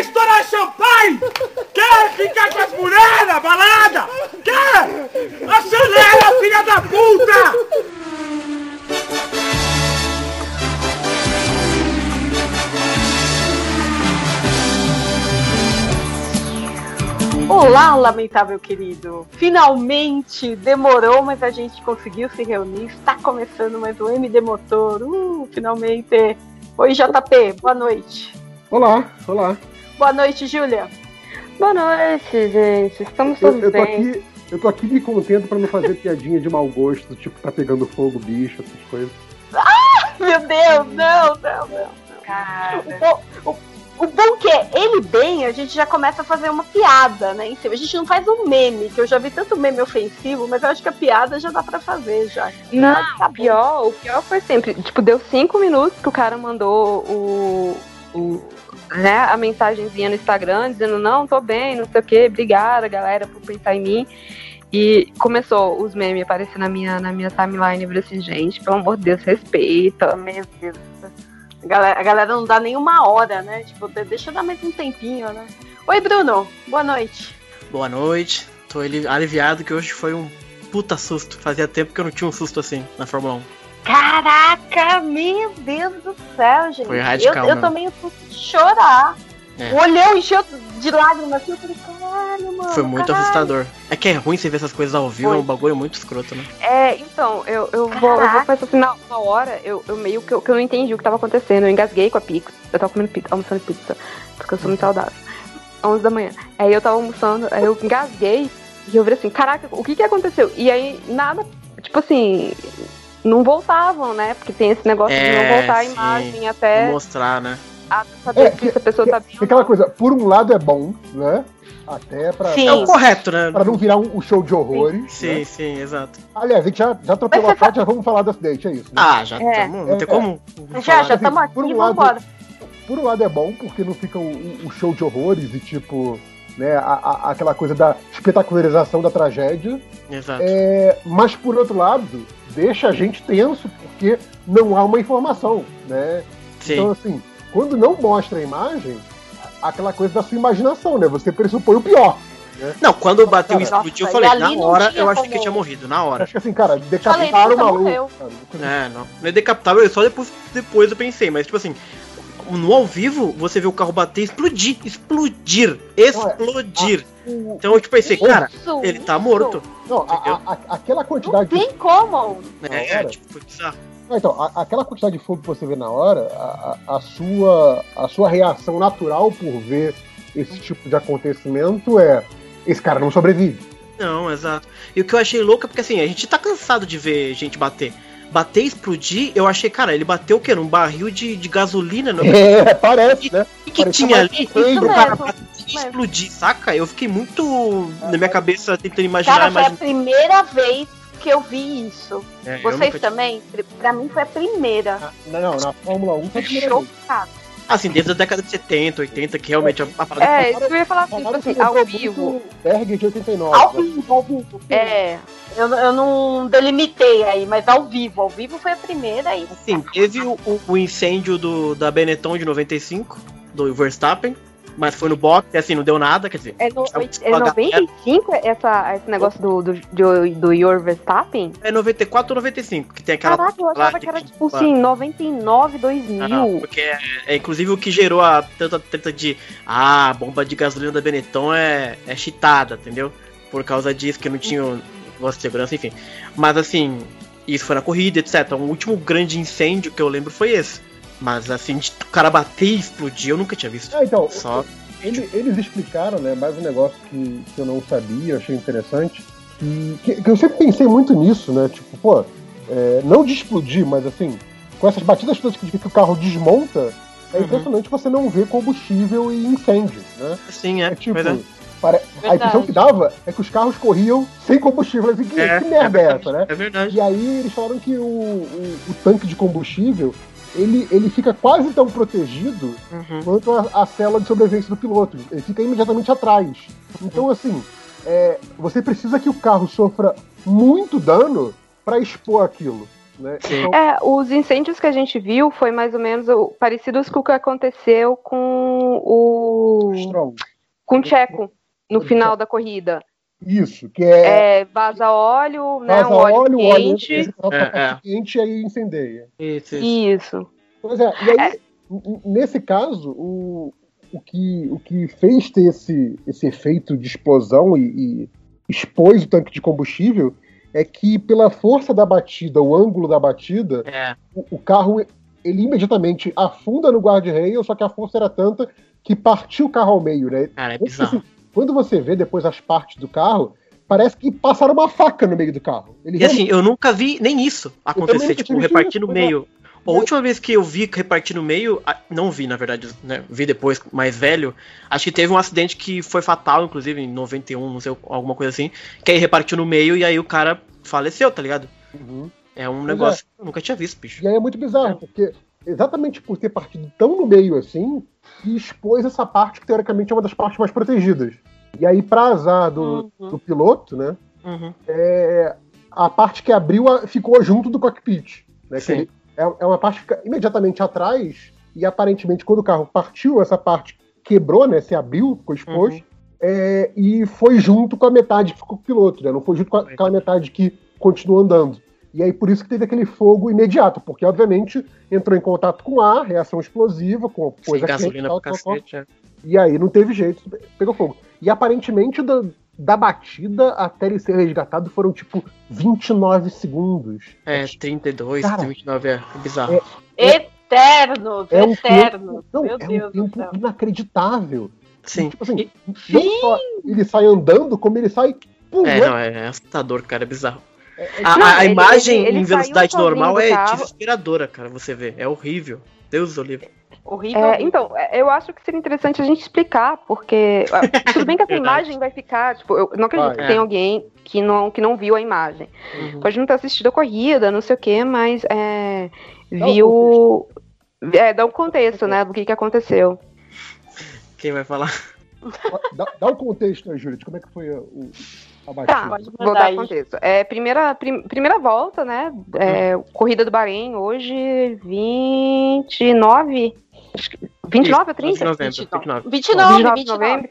Quer estourar champanhe? Quer ficar com as mulheres na balada? Quer? Acelera, filha da puta! Olá, lamentável querido! Finalmente demorou, mas a gente conseguiu se reunir. Está começando mais um MD Motor. Uh, finalmente! Oi, JP, boa noite. Olá, olá. Boa noite, Júlia. Boa noite, gente. Estamos Eu, todos eu tô bem. aqui, eu tô aqui me contendo pra não fazer piadinha de mau gosto, tipo, tá pegando fogo, bicho, essas coisas. Meu Deus, não, não, não. Cara, O, bom- o- o bom que é, ele bem, a gente já começa a fazer uma piada, né? Em cima. A gente não faz um meme, que eu já vi tanto meme ofensivo, mas eu acho que a piada já dá pra fazer já. não, Tá o pior, o pior foi sempre, tipo, deu cinco minutos que o cara mandou o, o né, a mensagenzinha no Instagram dizendo, não, tô bem, não sei o que, obrigada, galera, por pensar em mim. E começou os memes a aparecer na minha, na minha timeline. Eu falei assim, gente, pelo amor de Deus, respeita. Meu Deus. A galera, a galera não dá nem uma hora, né? Tipo, de- deixa eu dar mais um tempinho, né? Oi, Bruno. Boa noite. Boa noite. Tô ali- aliviado que hoje foi um puta susto. Fazia tempo que eu não tinha um susto assim na Fórmula 1. Caraca, meu Deus do céu, gente. Foi radical Eu, eu tomei susto de chorar. É. O olhão encheu de lágrimas assim. Eu falei, caralho, mano. Foi muito caralho. assustador. É que é ruim você ver essas coisas ao vivo, Foi. é um bagulho muito escroto, né? É, então, eu, eu, vou, eu vou pensar assim, na, na hora, eu, eu meio que eu, que eu não entendi o que tava acontecendo. Eu engasguei com a pizza. Eu tava comendo pizza, almoçando pizza, porque eu sou muito saudável. 11 da manhã. Aí eu tava almoçando, aí eu engasguei e eu vi assim, caraca, o que que aconteceu? E aí nada, tipo assim, não voltavam, né? Porque tem esse negócio de É, não voltar a sim. imagem até mostrar, né? saber É, se a pessoa tá bem aquela coisa, por um lado é bom, né? Até pra, Sim. É o correto, né? pra não virar um, um show de horrores. Sim, né? sim, exato. Aliás, a gente já, já atropelou a parte, já vamos falar do acidente, é isso. né? Ah, já É. tamo, não tem É, como. Já, já estamos aqui, Por um lado- vambora. Por um lado é bom, porque não fica um, um show de horrores e tipo, né, a- a- aquela coisa da espetacularização da tragédia. Exato. É, mas por outro lado, deixa a gente tenso, porque não há uma informação, né? Sim. Então, assim, quando não mostra a imagem, aquela coisa da sua imaginação, né? Você pressupõe o pior. Não, quando bateu e Nossa, explodiu, eu falei, na não hora eu como- que tinha morrido, na hora. Acho que assim, cara, Falei, decapitaram o maluco. Coisa É, não. Não é decapitável, só depois, depois eu pensei, mas tipo assim, no ao vivo você vê o carro bater e explodir, explodir, explodir. O- Então eu tipo, pensei, cara, Isso, ele tá isso. morto. Não, a- a- aquela Não quantidade de tem como. É, hora? tipo, foi bizarro. Então, a- aquela quantidade de fogo que você vê na hora, a sua, a sua reação natural por ver esse tipo de acontecimento é: esse cara não sobrevive. Não, exato. E o que eu achei louco é porque assim, a gente tá cansado de ver gente bater. Bater e explodir, eu achei, cara, ele bateu o quê? Num barril de, de gasolina? Não? É, parece, né? O que, parecia tinha ali pro cara bater e explodir, saca? Eu fiquei muito na minha cabeça tentando imaginar, Cara, foi a primeira vez que eu vi isso. É, Vocês nunca também? Pra mim foi a primeira. Não, não, na Fórmula 1 foi a primeira vez. Assim, desde a década de 70, 80, que realmente a, a parada É, isso que eu ia falar assim, tipo assim, ao vivo. Berger de 89. Ao né? vivo, ao vivo. sim. É, Eu, eu não delimitei aí, mas ao vivo. Ao vivo foi a primeira aí. Assim, teve o, o- o incêndio do, da Benetton de 95, do Verstappen, mas foi no box, e assim, não deu nada, quer dizer. é, no, é 95 essa, esse negócio do, do, do, do Your Verstappen? É 94 ou 95, que tem aquela. Caraca, eu achava que era tipo assim, 99, 2000. Não, porque é, é inclusive o que gerou a tanta treta de ah, a bomba de gasolina da Benetton é, é cheatada, entendeu? Por causa disso, que não tinha negócio de segurança, enfim. Mas assim, isso foi na corrida, etc. O último grande incêndio que eu lembro foi esse. Mas assim, de o cara bater e explodir, eu nunca tinha visto. É, então, Só. ele- eles explicaram, né, mais um negócio que, que eu não sabia, achei interessante, que, que- que eu sempre pensei muito nisso, né, tipo, pô, é, não de explodir, mas assim, com essas batidas todas que, que o carro desmonta, é Uhum. impressionante você não ver combustível e incêndio, né? Assim, é. É tipo, pois é. pare- a Verdade. impressão que dava é que os carros corriam sem combustível, assim, que, É, que merda é essa, né? É verdade. E aí eles falaram que o, o- o tanque de combustível ele, ele fica quase tão protegido Uhum. quanto a, a cela de sobrevivência do piloto. Ele fica imediatamente atrás. Então, assim, é, você precisa que o carro sofra muito dano para expor aquilo. Né? Então, É, os incêndios que a gente viu foi mais ou menos o- parecidos com o que aconteceu com o Stroll. com o Checo no final da corrida. Isso, que é, É, vaza óleo, né? vaza Um óleo, óleo, o óleo quente. entra pra É, parte quente e aí incendeia. Isso, isso. Isso. Pois é, e aí, n- nesse caso, o, o, que, o que fez ter esse, esse efeito de explosão e, e expôs o tanque de combustível é que, pela força da batida, o ângulo da batida, É, o, o carro ele imediatamente afunda no guardrail, só que a força era tanta que partiu o carro ao meio, né? cara, é bizarro. assim, Quando você vê depois as partes do carro, parece que passaram uma faca no meio do carro. Ele E assim, eu nunca vi nem isso acontecer, tipo, repartir no é. meio. A última vez que eu vi repartir no meio, não vi, na verdade, né? Vi depois, mais velho. Acho que teve um acidente que foi fatal, inclusive, em 91, não sei, alguma coisa assim. Que aí repartiu no meio e aí o cara faleceu, tá ligado? Uhum. É um Pois negócio que eu nunca tinha visto, bicho. E aí é muito bizarro, porque exatamente por ter partido tão no meio assim, que expôs essa parte que teoricamente é uma das partes mais protegidas. E aí, pra azar do, Uhum. do piloto, né? Uhum. é, a parte que abriu ficou junto do cockpit. Né, ele- é, é uma parte que fica imediatamente atrás, e aparentemente, quando o carro partiu, essa parte quebrou, né? Se abriu, ficou exposto. Uhum. é, e foi junto com a metade que ficou com o piloto, né? Não foi junto com aquela metade que continuou andando. E aí por isso que teve aquele fogo imediato, porque obviamente entrou em contato com ar, reação explosiva, com coisa gasolina quente, tal, pro tal, tal. cacete. é. E aí não teve jeito, pegou fogo. E aparentemente da, da batida até ele ser resgatado foram tipo 29 segundos. É, 32, Cara, 29, é bizarro. é- Eternos, É um eternos. Não, Meu é Deus um do tempo céu. inacreditável. Sim. Tipo assim, não só ele sai andando, como ele sai pulando. É, não, é assustador, cara, é bizarro. É- A, Não, a ele- imagem ele- ele em velocidade normal é desesperadora, cara, você vê. É horrível. Deus do livre. Horrível. É, então, é, eu acho que seria interessante a gente explicar, porque ah, tudo bem que essa imagem vai ficar, tipo, eu não acredito Vai. que É. tenha alguém que não, que não viu a imagem. Uhum. Pode não ter assistido a corrida, não sei o quê, mas é, um viu. É, dá um contexto, né, do que, que aconteceu. Quem vai falar? Dá, dá o contexto aí, Júlia, de como é que foi o. Tá, Pode vou dar aí. contexto. É, primeira, prim- primeira volta, né? é, corrida do Bahrein, hoje 29. Acho que 29 ou 30? 29 de novembro. 29. 29, 29 de 29. novembro.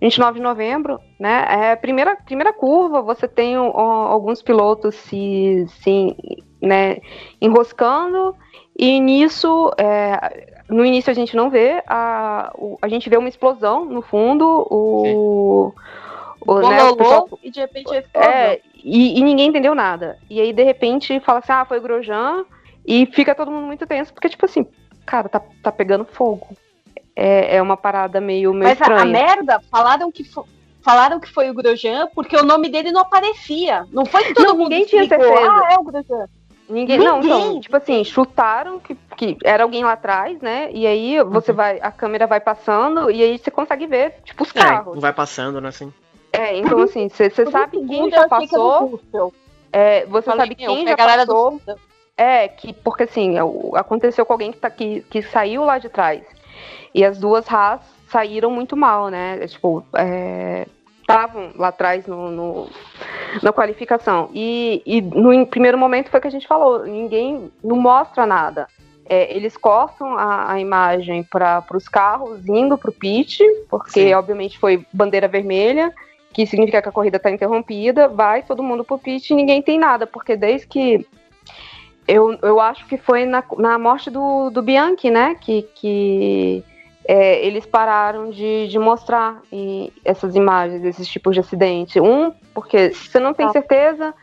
29 de novembro, né? É, primeira, primeira curva, você tem ó, alguns pilotos se, se né, enroscando, e nisso, é, no início a gente não vê, a, o- a gente vê uma explosão no fundo, o. o, né, o pessoal- e de repente explosão. é, e, e ninguém entendeu nada. E aí, de repente, fala assim, ah, foi o Grosjean, e fica todo mundo muito tenso, porque, tipo assim, cara, tá, tá pegando fogo. É, é uma parada meio, meio Mas a, a estranha. merda, falaram que, fo- falaram que foi o Grosjean porque o nome dele não aparecia. Não foi que todo Não, mundo ninguém tinha certeza. Ah, é o Grosjean. Ninguém, não, Ninguém. então, tipo assim, chutaram que, que era alguém lá atrás, né? E aí você Uhum. vai, a câmera vai passando e aí você consegue ver, tipo, os É, carros. vai passando, né, assim. É, então assim, você sabe quem já passou, é, você Falei, sabe quem já a galera do passou, Russell. É, que, porque assim, é aconteceu com alguém que, tá, que, que saiu lá de trás. E as duas Haas saíram muito mal, né? É, Tipo, estavam lá atrás no, no- na qualificação. E, e no em- primeiro momento foi o que a gente falou, ninguém não mostra nada. É, eles cortam a, a imagem para os carros indo para o pit, porque Sim. obviamente foi bandeira vermelha, que significa que a corrida está interrompida, vai todo mundo para o pit e ninguém tem nada, porque desde que eu, eu acho que foi na, na morte do, do Bianchi, né? Que, que é, eles pararam de, de mostrar e- essas imagens, esses tipos de acidente. Um, porque você não tem Tá. certeza,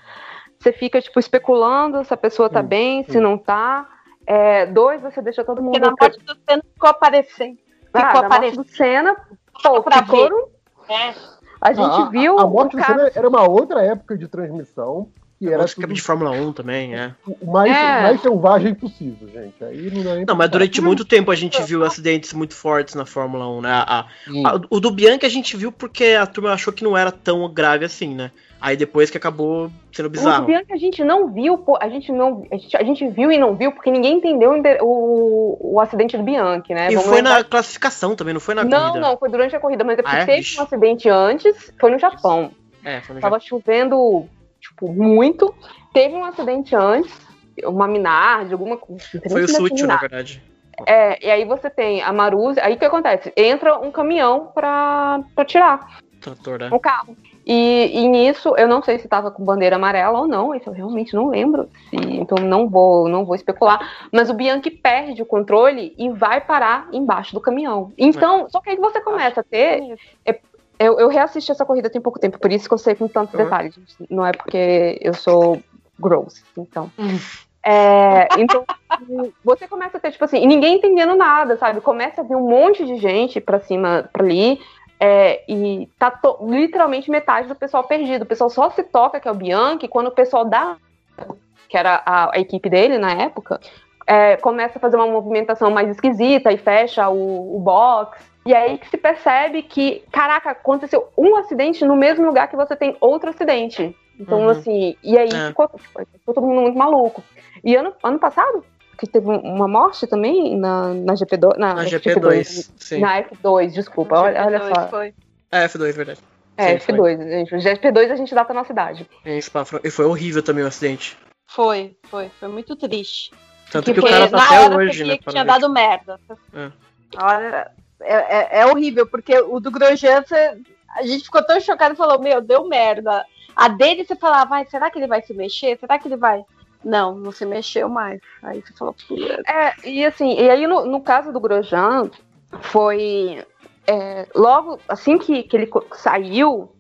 você fica, tipo, especulando se a pessoa tá bem, se não tá. É, dois, você deixa todo mundo. Porque na morte do Senna ficou aparecendo. Ah, ficou na morte do Senna, pô, pra ficou- É. a gente a, viu A, a morte do cara- era uma outra época de transmissão. Que era tudo de Fórmula 1 também, é. o mais, É. mais selvagem possível, gente. Aí não nem Não, mas durante muito tempo a gente viu acidentes muito fortes na Fórmula 1, né? A- a- o do Bianchi a gente viu porque a turma achou que não era tão grave assim, né? Aí depois que acabou sendo O bizarro. Bianchi a gente não viu, a gente não, a gente, a gente viu e não viu porque ninguém entendeu o o, o acidente do Bianchi, né? E Vamos foi lembrar- na classificação também, não foi na Não, corrida. não, foi durante a corrida, mas é porque Ah, é? teve um acidente antes, foi no Japão. É, foi no Tava chovendo, tipo, muito. Teve um acidente antes, uma Minardi, alguma coisa. Foi o Sútil, na verdade. É, e aí você tem a Maruse, aí o que acontece? Entra um caminhão pra, pra tirar Trator, né? o carro. E, e nisso, eu não sei se tava com bandeira amarela ou não, isso eu realmente não lembro. Se, então não vou, não vou especular. Mas o Bianchi perde o controle e vai parar embaixo do caminhão. Então, só que aí você começa a ter. é- eu, eu reassisti essa corrida tem pouco tempo, por isso que eu sei com tantos Uhum. detalhes. Não é porque eu sou gross, então. É, então, você começa a ter, tipo assim, e ninguém entendendo nada, sabe? Começa a vir um monte de gente pra cima, pra ali, é, e tá to- literalmente metade do pessoal perdido. O pessoal só se toca que é o Bianchi quando o pessoal da. que era a, a equipe dele na época, é, começa a fazer uma movimentação mais esquisita e fecha o, o box. E aí que se percebe que, caraca, aconteceu um acidente no mesmo lugar que você tem outro acidente. Então, Uhum. assim, e aí É. ficou, ficou todo mundo muito maluco. E ano, ano passado, que teve um- uma morte também na, na GP2. Na, Na F2, GP2, sim. Na F2, desculpa, olha, olha só. Foi. É, F2, verdade. É, Sim, F2, gente. O GP2 a gente data na cidade. Em Spa Fran- E foi horrível também o acidente. Foi, foi. Foi muito triste. Tanto que Porque o cara tá na até hora hoje, você né? que tinha ver. dado merda. É. Olha, é, é- é horrível, porque o do Grosjean, a gente ficou tão chocado e falou, meu, deu merda. A dele você falava, vai, será que ele vai se mexer? Será que ele vai? Não, não se mexeu mais. Aí você falou. É, e assim, e aí no, no caso do Grosjean, foi é, logo assim que, que ele saiu,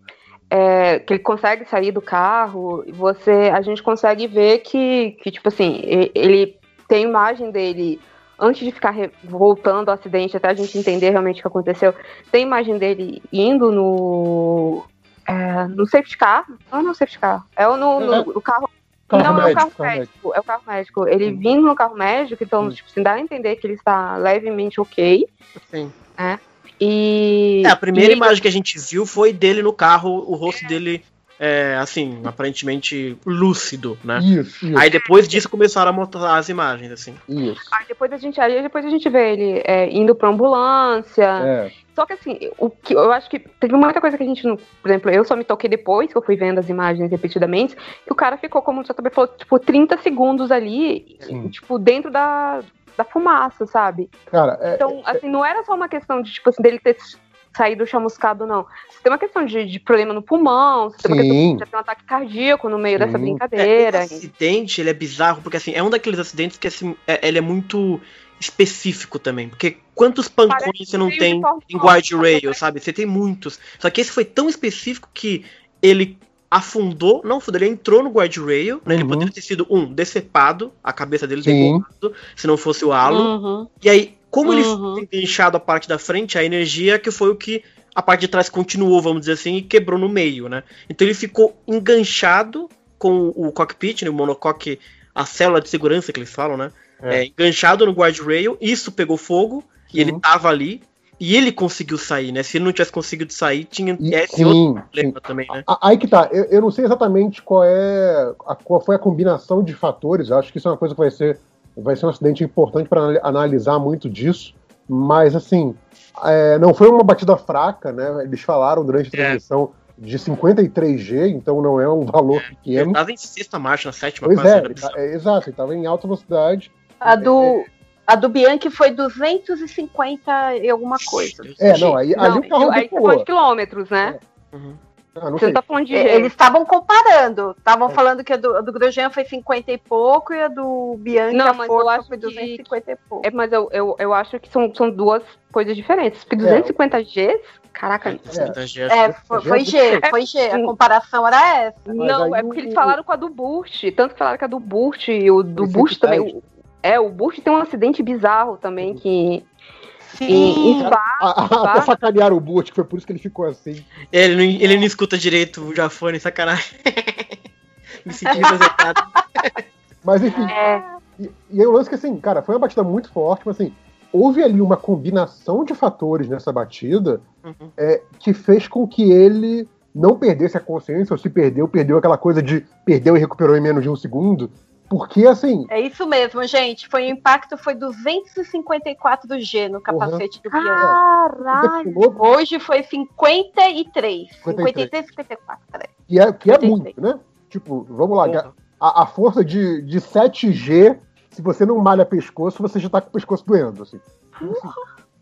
é, que ele consegue sair do carro, você, a gente consegue ver que, que tipo assim, ele tem imagem dele antes de ficar voltando ao acidente, até a gente entender realmente o que aconteceu, tem imagem dele indo no é, no safety car, não é no safety car, é o no, no- no carro Carro não, é o médico, carro carro médico. É o carro médico. Ele vindo no carro médico, então, Hum. tipo, assim, dá a entender que ele está levemente ok. Sim. E. É, a primeira e- imagem que a gente viu foi dele no carro, o rosto dele, é, assim, aparentemente lúcido, né? Isso, isso, Aí depois disso começaram a mostrar as imagens, assim. isso. Aí depois a gente, aí depois a gente vê ele é, indo pra ambulância. É, Só que assim, o que eu acho que teve muita coisa que a gente não. Por exemplo, eu só me toquei depois que eu fui vendo as imagens repetidamente. E o cara ficou, como o JB falou, tipo, 30 segundos ali, Sim. tipo, dentro da, da fumaça, sabe? cara, é, Então, assim, não era só uma questão de, tipo assim, dele ter saído chamuscado, não. Você tem uma questão de, de problema no pulmão, você tem uma questão de ter um ataque cardíaco no meio Sim. dessa É, brincadeira. esse acidente, ele é bizarro, porque assim, é um daqueles acidentes que assim, é- ele é muito específico também. Porque quantos pancões Parece você não tem em 1, guardrail, sabe? sabe? Você tem muitos. Só que esse foi tão específico que ele afundou, não afundou, ele entrou no guardrail, né? Ele Uhum. poderia ter sido, um, decepado, a cabeça dele voado, se não fosse o halo. Uhum. E aí, como ele Uhum. foi enganchado a parte da frente, a energia que foi o que a parte de trás continuou, vamos dizer assim, e quebrou no meio, né? Então ele ficou enganchado com o cockpit, né, o monocoque, a célula de segurança que eles falam, né? É. É, enganchado no guardrail, isso pegou fogo, e ele Sim. tava ali, e ele conseguiu sair, né? Se ele não tivesse conseguido sair, tinha esse outro sim, sim. problema também, né? Aí que tá, eu, eu não sei exatamente qual é a- qual foi a combinação de fatores. Eu acho que isso é uma coisa que vai ser, vai ser um acidente importante para analisar muito disso. Mas assim, é, não foi uma batida fraca, né? Eles falaram durante a É. transmissão de 53G, então não é um valor Ele pequeno. tava em sexta marcha, na sétima, Pois quase, é, ele tá- é, exato, ele estava em alta velocidade. A do, a do Bianchi foi 250 e alguma coisa. É, não, aí, aí Não, o carro aí você tá decolou. falando de quilômetros, né? Uhum. Ah, não Você sei. não tá falando de É. Eles estavam comparando. Estavam É. falando que a do, a do Grosjean foi 50 e pouco e a do Bianchi Não, a mas eu acho foi que- 250 e pouco. É, mas eu, eu, eu acho que são, são duas coisas diferentes. Porque 250 Gs, caraca, É, foi, foi G, foi G. A comparação era essa. Não, aí é porque eles falaram com a do Burt. Tanto que falaram que a do Burt e o do Burt também. 110. o- é, o Burt tem um acidente bizarro também que. Em, Sim. em Spa, Ah, ah, Até sacanearam o Burt, que foi por isso que ele ficou assim. Ele não, ele não escuta direito o Jafone, sacanagem. Me senti representado. Mas enfim, é, E, e aí o lance que, assim, cara, foi uma batida muito forte, mas assim, houve ali uma combinação de fatores nessa batida Uhum. é, que fez com que ele não perdesse a consciência, ou se perdeu, perdeu aquela coisa de perdeu e recuperou em menos de um segundo. Porque, assim, É isso mesmo, gente. Foi o impacto foi 254 G no capacete do Bianchi. caralho. decolou, Hoje foi 53. 53. 53, 54, peraí. que é, que é 83. muito, né? Tipo, vamos lá, a, a força de, de 7G, se você não malha pescoço, você já tá com o pescoço doendo. Assim. Assim,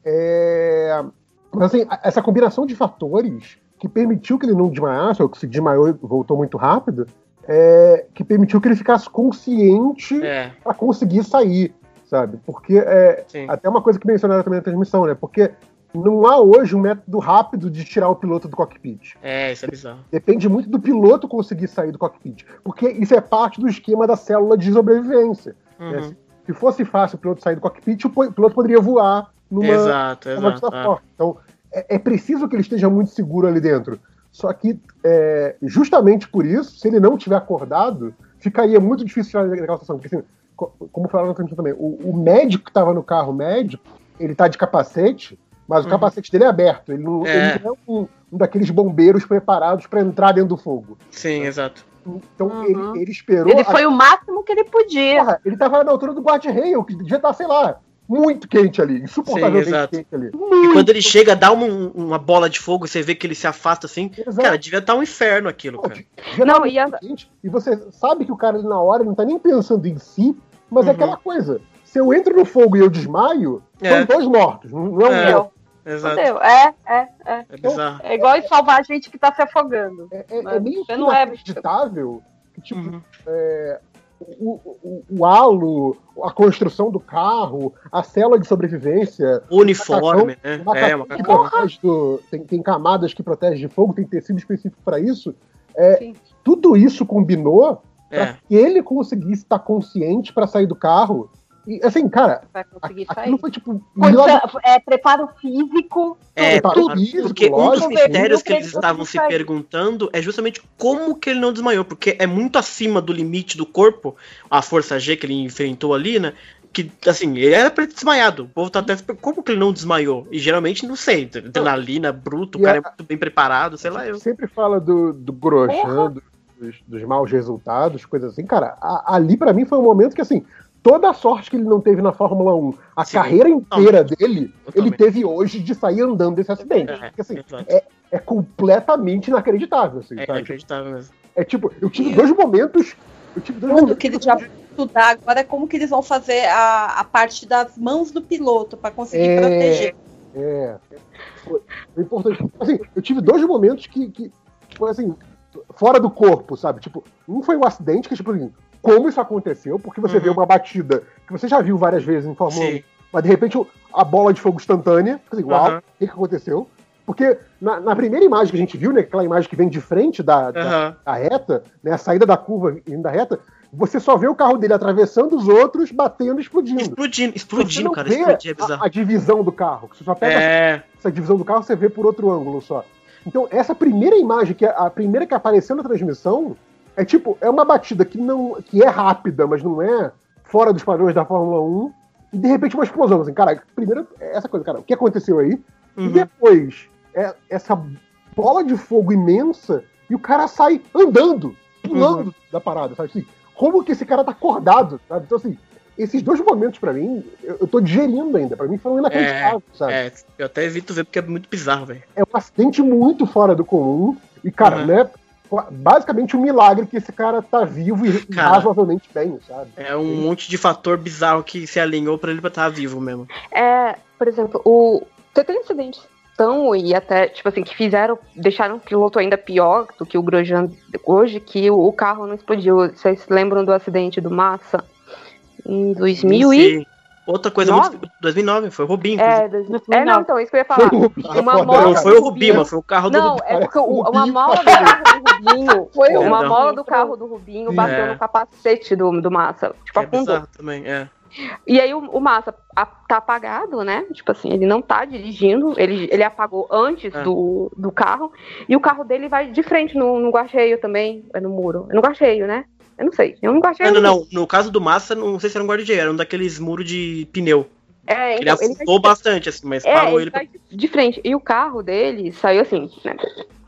é, Mas assim, essa combinação de fatores que permitiu que ele não desmaiasse, ou que se desmaiou e voltou muito rápido, é, que permitiu que ele ficasse consciente É, para conseguir sair, sabe? Porque é, sim. até uma coisa que mencionaram também na transmissão, né? Porque não há hoje um método rápido de tirar o piloto do cockpit. É, isso é bizarro. Depende muito do piloto conseguir sair do cockpit. Porque isso é parte do esquema da célula de sobrevivência. né? Uhum. Se fosse fácil o piloto sair do cockpit, o piloto poderia voar numa, Exato, numa exato. distância é. Então, é, é preciso que ele esteja muito seguro ali dentro. Só que, é, justamente por isso, se ele não tiver acordado, ficaria muito difícil tirar ele daquela situação. Porque, assim, co- como falaram na transmissão também, o, o médico que estava no carro, o médico, ele tá de capacete, mas o Uhum. capacete dele é aberto. Ele não É. ele não é um, um daqueles bombeiros preparados para entrar dentro do fogo. Sim, exato. Então, Uhum. ele, ele esperou. Ele a- foi o máximo que ele podia. Porra, ele tava na altura do guarda-rail, que devia estar, sei lá, muito quente ali, insuportavelmente Sim, exato. quente ali. E quando ele chega, dá uma, uma bola de fogo, você vê que ele se afasta assim. Exato. Cara, devia estar um inferno aquilo, cara. Não, muito e a- quente, e você sabe que o cara ali na hora não tá nem pensando em si, mas é Uhum. aquela coisa. Se eu entro no fogo e eu desmaio, É. são dois mortos, não é um É. morto. Exato. Entendeu? É, é, é. É bizarro. É igual salvar a gente que tá se afogando. É, é- é meio é- inacreditável que, tipo, Uhum. é, o, o, o halo, a construção do carro, a cela de sobrevivência, O uniforme, né? É, uma que protege do- tem, tem camadas que protegem de fogo, tem tecido específico para isso. É, tudo isso combinou para É. que ele conseguisse estar consciente para sair do carro. E assim, cara, Vai conseguir a- sair. aquilo foi tipo. é, preparo físico. É, Preparo claro, físico, porque um dos lógico, mistérios que eles estavam se Sair. perguntando é justamente como que ele não desmaiou, porque é muito acima do limite do corpo, a força G que ele enfrentou ali, né? Que, assim, ele era pra ele ter desmaiado. O povo tá até como que ele não desmaiou? E geralmente não sei, adrenalina, bruto, o E cara a- é muito bem preparado, sei lá eu. sempre fala do, do Grosjean, do- dos, dos maus resultados, coisas assim. Cara, a- ali para mim foi um momento que, assim, toda a sorte que ele não teve na Fórmula 1, a Sim, carreira inteira dele, ele teve hoje de sair andando desse acidente. É, Porque, assim, exato. é completamente inacreditável, assim, É sabe? inacreditável mesmo. É tipo, eu tive dois momentos. Eu tive dois Tudo momentos. que eles já vão estudar agora é como que eles vão fazer a, a parte das mãos do piloto para conseguir É. proteger. É. Foi, foi importante. Assim, eu tive dois momentos que, que foi assim, fora do corpo, sabe? Tipo, um foi um acidente que, tipo assim, como isso aconteceu, porque você Uhum. vê uma batida que você já viu várias vezes em Fórmula 1, Sim. mas de repente a bola de fogo instantânea, fica assim, uau, Aham. o que, que aconteceu? Porque na, na primeira imagem que a gente viu, né, aquela imagem que vem de frente da, da, Aham. da reta, né, a saída da curva indo da reta, você só vê o carro dele atravessando os outros, batendo e explodindo. Explodindo, Você explodindo, não cara. vê Explodir é a, bizarro. a divisão do carro. que Você só pega É, essa divisão do carro, você vê por outro ângulo só. Então, essa primeira imagem, que é a primeira que apareceu na transmissão, é tipo, é uma batida que não que é rápida, mas não é fora dos padrões da Fórmula 1, e de repente uma explosão. Assim, cara, primeiro, é essa coisa, cara, o que aconteceu aí? E uhum. depois, é essa bola de fogo imensa, e o cara sai andando, pulando da parada, sabe? Assim, como que esse cara tá acordado, sabe? Então, assim, esses dois momentos, pra mim, eu, eu tô digerindo ainda. Pra mim foram inacreditáveis, sabe? É, eu até evito ver porque é muito bizarro, velho. é um acidente muito fora do comum. E, cara, Uhum. né? Basicamente um milagre que esse cara tá vivo e Cara. razoavelmente bem, sabe? É um monte de fator bizarro que se alinhou pra ele pra estar vivo mesmo. É, por exemplo, o. Tem incidentes tão e até, tipo assim, que fizeram, deixaram o piloto ainda pior do que o Grosjean hoje, que o, o carro não explodiu. Vocês lembram do acidente do Massa? Em 2000 e... Outra coisa Nove? muito. 2009, foi o Rubinho. É, dois- é, não, então, isso que eu ia falar. Uma Foda, mola- não, foi o Rubinho, mas foi o carro do Não, Rubinho. é porque o- uma mola do carro do Rubinho. Foi É, Uma não. mola do carro do Rubinho bateu É. no capacete do, do Massa. Tipo, É bizarro também, é. E aí o, o Massa a- tá apagado, né? Tipo assim, ele não tá dirigindo, ele, ele apagou antes É. do, do carro, e o carro dele vai de frente no, no guarda-reio também, é no muro. É no guarda-reio, né? Eu não sei. É um guarda-reio. Não, não, não. No caso do Massa, não sei se era um guarda era um daqueles muros de pneu. É, Ele então, ele vai afundou bastante, assim, mas É, parou ele ele. de frente. E o carro dele saiu assim, né?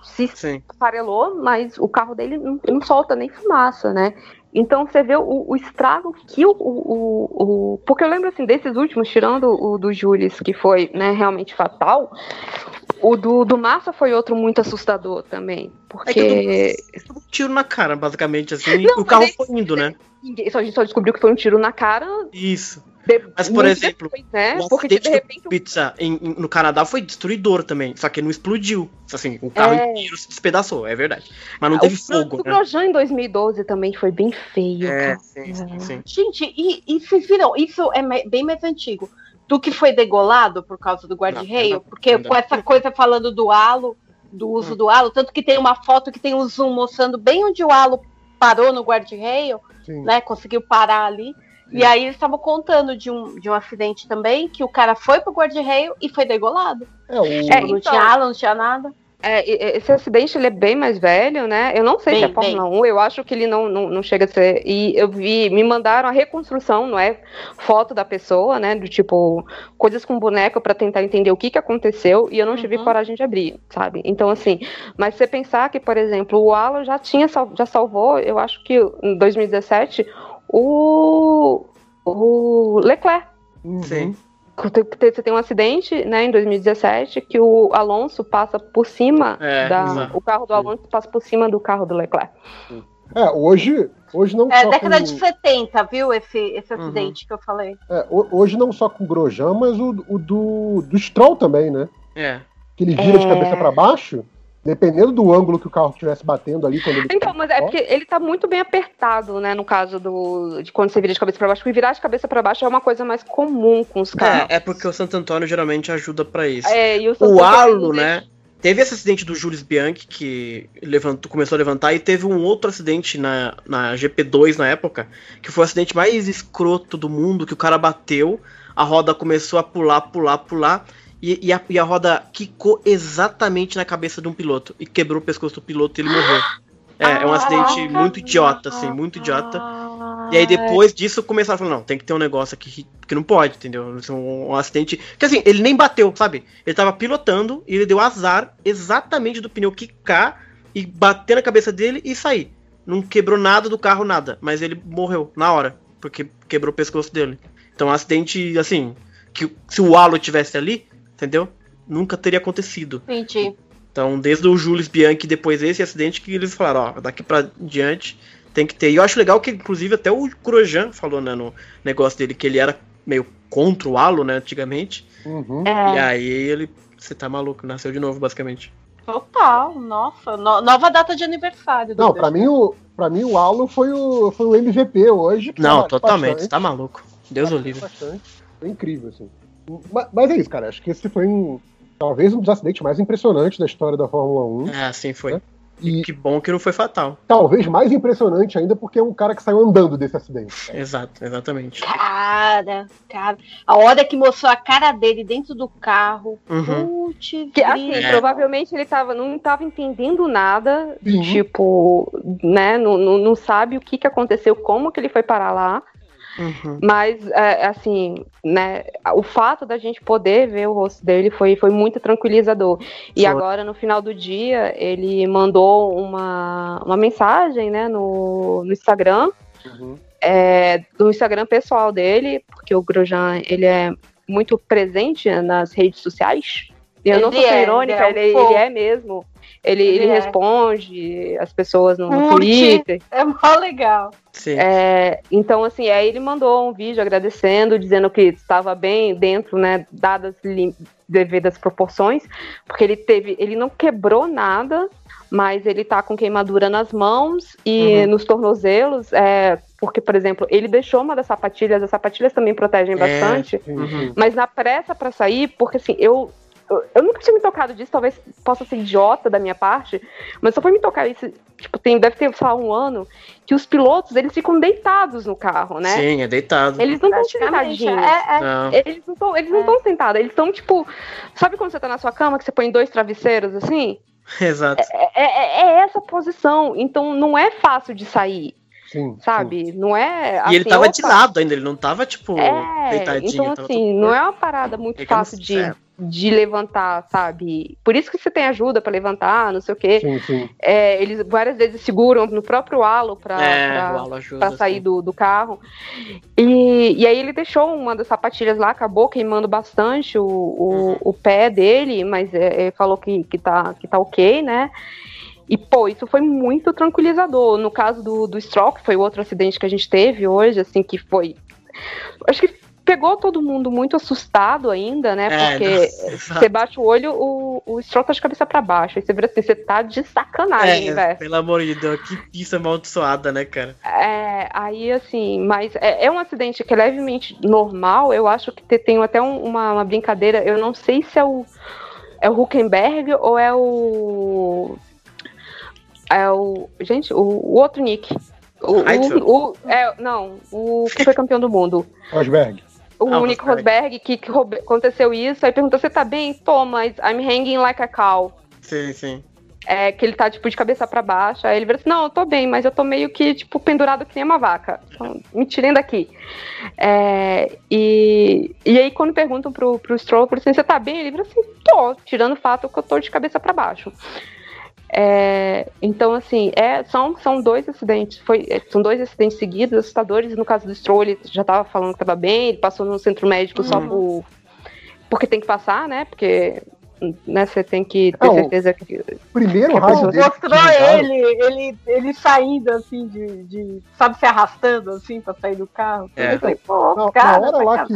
Se Sim. esfarelou, mas o carro dele não, não solta nem fumaça, né? Então você vê o, o estrago que o, o, o, Porque eu lembro assim, desses últimos, tirando o do Jules, que foi né, realmente fatal, O do, do Massa foi outro muito assustador também. É que Porque. dou um tiro na cara, basicamente, assim, Não, o carro é- foi indo, né? Ninguém, só, a gente só descobriu que foi um tiro na cara. Isso. de- Mas, por exemplo, depois, né? O Porque de repente o pizza em- em- no Canadá foi destruidor também, só que não explodiu. Assim, o carro É. inteiro se despedaçou, é verdade. Mas não Ah, teve o fogo, do né? Grosjean em 2012 também foi bem feio. É, cara. sim, sim, sim. Gente, e, e vocês viram? Isso é bem mais antigo. Do que foi degolado por causa do guarda-reio? Porque com essa coisa falando do halo, do uso do halo, tanto que tem uma foto que tem um zoom mostrando bem onde o halo parou no guarda-reio, Sim. né? Conseguiu parar ali. E aí eles estavam contando de um, de um acidente também, que o cara foi pro guarda-reio e foi degolado. É, o, É, não então- tinha halo, não tinha nada. É, esse acidente ele é bem mais velho, né? Eu não sei se Bem, é Fórmula 1, eu acho que ele não, não, não chega a ser. E eu vi, me mandaram a reconstrução, não é? Foto da pessoa, né? Do tipo, coisas com boneco pra tentar entender o que, que aconteceu e eu não tive Uhum. coragem de abrir, sabe? Então, assim, mas você pensar que, por exemplo, o Alan já tinha sal- já salvou, eu acho que em 2017, o, o Leclerc. Uhum. Sim. Tem- Você tem um acidente, né, em 2017, que o Alonso passa por cima É, da. O carro do Alonso passa por cima do carro do Leclerc. É, hoje, hoje não É só década com, de 70, viu? Esse, esse Uhum. acidente que eu falei. é, ho- hoje não só com o Grosjean, mas o, o do, do Stroll também, né? É. Que ele vira de É. cabeça pra baixo, dependendo do ângulo que o carro estivesse batendo ali quando ele. Então, mas é porque ele tá muito bem apertado, né, no caso do de quando você vira de cabeça pra baixo, porque virar de cabeça pra baixo é uma coisa mais comum com os carros. É, é porque o Santo Antônio geralmente ajuda pra isso. É, e o, O halo, também né? Teve esse acidente do Jules Bianchi que levantou, começou a levantar, e teve um outro acidente na, na GP2 na época, que foi o acidente mais escroto do mundo, que o cara bateu, a roda começou a pular, pular, pular, e, e a, e a roda quicou exatamente na cabeça de um piloto, e quebrou o pescoço do piloto e ele morreu. É, é um acidente muito idiota, assim, muito idiota. E aí depois disso começaram a falar, não, tem que ter um negócio aqui que, não pode, entendeu? Um, um acidente. Que assim, ele nem bateu, sabe? Ele tava pilotando e ele deu azar exatamente do pneu quicar e bater na cabeça dele e sair. Não quebrou nada do carro, nada. Mas ele morreu na hora, porque quebrou o pescoço dele. Então um acidente, assim, que se o halo tivesse ali, entendeu? Nunca teria acontecido. Entendi. Então, desde o Jules Bianchi, depois desse acidente, que eles falaram, ó, daqui pra diante tem que ter. E eu acho legal que, inclusive, até o Grosjean falou, né, no negócio dele, que ele era meio contra o halo, né, antigamente. Uhum. É. E aí ele, você tá maluco, nasceu de novo, basicamente. Total, nossa. no- nova data de aniversário. Não, pra mim, o, pra mim o Halo foi o, foi o MVP hoje. Não, trabalhou totalmente, bastante, você tá maluco. Deus o trabalhou livre. bastante. Foi incrível, assim. Mas, é isso, cara. Acho que esse foi um, talvez um dos acidentes mais impressionantes da história da Fórmula 1. É, assim foi. É. E Que bom que não foi fatal. talvez mais impressionante ainda porque é um cara que saiu andando desse acidente. Exato, exatamente. Cara, cara. A hora que mostrou a cara dele dentro do carro. Uhum. Putz, Que, assim. É. provavelmente ele tava, não estava entendendo nada, Sim. tipo, né, não, não, não sabe o que, que aconteceu, como que ele foi parar lá, Uhum. mas, é, assim, né, o fato da gente poder ver o rosto dele foi, foi muito tranquilizador. E Foi. agora, no final do dia, ele mandou uma, uma mensagem, né, no, no Instagram, Uhum. é, do Instagram pessoal dele, porque o Grosjean, ele é muito presente nas redes sociais. E eu não Ele sou é, irônica, ele é um ele é mesmo. Ele, Ele é. responde as pessoas no, no. Twitter. É mó legal. Sim. É, então, assim, aí ele mandou um vídeo agradecendo, dizendo que estava bem dentro, né, dadas devidas proporções, porque ele teve, ele não quebrou nada, mas ele tá com queimadura nas mãos e Uhum. nos tornozelos, é, porque, por exemplo, ele deixou uma das sapatilhas, as sapatilhas também protegem É. bastante, Sim, Uhum. mas na pressa pra sair, porque assim, eu, eu, nunca tinha me tocado disso, talvez possa ser idiota da minha parte, mas só foi me tocar isso, tipo, tem, deve ter, sei lá, um ano, que os pilotos, eles ficam deitados no carro, né? Sim, é deitado. Eles não estão sentadinhos. É, é. Não. Eles não estão eles não É. estão sentados, eles estão tipo. Sabe quando você tá na sua cama que você põe dois travesseiros assim? Exato. É, é- é essa posição. Então não é fácil de sair. Sim. sabe? Não é. E ele assim, tava opa, de lado ainda, ele não tava, tipo, É, deitadinho. então assim, todo não é uma parada muito no fácil de, céu. de levantar, sabe? Por isso que você tem ajuda pra levantar, não sei o quê. Sim, sim. É, eles várias vezes seguram no próprio halo pra, É, pra- ajuda, pra sair assim. do, do carro. E, e aí ele deixou uma das sapatilhas lá, acabou queimando bastante o, o, Uhum. o pé dele, mas é, é, falou que, que, tá, que tá ok, né? E, pô, isso foi muito tranquilizador. No caso do, do Stroll, que foi o outro acidente que a gente teve hoje, assim, que foi. Acho que pegou todo mundo muito assustado ainda, né? É, Porque nossa, você bate o olho, o, o Stroll tá de cabeça pra baixo. Aí você vira assim, você tá de sacanagem, É, velho. pelo amor de Deus, que pista amaldiçoada, né, cara? É, aí assim, mas é, é um acidente que é levemente normal. Eu acho que te- tem até um- uma, uma brincadeira. Eu não sei se é o é o Huckenberg ou é o é o gente o, o outro Nick. O, o, o- é, não, o que foi campeão do mundo. Rosberg. O Ah, o Nick Rosberg. Que, que roube- aconteceu isso, aí perguntou: você tá bem? Tô, mas I'm hanging like a cow. Sim, sim. É, que ele tá, tipo, de cabeça pra baixo. Aí ele vira assim, não, eu tô bem, mas eu tô meio que, tipo, pendurado que nem uma vaca. Então, me tirem daqui. É, e, e aí, quando perguntam pro, pro Stroll, por assim, você tá bem? Ele vira assim, tô, tirando o fato que eu tô de cabeça pra baixo. É, então, assim, é, são, são dois acidentes, foi, é, são dois acidentes seguidos, assustadores. No caso do Stroll, ele já tava falando que tava bem, ele passou no centro médico só por, porque tem que passar, né? Porque né, você tem que ter Não, certeza que Primeiro Pô, rádio dele. que mostrou ele, ele, ele saindo assim, de, de. Sabe, se arrastando assim pra sair do carro. É. Eu falei, pô, Na, cara, na hora lá que,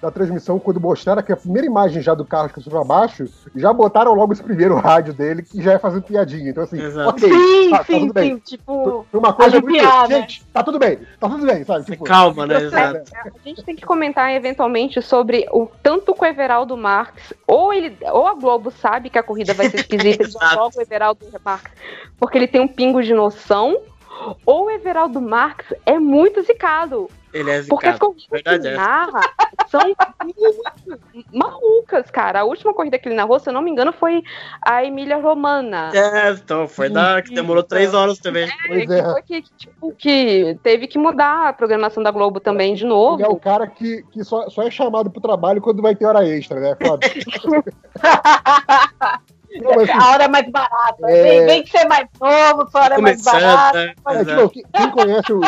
da transmissão, quando mostraram que a primeira imagem já do carro que pra baixo, já botaram logo esse primeiro rádio dele, que já é fazendo piadinha. Então, assim, Exato. ok, Sim, tá, tá sim, bem. sim. Tipo, Foi uma coisa muito. aliviar, né? Gente, tá tudo bem, tá tudo bem, sabe? Tipo, Calma, né? Exato. A gente tem que comentar eventualmente sobre o tanto que o Everaldo Marques, ou ele, ou a Globo sabe que a corrida vai ser esquisita e Exato. joga o Everaldo Marques porque ele tem um pingo de noção, ou o Everaldo Marques é muito zicado. Ele é Porque as corridas que é ele narra são muito malucas, cara. A última corrida que ele narrou, se eu não me engano, foi a Emília Romana. É, então, foi da que demorou três horas também. Pois que é. foi que, tipo, que teve que mudar a programação da Globo também de novo. Ele é o cara que, que só, só é chamado pro trabalho quando vai ter hora extra, né? Foda. Não, mas, assim, a hora é mais barata. É. Vem, vem que você é mais novo, sua hora é mais barata. É, tipo, quem, conhece o,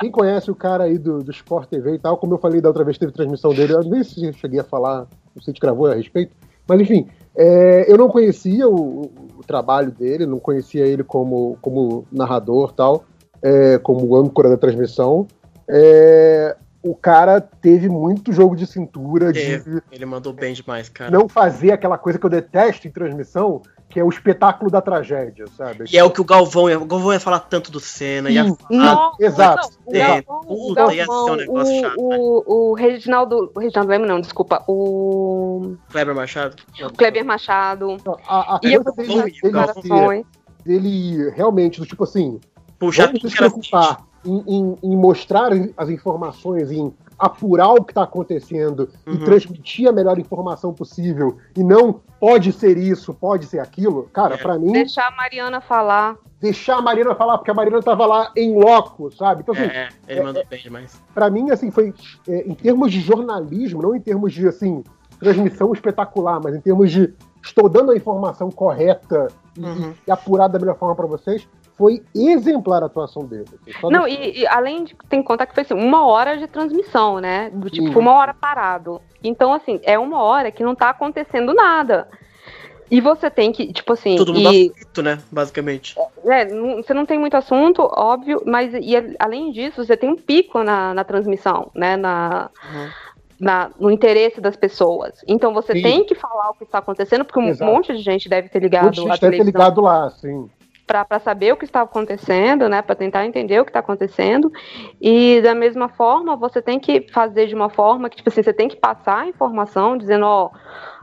quem conhece o cara aí do, do Sport TV e tal, como eu falei da outra vez, teve transmissão dele, eu nem sei se eu cheguei a falar, não sei se gravou a respeito, mas enfim, é, eu não conhecia o, o trabalho dele, não conhecia ele como, como narrador tal, é, como âncora da transmissão. É, o cara teve muito jogo de cintura, de Teve. Ele mandou bem demais, cara. não fazer aquela coisa que eu detesto em transmissão, que é o espetáculo da tragédia, sabe? E é o que o Galvão ia. O Galvão ia falar tanto do Senna. Ia falar. sim, exato. Não, o É, Galvão, o puta, ia ser um Galvão, negócio o- chato, o, o Reginaldo, o Reginaldo Leme não, desculpa, o Kleber Machado. Kleber Machado, A, a ia coisa fazer dele, dele, dele realmente, do tipo assim, Puxar vamos era preocupar em, em- em mostrar as informações, em apurar o que está acontecendo e Uhum. transmitir a melhor informação possível e não pode ser isso, pode ser aquilo, cara, É. pra mim, Deixar a Mariana falar. deixar a Marina falar, porque a Marina tava lá em loco, sabe? Então, assim, É, ele mandou bem demais. Pra mim, assim, foi é, em termos de jornalismo, não em termos de, assim, transmissão espetacular, mas em termos de estou dando a informação correta e, Uhum. e apurada da melhor forma pra vocês, foi exemplar a atuação dele. assim, Não, e, e além de tem que contar que foi assim, uma hora de transmissão, né? Do tipo, Sim. foi uma hora parado. Então, assim, é uma hora que não tá acontecendo nada. E você tem que, tipo assim, Todo mundo e, aflito, né? Basicamente. é, não- você não tem muito assunto, óbvio, mas e, além disso, você tem um pico na, na transmissão, né? Na, Uhum. na- no interesse das pessoas. Então você Sim. tem que falar o que está acontecendo, porque um Exato. monte de gente deve ter ligado Muita gente deve ter ligado lá, assim. Para saber o que está acontecendo, né, para tentar entender o que está acontecendo. E da mesma forma, você tem que fazer de uma forma que tipo assim, você tem que passar a informação dizendo, ó,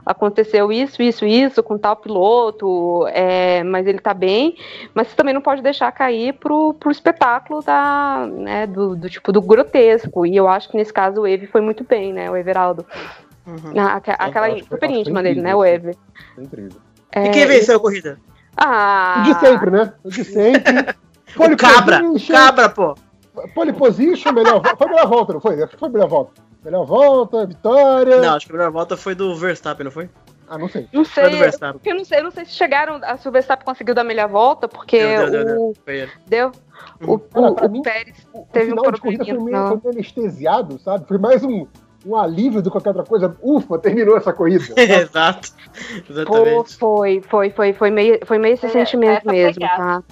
aconteceu isso, isso, isso com tal piloto, é, mas ele tá bem, mas você também não pode deixar cair pro, pro espetáculo da, né, do, do tipo do grotesco. E eu acho que nesse caso o Eve foi muito bem, né, o Everaldo. Uhum. A- aque- aquela foi- super íntima dele, né, o assim. Eve. Incrível. É, E quem venceu a corrida? Ah, O de sempre, né? O de sempre. O cabra! Cabra, pô! pole position, melhor volta. Foi a melhor volta, não foi? Acho que foi a melhor volta. Melhor volta, vitória. Não, acho que a melhor volta foi do Verstappen, não foi? Ah, não sei. Não Foi do sei. Eu não sei, eu não sei se chegaram. A se o Verstappen conseguiu dar a melhor volta, porque Deu, deu, deu, o. deu. Foi ele. Deu. O, Cara, o, o mim, Pérez teve um probleminha. foi meio, foi meio anestesiado, sabe? Foi mais um, um alívio do que qualquer outra coisa. Ufa, terminou essa corrida. Exato. Exatamente. foi, foi, foi, foi meio, foi meio esse É, sentimento mesmo, pegada. tá?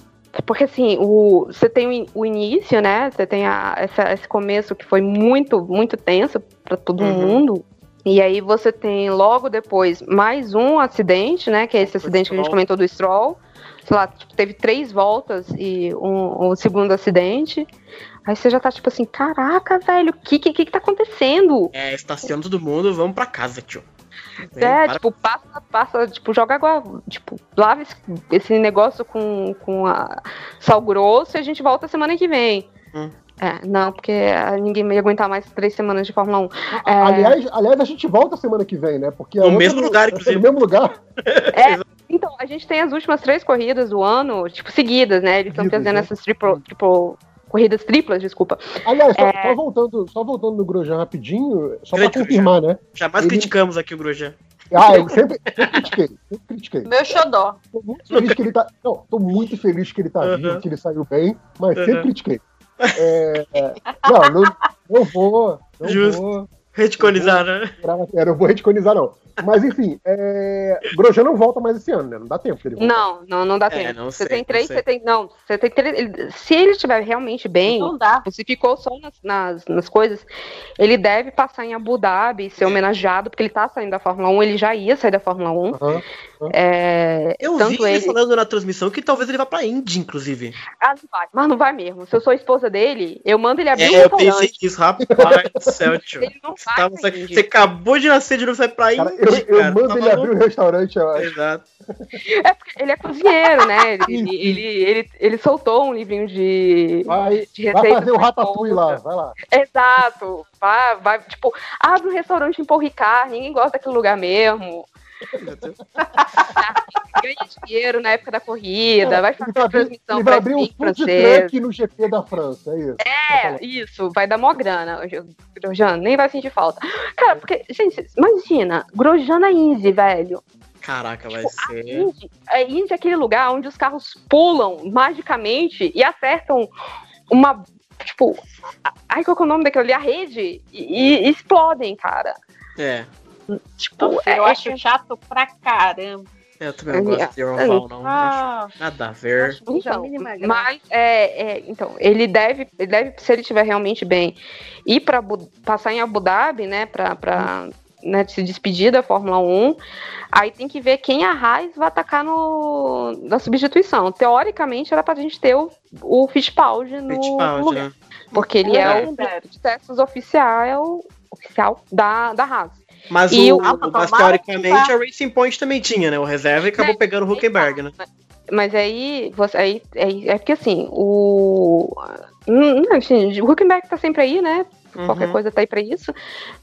Porque assim, o, você tem o in- o início, né? Você tem a, essa- esse começo que foi muito, muito tenso pra todo Uhum. mundo. E aí você tem logo depois mais um acidente, né? Que é esse acidente que a gente comentou do Stroll. Sei lá, tipo, teve três voltas e um, um segundo acidente. Aí você já tá tipo assim, caraca, velho, o que, que, que tá acontecendo? É, estaciona todo mundo, vamos pra casa, tio. Vem, É, para- tipo, passa, passa, tipo, joga água, tipo, lava esse, esse negócio com, com a sal grosso e a gente volta semana que vem. Hum. É, não, porque ah, ninguém ia aguentar mais três semanas de Fórmula 1. É, Aliás, aliás, a gente volta semana que vem, né? Porque No outra mesmo não- lugar, inclusive. No mesmo lugar. então, a gente tem as últimas três corridas do ano, tipo, seguidas, né? Eles estão fazendo né? essas triple, triple, corridas triplas, desculpa. Aliás, só, É. só voltando, só voltando no Grosjean rapidinho, só pra Grande confirmar, né? Jamais Ele- criticamos aqui o Grosjean. Ah, eu sempre, sempre critiquei, sempre critiquei. Meu xodó. Tô muito feliz que ele tá. Não, tô muito feliz que ele tá Uhum. vivo, que ele saiu bem, mas sempre Uhum. critiquei. É, é, não, não, não vou. Não Justo. vou. Reticonizar, né? Eu não vou reticonizar, não. Mas enfim, é, Grosjean não volta mais esse ano, né? Não dá tempo dele voltar. Não, não, não dá É, tempo. não você sei, tem três, você tem. Não, você tem três. ele- se ele estiver realmente bem, Não dá. se ficou só nas, nas, nas coisas, ele deve passar em Abu Dhabi, ser homenageado, porque ele tá saindo da Fórmula 1, ele já ia sair da Fórmula 1. Aham. É, Eu tanto vi ele falando na transmissão que talvez ele vá pra Indy, inclusive. Ah, não vai. Mas não vai mesmo. Se eu sou a esposa dele, eu mando ele abrir um É, eu pensei restaurante. nisso, rapaz do céu, tio. Ele não vai. Tá, você, você acabou de nascer de novo, você vai pra Indy, Cara, eu, eu cara. mando tá ele abrir o restaurante, eu acho. Exato. É porque ele é cozinheiro, né? Ele, ele, ele, ele, ele soltou um livrinho de. Vai, de vai receitas fazer o ratatouille lá, vai lá. Exato. Vai, vai, tipo, abre um restaurante em Paul Ricard, ninguém gosta daquele lugar mesmo. Ganha dinheiro na época da corrida, vai Ele fazer vai abrir, transmissão pra vai abrir um food truck no GP da França, é isso. É, isso, vai dar mó grana. O Grosjean nem vai sentir falta. Cara, porque, gente, imagina, Grosjean na Indy, velho. Caraca, vai A ser. Indy, a Indy é aquele lugar onde os carros pulam magicamente e acertam uma. Tipo, a- ai, qual que é o nome daquilo ali? A rede e, e explodem, cara. É. Tipo, Nossa, é, eu é- acho chato pra caramba. Eu também não gosto de Roval, não. Ah, Acho Nada a ver. Então, mas é, é, então ele deve, ele deve, se ele estiver realmente bem, ir para passar em Abu Dhabi, né, para para né, se despedir da Fórmula 1. Aí tem que ver quem a Haas vai atacar no na substituição. Teoricamente era pra gente ter o, o Fittipaldi no Fittipaldi, lugar, né? porque ele É é, o de testes oficial, oficial da da Haas. Mas, E o, o- mas teoricamente a Racing Point também tinha, né? O reserva e acabou pegando o Huckenberg, né? Mas aí, você, aí, aí é porque assim, o. Não, enfim, o Huckenberg tá sempre aí, né? Qualquer Uhum. coisa tá aí pra isso.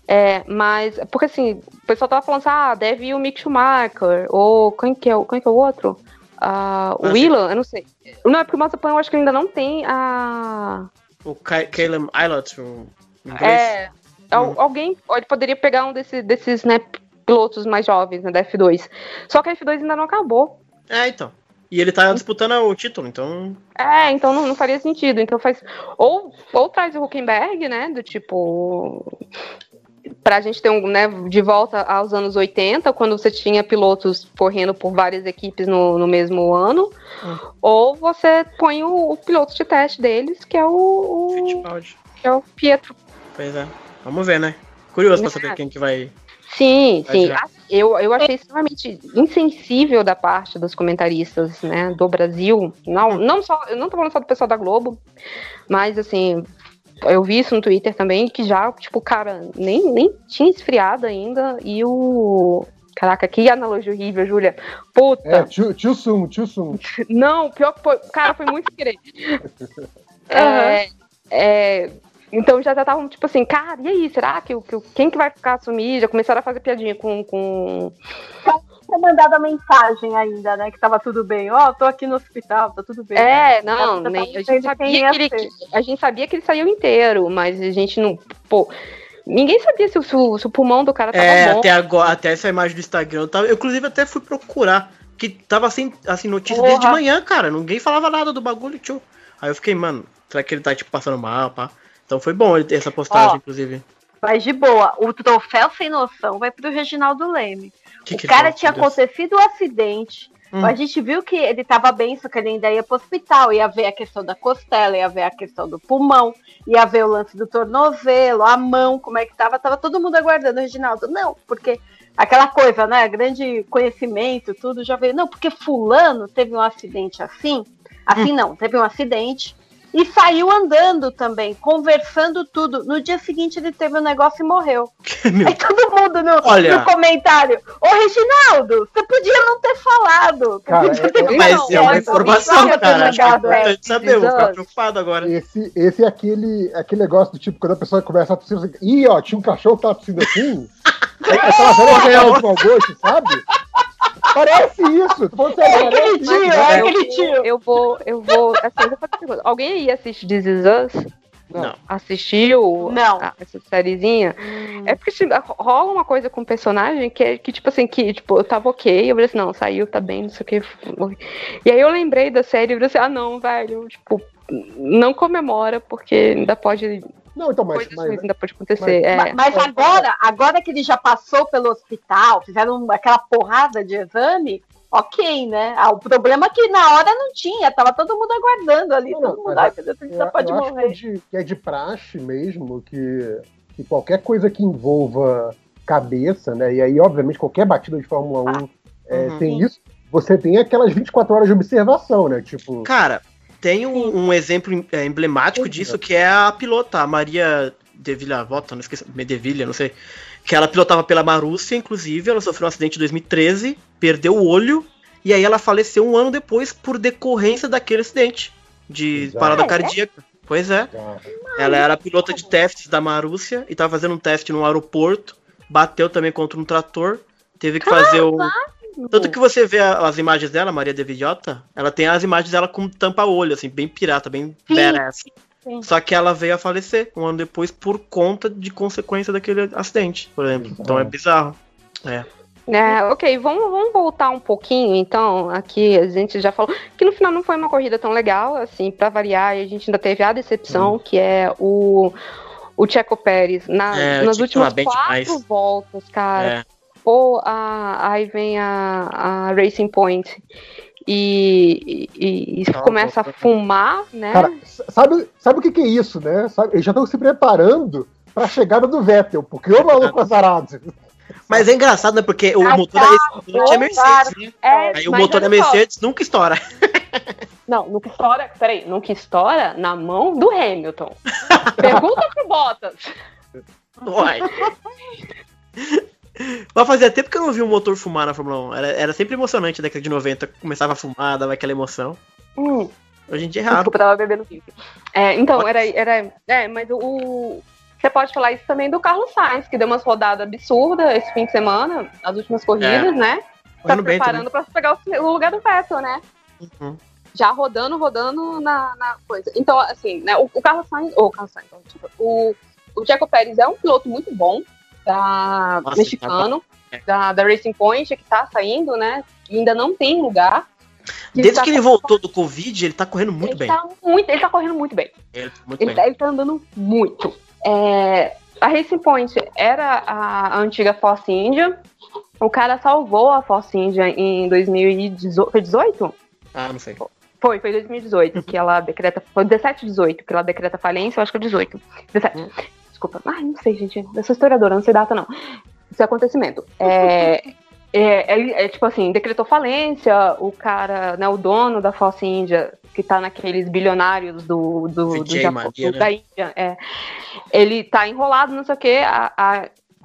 É, mas, porque assim, o pessoal tava falando assim, ah, deve ir o Mick Schumacher, ou quem que é, quem que é o outro? Ah, o Mazepin. Willan, eu não sei. Não, é porque o Mazepin eu acho que ainda não tem a. O Caleb Eilert, o inglês. É, al- alguém ele poderia pegar um desse, desses, né, pilotos mais jovens, né, da F2. Só que a F2 ainda não acabou. É, então. E ele tá disputando o título, então. É, então não, não faria sentido. Então faz. Ou, ou traz o Huckenberg, né? Do tipo. Pra gente ter um, né, de volta aos anos 80, quando você tinha pilotos correndo por várias equipes no, no mesmo ano. Hum. Ou você põe o, o piloto de teste deles, que é o, o- Fittipaldi. que é o Pietro. Pois é. Vamos ver, né? Curioso pra saber quem que vai. Sim, Vai sim. Ah, Eu, eu achei extremamente insensível da parte dos comentaristas, né, do Brasil. Não, não só, eu não tô falando só do pessoal da Globo, mas assim, eu vi isso no Twitter também, que já, tipo, cara, nem, nem tinha esfriado ainda, e o. Caraca, que analogia horrível, Júlia. Puta! É, tio, tio Sum, tio Sum. Não, pior que foi. Cara, foi muito querer. É, é, Então já estavam, tipo assim, cara, e aí, será que, o- que quem que vai ficar assumir? Já começaram a fazer piadinha com. com... Tinha mandado a mensagem ainda, né? Que tava tudo bem. Ó, tô aqui no hospital, tá tudo bem. É, não, Eu tava nem, a, gente sabia que ele, ser. a gente sabia que ele saiu inteiro, mas a gente não. Pô, ninguém sabia se, o- se o, se o pulmão do cara tava É, bom. até agora, até essa imagem do Instagram, eu, tava, eu inclusive até fui procurar, que tava assim, assim notícia Porra. desde de manhã, cara, ninguém falava nada do bagulho, tio. Aí eu fiquei, mano, será que ele tá, tipo, passando mal, pá? Então foi bom ele ter essa postagem, Ó. inclusive. Mas de boa, o troféu sem noção vai pro Reginaldo Leme. Que o que cara tinha Deus. acontecido um acidente. Hum. A gente viu que ele tava bem, só que ele ainda ia pro hospital. Ia ver a questão da costela, ia ver a questão do pulmão, ia ver o lance do tornozelo, a mão, como é que tava. Tava todo mundo aguardando o Reginaldo. Não, porque aquela coisa, né? Grande conhecimento, tudo já veio. Não, porque Fulano teve um acidente assim. Assim não, teve um acidente. E saiu andando também, conversando tudo. No dia seguinte ele teve um negócio e morreu. Meu Aí todo mundo no, Olha. no comentário, ô Reginaldo, você podia não ter falado. Cara, Você podia é- ter- Mas Não, é uma mas informação, cara. Acho que é é. importante saber, eu vou ficar Exato. preocupado agora. Esse, esse é aquele, aquele negócio do tipo, quando a pessoa começa a tossir, você... Ih, ó, tinha um cachorro que tava tossindo assim. Aí aquela velha real de mau gosto, sabe? Parece isso. Tô falando sério, É aquele tio, né? é eu, aquele tio. eu vou, eu vou. Assim, eu vou fazer uma pergunta. Alguém aí assiste This Is Us? Não. Assistiu Não. a- essa sériezinha? É porque tipo, rola uma coisa com o personagem que é que, tipo assim, que tipo, eu tava ok, eu falei assim, não, saiu, tá bem, não sei o que. E aí eu lembrei da série e falei assim, ah não, velho, tipo, não comemora, porque ainda pode. Não, então, mas, coisas mas, ruins ainda pode acontecer. mas- é. Mas, mas agora, agora que ele já passou pelo hospital, fizeram aquela porrada de exame, ok, né? Ah, o problema é que na hora não tinha, tava todo mundo aguardando ali, Não, todo não, mundo, ai, eu- meu Deus, já pode acho que é, morrer. de, que é de praxe mesmo que, que qualquer coisa que envolva cabeça, né? E aí, obviamente, qualquer batida de Fórmula 1 é, Uhum. tem isso. Você tem aquelas 24 horas de observação, né? Tipo, Cara, tem um, um exemplo é, emblemático disso que é a pilota, a Maria de Villavota, não esqueci, Medevilha, não sei. Que ela pilotava pela Marúcia, inclusive, ela sofreu um acidente em 2013, perdeu o olho, e aí ela faleceu um ano depois por decorrência daquele acidente de Exato. parada Ah, é? cardíaca. Pois é. ah, Ela era pilota de testes da Marúcia e tava fazendo um teste no aeroporto, bateu também contra um trator, teve que fazer o. Tanto que você vê as imagens dela, Maria de Villota, ela tem as imagens dela com tampa-olho, assim, bem pirata, bem Sim, badass. sim. Só que ela veio a falecer um ano depois por conta de consequência daquele acidente, por exemplo. Então é bizarro. É. É, ok, vamos, vamos voltar um pouquinho, então, aqui a gente já falou que no final não foi uma corrida tão legal, assim, pra variar, e a gente ainda teve a decepção, que é o, o Checo Pérez na, É, nas que últimas bem quatro demais. voltas, cara, é. Pô, a, aí vem a, a Racing Point e, e, e Cala a começa a boca. fumar, né? Cara, sabe, sabe o que, que é isso, né? Sabe, eles já estão se preparando pra chegada do Vettel, porque o maluco azarado. Mas é engraçado, né? Porque o Ah, motor, é, motor é Mercedes, né? É, Aí o motor da Mercedes nunca estoura. Não, nunca estoura, peraí, nunca estoura na mão do Hamilton. Pergunta pro Bottas. Uai. Mas fazia tempo que eu não vi um motor fumar na Fórmula 1. Era, era sempre emocionante na década de 90. Começava a fumar, dava aquela emoção. Hum, Hoje em dia é raro. Desculpa, tava bebendo vinho. É, então, era, era. É, mas o. Você pode falar isso também do Carlos Sainz, que deu umas rodadas absurdas esse fim de semana, as últimas corridas, né? Tá preparando pra pegar o, lugar do Vettel, né? Uhum. Já rodando, rodando na, na coisa. Então, assim, né? O, o Carlos Sainz. O Carlos Sainz, o, o Checo Pérez é um piloto muito bom, da Nossa, mexicano, tá da, da Racing Point, que tá saindo, né? Que ainda não tem lugar. Desde tá que ele voltou do Covid, ele tá correndo muito ele bem. Tá muito, ele tá correndo muito bem. Ele tá muito Ele bem. tá, ele tá andando muito. É, a Racing Point era a, a antiga Force India. O cara salvou a Force India em 2018. Foi 18? Ah, não sei. Foi, foi 2018 que ela decreta. Foi 17, 18 que ela decreta falência, eu acho que é 18. 17. Desculpa. Ai, não sei, gente. Eu sou historiadora, não sei data, não. Esse acontecimento. É. É, ele- é, tipo assim, decretou falência, o cara, né, o dono da Force India, que tá naqueles bilionários do, do, do Japão, do- né? da Índia, é, ele tá enrolado, não sei o que, a,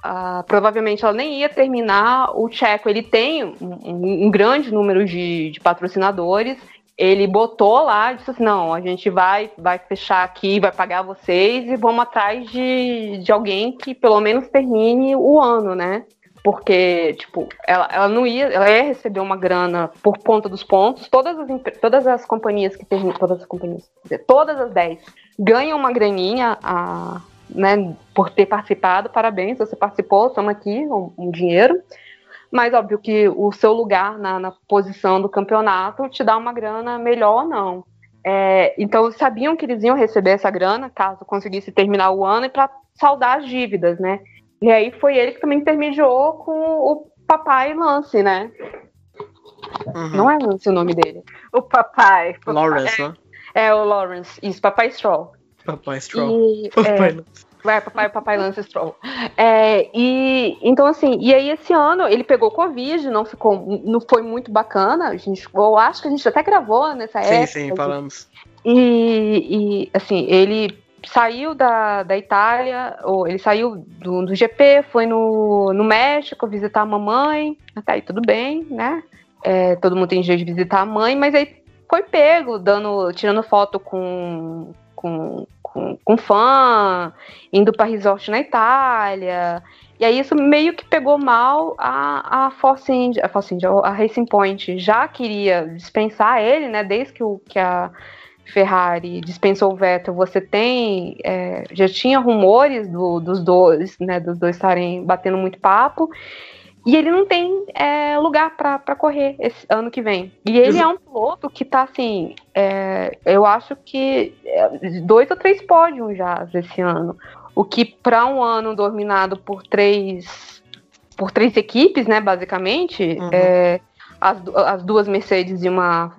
a- provavelmente ela nem ia terminar o checo, ele tem um, um- um grande número de, de patrocinadores, ele botou lá disse assim, não, a gente vai, vai fechar aqui, vai pagar vocês e vamos atrás de, de alguém que pelo menos termine o ano, né? Porque, tipo, ela, ela não ia, ela ia receber uma grana por conta dos pontos. Todas as, todas as companhias que terminam, todas as companhias, todas as 10 ganham uma graninha a, né, por ter participado. Parabéns, você participou, toma aqui um, um dinheiro mas óbvio que o seu lugar na, na, posição do campeonato te dá uma grana melhor ou não. É, então sabiam que eles iam receber essa grana caso conseguisse terminar o ano e para saldar as dívidas, né? E aí foi ele que também intermediou com o papai Lance, né? Uhum. Não é Lance o nome dele. O papai. Lawrence, é, né? É, o Lawrence. Isso, papai Stroll. Papai Stroll. E, papai é, Lance. Vai, papai, papai Lance Stroll. É, e então assim, e aí esse ano ele pegou Covid, não ficou, não foi muito bacana. A gente, eu acho que a gente até gravou nessa sim, época. Sim, sim, falamos. E, e assim, ele saiu da, da Itália, ou ele saiu do, do GP, foi no, no México visitar a mamãe, até aí tudo bem, né? É, todo mundo tem jeito de visitar a mãe, mas aí foi pego, dando, tirando foto com, com, com, com fã, indo para resort na Itália. E aí isso meio que pegou mal a, a Force India, a Force India, a Racing Point já queria dispensar ele, né? Desde que, o, que a Ferrari dispensou o Vettel, você tem é, já tinha rumores do, dos dois, né? Dos dois estarem batendo muito papo. E ele não tem é, lugar para correr esse ano que vem. E ele é um piloto que tá assim. É, eu acho que é, dois ou três pódios já esse ano. O que para um ano dominado por três por três equipes, né, basicamente, uhum. é, as, as duas Mercedes e uma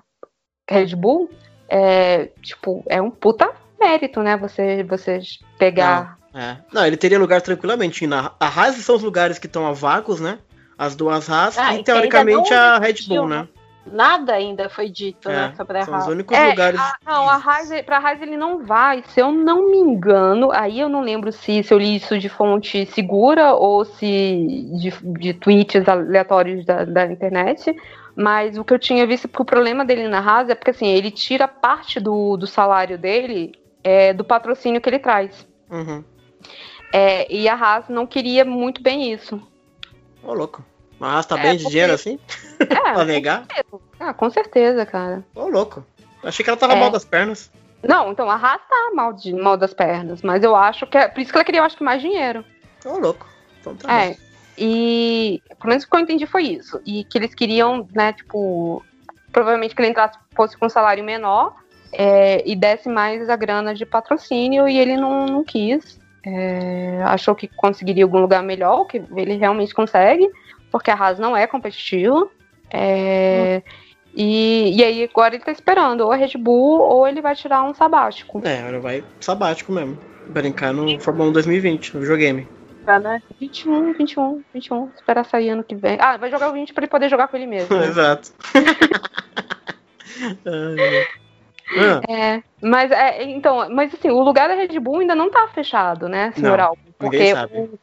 Red Bull, é, tipo, é um puta mérito, né, você, você pegar... Não, é. Não, ele teria lugar tranquilamente. Na, a Haas são os lugares que estão a vagos, né? As duas Haas ah, e teoricamente a Red Bull, né? Nada ainda foi dito, é, né, sobre a Haas. São os únicos é, lugares. A, não, a Haas, pra Haas ele não vai. Se eu não me engano, aí eu não lembro se, se eu li isso de fonte segura ou se de, de tweets aleatórios da, da internet. Mas o que eu tinha visto, porque o problema dele na Haas é porque assim, ele tira parte do, do salário dele é, do patrocínio que ele traz. Uhum. É, e a Haas não queria muito bem isso. Ô, louco. Mas tá é, bem de porque... dinheiro assim? É, pra negar? Ah, com certeza, cara. Ô, louco. Achei que ela tava é. mal das pernas. Não, então a Haas tá mal, de, mal das pernas, mas eu acho que é. Por isso que ela queria, eu acho que mais dinheiro. Ô, louco. Então tá é. Bom. E pelo menos o que eu entendi foi isso. E que eles queriam, né, tipo, provavelmente que ele entrasse, fosse com um salário menor é, e desse mais a grana de patrocínio e ele não, não quis. É, achou que conseguiria algum lugar melhor, que ele realmente consegue, porque a Haas não é competitivo. É, hum. e, e aí agora ele tá esperando ou a Red Bull ou ele vai tirar um sabático. É, ele vai sabático mesmo. Brincar no Fórmula 1 2020, no videogame. Tá, né? 21, 21, 21. Esperar sair ano que vem. Ah, vai jogar o 20 pra ele poder jogar com ele mesmo. Né? Exato. É, mas é, então, mas assim, o lugar da Red Bull ainda não tá fechado, né, senhor Alvo? Porque o,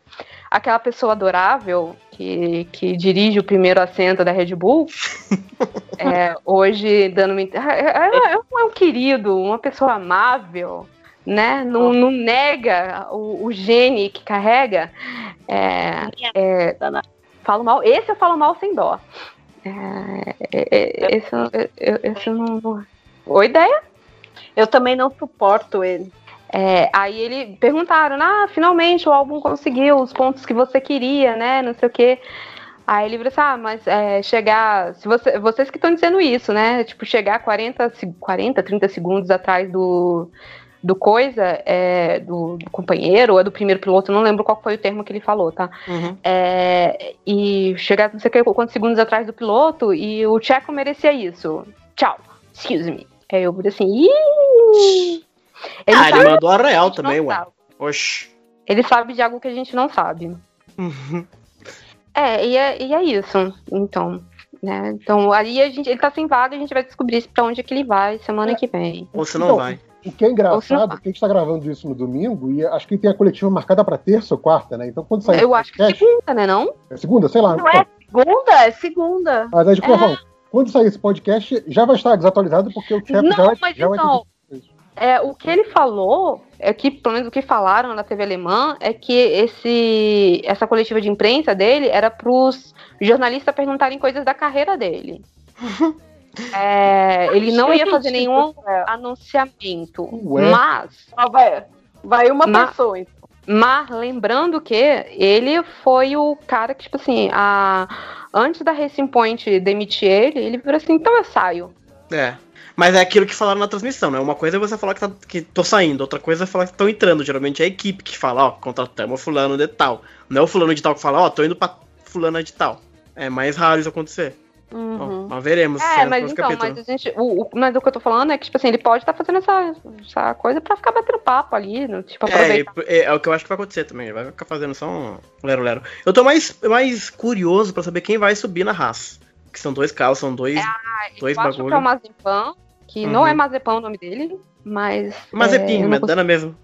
aquela pessoa adorável que, que dirige o primeiro assento da Red Bull, é, hoje dando é, é, é, é, um querido, uma pessoa amável, né? Não, não nega o, o, gene que carrega. É, é, falo mal. Esse eu falo mal sem dó. É, é, esse, esse eu não, Oi, ideia? Eu também não suporto ele. É, aí ele perguntaram, ah, finalmente o álbum conseguiu os pontos que você queria, né? Não sei o quê. Aí ele falou assim, ah, mas é, chegar. Se você, vocês que estão dizendo isso, né? Tipo, chegar 40, 40 30 segundos atrás do, do coisa, é, do, do, companheiro ou é do primeiro piloto, não lembro qual foi o termo que ele falou, tá? Uhum. É, e chegar não sei quantos segundos atrás do piloto e o Checo merecia isso. Tchau. Excuse me. Aí eu falei assim, Ih! Ele ah, ele mandou a real também, ué. Oxi. Ele sabe de algo que a gente não sabe. Uhum. É, e é, e é isso. Então, né? Então, aí a gente, ele tá sem vaga, a gente vai descobrir pra onde é que ele vai semana é. que vem. Ou se não então, vai. O que é engraçado, que a gente tá gravando isso no domingo, e acho que tem a coletiva marcada pra terça ou quarta, né? Então quando sair. Eu acho que é segunda, né? Não? É segunda, sei lá. Não é segunda? É segunda. Mas aí de é. Quando sair esse podcast, já vai estar desatualizado, porque o chefe Não, já vai, mas já vai ter então, É, o que ele falou, é que, pelo menos o que falaram na TV alemã, é que esse, essa coletiva de imprensa dele era para os jornalistas perguntarem coisas da carreira dele. É, ele não ia fazer nenhum anunciamento. Ué. Mas, Ó, vai, vai uma Ma- pessoa, então. Mas lembrando que ele foi o cara que, tipo assim, a, antes da Racing Point demitir ele, ele virou assim, então eu saio. É. Mas é aquilo que falaram na transmissão, né? Uma coisa é você falar que, tá, que tô saindo, outra coisa é falar que estão entrando. Geralmente é a equipe que fala, ó, contratamos fulano de tal. Não é o fulano de tal que fala, ó, tô indo pra fulana de tal. É mais raro isso acontecer. Uhum. Ó, mas veremos. É, cenas mas então, capítulos. mas a gente. O, o- mas o que eu tô falando é que, tipo assim, ele pode estar fazendo essa, essa coisa pra ficar batendo papo ali, no- tipo, É, aproveitar. e- é, é o que eu acho que vai acontecer também. Ele vai ficar fazendo só um lero-lero. Eu tô mais, mais curioso pra saber quem vai subir na raça. Que são dois carros, são dois. dois eu acho que é o Mazepam, que Uhum. não é Mazepam o nome dele, mas. Mas é, é mas cons- dana mesmo.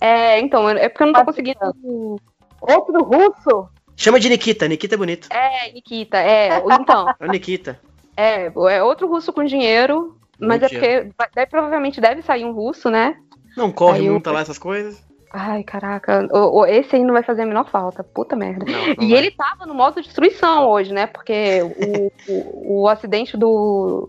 É, então, é porque eu não tô Mazepam. conseguindo. Outro russo? Chama de Nikita, Nikita é bonito. É, Nikita, é. Então, É o Nikita. é, é outro russo com dinheiro, mas é porque deve- provavelmente deve sair um russo, né? Não corre Aí eu- muito lá essas coisas. Ai, caraca, o- o- esse aí não vai fazer a menor falta, puta merda. Não, não E vai. ele tava no modo destruição hoje, né? Porque o, o, o acidente do.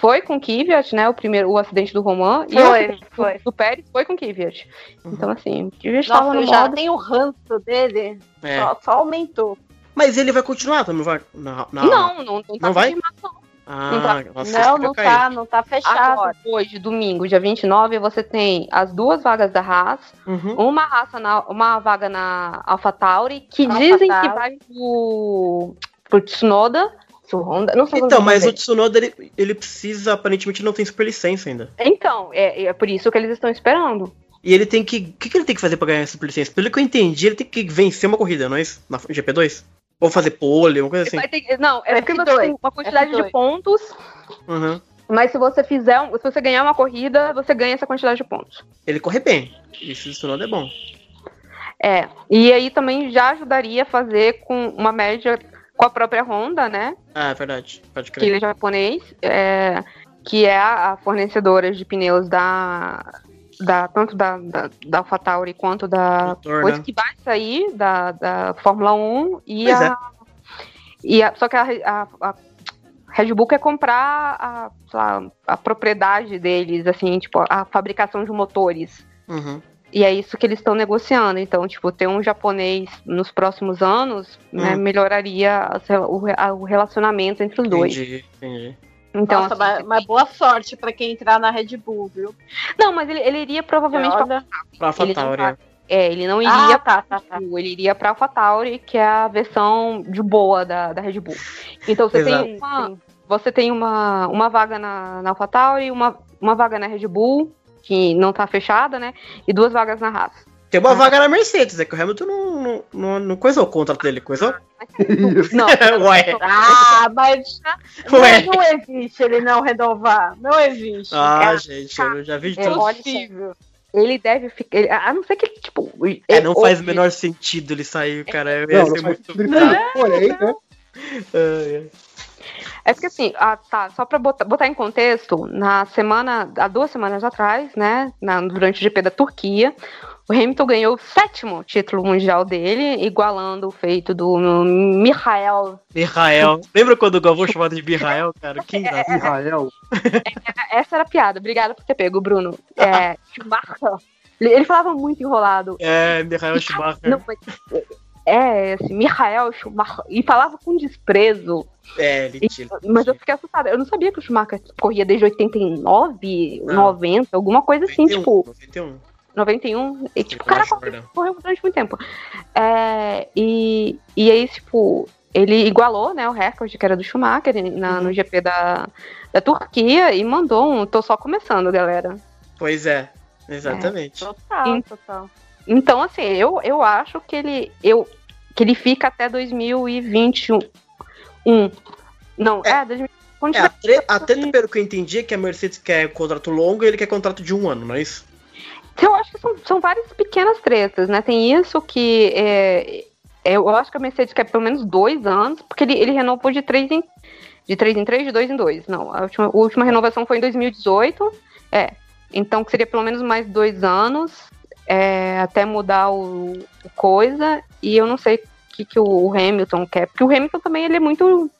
Foi com o Kvyat, né? O primeiro, o acidente do Roman. e o Foi, do- foi. Pérez foi com o Kvyat. Uhum. Então, assim, Kvyat tava Nossa, no já modo. tem o ranço dele. É. Só, só aumentou. Mas ele vai continuar, também vai. Na, na- Não, não, não tá Não vai? Ah, não tá- nossa, não, não tá, não tá fechado. Agora, hoje, domingo, dia 29, você tem as duas vagas da Haas, Uhum. uma, raça na, uma vaga na AlphaTauri, que AlphaTauri. dizem que vai pro, pro Tsunoda. Honda, não sei Então, o mas o Tsunoda, ele, ele precisa, aparentemente, não tem super licença ainda. Então, é, é por isso que eles estão esperando. E ele tem que. O que, que ele tem que fazer pra ganhar essa super licença? Pelo que eu entendi, ele tem que vencer uma corrida, não é isso? Na GP2? Ou fazer pole, uma coisa assim. Ter- não, é porque F2, você tem uma quantidade F2. de pontos, Uhum. mas se você fizer, um- se você ganhar uma corrida, você ganha essa quantidade de pontos. Ele corre bem. Isso do Tsunoda é bom. É, e aí também já ajudaria a fazer com uma média com a própria Honda, né? Ah, é verdade. Pode Que crer. ele é japonês, é, que é a, a fornecedora de pneus da, da tanto da, da, da AlphaTauri quanto da Motor, coisa né? que vai sair da, da Fórmula 1 e Pois é. a, e a só que a, a, a Red Bull quer comprar a, lá, a propriedade deles, assim, tipo, a fabricação de motores. Uhum. E é isso que eles estão negociando. Então, tipo, ter um japonês nos próximos anos né, Hum. melhoraria as rela- o, relacionamento entre os dois. Entendi, entendi. Então, Nossa, assim, mas, mas boa sorte pra quem entrar na Red Bull, viu? não, mas ele, ele iria provavelmente pra, Olha. Pra Ele não AlphaTauri. vai. é, ele não Ah, iria tá, tá, tá. ele iria pra AlphaTauri, que é a versão de boa da, da Red Bull. Então você tem uma, você tem uma, uma vaga na, na AlphaTauri, uma, uma vaga na Red Bull, que não tá fechada, né? E duas vagas na Haas. Tem uma vaga na Mercedes, é que o Hamilton não, não, não, não coisou o contrato dele, coisou? Não, Ué. Ah, mas Ué. não, não existe ele não renovar. Não existe. Ah, gente, eu já vi de É, tudo. olha, Impossível. ele deve ficar. ele- a não ser que ele, tipo. É, não faz o menor sentido ele sair, cara. Ia Não, não muito. Porém, né? É porque assim, ah, tá, só pra botar, botar em contexto, na semana, há duas semanas atrás, né, na- durante o GP da Turquia, o Hamilton ganhou o sétimo título mundial dele, igualando o feito do Michael. Mihael. Lembra quando o Galvão chamava de Mihael, cara? Quem dá? Israel. Essa era a piada, obrigada por ter pego, Bruno. É, Schumacher. Ele, falava muito enrolado. É, Mihael Schumacher. Não, mas, é, assim, Michael Schumacher. E falava com desprezo. É, ele tinha. Mas eu fiquei assustada. Eu não sabia que o Schumacher corria desde 89, Não. 90, alguma coisa assim, 91, tipo, 91. 91. E, tipo, o cara correu, correu durante muito tempo. É, e, e aí, tipo, ele igualou, né, o recorde que era do Schumacher na- Uhum. no GP da, da Turquia e mandou um. Tô só começando, galera. Pois é, exatamente. Total, Sim. total. Então, assim, eu, eu acho que ele, eu, que ele fica até 2021. Não, É. é, 2000, quando É, a, tiver- tre- a treta, pelo que eu entendi, é que a Mercedes quer contrato longo e ele quer contrato de um ano, não é isso? Eu acho que são, são várias pequenas tretas, né? Tem isso que é, eu acho que a Mercedes quer pelo menos dois anos, porque ele, ele renovou de três em, De 3 em 3, de 2 em 2. Não, a última, a última renovação foi em 2018. É. Então que seria pelo menos mais dois anos é, até mudar o, o, coisa. E eu não sei que, que o Hamilton quer. Porque o Hamilton também ele é muito.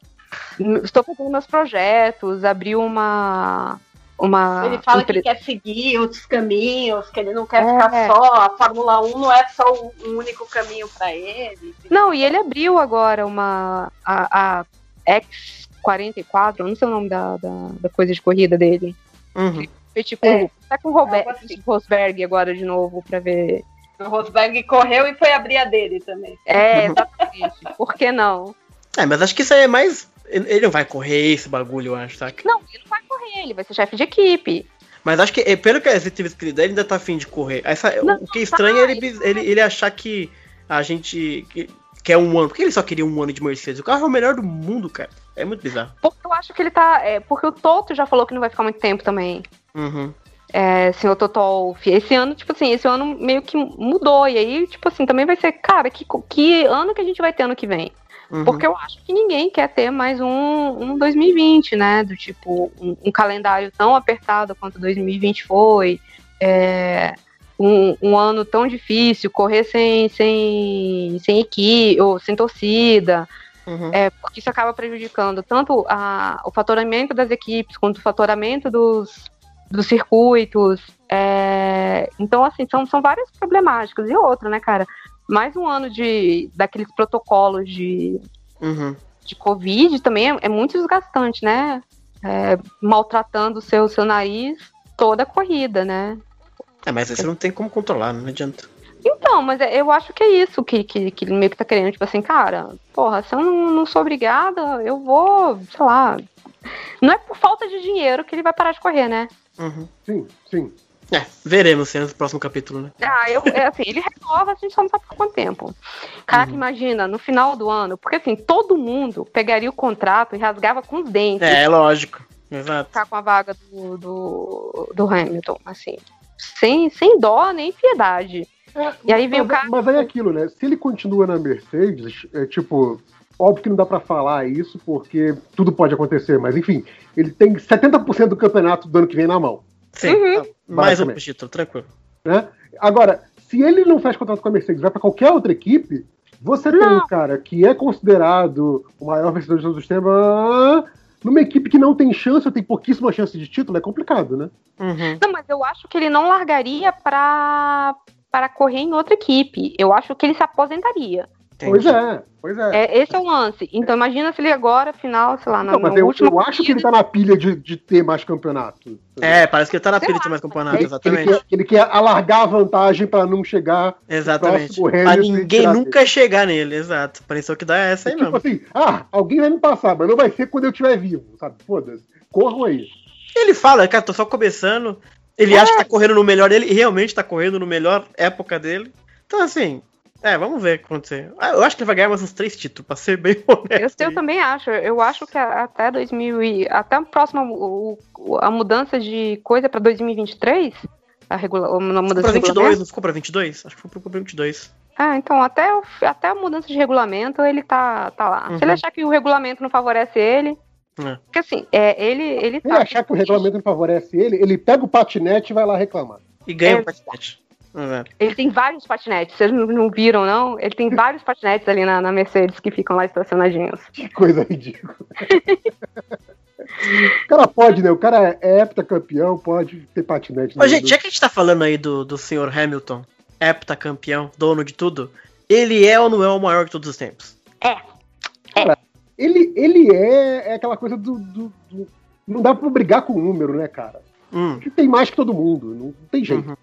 Estou fazendo meus projetos, abriu uma. Uma ele fala empre... que quer seguir outros caminhos, que ele não quer é. ficar só. A Fórmula 1 não é só um único caminho para ele. Não, e ele abriu agora uma. A, a X44, não sei o nome da, da, da coisa de corrida dele. Uhum. Foi tipo, é. tá com o Robert, assim. Rosberg agora de novo pra ver. O Rosberg correu e foi abrir a dele também. É, exatamente. Por que não? É, mas acho que isso aí é mais. Ele não vai correr esse bagulho, eu acho, tá? Não, ele não vai correr, ele vai ser chefe de equipe. Mas acho que, é, pelo que a gente teve escrito, ele ainda tá afim de correr. Essa, não, o que é estranho tá, é ele, ele, ele achar que a gente. Que, quer um ano. Por que ele só queria um ano de Mercedes? O carro é o melhor do mundo, cara. É muito bizarro. Porque eu acho que ele tá. É, porque o Toto já falou que não vai ficar muito tempo também. Uhum. É, senhor Totolfi. Esse ano, tipo assim, esse ano meio que mudou. E aí, tipo assim, também vai ser, cara, que, que ano que a gente vai ter ano que vem? Uhum. Porque eu acho que ninguém quer ter mais um, um 2020, né? Do tipo, um, um calendário tão apertado quanto 2020 foi. É, um, um, ano tão difícil, correr sem, sem, sem equipe ou sem torcida. Uhum. É, porque isso acaba prejudicando tanto a, o faturamento das equipes quanto o faturamento dos, dos circuitos. É, então, assim, são, são várias problemáticas. E outra, né, cara? Mais um ano de daqueles protocolos de, uhum. de Covid também é, é muito desgastante, né? É, maltratando o seu, seu nariz toda a corrida, né? É, mas você não tem como controlar, não adianta. Então, mas é, eu acho que é isso que, que, que ele meio que tá querendo, tipo assim, cara, porra, se eu não, não sou obrigada, eu vou, sei lá. Não é por falta de dinheiro que ele vai parar de correr, né? Uhum. Sim, sim. É, veremos no próximo capítulo, né? Ah, eu, é assim, ele renova, a gente só não sabe por quanto tempo. Caraca, uhum. imagina, no final do ano, porque assim, todo mundo pegaria o contrato e rasgava com os dentes. É, é lógico. Exato. Tá com a vaga do, do, do Hamilton, assim. Sem, sem dó nem piedade. É, e aí vem mas, o cara. Mas aí é aquilo, né? Se ele continua na Mercedes, é tipo. Óbvio que não dá para falar isso, porque tudo pode acontecer, mas enfim, ele tem 70% do campeonato do ano que vem na mão. Sim, uhum. mais um título, tranquilo. Né? Agora, se ele não faz contrato com a Mercedes, vai para qualquer outra equipe, você não. tem um cara que é considerado o maior vencedor de todos os tempos, numa equipe que não tem chance, ou tem pouquíssima chance de título, é complicado, né? Uhum. Não, mas eu acho que ele não largaria para para correr em outra equipe. Eu acho que ele se aposentaria. Entendi. Pois é, pois é. é. Esse é o lance. Então imagina se ele agora, final, sei lá, na Não, mas eu, eu acho que ele tá na pilha de, de ter mais campeonato. É, parece que ele tá na pilha de ter mais campeonato, exatamente. Ele quer, ele quer alargar a vantagem para não chegar. Exatamente. Pra ninguém nunca dele. chegar nele, exato. Pareceu que dá essa aí é, tipo mesmo. assim, ah, alguém vai me passar, mas não vai ser quando eu estiver vivo, sabe? Foda-se. Corram aí. Ele fala, cara, tô só começando. Ele é. acha que tá correndo no melhor dele e realmente tá correndo no melhor época dele. Então, assim, é, vamos ver o que acontecer. Ah, eu acho que ele vai ganhar mais uns três títulos, pra ser bem honesto. Eu, eu também acho. Eu acho que até 2000 e, até a próxima o, a mudança de coisa pra 2023, a, regula, a mudança pra 22, não ficou pra 22? Acho que foi pra 22. Ah, então até, até a mudança de regulamento ele tá, tá lá. Uhum. Se ele achar que o regulamento não favorece ele, é. Porque assim, é, ele, ele tá. Ele achar que o regulamento não favorece ele, ele pega o patinete e vai lá reclamar. E ganha o patinete. É. Ele tem vários patinetes, vocês não viram, não? Ele tem vários patinetes ali na, na Mercedes que ficam lá estacionadinhos. Que coisa ridícula. o cara pode, né? O cara é heptacampeão, pode ter patinete. Mas, gente, já que a gente tá falando aí do, do senhor Hamilton, heptacampeão, dono de tudo, ele é ou não é o maior de todos os tempos? É. Cara, ele, ele é, é aquela coisa do, do, do, Não dá pra brigar com o número, né, cara? Hum. Ele tem mais que todo mundo, não, tem jeito. Uhum.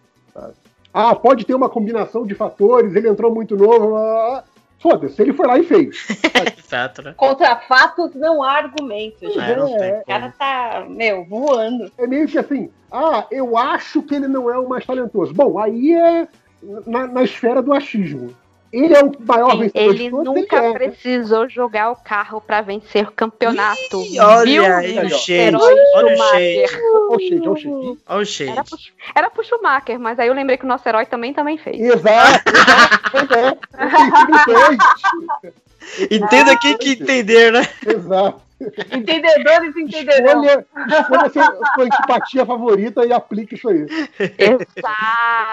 Ah, pode ter uma combinação de fatores, ele entrou muito novo. Ah, Foda-se, ele foi lá e fez. Exato, né? Contra fatos não há argumentos. É, não é, o cara tá, meu, voando. É meio que assim, ah, eu acho que ele não é o mais talentoso. Bom, aí é na, na esfera do achismo. Ele é o maior Sim, vencedor Ele todos, nunca ele é. precisou jogar o carro para vencer o campeonato. Ih, olha aí o shade. Olha o shade. Olha o shade. Olha o shade. Era, pro, era pro Schumacher, mas aí eu lembrei que o nosso herói também também fez. Exato. exato. Entenda quem que entender, né? Exato. Entendedores entenderão. Escolha, escolha sua, sua antipatia favorita e aplique isso aí.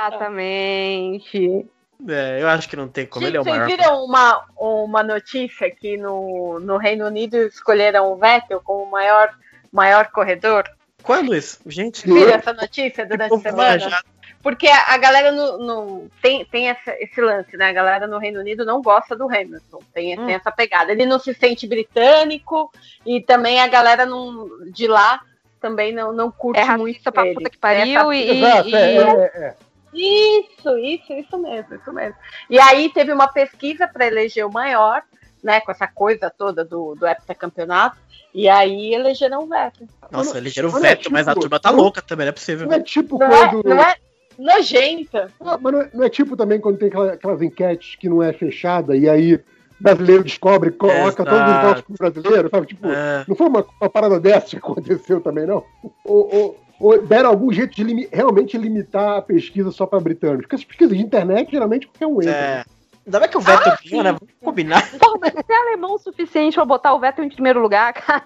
Exatamente. É, eu acho que não tem como. Gente, Ele é o vocês maior. viram uma, uma notícia que no, no Reino Unido escolheram o Vettel como o maior, maior corredor? Quando isso? Gente, Viram essa notícia durante a semana? viajado. Porque a, a galera no, no- tem, tem essa- esse lance, né? A galera no Reino Unido não gosta do Hamilton, tem, Hum. tem essa pegada. Ele não se sente britânico e também a galera não, de lá também não, não curte É muito pra ele. puta que pariu É e, Exato, e- é, é, é. Isso, isso, isso mesmo, isso mesmo. E aí teve uma pesquisa para eleger o maior, né? Com essa coisa toda do, do heptacampeonato. E aí elegeram o Vettel. Nossa, elegeram o Olha, Vettel, mas a tipo, turma tá louca também, não é possível. Não é tipo Não é, quando. não é nojenta. Ah, Mas não é, não é tipo também quando tem aquela- aquelas enquetes que não é fechada e aí o brasileiro descobre, coloca Exato. todos os votos pro brasileiro, sabe? Tipo, É. não foi uma, uma parada dessa que aconteceu também, não? Ou, ou- ou deram algum jeito de limi- realmente limitar a pesquisa só para britânicos? Porque essas pesquisas de internet, geralmente, qualquer um entra. É. Ainda bem que o Vettel ganhou, né? Vamos combinar. Pô, mas você é alemão o suficiente pra botar o Vettel em primeiro lugar, cara.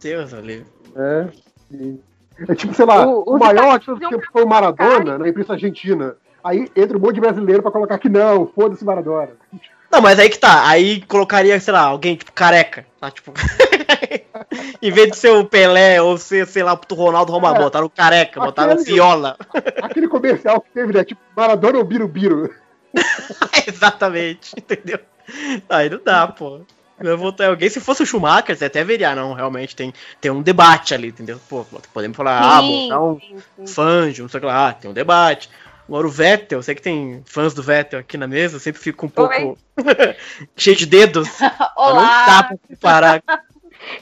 Deus, ali. É. sim. É tipo, sei lá, O- o, os maior tipo, foi o Maradona Cara. na imprensa argentina. Aí entra um monte de brasileiro pra colocar que não, foda-se Maradona. Não, mas aí que tá. Aí colocaria, sei lá, alguém tipo careca. Tá? Tipo. em vez de ser o Pelé ou ser, sei lá, o Ronaldo Romago, É. botaram o careca, botaram o Aquele- Viola. Aquele comercial que teve, né? Tipo, Maradona ou Birubiru. Exatamente, entendeu? Aí não dá, pô. Eu vou ter alguém, se fosse o Schumacher, você até veria, não, realmente tem, tem um debate ali, entendeu? Pô, podemos falar, ah, Sim, botar um sim, não sei o que lá, ah, tem um debate. Agora o Vettel, eu sei que tem fãs do Vettel aqui na mesa, eu sempre fico um pouco cheio de dedos. Não dá Olá! pra comparar.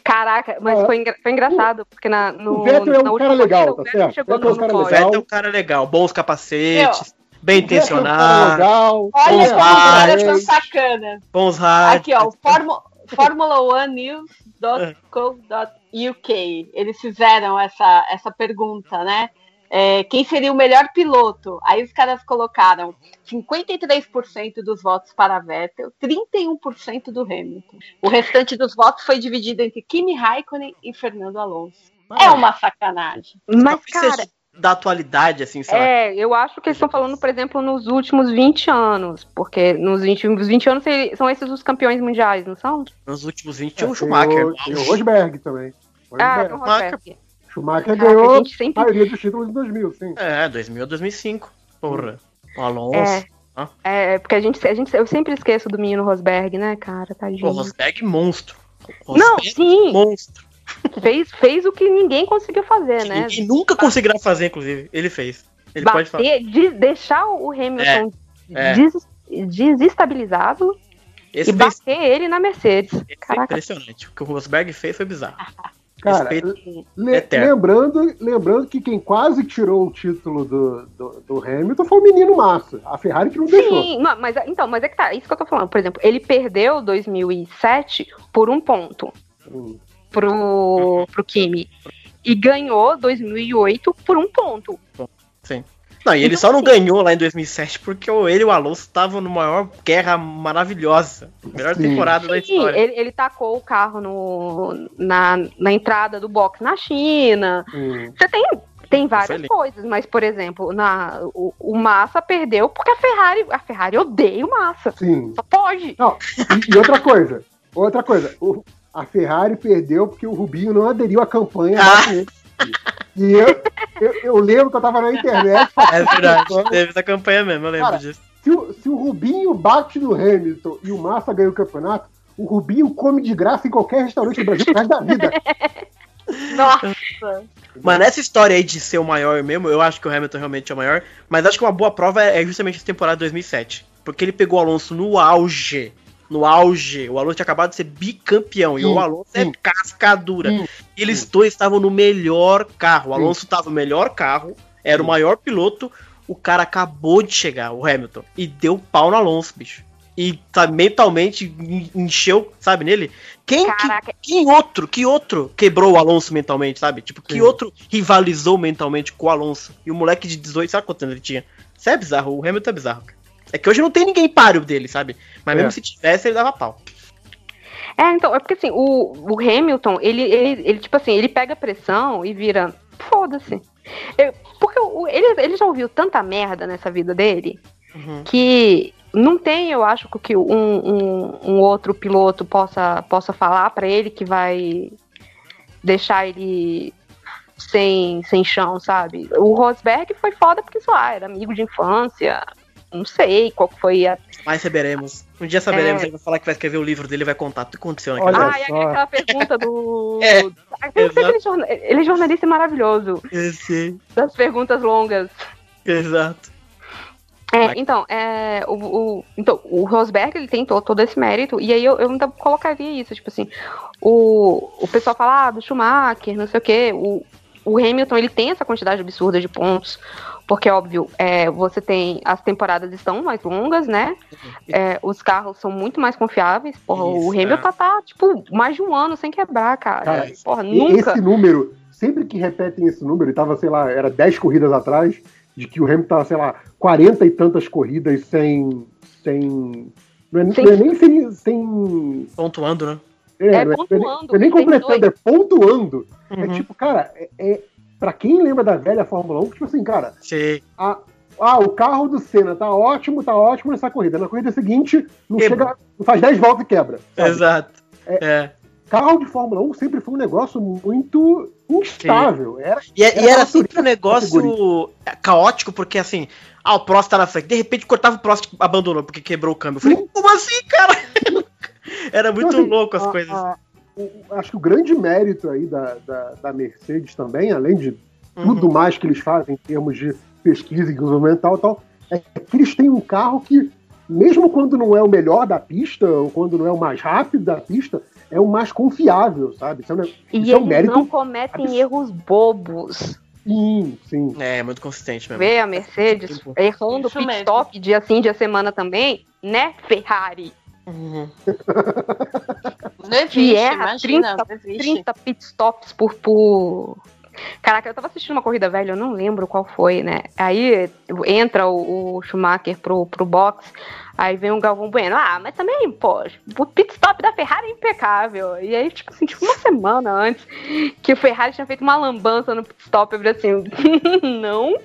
Caraca, mas Ah, foi, engra- foi engraçado, porque na, no, o Vettel é um cara legal, tá o Vettel certo? chegou Vettel é um no, cara no O pódio. Vettel é um cara legal, bons capacetes, bem É um intencionado, legal. Olha como os caras são sacanas. bons rádios. Aqui, ó, o Fórmula, Formula1news.co.uk. Eles fizeram essa, essa pergunta, né? É, quem seria o melhor piloto? Aí os caras colocaram 53% dos votos para Vettel, 31% do Hamilton. O restante dos votos foi dividido entre Kimi Raikkonen e Fernando Alonso. É uma sacanagem. Mas, cara, da atualidade, assim, sei lá. é, eu acho que eles estão falando, por exemplo, nos últimos 20 anos. Porque nos 20, os 20 anos são esses os campeões mundiais, não são? Nos últimos 20 É, o Schumacher. o- o Rosberg também. Ah, Rosberg. tem o Rosberg. Schumacher Caraca, ganhou a sempre- a maioria dos títulos em 2000, sim. É, 2000 a 2005. Porra. O Alonso. É. Ah. É, porque a gente, a gente, eu sempre esqueço do menino Rosberg, né, cara? Tadinho. Rosberg monstro. Não, Rosberg sim. monstro. Fez, fez o que ninguém conseguiu fazer, Que né? Ninguém nunca conseguirá fazer, inclusive. Ele fez. Ele pode. Bater, de- deixar o Hamilton é. des- desestabilizado Esse, e fez, bater ele na Mercedes. Caraca. impressionante. O que o Rosberg fez foi bizarro. Cara, le- eterno. lembrando, lembrando que quem quase tirou o título do, do, do Hamilton foi o menino Massa. A Ferrari que não deixou. Sim, ma- mas então, mas é que tá, isso que eu tô falando. Por exemplo, ele perdeu 2007 por um ponto Hum. pro, pro Kimi. E ganhou 2008 por um ponto. Não, e ele Então, só não assim- ganhou lá em 2007 porque o- ele e o Alonso estavam numa maior guerra maravilhosa. Melhor Sim. temporada da Sim, história. ele, ele tacou o carro no, na, na entrada do box na China. Hum. Você tem, tem várias coisas, mas, por exemplo, na, o, o Massa perdeu porque a Ferrari, a Ferrari odeia o Massa. Sim. Só pode. E, e outra coisa, outra coisa, o- a Ferrari perdeu porque o Rubinho não aderiu à campanha. Ah. E eu, eu, eu lembro que eu tava na internet. É verdade, teve essa campanha mesmo, eu lembro Cara, disso. Se o, se o Rubinho bate no Hamilton e o Massa ganha o campeonato, o Rubinho come de graça em qualquer restaurante do Brasil pro resto da vida. Nossa! Mas nessa história aí de ser o maior mesmo, eu acho que o Hamilton realmente é o maior. Mas acho que uma boa prova é justamente essa temporada de 2007. Porque ele pegou o Alonso no auge. No auge. O Alonso tinha acabado de ser bicampeão. e Sim, o Alonso é sim. cascadura. Sim, Eles dois estavam no melhor carro. O. Alonso estava no melhor carro. Era o maior piloto. O cara acabou de chegar, o Hamilton. E deu pau no Alonso, bicho. E tá, mentalmente en- encheu, sabe, nele. Quem, que, quem outro, que outro quebrou o Alonso mentalmente, sabe? Tipo, que Sim. outro rivalizou mentalmente com o Alonso? E o moleque de 18, sabe quantos anos ele tinha? Isso é bizarro, o Hamilton é bizarro, cara. É que hoje não tem ninguém páreo dele, sabe? Mas É. mesmo se tivesse, ele dava pau. É, então, é porque assim, o, o Hamilton, ele, ele, ele, tipo assim, ele pega pressão e vira. Foda-se. Porque o- ele, ele já ouviu tanta merda nessa vida dele Uhum. que não tem, eu acho, que um, um, um outro piloto possa, possa falar pra ele que vai deixar ele sem, sem chão, sabe? O Rosberg foi foda porque, sei lá, era amigo de infância. Não sei qual que foi a. Mas saberemos. Um dia saberemos. É. Ele vai falar que vai escrever o livro dele e vai contar tudo que aconteceu naquele Olha Ah, e só. aquela pergunta do. É, Ah, ele, é jornalista maravilhoso. Eu sei. Das perguntas longas. Exato. É, então, é, o, o- então, o Rosberg ele tem to- todo esse mérito, e aí eu, eu ainda colocaria isso, tipo assim, o, o pessoal fala ah, do Schumacher, não sei o quê, o, o Hamilton ele tem essa quantidade absurda de pontos, porque, óbvio, é, você tem, as temporadas estão mais longas, né, é, os carros são muito mais confiáveis, porra, o Isso, Hamilton é. tá, tipo, mais de um ano sem quebrar, cara, Cara, porra, E nunca... Esse número, sempre que repetem esse número, e tava, sei lá, era 10 corridas atrás, de que o Hamilton tava, sei lá, 40 e tantas corridas sem. sem. Não é, Sem- não é nem sem. sem Pontuando, né? é, É não é- pontuando, é nem completando, é pontuando. É Uhum. tipo, cara, é, é, pra quem lembra da velha Fórmula 1, tipo assim, cara, Sei. a- ah, o carro do Senna tá ótimo, tá ótimo nessa corrida. Na corrida seguinte, não Quebra. chega, não faz 10 voltas e quebra. sabe? Exato. É. Carro de Fórmula 1 sempre foi um negócio muito instável. Era, E, e Era era uma sempre um negócio caótico, porque assim, ah, o Prost tá na frente. De repente cortava o Prost e abandonou porque quebrou o câmbio. Eu falei, como assim, cara? Era muito Então, assim, louco as a- coisas. a- o- acho que o grande mérito aí da, da, da Mercedes também, além de Uhum. tudo mais que eles fazem em termos de pesquisa e desenvolvimento e tal, tal, é que eles têm um carro que, mesmo quando não é o melhor da pista, ou quando não é o mais rápido da pista, é o mais confiável, sabe? Isso é ne- E isso é um eles mérito. não cometem absurdo. erros bobos. Sim, sim. É, muito consistente mesmo. Vê a Mercedes errando isso pit mesmo. stop dia sim, dia semana também, né, Ferrari? Uhum. Não existe, Que erra imagina, 30, não existe. 30 pit stops por, por. Caraca, eu tava assistindo uma corrida velha, eu não lembro qual foi, né? Aí entra o, o Schumacher pro, pro box, aí vem o Galvão Bueno. Ah, mas também, pô, o pit stop da Ferrari é impecável. E aí, tipo assim, tipo uma semana antes que o Ferrari tinha feito uma lambança no pit stop, eu falei assim, não.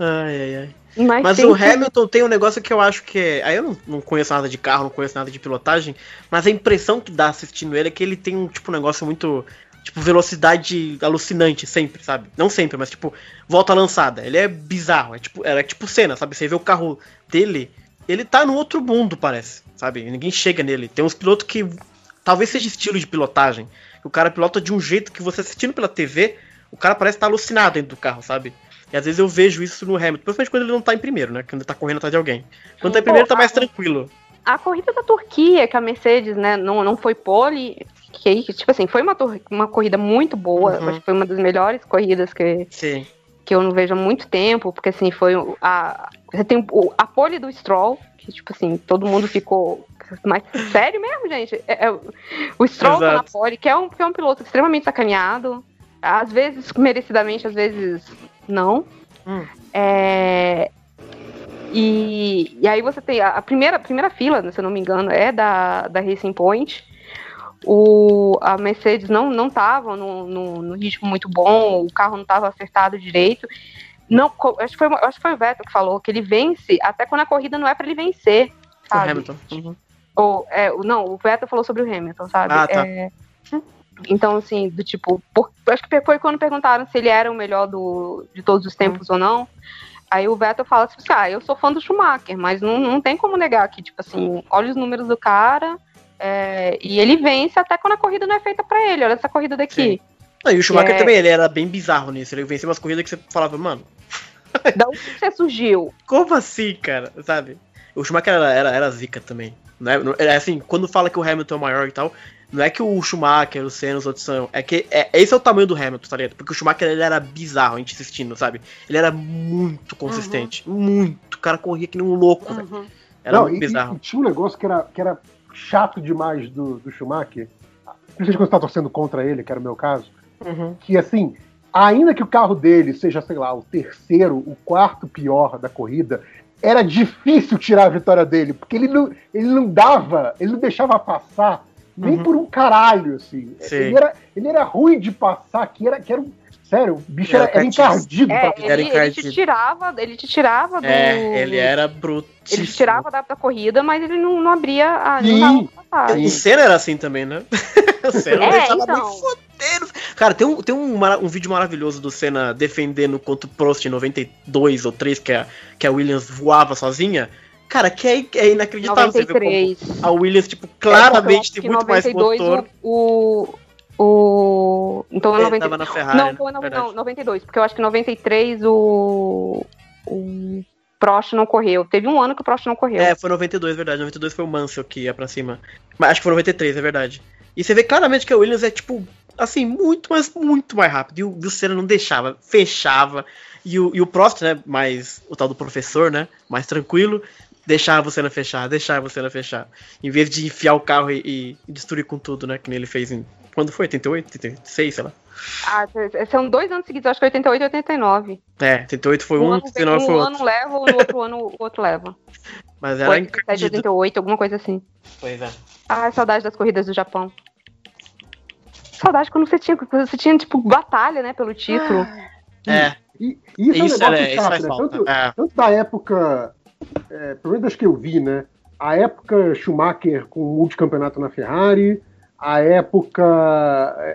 Ai, ai, ai. Mas, Mas o que- Hamilton tem um negócio que eu acho que é. Aí eu não, não conheço nada de carro, não conheço nada de pilotagem, mas a impressão que dá assistindo ele é que ele tem um tipo um negócio muito. Tipo, velocidade alucinante sempre, sabe? Não sempre, mas tipo, volta lançada. Ele é bizarro. É tipo, era tipo cena, sabe? Você vê o carro dele, ele tá num outro mundo, parece, sabe? Ninguém chega nele. Tem uns pilotos que talvez seja estilo de pilotagem. que O cara pilota de um jeito que você assistindo pela TV, o cara parece estar alucinado dentro do carro, sabe? E às vezes eu vejo isso no Hamilton, principalmente quando ele não tá em primeiro, né? Quando ele tá correndo atrás de alguém. Quando tá em primeiro, tá mais tranquilo. a corrida da Turquia, que a Mercedes, né, não, não foi pole, que aí, tipo assim, foi uma, uma corrida muito boa, Uhum. acho que foi uma das melhores corridas que, Sim. que eu não vejo há muito tempo, porque assim, foi a. Você tem a pole do Stroll, que, tipo assim, todo mundo ficou. Mas sério mesmo, gente? É- é o- Stroll tá na pole, que é, um, que é um piloto extremamente sacaneado. Às vezes merecidamente, às vezes não. Hum. É, e, e aí você tem a, a primeira, a primeira fila, se eu não me engano, é da, da Racing Point. O, a Mercedes não não estava no, no, no ritmo muito bom, o carro não estava acertado direito. Não, acho que, foi, acho que foi o Vettel que falou que ele vence até quando a corrida não é para ele vencer. O Sabe? Hamilton. Uhum. Ou, é, o- não, o Vettel falou sobre o Hamilton, sabe? Ah, tá. É, então, assim, do tipo, por- acho que foi quando perguntaram se ele era o melhor do, de todos os tempos ou não. Aí o Vettel fala assim, ah, eu sou fã do Schumacher, mas não, não tem como negar que, tipo assim, olha os números do cara é, e ele vence até quando a corrida não é feita pra ele. Olha essa corrida daqui. Não, e o Schumacher É. também, ele era bem bizarro nisso. Ele vencia umas corridas que você falava, mano, Da onde você surgiu? como assim, cara? Sabe? O Schumacher era, era, era zica também. É, não- é assim, quando fala que o Hamilton é o maior e tal, não é que o Schumacher, o Senna, os outros são. É que é, esse é o tamanho do Hamilton, tá ligado? Porque o Schumacher ele era bizarro, a gente assistindo, sabe? Ele era muito consistente. Muito. O cara corria que nem um louco, velho. Uhum. Era Não, muito e, e- bizarro. e tinha um negócio que era, que era chato demais do, do Schumacher, principalmente quando você tá torcendo contra ele, que era o meu caso, Uhum. que assim, ainda que o carro dele seja, sei lá, o terceiro, o quarto pior da corrida, era difícil tirar a vitória dele, porque ele não, ele não dava, ele não deixava passar nem Uhum. por um caralho, assim. Sim. Ele era, ele era ruim de passar, que era, que era um. Sério, o bicho Era era, era cardido. encardido. É, pra- Era ele, ele te encardido. tirava, ele te tirava do. É, ele era bruto. Ele te tirava da, da corrida, mas ele não, não abria a. Sim. Não. O Senna era assim também, né? o Senna É, deixava então. muito fodeiro. Cara, tem, um, tem um, um vídeo maravilhoso do Senna defendendo contra o Prost em 92 ou 3, que a, que a Williams voava sozinha. Cara, que é, é inacreditável. Você vê como 93. a Williams, tipo, É, claramente porque tem muito mais que 92 motor. O, o. Então é É, 92. tava na Ferrari, Não, né? foi não, não, 92, porque eu acho que 93 o. O Prost não correu. Teve um ano que o Prost não correu. É, foi 92, verdade. 92 foi o Mansell que ia pra cima. Mas acho que foi 93, é verdade. E você vê claramente que a Williams é, tipo, assim, muito, mas muito mais rápido. E o, e o Senna não deixava, fechava. E o, e o Prost, né, mais o tal do professor, né, mais tranquilo, deixava o Senna fechar, deixava o Senna fechar. Em vez de enfiar o carro e, e- destruir com tudo, né, que nem ele fez em... Quando foi? 88? 86, sei lá. Ah, são dois anos seguidos, acho que 88 e 89. É, 88 foi um, ano, 89 foi um outro. ano leva, no outro ano o outro leva. Mas era Foi 87, encardido. 88, alguma coisa assim. Pois é. Ah, saudade das corridas do Japão. Saudade quando você tinha, quando você tinha tipo, batalha, né, pelo título. É, E, e isso, isso, é um era, negócio isso chato, né? falta. Tanto, É. tanto da época, é, pelo menos das que eu vi, né? A época Schumacher com o multicampeonato na Ferrari, a época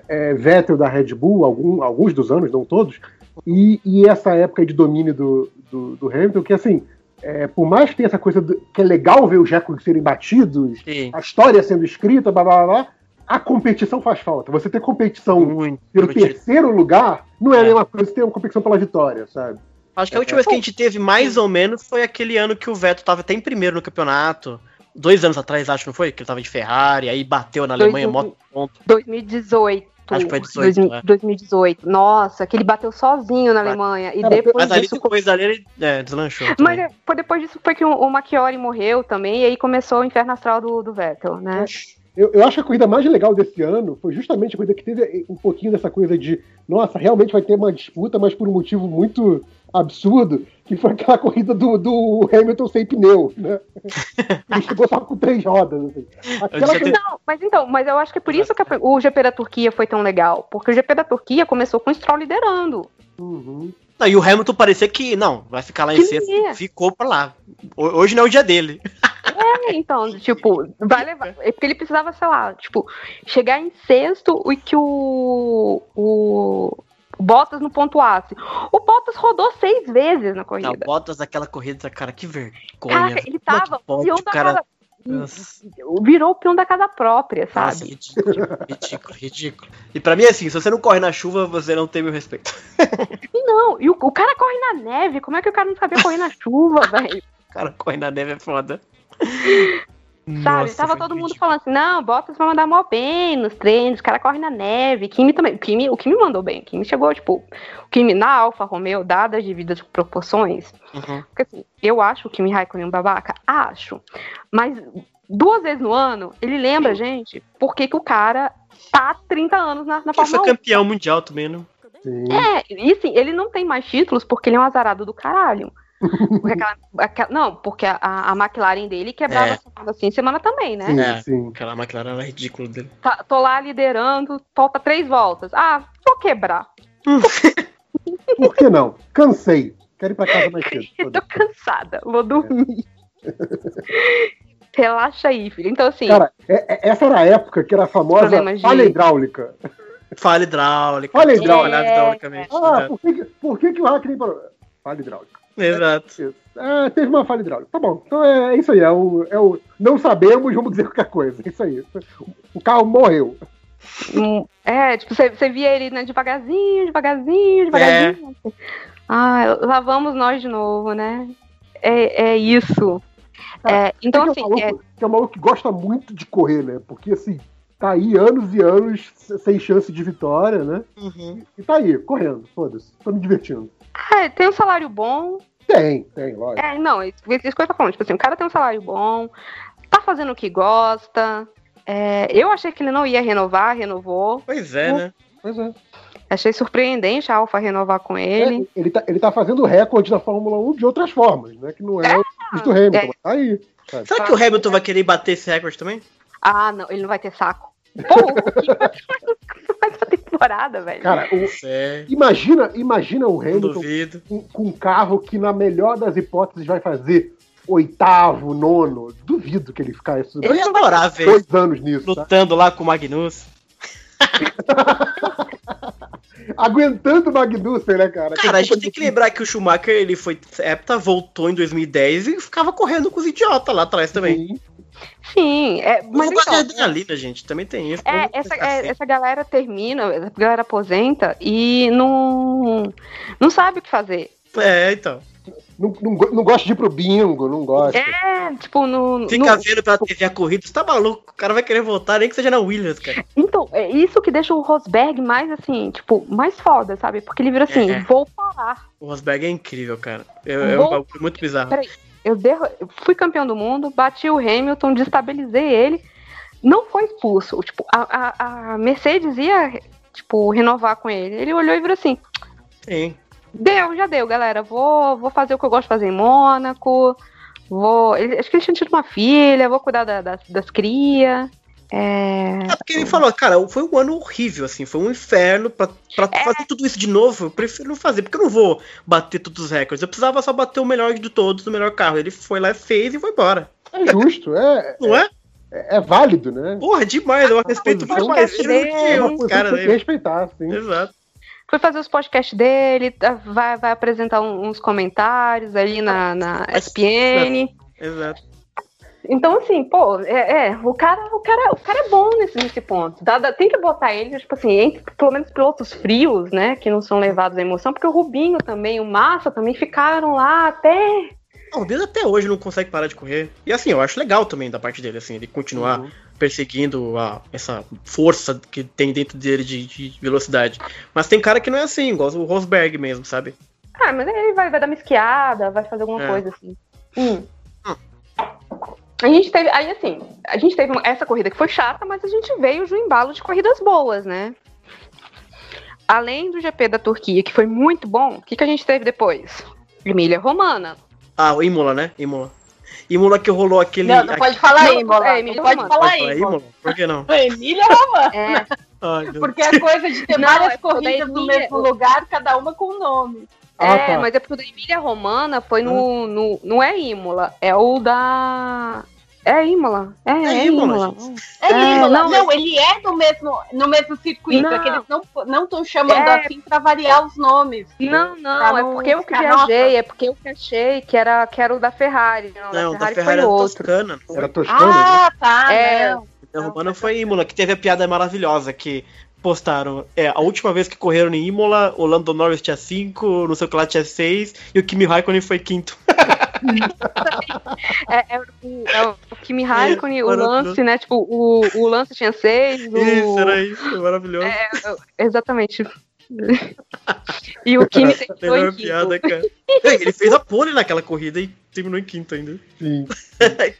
é, Vettel da Red Bull, algum- alguns dos anos, não todos, e, e essa época de domínio do, do, do Hamilton, que assim, é, por mais que tenha essa coisa do- que é legal ver os recordes serem batidos, Sim. a história sendo escrita, blá blá blá, a competição faz falta. Você ter competição Muito. pelo muito terceiro lugar não é a É. mesma coisa que ter uma competição pela vitória, sabe? Acho que a última vez que a gente teve mais ou menos foi aquele ano que o Vettel tava até em primeiro no campeonato. Dois anos atrás, acho, não foi? Que ele tava de Ferrari, aí bateu na Alemanha, moto ponto. 2018. Acho que foi 18, 2000 né? 2018. Nossa, que ele bateu sozinho na Alemanha. E Cara, depois Mas ali disso. depois dali ele é, deslanchou. Mas também. é, foi depois disso foi que o, o Machiori morreu também, e aí começou o inferno astral do, do Vettel, né? Eu, eu acho que a corrida mais legal desse ano foi justamente a corrida que teve um pouquinho dessa coisa de, nossa, realmente vai ter uma disputa, mas por um motivo muito absurdo, que foi aquela corrida do, do Hamilton sem pneu, né? Ele chegou só com três rodas. Assim. Aquela que- Não, mas então, mas eu acho que é por isso que a- o GP da Turquia foi tão legal. Porque o GP da Turquia começou com o Stroll liderando. Uhum. Não, e o Hamilton parecia que, não, vai ficar lá em sexto, ficou pra lá. Ho- Hoje não é o dia dele. É, então, tipo, vai levar. É porque ele precisava, sei lá, tipo, chegar em sexto e que o. O. Bottas não pontuasse. O Bottas rodou seis vezes na Não, corrida. Bottas daquela corrida, cara, que vergonha. Caraca, ele é tava pode, o da cara... casa. Nossa, Virou o peão da casa própria, nossa, sabe? ridículo, ridículo, ridículo. E pra mim é assim, se você não corre na chuva, você não tem meu respeito. Não, e o, o cara corre na neve. Como é que o cara não sabia correr na chuva, velho? O cara corre na neve é foda. Sabe? Nossa, Tava foi todo mundo falando assim, não, Bottas vai mandar mó bem nos treinos, o cara corre na neve. Kimi também. O Kimi, o Kimi mandou bem. O Kimi chegou, tipo, o Kimi na Alfa Romeo, dadas as devidas proporções. Uhum. Porque assim, eu acho o Kimi Raikkonen um babaca? Acho. Mas duas vezes no ano, ele lembra, gente, por que que o cara tá há 30 anos na, na Ele foi Fórmula 1. campeão mundial também, né? Sim. É, e assim, ele não tem mais títulos porque ele é um azarado do caralho. Porque aquela- aquela- não, porque a, a McLaren dele quebrava É. semana assim, semana também, né? Sim, É. sim. Aquela McLaren era ridícula dele. Tá- tô lá liderando, falta três voltas. Ah, vou quebrar. Por que não? Cansei. Quero ir pra casa mais cedo. Eu tô cansada, vou dormir. Relaxa aí, filho. Então, assim, Cara, é- é- essa era a época que era a famosa falha hidráulica. Falha hidráulica. Tudo hidráulica. hidraulicamente. Ah, né? por que, que- por que, que o Hackney parou? Falha hidráulica. Exato. Ah, teve uma falha hidráulica. Tá bom. Então é, é isso aí. É o, é o não sabemos, vamos dizer qualquer coisa. É isso aí. O carro morreu. hum, é, tipo, você, você via ele né, devagarzinho, devagarzinho, devagarzinho. Ah, lá vamos nós de novo, né? É, é isso. É, então, assim, é um é, maluco, que é um maluco que gosta muito de correr, né? Porque assim, tá aí anos e anos sem chance de vitória, né? Uhum. E tá aí, correndo. Foda-se. Tô me divertindo. É, tem um salário bom, Tem, tem, lógico. É, não, isso, isso que eu tô falando. Tipo assim, o cara tem um salário bom, tá fazendo o que gosta. É, eu achei que ele não ia renovar, renovou. Pois é, né? Pois é. Achei surpreendente a Alfa renovar com ele. É, ele, tá, ele tá fazendo recorde na Fórmula 1 de outras formas, né? Que não é, Isso do Hamilton, é. tá aí. sabe? Será que o Hamilton vai querer bater esse recorde também? Ah, não, ele não vai ter saco. Pô, temporada, velho? Cara, o- imagina, imagina o Hamilton com, com um carro que, na melhor das hipóteses, vai fazer oitavo, nono. Duvido que ele ficar isso. Eu ia adorar ver dois anos nisso, tá? lutando lá com o Magnus. Aguentando o Magnussen, né, cara? Cara, a gente tem que lembrar que o Schumacher, ele foi hepta, voltou em 2010 e ficava correndo com os idiotas lá atrás também. Sim. Sim, é, Mas mas não gosta de então, adrenalina, gente. Também tem isso. É, essa, é, essa galera termina, essa galera aposenta e não, não sabe o que fazer. É, então. Não, não, não gosta de ir pro bingo, não gosta. É, tipo, no. Fica no- vendo pela TV a corrida, você tá maluco? O cara vai querer voltar, nem que seja na Williams, cara. Então, é isso que deixa o Rosberg mais assim, tipo, mais foda, sabe? Porque ele vira assim, É. vou parar. O Rosberg é incrível, cara. É, é um Vou- bagulho muito bizarro. Peraí, eu, derro- eu fui campeão do mundo, bati o Hamilton, destabilizei ele, não foi expulso. Tipo, a, a, a Mercedes ia, tipo, renovar com ele. Ele olhou e virou assim, Sim. Deu, já deu, galera. Vou, vou fazer o que eu gosto de fazer em Mônaco. Vou. ele- acho que ele tinha tido uma filha, vou cuidar da- das, das cria. É. É porque ele falou, cara, foi um ano horrível, assim, foi um inferno. Pra, pra É. fazer tudo isso de novo, eu prefiro não fazer, porque eu não vou bater todos os recordes. Eu precisava só bater o melhor de todos, o melhor carro. Ele foi lá, fez e foi embora. É justo, é, Não é? é, é válido, né? Porra, demais. Eu respeito posição muito mais é ele do que É posição caras que tem que dele. respeitar, sim. Exato. Foi fazer os podcasts dele, tá- vai, vai apresentar uns comentários ali na, na SPN. Exato. Então, assim, pô, é, é, o, cara, o, cara, o cara é bom nesse, nesse ponto. Dá- dá- tem que botar ele, tipo assim, entre pelo menos pilotos frios, né? Que não são levados à emoção, porque o Rubinho também, o Massa também ficaram lá até O Rubinho até hoje não consegue parar de correr. E assim, eu acho legal também da parte dele, assim, ele continuar Uhum. perseguindo a, essa força que tem dentro dele de, de velocidade. Mas tem cara que não é assim, igual o Rosberg mesmo, sabe? Ah, mas aí ele vai, vai dar uma esquiada, vai fazer alguma É. coisa assim. Hum. A gente teve, aí assim, a gente teve essa corrida que foi chata, mas a gente veio de um embalo de corridas boas, né? Além do GP da Turquia, que foi muito bom, o que, que a gente teve depois? Emília Romana. Ah, o Imola, né? Imola. Imola que rolou aquele. Não, não pode falar Não, Imola. é, não Emília pode Romana. falar Pode falar Imola. Imola? Por que não? Emília Romana. É, Ai, Porque é coisa de ter Não, várias é corridas no mesmo lugar, cada uma com um nome. Ah, é tá. mas é porque o da Emília Romana foi no, no. Não é Imola, é o da. É Imola. É, É é, Imola, Imola. gente. É, É, Imola. não, Não, ele é no mesmo, no mesmo circuito. Não. É que eles não não estão chamando É. assim pra variar os nomes. Não, não, é porque eu que viajei, é porque eu que achei que era, que era o da Ferrari. Não, Não, da da Ferrari, Ferrari foi era outro. Toscana. Era foi? toscano, né? Ah, tá. É. não. A Romana foi Imola, que teve a piada maravilhosa que postaram. É, a última vez que correram em Imola, o Lando Norris tinha 5, não sei o que lá tinha 6, e o Kimi Raikkonen foi quinto. É, é o, é o Kimi Raikkonen, o maravilhoso. Lance, né? Tipo, o, o Lance tinha seis, o... Isso, era isso, maravilhoso. É, exatamente. e o Kimi terminou Melhor em quinto. piada, cara. É, Ele fez a pole naquela corrida e terminou em quinto ainda. Sim.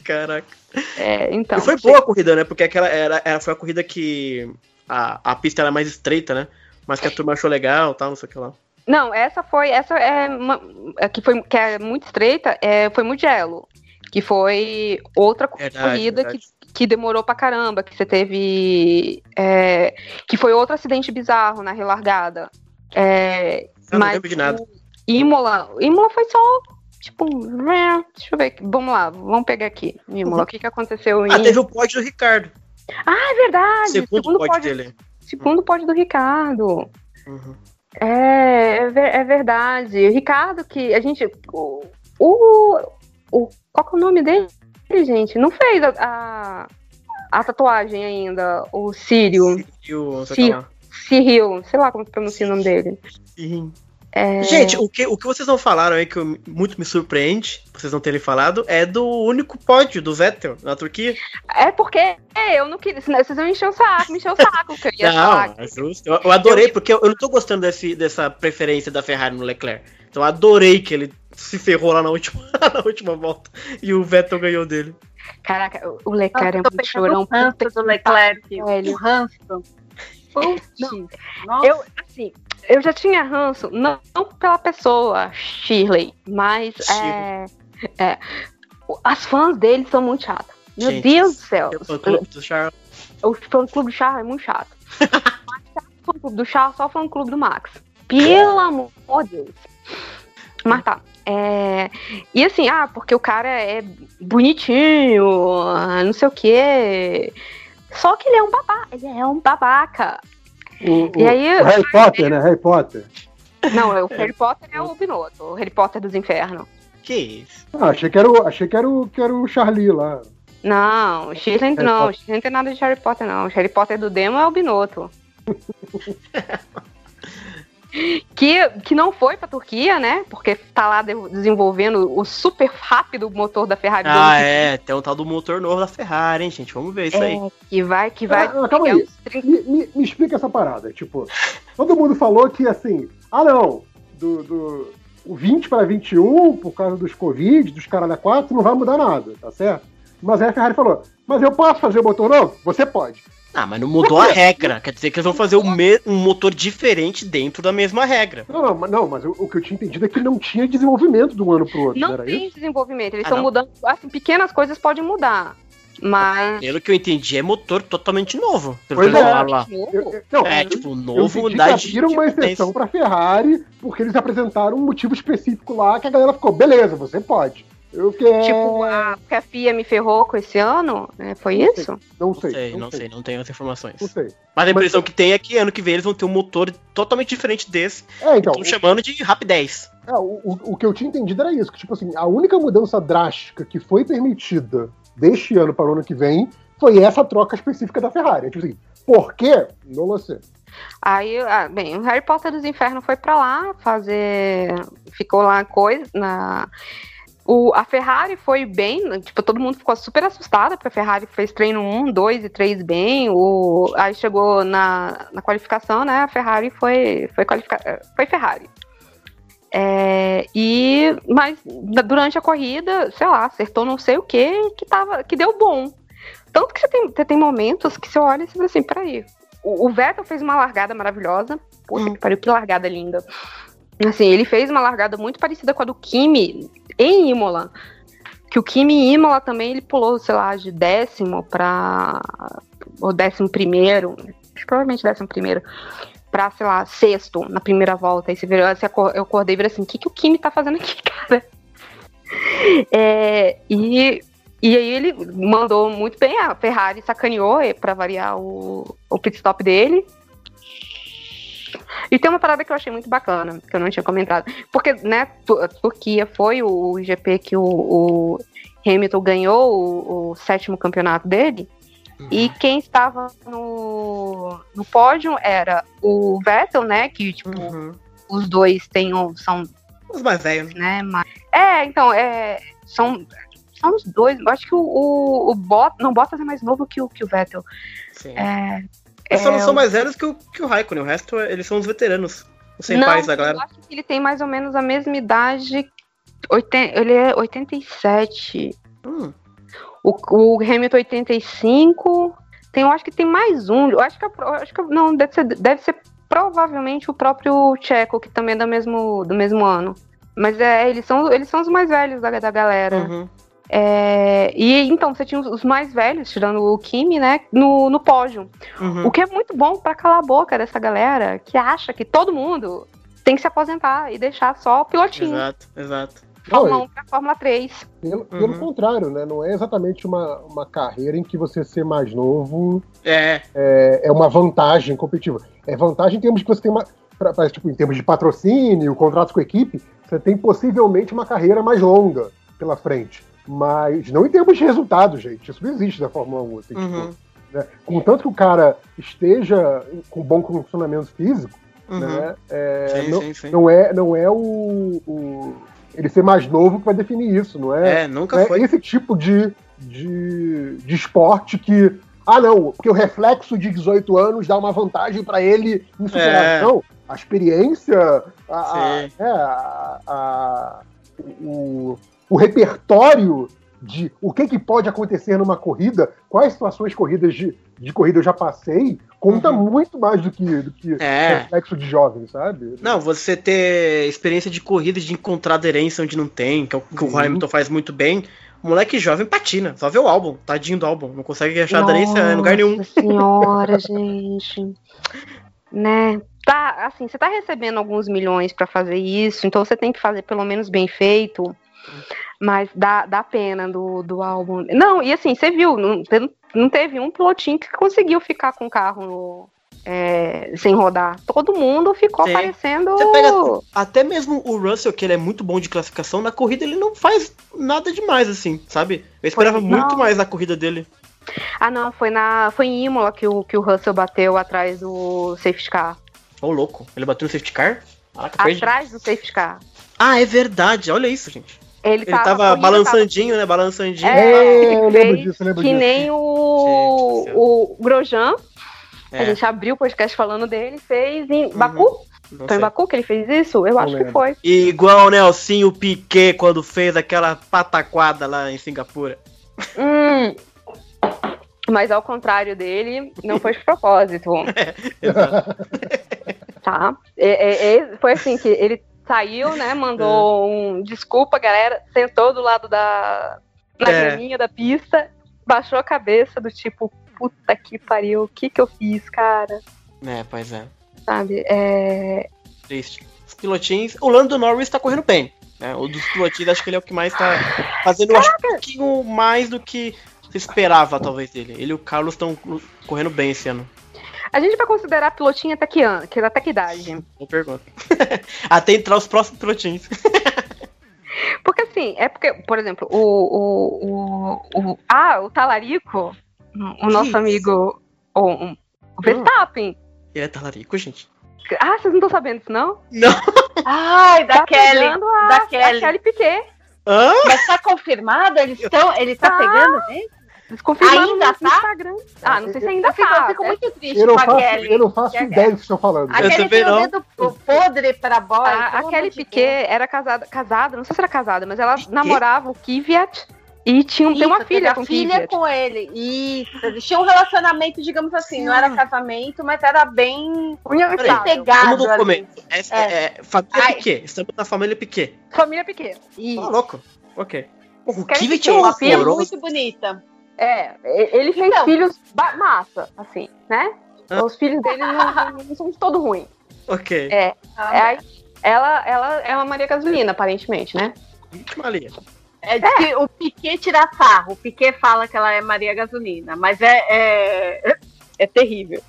Caraca. É, então. e foi boa a corrida, né? Porque aquela era, era- foi a corrida que a, a pista era mais estreita, né? Mas que a turma achou legal tal, não sei o que lá. Não, essa foi, essa é uma, é que foi que é muito estreita, é, foi Mugello, que foi outra Verdade, corrida verdade. que, que demorou pra caramba, que você teve, é, que foi outro acidente bizarro na relargada. É, Eu não mas lembro de nada. Imola, Imola foi só tipo, né, deixa eu ver, vamos lá, vamos pegar aqui, Imola, o que que aconteceu em Ah, teve o pódio do Ricardo. Ah, é verdade, segundo, pódio, pódio, dele. segundo pódio do Ricardo. Uhum. É, é, é verdade. O Ricardo, que a gente. O, o, o- qual que é o nome dele, gente? Não fez a, a, a tatuagem ainda. O Sírio. Círio, não sei lá. Sei lá como pronuncia o nome dele. Sim. É, Gente, o que, o que vocês não falaram aí que eu- muito me surpreende, vocês não terem falado, é do único pódio do Vettel na Turquia. é porque é, eu não queria. senão Vocês iam encher o saco, me encher o saco. Que eu ia falar. Não, é justo. Eu, eu adorei, porque eu, eu não tô gostando desse, dessa preferência da Ferrari no Leclerc. Então eu adorei que ele se ferrou lá na última, na última volta e o Vettel ganhou dele. Caraca, o Leclerc é Nossa, tô muito pensando chorão. puta do Leclerc. velho. O ranço. Putz. Não. Nossa. Eu, assim, eu já tinha ranço, não, não pela pessoa, Shirley, mas é, é, As fãs dele são muito chatas. Meu Gente, Deus do céu. O fã-clube do Charles. O fã-clube do Charles é muito chato. O fã-clube do Charles, só o fã-clube do Max. Pelo amor de Deus. Mas tá. É... E assim, ah, porque o cara é bonitinho, ah, não sei o quê. Só que ele é um babaca. Ele é um babaca. O, E o- aí- o Harry Potter, né? Harry Potter. Não, o Harry Potter é o Binotto, o Harry Potter dos infernos. Que isso? Ah, achei que era o, achei que era o, que era o Charlie lá. Não, o Shirley Harry não. Shirley não tem nada de Harry Potter, não. O Harry Potter do Demo é o Binotto. que, que não foi pra Turquia, né? Porque tá lá de- desenvolvendo o super rápido motor da Ferrari. Ah, é. Tem um tal do motor novo da Ferrari, hein, gente? Vamos ver isso aí. É, que vai, que vai. Ah, calma aí. uns 30 Me, me- me explica essa parada. Tipo, todo mundo falou que assim, ah não, do, do o 20 para 21, por causa dos Covid, dos caralho a 4, não vai mudar nada, tá certo? Mas aí a Ferrari falou, mas eu posso fazer o motor novo? Você pode. Ah, mas não mudou a regra. Quer dizer que eles vão fazer o me- um motor diferente dentro da mesma regra. Não, não, mas- não mas o, o que eu tinha entendido é que não tinha desenvolvimento de um ano pro outro, não, tem isso? desenvolvimento, eles Ah, estão não. mudando. Assim, pequenas coisas podem mudar. Mas. Pelo que eu entendi, é motor totalmente novo. Pelo Pois que eles é. lá. Eu- eu- não, É, tipo, eu novo, que unidade abriram uma exceção pra Ferrari, porque eles apresentaram um motivo específico lá que a galera ficou, beleza, você pode. Eu quero. Tipo, a, porque a FIA me ferrou com esse ano? né? Foi Não isso? Não Não sei, sei, não sei, não tenho as informações. Não sei. Mas a impressão que tem é que ano que vem eles vão ter um motor totalmente diferente desse. É, então, Estão chamando de Rapidez. É, o, o, o que eu tinha entendido era isso, que tipo assim, a única mudança drástica que foi permitida deste ano para o ano que vem foi essa troca específica da Ferrari. Tipo assim, por quê? Não sei. Aí, ah, bem, o Harry Potter dos Infernos foi pra lá fazer. Ficou lá coisa. Na... O, a Ferrari foi bem, tipo, todo mundo ficou super assustada, porque a Ferrari fez treino 1, 2 e 3 bem. O, aí chegou na, na qualificação, né? A Ferrari foi, foi, qualifica, foi Ferrari. É, e, mas durante a corrida, sei lá, acertou não sei o que que, tava, que deu bom. Tanto que você tem, você tem momentos que você olha e você fala assim, peraí, o, o Vettel fez uma largada maravilhosa. Puta que pariu, que largada linda. Assim, ele fez uma largada muito parecida com a do Kimi em Imola. Que o Kimi em Imola também ele pulou, sei lá, de décimo para ou décimo primeiro, provavelmente décimo primeiro, pra, sei lá, sexto na primeira volta. Aí você eu acordei e falei assim, o que, que o Kimi tá fazendo aqui, cara? É, e, e aí ele mandou muito bem, a Ferrari sacaneou pra variar o, o pit stop dele. E tem uma parada que eu achei muito bacana, que eu não tinha comentado. Porque, né, Turquia foi o GP que o, o Hamilton ganhou o, o sétimo campeonato dele. E quem estava no, no pódio era o Vettel, né? Que, tipo, Uhum. os dois têm, um- são Os mais velhos. né? Mas... É, então, é, são, são os dois. Eu acho que o, o, o Bot, não, Bottas é mais novo que o, que o Vettel. Sim. É, Eles só não é, são mais velhos que o, que o Raikkonen. O resto, eles são os veteranos. Os sem não, pais da eu galera. acho que ele tem mais ou menos a mesma idade. oiten- ele é 87. Hum. O, o Hamilton 85. Tem, eu acho que tem mais um. Eu acho que, é eu acho que não, deve ser, deve ser provavelmente o próprio Checo, que também é do mesmo, do mesmo ano. Mas é, eles são, eles são os mais velhos da, da galera. Uhum. É, e então, você tinha os, mais velhos, tirando o Kimi, né, no, no pódio. Uhum. O que é muito bom pra calar a boca dessa galera que acha que todo mundo tem que se aposentar e deixar só o pilotinho. Exato, exato. Fórmula Não, 1 pra Fórmula 3. Pelo, pelo Uhum. contrário, né? Não é exatamente uma, uma carreira em que você ser mais novo É, é, é uma vantagem competitiva. É vantagem em termos que você tem uma. pra- pra, tipo, em termos de patrocínio, contratos com a equipe, você tem possivelmente uma carreira mais longa pela frente. Mas não em termos de resultado, gente. Isso não existe na Fórmula 1. assim, Uhum. tipo, né? Contanto que o cara esteja com bom condicionamento físico, uhum. né? é, sim, não, sim, sim. não é, não é o, o- ele ser mais novo que vai definir isso, não é? É, nunca é foi. esse tipo de, de, de esporte que. Ah, não, porque o reflexo de 18 anos dá uma vantagem para ele em superação. A experiência, a, a- é, a- a- o, o repertório de o que, que pode acontecer numa corrida, quais situações corridas de, de corrida eu já passei, conta Uhum. muito mais do que, do que É. reflexo de jovem, sabe? Não, você ter experiência de corrida e de encontrar aderência onde não tem, que é o que o. Hamilton faz muito bem, Moleque jovem patina, só vê o álbum, tadinho do álbum, não consegue achar aderência em lugar nenhum. Nossa senhora, gente. Né? Tá, assim, você tá recebendo alguns milhões pra fazer isso, então você tem que fazer pelo menos bem feito. Mas dá, dá pena do, do álbum. Não, e assim, você viu, não, não teve um pilotinho que conseguiu ficar com o carro no- é, sem rodar. Todo mundo ficou Sim. parecendo. Você pega até mesmo o Russell, que ele é muito bom de classificação, na corrida ele não faz nada demais, assim, sabe? Eu esperava Pois muito mais na corrida dele. Ah, não, foi, na, foi em Imola que o, que o Russell bateu atrás do safety car. Ô, louco, ele bateu no safety car? Caraca, perdi. Atrás do safety car. Ah, é verdade, olha isso, gente. Ele, Ele tava, balançandinho, né? Balançandinho. É, É, ele eu lembro fez disso, eu lembro que disso. nem o, Gente o Grosjean. A É, gente abriu o podcast falando dele, fez em Uhum. Baku. não Foi sei. em Baku que ele fez isso? Eu acho que lembro. foi. Igual o Nelsinho Piquet quando fez aquela pataquada lá em Singapura. Hum. Mas ao contrário dele, não foi de propósito, Exato. tá? É, é- é- foi assim que ele saiu, né? Mandou um desculpa, galera. Sentou do lado da na É. graminha da pista, baixou a cabeça do tipo, puta que pariu, o que que eu fiz, cara? É, pois é. Sabe? É, Triste. Os pilotinhos. O Lando Norris tá correndo bem. Né? O dos pilotinhos, acho que ele é o que mais tá fazendo acho, um pouquinho mais do que se esperava, talvez, dele. Ele e o Carlos estão correndo bem esse ano. A gente vai considerar pilotinho até que ano, que até que idade? Boa pergunta. Até entrar os próximos pilotinhos. Porque assim, é porque, por exemplo, o. o, o, o- ah, o Talarico, o nosso isso? amigo. O, um- o Verstappen. Ele é talarico, gente. Ah, vocês não estão sabendo isso, não? Ai, da Tá Kelly. a, da a Kelly. Kelly Piquet. Hã? Mas tá confirmado? Eles estão. Ele tá Tá. pegando mesmo? Eles confirmaram Ainda no tá? Instagram. Ah, não sei se ainda Eu fico, tá. eu fico muito triste Eu não com a faço, Kelly. eu não faço ideia do que estão falando. A Kelly tem o dedo podre pra boy. A, a Kelly Piquet era casada, casada, não sei se era casada, mas ela namorava o Kvyat e tinha, Deus. tem uma Isso, filha com filha Kvyat. com ele. Isso. Eles tinham um relacionamento, digamos assim, não era casamento, mas era bem pegado. Vamos no documento. Essa É. é, família Ai. Piquet. Estamos na família Piquet. Família Piquet. Isso. Tá louco? Ok. O Kivet Piquet, é Uma filha horroroso. muito bonita. É, ele fez Então. filhos massa, assim, né? Ah. Os filhos dele não, não- são de todo ruim. Ok. É, é, aí, ela, ela é uma Maria Gasolina, aparentemente, né? Linha. É de que o Piquet tira sarro. O Piquet fala que ela é Maria Gasolina, mas é, é, é terrível.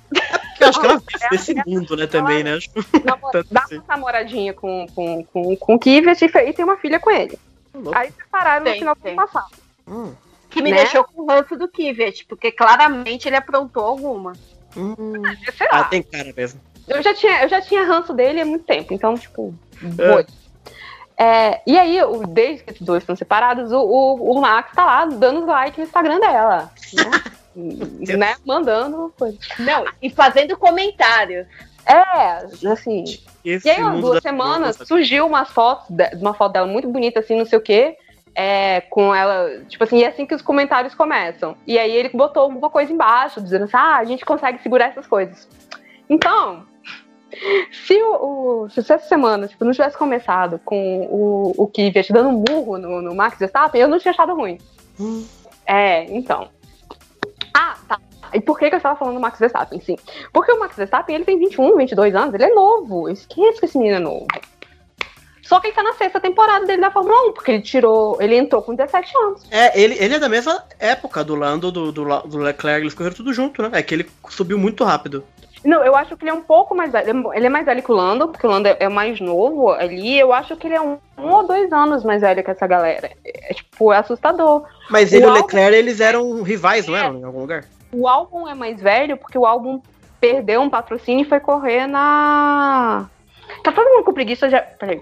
Eu acho que ela vive Ela- nesse mundo, né, também, né? Dá assim. uma namoradinha com, com, com, com o Kvyat e, e tem uma filha com ele. louco. Aí separaram no Tem, final do ano passado. Hum, Que me Né? deixou com o ranço do Kivet, porque claramente ele aprontou alguma. hum. Sei lá, Ah, tem cara mesmo. eu, já tinha, eu já tinha ranço dele há muito tempo, então, tipo, É. foi. É, e aí, o- desde que esses dois estão separados, o, o, o Max tá lá dando like no Instagram dela. Né? né? Mandando coisa. Não, e fazendo comentários. É, assim. Esse E aí, umas duas semanas, surgiu umas fotos, de- uma foto dela muito bonita, assim, não sei o quê. É, com ela, tipo assim, e é assim que os comentários começam. E aí ele botou alguma coisa embaixo, dizendo assim, ah, a gente consegue segurar essas coisas. Então, se o, o- se essa semana, tipo, não tivesse começado com o, o Kvyat dando um murro no, no Max Verstappen, eu não tinha achado ruim. Hum. É, então. Ah, tá. E por que, que eu estava falando do Max Verstappen, sim? Porque o Max Verstappen, ele tem 21, 22 anos, ele é novo. Eu esqueço que esse menino é novo. Só que ele tá na sexta temporada dele da Fórmula 1, porque ele tirou, ele entrou com 17 anos. É, ele, ele é da mesma época do Lando, do, do, do Leclerc, eles correram tudo junto, né? É que ele subiu muito rápido. Não, eu acho que ele é um pouco mais velho. Ele é mais velho que o Lando, porque o Lando é é mais novo ali. Eu acho que ele é um, um ou dois anos mais velho que essa galera. É, tipo, é assustador. Mas ele e o. Leclerc, eles eram rivais, não eram? Em algum lugar? O álbum é mais velho porque o álbum perdeu um patrocínio e foi correr na. Tá todo mundo com preguiça já. Peraí.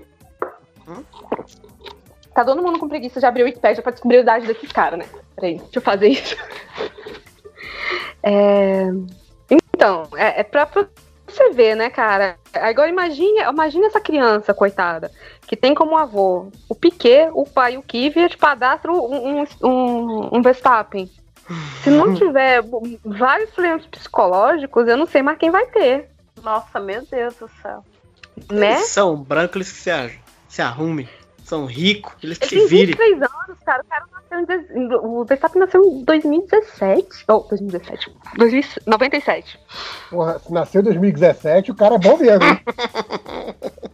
Tá todo mundo com preguiça de abrir o Wikipedia pra descobrir a idade desses caras, né? Peraí, deixa eu fazer isso. É, Então, é, é pra, você ver, né, cara? Agora imagine, imagine essa criança, coitada, que tem como avô o Piquet, o pai e o Kvyat, padastro um, um, um, um Verstappen. Se não tiver vários problemas psicológicos, eu não sei mais quem vai ter, Nossa, meu Deus do céu. né? Eles são brancos, eles se, a- se arrumem. são ricos, eles que Ele se tem virem. 23 anos, cara. O cara nasceu em. O Verstappen nasceu em 2017. Oh, 2017. 2097. Porra, se nasceu em 2017, o cara é bom mesmo, hein?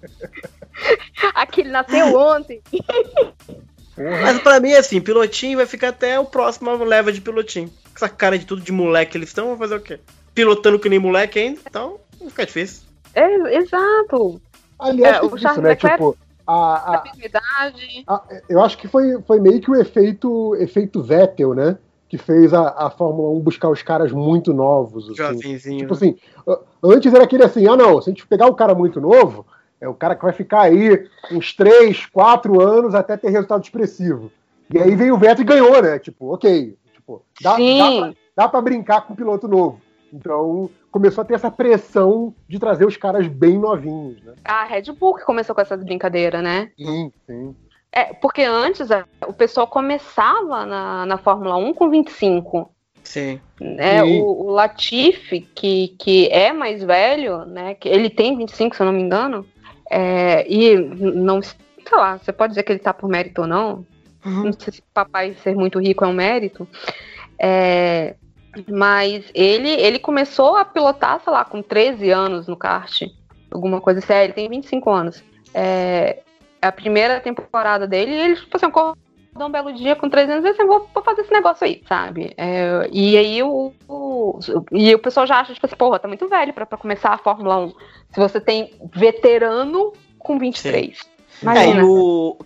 Aqui, ele nasceu ontem. Porra. Mas pra mim, assim, pilotinho vai ficar até o próximo leva de pilotinho. Com essa cara de tudo de moleque eles estão, vão fazer o quê? Pilotando que nem moleque ainda, então vai ficar difícil. É, exato. Aliás, É, o isso, Charles né? Leclerc- Tipo, a, A a, eu acho que foi, foi meio que o efeito, efeito Vettel, né? Que fez a, a Fórmula 1 buscar os caras muito novos. Assim. Tipo assim, a- antes era aquele assim, ah não, se a gente pegar o cara muito novo, é o cara que vai ficar aí uns 3, 4 anos até ter resultado expressivo. E aí veio o Vettel e ganhou, né? Tipo, ok. Tipo, dá, Sim. dá, pra, dá pra brincar com o piloto novo. Então começou a ter essa pressão de trazer os caras bem novinhos, né? A Red Bull que começou com essa brincadeira, né? Sim, sim. É, porque antes é, o pessoal começava na, na Fórmula 1 com 25. Sim. Né? Sim. O, o Latifi, que, que é mais velho, né? Que ele tem 25, se eu não me engano. É, e não, sei lá, você pode dizer que ele tá por mérito ou não. Não sei se papai ser muito rico é um mérito. É, mas ele, ele começou a pilotar, sei lá, com 13 anos no kart. Alguma coisa séria, ele tem 25 anos. É, a primeira temporada dele, ele, tipo assim, acordou um belo dia com 13 anos e disse assim, vou, vou fazer esse negócio aí, sabe? É, e aí o, o- e o pessoal já acha, tipo assim, porra, tá muito velho pra, pra começar a Fórmula 1. Se você tem veterano com 23. É, e Imagina. o,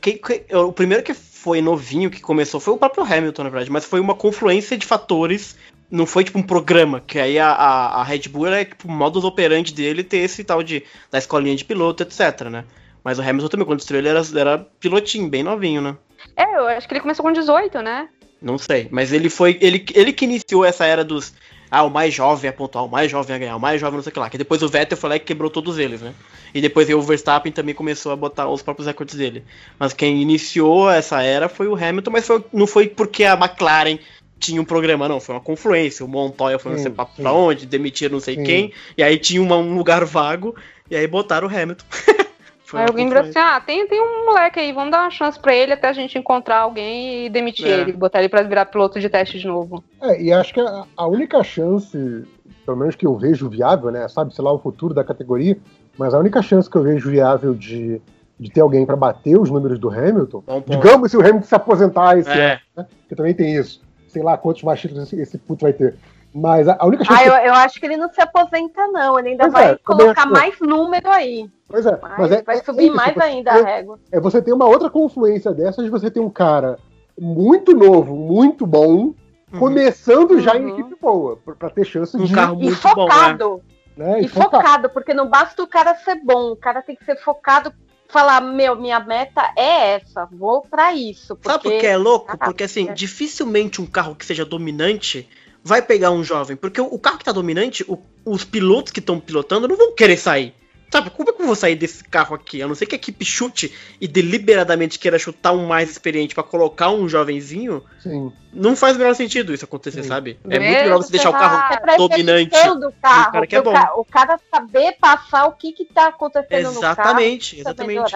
o primeiro que foi novinho que começou foi o próprio Hamilton, na verdade, mas foi uma confluência de fatores. Não foi tipo um programa, que aí a, a, a Red Bull era tipo o modus operandi dele ter esse tal de da escolinha de piloto, etc, né? Mas o Hamilton também, quando estreou, ele era, era pilotinho, bem novinho, né? É, eu acho que ele começou com 18, né? Não sei, mas ele foi. Ele, ele que iniciou essa era dos. Ah, o mais jovem a pontuar, o mais jovem a ganhar, o mais jovem não sei o que lá. Que depois o Vettel foi lá e quebrou todos eles, né? E depois o Verstappen também começou a botar os próprios recordes dele. Mas quem iniciou essa era foi o Hamilton, mas foi- não foi porque a McLaren tinha um programa, não. Foi uma confluência. O Montoya foi não sei pra, onde, demitiram não sei Sim. quem, e aí tinha uma- um lugar vago, e aí botaram o Hamilton. Foi Aí alguém virou assim, ah, tem, tem um moleque aí, vamos dar uma chance pra ele até a gente encontrar alguém e demitir É. ele, botar ele pra virar piloto de teste de novo. É, e acho que a, a única chance, pelo menos que eu vejo viável, né? Sabe, sei lá, o futuro da categoria, mas a única chance que eu vejo viável de, de ter alguém para bater os números do Hamilton, Bom digamos se o Hamilton se aposentar esse ano, É, porque também tem isso. Sei lá quantos mais títulos esse, esse puto vai ter. Mas a, a única chance. Ah, que- eu, eu acho que ele não se aposenta, não. Ele ainda Pois vai é, colocar acho mais número aí. Pois é, Vai, mas é, vai é- subir é isso, mais você- ainda a régua. É você ter uma outra confluência dessas, você tem um cara muito novo, muito bom, Uhum. começando já em Uhum. equipe boa, pra, pra ter chance Um de. carro E muito bom, né? focado. né, E e focar. focado, porque não basta o cara ser bom, o cara tem que ser focado, falar, meu, minha meta é essa, vou pra isso. Sabe por porque- que é louco? Ah, Porque assim, é. dificilmente um carro que seja dominante vai pegar um jovem. Porque o, o carro que tá dominante, o- os pilotos que estão pilotando não vão querer sair. Sabe, como é que eu vou sair desse carro aqui? A não ser que a equipe chute e deliberadamente queira chutar um mais experiente pra colocar um jovenzinho, Sim. não faz o menor sentido isso acontecer, Sim. sabe? É Mesmo muito melhor você deixar o você carro tá- É dominante. do carro, cara que é bom. ca- o cara saber passar o que que tá acontecendo no carro, Exatamente, exatamente.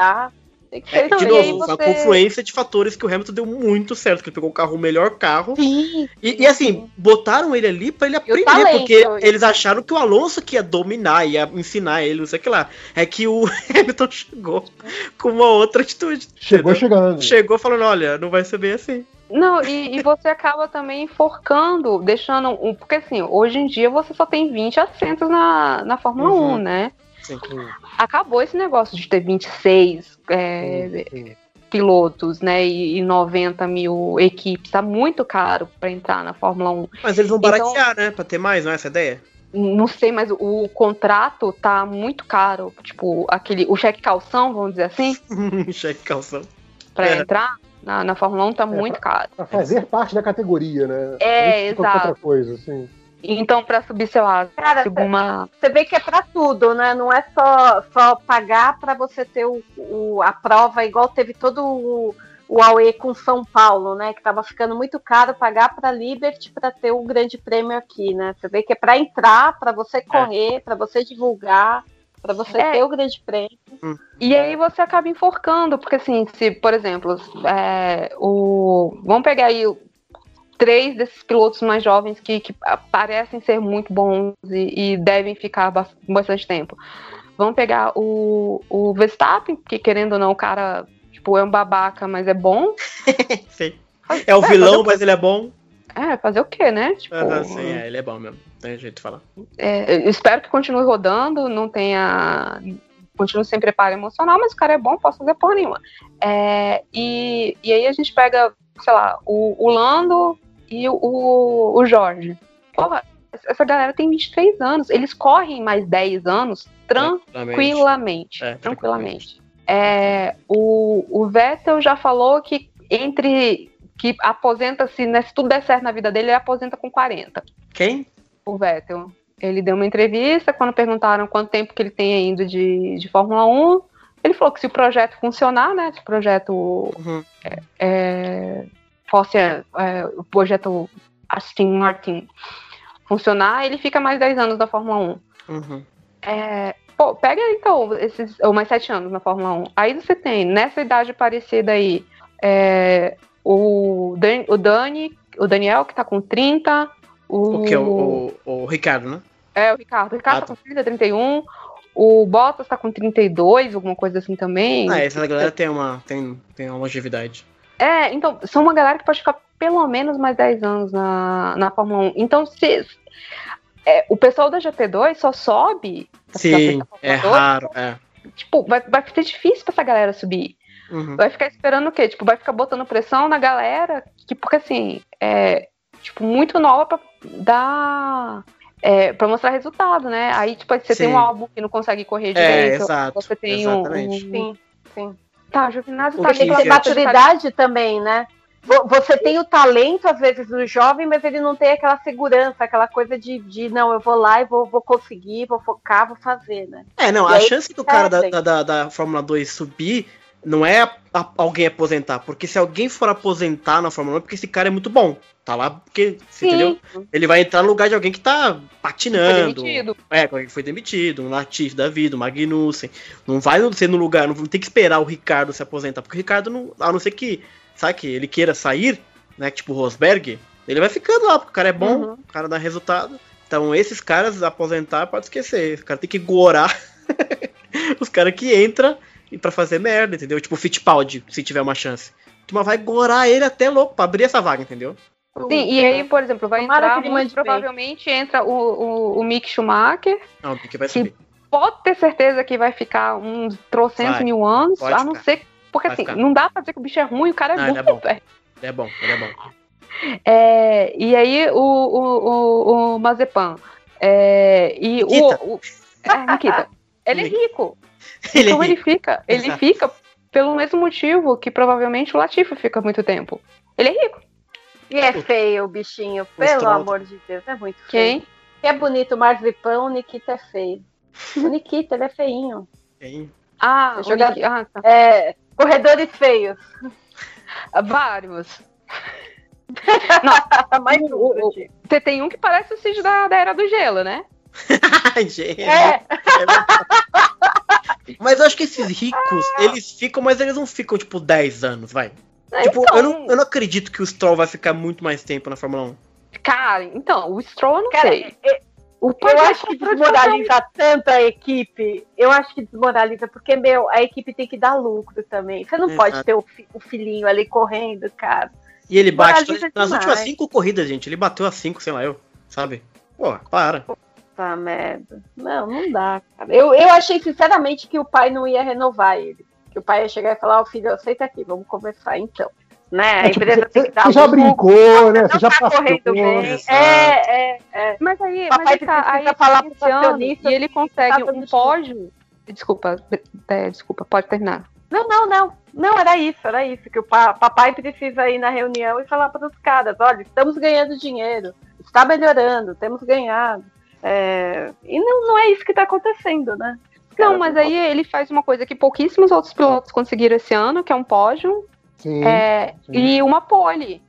Melhorar. Tem que É, ser de novo, você- confluência de fatores que o Hamilton deu muito certo, que ele pegou o carro, o melhor carro, Sim, E, e assim, botaram ele ali pra ele aprender, talento, porque isso. eles acharam que o Alonso que ia dominar, ia ensinar ele, não sei o que lá. É que o Hamilton chegou com uma outra atitude. Chegou entendeu? chegando. Chegou falando, olha, não vai ser bem assim. Não, e, e você acaba também enforcando, deixando um. Porque assim, hoje em dia você só tem 20 assentos na, na Fórmula Uhum. 1, né? Sim. Acabou esse negócio de ter 26 é, Sim, sim. pilotos, né? E, e 90 mil equipes. Tá muito caro pra entrar na Fórmula 1. Mas eles vão Então- baratear, né? Pra ter mais, não é essa ideia? Não sei, mas o contrato tá muito caro. Tipo, aquele. O cheque calção, vamos dizer assim, Cheque calção. pra É. entrar na, na Fórmula 1 tá muito caro. Pra fazer parte da categoria, né? É, qualquer exato. outra coisa, assim. Então, pra subir, sei lá, Cara, você vê que é pra tudo, né? Não é só, só pagar pra você ter o, o- a prova, igual teve todo o, o AUE com São Paulo, né? Que tava ficando muito caro pagar pra Liberty pra ter o grande prêmio aqui, né? Você vê que é pra entrar, pra você correr, pra você divulgar, pra você É. ter o grande prêmio. Hum. E aí você acaba enforcando, porque assim, se, por exemplo, é, o. Vamos pegar aí o- três desses pilotos mais jovens que, que parecem ser muito bons e, e devem ficar bas- bastante tempo. Vamos pegar o, o Verstappen, que querendo ou não, o cara tipo, é um babaca, mas é bom. Sim. É o É, vilão, mas ele é bom. É, fazer o quê, né? Tipo, Aham, sim, é, ele é bom mesmo. Tem jeito de falar. é, espero que continue rodando, não tenha. Continue sem preparo emocional, mas o cara é bom, posso fazer porra nenhuma. É, e, e aí a gente pega, sei lá, o, o Lando e o, o, Jorge. Porra, essa galera tem 23 anos, eles correm mais 10 anos tranquilamente. É, tranquilamente. É, o, o Vettel já falou que entre. que aposenta-se, né, se tudo der certo na vida dele, ele aposenta com 40 Quem? o Vettel. Ele deu uma entrevista quando perguntaram quanto tempo que ele tem ainda de, de Fórmula 1. Ele falou que se o projeto funcionar, né? Se o projeto Uhum. é, fosse é, o projeto Aston Martin funcionar, ele fica mais 10 anos na Fórmula 1. Uhum. É, pô, pega então esses ou mais 7 anos na Fórmula 1. Aí você tem, nessa idade parecida aí, é, o, Dan, o Dani, o Daniel, que tá com 30. O, O que? O, o, o Ricardo, né? é, o Ricardo. O Ricardo Ah, tá com 30, 31. O Bottas tá com 32, alguma coisa assim também. Ah, essa galera tem uma, tem, tem uma longevidade. É, então, são uma galera que pode ficar pelo menos mais 10 anos na, na Fórmula 1. Então, se. é, o pessoal da GP2 só sobe. Sim, é Fórmula 2, raro, é. Tipo, vai, vai ser difícil pra essa galera subir. Uhum. Vai ficar esperando o quê? Tipo, vai ficar botando pressão na galera, que, porque assim, é tipo, muito nova pra dar. É, pra mostrar resultado, né? Aí, tipo, você tem Sim. um álbum que não consegue correr É, direito. exato. Você tem um. exatamente. um- Sim, sim. Tá, o Giovinazzi O tá que Tem Sim, maturidade também, né? Vo- Você tem o talento, às vezes, do jovem, mas ele não tem aquela segurança, aquela coisa de, de não, eu vou lá e vou, vou conseguir, vou focar, vou fazer, né? É, não, E a chance do cara da, da, da Fórmula 2 subir não é a- a- alguém aposentar, porque se alguém for aposentar na Fórmula 1 é porque esse cara é muito bom. Tá lá porque, você entendeu? Ele vai entrar no lugar de alguém que tá Foi patinando. demitido. É, alguém que foi demitido, um Latifi da vida, um Magnussen. Não vai ser no lugar, não tem que esperar o Ricardo se aposentar, porque o Ricardo, não, a não ser que, sabe, que ele queira sair, né, tipo o Rosberg, ele vai ficando lá, porque o cara é bom, Uhum. o cara dá resultado. Então esses caras aposentar, pode esquecer. O cara tem que gorar os caras que entram e para fazer merda, entendeu? Tipo o Fittipaldi, se tiver uma chance. Mas vai gorar ele até louco pra abrir essa vaga, entendeu? Sim, e aí, por exemplo, vai Tomara entrar, ele muito mande bem. provavelmente entra o, o, o Mick Schumacher. Não, o que vai subir. Pode ter certeza que vai ficar uns trocentos Vai, mil anos, a não ficar. ser. Porque Vai assim, ficar. não dá pra dizer que o bicho é ruim, o cara é Não, bom, ele é bom. velho. Ele é bom, ele é bom. É, e aí o, o, o, o Mazepan. É, e Nikita. o, o é, Nikita. Ele é rico. Ele é então ele rico. fica. Ele Exato. fica pelo mesmo motivo que provavelmente o Latifi fica muito tempo. Ele é rico. E é feio o bichinho, pelo Stroll. amor de Deus, é muito feio. Quem? Que é bonito o Marzipan, o Nikita é feio. O Nikita, ele é feinho. Tem- Ah, o Jogador- ah, tá. É, corredores feios. vários. Mais O- o-. Você tem um que parece o Cid da, da Era do Gelo, né? Ai, gente. É, Mas eu acho que esses ricos, eles ficam, mas eles não ficam, tipo, 10 anos, vai. É, Tipo, então, eu, não, eu não acredito que o Stroll vai ficar muito mais tempo na Fórmula 1. Cara, então, o Stroll eu não cara, sei. é- O eu acho que desmoraliza tanto a equipe. Eu acho que desmoraliza, porque, meu, a equipe tem que dar lucro também. Você não Exato. pode ter o, fi- o filhinho ali correndo, cara. E ele bate Moraliza nas demais. últimas 5 corridas, gente. Ele bateu a 5, sei lá, eu. Sabe? Pô, para. Tá merda. Não, não dá, cara. Eu, eu achei, sinceramente, que o pai não ia renovar ele. Que o pai ia chegar e falar, ó, filho, aceita aqui, vamos conversar então. Né? A É, tipo, você, você já lucro, brincou, né? Você Não já tá passou. correndo bem. É, é, é. Mas aí, Papai mas aí tá, precisa aí falar ano, acionistas e ele que consegue tá um pódio. Desculpa, é, desculpa, pode terminar. Não, não, não. Não, era isso, era isso. Que o pa- papai precisa ir na reunião e falar para os caras: olha, estamos ganhando dinheiro, está melhorando, temos ganhado. É, E não, não é isso que está acontecendo, né? Não, mas aí ele faz uma coisa que pouquíssimos outros pilotos conseguiram esse ano, que é um pódio Sim. é, sim. e uma pole.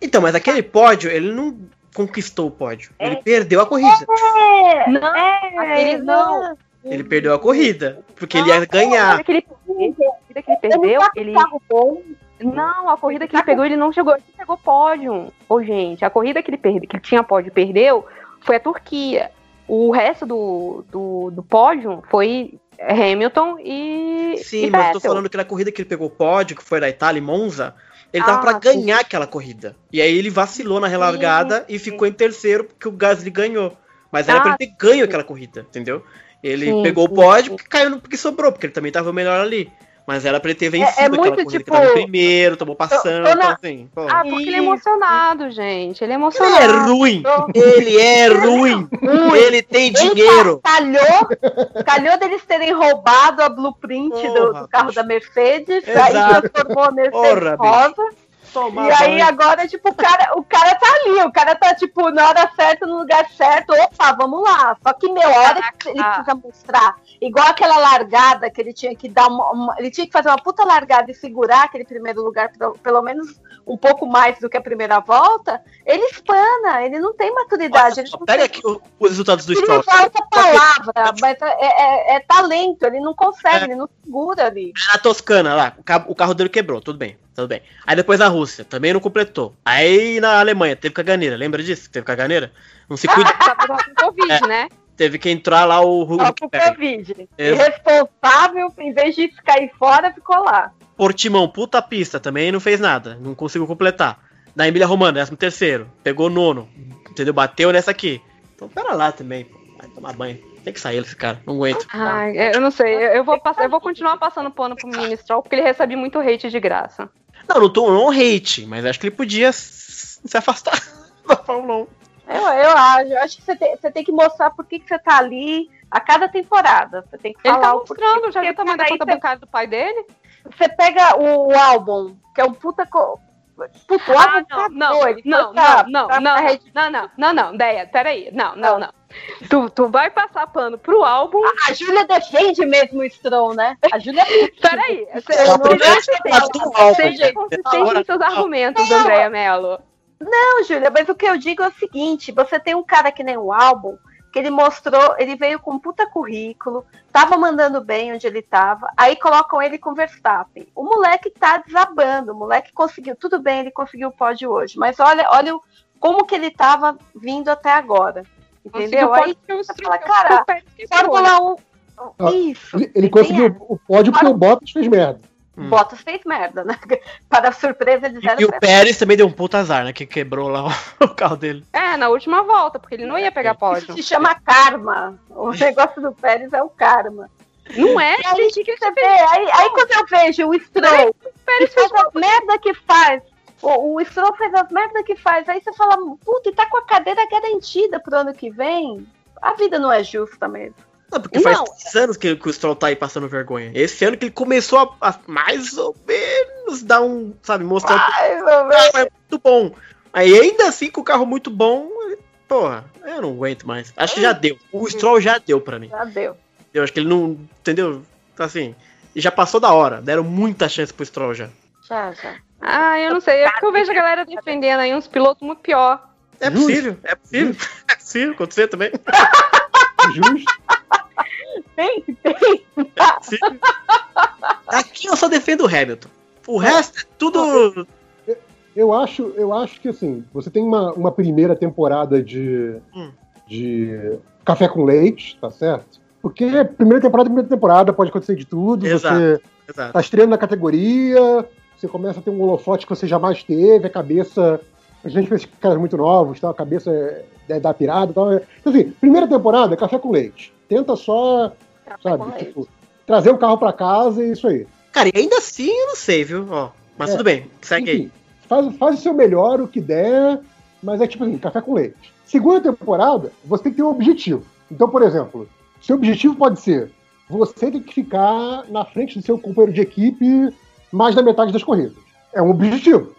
Então, mas aquele pódio, ele não conquistou o pódio. Ele É. perdeu a corrida. É, Não, é, aquele não. Ele perdeu a corrida. Porque ele ia ganhar. A corrida que ele, a corrida que ele perdeu, ele. Não, a corrida que ele pegou, ele não chegou. Ele pegou pódio. Ô, gente, a corrida que ele perdeu, que ele tinha pódio e perdeu, foi a Turquia. O resto do, do, do pódio foi Hamilton e. Sim, e mas eu tô Vettel. falando que na corrida que ele pegou o pódio, que foi da Itália e Monza, ele tava Ah, pra sim. ganhar aquela corrida. E aí ele vacilou na relargada e ficou em terceiro porque o Gasly ganhou. Mas era Ah, pra ele ter ganho aquela corrida, entendeu? Ele Sim, pegou sim, o pódio sim. porque caiu no- porque sobrou, porque ele também tava melhor ali. Mas era pra ele ter vencido é aquela muito, corrida, tipo, que tava em primeiro, tomou passando, eu não- então assim, pô. Ah, porque ele é emocionado, gente. Ele é Ele emocionado. é ruim! Ele é ruim! Ele tem dinheiro! Calhou, calhou deles terem roubado a blueprint do, Porra, do carro bicho. da Mercedes, aí Exato. transformou a Mercedes Porra, bicho. Tomar E aí banho. agora, tipo, o cara, o cara tá ali, o cara tá, tipo, na hora certa, no lugar certo, opa, vamos lá. Só que, meu, a hora que ele precisa mostrar, igual aquela largada que ele tinha que dar uma, uma- Ele tinha que fazer uma puta largada e segurar aquele primeiro lugar, pelo, pelo menos um pouco mais do que a primeira volta, ele espana, ele não tem maturidade. Olha ele pega tem- aqui o- os resultados do ele Stroll. fala essa palavra, mas é, é- é talento, ele não consegue, ele não segura ali. Na Toscana, lá, o carro dele quebrou, tudo bem, tudo bem. Aí depois na Rússia, também não completou. Aí na Alemanha, teve caganeira, lembra disso? Teve caganeira? Não se cuida, Tava com Covid, né? teve que entrar lá o Huckenberg. Covid. Ex- Irresponsável, em vez de cair fora, ficou lá. Portimão, puta pista, também não fez nada, não conseguiu completar. Na Emília Romana, 13 terceiro, pegou nono, entendeu? Bateu nessa aqui. Então pera lá também, pô. vai tomar banho. Tem que sair esse cara, não aguento. Ai, eu não sei. Eu eu vou, passar, eu vou continuar passando pano pro menino Stroll, porque ele recebe muito hate de graça. Não, não tô não hate, mas acho que ele podia se afastar da Fórmula 1. Eu, eu acho, eu acho que você tem, você tem que mostrar por que, que você tá ali a cada temporada. Você tem que Ele falar tá o porquê. mostrando, já viu Porque o tamanho da conta você- bancária do pai dele? Você pega o, o álbum, que é um puta. Co... Puta, o Ah, álbum não, não, ele não, não, não, não, Red- não, não, não, não, Deia, peraí, não, não, não. Tu, tu vai passar pano pro álbum, A Júlia defende mesmo o Stroll, né? A Júlia. peraí, Eu você- não seja consistente em seus argumentos, Não. Andréia Mello. Não, Júlia, mas o que eu digo é o seguinte: você tem um cara que nem o álbum, que ele mostrou, ele veio com um puta currículo, tava mandando bem onde ele tava, aí colocam ele com Verstappen. O moleque tá desabando, o moleque conseguiu, tudo bem, ele conseguiu o pódio hoje, mas olha, olha como que ele tava vindo até agora. Entendeu? Conseguiu Aí, o você fala, cara, o. Fórmula 1. Ah, Isso. Ele, conseguiu o pódio porque o Bottas fez merda. Hum. Bottas fez merda, né? Para surpresa de zero E, e o Pérez também deu um puta azar, né? Que quebrou lá o, o carro dele. É, na última volta, porque ele não ia pegar pódio. Se chama karma. O negócio do Pérez é o karma. Não é, E aí, gente, que Você vê, aí, aí quando eu vejo o Stroll, que Pérez faz as merda que faz, o, o Stroll faz as merda que faz, aí você fala, puta, e tá com a cadeira garantida pro ano que vem? A vida não é justa mesmo. Não, porque faz Não. anos que, que o Stroll tá aí passando vergonha. Esse ano que ele começou a, a mais ou menos dar um, sabe, mostrar Ai, meu Deus. carro é muito bom. Aí ainda assim, com o carro muito bom, porra, eu não aguento mais. Acho que já deu. O Stroll já deu pra mim. Já deu. Eu acho que ele não. Entendeu? Assim. Já passou da hora. Deram muita chance pro Stroll já. Já, já. Ah, eu não sei. É porque eu vejo a galera defendendo aí uns pilotos muito pior. É Justo. possível, é possível. É possível acontecer também. Justo. Tem, tem. É possível. Aqui eu só defendo o Hamilton. O resto é tudo. Eu acho, eu acho que assim, você tem uma, uma primeira temporada de, Hum. de café com leite, tá certo? Porque primeira temporada, primeira temporada, pode acontecer de tudo. Exato. Você Exato. tá estreando na categoria, você começa a ter um holofote que você jamais teve, a cabeça. A gente pensa que caras muito novos, tal, a cabeça é, é da pirada e tal. Então, assim, primeira temporada, café com leite. Tenta só, sabe, com leite. tipo, trazer o carro pra casa e é isso aí. Cara, e ainda assim eu não sei, viu? Ó, mas É. tudo bem, segue aí. Enfim, faz, faz o seu melhor, o que der, mas é tipo assim, café com leite. Segunda temporada, você tem que ter um objetivo. Então, por exemplo, seu objetivo pode ser você tem que ficar na frente do seu companheiro de equipe mais da metade das corridas. É um objetivo.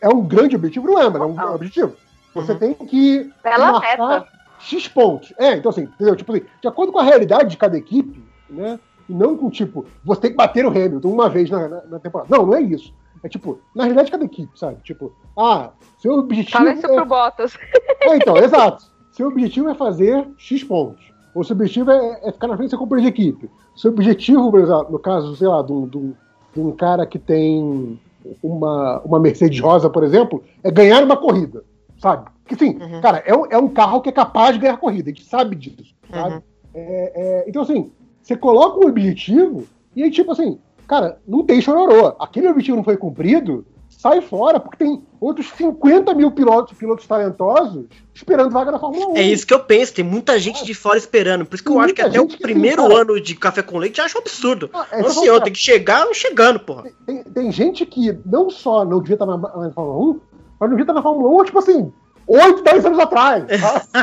É um grande objetivo, não é, mas é um objetivo. Você Uhum. tem que Bela marcar meta. X pontos. É, então assim, entendeu? Tipo assim, de acordo com a realidade de cada equipe, né? E não com, tipo, você tem que bater o Hamilton uma vez na, na, na temporada. Não, não é isso. É tipo, na realidade de cada equipe, sabe? Tipo, ah, seu objetivo. Fala isso é... pro Bottas. É, então, exato. Seu objetivo é fazer X pontos. Ou seu objetivo é, é ficar na frente da companhia de equipe. Seu objetivo, por exemplo, no caso, sei lá, um, de um- um cara que tem uma, uma Mercedes Rosa, por exemplo, é ganhar uma corrida, sabe? Que sim, Uhum. cara, é, um- é um carro que é capaz de ganhar corrida, a gente sabe disso, sabe? Uhum. É, é, então, assim, você coloca um objetivo e aí, tipo assim, cara, não tem chororô. Aquele objetivo não foi cumprido, sai fora, porque tem outros 50 mil pilotos, pilotos talentosos esperando vaga na Fórmula 1. É isso que eu penso, tem muita gente de fora esperando. Por isso que eu Tem acho que até o que primeiro tem, cara. ano de café com leite eu acho um absurdo. Ah, é Não, senhor, tem que chegar chegando, porra. Tem, tem gente que não só não devia estar na, na Fórmula 1, mas não devia estar na Fórmula 1, tipo assim, 8, 10 anos atrás. tá?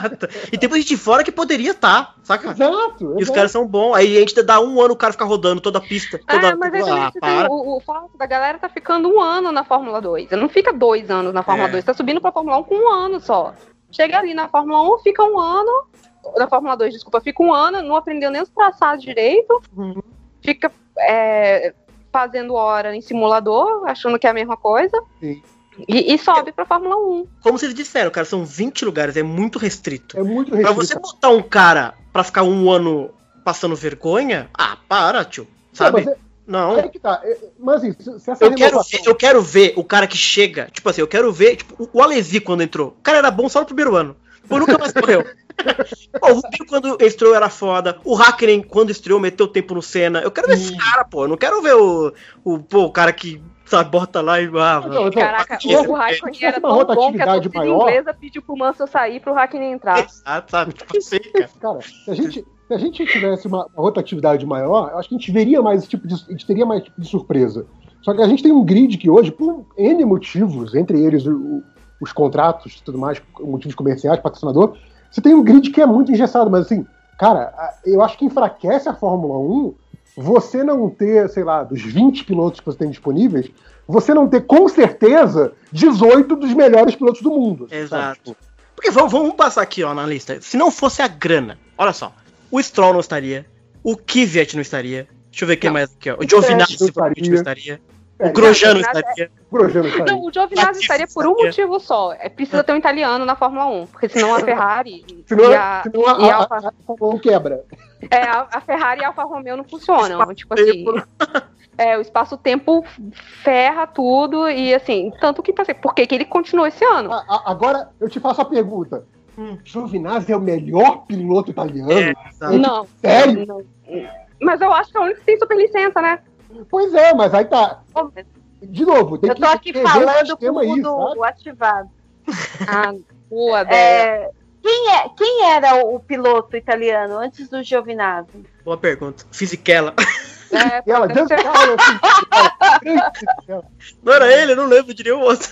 e tem gente de fora que poderia estar, saca? exato. E os exato. caras são bons. Aí a gente dá um ano o cara fica rodando toda a pista. Toda, É, mas aí também ah, você tem para. o, o fato da galera tá ficando um ano na Fórmula 2. Não fica dois anos na Fórmula É. 2, tá subindo pra Fórmula 1 com um ano só. Chega ali na Fórmula 1, fica um ano. Na Fórmula 2, desculpa, fica um ano, não aprendeu nem os traçados direito. Uhum. Fica é, fazendo hora em simulador, achando que é a mesma coisa. Sim. E, e sobe pra Fórmula 1. Como vocês disseram, cara, são 20 lugares, é muito restrito. É muito Pra restrito. você botar um cara pra ficar um ano passando vergonha, ah, para, tio. Sabe? Não, mas é- Não. é que tá. é- Mas assim, se, essa Eu quero, ver, eu quero ver o cara que chega. Tipo assim, eu quero ver. Tipo, o Alesi quando entrou. O cara era bom só no primeiro ano. Pô, nunca mais correu. pô, o Rubinho quando estreou era foda. O Hackeren quando estreou meteu tempo no Senna. Eu quero ver esse cara, pô. Eu não quero ver o, o, pô, o cara que sabe, bota lá e. Ah, Não, então, Caraca, o Raikkonen tivesse era uma tão bom que a rotatividade torcida maior- inglesa pediu pro Mansell sair pro Raikkonen entrar. Exato, sabe? Tipo assim, cara. Cara, se a gente, se a gente tivesse uma, uma rotatividade maior, eu acho que a gente veria mais esse tipo de. A gente teria mais tipo de surpresa. Só que a gente tem um grid que hoje, por N motivos, entre eles o- os contratos e tudo mais, motivos comerciais, patrocinador, você tem um grid que é muito engessado, mas assim, cara, eu acho que enfraquece a Fórmula 1 você não ter, sei lá, dos 20 pilotos que você tem disponíveis, você não ter com certeza 18 dos melhores pilotos do mundo. Exato. Tipo, Porque vamos, vamos passar aqui, ó, na lista. Se não fosse a grana, olha só. O Stroll não estaria. O Kvyat não estaria. Deixa eu ver quem Não. mais aqui, ó. O Giovinazzi não provavelmente não estaria. É, O é- estaria. Grosjean aí. Não, o Giovinazzi estaria por um motivo só. É precisa ter um italiano na Fórmula 1, porque senão a Ferrari Senão, e a, senão a, e a, a, a, a Fórmula 1 quebra. é, a- a Ferrari e a Alfa Romeo não funcionam. Tipo assim, é, o espaço-tempo ferra tudo e assim, tanto que tá assim, por que, que ele continuou esse ano? A- a- agora, eu te faço a pergunta. Hum. Giovinazzi é o melhor piloto italiano? É, não, Sério? não. Mas eu acho que é o único que tem super licença, né? Pois é, mas aí tá. De novo, tem Eu que tô aqui rever esse falando com o mundo ativado. Ah, boa. É, quem, é, quem era o piloto italiano antes do Giovinazzi? Boa pergunta. Fisichella. É, ela, Não era ele, eu não lembro de nenhum outro.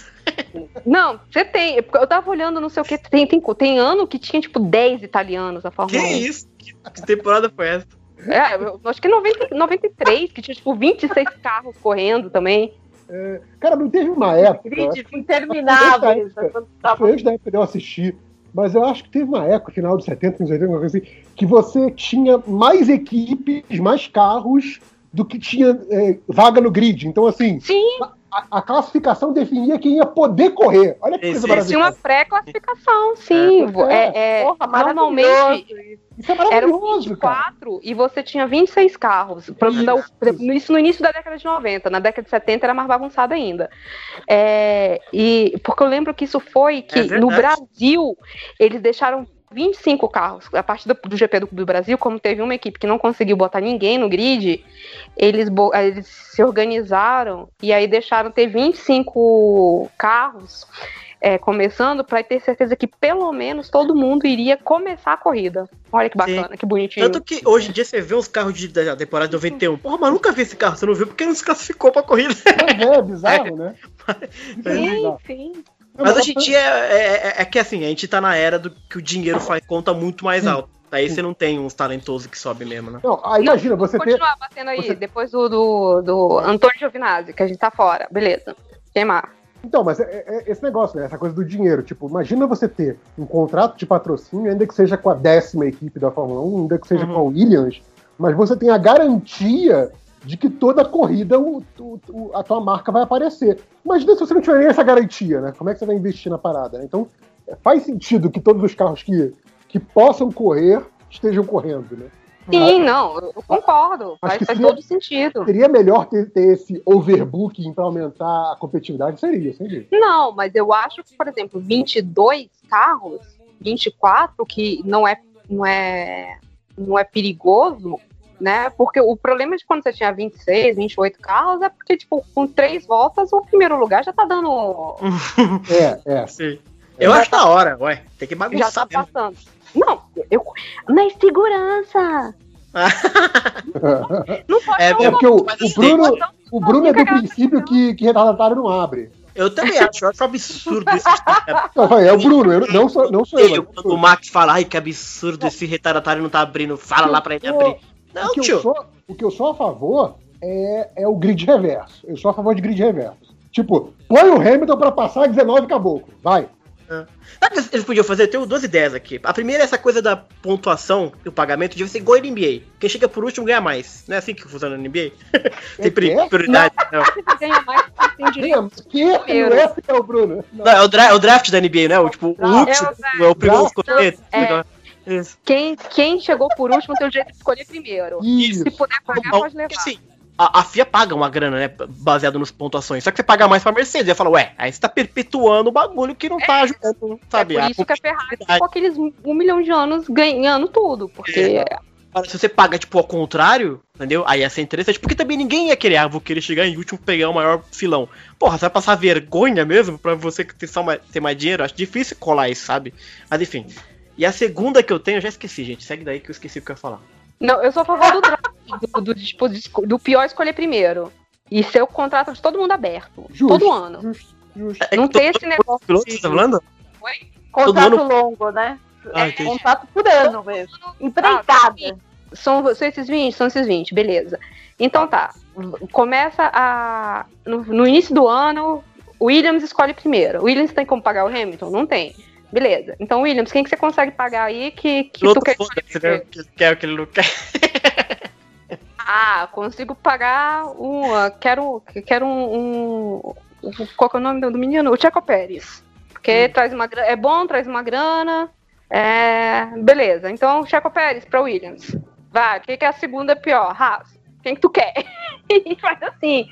Não, você tem. Eu tava olhando, não sei o que. Tem, tem, tem ano que tinha, tipo, 10 italianos na Que Fórmula 1. isso? Que, que temporada foi essa? É, eu acho que 90, 93, que tinha, tipo, 26 carros correndo também. Cara, não teve uma época. Grid tava- Foi antes da época de eu assistir. Mas eu acho que teve uma época, final dos 70, anos 80, uma coisa assim, que você tinha mais equipes, mais carros do que tinha é, vaga no grid. Então, assim, Sim, a, a classificação definia quem ia poder correr. Olha que coisa Existe maravilhosa. tinha uma pré-classificação, sim. É. É, é, Porra, normalmente. Isso é eram maravilhoso, cara. 24 e você tinha 26 carros. Isso. da- Isso no início da década de 90. Na década de 70 era mais bagunçado ainda. É, e, porque eu lembro que isso foi que É no Brasil eles deixaram 25 carros. A partir do, do GP do, do Brasil, como teve uma equipe que não conseguiu botar ninguém no grid, eles, eles se organizaram e aí deixaram ter 25 carros. É, começando para ter certeza que pelo menos todo mundo iria começar a corrida. Olha que bacana, que bonitinho. Tanto que hoje em dia você vê uns carros de, da temporada de 91. Porra, mas nunca vi esse carro, você não viu porque não se classificou pra corrida. É, é bizarro, né? É Sim, bizarro. sim. Mas hoje em dia é, é- é que assim, a gente tá na era do que o dinheiro faz conta muito mais alto. Aí você não tem uns talentosos que sobem mesmo, né? Não, aí imagina, você ter. Continuar batendo aí, você- depois do, do, do Antônio Giovinazzi, que a gente tá fora. Beleza. Queimar. Então, mas é, é- é esse negócio, né? Essa coisa do dinheiro. Tipo, imagina você ter um contrato de patrocínio, ainda que seja com a décima equipe da Fórmula 1, ainda que seja Uhum. com a Williams, mas você tem a garantia de que toda corrida o- o- o- a tua marca vai aparecer. Imagina se você não tiver nem essa garantia, né? Como é que você vai investir na parada? né? Então, é, faz sentido que todos os carros que, que possam correr estejam correndo, né? Sim, não, eu concordo. Acho Faz, faz seria- todo sentido. Seria melhor ter, ter esse overbooking para aumentar a competitividade? Seria, sem dúvida. Não, mas eu acho que, por exemplo, 22 carros, 24, que não é, não é, não é perigoso, né? Porque o problema de quando você tinha 26, 28 carros é porque, tipo, com três voltas, o primeiro lugar já tá dando. É, é. Sim. Eu acho da hora, ué. Tem que Já tá bagunçar mesmo. passando. Eu. Mas segurança! Não pode É, É porque o, o assim, Bruno, o Bruno é do princípio que, que retardatário não abre. Eu também acho, eu acho absurdo isso. Não, é o Bruno, eu, não sou, não sou Ele, eu. quando o Max fala, ai que absurdo, esse retardatário não tá abrindo, fala lá pra ele abrir. Não, o, que eu tio. sou, o que eu sou a favor é, é o grid reverso. Eu sou a favor de grid reverso. Tipo, põe o Hamilton pra passar 19 caboclo. Vai. Sabe o que eles podiam fazer? Eu tenho duas ideias aqui. A primeira é essa coisa da pontuação e o pagamento devia ser igual a NBA. Quem chega por último ganha mais. Não é assim que funciona na NBA? Tem pri- É? prioridade. Não. Você ganha mais tem direito. Que? Primeiro. Esse é o Bruno. Não. Não, é o, é o draft da NBA, né? O, tipo, o último É o é o primeiro escolher. É. Isso. Quem, quem chegou por último tem o direito de escolher primeiro. Isso. Se puder pagar, pode levar. Sim, a, a FIA paga uma grana, né? Baseado nas pontuações. Só que você paga mais pra Mercedes. Aí fala, ué, aí você tá perpetuando o bagulho que não tá ajudando, sabe? é a por isso que a Ferrari ficou aqueles um milhão de anos ganhando tudo. Porque Agora, se você paga, tipo, ao contrário, entendeu? Aí ia ser interessante, porque também ninguém ia querer, ah, vou querer chegar em último pegar o maior filão. Porra, você vai passar vergonha mesmo pra você ter, só mais, ter mais dinheiro? Acho difícil colar isso, sabe? Mas enfim. E a segunda que eu tenho, eu já esqueci, gente. Segue daí que eu esqueci o que eu ia falar. Não, eu sou a favor do draft, do, do, tipo, do pior escolher primeiro. E ser o contrato de todo mundo aberto. Justo. Todo ano. Justo, justo. É Não que tem esse negócio Piloto, de- tá falando? Contrato Todo longo, né? Ah, entendi. Contrato por ano mesmo. Empreitada. São, são esses 20? São esses 20, beleza. Então tá. Começa a. No, no início do ano, o Williams escolhe primeiro. O Williams tem como pagar o Hamilton? Não tem. Beleza. Então, Williams, quem que você consegue pagar aí que, que tu quer né? Que ele quer o que ele não quer. Ah, consigo pagar um. ah, Quero, quero um, um- Qual que é o nome do menino? O Checo Pérez. Porque traz uma, é bom, traz uma grana. É, beleza. Então, Checo Pérez para Williams. Vai, quem que é a segunda pior? Haas. Quem que tu quer? e faz assim.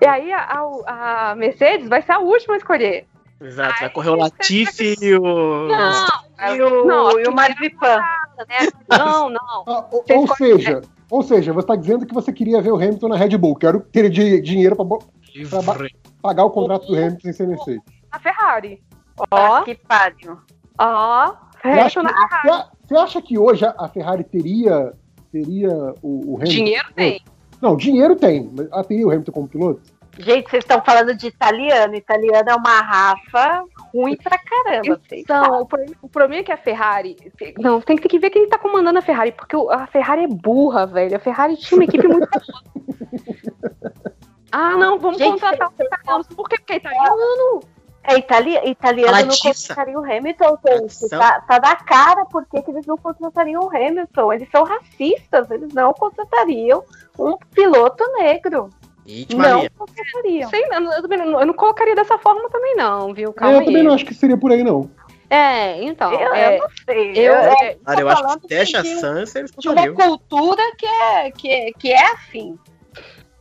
E aí a- a Mercedes vai ser a última a escolher. Exato, vai correr o Latifi e o. Não, E o, Não, a e o Marzipan. né? Não, não. Ah, ou, seja, ou seja, você tá dizendo que você queria ver o Hamilton na Red Bull. Quero ter di- dinheiro pra bo- pagar o contrato do Hamilton sem ser Mercedes. A Ferrari. Ó, que pariu. Ó, Você acha, Hamilton na que, você- acha que hoje a- a Ferrari teria, teria o, o Hamilton? Dinheiro tem. Não, dinheiro tem. Mas ela teria o Hamilton como piloto? Gente, vocês estão falando de italiano. Italiano é uma raça ruim pra caramba. Então, o problema, o problema é que a Ferrari. Não, tem que, tem que ver quem tá comandando a Ferrari, porque o- a Ferrari é burra, velho. A Ferrari tinha uma equipe muito. Ah, não, vamos Gente, contratar o italiano. Por que? Porque é italiano? É itali italiano não Latiça. contrataria o Hamilton. Tá, tá na cara por que que eles não contratariam o Hamilton. Eles são racistas, eles não contratariam um piloto negro. Ixi, Não Maria. contratariam. Sei, eu, não- eu não, eu não colocaria dessa forma também, não, viu? É, Calma eu aí. também não acho que seria por aí, não. É, então. Eu, é, eu não sei. eu- eu, é, Cara, eu acho que deixa de- a Sansa eles de uma cultura que é, que, é- que é assim.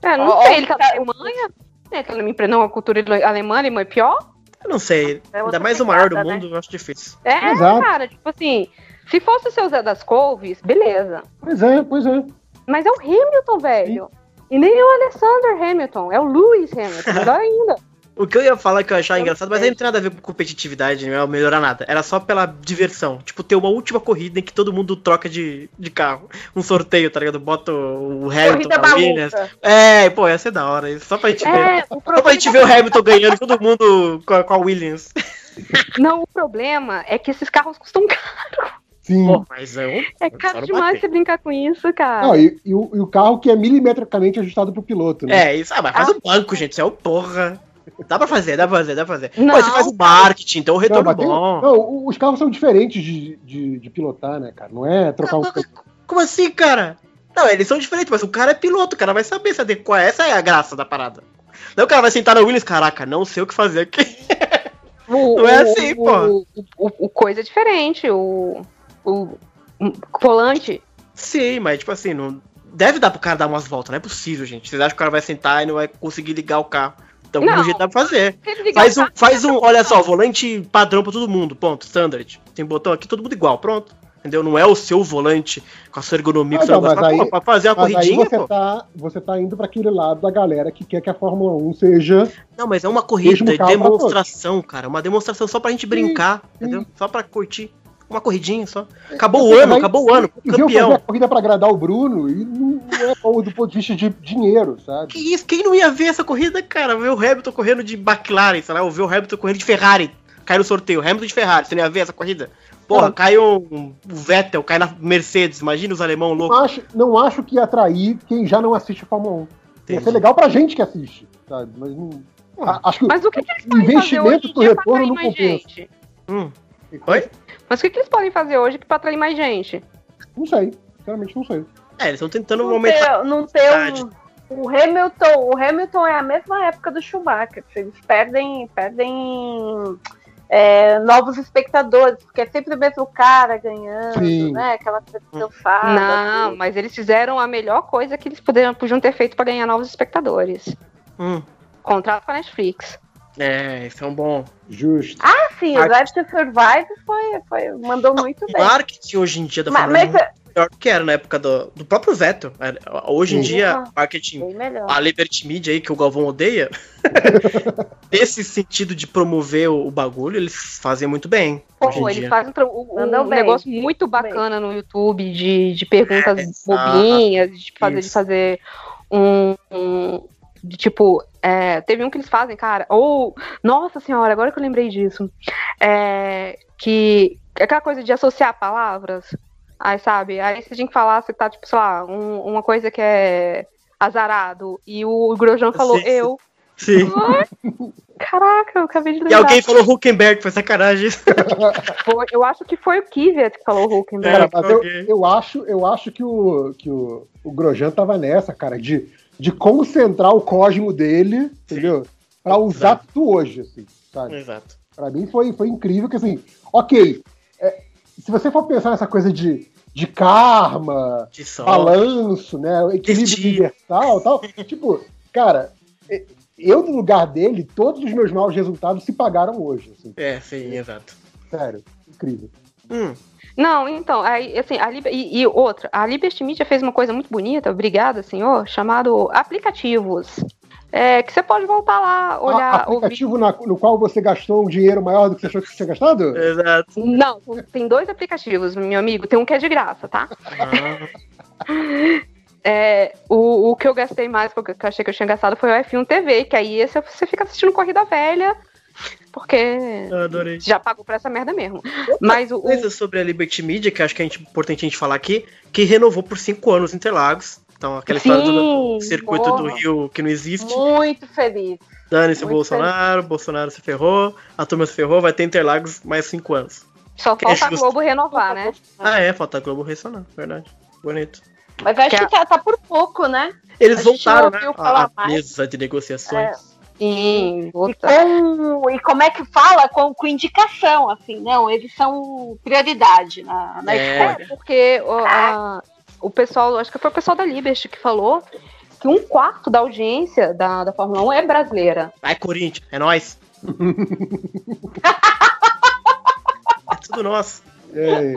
é, não Ó, sei, ele tá tá- na Alemanha? É, que ele me empreendeu a cultura alemã, alemã é pior? Eu não sei. É Ainda mais o maior do né? mundo, eu acho difícil. É, Exato. cara, tipo assim, se fosse o seu Zé das Couves, beleza. Pois é, pois é. Mas é o Hamilton, velho. E nem é o Alexander Hamilton, é o Lewis Hamilton, melhor ainda. O que eu ia falar que eu achava Eu engraçado, mas sei. aí não tem nada a ver com competitividade, não é melhorar nada. Era só pela diversão. Tipo, ter uma última corrida em que todo mundo troca de, de carro. Um sorteio, tá ligado? Bota o Hamilton Corrida com a Williams. É, pô, ia ser da hora. isso, Só pra gente ver. É, o Só pra gente ver o Hamilton ganhando todo mundo com a, com a Williams. não, o problema é que esses carros custam caro. Sim. Pô, mas é um. É caro não demais bater. você brincar com isso, cara. Não, e, e o, e o carro que é milimetricamente ajustado pro piloto, né? É, isso. Ah, mas faz Ah. o banco, gente. Isso é o porra. Dá pra fazer, dá pra fazer, dá pra fazer. Não, Pô, você faz o marketing, então o Não, retorno mas tem- bom. não, os carros são diferentes de, de, de pilotar, né, cara? Não é trocar um. Como assim, cara? Não, eles são diferentes, mas o cara é piloto, o cara vai saber se adequar. Essa é a graça da parada. Não o cara vai sentar na Williams, caraca, não sei o que fazer aqui. O, Não é assim, o, pô. O, o- o coisa é diferente. O, o, volante. Sim, mas tipo assim, não. Deve dar pro cara dar umas voltas, não é possível, gente. Vocês acham que o cara vai sentar e não vai conseguir ligar o carro? Então, Não. um jeito dá pra fazer. Faz o um, faz um, olha só, volante padrão pra todo mundo, ponto, standard. Tem botão aqui, todo mundo igual, pronto. Entendeu? Não é o seu volante com a sua ergonomia que Ah, você não, mas aí- Pô, pra fazer aí corridinha, você pô. tá, você tá indo pra aquele lado da galera que quer que a Fórmula 1 seja. Não, mas é uma corrida Mesmo de demonstração, cara. Uma demonstração só pra gente brincar, sim. entendeu? Só pra curtir. Uma corridinha só. Acabou o ano, acabou o ano. Eu fazer a Campeão. corrida pra agradar o Bruno e não não é bom do ponto de vista de dinheiro, sabe? Que isso? Quem não ia ver essa corrida, cara? Ver o Hamilton correndo de McLaren, sei lá, ou ver o Hamilton correndo de Ferrari. Cai no sorteio. Hamilton de Ferrari, você não ia ver essa corrida? Porra, Não. cai um, um Vettel, cai na Mercedes. Imagina os alemão Não loucos. acho, não acho que ia atrair quem já não assiste a Fórmula 1. Ia Entendi. ser legal pra gente que assiste, sabe? Mas não. Acho que Mas o que, que eles o podem fazer hoje investimento em pro dia pra retorno não mais compensa. gente? Hum. Oi? Mas o que, que eles podem fazer hoje pra atrair mais gente? Não sei. Sinceramente, não sei. É, eles estão tentando Não aumentar. ter, não ter um, o Hamilton, o Hamilton é a mesma época do Schumacher. Eles perdem, perdem é, novos espectadores, porque é sempre o mesmo cara ganhando, Sim. né? Aquela tradição fada. não, assim. mas eles fizeram a melhor coisa que eles poderiam, podiam ter feito pra ganhar novos espectadores. Hum. Contrato com a Netflix. É, isso é um bom. Justo. Ah, sim, o Drive to Survive foi, foi, mandou muito O bem. marketing hoje em dia da Mas, Fórmula 1 mas é melhor do que era na época do, do próprio Vettel. É, Hoje em Sim. dia, marketing bem a Liberty Media aí, que o Galvão odeia, nesse sentido de promover o, o bagulho, eles fazem muito bem. hoje em Pô, eles dia. fazem um, um- bem. negócio muito bacana no YouTube de, de perguntas É, bobinhas, de fazer, de fazer um, um- de tipo, é, teve um que eles fazem, cara, ou, nossa senhora, agora que eu lembrei disso, é, que aquela coisa de associar palavras, aí sabe, aí você tinha que falar, você tá, tipo, sei lá, um- uma coisa que é azarado, e o Grosjean falou, Sim, eu, Sim. caraca, eu acabei de E lembrar. alguém falou Huckenberg, foi sacanagem. Foi- eu acho que foi o Kvyat que falou Huckenberg. Cara, mas eu, eu acho, eu acho que o, que o, o Grosjean tava nessa, cara, de, de concentrar o cosmo dele, entendeu? Pra usar Exato. tudo hoje, assim, sabe? Exato. Pra mim foi, foi incrível que, assim, ok, é, se você for pensar nessa coisa de, de karma, De balanço, né, equilíbrio Destino. universal e tal, tipo, cara, eu no lugar dele, todos os meus maus resultados se pagaram hoje, assim, É, sim, exato. sério, incrível. Hum, Não, então, aí, assim, a Liber- e, e outra, a Liberty Media fez uma coisa muito bonita, obrigada, senhor, chamado aplicativos. É, que você pode voltar lá, olhar, ouvir. aplicativo na- no qual você gastou um dinheiro maior do que você achou que tinha gastado? exato. Não, tem dois aplicativos, meu amigo. Tem um que é de graça, tá? Ah, É, o, o que eu gastei mais, que eu achei que eu tinha gastado, foi o F1 TV, que aí você fica assistindo corrida velha, porque já pagou pra essa merda mesmo. Mas o, o- Coisa sobre a Liberty Media, que acho que é importante a gente falar aqui, que renovou por cinco anos Interlagos. Então, aquela história do Sim, circuito do. Rio que não existe. Muito feliz. Dane-se o muito Bolsonaro, Bolsonaro se ferrou, a turma se ferrou, vai ter Interlagos mais cinco anos. só que é falta a justo. Globo renovar, né? Ah, é, falta a Globo ressonar, verdade. Bonito. Mas acho Que que tá, tá por pouco, né? Eles A voltaram, né? A, a mesa de negociações. Sim, E, com, e como é que fala? Com, com indicação, assim, não, eles são prioridade na, na É. escolha. É, porque o, a- o pessoal, acho que foi o pessoal da Liberty que falou que um quarto da audiência da, da Fórmula 1 é brasileira. Vai, Corinthians, é nóis. é tudo nosso. É.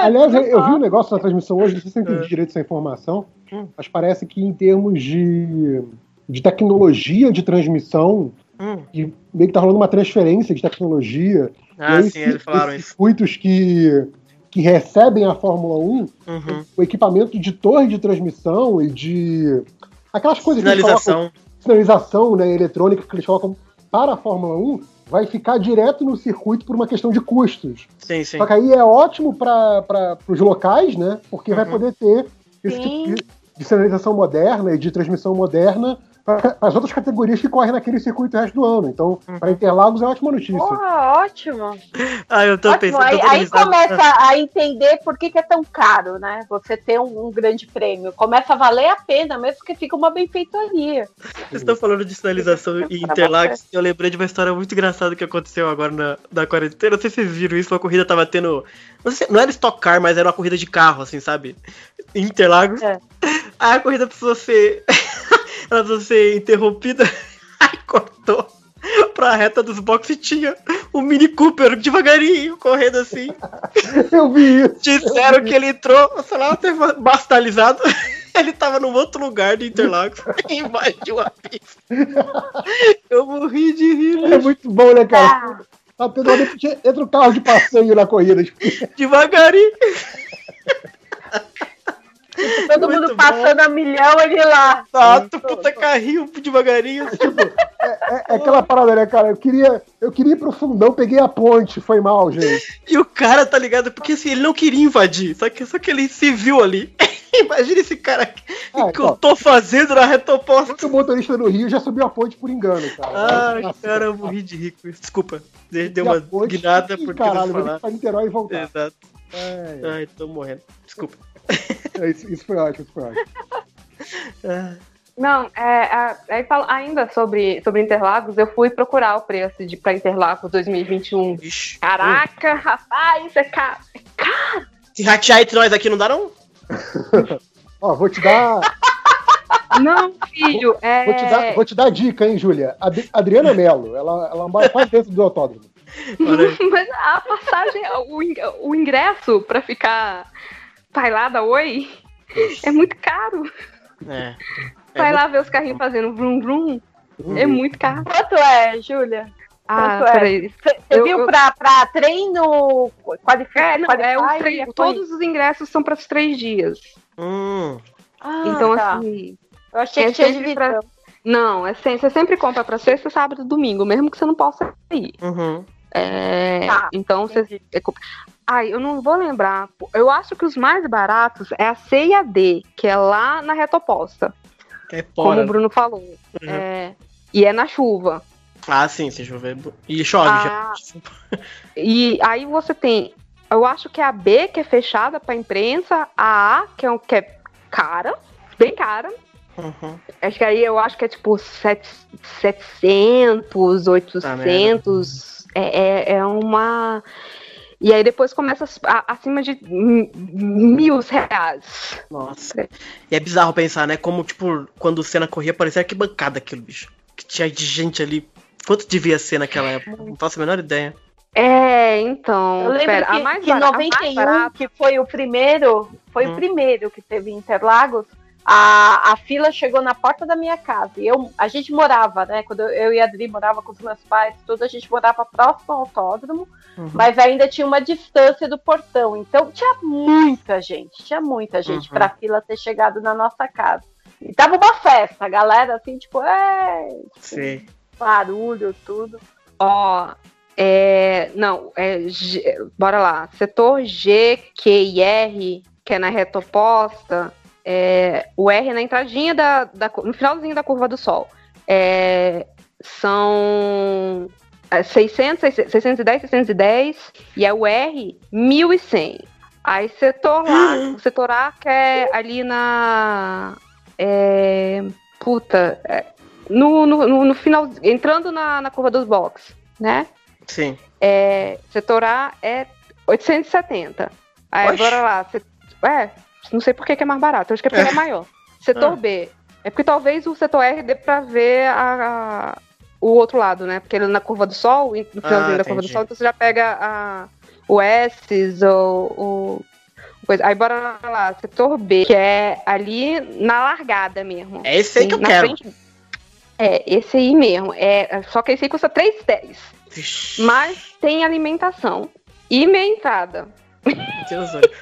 Aliás, eu, vi um negócio na transmissão hoje, não sei se eu É. entendi direito essa informação, Hum. mas parece que em termos de, de tecnologia de transmissão, Hum. e meio que tá rolando uma transferência de tecnologia. Ah, aí, sim, eles falaram isso. circuitos que, que recebem a Fórmula 1, Uhum. o equipamento de torre de transmissão e de. aquelas coisas que eles colocam sinalização né, eletrônica que eles colocam para a Fórmula 1 vai ficar direto no circuito por uma questão de custos. Sim, sim. Só que aí é ótimo para os locais, né? Porque vai Uhum. poder ter esse Sim. tipo de de sinalização moderna e de transmissão moderna para as outras categorias que correm naquele circuito o resto do ano. Então, para Interlagos é ótima notícia. Porra, ótimo. Ah, eu tô ótimo. pensando. Aí, aí começa a entender por que, que é tão caro, né? Você ter um, um grande prêmio. Começa a valer a pena, mesmo que fica uma benfeitoria. Vocês estão falando de sinalização e Interlagos. Eu lembrei de uma história muito engraçada que aconteceu agora na, na quarentena. Não sei se vocês viram isso. Uma corrida tava tendo. Não, sei se- não era Stock Car, mas era uma corrida de carro, assim, sabe? Interlagos. É. Aí a corrida precisou ser. Ela ser interrompida. Aí cortou pra reta dos boxes e tinha o Mini Cooper devagarinho correndo assim. Eu vi isso. Disseram que ele entrou, sei lá, bastalizado. Ele tava num outro lugar de Interlagos e invadiu a pista. Eu morri de rir, É muito bom, né, cara? Ah, Tá entra o carro de passeio na corrida. tipo, devagarinho. Todo Muito mundo bom. passando a milhão, ele lá. Exato, puta carrinho devagarinho. É, é aquela parada, né, cara? Eu queria, eu queria ir pro fundão, peguei a ponte, foi mal, gente. E o cara, tá ligado? Porque assim, ele não queria invadir, só que, só que ele se viu ali. Imagina esse cara aqui, Ah, que eu então. tô fazendo na reta oposta. Muito motorista no Rio já subiu a ponte por engano, cara. Ai, Nossa, cara, eu morri de rico. Desculpa, deu uma ponte, guinada porque Caralho, eu vou ter falar. que ir pra Niterói e voltar. Exato. É, Ai, tô morrendo. Desculpa. é, isso, isso foi ótimo, isso foi ótimo. Não, é, aí fala ainda sobre, sobre Interlagos, eu fui procurar o preço de, pra Interlagos 2021. Ixi. Caraca, rapaz, isso é caro. Se ratear entre nós aqui não dá não? Ó, vou te dar, Não, filho, é. vou te dar, vou te dar a dica, hein, Júlia. Ad- Adriana Mello, ela, ela mora quase dentro do autódromo. Mas a passagem, o, in- o ingresso ficar bailada oi é muito caro. É. Vai É lá ver os carrinhos fazendo vrum vrum. É muito caro. Quanto é, Júlia? Ah, Quanto é? peraí. Você Eu- viu eu- pra, pra treino, qualificar? É, não, é o tre- todos os ingressos são para os três dias. Hum. Ah, então, tá. assim. Eu achei é que tinha pra-. Não, é sempre, você sempre compra para sexta, sábado e domingo, mesmo que você não possa ir. Uhum. É, Tá, então você. entendi. é Ai, eu não vou lembrar. Eu acho que os mais baratos é a C e a D, que é lá na reta oposta, Que é como o Bruno falou. Uhum. É, e é na chuva. Ah, sim, se chover. E chove, Ah. já. E aí você tem, eu acho que é a B que é fechada para imprensa, a A que é, um, que é cara, bem cara. Uhum. Acho que aí eu acho que é tipo sete- 700, 800. É, é, é uma. E aí depois começa a- acima de mil reais. Nossa. E é bizarro pensar, né? Como, tipo, quando o Senna corria, parecia que bancada aquilo, bicho. Que tinha de gente ali. Quanto devia ser naquela época? Não faço a menor ideia. É, então. Eu lembro pera, que, a mais que bara- a mais 91, barata- que foi o primeiro, foi Hum. o primeiro que teve em Interlagos, a, a fila chegou na porta da minha casa. E eu, a gente morava, né? Quando eu, eu e a Adri morava com os meus pais, tudo, a gente morava próximo ao autódromo, Uhum. mas ainda tinha uma distância do portão. Então tinha muita gente, tinha muita gente Uhum. pra fila ter chegado na nossa casa. E tava uma festa, a galera assim, tipo, é, Sei. barulho, tudo. Ó, é, não, é, G- bora lá. Setor G, Q e R, que é na reta oposta, é, o R na entradinha da, da no finalzinho da curva do Sol. É, são é, 600, 610, 610 e é o R 1100. Aí setor lá, o setor A que é ali na é, puta, é, no, no, no, final, entrando na, na curva dos box, né? Sim. É, setor A é 870. Aí Oxe. bora lá. É, não sei por que, que é mais barato. Eu acho que é porque É. é maior. Setor Ah. B. É porque talvez o setor R dê pra ver a- a- o outro lado, né? Porque ele na curva do sol, no finalzinho Ah, da curva do sol, então você já pega a, o S ou o. Coisa. Aí bora lá, setor B, que é ali na largada mesmo. É esse aí que eu quero. frente- É, esse aí mesmo. É, só que esse aí custa 3,10. Vixe, Mas tem alimentação e meia entrada.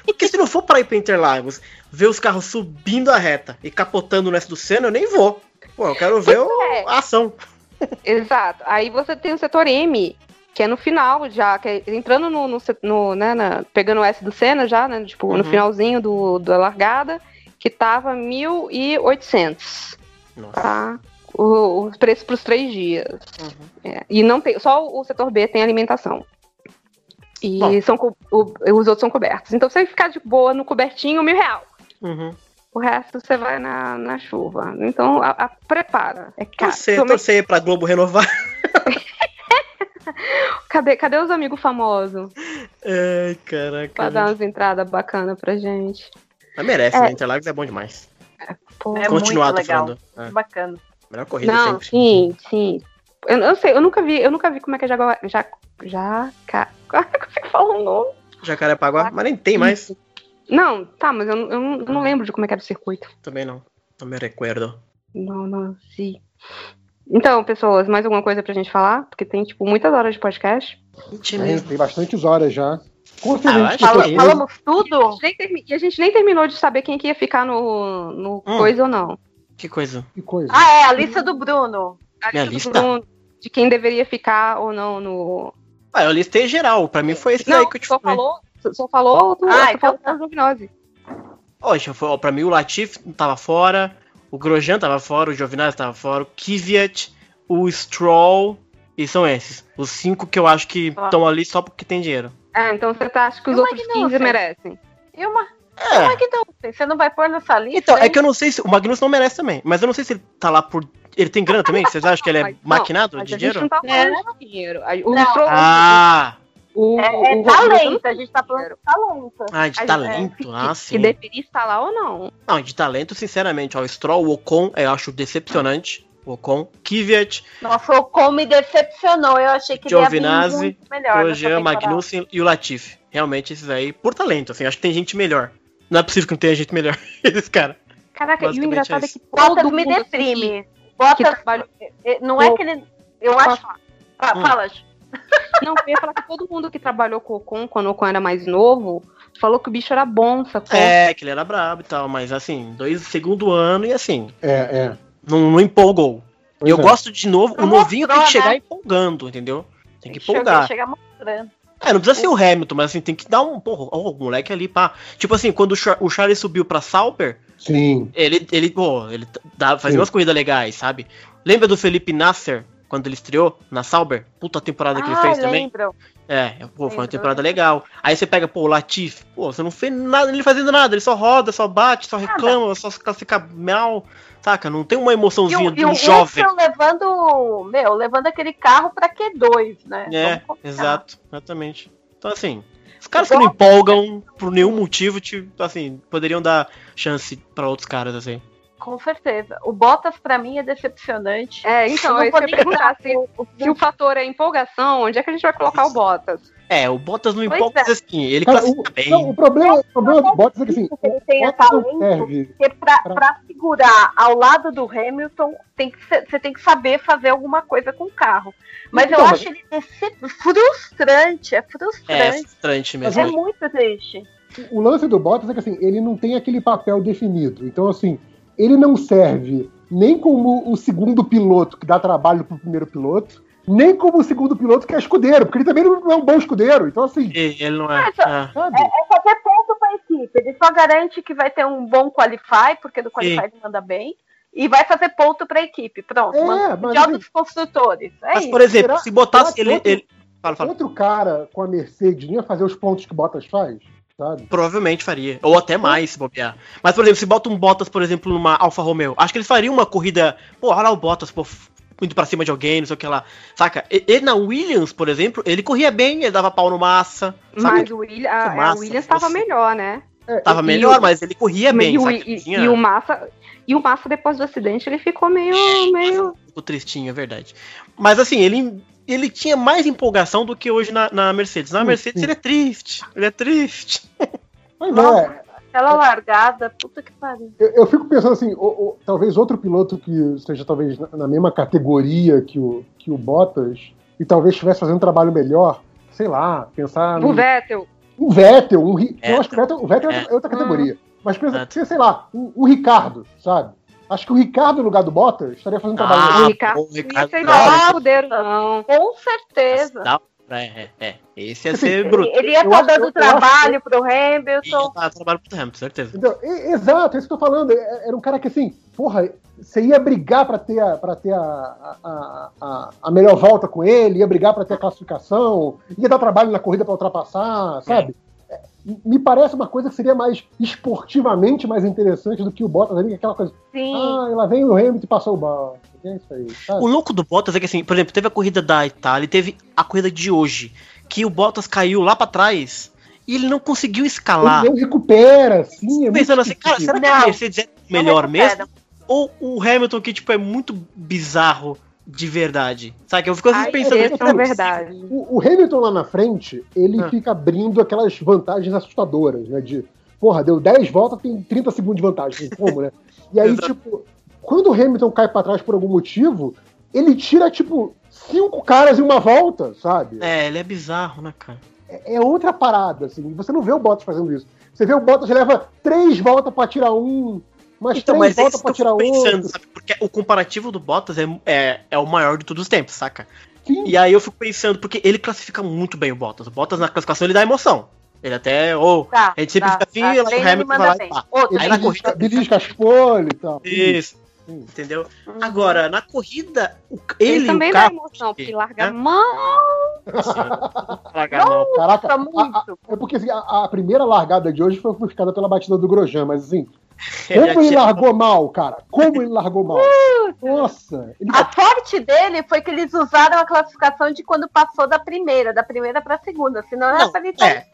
Porque se não for pra ir pra Interlagos, ver os carros subindo a reta e capotando o S do Senna, eu nem vou. Pô, eu quero ver é. a ação. Exato. Aí você tem o setor M, que é no final já, que é entrando no, no, no, né, na- pegando o S do Senna já, né? Tipo, no Uhum. finalzinho do, da largada, que tava 1.800, Nossa. tá? O, o preço para os três dias. Uhum. É, e não tem, só o setor B tem alimentação. E Bom. são, co- o- os outros são cobertos. Então você ficar de boa no cobertinho, mil real. Uhum. O resto você vai na, na chuva. Então, a, a- prepara. É caro. Torcer, Principalmente- torcer pra Globo renovar. Cadê, cadê os amigos famosos? Ai, caraca. Pra dar umas entradas bacanas pra gente. Mas merece, É. né? Interlagos é bom demais. Pô. É Continuar, muito tô legal. falando. É, Bacana. melhor corrida Não, sempre. sim, sim. Eu, eu sei, eu nunca vi, eu nunca vi como é que é Jaguar. Já. Já. Ca... Como é que fala o nome? Jacarepaguá, mas nem tem mais. Não, tá, mas eu, não- eu, não, eu não lembro de como é que era o circuito. Também não. Não me recuerdo. Não, não, sim. Então, pessoas, mais alguma coisa pra gente falar? Porque tem, tipo, muitas horas de podcast. Mentira Tem, mesmo. tem bastantes horas já. Ah, Fala- que- falamos E a, tudo? gente nem termi- e a gente nem terminou de saber quem que ia ficar no, no Hum. coisa ou não. Que coisa. que coisa. Ah, é, a lista do Bruno. A Minha do lista? Bruno, de quem deveria ficar ou não no. Ah, eu listei geral. Pra mim foi esse Não, aí que eu te só falei. falou, só falou do, Ah, só então falou tá. Giovinazzi. Poxa, foi, ó, pra mim o Latif tava fora, o Grosjean tava fora, o Giovinazzi tava fora, o Kvyat, o Stroll, e são esses. Os cinco que eu acho que estão ali só porque tem dinheiro. Ah, então você tá, acha que os E o outros Magnussen? 15 merecem. E uma. É. Como é que não? Você não vai pôr nessa lista? Então, é hein? que eu não sei se. O Magnus não merece também, mas eu não sei se ele tá lá por. Ele tem grana também? Vocês acham que ele é Mas não, maquinado Mas de a gente dinheiro? não tá É. falando de dinheiro. A- O Não. Stroll- Ah! o, É, é o- talento, a gente tá falando de talento. Ah, de a- talento. que, Ah, que sim. deveria estar lá ou não. Não, de talento, sinceramente, ó, o Stroll, o Ocon, eu acho decepcionante. O Ocon, Kvyat, Nossa, o Ocon me decepcionou. Eu achei que Giovinazzi, ele ia vir muito melhor. Grosjean. Magnussen e o Latifi. Realmente, esses aí, por talento, assim, acho que tem gente melhor. Não é possível que não tenha gente melhor. Esses caras. Caraca, e o Basicamente engraçado é é que Bottas todo me mundo deprime. que Bottas, trabalha- eh, não é que ele. Eu acho. Ah, Hum. Fala, Ju. Não, eu ia falar que todo mundo que trabalhou com o Ocon, quando o Ocon era mais novo, falou que o bicho era bom, sacou? É, que ele era brabo e tal, mas assim, dois segundo ano e assim, É, é. não, não empolgou. Pois eu é. gosto de novo, o Não novinho tem que mostrou, chegar né? empolgando, entendeu? Tem que empolgar. Chega mostrando. É, não precisa ser o Hamilton, mas assim, tem que dar um. Porra, ó, o moleque ali, pá. Tipo assim, quando o, Char o Charlie subiu pra Sauber, Sim. ele, ele, pô, ele dá, fazia Sim. umas corridas legais, sabe? Lembra do Felipe Nasser, quando ele estreou na Sauber? Puta temporada que ele Ah, fez também. É, pô, foi uma temporada legal. Aí você pega, pô, o Latif, pô, você não fez nada, ele fazendo nada, ele só roda, só bate, só reclama, só fica- mal, saca? Não tem uma E emoçãozinha e um o jovem. Wilson levando, meu, levando aquele carro pra Q2, né? É, exato, exatamente. Então, assim, os caras que não empolgam por nenhum motivo, tipo, assim, poderiam dar chance pra outros caras, assim. Com certeza. O Bottas pra mim é decepcionante. É, então, eu nem perguntar se, o- se o fator é empolgação, onde é que a gente vai colocar o Bottas? É, o Bottas não empolga, é. mas assim, ele Cara, classifica o, bem. não, o problema, o problema do Bottas é que assim, que ele tenha talento, serve. porque pra, pra- pra segurar ao lado do Hamilton, tem que ser- você tem que saber fazer alguma coisa com o carro. Mas Então, eu mas- acho ele decep- frustrante, é É, frustrante. frustrante É, mesmo. muito triste. O lance do Bottas é que assim, ele não tem aquele papel definido. Então, assim, ele não serve nem como o segundo piloto que dá trabalho pro primeiro piloto, nem como o segundo piloto que é escudeiro, porque ele também não é um bom escudeiro. Então, assim, E- Ele não é. Mas, é. sabe? É fazer ponto pra equipe. Ele só garante que vai ter um bom qualify, porque no qualify ele manda bem. E vai fazer ponto pra equipe. Pronto. É, manda mas assim- dos construtores. É Mas, isso. por exemplo, será- se botasse ele, ele. Fala, fala. Outro cara com a Mercedes não ia fazer os pontos que Bottas faz, sabe? Provavelmente faria. Ou até mais, se bobear. Mas, por exemplo, se bota um Bottas, por exemplo, numa Alfa Romeo, acho que eles fariam uma corrida. Pô, olha lá o Bottas, pô, indo pra cima de alguém, não sei o que lá. Saca? E- Ele na Williams, por exemplo, ele corria bem, ele dava pau no massa. Saca? Mas o, William, a, a massa, Williams estava fosse- melhor, né? É, Tava e- melhor, o- mas ele corria bem, e, o, saca? e- Tinha- e o Massa. E o Massa, depois do acidente, ele ficou meio. meio... O tristinho, é verdade. Mas assim, ele, ele tinha mais empolgação do que hoje na, na Mercedes. Na Sim, Mercedes sim. ele é triste. Ele é triste. Mas Nossa. é, Aquela largada, puta que pariu. eu, eu fico pensando assim, o- o- talvez outro piloto que esteja talvez na, na mesma categoria que o, que o Bottas e talvez estivesse fazendo um trabalho melhor, sei lá, pensar O no, Vettel. um Vettel, um, Ri- eu Vettel. acho que o Vettel, o Vettel é, É. outra- categoria. Mas pensa, Vettel. sei lá, um, um Ricardo, sabe? Acho que o Ricardo no lugar do Bottas estaria fazendo um trabalho Ah, melhor. o Ricardo o não ia Ricardo hora. ao escudeiro, não. Com certeza. Dá- É, é, é. Esse ia ser bruto. Ele ia estar acho- dando trabalho pro Ia Hamilton. dar trabalho pro Hamilton, certeza. Entendeu? E- exato, é isso que eu tô falando. É- Era um cara que assim, porra, você ia brigar pra ter, a, pra ter a, a, a, a melhor volta com ele, ia brigar pra ter a classificação, ia dar trabalho na corrida pra ultrapassar, sabe? É, Me parece uma coisa que seria mais esportivamente mais interessante do que o Bottas ali, que é aquela coisa. Sim. Ah, lá vem o Hamilton e passou o Bottas. É isso aí, sabe? O louco do Bottas é que, assim, por exemplo, teve a corrida da Itália e teve a corrida de hoje, que o Bottas caiu lá pra trás e ele não conseguiu escalar. Ele não recupera, assim. É Pensando assim, cara, será que a Não. Mercedes é melhor mesmo? Ou o Hamilton, que, tipo, é muito bizarro de verdade? Sabe? que Eu fico Ai, pensando. tipo, é verdade. O, o Hamilton lá na frente, ele Ah. fica abrindo aquelas vantagens assustadoras, né? De, porra, deu 10 voltas, tem 30 segundos de vantagem. Como, né? E aí, tipo, quando o Hamilton cai pra trás por algum motivo, ele tira, tipo, cinco caras em uma volta, sabe? É, ele é bizarro, né, cara? É, é outra parada, assim. Você não vê o Bottas fazendo isso. Você vê o Bottas leva três voltas pra tirar um, mais Então, três mas é isso que pra eu tirar fico pensando, outro. sabe? Porque o comparativo do Bottas é, é, é o maior de todos os tempos, saca? Sim. E aí eu fico pensando, porque ele classifica muito bem o Bottas. O Bottas na classificação ele dá emoção. Ele até. Ou Tá, a gente sempre tá, fica assim, tá. e lá o Hamilton vai lá e pá. Outra, Aí na corrida- Belisca as pole e tal. Isso. Sim. Entendeu? Uhum. Agora, na corrida, o, Ele, ele, também o dá carro. emoção, porque né? larga mal. Largar mal. Caraca, Tá a- muito. a- é porque assim, a, a primeira largada de hoje foi ofuscada pela batida do Grosjean, mas assim, como ele largou mal, cara? Como ele largou mal? Nossa! Ele... A sorte dele foi que eles usaram a classificação de quando passou da primeira, da primeira pra segunda, senão era Não, pra ele estar é.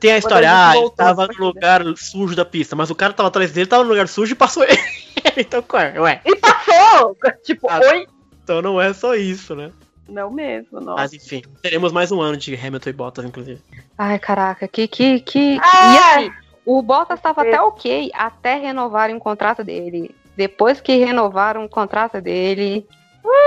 Tem a história, a ah, ele tava no lugar sujo da pista, mas o cara tava atrás dele, tava no lugar sujo e passou ele. então, qual é? Ué, E passou! Tipo, Ah. oi? então não é só isso, né? Não mesmo, não. Mas enfim, teremos mais um ano de Hamilton e Bottas, inclusive. Ai, caraca, que. que, que... Ah! E assim, o Bottas tava até ok até renovarem o contrato dele. Depois que renovaram o contrato dele,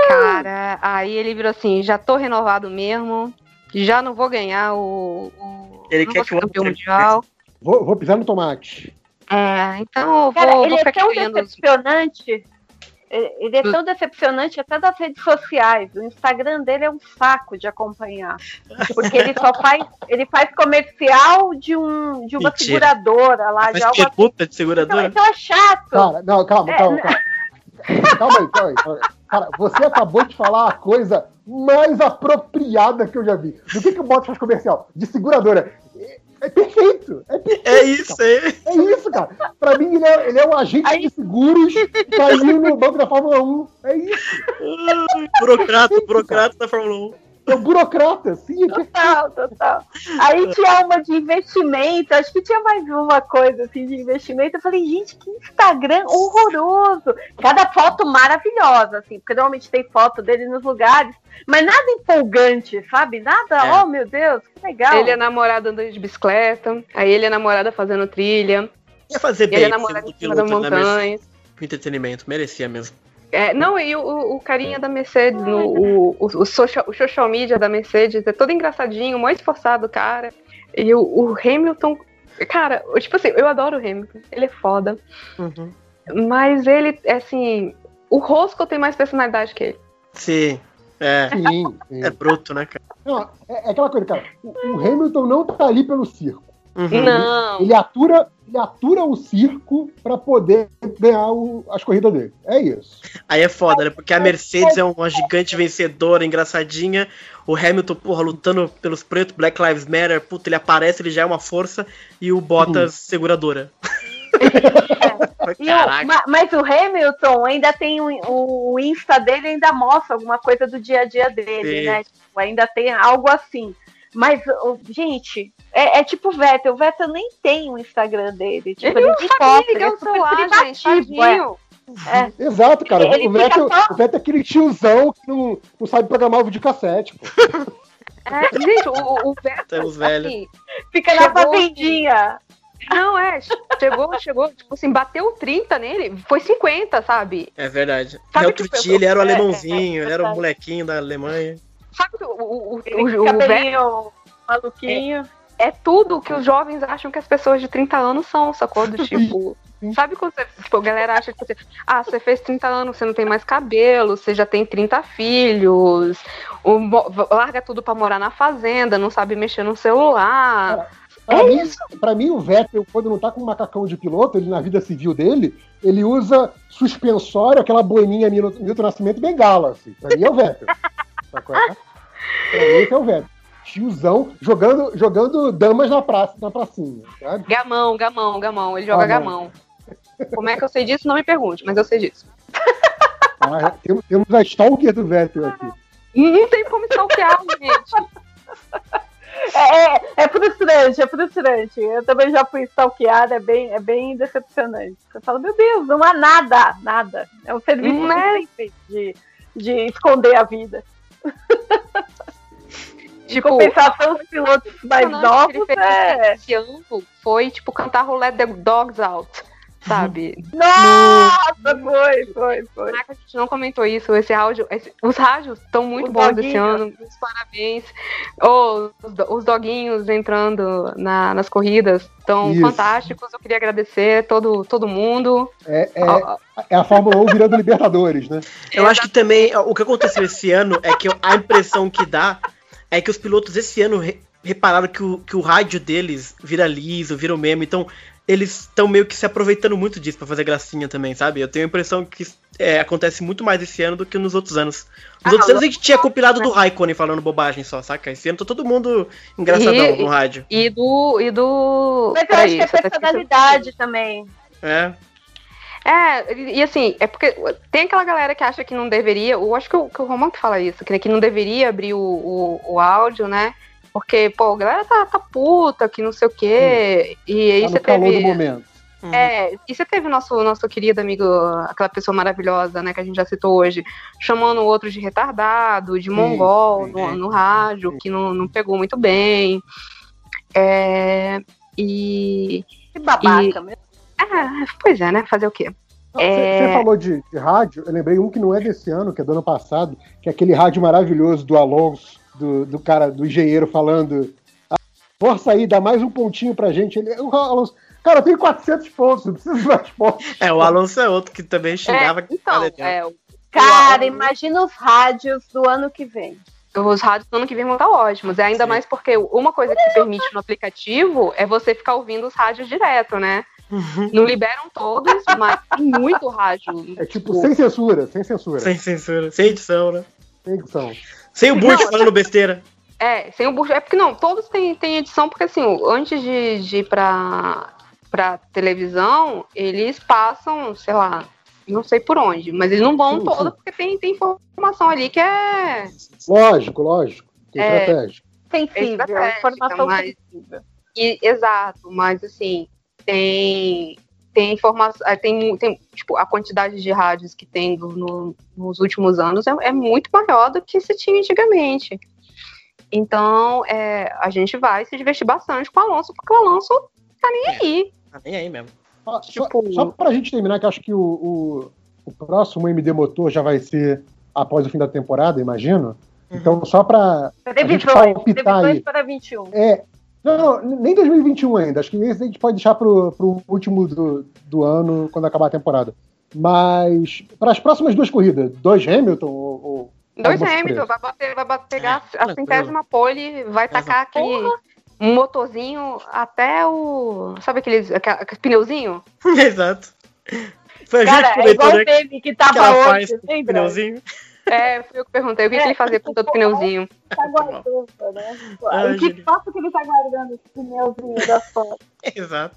cara, aí ele virou assim: já tô renovado mesmo, já não vou ganhar o. o Ele quer vou que campeão mundial. Vou, vou pisar no tomate. É, então eu Cara, vou, ele vou é tão decepcionante. Ele é tão decepcionante até das redes sociais. O Instagram dele é um saco de acompanhar. Porque ele só faz. Ele faz comercial de, um, de uma Mentira. seguradora lá, de Mas algo assim. pergunta de Então, seguradora? então é chato. Cara, não, calma, É, calma, calma. Calma aí, calma aí, calma aí. Cara, você acabou de falar a coisa mais apropriada que eu já vi. Do que, que o Bottas faz comercial? De seguradora. É, é perfeito. É perfeito. É isso aí. É isso, cara. Pra mim, ele é, ele é um agente Aí- de seguros que caiu no banco da Fórmula 1. É isso. Burocrata, burocrata da Fórmula 1. É um burocrata, sim. É. Total, total. Aí tinha uma de investimento, acho que tinha mais uma coisa assim de investimento. Eu falei, gente, que Instagram horroroso. Cada foto maravilhosa, assim, porque normalmente tem foto dele nos lugares, mas nada empolgante, sabe? Nada, É. oh meu Deus, que legal. Ele é namorado andando de bicicleta, aí ele é namorada fazendo trilha, Ia fazer ele bem é namorado em cima da Mercedes montanha. entretenimento, merecia mesmo. É, não, e o, o carinha da Mercedes, no, o, o, o social, o social media da Mercedes é todo engraçadinho, muito esforçado, cara. E o, o Hamilton, cara, tipo assim, eu adoro o Hamilton, ele é foda, Uhum. mas ele, é assim, o Roscoe tem mais personalidade que ele. Sim. É, Sim, sim. é bruto, né, cara? Não, é, é aquela coisa, cara. O, o Hamilton não tá ali pelo circo. Uhum. Não, Ele atura, ele atura o circo pra poder ganhar o- as corridas dele. É isso. Aí é foda, né? Porque a Mercedes é uma gigante vencedora, engraçadinha. O Hamilton, porra, lutando pelos pretos, Black Lives Matter, puta, ele aparece, ele já é uma força. E o Bottas, seguradora. E o- ma- mas o Hamilton ainda tem o, o Insta dele ainda mostra alguma coisa do dia a dia dele, Sim. né? Tipo, ainda tem algo assim. Mas, o- gente, é, é tipo o Vettel. O Vettel nem tem o Instagram dele. Tipo, ele ele, não sabe ligar ele é o super celular, gente, é. tadinho. Exato, cara. Ele o, fica Vettel, só- o Vettel é aquele tiozão que não, não sabe programar o videocassete. Pô. É, gente, o, o, o Vettel, Temos velho. assim, Fica na fazendinha. não, é, chegou, chegou, tipo assim, bateu 30 nele, foi 50, sabe? É verdade. Sabe outro o- dia ele era o é, é, alemãozinho, é ele era o verdade. molequinho da Alemanha. Sabe que o, o, o, Ele o, com o Vettel cabelinho maluquinho. é tudo que os jovens acham que as pessoas de 30 anos são, sacou? Do tipo. Sabe quando você, tipo, a galera acha que você, ah, você fez 30 anos, você não tem mais cabelo, você já tem 30 filhos, larga tudo pra morar na fazenda, não sabe mexer no celular. Pra, É mim, pra mim, o Vettel, quando não tá com um macacão de piloto, ele na vida civil dele, ele usa suspensório, aquela boininha Milton Nascimento e bengala, assim. Pra mim é o Vettel. Sacou? Pra mim é o Vettel. Tiozão jogando, jogando damas na praça, na pracinha, sabe? Gamão, gamão, gamão, ele joga Gamão. gamão. Como é que eu sei disso? Não me pergunte, mas eu sei disso. Ah, temos, temos a stalker do Vettel aqui. Não tem como stalkear, gente. É, é, é frustrante, é frustrante. Eu também já fui stalkeada, é bem, é bem decepcionante. Eu falo, meu Deus, não há nada, nada. É um serviço é? feito de, de esconder a vida. De Tipo, compensação, os pilotos mais impressionante que ele novos fez é. esse ano foi, tipo, cantar Let the Dogs Out, sabe? Nossa, foi, foi, foi. Caraca, a gente não comentou isso. Esse áudio, esse- os rádios estão muito Os bons esse doguinhos. ano. Os parabéns. Oh, os, do- os doguinhos entrando na- nas corridas estão fantásticos. Eu queria agradecer todo, todo mundo. É, é, é a Fórmula 1 virando Libertadores, né? Eu acho que também o que aconteceu esse ano é que a impressão que dá é que os pilotos esse ano re- repararam que o, que o rádio deles vira liso, vira o meme, então eles estão meio que se aproveitando muito disso pra fazer gracinha também, sabe? Eu tenho a impressão que é, acontece muito mais esse ano do que nos outros anos. Nos Ah, outros anos a gente tinha compilado do Raikkonen falando bobagem só, saca? Esse ano tá todo mundo engraçadão E- no rádio. E do. E do. Mas eu Peraí, acho que é tá esquecendo- personalidade também. É. É, e e assim, é porque tem aquela galera que acha que não deveria, eu acho que o, que o Roman que fala isso, que, que não deveria abrir o, o, o áudio, né? Porque, pô, a galera tá, tá puta, que não sei o quê. E aí Tá você calor do teve. momento. Uhum. É, e você teve nosso, nosso querido amigo, aquela pessoa maravilhosa, né, que a gente já citou hoje, chamando o outro de retardado, de mongol sim, no, sim. no rádio, Sim. que não, não pegou muito bem. É, e. Que babaca mesmo. É, pois é, né? Fazer o quê? Você É. falou de, de rádio, eu lembrei um que não é desse ano, que é do ano passado, que é aquele rádio maravilhoso do Alonso, do, do cara, do engenheiro falando. "Ah, Força aí, dá mais um pontinho pra gente. Ele, o Alonso, cara, eu tenho 400 pontos, não preciso de mais pontos. É, o Alonso é outro que também xingava. que Então, cara, é, o- Cara, imagina os rádios do ano que vem. Os rádios do ano que vem vão estar ótimos. É ainda Sim. mais porque uma coisa que permite no aplicativo é você ficar ouvindo os rádios direto, né? Uhum. Não liberam todos, mas tem muito rádio. É tipo, sem censura, sem censura, sem, Sem censura, sem edição, né? edição. Sem o Burt falando besteira. É, sem o burro. É porque não, todos têm, têm edição, porque assim, antes de, de ir pra, pra televisão, eles passam, sei lá, não sei por onde, mas eles não vão Sim, todos sim. porque tem, tem informação ali que é. Lógico, lógico. Tem É. estratégia. Sensível, estratégica, informação mas- sensível. E, exato, mas assim, tem tem informação, eh, tem, tem tipo a quantidade de rádios que tem no- nos últimos anos é, é muito maior do que se tinha antigamente. Então, é, a gente vai se divertir bastante com o Alonso, porque o Alonso tá nem aí. Tá nem aí mesmo. Só, Tipo- só pra gente terminar, que eu acho que o, o, o próximo MD Motor já vai ser após o fim da temporada, imagino. Então, só previsões aí. para 21. É. Não, não, nem 2021 ainda. Acho que esse a gente pode deixar pro, pro último do, do ano, quando acabar a temporada. Mas, para as próximas duas corridas, dois Hamilton ou. ou Dois Hamilton, vai, bater, vai bater- pegar É, a centésima pole, vai tacar aquele um motorzinho até o. Sabe aqueles, aquele, aquele pneuzinho? Exato. Foi Cara, que é igual né? o meme que tava Que lembra? pneuzinho. É, foi eu que perguntei. O que, que ele fazia com tanto pneuzinho? Tá guardando, né? Ai, o que faço que ele tá guardando esse pneuzinho da foto? Exato.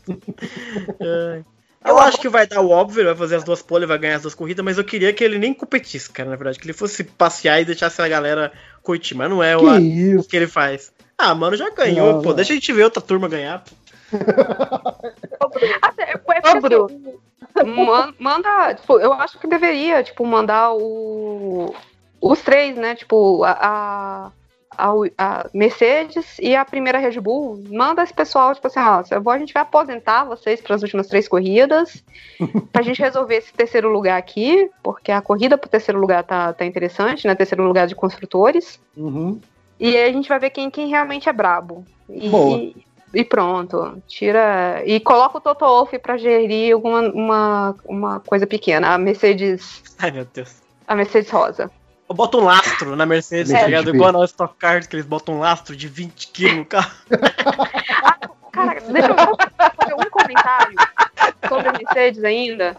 Ai. Eu acho que vai dar o óbvio, ele vai fazer as duas poles, vai ganhar as duas corridas, mas eu queria que ele nem competisse, cara, na verdade. Que ele fosse passear e deixasse a galera curtir, mas não é o, Que o isso? que ele faz. Ah, mano, já ganhou, Não, pô. não. Deixa a gente ver outra turma ganhar. pô. Até, é Bruno. assim, man- manda, tipo, eu acho que deveria, tipo, mandar o, os três, né? Tipo, a, a, a- a Mercedes e a primeira Red Bull. Manda esse pessoal, tipo assim, vou- a gente vai aposentar vocês para as últimas três corridas, pra gente resolver esse terceiro lugar aqui, porque a corrida pro terceiro lugar tá, tá interessante, né? Terceiro lugar de construtores. Uhum. E aí a gente vai ver quem, quem realmente é brabo. E, Boa. e- pronto. Tira. E coloca o Toto Wolff pra gerir alguma uma, uma coisa pequena. A Mercedes. Ai, meu Deus. A Mercedes Rosa. Eu boto um lastro na Mercedes, É, tá ligado? Igual na Stock Cars, que eles botam um lastro de 20 kg no carro. Cara, deixa eu fazer um comentário sobre a Mercedes ainda.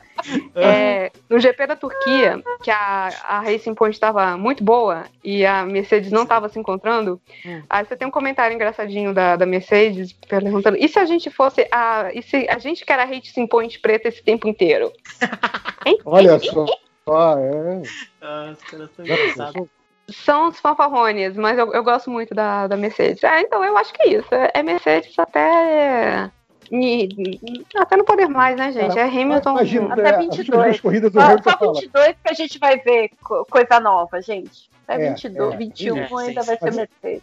É, no GP da Turquia, que a, a Racing Point estava muito boa e a Mercedes não estava se encontrando, Hum. aí você tem um comentário engraçadinho da, da Mercedes perguntando: e se a gente fosse a. E se a gente que era a Racing Point preta esse tempo inteiro? Hein? Olha só. Ah, é. Ah, os caras são engraçados. São os fanfarrões, mas eu, eu gosto muito da, da Mercedes. Ah, então eu acho que é isso. É, é Mercedes até. E- até não poder mais, né, gente? É Hamilton. Imagina, Até as 22. últimas duas corridas do Só, Hamilton só fala. 22 que a gente vai ver co- coisa nova, gente. Até É, 22, é. 21 É, ainda vai ser Mercedes.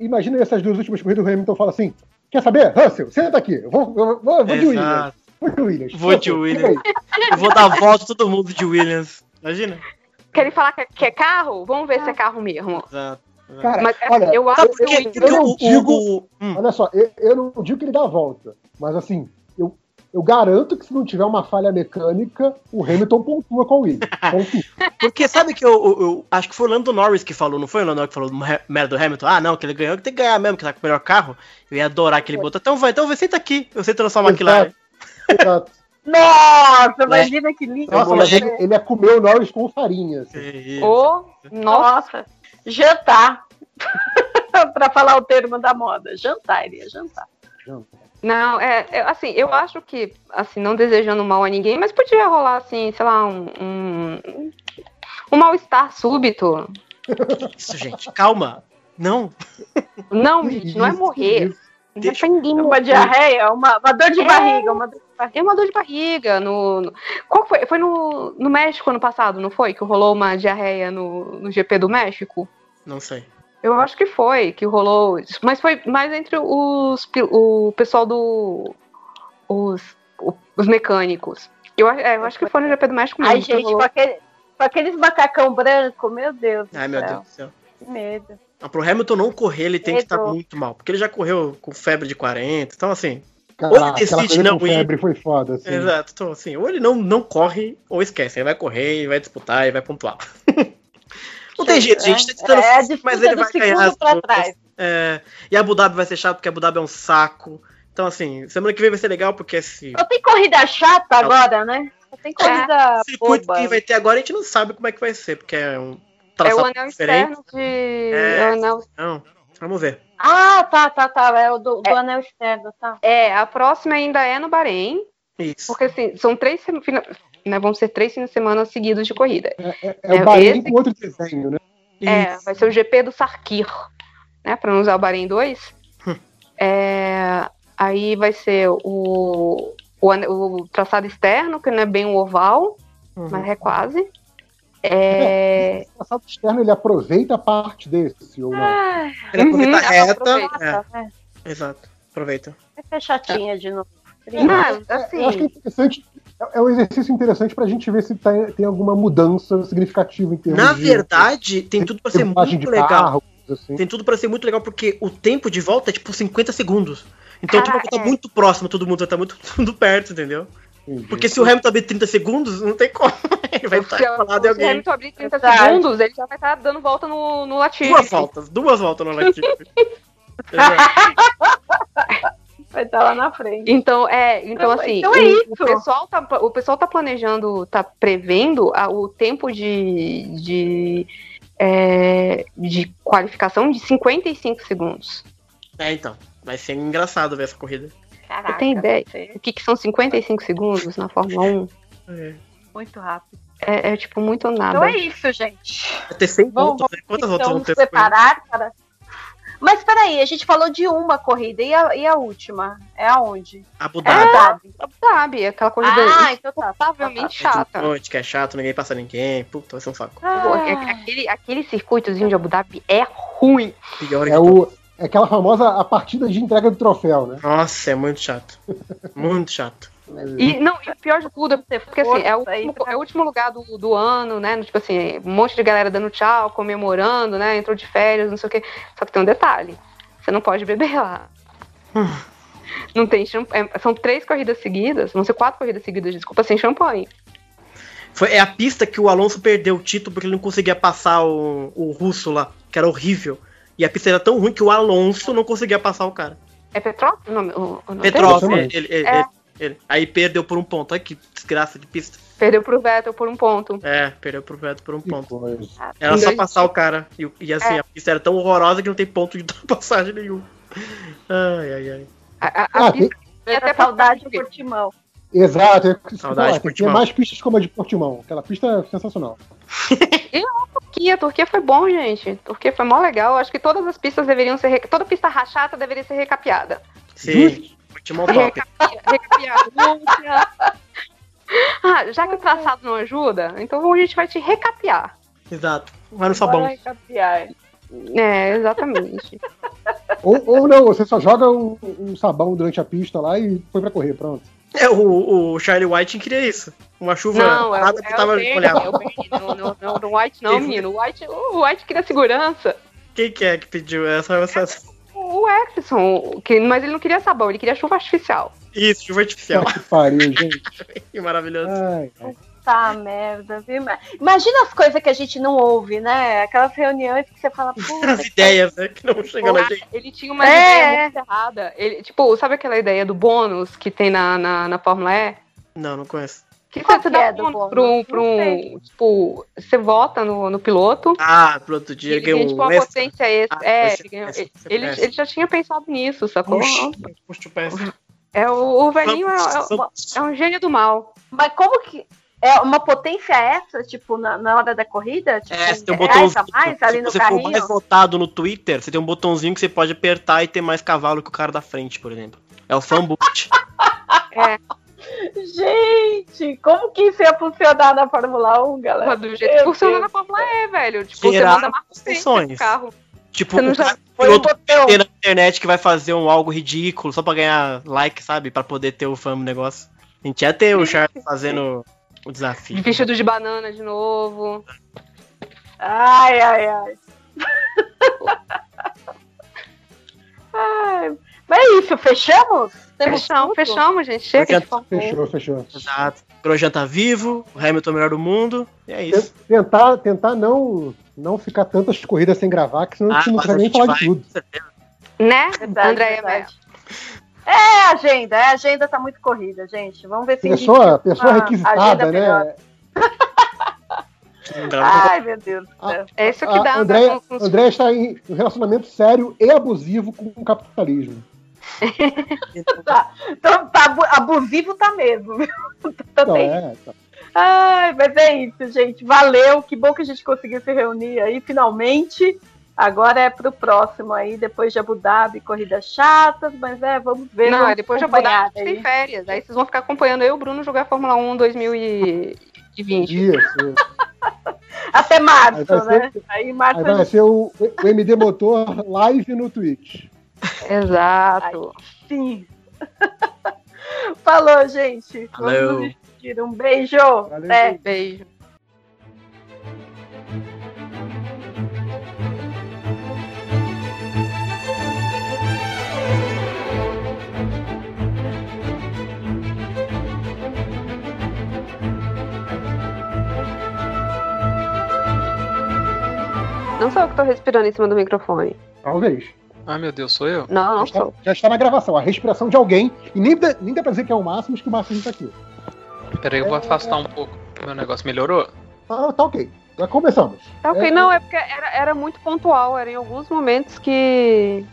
Imagina essas duas últimas corridas do Hamilton fala assim: Quer saber? Russell, senta aqui. Eu vou, eu vou, eu vou de Williams. Vou de Williams. Vou de Williams. Eu vou dar a volta todo mundo de Williams. Imagina? Querem falar que é, que é carro? Vamos ver se é carro mesmo. Exato. Cara, Mas olha, eu acho Sabe que o- Porque eu não digo- hum, olha só, eu, eu não digo que ele dá a volta, mas assim, eu, eu garanto que se não tiver uma falha mecânica, o Hamilton pontua com o Williams. Porque sabe que eu, eu- eu acho que foi o Lando Norris que falou, não foi o Lando Norris que falou do merda do Hamilton? Ah, não, que ele ganhou, que tem que ganhar mesmo, que tá com o melhor carro. Eu ia adorar aquele botão. Então vai, então vai, senta aqui. Eu sei transformar McLaren. Exato. Nossa, imagina que lindo. Nossa, mas ele, ele é comer o Norris com farinha. assim. É. Ô, nossa. Jantar. pra falar o termo da moda. Jantar, iria jantar. Não, é, é, assim, eu acho que, assim, não desejando mal a ninguém, mas podia rolar, assim, sei lá, um, um, um mal-estar súbito. Isso, gente. Calma. Não. Não, gente, não é morrer. isso. Não é Deixa- pra ninguém Uma morrer. diarreia, uma, uma dor de É. barriga, uma dor barriga. É uma dor de barriga. No, no- qual foi? Foi no, no México ano passado, não foi? Que rolou uma diarreia no, no GP do México? Não sei. Eu acho que foi, que rolou. Mas foi mais entre os o pessoal do. Os, os mecânicos. Eu, a- é, eu acho que foi no GP do México mesmo. Ai, gente, com, aquele, com aqueles macacão branco, meu Deus Ai, meu céu. Deus do céu. Que medo. Ah, pro Hamilton não correr, ele tem que estar muito mal. Porque ele já correu com febre de 40. Então, assim. Caraca, Ou ele decide não com ir. foi foda. Assim. Exato. Então, assim, ou ele não, não corre, ou esquece. Ele vai correr, ele vai disputar e vai pontuar. não tem jeito, gente. Tá tentando, É disputa mas ele vai ganhar. pra trás. É, e Abu Dhabi vai ser chato porque Abu Dhabi é um saco. Então, assim, semana que vem vai ser legal porque esse Só tem corrida chata agora, né? Só tem corrida circuito boba. que vai ter agora a gente não sabe como é que vai ser, porque é um É o anel diferente. externo de. É. é o anel- Não, vamos ver. Ah, tá, tá, tá. É o do, do anel externo, tá. É, a próxima ainda é no Bahrein, Isso. porque assim, são três né, vão ser três fins de semana seguidos de corrida. É, é É, o Bahrein esse- com outro desenho, né? É, vai ser o GP do Sarkir, né? Pra não usar o Bahrein 2. Hum. É, aí vai ser o, o, o traçado externo, que não é bem um oval, Uhum. mas é quase. É, O passado externo ele aproveita a parte desse, ou não? Ah, Ele aproveita Uhum, a reta. aproveita. é. É, exato. Aproveita. Vai ser chatinha de novo. não, Eu acho que é assim, interessante. É é um exercício interessante pra gente ver se tá- tem alguma mudança significativa em termos Na de verdade, tem tudo pra ser muito de legal. carro, assim. Tem tudo pra ser muito legal porque o tempo de volta é tipo 50 segundos. Então Cara, tudo vai estar é. muito próximo, todo mundo vai estar muito, muito perto, entendeu? Entendi. Porque se o Hamilton abrir 30 segundos, não tem como. Ele vai estar se, colado em se o alguém. Hamilton abrir 30 Verdade. segundos, ele já vai estar dando volta no, no Latifi. Duas voltas, duas voltas no Latifi. Vai estar lá na frente. Então, é, então assim, então é o, isso. o pessoal tá, o pessoal tá planejando, tá prevendo a- o tempo de, de, é, de qualificação de 55 segundos. É, então. Vai ser engraçado ver essa corrida. Caraca, Você tem ideia? ser O que, que são 55 segundos na Fórmula 1? É. Muito rápido. É, é, tipo muito nada. Então é isso, gente. Vai ter 100 Vamos, voltas, né? Quantas voltas vão ter? preparar para. Mas peraí, a gente falou de uma corrida. E a, e a última? É aonde? Abu É Dhabi. Dhabi. Sabe, aquela corrida Ah, então tá. insuportavelmente tá, chata. Noite, que é chato, ninguém passa ninguém. Puta, vai ser um saco. Pô, Ah, é- aquele, aquele circuitozinho de Abu Dhabi é ruim. Pior É, que o, é aquela famosa a partida de entrega do troféu, né? Nossa, é muito chato. Muito chato. E, não, e o pior de tudo é porque assim, é o último, é o último lugar do, do ano, né? Tipo assim, um monte de galera dando tchau, comemorando, né? Entrou de férias, não sei o quê. Só que tem um detalhe: você não pode beber lá. Não tem champanhe. São três corridas seguidas, não sei, quatro corridas seguidas, desculpa, sem champanhe. Foi, é a pista que o Alonso perdeu o título porque ele não conseguia passar o, o russo lá, que era horrível. E a pista era tão ruim que o Alonso não conseguia passar o cara. É Petrópolis? o nome- o- Petrópolis, ele, ele- É. ele- ele- aí perdeu por um ponto. Olha que desgraça de pista. Perdeu pro Vettel por um ponto. É, perdeu pro Veto por um Que ponto. coisa. Era só passar o cara. E, e assim, É. a pista era tão horrorosa que não tem ponto de ultrapassagem nenhum. Ai, ai, ai. A, a- a Ah, pista Tem até saudade do Portimão. Exato, é eu Saudade falar, de tem Portimão. mais pistas como a de Portimão. Aquela pista é sensacional. Turquia, Turquia foi bom, gente. Turquia foi mó legal. Acho que todas as pistas deveriam ser. reca- Toda pista rachata deveria ser recapeada. Sim, último top. Recapeada. Lúcia. Ah, já que o traçado não ajuda, então a gente vai te recapear. Exato. Vai no sabão. Bora capiar. É, exatamente. Ou, ou não, você só joga um, um sabão durante a pista lá e foi pra correr, pronto. É, o, o Charlie White queria isso. Uma chuva Não, é, que é tava Bernie, molhada. é o Bernie, não, não, não, não, o White não, menino. O White, o White queria segurança. Quem que é que pediu essa? essa... O Exxon, que, mas ele não queria sabão, ele queria chuva artificial. Isso, chuva artificial. Que pariu, gente. que maravilhoso. Ai, ai. Tá, merda, viu? Imagina as coisas que a gente não ouve, né? Aquelas reuniões que você fala, puta, As ideias, né? Que não chegam na gente. Ele tinha uma É. ideia muito errada. Ele, tipo, sabe aquela ideia do bônus que tem na, na, na Fórmula E? Não, não conheço. Que Qual você que dá é do bônus pra um, pra um-. Tipo, você vota no, no piloto. Ah, pro outro dia Ele ele ganhou tipo, um extra. potência extra. Ah, é, ele, ganhou- ele, péssimo. ele já tinha pensado nisso, sacou? Puxa, puxa o pé. É, o, o velhinho é, é- é um gênio do mal. mas como que. É uma potência extra, tipo, na, na hora da corrida? Tipo, É, você tem um reais botãozinho. a mais ali Se no você for carrinho? mais votado no Twitter, você tem um botãozinho que você pode apertar e ter mais cavalo que o cara da frente, por exemplo. É o fan boost. Gente, como que isso ia funcionar na Fórmula 1, galera? Do jeito que funciona na Fórmula E, velho. Tipo, Gerar você manda mais potência funções. pro carro. tipo, Você não o já- cara, Foi um na internet que vai fazer um algo ridículo só pra ganhar like, sabe? Pra poder ter o fã do negócio. A gente ia ter o Charles fazendo o desafio. De vestido de banana de novo. Ai, ai, ai. ai. Mas é isso, fechamos? Fechamos, fechamos, gente. Chega de Fórmula 1. Fechou, fechou. Exato. Grosjean tá vivo, o Hamilton é o melhor do mundo. E é isso. Tentar, tentar não, não ficar tantas corridas sem gravar, que senão a gente não vai nem falar vai, de tudo. com certeza. Né? Verdade, Andréia verdade. É a agenda, a agenda tá muito corrida, gente. Vamos ver se Pessoa, pessoa uma requisitada, né? Ai, meu Deus do céu. É isso que A dá. André, com- André está em um relacionamento sério e abusivo com o capitalismo. Então, Então, tá abu- abusivo tá mesmo, viu? Também. é, tá. Ai, mas é isso, gente. Valeu. Que bom que a gente conseguiu se reunir aí, finalmente. Agora é pro próximo aí, depois de Abu Dhabi, corridas chatas, mas é, vamos ver. Não, vamos depois de Abu Dhabi a acompanhar gente tem aí. férias. Aí vocês vão ficar acompanhando eu e o Bruno jogar Fórmula 1 2020. Isso, isso. Até Aí março, ser- né? Aí março Aí vai gente ser o, o MD Motor live no Twitch. Exato. sim. Falou, gente. Valeu. Vamos nos despedir. Um beijo. Valeu, Até. Beijo. Não sou eu que tô respirando em cima do microfone. Talvez. Ah, meu Deus, sou eu? Não, Já não está, sou. já está na gravação. A respiração de alguém. E nem, dá- nem dá pra dizer que é o máximo, que o máximo está aqui. Peraí, eu vou afastar um pouco. Meu negócio melhorou? Tá, tá ok. Já começamos. Tá ok, É- não, é porque era, era muito pontual, era em alguns momentos que.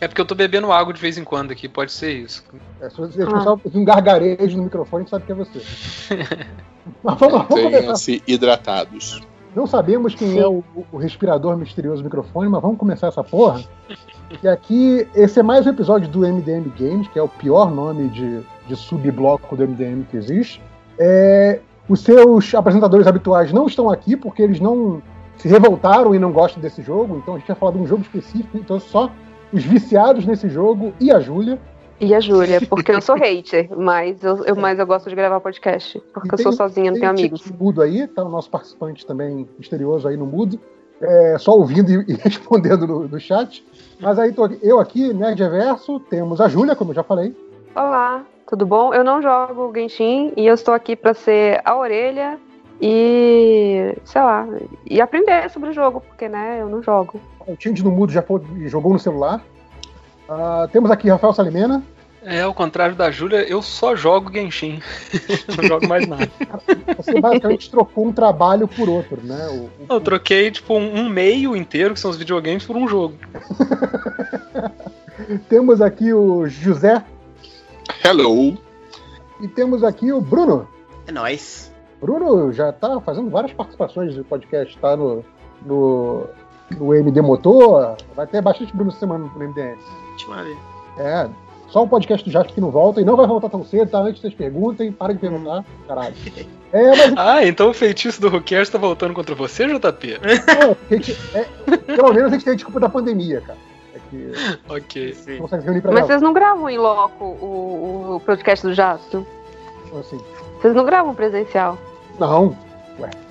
É porque eu tô bebendo água de vez em quando aqui, pode ser isso. É, se você escutar um gargarejo no microfone, a gente sabe que é você. Mas vamos, vamos. Mantenham-se hidratados. Não sabemos quem é o, o respirador misterioso microfone, mas vamos começar essa porra. E aqui, esse é mais um episódio do MDM Games, que é o pior nome de, de subbloco do MDM que existe. É, os seus apresentadores habituais não estão aqui porque eles não se revoltaram e não gostam desse jogo, então a gente vai falar de um jogo específico, então só os viciados nesse jogo e a Júlia. E a Júlia, porque eu sou hater, mas eu, eu, mas eu gosto de gravar podcast. Porque E eu tem- sou sozinha, não Tem tenho amigos. Tito Mudo aí, tá o nosso participante também misterioso aí no Mudo. é, só ouvindo e, e respondendo no, no chat. Mas aí tô eu aqui, Nerd Reverso, temos a Júlia, como eu já falei. Olá, tudo bom? Eu não jogo Genshin e eu estou aqui pra ser a orelha e, sei lá, e aprender sobre o jogo, porque, né, eu não jogo. O Tindy no Mudo já foi- jogou no celular. Ah, temos aqui Rafael Salimena. É, ao contrário da Júlia, eu só jogo Genshin. não jogo mais nada. Você basicamente trocou um trabalho por outro, né? O- o- Eu troquei, tipo, um, meio inteiro, que são os videogames, por um jogo. Temos aqui o José Hello. e temos aqui o Bruno. É nóis. Bruno já tá fazendo várias participações do podcast, tá no, no, no MD Motor. Vai ter bastante Bruno semana no MDM. Última vez. É, só o podcast do Jasper que não volta e não vai voltar tão cedo, tá? Antes que vocês perguntem, para de perguntar. Caralho. É, mas Ah, então o feitiço do Rookers tá voltando contra você, JP? gente, é, pelo menos a gente tem a desculpa da pandemia, cara. É que ok. Sim. Mas gravar. vocês não gravam em loco o, o podcast do Jasto? Assim, Vocês não gravam presencial? não,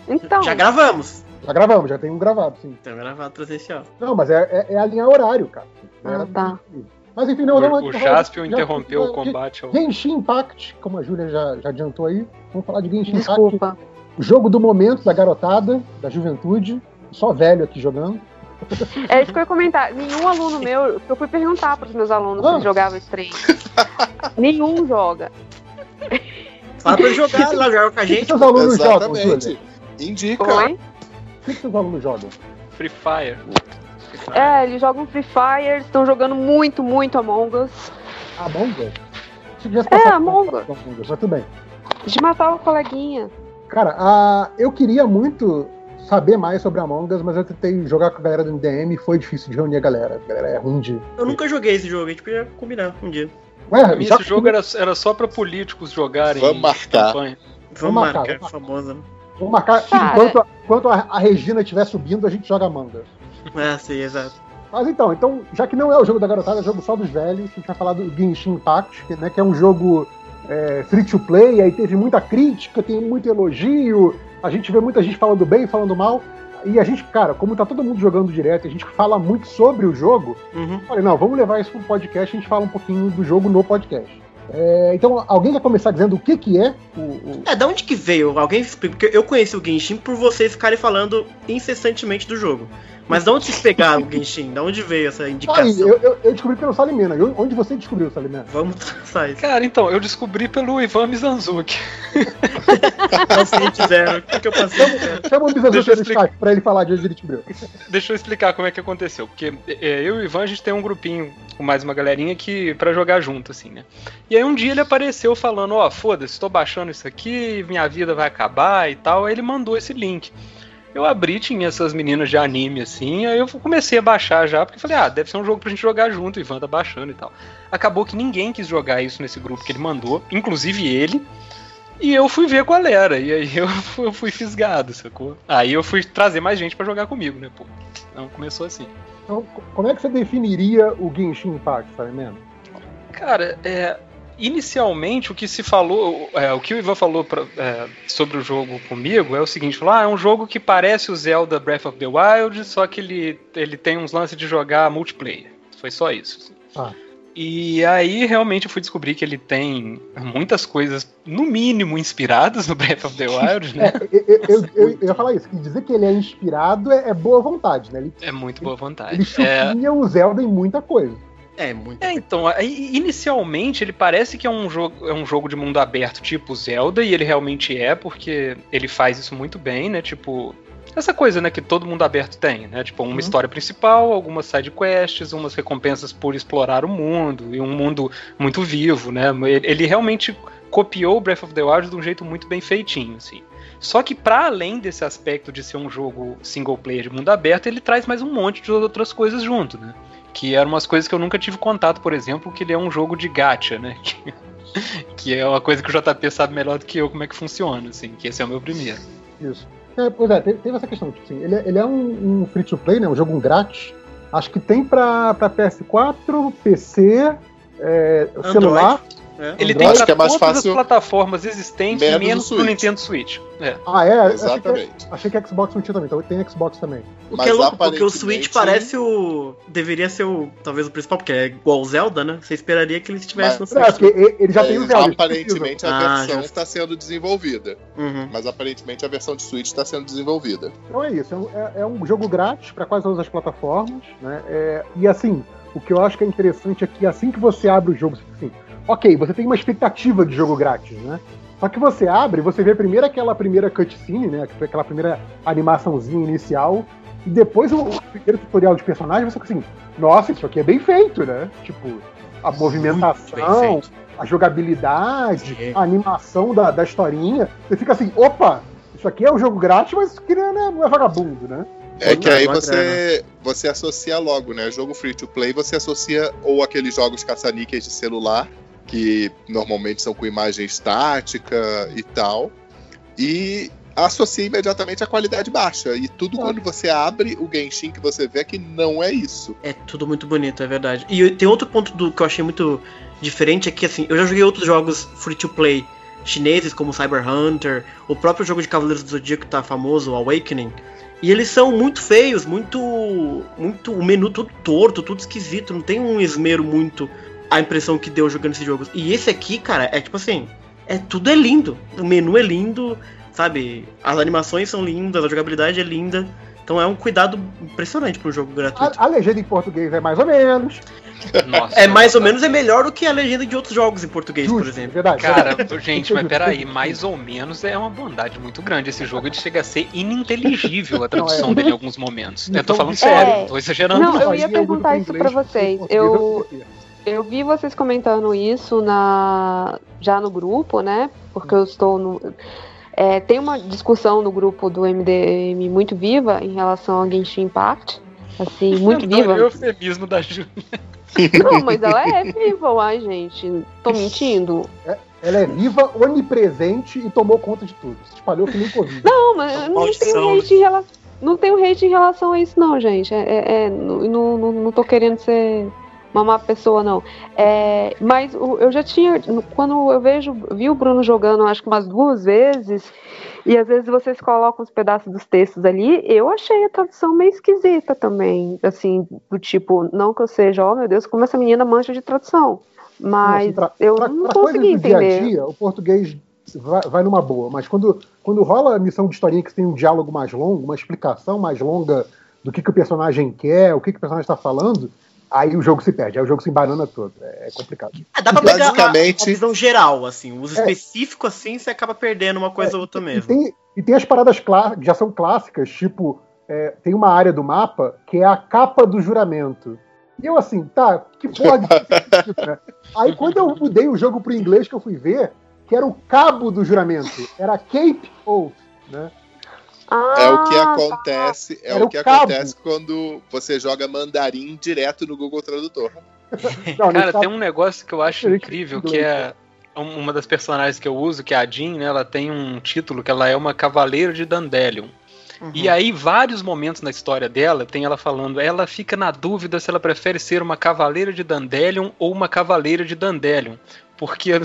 Então, Já gravamos. Já gravamos, já tem um gravado, sim. Então gravado presencial. Não, mas é, é, é alinhar horário, cara. Ah, tá. Mas enfim, não, não. o o Jaspion interrompeu o combate. ao. Genshin Impact, como a Júlia já, já adiantou aí. Vamos falar de Genshin Impact. desculpa. O jogo do momento, da garotada, da juventude. Só velho aqui jogando. É isso que eu ia comentar. Nenhum aluno meu, eu fui perguntar pros meus alunos se Ah. eles jogavam esse trem. Nenhum joga. Fala pra ele jogar lá, jogar com a O que gente. seus alunos jogam, Júlia? Exatamente. Indica. Oi? O que seus alunos jogam? Free Fire. É, eles jogam Free Fire, estão jogando muito, muito Among Us. Among Us? É, Among por Among Us, mas tudo bem. De matar o coleguinha. Cara, a- eu queria muito saber mais sobre Among Us, mas eu tentei jogar com a galera do MDM e foi difícil de reunir a galera. A galera é ruim de. Eu nunca joguei esse jogo, a gente podia combinar um dia. Ué, já- esse jogo era, era só pra políticos jogarem. Vamos marcar. campanha. Vamos Vamos marcar, marcar, famosa. né? Vamos marcar. Cara. Enquanto, a- enquanto a, a Regina estiver subindo, a gente joga Us. Ah, sim, exato. Mas então, então, já que não é o jogo da garotada, é o jogo só dos velhos, a gente vai falar do Genshin Impact, que, né, que é um jogo é, free to play, aí teve muita crítica, tem muito elogio, a gente vê muita gente falando bem, falando mal. E a gente, cara, como tá todo mundo jogando direto, e a gente fala muito sobre o jogo, Uhum. eu falei, não, vamos levar isso pro podcast, a gente fala um pouquinho do jogo no podcast. É, então, alguém quer começar dizendo o que que é o... o- É, da onde que veio? Alguém explica? Porque eu conheci o Genshin por vocês ficarem falando incessantemente do jogo. Mas de onde vocês pegaram o Genshin? Da onde veio essa Aí, indicação? eu, eu, eu descobri pelo Salimena. Eu- Onde você descobriu, Salimena? Vamos traçar isso. Cara, então, eu descobri pelo Ivan Mizanzuki. Paciente zero. O que, que eu passei? Chama o Bizazuki Deixa eu no explicar. chat pra ele falar de onde ele descobriu. Deixa eu explicar como é que aconteceu. Porque é, eu e o Ivan, a gente tem um grupinho com mais uma galerinha que para jogar junto, assim, né? E aí um dia ele apareceu falando, ó, foda-se, tô baixando isso aqui, minha vida vai acabar e tal. Aí ele mandou esse link. Eu abri, tinha essas meninas de anime, assim, aí eu comecei a baixar já, porque falei, ah, deve ser um jogo pra gente jogar junto, o Ivan tá baixando e tal. Acabou que ninguém quis jogar isso nesse grupo que ele mandou, inclusive ele. E eu fui ver qual era, e aí eu fui, eu fui fisgado, sacou? Aí eu fui trazer mais gente pra jogar comigo, né, pô? Então começou assim. Então, co- como é que você definiria o Genshin Impact, Salimena? Cara, é, inicialmente o que se falou, é, o que o Ivan falou pra- é, sobre o jogo comigo é o seguinte: falou, ah, é um jogo que parece o Zelda Breath of the Wild, só que ele, ele tem uns lances de jogar multiplayer. Foi só isso. Ah. E aí realmente eu fui descobrir que ele tem muitas coisas, no mínimo, inspiradas no Breath of the Wild, né? Eu, eu- eu- eu ia falar isso, que dizer que ele é inspirado é, é boa vontade, né? Ele, É muito boa ele vontade. É, o Zelda em muita coisa. É, muito. É, então, inicialmente ele parece que é um, jogo, é um jogo de mundo aberto tipo Zelda, e ele realmente é, porque ele faz isso muito bem, né? Tipo, essa coisa, né, que todo mundo aberto tem, né? Tipo, uma Uhum. história principal, algumas side quests, umas recompensas por explorar o mundo, e um mundo muito vivo, né? Ele, ele realmente copiou o Breath of the Wild de um jeito muito bem feitinho, assim. Só que para além desse aspecto de ser um jogo single player de mundo aberto, ele traz mais um monte de outras coisas junto, né? Que eram umas coisas que eu nunca tive contato, por exemplo, que ele é um jogo de gacha, né? Que, que é uma coisa que o JP sabe melhor do que eu como é que funciona, assim, que esse é o meu primeiro. Isso. É, pois é, teve, teve essa questão. Tipo assim, ele, é- ele é um, um free-to-play, né? Um jogo grátis. Acho que tem pra, pra PS4, PC, é, Android. celular. É. Ele Android tem acho pra que é mais todas fácil as plataformas existentes, menos menos, o. Nintendo Switch. É. Ah, é? Achei que, Exatamente. achei que Xbox não tinha também, então tem Xbox também. O Mas que é louco, porque o Switch aparentemente- parece o. Deveria ser o. Talvez o principal, porque é igual o Zelda, né? Você esperaria que ele estivesse Mas- no É, Switch. e- ele já tem É, o Zelda. eles aparentemente a Ah, versão está sendo desenvolvida. Uhum. Mas aparentemente a versão de Switch está sendo desenvolvida. Então é isso, é um, é- é um jogo grátis para quase todas as plataformas, né? É, e assim, o que eu acho que é interessante é que assim que você abre o jogo, assim, ok, você tem uma expectativa de jogo grátis, né? Só que você abre, você vê primeiro aquela primeira cutscene, né? Que foi aquela primeira animaçãozinha inicial, e depois o, primeiro tutorial de personagem, você fica assim, nossa, isso aqui é bem feito, né? Tipo, a movimentação, a jogabilidade, Sim. a animação da, da historinha. Você fica assim, opa, isso aqui é um jogo grátis, mas aqui não é, não é vagabundo, né? É que aí você, você associa logo, né? Jogo free to play, você associa ou aqueles jogos caça-níqueis de celular, que normalmente são com imagem estática e tal, e associa imediatamente a qualidade baixa. E tudo quando você abre o Genshin que você vê que não é isso. É tudo muito bonito, é verdade. E tem outro ponto do que eu achei muito diferente é que assim, eu já joguei outros jogos free to play chineses como Cyber Hunter, o próprio jogo de Cavaleiros do Zodíaco que tá famoso, o Awakening. E eles são muito feios, muito muito o menu tudo torto, tudo esquisito, não tem um esmero muito a impressão que deu jogando esses jogos. E esse aqui, cara, é tipo assim, é tudo é lindo. O menu é lindo, sabe? As animações são lindas, a jogabilidade é linda. Então é um cuidado impressionante para um jogo gratuito. A, a legenda em português é mais ou menos. Nossa. É mais ou menos é melhor do que a legenda de outros jogos em português, por Justo, exemplo. verdade. Cara, verdade. gente, mas peraí, mais ou menos é uma bondade muito grande. Esse jogo ele chega a ser ininteligível a tradução é. dele em alguns momentos. Eu tô Então, falando é. sério, tô exagerando. Não, eu ia é perguntar isso pra vocês. Eu. Eu vi vocês comentando isso na já no grupo, né? Porque eu estou no. é, tem uma discussão no grupo do MDM muito viva em relação ao Genshin Impact. Assim, muito Não, viva. é o eufemismo da Ju. Não, mas ela é viva, uai, gente. Tô mentindo. Ela é viva, onipresente e tomou conta de tudo. Se espalhou que nem Covid. Não, mas eu não tenho hate em relação. Não tenho hate em relação a isso, não, gente. É, é- é, não, não, não- não tô querendo ser uma má pessoa, não. É, mas eu já tinha. Quando eu vejo, vi o Bruno jogando, acho que umas duas vezes, e às vezes vocês colocam os pedaços dos textos ali, eu achei a tradução meio esquisita também. Assim, do tipo, não que eu seja, oh meu Deus, como essa menina mancha de tradução. Mas pra- eu pra, não pra consegui do dia a entender. dia, o português vai, vai numa boa, mas quando, quando rola a missão de historinha que tem um diálogo mais longo, uma explicação mais longa do que, que o personagem quer, o que, que o personagem está falando, aí o jogo se perde, aí o jogo se embanana todo. É complicado. É, dá pra pegar a, a Basicamente- visão geral, assim. Os É. específicos, assim, você acaba perdendo uma coisa ou outra E mesmo. tem, e tem as paradas que já são clássicas, tipo, é, tem uma área do mapa que é a capa do juramento. E eu assim, tá, que porra de né? Aí quando eu mudei o jogo pro inglês que eu fui ver, que era o cabo do juramento, era Cape Oath, né? É o que Ah, acontece, é Era o que o acontece quando você joga mandarim direto no Google Tradutor. Não, Cara, tem um negócio que eu acho incrível, que é um- uma das personagens que eu uso, que é a Jean, né? Ela tem um título que ela é uma cavaleira de Dandelion. Uhum. E aí, vários momentos na história dela, tem ela falando, ela fica na dúvida se ela prefere ser uma cavaleira de Dandelion ou uma cavaleira de Dandelion. Porque é,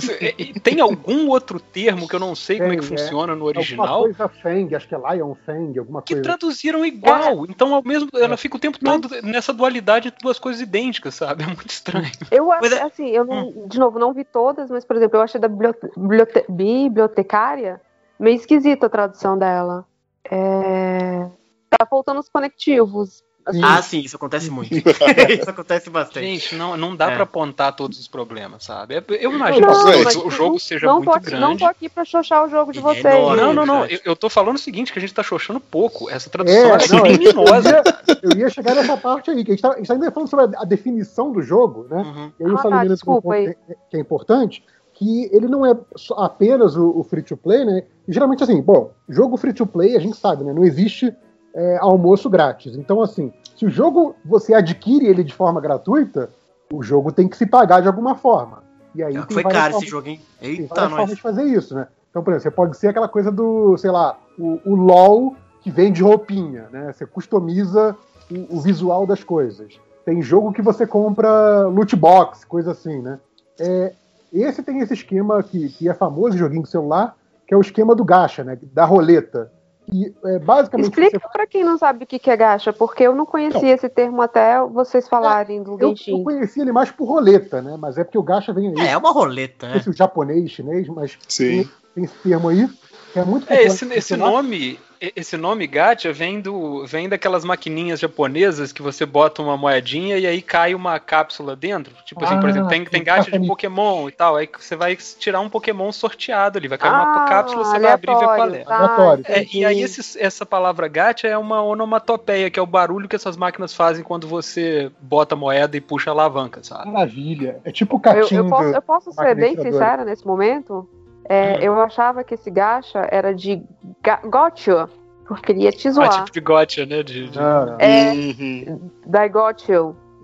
tem algum outro termo que eu não sei como é que é. funciona no Alguma original, coisa Feng, acho que é Lion Feng, alguma que coisa. traduziram igual. Então, ao mesmo, ela fica o tempo todo nessa dualidade de duas coisas idênticas, sabe? É muito estranho. Eu acho, Mas é- assim, eu não, de novo, não vi todas, mas, por exemplo, eu achei da bibliote- bibliote- bibliotecária meio esquisita a tradução dela. É... Tá faltando os conectivos. Assim, Ah, sim, isso acontece muito. isso acontece bastante. Gente, não, não dá É. pra apontar todos os problemas, sabe? É- Eu imagino Não, que mas o jogo seja não muito tô, grande. não tô aqui pra xoxar o jogo de É vocês. enorme. Não, não, não. Eu, eu tô falando o seguinte, que a gente tá xoxando pouco. Essa tradução É, é, não, eu, criminosa. ia, eu ia chegar nessa parte aí, que a gente, tá, a gente tá ainda falando sobre a, definição do jogo, né? Uhum. E aí o Ah, tá, entrou num desculpa aí. ponto que, que é importante, que ele não é apenas o, o free-to-play, né? E geralmente, assim, bom, jogo free-to-play, a gente sabe, né? Não existe é, almoço grátis. Então, assim, se o jogo você adquire ele de forma gratuita, o jogo tem que se pagar de alguma forma. E aí tem Foi caro formas- esse jogo, hein? tem Eita, várias formas de fazer isso, né? Então, por exemplo, você pode ser aquela coisa do, sei lá, o, o LOL que vende roupinha, né? Você customiza o, o visual das coisas. Tem jogo que você compra loot box, coisa assim, né? É, Esse tem esse esquema que, que é famoso em joguinho de celular, que é o esquema do gacha, né? Da roleta. E é, basicamente. Explica você- pra quem não sabe o que que é gacha, porque eu não conhecia esse termo até vocês falarem do eu, eu Genshin. conheci ele mais por roleta, né? Mas é porque o gacha vem aí. É, é uma roleta, Não né? sei se o japonês, chinês, mas Sim. tem esse termo aí, que é muito É, esse, esse nome, esse nome gacha vem do vem daquelas maquininhas japonesas que você bota uma moedinha e aí cai uma cápsula dentro. Tipo assim, por Ah, exemplo, tem, tem sim, gacha de. Pokémon e tal. Aí você vai tirar um Pokémon sorteado ali, vai cair uma Ah, cápsula, você vai abrir e ver qual é. aleatório, tá. É, e aí esse- essa palavra gacha é uma onomatopeia, que é o barulho que essas máquinas fazem quando você bota a moeda e puxa a alavanca, sabe? Maravilha. É tipo o Eu, catinho eu posso, do- eu posso ser bem sincera nesse momento? É, eu achava que esse gacha era de ga gotcha, porque ele ia te Ah, zoar. tipo de gotcha, né? De, de- não. É, Uhum. da gotcha,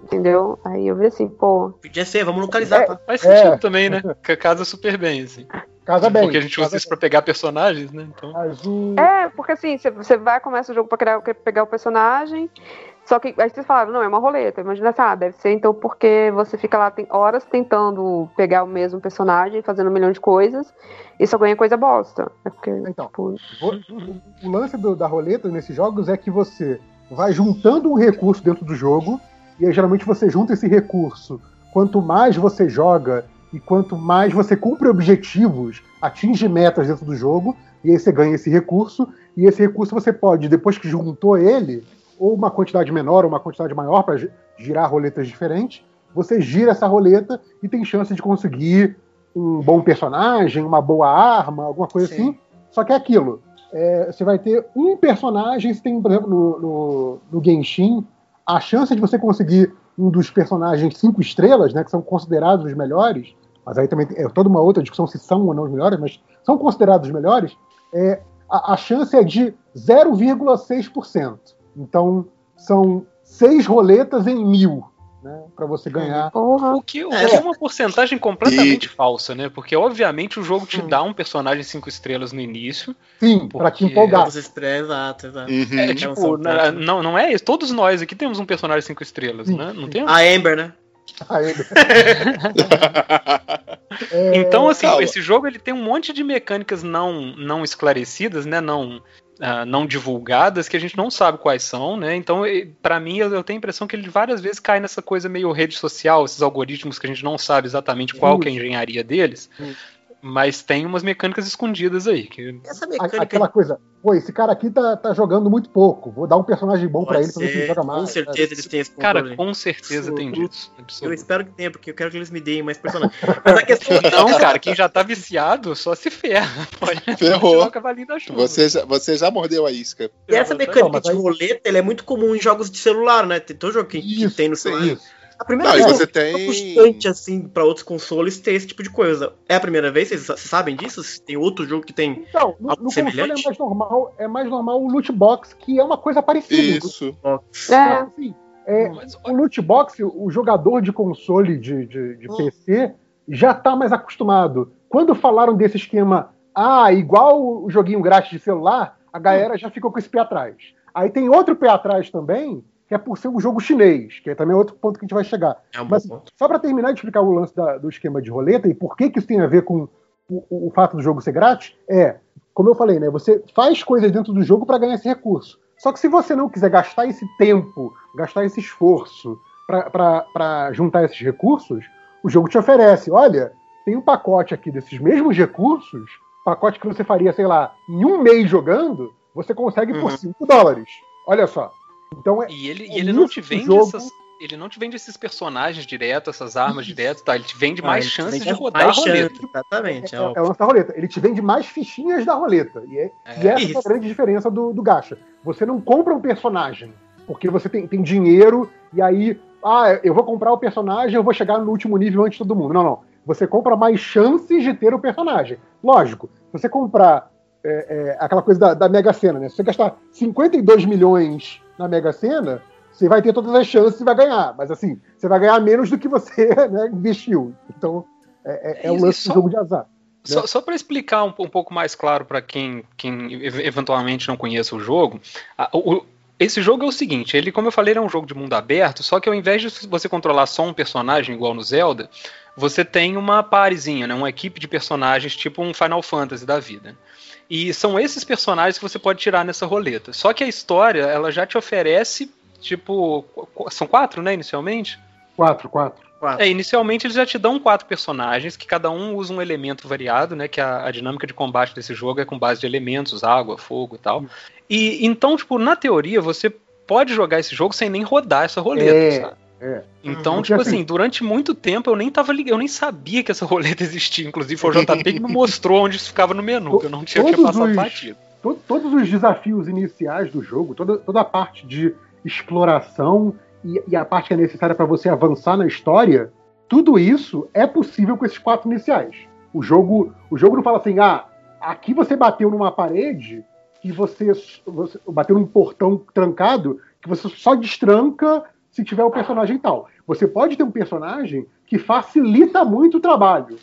entendeu? Aí eu vi assim, pô, Podia ser, vamos localizar, tá? Faz É. sentido também, né? Que casa super bem, assim. Casa bem. Porque a gente usa isso pra pegar personagens, né? Então. bem. Azul. É, porque assim, você- você vai, começa o jogo pra criar, pegar o personagem, só que aí vocês falaram, não, é uma roleta. Imagina assim, ah, deve ser então porque você fica lá tem horas tentando pegar o mesmo personagem, fazendo um milhão de coisas, e só ganha coisa bosta. É porque, Então, tipo, O lance do- da roleta nesses jogos é que você vai juntando um recurso dentro do jogo, e aí geralmente você junta esse recurso. Quanto mais você joga e quanto mais você cumpre objetivos, atinge metas dentro do jogo, e aí você ganha esse recurso, e esse recurso você pode, depois que juntou ele, ou uma quantidade menor ou uma quantidade maior para girar roletas diferentes, você gira essa roleta e tem chance de conseguir um bom personagem, uma boa arma, alguma coisa Sim. assim. Só que é aquilo. é, você vai ter um personagem, você tem, por exemplo, no, no, no Genshin, a chance de você conseguir um dos personagens cinco estrelas, né, que são considerados os melhores, mas aí também é toda uma outra discussão se são ou não os melhores, mas são considerados os melhores, é, a, a chance é de 0,6%. Então, são seis roletas em mil, né, para você ganhar. porra. O que, o que é uma porcentagem completamente falsa, né? Porque, obviamente, o jogo te dá um personagem cinco estrelas no início. Sim, para te Porque- empolgar. Exato, exato. Uhum. É, Não tipo, na- né? não, não é isso. Todos nós aqui temos um personagem cinco estrelas, Sim, né? Não sim. tem? A Amber, né? Aí, é, Então, assim, calma. esse jogo ele tem um monte de mecânicas não, não esclarecidas, né? Não, ah, não divulgadas, que a gente não sabe quais são, né? Então, pra mim, eu, eu tenho a impressão que ele várias vezes cai nessa coisa meio rede social, esses algoritmos que a gente não sabe exatamente qual que é a engenharia deles. Mas tem umas mecânicas escondidas aí. Que... Essa mecânica aquela coisa, pô, esse cara aqui tá, tá jogando muito pouco, vou dar um personagem bom pra pode ele pra ver se ele joga mais. com certeza eles têm esse Cara, com certeza tem disso. Eu espero que tenha, porque eu quero que eles me deem mais personagens. Mas a questão é Não, cara, quem já tá viciado só se ferra. Pode Ferrou. cavalinho da chuva. Você já, você já mordeu a isca. E essa Exatamente. mecânica Não, de roleta ela é muito comum em jogos de celular, né? Tem todo jogo que, que Isso, tem no celular. isso. A primeira Não, vez você tem- frustrante assim pra outros consoles ter esse tipo de coisa. É a primeira vez? Vocês sabem disso? Se tem outro jogo que tem. Então, no, Algo no console é semelhante? mais normal, é mais normal o loot box, que é uma coisa parecida. Isso. É, Assim, é, Mas, o loot box, o jogador de console de, de, de PC já tá mais acostumado. Quando falaram desse esquema, ah, igual o joguinho grátis de celular, a galera já ficou com esse pé atrás. Aí tem outro pé atrás também, que é por ser um jogo chinês, que é também outro ponto que a gente vai chegar. É um Mas ponto. só para terminar de explicar o lance da- do esquema de roleta e por que, que isso tem a ver com o, o- o fato do jogo ser grátis, é, como eu falei, né? Você faz coisas dentro do jogo para ganhar esse recurso. Só que se você não quiser gastar esse tempo, gastar esse esforço para juntar esses recursos, o jogo te oferece: olha, tem um pacote aqui desses mesmos recursos, pacote que você faria, sei lá, em um mês jogando, você consegue por Uhum. 5 dólares. Olha só. Então é, E ele, e É ele não te vende jogo- essas. Ele não te vende esses personagens direto, essas armas direto, tá? Ele te vende Ah, mais chances de mais rodar a roleta. chance, Exatamente. É, é é lance da roleta. Ele te vende mais fichinhas da roleta. E, é, É. e essa é Isso. a grande diferença do, do gacha. Você não compra um personagem, porque você tem, tem dinheiro, e aí, ah, eu vou comprar o personagem, eu vou chegar no último nível antes de todo mundo. Não, não. Você compra mais chances de ter o personagem. Lógico, se você comprar é, é, aquela coisa da, da Mega Sena, né? Se você gastar 52 milhões na Mega Sena, você vai ter todas as chances e vai ganhar. Mas assim, você vai ganhar menos do que você né, investiu. Então, é, é, é o E- e lance só- do jogo de azar. Só, só para explicar um, um pouco mais claro para quem, quem ev- eventualmente não conhece o jogo, a- o, Esse jogo é o seguinte, ele, como eu falei, é um jogo de mundo aberto, só que ao invés de você controlar só um personagem igual no Zelda, você tem uma parezinha, né? Uma equipe de personagens, tipo um Final Fantasy da vida. E são esses personagens que você pode tirar nessa roleta. Só que a história, ela já te oferece, tipo. São quatro, né, inicialmente? Quatro, quatro. Quatro. É, inicialmente eles já te dão quatro personagens, que cada um usa um elemento variado, né? Que a, a dinâmica de combate desse jogo é com base de elementos, água, fogo e tal. E então, tipo, na teoria, você pode jogar esse jogo sem nem rodar essa roleta, É, sabe? É. Então, Porque, tipo assim- assim, durante muito tempo eu nem tava ligado, eu nem sabia que essa roleta existia. Inclusive, foi o JP que me mostrou onde isso ficava no menu, que eu não tinha, Todos passado os- batido. To- todos os desafios iniciais do jogo, toda, toda a parte de exploração e, e a parte que é necessária para você avançar na história, tudo isso é possível com esses quatro iniciais. O jogo, o jogo não fala assim, ah, aqui você bateu numa parede que você, você bateu num portão trancado que você só destranca se tiver o personagem tal. Você pode ter um personagem que facilita muito o trabalho,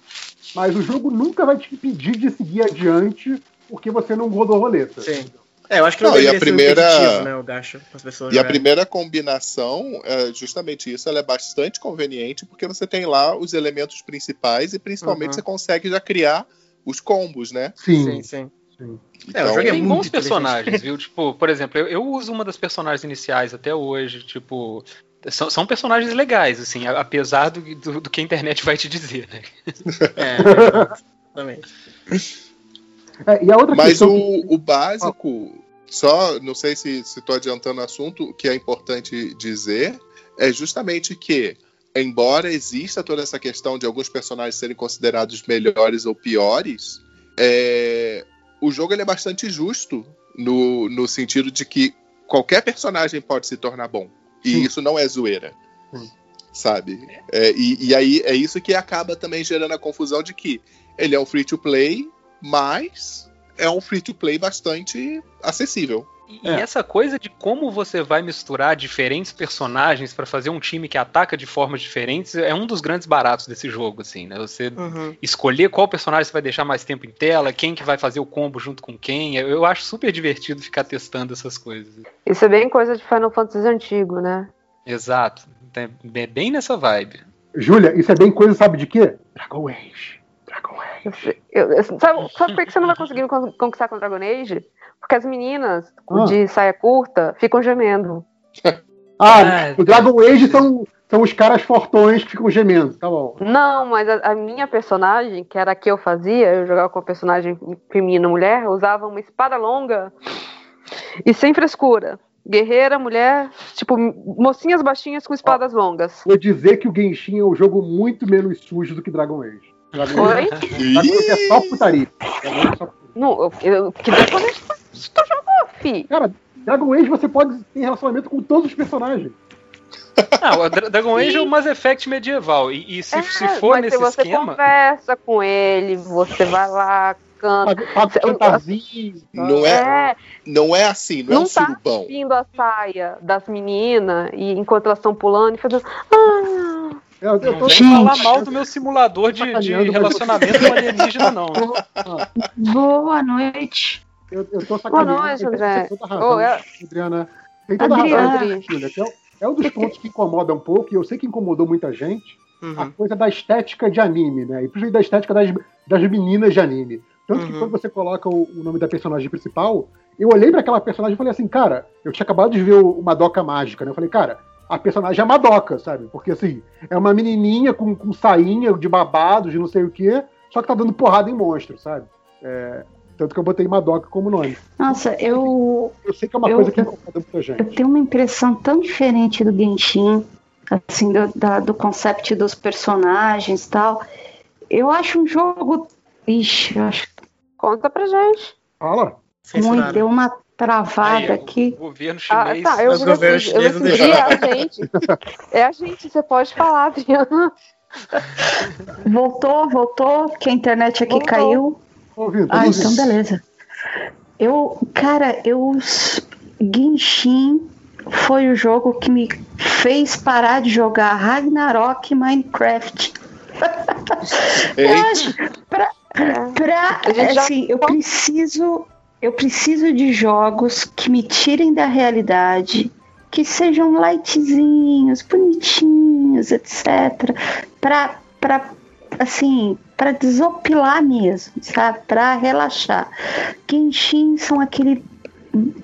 mas o jogo nunca vai te impedir de seguir adiante porque você não rodou a roleta. Sim. É, eu acho que não, Não, e a ser primeira- né, o gacho, para as pessoas E a jogarem. primeira combinação, é justamente isso, ela é bastante conveniente, porque você tem lá os elementos principais e principalmente Uhum. você consegue já criar os combos, né? Sim, Sim, sim. sim. É, o jogo é Tem muito bons personagens, viu? Tipo, por exemplo, eu, eu uso uma das personagens iniciais até hoje, tipo. São, são personagens legais, assim, apesar do, do, do que a internet vai te dizer, né? É, exatamente. É, e a outra Mas questão que- o, o básico, só, não sei se estou adiantando o assunto, o que é importante dizer é justamente que, embora exista toda essa questão de alguns personagens serem considerados melhores ou piores, é, o jogo ele é bastante justo no, no sentido de que qualquer personagem pode se tornar bom. E Sim. isso não é zoeira. Sim. Sabe? É, e, e aí é isso que acaba também gerando a confusão de que ele é um free to play, mas é um free to play bastante acessível. E, É. essa coisa de como você vai misturar diferentes personagens pra fazer um time que ataca de formas diferentes é um dos grandes baratos desse jogo, assim, né? Você Uhum. escolher qual personagem você vai deixar mais tempo em tela, quem que vai fazer o combo junto com quem. Eu, eu acho super divertido ficar testando essas coisas. Isso é bem coisa de Final Fantasy antigo, né? Exato. É é bem nessa vibe. Júlia, isso é bem coisa, sabe de quê? Dragon Age. Eu- eu- sabe, sabe por que você não vai conseguir con- conquistar com Dragon Age? Porque as meninas Ah. de saia curta ficam gemendo. Ah, Ah, o Dragon Age são, são os caras fortões que ficam gemendo. Tá bom. Não, mas a, a minha personagem, que era a que eu fazia, eu jogava com a personagem feminina mulher, usava uma espada longa e sem frescura. Guerreira, mulher, tipo, mocinhas baixinhas com espadas longas. Vou dizer que o Genshin é um jogo muito menos sujo do que Dragon Age. Dragon Age, Oi? Dragon Age é só putaria. Dragon Age é só putaria. Não, eu, eu, que depois tu jogou, fi. Cara, Dragon Age você pode ter relacionamento com todos os personagens. Ah, o Dra- Dragon Age é o Mass Effect medieval. E, e se, É, se for mas nesse se você esquema. conversa com ele, você vai lá, canta. Paga, fantasia. tá? Não é, É, não é assim, não, é Não um tá. surubão. vindo a saia das meninas e enquanto elas estão pulando e fazendo. Ah, Eu, eu Não tô- vem falar mal do meu simulador de, de relacionamento com alienígena, não. Boa noite. Eu, eu tô. Boa noite, tem André. toda razão, Ô, é- Adriana. Tem toda Adriana. razão, que é, é um dos pontos que incomoda um pouco, e eu sei que incomodou muita gente, a Uhum. coisa da estética de anime, né? E principalmente da estética das, das meninas de anime. Tanto que Uhum. quando você coloca o, o nome da personagem principal, eu olhei pra aquela personagem e falei assim, cara, eu tinha acabado de ver o, o Madoka Mágica, né? Eu falei, cara, a personagem é Madoka, sabe? Porque assim, é uma menininha com, com sainha de babados, de não sei o quê, só que tá dando porrada em monstro, sabe? É, tanto que eu botei Madoka como nome. Nossa, eu, Eu sei que é uma Eu- coisa que eu- incomoda muita eu gente. tenho uma impressão tão diferente do Genshin, assim, do, da- do conceito dos personagens e tal. Eu acho um jogo. Ixi, eu acho conta pra gente. Fala. muito. Deu uma travada Aí, aqui. O governo Ah, chinês. tá, eu decidi, eu decidi, deixaram. é a gente. É a gente, você pode falar, Adriana. Voltou, voltou, que a internet aqui Voltou. caiu. Tô ouvindo, Ah, ouvindo. então beleza. Eu, cara, eu. Genshin foi o jogo que me fez parar de jogar Ragnarok e Minecraft. Eu acho, pra, pra assim, eu preciso Eu preciso de jogos que me tirem da realidade, que sejam lightzinhos, bonitinhos, etc. Pra, pra assim, para desopilar mesmo, sabe? Para relaxar. Genshin são aquele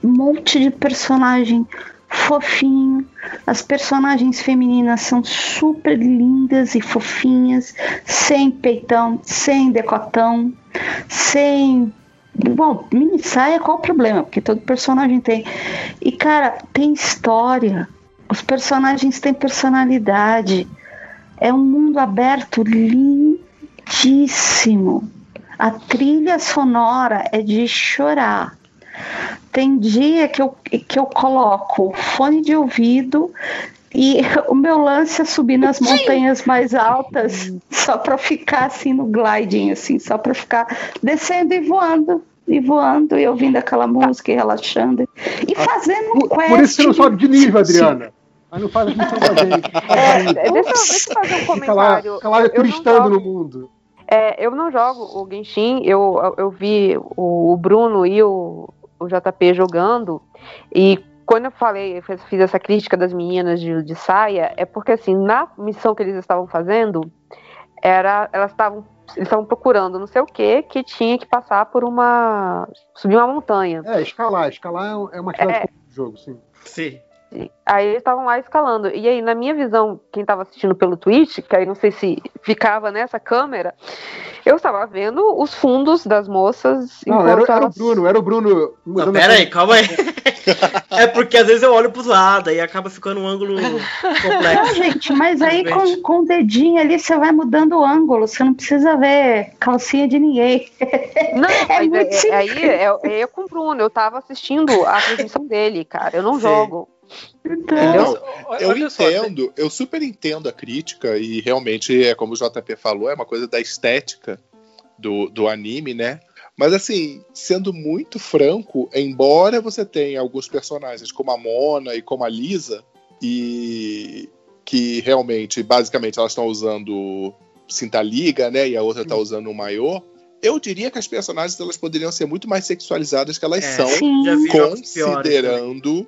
monte de personagem fofinho. As personagens femininas são super lindas e fofinhas, sem peitão, sem decotão, sem. Bom, mini saia, qual o problema? Porque todo personagem tem. E, cara, tem história. Os personagens têm personalidade. É um mundo aberto lindíssimo. A trilha sonora é de chorar. Tem dia que eu, que eu coloco fone de ouvido e o meu lance é subir nas montanhas mais altas só para ficar assim no gliding, assim, só para ficar descendo e voando. E voando e ouvindo aquela música e relaxando. E fazendo um quest. por isso você não sobe de nível, Adriana. Mas não faz a missão da gente. É, deixa, eu- deixa eu fazer um comentário. fica lá turistando jogo- no mundo. É, eu não jogo o Genshin, eu, eu, eu vi o, o Bruno e o, o JP jogando, e quando eu falei, eu fiz, fiz essa crítica das meninas de, de saia, é porque assim, na missão que eles estavam fazendo, era, elas estavam eles estavam procurando não sei o que que tinha que passar por uma subir uma montanha. É, escalar. Escalar é uma atividade É. do jogo, sim. Sim. Aí eles estavam lá escalando. E aí, na minha visão, quem estava assistindo pelo Twitch, que aí não sei se ficava nessa câmera, eu estava vendo os fundos das moças. Não, era, era o elas- Bruno, era o Bruno. Não, pera aí, calma aí. É porque às vezes eu olho pros lados e acaba ficando um ângulo Não, complexo. gente, mas aí com, com o dedinho ali você vai mudando o ângulo, você não precisa ver calcinha de ninguém. Não, mas muito é- é- aí é, é eu com o Bruno, eu tava assistindo a transmissão dele, cara. Eu não Sim. jogo. Não, eu só, entendo, eu super entendo a crítica e realmente é como o JP falou, é uma coisa da estética do, do anime, né? Mas assim, sendo muito franco, embora você tenha alguns personagens como a Mona e como a Lisa, e que realmente, basicamente, elas estão usando cinta liga, né? E a outra tá usando um maiô. Eu diria que as personagens elas poderiam ser muito mais sexualizadas que elas É, são, considerando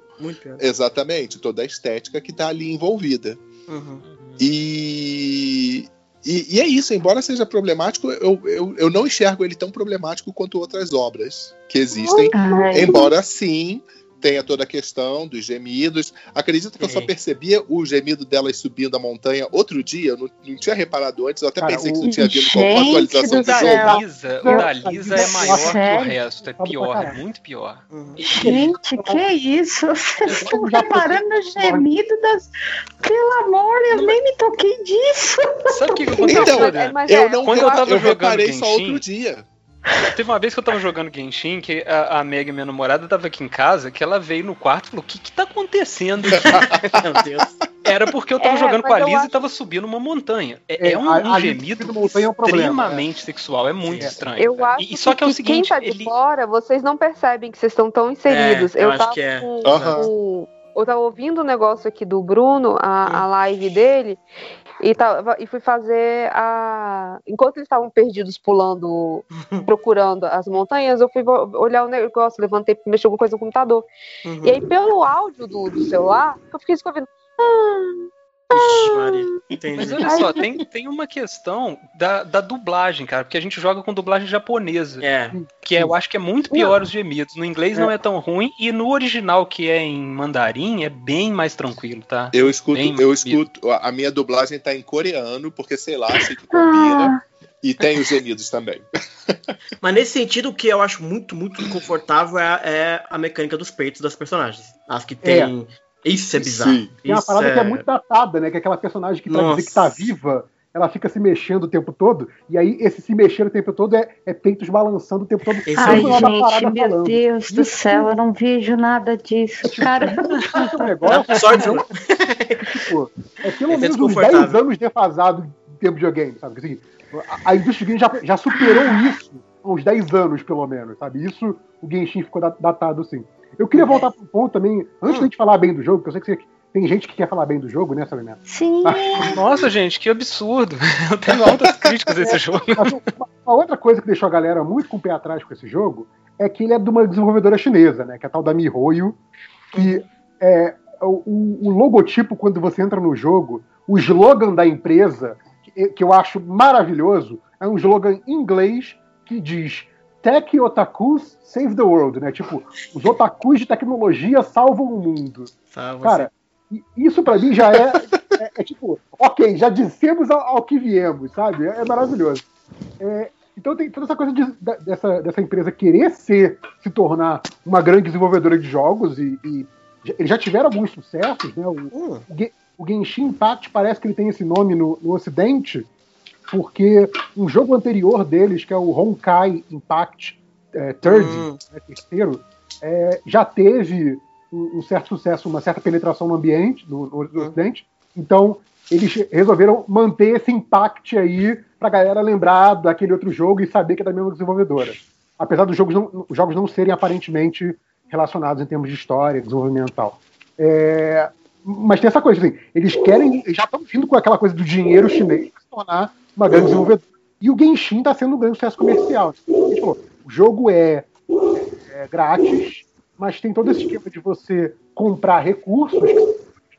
exatamente toda a estética que tá ali envolvida. Uhum. E, e, e é isso, embora seja problemático, eu, eu, eu não enxergo ele tão problemático quanto outras obras que existem. Ai, Embora sim tenha toda a questão dos gemidos. Acredito que eu só Sim. percebia o gemido delas subindo a montanha outro dia. Eu não, não tinha reparado antes. Eu até Cara, pensei que o- isso tinha vindo com alguma Gente atualização do do O jogo. da Lisa, o da Não, Lisa é maior que o sério? resto, é pior, é muito pior. Gente, que isso? Vocês estão reparando no gemido das. Pelo amor, eu nem me toquei disso. Sabe o que, que aconteceu, Então, mas Eu é, não Quando eu tava eu jogando reparei só Genshin- outro dia. Teve uma vez que eu tava jogando Genshin, que a, a Meg, minha namorada, tava aqui em casa, que ela veio no quarto e falou: O que que tá acontecendo aqui? Meu Deus. Era porque eu tava É, jogando com a Lisa acho- e tava subindo uma montanha. É, É, é um, a- um a gemido montanha é um problema, extremamente sexual, é muito Sim. estranho. Eu cara. acho E, só que, é o seguinte, quem tá de ele. fora, vocês não percebem que vocês estão tão inseridos. É, eu eu acho tava que é. com Aham. o- Eu tava ouvindo o negócio aqui do Bruno, a, a live dele, e, tava, e fui fazer a. Enquanto eles estavam perdidos pulando, procurando as montanhas, eu fui olhar o negócio, levantei, mexer alguma coisa no computador. Uhum. E aí, pelo áudio do, do celular, eu fiquei. Ixi, Maria. Entendi. Mas olha só, tem, tem uma questão da, da dublagem, cara, porque a gente joga com dublagem japonesa, É. que é- eu acho que é muito pior os gemidos. No inglês não é tão ruim, e no original, que é em mandarim, é bem mais tranquilo, tá? Eu escuto, Bem eu escuto. A minha dublagem tá em coreano, porque sei lá, que combina. E tem os gemidos também. Mas nesse sentido, o que eu acho muito, muito confortável é, a- é a mecânica dos peitos das personagens. As que tem. Isso é bizarro. Sim. Tem uma Isso parada que é muito datada, né? Que é aquela personagem que pra Nossa. dizer que tá viva, ela fica se mexendo o tempo todo. E aí, esse se mexer o tempo todo é, é peitos balançando o tempo todo. Ai, é na gente, meu falando. Deus do céu, eu não vejo nada disso, cara. É um negócio, Sorte, não, tipo, é pelo é menos uns desconfortável. 10 anos defasado em termos de videogame, sabe? Assim, a, a indústria game já, já superou isso há uns 10 anos, pelo menos, sabe? Isso, o Genshin ficou da- datado, sim. Eu queria voltar para um ponto também, antes da gente falar bem do jogo, que eu sei que você tem gente que quer falar bem do jogo, né, Sabrina? Sim. Nossa, gente, que absurdo. Eu tenho altas críticas desse jogo. Mas uma, uma outra coisa que deixou a galera muito com o pé atrás com esse jogo é que ele é de uma desenvolvedora chinesa, né? Que é a tal da MiHoYo, que é o, o logotipo quando você entra no jogo, o slogan da empresa, que, que eu acho maravilhoso, é um slogan em inglês que diz Tech Otakus Save the World, né? Tipo, os otakus de tecnologia salvam o mundo. Salva Cara, isso pra mim já é, é, é tipo, ok, já dissemos ao, ao que viemos, sabe? É, é maravilhoso. É, então tem toda essa coisa de- dessa, dessa empresa querer ser, se tornar uma grande desenvolvedora de jogos e, e eles já tiveram alguns sucessos, né? O, Hum, o Genshin Impact parece que ele tem esse nome no, no Ocidente, porque um jogo anterior deles, que é o Honkai Impact é, Third, Hum. né, terceiro, é, já teve um, um certo sucesso, uma certa penetração no ambiente, no, no- no Ocidente. Então, eles resolveram manter esse impact aí pra galera lembrar daquele outro jogo e saber que é da mesma desenvolvedora. Apesar dos jogos não, os jogos não serem aparentemente relacionados em termos de história, desenvolvimento e tal. É, mas tem essa coisa, assim, eles querem, já estão vindo com aquela coisa do dinheiro chinês para se tornar uma grande desenvolvedora. E o Genshin está sendo um grande sucesso comercial. A gente falou, o jogo é, é grátis, mas tem todo esse esquema de você comprar recursos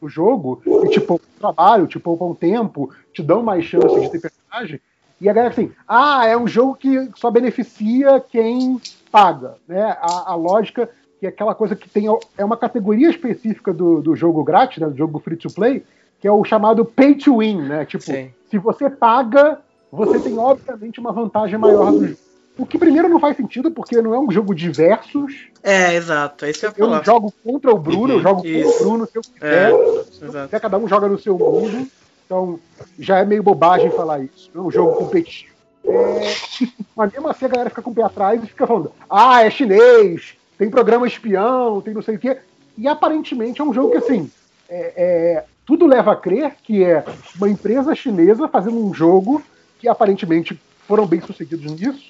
do jogo e te poupam trabalho, te poupam tempo, te dão mais chances de ter personagem. E a galera assim, ah, é um jogo que só beneficia quem paga. Né? A, a lógica que é aquela coisa que tem é uma categoria específica do, do jogo grátis, né, do jogo free to play, que é o chamado pay to win, né? Tipo, Sim. se você paga, você tem obviamente uma vantagem maior do jogo. O que primeiro não faz sentido, porque não é um jogo de versus. É, exato. É isso que eu falar. jogo contra o Bruno, eu jogo Isso. com o Bruno se eu quiser. É, exato. Até cada um joga no seu mundo. Então, já é meio bobagem falar isso. Não é um jogo competitivo. É, mas mesmo assim a galera fica com o pé atrás e fica falando: ah, é chinês, tem programa espião, tem não sei o quê. E aparentemente é um jogo que, assim, é- é, tudo leva a crer que é uma empresa chinesa fazendo um jogo que aparentemente foram bem sucedidos nisso,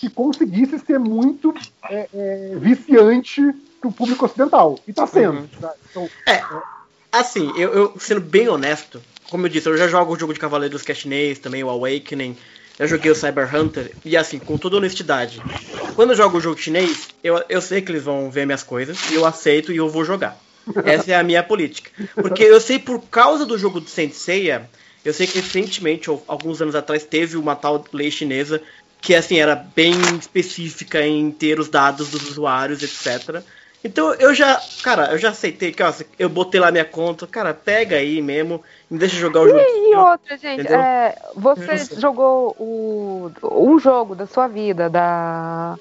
que conseguisse ser muito é, é, viciante para o público ocidental. E tá sendo. Uhum. tá? Então, Assim, eu, eu, sendo bem honesto, como eu disse, eu já jogo o jogo de Cavaleiros que é chinês, também o Awakening, já joguei o Cyber Hunter, e assim, com toda honestidade, quando eu jogo o jogo chinês, eu, eu sei que eles vão ver minhas coisas, e eu aceito e eu vou jogar. Essa é a minha política. Porque eu sei, por causa do jogo do Senseiya, eu sei que recentemente, ou alguns anos atrás, teve uma tal lei chinesa que assim era bem específica em ter os dados dos usuários, etc. Então eu já, cara, eu já aceitei que ó, eu botei lá minha conta, cara, pega aí mesmo, me deixa jogar o jogo. E outra, gente, é, você jogou o, um jogo da sua vida, da.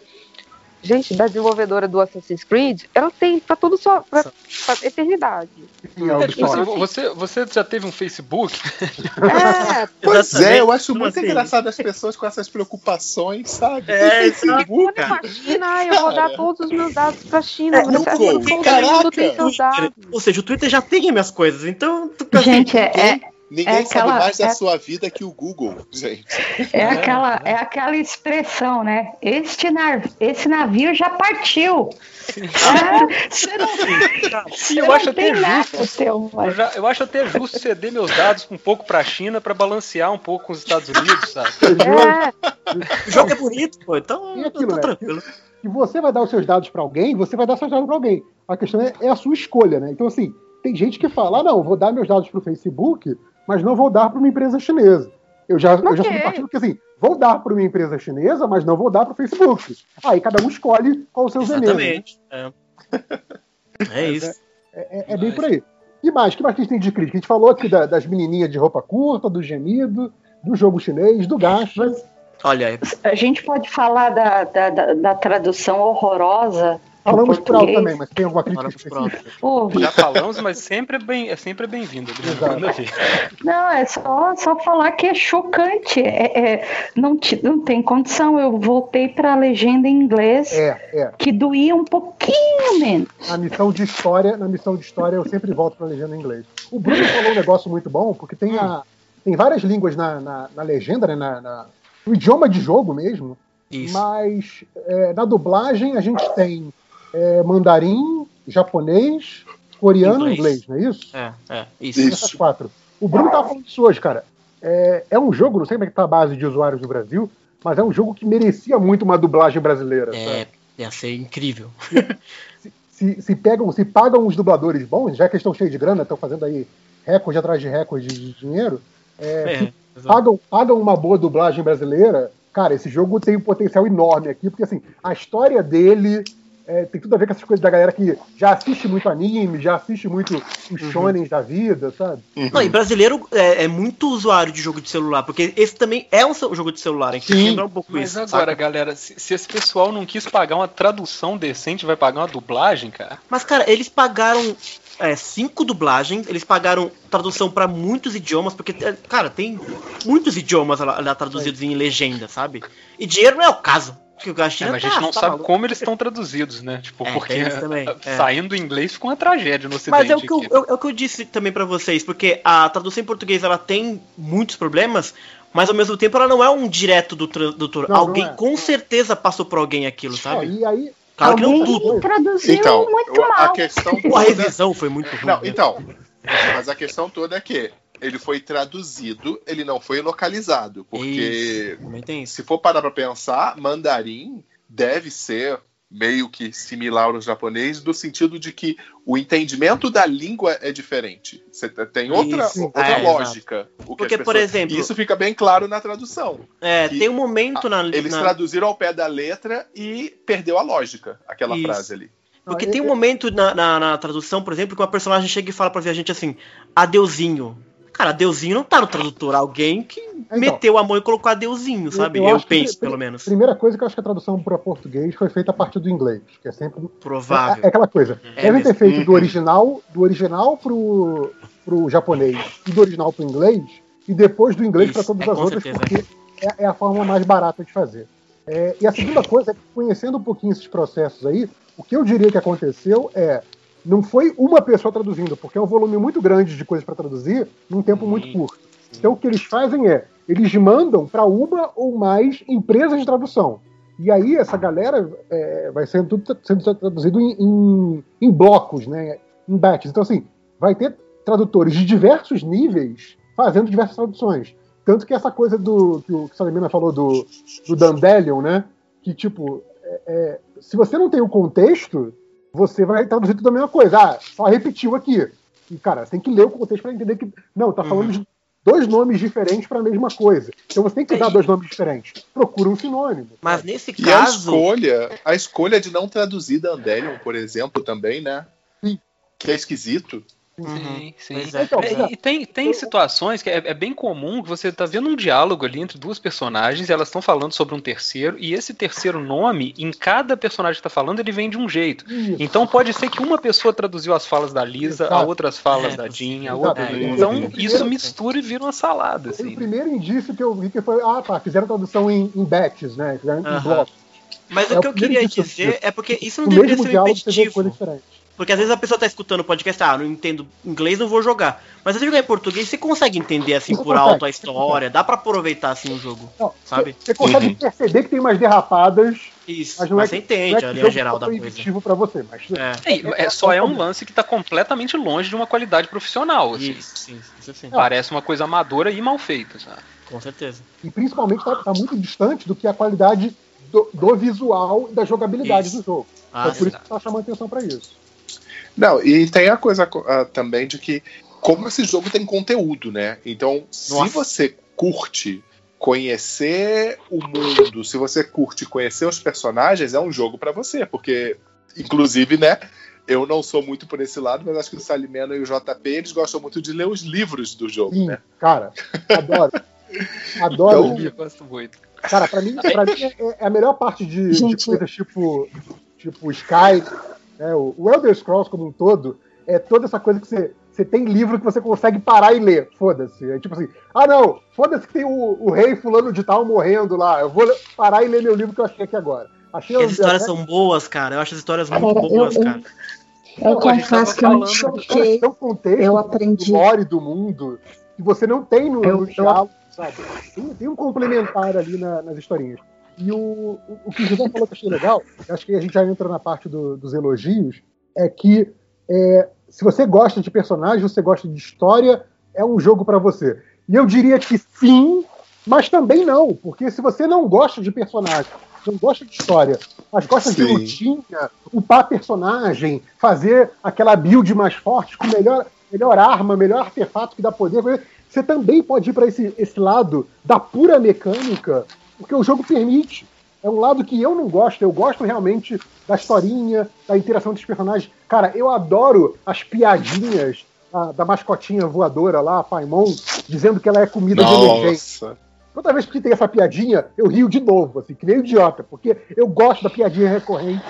Gente, da desenvolvedora do Assassin's Creed, ela tem pra tudo só. pra, pra eternidade. enfim, é o É, tipo assim, você, você já teve um Facebook? É, Pois é, eu acho muito assim? engraçado as pessoas com essas preocupações, sabe? É, telefone cara. com a China, ai, eu vou dar todos os meus dados pra China. É, Google. todo mundo tem seus dados. Ou seja, o Twitter já tem as minhas coisas, então. Gente, é, é, Ninguém É sabe aquela- mais da é- sua vida que o Google, gente. é aquela, é aquela expressão, né? Este na, esse navio já partiu. Você não, eu acho até justo. Eu, mas- já- eu acho até justo ceder meus dados um pouco pra China pra balancear um pouco com os Estados Unidos, sabe? É, O jogo é bonito, pô, então E eu aquilo, tô né? tranquilo. Se você vai dar os seus dados para alguém, você vai dar seus dados para alguém. A questão é, é a sua escolha, né? Então, assim, tem gente que fala, ah, não, vou dar meus dados para o Facebook, mas não vou dar para uma empresa chinesa. Eu já, eu já sou do partido que, assim, vou dar para uma empresa chinesa, mas não vou dar para o Facebook. Aí cada um escolhe qual o seu veneno. né? Exatamente. É, é isso. É, é bem por aí. E mais, o que mais que a gente tem de crítica? A gente falou aqui da- das menininhas de roupa curta, do gemido, do jogo chinês, do gasto. Olha, A gente pode falar da, da, da, da tradução horrorosa. Falamos por alto também, mas tem alguma crítica Falamos por alto. específica? Pô, Já falamos, mas sempre é bem, é sempre bem-vindo. Não, é só, só falar que é chocante. É, é, não, te- não tem condição. Eu voltei para a legenda em inglês, É, é. que doía um pouquinho menos. Na missão de história, na missão de história, eu sempre volto para a legenda em inglês. O Bruno falou um negócio muito bom, porque tem, a, tem várias línguas na, na, na legenda, né? Na, na- no idioma de jogo mesmo. isso. Mas é, na dublagem a gente tem é, mandarim, japonês, coreano, Inglês. inglês, não é isso? É, é, isso. Essas quatro. O Bruno tava falando isso hoje, cara. É, é um jogo, não sei como é que tá a base de usuários do Brasil, mas é um jogo que merecia muito uma dublagem brasileira. sabe? É, ia ser incrível. se, se pegam, se pagam os dubladores bons, já que eles estão cheios de grana, estão fazendo aí recorde atrás de recorde de dinheiro, é, É, se pagam, pagam uma boa dublagem brasileira, cara, esse jogo tem um potencial enorme aqui, porque assim, a história dele é, tem tudo a ver com essas coisas da galera que já assiste muito anime, já assiste muito os Uhum. shonens da vida, sabe? Não, e brasileiro é, é muito usuário de jogo de celular, porque esse também é um jogo de celular, hein? Tem que lembrar um pouco Mas isso. agora, saca? galera, se, se esse pessoal não quis pagar uma tradução decente, vai pagar uma dublagem, cara? Mas, cara, eles pagaram é, cinco dublagens, eles pagaram tradução pra muitos idiomas, porque, é, cara, tem muitos idiomas lá, lá traduzidos em legenda, sabe? E dinheiro não é o caso. Porque a É, China mas a tá- gente não tá sabe maluco. como eles estão traduzidos, né? Tipo, É, porque é. saindo em inglês ficou uma tragédia no ocidente. Mas é o, que eu, é o que eu disse também pra vocês, porque a tradução em português ela tem muitos problemas, mas ao mesmo tempo ela não é um direto do tradutor. Não, não alguém é. com certeza passou por alguém aquilo, sabe? e aí, Claro que não Alguém tudo. traduziu Então, muito a mal. questão A toda. revisão foi muito ruim. Não, né? então. Mas a questão toda é que ele foi traduzido, ele não foi localizado. Porque Isso, se for parar pra pensar, mandarim deve ser meio que similar ao japonês, no sentido de que o entendimento da língua é diferente. Você tem outra, Isso. outra É, lógica. O que Porque, as por pessoas- exemplo- e Isso fica bem claro na tradução. É, tem um momento na, Eles na- traduziram ao pé da letra e perdeu a lógica, aquela Isso. frase ali. Porque tem um momento na, na, na tradução, por exemplo, que uma personagem chega e fala pra ver a gente assim, adeuzinho. Cara, adeuzinho não tá no tradutor, alguém que Então. meteu a mão e colocou adeuzinho, sabe? Eu, eu que penso, pri- pelo menos. primeira coisa que eu acho que a tradução para português foi feita a partir do inglês, que é sempre Provável. É, é aquela coisa. É Devem ter mesmo. feito do Uhum. original, do original pro, pro japonês e do original pro inglês, e depois do inglês para todas é, as com outras, certeza, porque é, é a forma mais barata de fazer. É, e a segunda coisa é que, conhecendo um pouquinho esses processos aí, o que eu diria que aconteceu é. Não foi uma pessoa traduzindo, porque é um volume muito grande de coisas para traduzir num tempo muito curto. Então o que eles fazem é, eles mandam para uma ou mais empresas de tradução. E aí essa galera é, vai sendo, tudo sendo traduzido em, em, em blocos, né? Em batches. Então, assim, vai ter tradutores de diversos níveis fazendo diversas traduções. Tanto que essa coisa do que o Salimena falou do, do Dandelion, né? Que, tipo, é, é, se você não tem o contexto, você vai traduzir tudo a mesma coisa. Ah, só repetiu aqui. E, cara, você tem que ler o contexto para entender que. Não, tá falando de dois nomes diferentes para a mesma coisa. Então você tem que usar dois nomes diferentes. Procura um sinônimo. Mas nesse E a caso. escolha, a escolha de não traduzir Dandelion, por exemplo, também, né? Sim. Que é esquisito. Sim, sim. Pois é. Então, É, e tem, tem situações que é, é bem comum que você tá vendo um diálogo ali entre duas personagens e elas estão falando sobre um terceiro, e esse terceiro nome, em cada personagem que tá falando, ele vem de um jeito. Isso. Então pode ser que uma pessoa traduziu as falas da Lisa, a Exato. outra as falas É, da Jean, a outra. É, então é. isso mistura e vira uma salada, Foi o assim. primeiro indício que eu vi que foi, ah, tá, fizeram tradução em, em batches, né? Fizeram em Aham. blocos. Mas É o que eu queria dizer é porque isso não deveria ser um Porque às vezes a pessoa tá escutando o podcast, ah, não entendo inglês, não vou jogar. Mas se você jogar em português, você consegue entender assim Você por consegue, alto a história, dá pra aproveitar assim o jogo. Não, Sabe? Você, você consegue Uhum. perceber que tem umas derrapadas, Isso, mas mas, não é você entende é que a linha geral da coisa. pra você, mas É, É, é, só é um lance que tá completamente longe de uma qualidade profissional, assim. isso, sim, isso sim, Parece uma coisa amadora e mal feita, sabe? com certeza. e principalmente tá, tá muito distante do que a qualidade do, do visual e da jogabilidade Isso. do jogo. Ah, é por sim. isso que tá chamando atenção pra isso. Não, e tem a coisa ah, também de que, como esse jogo tem conteúdo, né? Então, se Nossa. você curte conhecer o mundo, se você curte conhecer os personagens, é um jogo pra você, porque, inclusive, né? Eu não sou muito por esse lado, mas acho que o Salimeno e o JP eles gostam muito de ler os livros do jogo, Sim, né? cara, adoro. adoro Então. Eu gosto muito. Cara, pra mim, pra mim é, é a melhor parte de, de coisas tipo, tipo Sky, né, o, o Elder Scrolls como um todo, é toda essa coisa que você, você tem livro que você consegue parar e ler. Foda-se. É tipo assim, ah não, foda-se que tem o, o rei fulano de tal morrendo lá. Eu vou parar e ler meu livro que eu achei aqui agora. Achei E as histórias biblioteca- são boas, cara. Eu acho as histórias muito Cara, eu- boas, eu- cara. Eu tava confesso que eu me choquei. Um contexto Eu do aprendi. lore do mundo que você não tem no, Eu- no eu- diálogo, sabe? Tem, tem um complementar ali na- nas historinhas. E o, o, que o José falou que eu achei legal, acho que a gente já entra na parte do- dos elogios, é que é, se você gosta de personagem, você gosta de história, é um jogo para você. E eu diria que sim, mas também não, porque se você não gosta de personagem, não gosta de história, mas gosta de Sim. lutinha, upar personagem, fazer aquela build mais forte com melhor, melhor arma, melhor artefato que dá poder, você também pode ir para esse, esse lado da pura mecânica, porque o jogo permite. É um lado que eu não gosto, eu gosto realmente da historinha, da interação dos personagens. Cara, eu adoro as piadinhas da, da mascotinha voadora lá, a Paimon, dizendo que ela é comida de emergência. Nossa. Toda vez que tem essa piadinha, eu rio de novo, assim, que nem idiota, porque eu gosto da piadinha recorrente.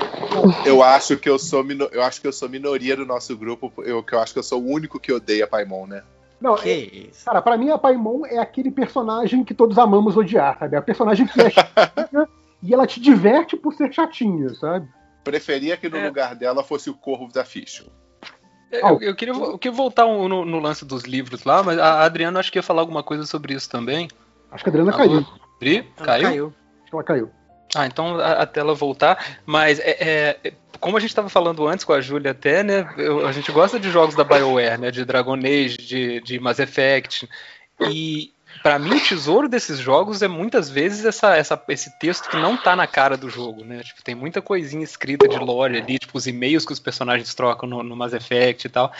Eu acho que eu sou eu acho que eu sou minoria do nosso grupo, eu que eu acho que eu sou o único que odeia Paimon, né? Não, Que é- isso. cara, pra mim a Paimon é aquele personagem que todos amamos odiar, sabe? É a personagem que é chatinha e ela te diverte por ser chatinha, sabe? Preferia que no É. lugar dela fosse o Corvo da Ficha. Eu, eu queria, eu queria voltar um- no, no lance dos livros lá, mas a Adriana acho que ia falar alguma coisa sobre isso também. Acho que a Adriana Alô? caiu. Ela Caiu? caiu. Acho que ela caiu. Ah, então a, até ela voltar. Mas é, é, como a gente estava falando antes com a Júlia até, né? eu- a gente gosta de jogos da BioWare, né? De Dragon Age, de, de Mass Effect. E pra mim o tesouro desses jogos é muitas vezes essa, essa, esse texto que não tá na cara do jogo, né? Tipo, tem muita coisinha escrita de lore ali, tipo os e-mails que os personagens trocam no, no Mass Effect e tal.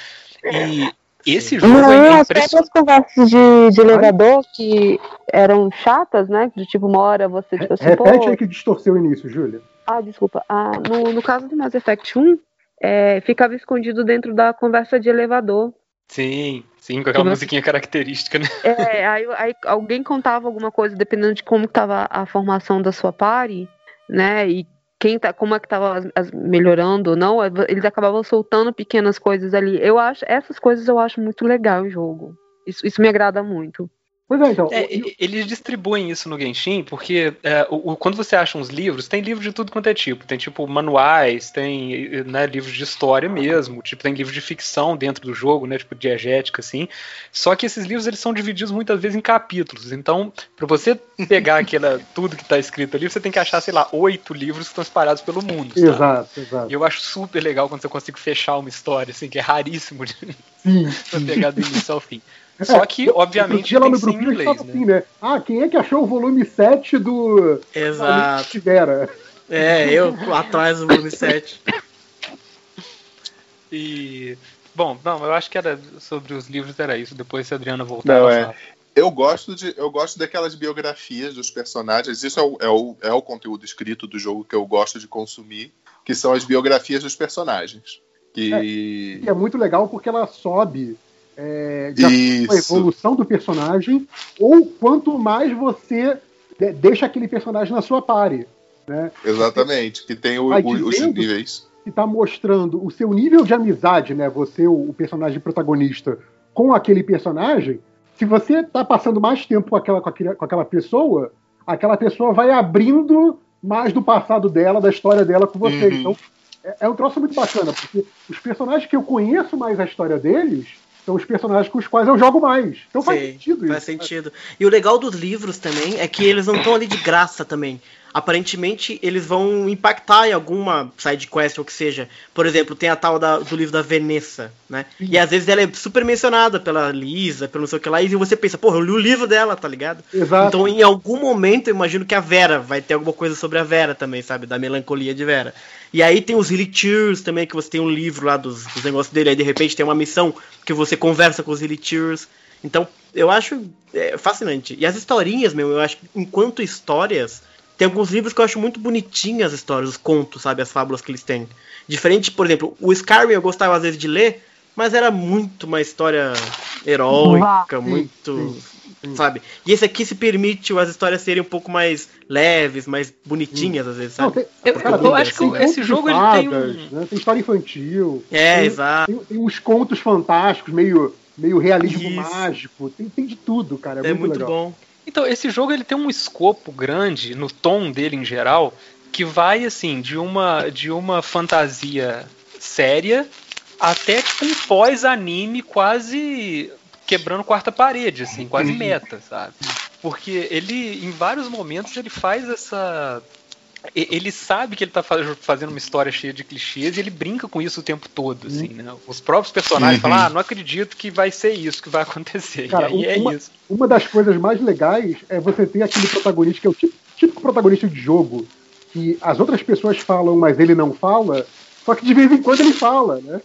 E esse jogo Não, é as impressionante. próprias conversas de, de elevador que eram chatas, né? De tipo, uma hora você, tipo assim, Repete pô, aí que distorceu o início, Júlia. Ah, desculpa. Ah, no, no caso do Mass Effect 1, é, ficava escondido dentro da conversa de elevador. Sim, sim, com aquela Você- musiquinha característica, né? É, aí, aí alguém contava alguma coisa, dependendo de como estava a formação da sua party, né? E quem tá, como é que tava as- as- melhorando ou não, eles acabavam soltando pequenas coisas ali. Eu acho, essas coisas eu acho muito legal em jogo. Isso, isso me agrada muito. Pois é, então. É, o- e- eles distribuem isso no Genshin, porque é, o- o- quando você acha uns livros, tem livro de tudo quanto é tipo. Tem tipo manuais, tem né, livros de história mesmo, tipo, tem livros de ficção dentro do jogo, né? Tipo, diegética, assim. Só que esses livros eles são divididos muitas vezes em capítulos. Então, pra você pegar aquela, tudo que tá escrito ali, você tem que achar, sei lá, oito livros que estão espalhados pelo mundo. sabe? Exato, exato. E eu acho super legal quando você consegue fechar uma história, assim, que é raríssimo de Sim. você pegar do início ao fim. Só que, Outro obviamente, dia lá no que em grupinho gente inglês, tava né? assim, né? Ah, quem é que achou o volume 7 do. Exato. Tivera. É, eu atrás do volume 7. E. Bom, não, eu acho que era sobre os livros, era isso. Depois, se a Adriana voltar, Não, é. Eu gosto de eu gosto daquelas biografias dos personagens. Isso é o, é, o, é o conteúdo escrito do jogo que eu gosto de consumir, que são as biografias dos personagens. Que E é muito legal porque ela sobe é, de a evolução do personagem, ou quanto mais você de- deixa aquele personagem na sua party. Né? Exatamente, que tem o- os níveis. que está mostrando o seu nível de amizade, né? Você, o, o personagem protagonista, com aquele personagem. Se você está passando mais tempo com aquela, com, aquele- com aquela pessoa, aquela pessoa vai abrindo mais do passado dela, da história dela com você. Uhum. Então, é, é um troço muito bacana, porque os personagens que eu conheço mais a história deles são os personagens com os quais eu jogo mais. Então faz Sei, sentido Faz isso. sentido. E o legal dos livros também é que eles não estão ali de graça também. Aparentemente, eles vão impactar em alguma side quest ou o que seja. Por exemplo, tem a tal da- do livro da Vanessa, né? Sim. E às vezes ela é super mencionada pela Lisa, pelo não sei o que lá, e você pensa, porra, eu li o livro dela, tá ligado? Exato. Então, em algum momento, eu imagino que a Vera vai ter alguma coisa sobre a Vera também, sabe? Da melancolia de Vera. E aí tem os Hilly Tears também, que você tem um livro lá dos, dos negócios dele, aí de repente tem uma missão que você conversa com os Hilly Tears. Então, eu acho é, fascinante. E as historinhas, meu, eu acho que enquanto histórias, tem alguns livros que eu acho muito bonitinhas as histórias, os contos, sabe? As fábulas que eles têm. Diferente, por exemplo, o Skyrim eu gostava às vezes de ler, mas era muito uma história heróica, Sim, muito. Sabe? E esse aqui se permite as histórias serem um pouco mais leves, mais bonitinhas, às vezes, Não, sabe? tem, Eu- cara, eu acho que tem o- esse contos de jogo, ele tem fadas, um- né? Tem história infantil. É, tem, exato. Tem, tem uns contos fantásticos, meio, meio realismo Isso. mágico. Tem, tem de tudo, cara. É, É muito, muito legal. bom. Então, esse jogo ele tem um escopo grande no tom dele em geral, que vai assim de uma de uma fantasia séria até tipo um pós-anime quase quebrando quarta parede, assim, quase meta, sabe? Porque ele em vários momentos ele faz essa ele sabe que ele tá fa- fazendo uma história cheia de clichês e ele brinca com isso o tempo todo, assim, né? Os próprios personagens Uhum. falam, ah, não acredito que vai ser isso que vai acontecer. Cara, e aí é uma- isso. Uma das coisas mais legais é você ter aquele protagonista que é o típico, típico protagonista de jogo, que as outras pessoas falam, mas ele não fala, só que de vez em quando ele fala, né?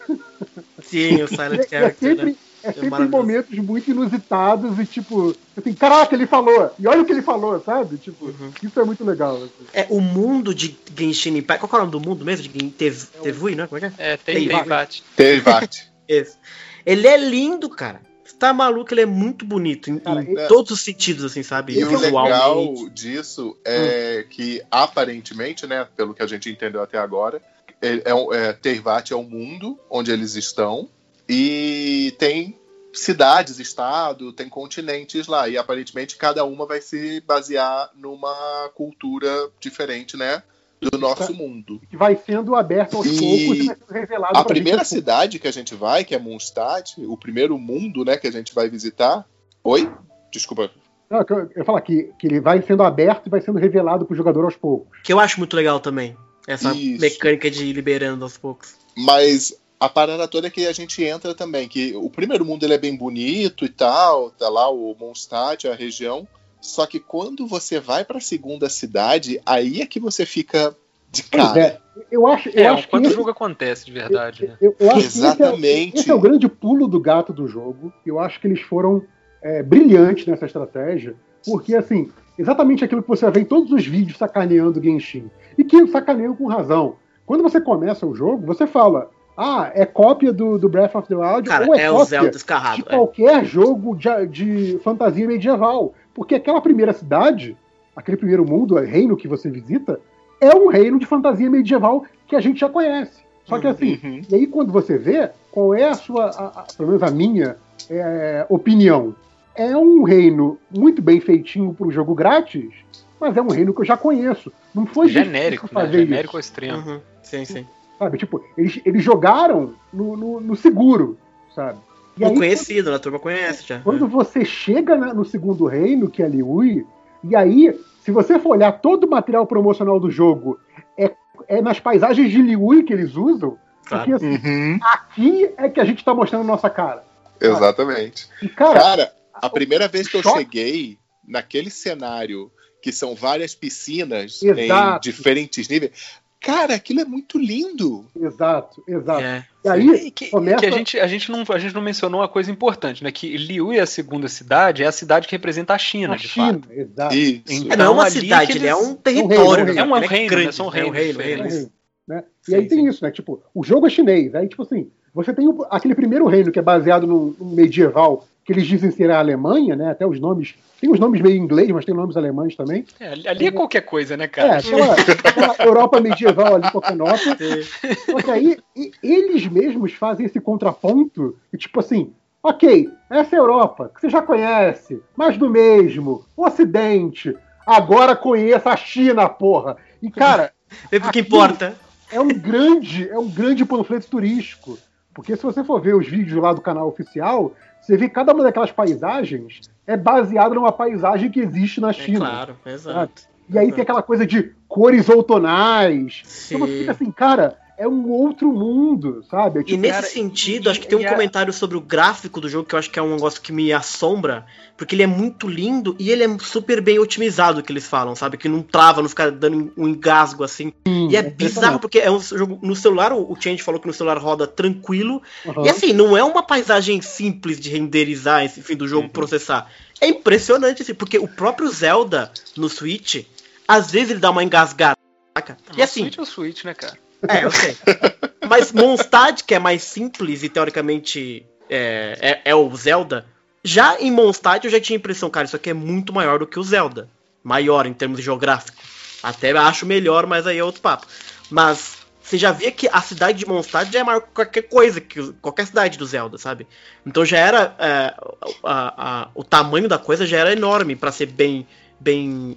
Sim, o Silent é Character, sempre, né? É sempre em momentos muito inusitados e tipo, assim, caraca, ele falou, e olha o que ele falou, sabe? Tipo, Uhum. isso é muito legal. assim. É, o mundo de Genshin Impact. Qual é o nome do mundo mesmo? De Tev- Tevui, né? Como é que é? É. Tevate. Esse. Ele é lindo, cara. Você tá maluco, ele é muito bonito em, Cara, em é- todos os sentidos, assim, sabe? E o legal Visualmente. disso é que, aparentemente, né, pelo que a gente entendeu até agora, é, é, um- é, Teyvat é o mundo onde eles estão e tem cidades, estado, tem continentes lá e aparentemente cada uma vai se basear numa cultura diferente, né, do nosso mundo. Que vai sendo aberto aos E poucos e vai sendo revelado A primeira gente. cidade que a gente vai, que é Mondstadt, o primeiro mundo, né, que a gente vai visitar. Oi? Desculpa. Não, eu, eu ia falar que, que ele vai sendo aberto e vai sendo revelado pro jogador aos poucos. Que eu acho muito legal também. Essa Isso. mecânica de ir liberando aos poucos. Mas a parada toda é que a gente entra também, que o primeiro mundo ele é bem bonito e tal, tá lá o Mondstadt, a região. Só que quando você vai pra segunda cidade, aí é que você fica de Pois cara. é, eu acho, eu É, acho que quando o jogo acontece de verdade, né? Eu, eu acho que esse é- Exatamente. Esse é, o grande pulo do gato do jogo. Eu acho que eles foram é, brilhantes nessa estratégia, porque, assim, exatamente aquilo que você vê em todos os vídeos sacaneando o Genshin. E que sacaneiam com razão. Quando você começa o jogo, você fala: ah, é cópia do, do Breath of the Wild Cara, ou é, é o cópia Zelda descarrado. de é. qualquer jogo de, de fantasia medieval. Porque aquela primeira cidade, aquele primeiro mundo, o reino que você visita, é um reino de fantasia medieval que a gente já conhece. Só que assim, Uhum. e aí quando você vê, qual é a sua, a- a- pelo menos a minha é, opinião? É um reino muito bem feitinho para o jogo grátis, mas é um reino que eu já conheço. Não foi Genérico, né? fazer Genérico ao isso, extremo. Uhum. Sim, sim. Sabe? Tipo, eles, eles jogaram no, no- no seguro, sabe? E aí, conhecido, né? a turma conhece já. quando você chega na- no segundo reino, que é Liui, e aí, se você for olhar todo o material promocional do jogo, é, é nas paisagens de Liui que eles usam, Claro. porque assim, Uhum. aqui é que a gente tá mostrando nossa cara. Exatamente. E, cara, Cara, a primeira vez que eu choque- cheguei naquele cenário que são várias piscinas Exato. em diferentes níveis, cara, aquilo é muito lindo. exato, exato. É. E aí, E que, começa... que a, gente, a, gente não, a gente não mencionou uma coisa importante, né? Que Liu é a segunda cidade, é a cidade que representa a China, a de China, fato. exato. Isso. Então, É, não é uma cidade, que ele é eles- um território. reino, né? é um Ele reino, grande, né? São é um reinos reino, reino. diferentes. isso. né? E Sim, aí tem sim. isso, né? Tipo, o jogo é chinês. Aí, tipo assim, você tem o- aquele primeiro reino que é baseado no, no medieval, que eles dizem ser a Alemanha, né? Até os nomes. Tem os nomes meio inglês, mas tem nomes alemães também. É, ali é qualquer coisa, né, É, cara? aquela, aquela Europa medieval ali, qualquer nota. Só que aí e- eles mesmos fazem esse contraponto e tipo assim, ok, essa é a Europa, que você já conhece, mais do mesmo, o Ocidente, agora conheça a China, porra. E cara, Vê pro que importa. é um grande, é um grande panfleto turístico. Porque se você for ver os vídeos lá do canal oficial, você vê que cada uma daquelas paisagens é baseada numa paisagem que existe na É China. claro, exato. E aí tem aquela coisa de cores outonais. Sim. Então você fica assim, cara, é um outro mundo, sabe? É E tipo, nesse cara, sentido, e- acho que tem um e a- comentário sobre o gráfico do jogo que eu acho que é um negócio que me assombra, porque ele é muito lindo e ele é super bem otimizado, que eles falam, sabe? Que não trava, não fica dando um engasgo assim. E é bizarro, porque é um jogo. No celular, o Change falou que no celular roda tranquilo. Aham. E assim, não é uma paisagem simples de renderizar esse fim do jogo, processar. É impressionante, assim, porque o próprio Zelda no Switch, às vezes ele dá uma engasgada. saca? E assim, Switch é o Switch, né, cara? É, eu sei. Mas Mondstadt, que é mais simples e teoricamente é, é, é o Zelda, já em Mondstadt eu já tinha a impressão, cara, isso aqui é muito maior do que o Zelda. Maior em termos geográficos. Até acho melhor, mas aí é outro papo. Mas você já via que a cidade de Mondstadt já é maior que qualquer coisa, que qualquer cidade do Zelda, sabe? Então já era. é, a- a- o tamanho da coisa já era enorme pra ser bem, bem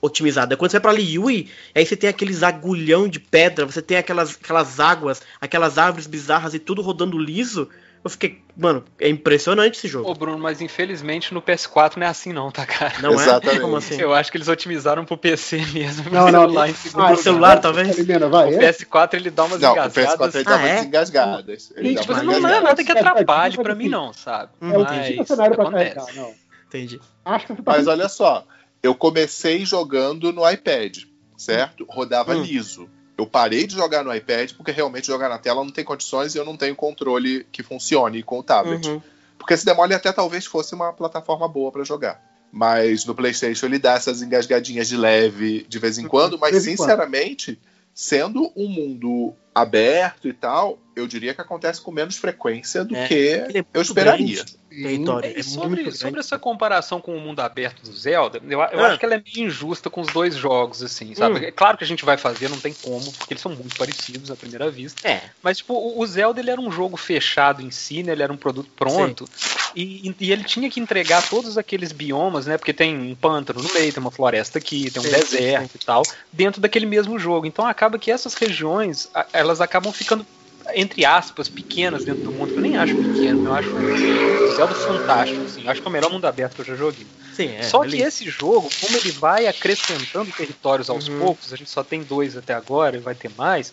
otimizado. Aí Quando você vai pra Liyue, aí você tem aqueles agulhão de pedra, você tem aquelas, aquelas águas, aquelas árvores bizarras e tudo rodando liso. Eu fiquei, mano, é impressionante esse jogo. Ô, Bruno, mas infelizmente no PS4 não é assim não, tá, cara? Não Exatamente. é? Como assim? Eu acho que eles otimizaram pro PC mesmo, Não, não, celular em segundo ah, celular, talvez? Helena, vai. O é? PS4 ele dá umas Não, o engasgadas. PS4 ele dá Ah, umas é? engasgadas. Ele dá tipo, umas não é nada que É, é, atrapalhe tipo pra mim assim, não, sabe? É o Mas kit necessário pra acontece. carregar, não. Entendi. Acho que tá Mas olha só, eu comecei jogando no iPad, certo? Rodava Hum. liso. Eu parei de jogar no iPad porque realmente jogar na tela não tem condições e eu não tenho controle que funcione com o tablet. Uhum. Porque esse demole até talvez fosse uma plataforma boa pra jogar. Mas no PlayStation ele dá essas engasgadinhas de leve de vez em quando, mas em quando. sinceramente, sendo um mundo aberto e tal, eu diria que acontece com menos frequência do É, que é eu esperaria. grande, território. E É sobre, sobre essa comparação com o mundo aberto do Zelda, eu, eu Ah. acho que ela é meio injusta com os dois jogos, assim, sabe? Hum. É claro que a gente vai fazer, não tem como, porque eles são muito parecidos à primeira vista. É. Mas, tipo, o o Zelda ele era um jogo fechado em si, né? Ele era um produto pronto. E, e ele tinha que entregar todos aqueles biomas, né? Porque tem um pântano no meio, tem uma floresta aqui, tem um Sim, deserto e tal, dentro daquele mesmo jogo. Então acaba que essas regiões, elas acabam ficando, entre aspas, pequenas dentro do mundo. que Eu nem acho pequeno, eu acho o Zelda fantástico, assim. Eu acho que é o melhor mundo aberto que eu já joguei. Sim, é. Só é que lindo. esse jogo, como ele vai acrescentando territórios aos Uhum. poucos, a gente só tem dois até agora e vai ter mais.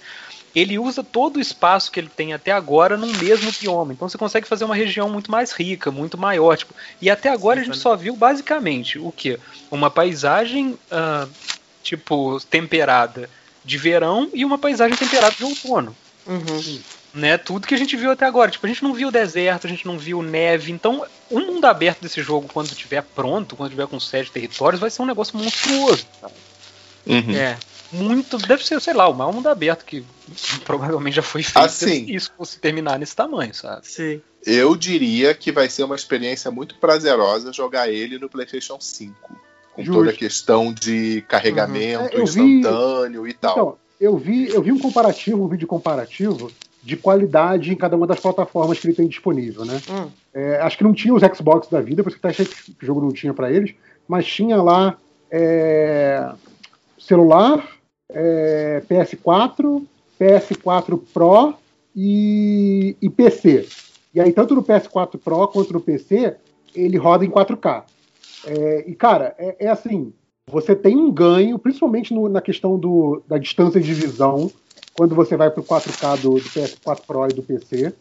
Ele usa todo o espaço que ele tem até agora num mesmo bioma. Então você consegue fazer uma região muito mais rica, muito maior. Tipo, e até agora a gente Sim, só viu basicamente o que? Uma paisagem ah, tipo temperada de verão e uma paisagem temperada de outono Uhum. né? Tudo que a gente viu até agora. Tipo, a gente não viu deserto, a gente não viu neve. Então, o mundo aberto desse jogo, quando estiver pronto, quando tiver com sete territórios, vai ser um negócio monstruoso. sabe? Uhum. É. Muito. Deve ser, sei lá, o maior mundo aberto que provavelmente já foi feito. Assim. se isso fosse terminar nesse tamanho, sabe? Sim. Eu diria que vai ser uma experiência muito prazerosa jogar ele no PlayStation 5. Com Justo. toda a questão de carregamento Uhum. É, vi- instantâneo e tal. Então, eu vi, eu vi um comparativo, um vídeo comparativo de qualidade em cada uma das plataformas que ele tem disponível, né? Hum. É, acho que não tinha os Xbox da vida, por isso que tá achei que o jogo não tinha para eles, mas tinha lá é, celular, é, PS4, PS4 Pro e, e PC. E aí, tanto no PS4 Pro quanto no PC, ele roda em 4K. É, e, cara, é, é assim: você tem um ganho, principalmente no- na questão do, da distância de visão, quando você vai para o 4K do, do PS4 Pro e do PC.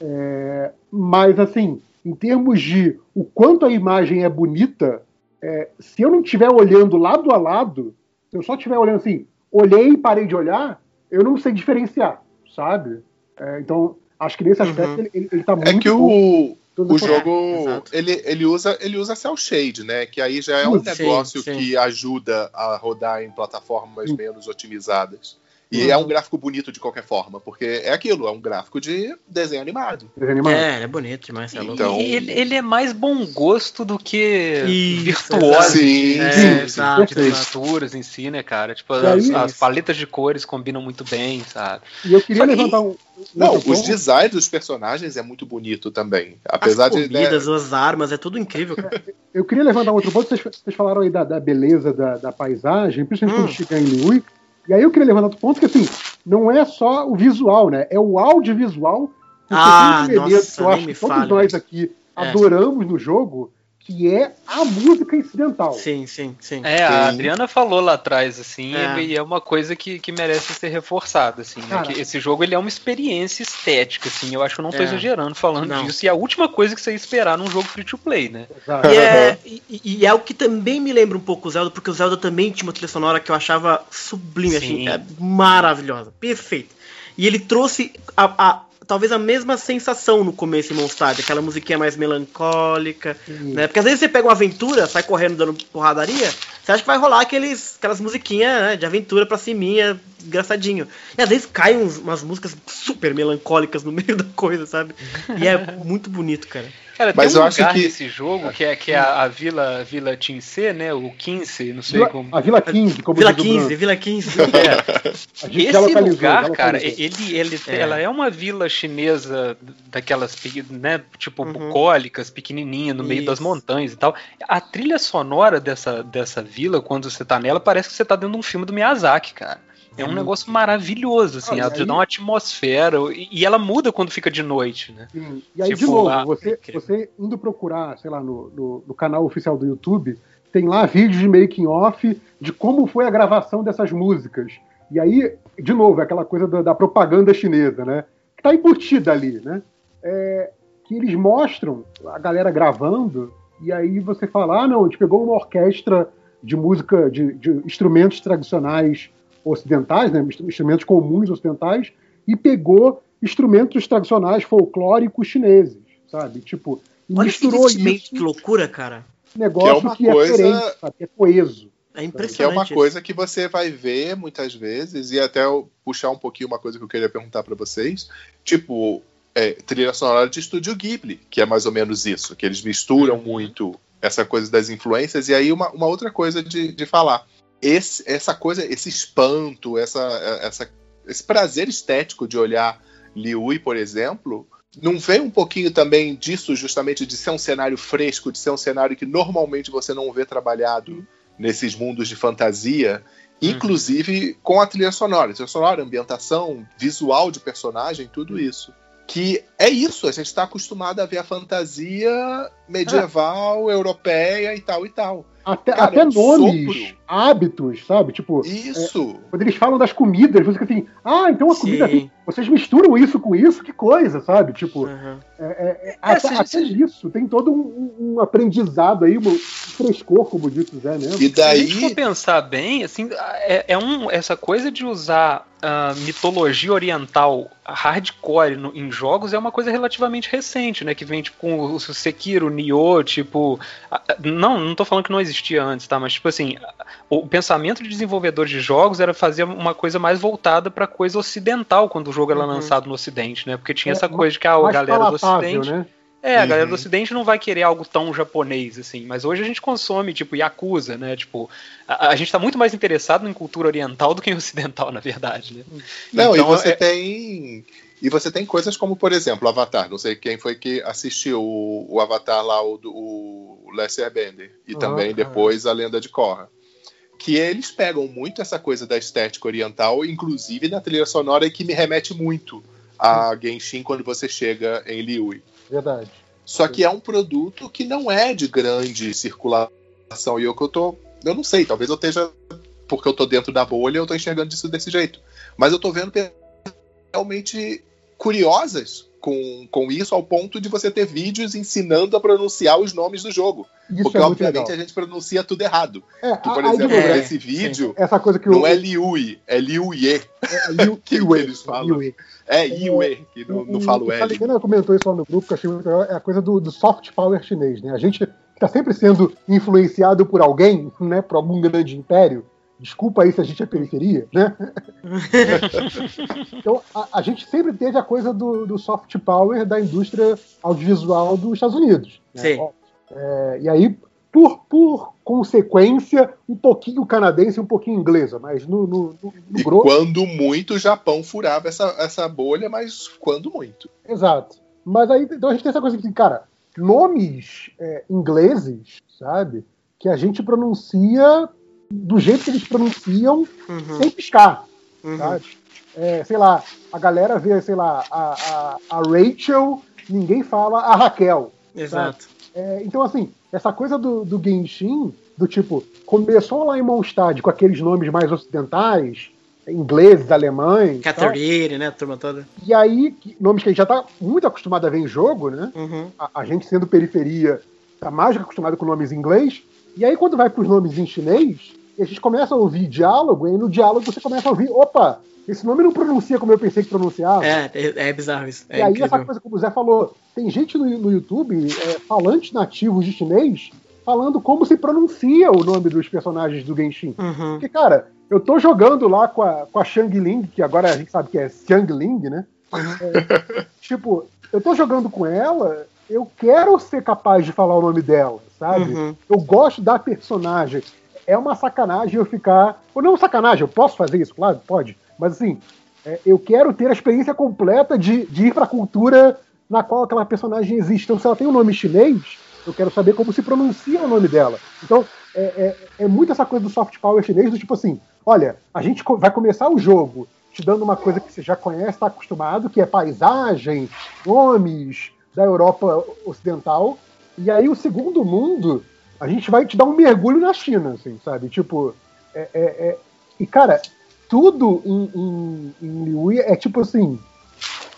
É, mas, assim, em termos de o quanto a imagem é bonita, é, se eu não estiver olhando lado a lado, se eu só estiver olhando assim, olhei e parei de olhar, eu não sei diferenciar, sabe? É, então, acho que nesse aspecto Uhum. ele, ele, ele tá muito É que bom. o, Todas o jogo exato. ele, ele usa ele usa cel shade, né? Que aí já é um negócio sim. que ajuda a rodar em plataformas menos otimizadas. E Uhum. é um gráfico bonito de qualquer forma, porque é aquilo, é um gráfico de desenho animado. desenho animado. É, ele é bonito demais, é. Então- E ele, ele é mais bom gosto do que Isso, virtuoso. Sim, É, sim, exato, De perfeito. exato. texturas em si, né, cara? Tipo, E as, aí- as paletas de cores combinam muito bem, sabe? E eu queria Só que- levantar um. um Não, os ponto. designs dos personagens é muito bonito também. As Apesar de. né, comidas, as armas, é tudo incrível, cara. Eu queria levantar um outro ponto. Vocês, vocês falaram aí da, da beleza da, da paisagem, principalmente Hum. quando chega em Lui. E aí eu queria levantar outro ponto que, assim, não é só o visual, né? É o audiovisual. Porque Ah, um nossa, que eu acho que todos fale, nós aqui É. adoramos no jogo, que é a música incidental. Sim, sim, sim. É, a Sim. Adriana falou lá atrás, assim, É. e é uma coisa que, que merece ser reforçada, assim, né? Esse jogo ele é uma experiência estética, assim, eu acho que eu não tô É. exagerando falando Não. disso, e é a última coisa que você ia esperar num jogo free to play, né? Exato. E é, e, e é o que também me lembra um pouco o Zelda, porque o Zelda também tinha uma trilha sonora que eu achava sublime, Sim. assim, é maravilhosa, perfeita. E ele trouxe a, a- talvez a mesma sensação no começo em Mondstadt, aquela musiquinha mais melancólica, Sim. né? Porque às vezes você pega uma aventura, sai correndo dando porradaria, você acha que vai rolar aqueles, aquelas musiquinhas né, de aventura pra ciminha, engraçadinho. E às vezes caem uns- umas músicas super melancólicas no meio da coisa, sabe? E é muito bonito, cara. Cara, Mas tem um eu acho lugar que- nesse jogo que é, que é a, a Vila, Vila Tinsê, né? O 15, não sei Vila- como. A Vila 15, como Vila diz o 15, Bruno. Vila 15. É, Esse lugar, cara, ele, ele, É. ela é uma vila chinesa daquelas, né, tipo, Uhum. bucólicas, pequenininha, no meio das Isso. montanhas e tal. A trilha sonora dessa, dessa vila, quando você tá nela, parece que você tá dentro de um filme do Miyazaki, cara. É um negócio maravilhoso, assim, Ah, ela te aí- dá uma atmosfera e, e ela muda quando fica de noite, né? Sim. E aí, de Tipo, novo, a- você, incrível. você indo procurar, sei lá, no, no, no canal oficial do YouTube, tem lá vídeos de making off de como foi a gravação dessas músicas. E aí, de novo, é aquela coisa da, da propaganda chinesa, né? Que tá embutida ali, né? É, que eles mostram a galera gravando, e aí você fala, ah, não, a gente pegou uma orquestra de música, de, de instrumentos tradicionais ocidentais, né? Instrumentos comuns ocidentais, e pegou instrumentos tradicionais folclóricos chineses, sabe? Tipo, e Olha misturou isso que loucura, cara. negócio Que é uma que é, coisa- coerente, sabe? Que é coeso. É Que é impressionante. uma coisa que você vai ver muitas vezes, e até eu puxar um pouquinho uma coisa que eu queria perguntar pra vocês. Tipo, é, trilha sonora de estúdio Ghibli, que é mais ou menos isso, que eles misturam Uhum. muito essa coisa das influências, e aí uma, uma outra coisa de, de falar. Esse, essa coisa, esse espanto, essa, essa, esse prazer estético de olhar Liui, por exemplo, não vem um pouquinho também disso, justamente de ser um cenário fresco, de ser um cenário que normalmente você não vê trabalhado nesses mundos de fantasia, inclusive com a trilha sonora, trilha sonora, ambientação, visual de personagem, tudo isso. Que é isso, a gente está acostumado a ver a fantasia medieval, europeia e tal e tal. Até, Cara, até é nomes, sopro. hábitos, sabe? Tipo, Isso! quando eles falam das comidas, você fica assim, ah, então a comida Sim. tem. Vocês misturam isso com isso, que coisa, sabe? Tipo, Uhum. é, é, é, É, até, se- até isso, tem todo um, um aprendizado aí, um frescor, como disse o Zé mesmo. E Se a gente for daí. pensar bem, assim, é, é um, essa coisa de usar ah, mitologia oriental hardcore no- em jogos é uma coisa relativamente recente, né? Que vem tipo com o Sekiro, Nioh, tipo. Não, não tô falando que não existia antes, tá? Mas tipo assim, o pensamento de desenvolvedores de jogos era fazer uma coisa mais voltada pra coisa ocidental quando o jogo era Uhum. lançado no ocidente, né? Porque tinha É, essa coisa de que ah, a galera do ocidente né? é, a galera Uhum. do Ocidente não vai querer algo tão japonês, assim, mas hoje a gente consome, tipo, Yakuza, né? Tipo, a, a gente tá muito mais interessado em cultura oriental do que em ocidental, na verdade, né? Não, Então, e você é- tem. E você tem coisas como, por exemplo, Avatar. Não sei quem foi que assistiu o, o Avatar lá, o, o Airbender. E Aham, também aham. depois a Lenda de Korra. Que eles pegam muito essa coisa da estética oriental, inclusive na trilha sonora, e que me remete muito a Genshin quando você chega em Liui. Verdade. Só que é um produto que não é de grande circulação. E eu que eu tô. Eu não sei, talvez eu esteja. Porque eu tô dentro da bolha, eu tô enxergando isso desse jeito. Mas eu tô vendo pessoas realmente curiosas com, com isso, ao ponto de você ter vídeos ensinando a pronunciar os nomes do jogo. Isso porque, é obviamente, legal. a gente pronuncia tudo errado. É, Que, por de exemplo, é, nesse vídeo, essa coisa que não o, é Liui, é Liuye. é, Liu- que Liu- eles falam. Liu- É Yue, que não, não fala o O L. Saligana comentou isso lá no grupo, que eu achei muito legal, é a coisa do, do soft power chinês, né? A gente está sempre sendo influenciado por alguém, né? Por algum grande império. Desculpa aí se a gente é periferia, né? então, a, a gente sempre teve a coisa do, do soft power da indústria audiovisual dos Estados Unidos. né? Sim. É, e aí, por, por consequência, um pouquinho canadense e um pouquinho inglesa, mas no, no, no, no E grosso. quando muito, o Japão furava essa, essa bolha, mas quando muito. Exato. Mas aí, então a gente tem essa coisa que, cara, nomes é, ingleses, sabe? Que a gente pronuncia do jeito que eles pronunciam, Uhum. sem piscar, Uhum. sabe? É, sei lá, a galera vê, sei lá, a, a, a Rachel, ninguém fala a Raquel. Exato. É, então, assim, essa coisa do, do Genshin, do tipo, começou lá em Mondstadt com aqueles nomes mais ocidentais, ingleses, alemães. Catherine, né? A turma toda. e aí, nomes que a gente já tá muito acostumado a ver em jogo, né? Uhum. A, a gente sendo periferia tá mais acostumado com nomes em inglês. E aí, quando vai para os nomes em chinês, e a gente começa a ouvir diálogo, e no diálogo você começa a ouvir, opa, esse nome não pronuncia como eu pensei que pronunciava. É, é, é bizarro isso. É e aí, incrível. essa coisa como o Zé falou, tem gente no, no YouTube, é, falantes nativos de chinês, falando como se pronuncia o nome dos personagens do Genshin. Uhum. Porque, cara, eu tô jogando lá com a, com a Shang Ling, que agora a gente sabe que é Xiang Ling, né? É, tipo, eu tô jogando com ela, eu quero ser capaz de falar o nome dela, sabe? Uhum. Eu gosto da personagem. É uma sacanagem eu ficar. Ou não sacanagem, eu posso fazer isso, claro, pode. Mas assim, é, eu quero ter a experiência completa de, de ir pra cultura na qual aquela personagem existe. Então, se ela tem um nome chinês, eu quero saber como se pronuncia o nome dela. Então, é, é, é muito essa coisa do soft power chinês, do tipo assim, olha, a gente vai começar o jogo te dando uma coisa que você já conhece, está acostumado, que é paisagem, nomes da Europa Ocidental. E aí o segundo mundo, a gente vai te dar um mergulho na China, assim, sabe? Tipo, é, é- é- e cara, tudo em, em, em é tipo assim,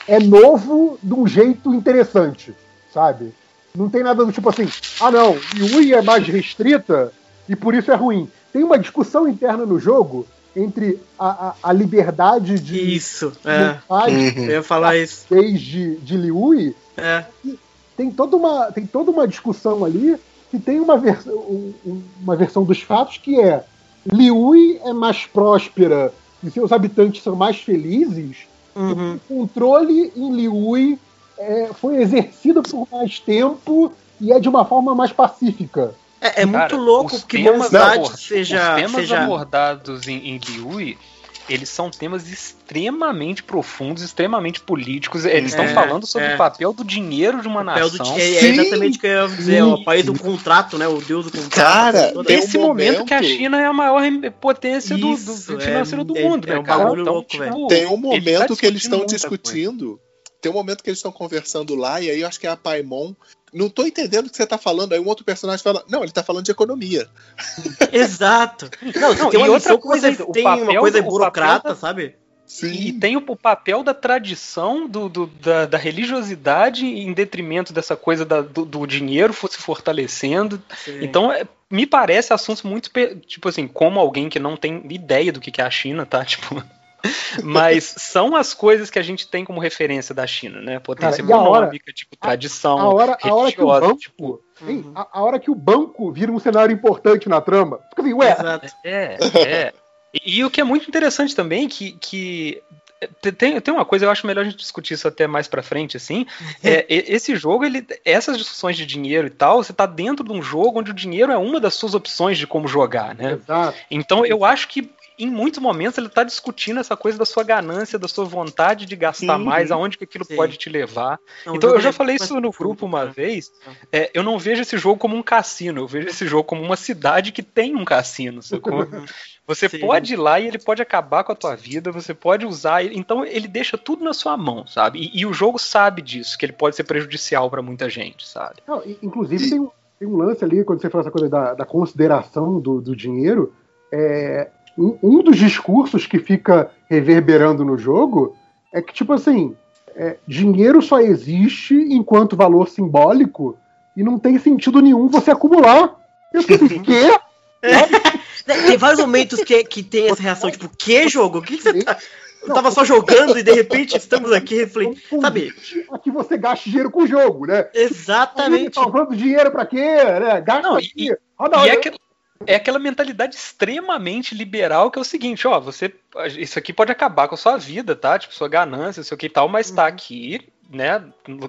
é novo de um jeito interessante, sabe? Não tem nada do tipo assim, ah não, Liuí é mais restrita e por isso é ruim. Tem uma discussão interna no jogo entre a, a, a liberdade de Isso, é. vontade Eu ia falar isso. desde de Liuí É. tem toda uma tem toda uma discussão ali que tem uma versão um- um- uma versão dos fatos que é Liuí é mais próspera e seus habitantes são mais felizes Uhum. o controle em Liuí é, foi exercido por mais tempo e é de uma forma mais pacífica É, é muito Cara, louco que abor- seja. Os temas seja... abordados em, em Liui, eles são temas extremamente profundos, extremamente políticos. Eles estão É, falando sobre é. o papel do dinheiro de uma papel do nação. ti- é, é exatamente o que eu ia dizer, é o país do contrato, né? O deus do contrato. Cara, um Nesse momento que a China é a maior potência do, do- Isso, do é- financeiro do é- mundo, é né, um cara? bagulho Então, louco, tipo. Tem um ele momento tá que eles estão muita coisa. discutindo. Tem um momento que eles estão conversando lá, e aí eu acho que é a Paimon. Não tô entendendo o que você tá falando. Aí um outro personagem fala: Não, ele tá falando de economia. Exato. Não, Não, tem e uma outra coisa tem uma papel coisa do- o burocrata, da- sabe? E tem o, o papel da tradição, do, do- da, da religiosidade em detrimento dessa coisa da- do, do dinheiro se fortalecendo. Sim. Então, é, me parece assuntos muito. Tipo assim, como alguém que não tem ideia do que que é a China, tá? Tipo. Mas são as coisas que a gente tem como referência da China, né? Potência Cara, e a hora- econômica, tipo, tradição. a hora, a hora que o religiosa, banco tipo, hein, a, a hora que o banco vira um cenário importante na trama fica assim, ué Exato. É, é. E, e o que é muito interessante também, que, que te- tem, tem uma coisa, eu acho melhor a gente discutir isso até mais pra frente, assim. É, esse jogo, ele, essas discussões de dinheiro e tal, você tá dentro de um jogo onde o dinheiro é uma das suas opções de como jogar, né? exato Então eu acho que em muitos momentos ele tá discutindo essa coisa da sua ganância, da sua vontade de gastar Sim. mais, aonde que aquilo Sim. pode te levar. Não, Então eu já é falei isso no grupo uma né? vez. é, eu não vejo esse jogo como um cassino, eu vejo esse jogo como uma cidade que tem um cassino, sacou? Você Sim. pode ir lá e ele pode acabar com a tua vida, você pode usar, ele- então ele deixa tudo na sua mão, sabe? E, e o jogo sabe disso, que ele pode ser prejudicial pra muita gente, sabe? Não, inclusive tem um, tem um lance ali, quando você fala essa coisa da, da consideração do, do dinheiro, é, um, um dos discursos que fica reverberando no jogo é que, tipo assim, é, dinheiro só existe enquanto valor simbólico e não tem sentido nenhum você acumular. Eu pensei, quê? Né, Tem vários momentos que, que tem essa reação, tipo, que jogo? O que, que você tá. Eu tava só jogando e de repente estamos aqui, eu falei, sabe? A que você gaste dinheiro com o jogo, né? Exatamente. Tá dinheiro pra quê? Né? Gasta Não, aqui. e- Roda, E é é aquela mentalidade extremamente liberal que é o seguinte, ó, você. Isso aqui pode acabar com a sua vida, tá? Tipo, sua ganância, sei o que e tal, mas tá aqui, né?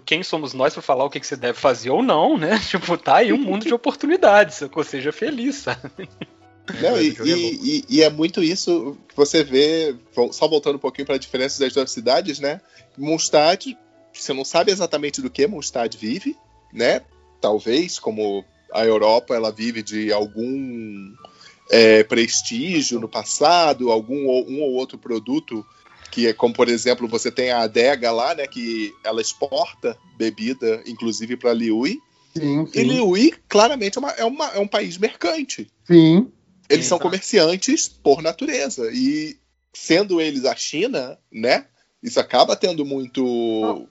Quem somos nós pra falar o que, que você deve fazer ou não, né? Tipo, tá aí um mundo de oportunidades, sacou? seja feliz, sabe? Não, e, é e- e- e é muito isso que você vê, só voltando um pouquinho para a diferença das duas cidades, né? Mondstadt, você não sabe exatamente do que Mondstadt vive, né? Talvez, como a Europa, ela vive de algum é, prestígio no passado, algum ou- um ou outro produto que é como por exemplo você tem a adega lá, né? Que ela exporta bebida, inclusive para Liui. Sim, E sim. Liui claramente é, uma- é uma- é um país mercante. sim. Eles são Exato. comerciantes por natureza. E sendo eles a China, né? Isso acaba tendo muito inclusive,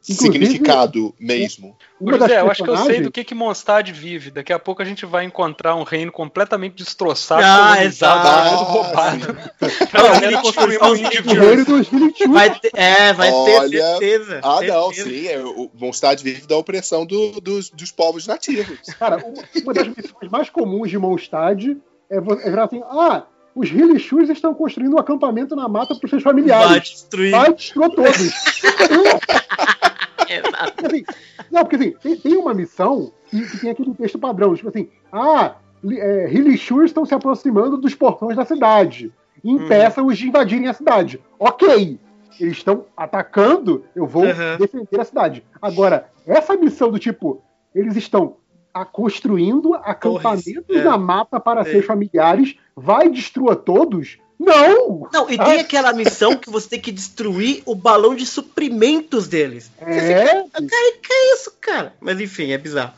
significado mesmo. uma José, eu acho que eu sei do que que Mondstadt vive. Daqui a pouco a gente vai encontrar um reino completamente destroçado, Ah, exato. todo roubado. Não, construir só um reino dos Village Vai ter, é, vai ter Olha- certeza. Ah, não, certeza. sim. É, o Mondstadt vive da opressão do- dos, dos povos nativos. Cara, uma, uma das missões mais comuns de Mondstadt é, é virar assim: ah, os Hillichus estão construindo um acampamento na mata para os seus Vai familiares. destruir. Vai, destrua todos. Assim, não, porque assim, tem, tem uma missão que, que tem aquele texto padrão, tipo assim, ah, é, Hillichus estão se aproximando dos portões da cidade. Impeçam-os de invadirem a cidade. Ok. Eles estão atacando, eu vou Uhum. defender a cidade. Agora, essa missão do tipo, eles estão a- construindo acampamentos é. na mata para É. seus familiares, vai destrua todos. Não! Não, e tem aquela missão que você tem que destruir o balão de suprimentos deles. É? Cara, que é isso, cara? Mas enfim, é bizarro.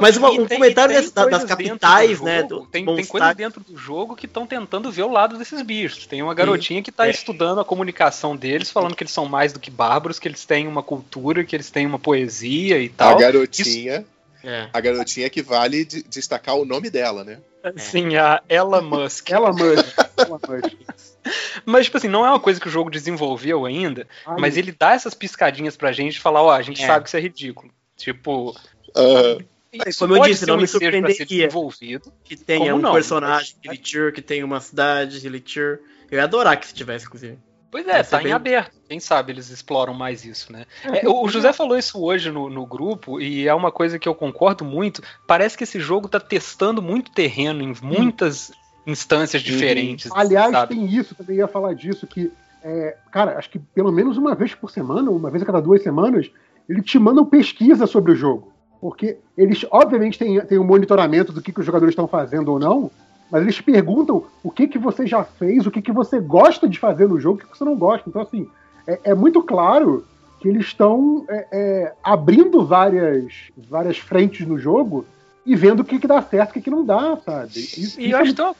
Mas uma- um tem- comentário tem das- das capitais, do né, jogo, do- tem, tem coisas dentro do jogo que estão tentando ver o lado desses bichos. Tem uma garotinha que está É. estudando a comunicação deles, falando que eles são mais do que bárbaros, que eles têm uma cultura, que eles têm uma poesia e A tal. garotinha. É. A garotinha que vale de- destacar o nome dela, né? Sim, a Ella Musk. Ela Musk. Ela Musk. Mas, tipo assim, não é uma coisa que o jogo desenvolveu ainda, Ai, mas ele dá essas piscadinhas pra gente e falar, ó, a gente É. sabe que isso é ridículo. Tipo, Ah, isso como eu disse, não um me ensejo pra ser surpreenderia. desenvolvido. Que tenha Como um não? personagem de Lichur, que tenha uma cidade de. Eu ia adorar que se tivesse, inclusive. Pois é, tá em bem- aberto. Quem sabe eles exploram mais isso, né? É, o o José falou isso hoje no, no grupo, e é uma coisa que eu concordo muito. Parece que esse jogo tá testando muito terreno em muitas instâncias diferentes. Aliás, sabe? tem isso, também ia falar disso, que, é, cara, acho que pelo menos uma vez por semana, uma vez a cada duas semanas, eles te mandam pesquisa sobre o jogo. Porque eles, obviamente, têm, têm um monitoramento do que, que os jogadores estão fazendo ou não, mas eles perguntam o que, que você já fez, o que, que você gosta de fazer no jogo, o que, que você não gosta. Então, assim, é, é muito claro que eles estão é, é, abrindo várias, várias frentes no jogo e vendo o que, que dá certo e o que, que não dá, sabe? Isso- E eu acho que tem uma,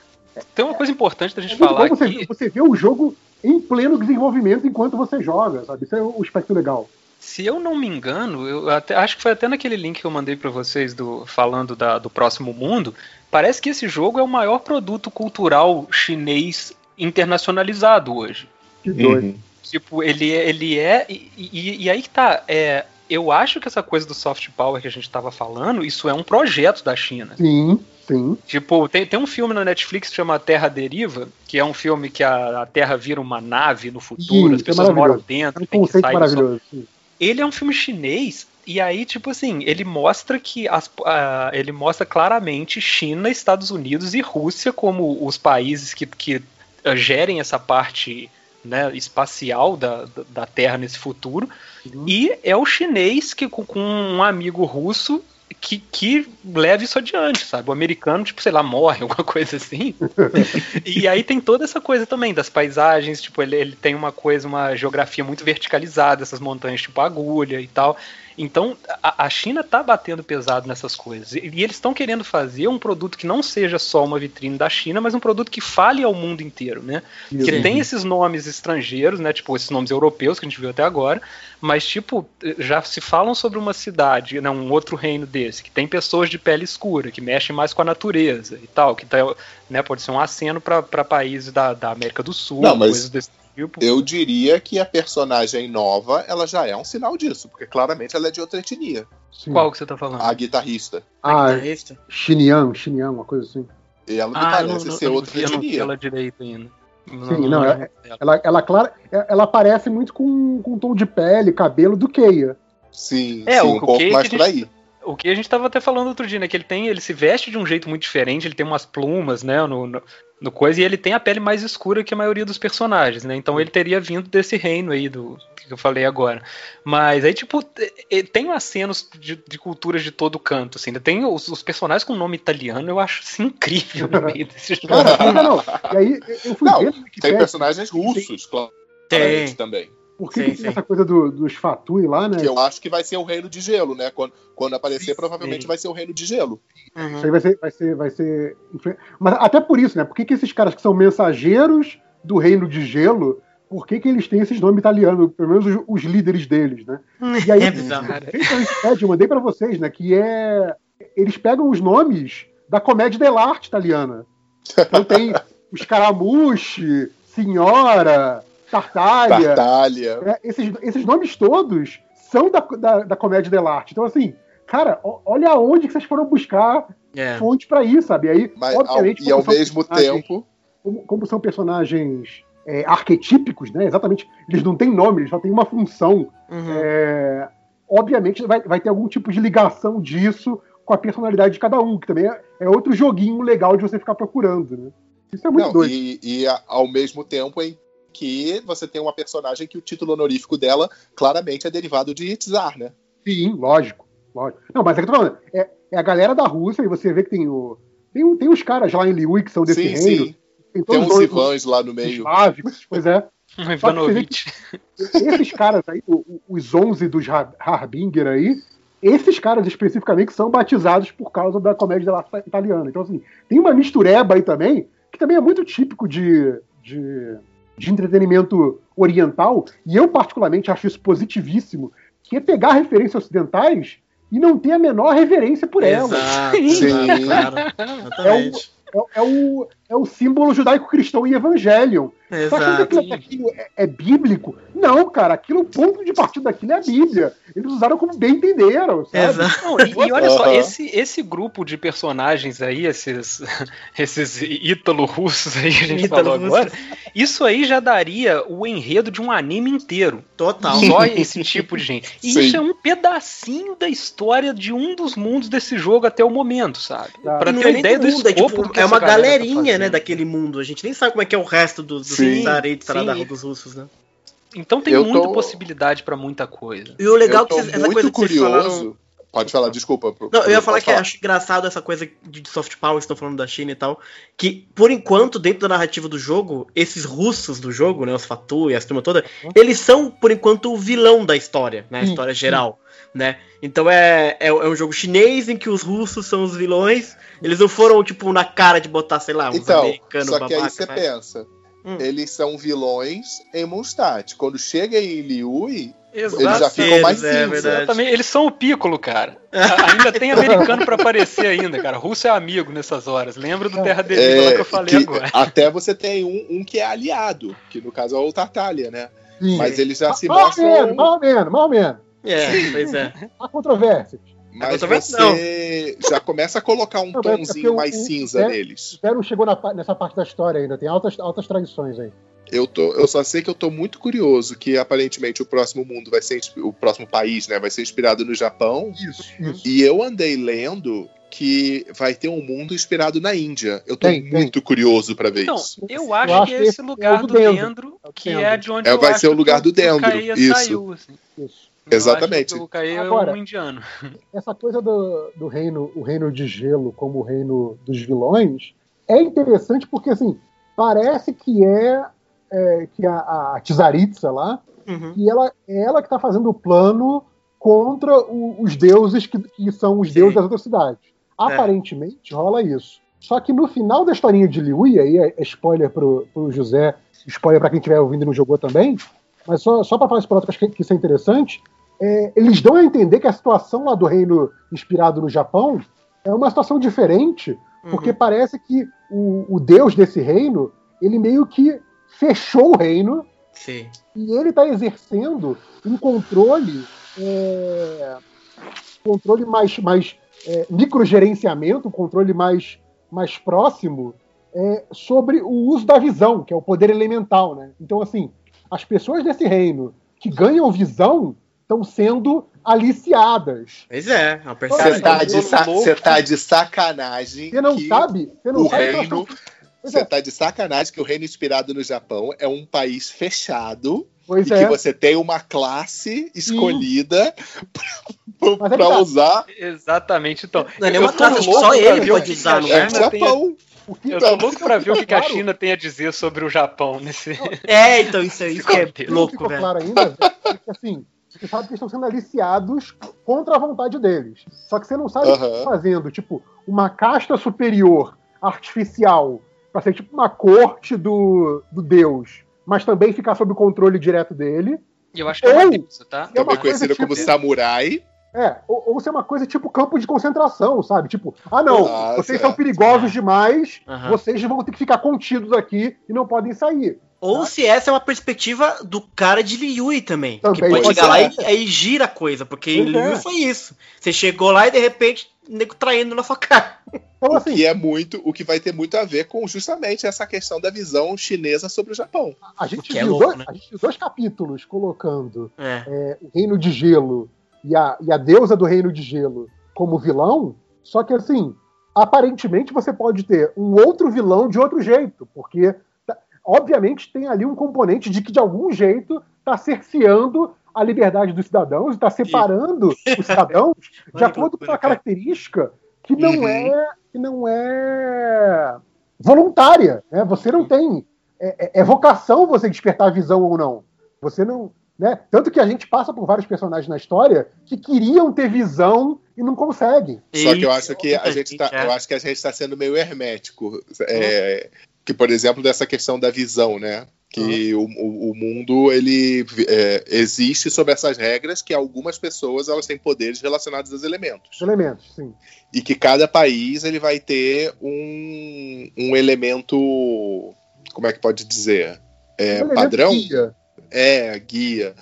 tem uma coisa importante da gente é falar você, aqui. você vê o jogo em pleno desenvolvimento enquanto você joga, sabe? Isso é o aspecto legal. Se eu não me engano, eu até, acho que foi até naquele link que eu mandei pra vocês do falando da- do próximo mundo. Parece que esse jogo é o maior produto cultural chinês internacionalizado hoje. Que doido. uhum. Tipo, ele é. Ele é e, e- e aí que tá. É, eu acho que essa coisa do soft power que a gente tava falando, isso é um projeto da China. Sim, sim. Tipo, tem, tem um filme na Netflix que chama Terra Deriva, que é um filme que a, a Terra vira uma nave no futuro, Sim, as é pessoas moram maravilhoso. É dentro, um conceito maravilhoso. sim. Ele é um filme chinês e aí, tipo assim, ele mostra que as, ah, ele mostra claramente China, Estados Unidos e Rússia como os países que, que ah, gerem essa parte né, espacial da, da- Terra nesse futuro. E é o chinês que com um amigo russo que, que leva isso adiante, sabe? O americano, tipo, sei lá, morre, alguma coisa assim. e aí tem toda essa coisa também das paisagens, tipo, ele, ele tem uma coisa, uma geografia muito verticalizada, essas montanhas tipo agulha e tal. Então, a, a China tá batendo pesado nessas coisas. E, e eles estão querendo fazer um produto que não seja só uma vitrine da China, mas um produto que fale ao mundo inteiro, né? Que tem esses nomes estrangeiros, né? Tipo, esses nomes europeus que a gente viu até agora, mas, tipo, já se falam sobre uma cidade, né, um outro reino desse, que tem pessoas de pele escura, que mexem mais com a natureza e tal, que tá, né, pode ser um aceno para países da, da América do Sul, Não, mas coisas desse tipo. Eu diria que a personagem nova, ela já é um sinal disso, porque claramente ela é de outra etnia. sim. Qual que você tá falando? A guitarrista. Ah, Guitarrista. Xinyan, Xinyan, uma coisa assim. E ela me Ah, parece não, ser não outra eu não etnia. ela direito ainda. Sim, não, é- Ela, ela, clara, ela parece muito com, com tom de pele, cabelo do Keia. Sim, É, sim, o- um o pouco que mais que a por aí. O que a gente tava até falando outro dia, né? Que ele tem, ele se veste de um jeito muito diferente, ele tem umas plumas, né? No, no, no coisa, e ele tem a pele mais escura que a maioria dos personagens, né? Então ele teria vindo desse reino aí do que eu falei agora. Mas aí, tipo, te- tem acenos de, de culturas de todo canto, assim. né? Tem os, os personagens com nome italiano, eu acho assim, incrível no meio desse jogo. Cara, não, não. E aí eu fui Não, Tem personagens russos, Tem. também. Por que Sim, que tem sim. essa coisa do- dos Fatui lá, né? Que eu acho que vai ser o reino de gelo, né? Quando, quando aparecer, Sim. provavelmente vai ser o reino de gelo. Isso aí vai ser, vai ser, vai ser. Mas até por isso, né? Por que, que esses caras que são mensageiros do reino de gelo, por que, que eles têm esses nomes italianos? Pelo menos os, os líderes deles, né? E aí, É bizarro. Eu mandei pra vocês, né? Que é. Eles pegam os nomes da comédia dell'arte italiana. Então tem os Caramucci, Senhora, Tartaglia. Tartalha. É, esses, esses nomes todos são da, da, da comédia dell'arte. Então, assim, cara, olha aonde que vocês foram buscar É. fonte pra isso, sabe? Aí, Mas, ao, obviamente, e ao como são mesmo personagens- tempo, Como, como são personagens é, arquetípicos, né? Exatamente. Eles não têm nome, eles só têm uma função. Uhum. É, obviamente vai, vai ter algum tipo de ligação disso com a personalidade de cada um, que também é, é outro joguinho legal de você ficar procurando, né? Isso é muito não, doido. e, e a- ao mesmo tempo em que você tem uma personagem que o título honorífico dela claramente é derivado de Tsar, né? Sim, lógico, lógico. Não, mas é que eu tô falando, é, é a galera da Rússia, e você vê que tem o. Tem, tem uns caras lá em Liu que são desse sim, reino, sim. tem Tem uns os Ivans lá no os meio. Slavicos, pois é. Um Ivanovic. Esses caras aí, os 11 dos Har- Harbinger aí, esses caras especificamente são batizados por causa da comédia italiana. Então, assim, tem uma mistureba aí também, que também é muito típico de, de, de entretenimento oriental, e eu particularmente acho isso positivíssimo, que é pegar referências ocidentais e não ter a menor reverência por elas. Exato, Sim. exato, claro. Exatamente. É, é o, é o símbolo judaico-cristão e evangelion. Você acha que Exato. aquilo, é, é bíblico? Não, cara, aquilo, o ponto de partida daquilo é a Bíblia. Eles usaram como bem entenderam, sabe? Exato. Não, e, e olha só, esse, esse grupo de personagens aí, esses, esses ítalo-russos aí que a gente falou agora, isso aí já daria o enredo de um anime inteiro. Total. Só esse tipo de gente. E Sim. isso é um pedacinho da história de um dos mundos desse jogo até o momento, sabe? Tá. Pra Não ter é uma nem ideia do do mundo, é, escopo tipo, do que é uma tá galerinha, né, fazendo. daquele mundo. A gente nem sabe como é que é o resto dos, dos Sim. lá Sim. dos russos, né? Então tem Eu muita tô- possibilidade pra muita coisa. E o legal eu que vocês- essa muito coisa que vocês curioso. falaram... Pode falar, desculpa. pro- Não, eu ia falar que acho engraçado essa coisa de de soft power, que estão falando da China e tal. Que, por enquanto, dentro da narrativa do jogo, esses russos do jogo, né? Os Fatu e a turma toda, eles são, por enquanto, o vilão da história, né? A história geral. Né? Então é, é, é um jogo chinês em que os russos são os vilões. Eles não foram, tipo, na cara de botar, sei lá, uns Então, americanos só que aí babaca, você né? pensa. Hum. Eles são vilões em Mondstadt. Quando chega em Liui, Exato. eles já ficam mais É cinza. verdade. Exatamente, eles são o Piccolo, cara. A- ainda tem americano pra aparecer ainda, cara. Russo é amigo nessas horas. Lembra do Terra Deriva lá que eu falei É, que agora. Até você tem um, um que é aliado, que no caso é o Tartaglia, né? Sim. Mas eles já se mal menos, mostram. mal menos, mal menos. É, pois é. Há controvérsias. Mas você já começa a colocar um Não, é tonzinho porque o- mais o- cinza neles. O Zé não chegou na nessa parte da história ainda, tem altas, altas tradições aí. Eu, tô, eu só sei que eu tô muito curioso que aparentemente o próximo mundo vai ser o próximo país, né, vai ser inspirado no Japão. Isso, isso. E eu andei lendo que vai ter um mundo inspirado na Índia. Eu tô Tem, tem. muito curioso pra ver Então, isso. eu acho, acho que é esse lugar é do Dendro. Dendro, É que é de onde É, eu vai acho ser o lugar do Dendro, isso. saiu, assim. isso. Eu Exatamente. acho que O Caia é Agora- um indiano. essa coisa do, do reino, o reino de gelo como o reino dos vilões é interessante porque assim parece que é, é, que a, a Tsaritsa lá Uhum. que ela é ela que está fazendo o plano contra o- os deuses que, que são os Sim. deuses das outras cidades. Aparentemente rola isso. Só que no final da historinha de Liu, aí é, é spoiler pro, pro José, spoiler para quem estiver ouvindo e não jogou também, mas só, só para falar isso para que acho que isso é interessante, é, eles dão a entender que a situação lá do reino inspirado no Japão é uma situação diferente, porque parece que o, o deus desse reino, ele meio que fechou o reino Sim. e ele está exercendo um controle é, controle mais, mais é, microgerenciamento, um controle mais, mais próximo é, sobre o uso da visão, que é o poder elemental. Né? Então, assim, as pessoas desse reino que ganham visão estão sendo aliciadas. Pois é, é uma Você tá, de sa- louco. tá de sacanagem. Você não que sabe? Você não o sabe reino. Você é. tá de sacanagem que o reino inspirado no Japão é um país fechado Pois e é. que você tem uma classe escolhida pra, Mas é tá. usar. Exatamente, então. Não é uma classe, só ele pode usar, não é? É Japão. Eu tô louco pra ver o que, que a. China tem a dizer sobre o Japão nesse. É, então isso aí é Ficou não louco, ficou velho. claro ainda, é que assim, você sabe que estão sendo aliciados contra a vontade deles. Só que você não sabe o que estão fazendo, tipo, uma casta superior artificial pra ser tipo uma corte do, do deus, mas também ficar sob o controle direto dele. E eu acho que é uma Ou- deusa, tá? É uma Também coisa conhecida como tipo- samurai. É, ou, ou ser uma coisa tipo campo de concentração, sabe? Tipo, ah não, Ah, vocês são perigosos demais, Aham. vocês vão ter que ficar contidos aqui e não podem sair. Ou se essa é uma perspectiva do cara de Liui também. Também que pode chegar lá ser. e aí gira a coisa. Porque Pois Liui é. foi isso. Você chegou lá e de repente, nego traindo na sua cara. O assim, que é muito, o que vai ter muito a ver com justamente essa questão da visão chinesa sobre o Japão. a gente, é viu louco, dois, né? a gente viu dois capítulos colocando É. é, o Reino de Gelo e a, e a deusa do Reino de Gelo como vilão, só que assim, aparentemente você pode ter um outro vilão de outro jeito, porque tá- obviamente tem ali um componente de que de algum jeito está cerceando a liberdade dos cidadãos, está separando os cidadãos de acordo com uma cara. característica que não Uhum. é que não é voluntária. Né? Você não tem. É, é- é vocação você despertar a visão ou não. Você não. Né? Tanto que a gente passa por vários personagens na história que queriam ter visão e não conseguem. Só que eu acho que a gente tá, é. eu acho que a gente está sendo meio hermético. É, que, por exemplo, dessa questão da visão, né? Que o, o- o mundo ele é, existe sob essas regras que algumas pessoas elas têm poderes relacionados aos elementos Os elementos, sim. e que cada país ele vai ter um, um elemento como é que pode dizer é, Um padrão guia. é guia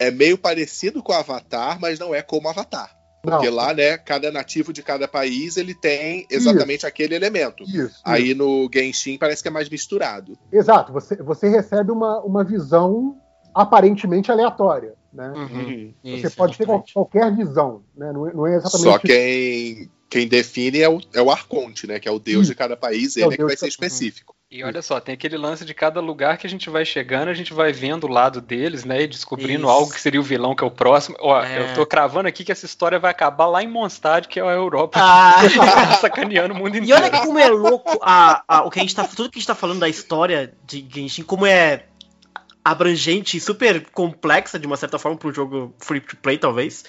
é meio parecido com o Avatar mas não é como Avatar Não, porque lá né cada nativo de cada país ele tem exatamente aquele elemento isso. aí no Genshin parece que é mais misturado Exato, você, você recebe uma, uma visão aparentemente aleatória. Né? Uhum. Você Isso, pode ter qualquer visão, né? não, é, não é exatamente. só quem quem define é o, é o Arconte, né? Que é o deus Isso. de cada país, É ele o é que vai ser cada- específico. E olha só, tem aquele lance de cada lugar que a gente vai chegando, a gente vai vendo o lado deles, né? E descobrindo Isso. algo que seria o vilão, que é o próximo. Ó, É. eu tô cravando aqui que essa história vai acabar lá em Mondstadt, que é a Europa, Ah, sacaneando o mundo E inteiro. olha como é louco a, a- o que a gente tá, tudo que a gente tá falando da história de Genshin, como é abrangente e super complexa de uma certa forma para um jogo free to play talvez.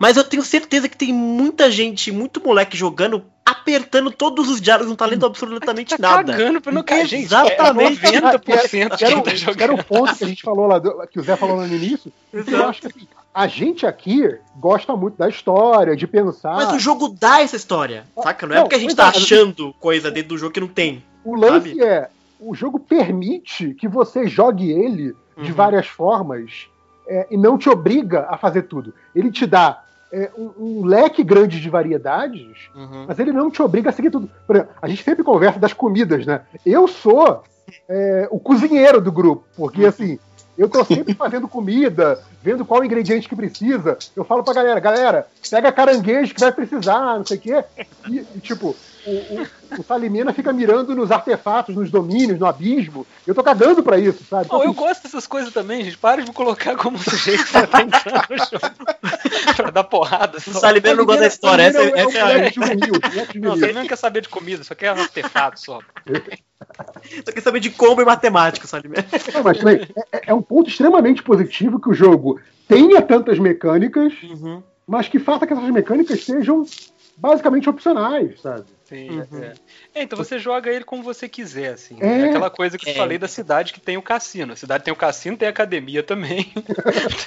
Mas eu tenho certeza que tem muita gente, muito moleque jogando, apertando todos os diálogos, não tá lendo absolutamente tá nada. cagando pra não cair, gente. Exatamente. É 90% Que era, de quem tá que era o jogando. ponto que a gente falou lá, do- que o Zé falou lá no início. Então, eu acho que assim, a gente aqui gosta muito da história, de pensar. Mas o jogo dá essa história, saca? Não é Não, porque a gente tá é, achando coisa dentro do jogo que não tem. O lance sabe? é, o jogo permite que você jogue ele de Uhum. várias formas é, e não te obriga a fazer tudo. Ele te dá é, um, um leque grande de variedades, Uhum. mas ele não te obriga a seguir tudo. Por exemplo, a gente sempre conversa das comidas, né? Eu sou é, o cozinheiro do grupo, porque assim, eu tô sempre fazendo comida, vendo qual ingrediente que precisa. Eu falo pra galera, galera, pega caranguejo que vai precisar, não sei o quê. E, e, tipo, o, o, o Salimena fica mirando nos artefatos, nos domínios, no abismo. Eu tô cagando pra isso, sabe? Não, eu gosto dessas coisas também, gente. Para de me colocar como um sujeito que tá tentando no jogo pra dar porrada. O Só. Salimena não gosta da história, essa, Salimena é, essa é o juvenil, o moleque Não, você não quer saber de comida, só quer artefato só. Só quer saber de combo e matemática, Salimena. Não, mas também, é, é um ponto extremamente positivo que o jogo tenha tantas mecânicas, Uhum. mas que faça que essas mecânicas sejam basicamente opcionais, sabe? Sim, Uhum. é. É, então você joga ele como você quiser, assim. É. É, aquela coisa que eu É. falei da cidade que tem o cassino. A cidade tem o cassino, tem a academia também.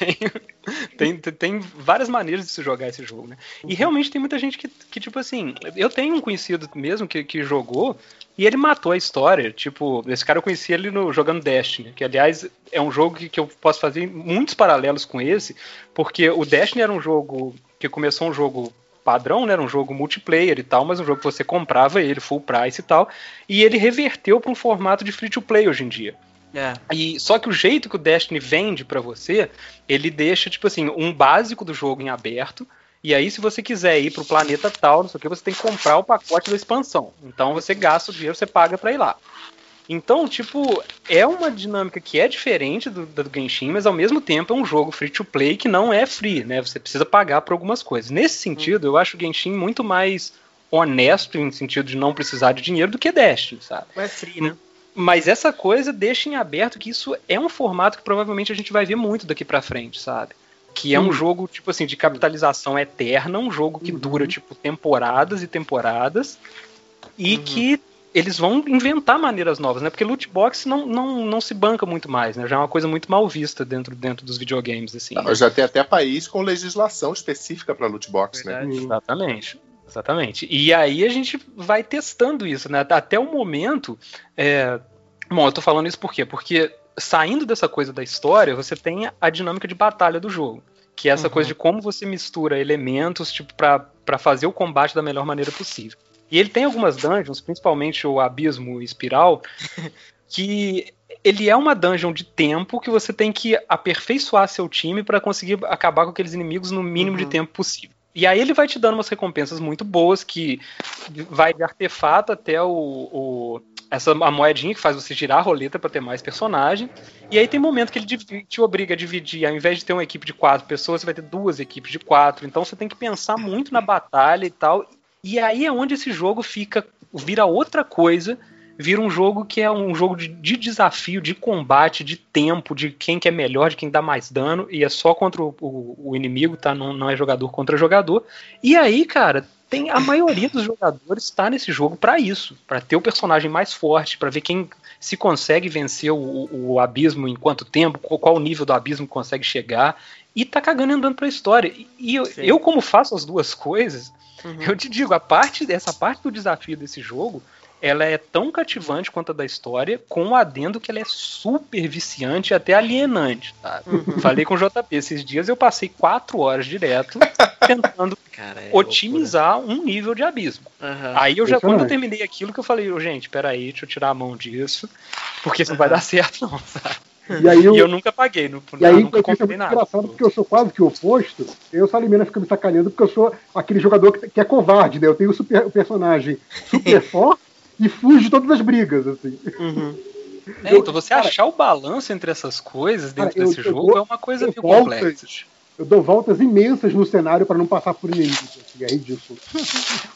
tem, tem, tem várias maneiras de se jogar esse jogo, né? E realmente tem muita gente que, que tipo assim, eu tenho um conhecido mesmo que, que jogou e ele matou a história. Tipo, esse cara eu conheci ele no, jogando Destiny, que aliás é um jogo que, que eu posso fazer muitos paralelos com esse, porque o Destiny era um jogo que começou um jogo padrão, né? Era um jogo multiplayer e tal, mas um jogo que você comprava ele, full price e tal, e ele reverteu para um formato de free to play hoje em dia. É. E só que o jeito que o Destiny vende pra você, ele deixa tipo assim, um básico do jogo em aberto. E aí, se você quiser ir pro planeta tal, não sei o que, você tem que comprar o pacote da expansão. Então você gasta o dinheiro, você paga pra ir lá. Então, tipo, é uma dinâmica que é diferente do, do Genshin, mas ao mesmo tempo é um jogo free to play que não é free, né? Você precisa pagar por algumas coisas. Nesse sentido, eu acho o Genshin muito mais honesto em sentido de não precisar de dinheiro do que Destiny, sabe? Não é free, né? Mas essa coisa deixa em aberto que isso é um formato que provavelmente a gente vai ver muito daqui pra frente, sabe? Que é um jogo, tipo assim, de capitalização eterna, um jogo que dura, tipo, temporadas e temporadas, e que eles vão inventar maneiras novas, né? Porque loot box não, não, não se banca muito mais, né? Já é uma coisa muito mal vista dentro, dentro dos videogames, assim. né? Já tem até país com legislação específica para loot box, né? Verdade. Exatamente. Exatamente. E aí a gente vai testando isso, né? Até o momento. é, Bom, eu tô falando isso por quê? Porque saindo dessa coisa da história, você tem a dinâmica de batalha do jogo. Que é essa Uhum. coisa de como você mistura elementos, tipo, pra, pra fazer o combate da melhor maneira possível. E ele tem algumas dungeons, principalmente o Abismo Espiral, que ele é uma dungeon de tempo que você tem que aperfeiçoar seu time pra conseguir acabar com aqueles inimigos no mínimo de Uhum. tempo possível. E aí ele vai te dando umas recompensas muito boas, que vai de artefato até o, o- essa a moedinha que faz você girar a roleta pra ter mais personagem. E aí tem momento que ele te obriga a dividir, ao invés de ter uma equipe de quatro pessoas, você vai ter duas equipes de quatro. Então você tem que pensar muito na batalha e tal. E aí é onde esse jogo fica vira outra coisa vira um jogo que é um jogo de, de desafio, de combate, de tempo, de quem que é melhor, de quem dá mais dano, e é só contra o, o, o inimigo, tá? Não, não é jogador contra jogador. E aí, cara, tem a maioria dos jogadores está nesse jogo para isso, para ter o personagem mais forte, para ver quem se consegue vencer o, o, abismo em quanto tempo, qual, qual o nível do abismo consegue chegar, e tá cagando e andando pra história. E eu, eu como faço as duas coisas, uhum. eu te digo, a parte dessa parte do desafio desse jogo ela é tão cativante quanto a da história, com o adendo que ela é super viciante e até alienante, tá? Uhum. Falei com o JP esses dias, eu passei quatro horas direto tentando Cara, é otimizar loucura. um nível de abismo. Uhum. Aí eu já, quando eu terminei aquilo, que eu falei, oh, gente, peraí, deixa eu tirar a mão disso, porque isso não vai dar certo não, sabe? E, aí eu, e eu nunca paguei, no, e aí, nunca comprei é nada. engraçado porque eu sou quase que o oposto. Eu, Salimena, fica me sacaneando porque eu sou aquele jogador que, que é covarde, né? Eu tenho o, super, o personagem super forte e fuge de todas as brigas, assim. Uhum. É, então você cara, achar o balanço entre essas coisas dentro cara, desse jogo eu, é uma coisa meio complexa. Eu dou voltas imensas no cenário para não passar por inimigos, assim, é ridículo.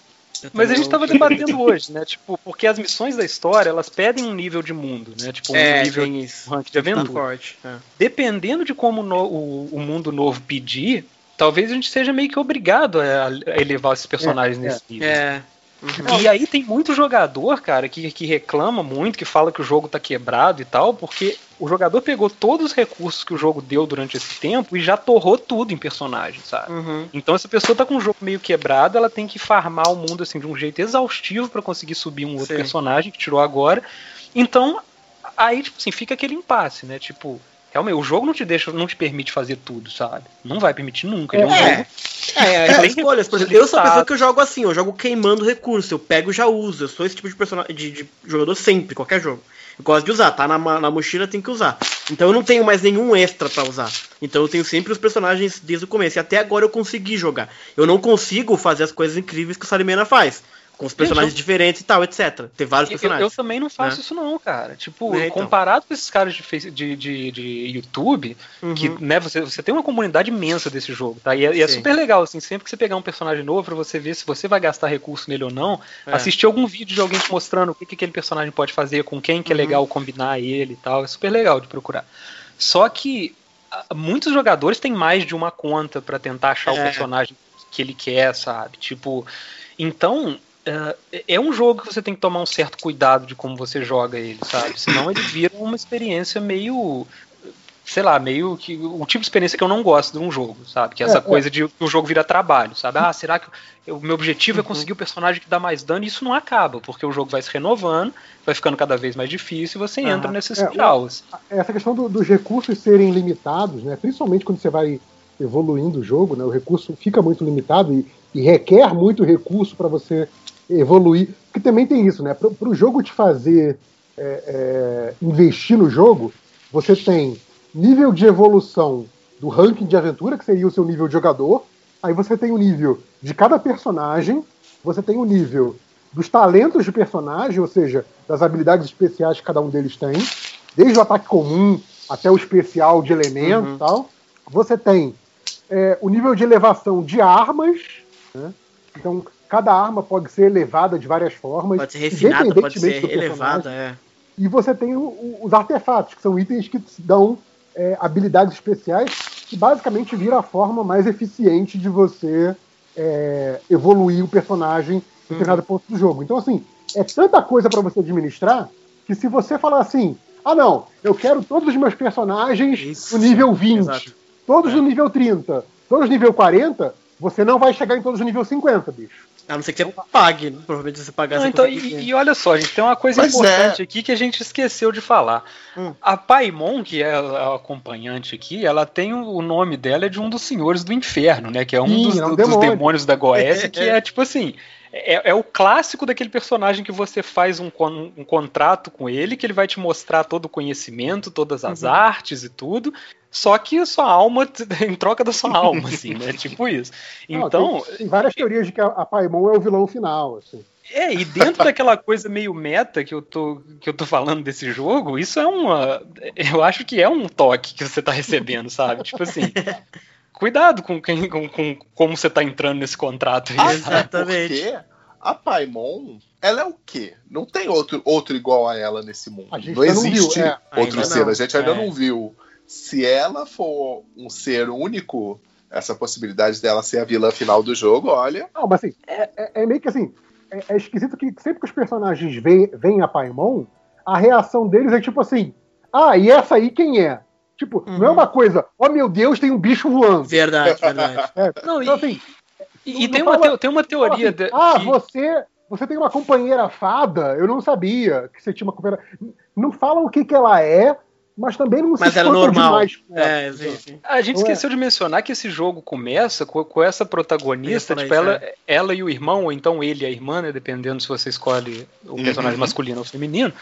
Mas a gente estava debatendo hoje, né? Tipo, porque as missões da história, elas pedem um nível de mundo, né? Tipo, um é, nível de rank de aventura. Tá forte, é. Dependendo de como no, o, o, mundo novo pedir, talvez a gente seja meio que obrigado a, a elevar esses personagens é, nesse é. nível. É. Uhum. E aí tem muito jogador, cara, que, que reclama muito, que fala que o jogo tá quebrado e tal, porque o jogador pegou todos os recursos que o jogo deu durante esse tempo e já torrou tudo em personagem, sabe? Uhum. Então essa pessoa tá com um jogo meio quebrado, ela tem que farmar o mundo assim de um jeito exaustivo para conseguir subir um outro Sim. personagem que tirou agora. Então, aí tipo assim, fica aquele impasse, né? Tipo, Realmente, o jogo não te deixa, não te permite fazer tudo, sabe? Não vai permitir nunca. Ele é, um é. jogo. É, é, é escolhas, por exemplo. Eu sou a pessoa que eu jogo assim, eu jogo queimando recurso, eu pego e já uso. Eu sou esse tipo de personagem de, de jogador sempre, qualquer jogo. Eu gosto de usar, tá na, na mochila tem que usar. Então eu não tenho mais nenhum extra para usar. Então eu tenho sempre os personagens desde o começo. E até agora eu consegui jogar. Eu não consigo fazer as coisas incríveis que o Salimena faz com os personagens eu... diferentes e tal, etc. Tem vários personagens. Eu, eu também não faço né? isso não, cara. Tipo, é, então. comparado com esses caras de, de, de, de YouTube, uhum. que né, você, você tem uma comunidade imensa desse jogo, tá? E é, e é, super legal, assim, sempre que você pegar um personagem novo pra você ver se você vai gastar recurso nele ou não, é. assistir algum vídeo de alguém te mostrando o que, que aquele personagem pode fazer, com quem que é uhum. legal combinar ele e tal. É super legal de procurar. Só que muitos jogadores têm mais de uma conta para tentar achar o é. personagem que ele quer, sabe? Tipo, então é, é um jogo que você tem que tomar um certo cuidado de como você joga ele, sabe? Senão ele vira uma experiência meio sei lá, meio que o tipo de experiência que eu não gosto de um jogo, sabe? Que é essa é, é. coisa é. de que o jogo vira trabalho, sabe? Ah, será que o meu objetivo é uhum. é conseguir o personagem que dá mais dano? E isso não acaba, porque o jogo vai se renovando, vai ficando cada vez mais difícil e você uhum. entra nessa espiral. Assim. Essa questão do, dos recursos serem limitados, né? Principalmente quando você vai evoluindo o jogo, né? O recurso fica muito limitado e, e requer muito recurso para você evoluir. Porque também tem isso, né? Para o jogo te fazer é, é, investir no jogo, você tem nível de evolução do ranking de aventura, que seria o seu nível de jogador. Aí você tem o nível de cada personagem, você tem o nível dos talentos de personagem, ou seja, das habilidades especiais que cada um deles tem, desde o ataque comum até o especial de elemento uhum. e tal. Você tem é, o nível de elevação de armas, né? Então, Cada arma pode ser elevada de várias formas. Pode ser refinada, pode ser elevada, é. E você tem o, os artefatos, que são itens que dão é, habilidades especiais, que basicamente vira a forma mais eficiente de você é, evoluir o personagem em uhum. determinado ponto do jogo. Então, assim, é tanta coisa para você administrar que se você falar assim, ah não, eu quero todos os meus personagens Isso, no nível 20, exato. todos é. no nível 30, todos no nível 40, você não vai chegar em todos no nível 50, bicho. A não ser que você pague, né? provavelmente você pagar. Não, então, e, e, olha só, a gente tem uma coisa pois importante é. aqui que a gente esqueceu de falar. Hum. A Paimon, que é a acompanhante aqui, ela tem o nome dela é de um dos senhores do inferno, né? Que é um Sim, dos, é um dos demônios da Goécia, que é tipo assim. É, é, o clássico daquele personagem que você faz um, um, contrato com ele, que ele vai te mostrar todo o conhecimento, todas as uhum. artes e tudo, só que a sua alma, em troca da sua alma, assim, né? Tipo isso. Então. Não, tem, tem, várias teorias de que a, a Paimon é o vilão final, assim. É, e dentro daquela coisa meio meta que eu, tô, que eu tô falando desse jogo, isso é uma. Eu acho que é um toque que você tá recebendo, sabe? Tipo assim. Cuidado com, quem, com, com como você tá entrando nesse contrato aí. Ah, exatamente. a Paimon, ela é o quê? Não tem outro, outro igual a ela nesse mundo. A gente Não ainda não existe viu, é. outro Ainda ser, não. a gente ainda É. não viu. Se ela for um ser único, essa possibilidade dela ser a vilã final do jogo, olha. Não, mas assim, é, é- é meio que assim. É, é esquisito que sempre que os personagens veem, veem a Paimon, a reação deles é tipo assim: ah, e essa aí quem é? Tipo, não é Uhum. uma coisa, oh meu Deus, tem um bicho voando. Verdade, verdade. É, Não, então, e, assim, e- e tem, uma, fala- teo- tem uma fala teoria. assim, de- ah, que- você, você tem uma companheira fada, eu não sabia que você tinha uma companheira. Não falam o que, que ela é, mas também não Mas se é espantam normal. demais com ela. É, sim, sim. A gente Não é? esqueceu de mencionar que esse jogo começa com, com essa protagonista, tipo, falar ela, ela e o irmão, ou então ele e a irmã, né, dependendo se você escolhe o personagem Uhum. masculino ou feminino,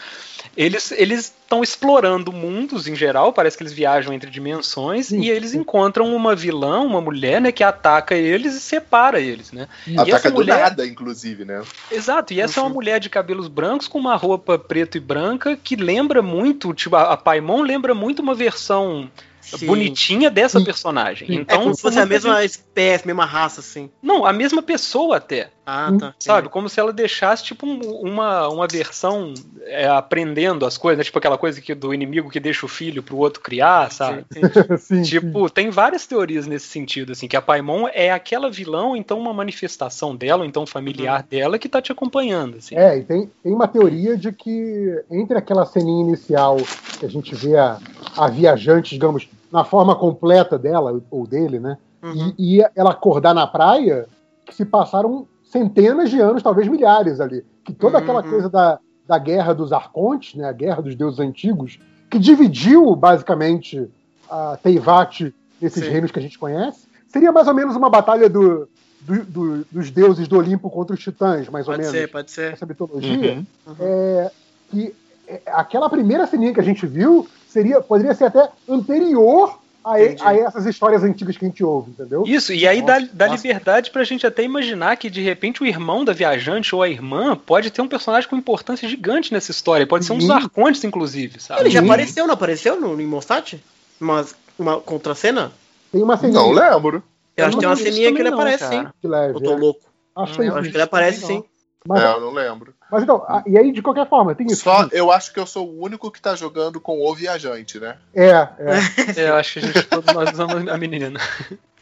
eles eles estão explorando mundos em geral, parece que eles viajam entre dimensões, Sim, e eles sim. encontram uma vilã, uma mulher, né, que ataca eles e separa eles, né? Ataca do mulher- nada, inclusive, né? Exato, e essa é Uhum. uma mulher de cabelos brancos com uma roupa preto e branca que lembra muito, tipo, a Paimon lembra muito uma versão Sim. bonitinha dessa personagem. Sim. É Então, como se fosse a mesma gente- espécie, mesma raça, assim. Não, a mesma pessoa até. Ah, tá. Sabe? Como se ela deixasse, tipo, um- uma, uma versão é, aprendendo as coisas, né? Tipo aquela coisa que, do inimigo que deixa o filho pro outro criar, sabe? Sim, sim. Sim, sim. Tipo, tem várias teorias nesse sentido, assim, que a Paimon é aquela vilã, ou então uma manifestação dela, ou então um familiar dela que tá te acompanhando, assim. É, e tem, tem uma teoria de que entre aquela ceninha inicial que a gente vê a, a viajante, digamos, na forma completa dela, ou dele, né? Uhum. E, e ela acordar na praia, que se passaram centenas de anos, talvez milhares ali. Que toda aquela Uhum. coisa da, da guerra dos arcontes, né? A guerra dos deuses antigos, que dividiu basicamente a Teyvat desses Sim. reinos que a gente conhece, seria mais ou menos uma batalha do, do- do- dos deuses do Olimpo contra os titãs, mais ou Pode menos ser, pode ser. essa mitologia, Uhum. é, que é, aquela primeira ceninha que a gente viu seria, poderia ser até anterior a, a essas histórias antigas que a gente ouve, entendeu? Isso, e aí dá, Nossa, dá nossa. liberdade pra gente até imaginar que de repente o irmão da viajante ou a irmã pode ter um personagem com importância gigante nessa história. Pode ser um dos Sim. arcontes, inclusive, sabe? Ele já Sim. apareceu, não apareceu no em Mostat? Uma, uma contracena? Tem uma ceninha Não lembro. Eu acho que tem uma ceninha que ele não, aparece, cara. sim. Eu tô é. louco. Acho que tem Eu acho que ele aparece, sim. Mas, É, eu não lembro. Mas então, a- e aí, de qualquer forma, tem isso. Só, eu acho que eu sou o único que tá jogando com o viajante, né? É, é. É, eu acho que a gente todos nós usamos a menina.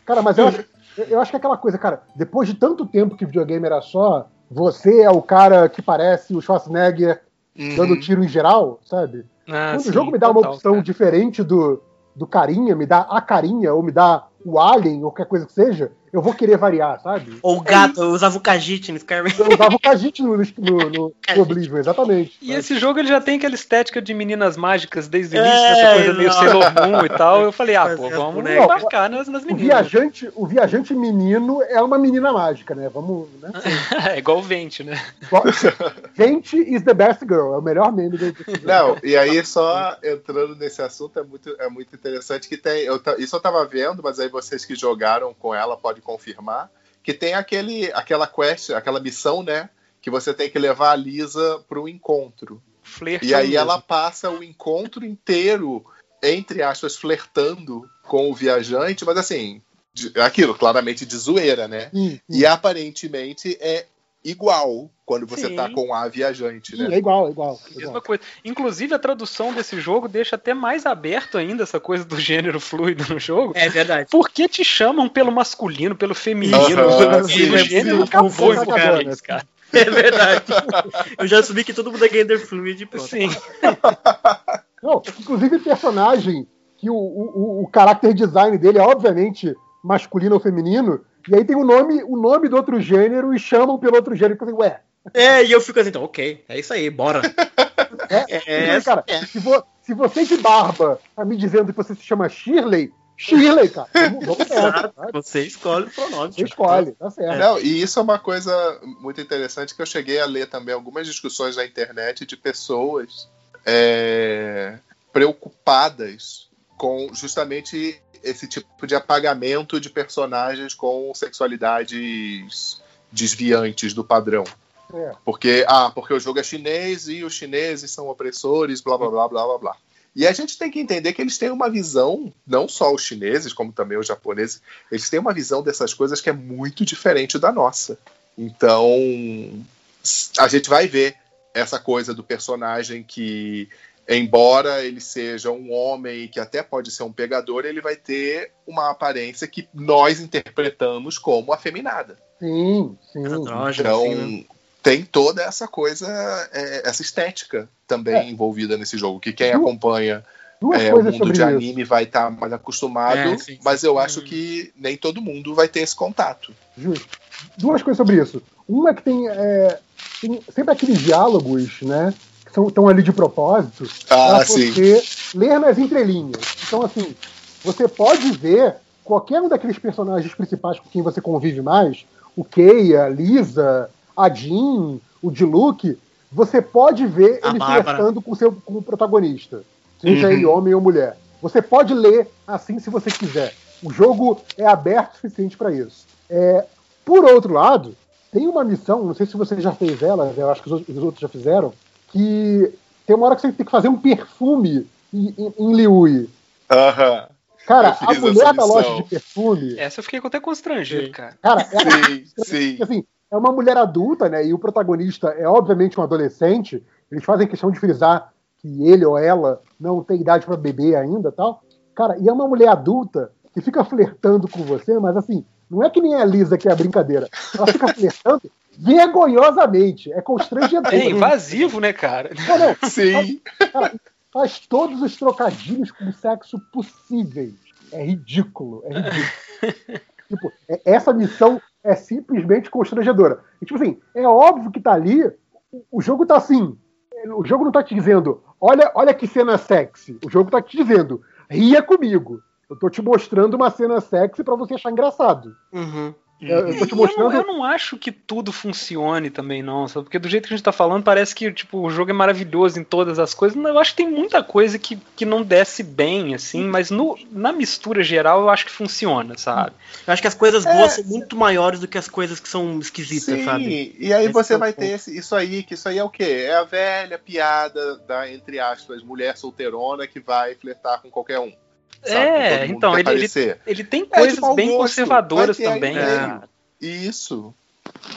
Cara, mas eu acho, eu acho que é aquela coisa, cara, depois de tanto tempo que videogame era só, você é o cara que parece o Schwarzenegger Uhum. dando tiro em geral, sabe? Ah, Quando sim, o jogo me dá uma total, opção cara. diferente do, do carinha, me dá a carinha, ou me dá o alien, ou qualquer coisa que seja, eu vou querer variar, sabe? Ou o gato, eu usava o Kajit no Skyrim. Eu usava o Kajit no, no, no, no Oblivion, exatamente. E sabe? esse jogo ele já tem aquela estética de meninas mágicas desde o início, É, essa coisa meio não. Sailor Moon e tal. Eu falei, ah, pô, é vamos boneco. embarcar nas, nas O meninas. viajante, o viajante menino é uma menina mágica, né? Vamos, né? é igual o Vente, né? Gente is the best girl, é o melhor meme do Não, e aí só entrando nesse assunto é muito, é muito interessante que tem. Eu, isso eu tava vendo, mas aí vocês que jogaram com ela podem confirmar. Que tem aquele, aquela quest, aquela missão, né? Que você tem que levar a Lisa para um encontro. Flerte E aí ela passa o encontro inteiro, entre aspas, flertando com o viajante, mas assim, de- aquilo, claramente de zoeira, né? Sim, sim. E aparentemente é igual quando você Sim. tá com a viajante, Sim, né? é igual, é igual. é igual. Mesma coisa. Inclusive, a tradução desse jogo deixa até mais aberto ainda essa coisa do gênero fluido no jogo. É verdade. Por que te chamam pelo masculino, pelo feminino, Aham, pelo sim, pelo sim, gênero? sim. Não vou Acabou, cara, né? cara. É verdade. Eu já assumi que todo mundo é gender fluid e pronto. Sim. Não, inclusive personagem que o, o, o character design dele é obviamente masculino ou feminino, e aí tem o nome, o nome do outro gênero e chamam pelo outro gênero. Eu falei, ué, É, e eu fico assim, então, ok, é isso aí, bora. é, É, Então, cara, é. se, vo- se você de barba tá me dizendo que você se chama Shirley, Shirley, cara, vamos, vamos Exato, sabe? você escolhe o pronome. Você escolhe, tá certo. Não, e isso é uma coisa muito interessante que eu cheguei a ler também algumas discussões na internet de pessoas é, preocupadas com justamente esse tipo de apagamento de personagens com sexualidades desviantes do padrão. É. Porque, ah, porque o jogo é chinês e os chineses são opressores, blá blá blá blá blá blá. E a gente tem que entender que eles têm uma visão, não só os chineses, como também os japoneses, eles têm uma visão dessas coisas que é muito diferente da nossa. Então, a gente vai ver essa coisa do personagem que, embora ele seja um homem que até pode ser um pegador, ele vai ter uma aparência que nós interpretamos como afeminada. Sim, sim. Então, assim, né? tem toda essa coisa, é, essa estética também É. envolvida nesse jogo, que quem acompanha é, o mundo de isso. anime vai estar mais acostumado, É, sim, mas sim. eu acho que nem todo mundo vai ter esse contato. Justo. Duas coisas sobre isso. Uma é que tem, é, tem sempre aqueles diálogos, né? Estão ali de propósito Ah, para sim. você ler nas entrelinhas. Então, assim, você pode ver qualquer um daqueles personagens principais com quem você convive mais, o Keia, a Lisa, a Jean, o Diluc, você pode ver A ele Bárbara. flertando com, o seu, com o protagonista. Seja Uhum. ele homem ou mulher. Você pode ler assim se você quiser. O jogo é aberto o suficiente para isso. É, por outro lado, tem uma missão, não sei se você já fez ela, eu acho que os outros já fizeram, que tem uma hora que você tem que fazer um perfume em, em, em Liui. Aham. Cara, a mulher da loja de perfume, Essa eu fiquei até constrangido, cara. cara, ela, Sim, sim. Assim, é uma mulher adulta, né? E o protagonista é obviamente um adolescente. Eles fazem questão de frisar que ele ou ela não tem idade para beber ainda tal. Cara, e é uma mulher adulta que fica flertando com você, mas assim, não é que nem a Lisa que é a brincadeira. Ela fica flertando vergonhosamente. É constrangedor. É invasivo, né, cara? Não, não, Sim. faz todos os trocadilhos com sexo possíveis. É ridículo, é ridículo. tipo, é- essa missão é simplesmente constrangedora. E, tipo assim, é óbvio que tá ali, o- o jogo tá assim, o jogo não tá te dizendo, olha, olha que cena sexy. O jogo tá te dizendo, ria comigo. Eu tô te mostrando uma cena sexy pra você achar engraçado. Uhum. Eu, eu tô te eu, mostrando. não, eu não acho que tudo funcione também, não, sabe? Porque do jeito que a gente tá falando, parece que tipo, o jogo é maravilhoso em todas as coisas. Não, Eu acho que tem muita coisa que, que não desce bem, assim, mas no, na mistura geral eu acho que funciona, sabe? Eu acho que as coisas boas são muito maiores do que as coisas que são esquisitas, Sim, sabe? e aí Esse você é vai ponto. ter esse- isso aí, que isso aí é o quê? É a velha piada da, entre aspas, mulher solteirona que vai flertar com qualquer um. Sabe? É, então, ele- ele-. Ele tem É coisas mau bem gosto, conservadoras também, né? Isso.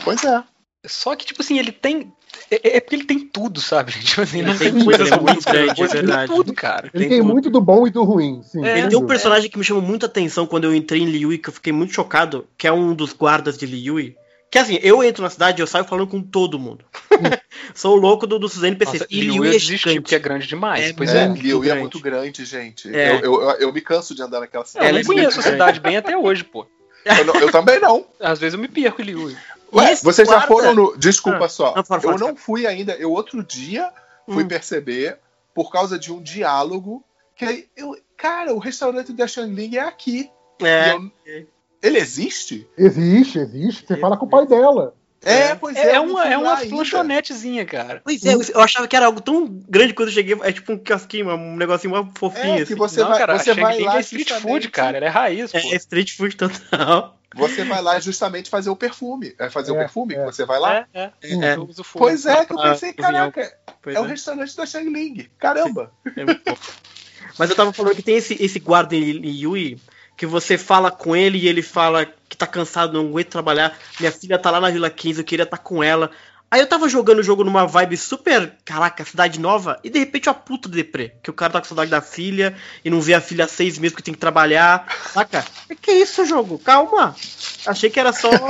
Pois é. Só que, tipo assim, ele tem. É, é porque ele tem tudo, sabe? Tipo assim, Ele não tem tem tudo, coisa ele é grande, é ele tem verdade. tudo, cara. Ele tem tem muito do bom e do ruim, sim. É, Ele tem um personagem que me chamou muita atenção quando eu entrei em Liui, que eu fiquei muito chocado, que é um dos guardas de Liui. Que assim, eu entro na cidade e eu saio falando com todo mundo. Sou o louco do- dos NPCs. Nossa, e Liu eu é desisti gigante. porque é grande demais. É pois É, é. muito Liu é grande. muito grande, gente. É. Eu, eu, eu me canso de andar naquela Eu cidade. Não é conheço a cidade bem até hoje, pô. Eu, não- eu também não. Às vezes eu me perco em Liu. Ué, vocês já guarda- foram no. Desculpa Ah, só. não, fala, fala, eu não fui ainda. Eu outro dia fui Hum. perceber, por causa de um diálogo, que aí eu. Cara, o restaurante da Xangling é aqui. É, E eu- ele existe? Existe, existe. Você fala com o pai dela. É, pois é. É, é uma, é uma lanchonetezinha, cara. Pois é, eu achava que era algo tão grande quando eu cheguei. É tipo um casquinho, um negocinho uma fofinho. É, que assim. você não, vai, cara, você vai Shang lá é street food, justamente- cara. Ela é raiz, pô. É street food total. Você vai lá justamente fazer o perfume. É fazer o É, perfume é. você vai lá? É, é. É. Eu uso fogo. Pois é, que eu Ah, pensei, caraca, Pois é o é. restaurante da Shangling. Caramba. É muito fofo. Mas eu tava falando que tem esse, esse guarda em Yui que você fala com ele e ele fala que tá cansado, não aguenta trabalhar. Minha filha tá lá na Vila 15, eu queria estar com ela. Aí eu tava jogando o jogo numa vibe super, caraca, cidade nova, e de repente uma puta de deprê. Que o cara tá com saudade da filha e não vê a filha há seis meses que tem que trabalhar. Saca? Que que é isso, jogo? Calma. Achei que era só.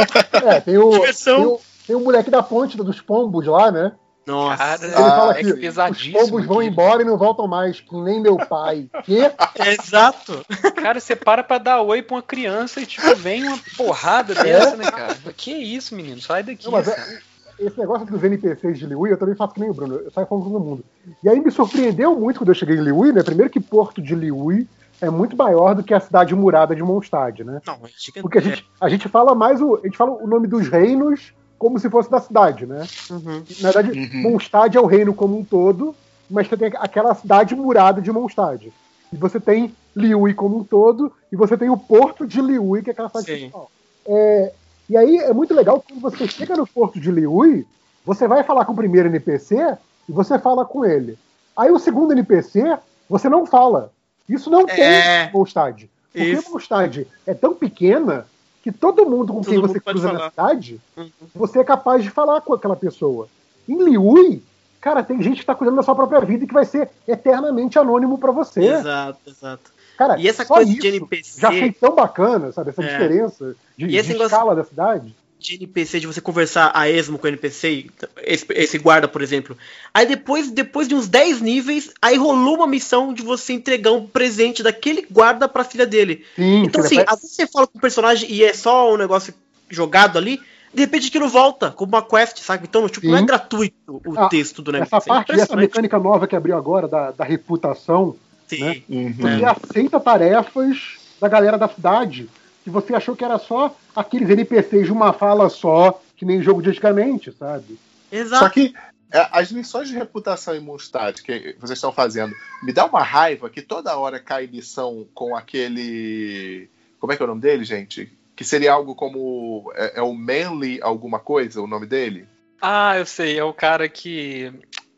É, tem o, Diversão. tem o, tem o moleque da ponte dos pombos lá, né? Nossa. Cara, fala é que que pesadíssimo. Os pombos vão embora e não voltam mais, que nem meu pai. Que? É exato. Cara, você para pra dar oi pra uma criança e, tipo, vem uma porrada dessa, né, cara? Que isso, menino? Sai daqui. Não, mas é- esse negócio dos NPCs de Liui, eu também faço que nem o Bruno, eu saio falando com todo mundo. E aí me surpreendeu muito quando eu cheguei em Liui, né? Primeiro que Porto de Liui é muito maior do que a cidade murada de Mondstadt, né? Não, é gigante. Porque a gente, a gente fala mais o. A gente fala o nome dos reinos como se fosse da cidade, né? Uhum. Na verdade, Uhum. Mondstadt é o reino como um todo, mas você tem aquela cidade murada de Mondstadt. E você tem Liui como um todo, e você tem o porto de Liui, que é aquela cidade Sim. principal. É, e aí é muito legal que quando você chega no porto de Liui, você vai falar com o primeiro NPC e você fala com ele. Aí o segundo NPC, você não fala. Isso não tem É. em Mondstadt. Porque. Mondstadt é tão pequena que todo mundo com Todo quem mundo você cruza na falar. cidade, Uhum. você é capaz de falar com aquela pessoa. Em Liui, cara, tem gente que tá cuidando da sua própria vida e que vai ser eternamente anônimo pra você. Exato, exato. Cara, E essa coisa de NPC. já achei tão bacana, sabe? Essa É. diferença de, de negócio- escala da cidade. De NPC, de você conversar a esmo com o NPC, esse, esse guarda, por exemplo. Aí depois, depois de uns 10 níveis, aí rolou uma missão de você entregar um presente daquele guarda pra filha dele. Sim, Então, assim, às vezes você fala com o personagem e é só um negócio jogado ali, de repente aquilo volta como uma quest, sabe? Então, tipo, não é Sim. gratuito o Ah, texto do essa negócio. é parte, essa impressionante. mecânica nova que abriu agora, da, da reputação, Sim. né? Uhum. você aceita tarefas da galera da cidade que você achou que era só aqueles NPCs de uma fala só, que nem jogo de antigamente, sabe? Exato. Só que é, as missões de reputação em Mondstadt que vocês estão fazendo, me dá uma raiva que toda hora cai missão com aquele. Como é que é o nome dele, gente? Que seria algo como. É, é o Manly alguma coisa, o nome dele? Ah, eu sei, é o cara que.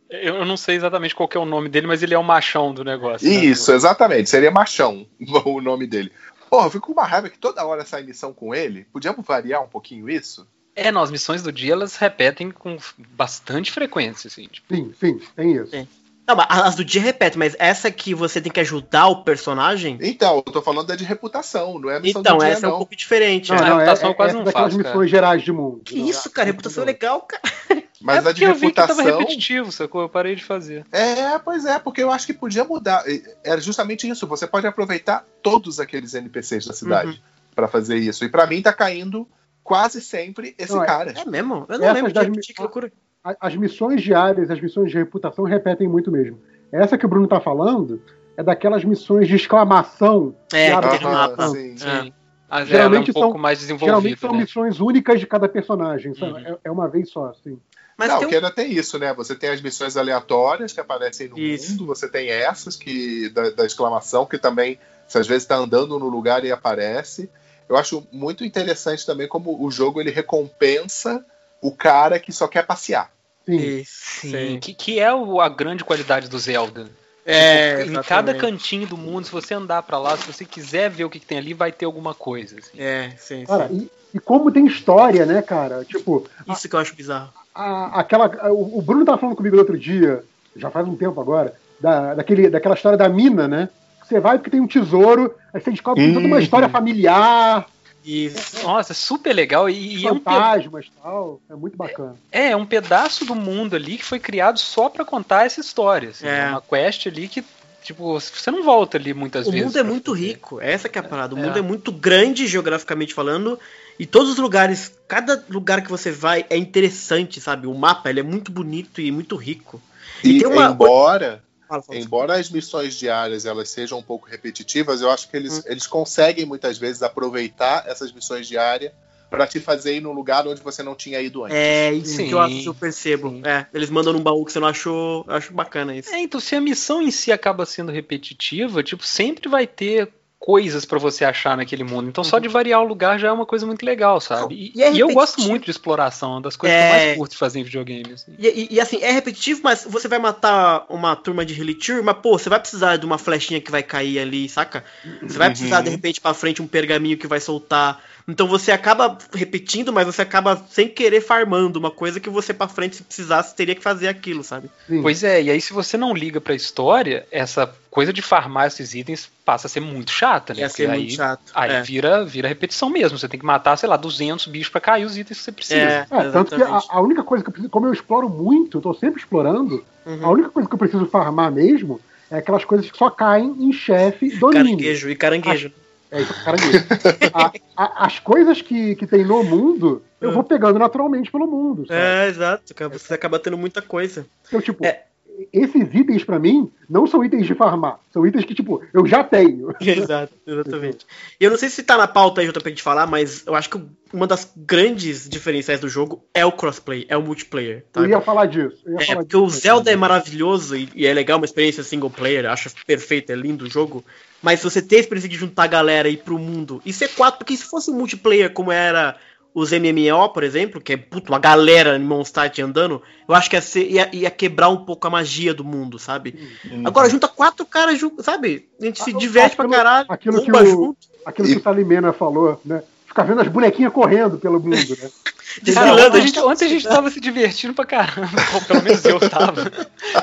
Eu não sei exatamente qual que é o nome dele, mas ele é o machão do negócio. né? Isso, exatamente. Seria Machão o nome dele. Porra, eu fico com uma raiva que toda hora sai missão com ele. Podíamos variar um pouquinho isso? É, não, as missões do dia elas repetem com bastante frequência, assim. Tipo, Sim, sim, tem isso. Sim. Não, mas as do dia repete, mas essa que você tem que ajudar o personagem. Então, eu tô falando da de reputação, não é a missão Então, do dia, essa é um não. pouco diferente. Não, né? a não, é, reputação é, quase essa não daquelas faço, missões gerais de mundo. Que isso, cara? Reputação é legal, cara. Mas é a de porque eu vi que tava reputação. repetitivo, sacou? Eu parei de fazer. É, pois é, porque eu acho que podia mudar. Era justamente isso. Você pode aproveitar todos aqueles NPCs da cidade pra fazer isso. E pra mim tá caindo quase sempre esse Não, é- cara. É mesmo? Eu não Essas lembro de que loucura. As missões diárias, as missões de reputação repetem muito mesmo. Essa que o Bruno tá falando é daquelas missões de exclamação. É, que tem no mapa. sim. É. Sim. Mas Geralmente é um pouco são- mais Geralmente desenvolvida, são né? missões únicas de cada personagem. Uhum. É, é uma vez só, assim. Mas não, tem ainda tem isso, né? Você tem as missões aleatórias que aparecem no Isso. mundo, você tem essas que da, da exclamação, que também, você às vezes está andando no lugar e aparece. Eu acho muito interessante também como o jogo ele recompensa o cara que só quer passear. Sim. Isso, Sim, que, que é o- a grande qualidade do Zelda. É, Tipo, em cada cantinho do mundo, se você andar pra lá, se você quiser ver o que, que tem ali, vai ter alguma coisa. assim. É, sim, Cara, sim. e, e como tem história, né, cara? Tipo, Isso que eu acho bizarro. A- aquela. O, o Bruno tava falando comigo no outro dia, já faz um tempo agora, da, daquele, daquela história da mina, né? Você vai porque tem um tesouro, aí você descobre toda uma Uhum. história familiar, Isso. Nossa, é super legal e, e é, um pe- fantasmas e tal. É muito bacana. é, é um pedaço do mundo ali que foi criado só pra contar essa história. assim. É. É uma quest ali que, tipo, você não volta ali muitas O vezes. mundo é muito fazer. rico, essa que é a parada. O É. mundo é muito grande geograficamente falando, e todos os lugares, cada lugar que você vai é interessante, sabe? O mapa ele é muito bonito e muito rico. E E, tem uma- embora, Fala, fala. embora as missões diárias elas sejam um pouco repetitivas, eu acho que Hum. eles, eles conseguem muitas vezes aproveitar essas missões diárias para te fazer ir num lugar onde você não tinha ido antes. É isso Sim, que eu, acho, que eu percebo. É, eles mandam num baú que você não achou. Eu acho bacana isso. É, então se a missão em si acaba sendo repetitiva, tipo, sempre vai ter coisas pra você achar naquele mundo. Então só de variar o lugar já é uma coisa muito legal, sabe? E, Uhum. E é e eu gosto muito de exploração, é uma das coisas que eu É. mais curto de fazer em videogame. assim. E, e- assim, é repetitivo, mas você vai matar uma turma de Relitier, mas pô, você vai precisar de uma flechinha que vai cair ali, saca? Você vai precisar, Uhum. de repente, pra frente, um pergaminho que vai soltar. Então você acaba repetindo, mas você acaba sem querer farmando uma coisa que você pra frente, se precisasse, teria que fazer aquilo, sabe? Sim. Pois é, e aí se você não liga pra história, essa coisa de farmar esses itens passa a ser muito chata, né? Ser aí, muito chato. aí é. vira, vira repetição mesmo. Você tem que matar, sei lá, 200 bichos pra cair os itens que você precisa. É, É, tanto que a, a única coisa que eu preciso, como eu exploro muito, eu tô sempre explorando, Uhum. a única coisa que eu preciso farmar mesmo é aquelas coisas que só caem em chefe domínio. Caranguejo e caranguejo. É isso, caranguejo. A- a- as coisas que, que tem no mundo, eu É. vou pegando naturalmente pelo mundo. Sabe? É, exato. cara, Você acaba tendo muita coisa. Então, tipo, É. esses itens pra mim não são itens de farmar. São itens que, tipo, eu já tenho. Exato, exatamente. E eu não sei se tá na pauta aí, JP, de falar, mas eu acho que uma das grandes diferenciais do jogo é o crossplay, é o multiplayer. Tá? Eu ia falar disso. Ia É, falar porque o disso. Zelda é maravilhoso e, e é legal uma experiência single player, acho perfeito, é lindo o jogo. Mas se você ter a experiência de juntar a galera e ir pro mundo, e ser quatro, porque se fosse um multiplayer como era os MMO, por exemplo, que é puto, uma galera em Mondstadt andando, eu acho que ia, ser- ia- ia quebrar um pouco a magia do mundo, sabe? Uhum. Agora junta quatro caras sabe? A gente se Ah, diverte pra aquilo- caralho, aquilo que o- junto. Aquilo que o Salimena falou, né? ficar vendo as bonequinhas correndo pelo mundo, né? Desfilando, ontem, a gente, ontem a gente tava se divertindo pra caramba. Ou pelo menos eu tava.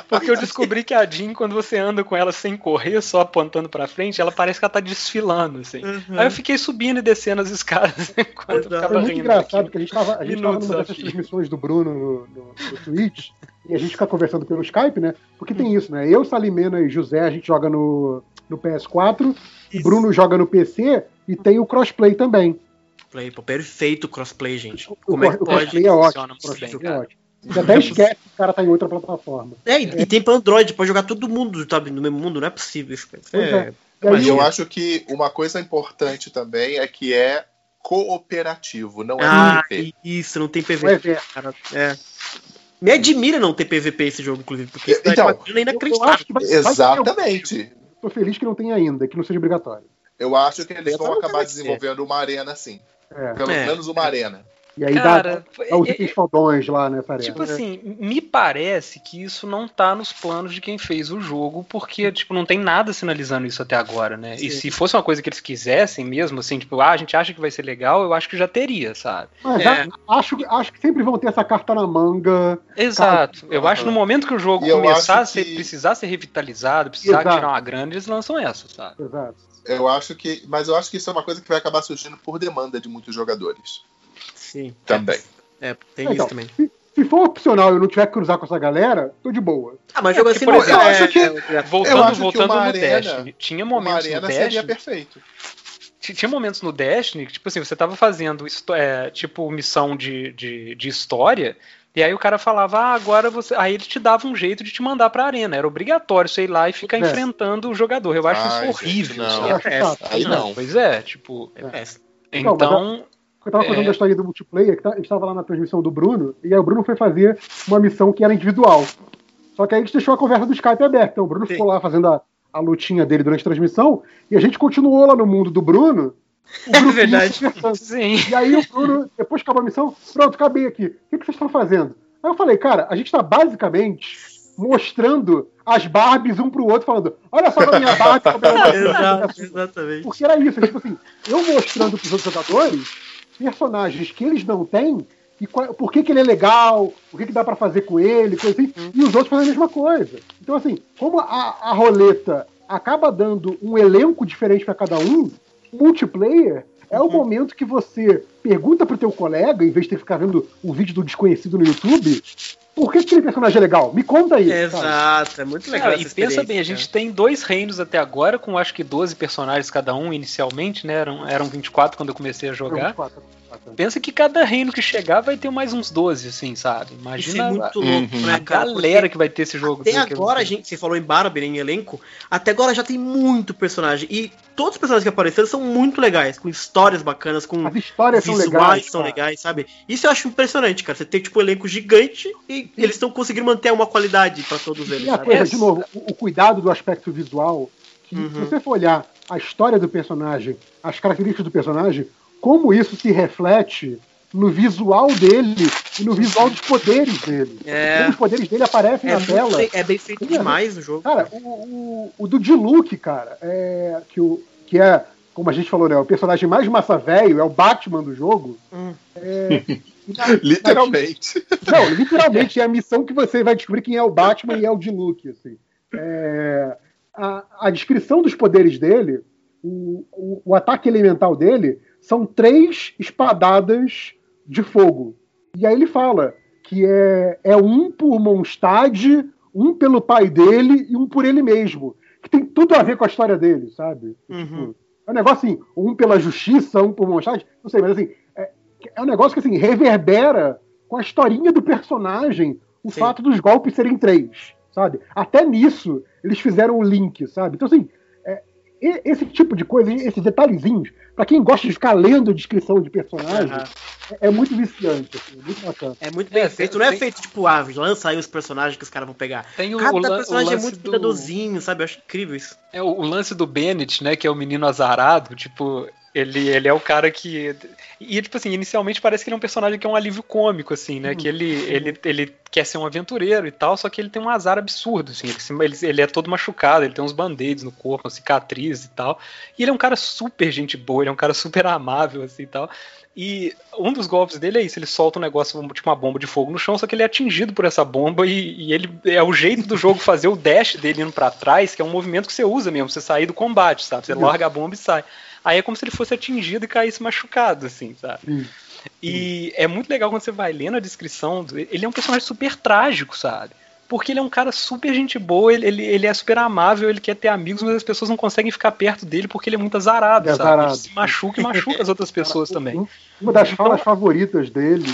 Porque eu descobri que a Jean, quando você anda com ela sem correr, só apontando pra frente, ela parece que ela tá desfilando, assim. Uhum. Aí eu fiquei subindo e descendo as escadas enquanto eu Exato. ficava Foi muito rindo. engraçado, porque a gente tava, a gente tava numa dessas transmissões do Bruno no, no, no Twitch, e a gente fica conversando pelo Skype, né? Porque tem isso, né? Eu, Salimena e José, a gente joga no, no PS4, o Bruno joga no PC e tem o crossplay também. Play, pô, perfeito crossplay, gente. O, Como é que o pode? crossplay é ótimo. O crossplay bem, é cara. ótimo. Você até esquece que o cara tá em outra plataforma. É, e, e tem pra Android, pode jogar todo mundo, sabe? No mesmo mundo, não é possível isso. é, é. E Mas aí, eu acho que uma coisa importante também é que é cooperativo, não é Ah, PVP. isso, não tem é PVP, cara. É. Me admira não ter PVP esse jogo, inclusive, porque isso Então, é inacreditável. acho que vai, vai Exatamente. Tô feliz que não tenha ainda, que não seja obrigatório. Eu acho que eles vão acabar vai ser. desenvolvendo uma arena assim. É. Pelo É. menos uma arena. E aí dá, Cara, dá os é- itens fodões lá nessa arena. Tipo assim, me parece que isso não tá nos planos de quem fez o jogo, porque, tipo, não tem nada sinalizando isso até agora, né? E se fosse uma coisa que eles quisessem mesmo, assim, tipo, ah, a gente acha que vai ser legal, eu acho que já teria, sabe? Mas É. acho, acho que sempre vão ter essa carta na manga. Exato. Eu acho que no momento que o jogo E começar a acho ser, que- precisar ser revitalizado, precisar Exato. tirar uma grana, eles lançam essa, sabe? Exato. Eu acho que. Mas eu acho que isso é uma coisa que vai acabar surgindo por demanda de muitos jogadores. Sim. Também. É, tem Então, isso também. Se, se for opcional e eu não tiver que cruzar com essa galera, tô de boa. Ah, mas É, jogo porque, assim por não exemplo, é- eu acho que- é. Voltando, Eu acho que voltando uma no arena- Destiny, tinha Uma momentos no arena seria Destiny perfeito. Tinha momentos no Destiny que, tipo assim, você tava fazendo é, tipo missão de, de, de história, e aí o cara falava, ah, agora você. Aí ele te dava um jeito de te mandar pra arena. Era obrigatório você ir lá e ficar É. enfrentando o jogador. Eu acho Ai, isso gente, horrível. não. acho é, chato. Aí não. Pois é, tipo. É péssimo. Não, Então. Eu tava contando É. a história do multiplayer, que tá- a gente tava lá na transmissão do Bruno, e aí o Bruno foi fazer uma missão que era individual. Só que aí a gente deixou a conversa do Skype aberta. Então o Bruno Sim. ficou lá fazendo a, a lutinha dele durante a transmissão, e a gente continuou lá no mundo do Bruno. É verdade. Sim. E aí o Bruno, depois que acabou a missão, pronto, acabei aqui. O que, que vocês estão fazendo? Aí eu falei, cara, a gente tá basicamente mostrando as Barbies um pro outro, falando, olha só a minha Barbie. como ela é Exato, exatamente. porque era isso, tipo assim, eu mostrando pros outros jogadores personagens que eles não têm e qual- por que, que ele é legal, o que, que dá pra fazer com ele, coisa assim, e os outros fazem a mesma coisa. Então, assim, como a, a roleta acaba dando um elenco diferente pra cada um, multiplayer é o momento que você pergunta pro teu colega, em vez de ter que ficar vendo um vídeo do desconhecido no YouTube, por que, que aquele personagem é legal? Me conta aí. sabe? Exato, é muito legal. Cara, essa e pensa bem, a gente tem dois reinos até agora, com acho que 12 personagens cada um inicialmente, né? Eram, eram 24 quando eu comecei a jogar. Quatro, quatro. Pensa que cada reino que chegar vai ter mais uns 12, assim, sabe? Isso Imagina é a, muito Uhum. louco, a né, cara? galera Porque que vai ter esse jogo. Até a agora, a gente, você falou em Barbie, em elenco, até agora já tem muito personagem. E todos os personagens que apareceram são muito legais, com histórias bacanas, com As histórias são visuais legais. são legais, sabe? Isso eu acho impressionante, cara. Você tem, tipo, um elenco gigante e eles estão conseguindo manter uma qualidade pra todos eles, E a sabe? coisa, É, de novo, o, o cuidado do aspecto visual, que Uhum. se você for olhar a história do personagem, as características do personagem, como isso se reflete no visual dele e no visual dos poderes dele. É. Como os poderes dele aparecem É, na tela. bem, é bem feito Sim, demais o jogo. Cara, o, o, o do Diluc, cara, é, que, o, que é, como a gente falou, né, o personagem mais massa velho, é o Batman do jogo. Hum. É, na- Literalmente. Não, literalmente é a missão que você vai descobrir quem é o Batman e é o Diluc. Assim. É, a, a descrição dos poderes dele, o, o, o ataque elemental dele, são três espadadas de fogo. E aí ele fala que é, é um por Mondstadt, um pelo pai dele e um por ele mesmo. Que tem tudo a ver com a história dele, sabe? Uhum. Tipo, é um negócio assim, um pela justiça, um por Mondstadt, não sei, mas assim, é, é um negócio que assim, reverbera com a historinha do personagem o Sim. fato dos golpes serem três, sabe? Até nisso eles fizeram o link, sabe? Então, assim, esse tipo de coisa, esses detalhezinhos, pra quem gosta de ficar lendo descrição de personagem, Aham. é, é muito viciante, assim, é muito bacana. É muito bem É, feito. tem- Não é tem- feito tipo, ah, lança aí os personagens que os caras vão pegar. Tem o, Cada o lan- o personagem é muito do- cuidadosinho, sabe? Eu acho incrível isso. É o, o lance do Bennett, né? Que é o menino azarado, tipo. Ele, ele é o cara que. E, tipo assim, inicialmente parece que ele é um personagem que é um alívio cômico, assim, né? Que ele, ele, ele quer ser um aventureiro e tal, só que ele tem um azar absurdo, assim. Ele, ele, é todo machucado, ele tem uns band-aids no corpo, uma cicatriz e tal. E ele é um cara super gente boa, ele é um cara super amável, assim e tal. E um dos golpes dele é isso, ele solta um negócio, tipo uma bomba de fogo no chão, só que ele é atingido por essa bomba e, e ele é o jeito do jogo fazer o dash dele indo pra trás, que é um movimento que você usa mesmo, você sair do combate, sabe? Você larga a bomba e sai. Aí é como se ele fosse atingido e caísse machucado, assim, sabe? E é muito legal quando você vai lendo a descrição. do- Ele é um personagem super trágico, sabe? Porque ele é um cara super gente boa, ele, ele, ele é super amável, ele quer ter amigos, mas as pessoas não conseguem ficar perto dele porque ele é muito azarado, Ele é sabe? Ele azarado. se machuca e machuca as outras pessoas também. Um- Uma das falas favoritas dele,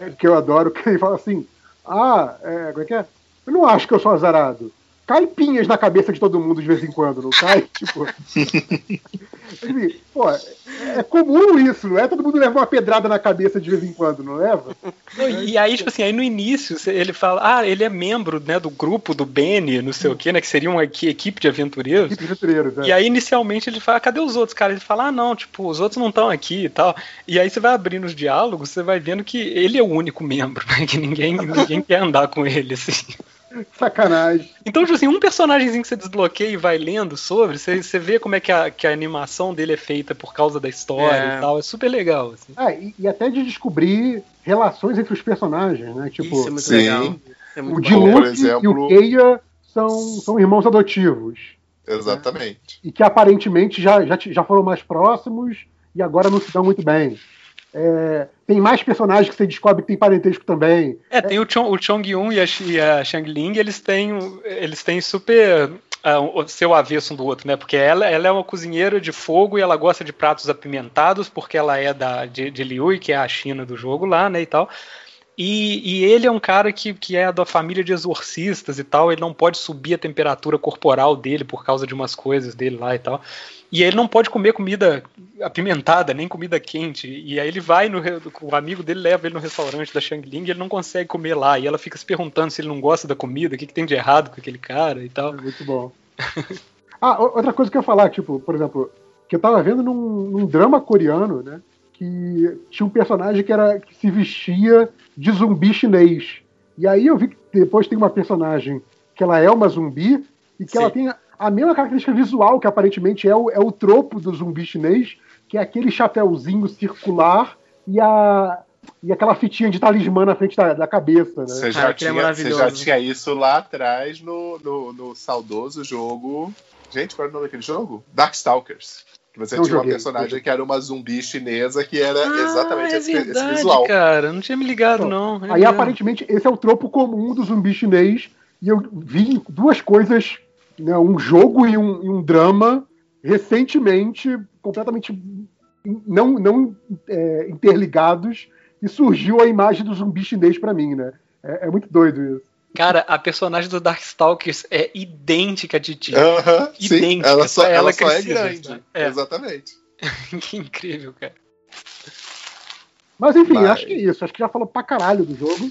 é, que eu adoro, que ele fala assim: Ah, é, como é que é? Eu não acho que eu sou azarado. Cai pinhas na cabeça de todo mundo de vez em quando, não cai? tipo. Assim, pô, é comum isso, não é? Todo mundo leva uma pedrada na cabeça de vez em quando, não leva? Não, E aí, tipo assim, aí no início ele fala, ah, ele é membro né, do grupo do Benny, não sei o que, né? Que seria uma equi- equipe de aventureiros. Equipe de aventureiros, é. E aí, inicialmente, ele fala, cadê os outros, cara? Ele fala, ah, não, tipo, os outros não estão aqui e tal. E aí você vai abrindo os diálogos, você vai vendo que ele é o único membro, né? Que ninguém, ninguém quer andar com ele, assim. Sacanagem. Então, tipo assim, um personagemzinho que você desbloqueia e vai lendo sobre, você, você vê como é que a, que a animação dele é feita por causa da história É. e tal. É super legal, assim. Ah, e, e até de descobrir relações entre os personagens, né? Tipo, Isso é muito sim. legal. É o muito por Luke e o Keia são, são irmãos adotivos. Exatamente. e que aparentemente já, já, já foram mais próximos e agora não se dão muito bem. É, tem mais personagens que você descobre que tem parentesco também. É, tem o, Chong, o Chong Yun e a, e a Shang Ling, eles têm, eles têm super o seu avesso um do outro, né? Porque ela, ela é uma cozinheira de fogo e ela gosta de pratos apimentados, porque ela é da, de, de Liu, que é a China do jogo lá, né, e tal. E, e ele é um cara que, que é da família de exorcistas e tal, ele não pode subir a temperatura corporal dele por causa de umas coisas dele lá e tal. E ele não pode comer comida apimentada, nem comida quente. E aí ele vai no. O amigo dele leva ele no restaurante da Shang Ling e ele não consegue comer lá. E ela fica se perguntando se ele não gosta da comida, o que, que tem de errado com aquele cara e tal. É muito bom. ah, outra coisa que eu ia falar, tipo, por exemplo, que eu tava vendo num, num drama coreano, né? Que tinha um personagem que, era, que se vestia de zumbi chinês. E aí eu vi que depois tem uma personagem que ela é uma zumbi e que Sim. ela tem a, mesma característica visual que aparentemente é o, é o tropo do zumbi chinês, que é aquele chapéuzinho circular e a. E aquela fitinha de talismã na frente da, da cabeça, né? Você Ah, já, é tinha, você maravilhoso. já tinha isso lá atrás no, no, no saudoso jogo. Gente, qual era o nome daquele jogo? Darkstalkers. Que você Não tinha uma joguei, personagem não que era uma zumbi chinesa que era exatamente é esse, esse verdade, visual. cara. Não tinha me ligado, não. É Aí mesmo. aparentemente esse é o tropo comum do zumbi chinês. E eu vi duas coisas, né, um jogo e um, e um drama, recentemente, completamente não, não é, interligados, e surgiu a imagem do zumbi chinês pra mim, né? É, é muito doido isso. Cara, a personagem do Darkstalkers é idêntica a Titi. Aham, sim. Idêntica, Ela só, só ela ela só é crescida, grande. sabe? É. Exatamente. que incrível, cara. Mas enfim, Mas- acho que é isso. Acho que já falou pra caralho do jogo.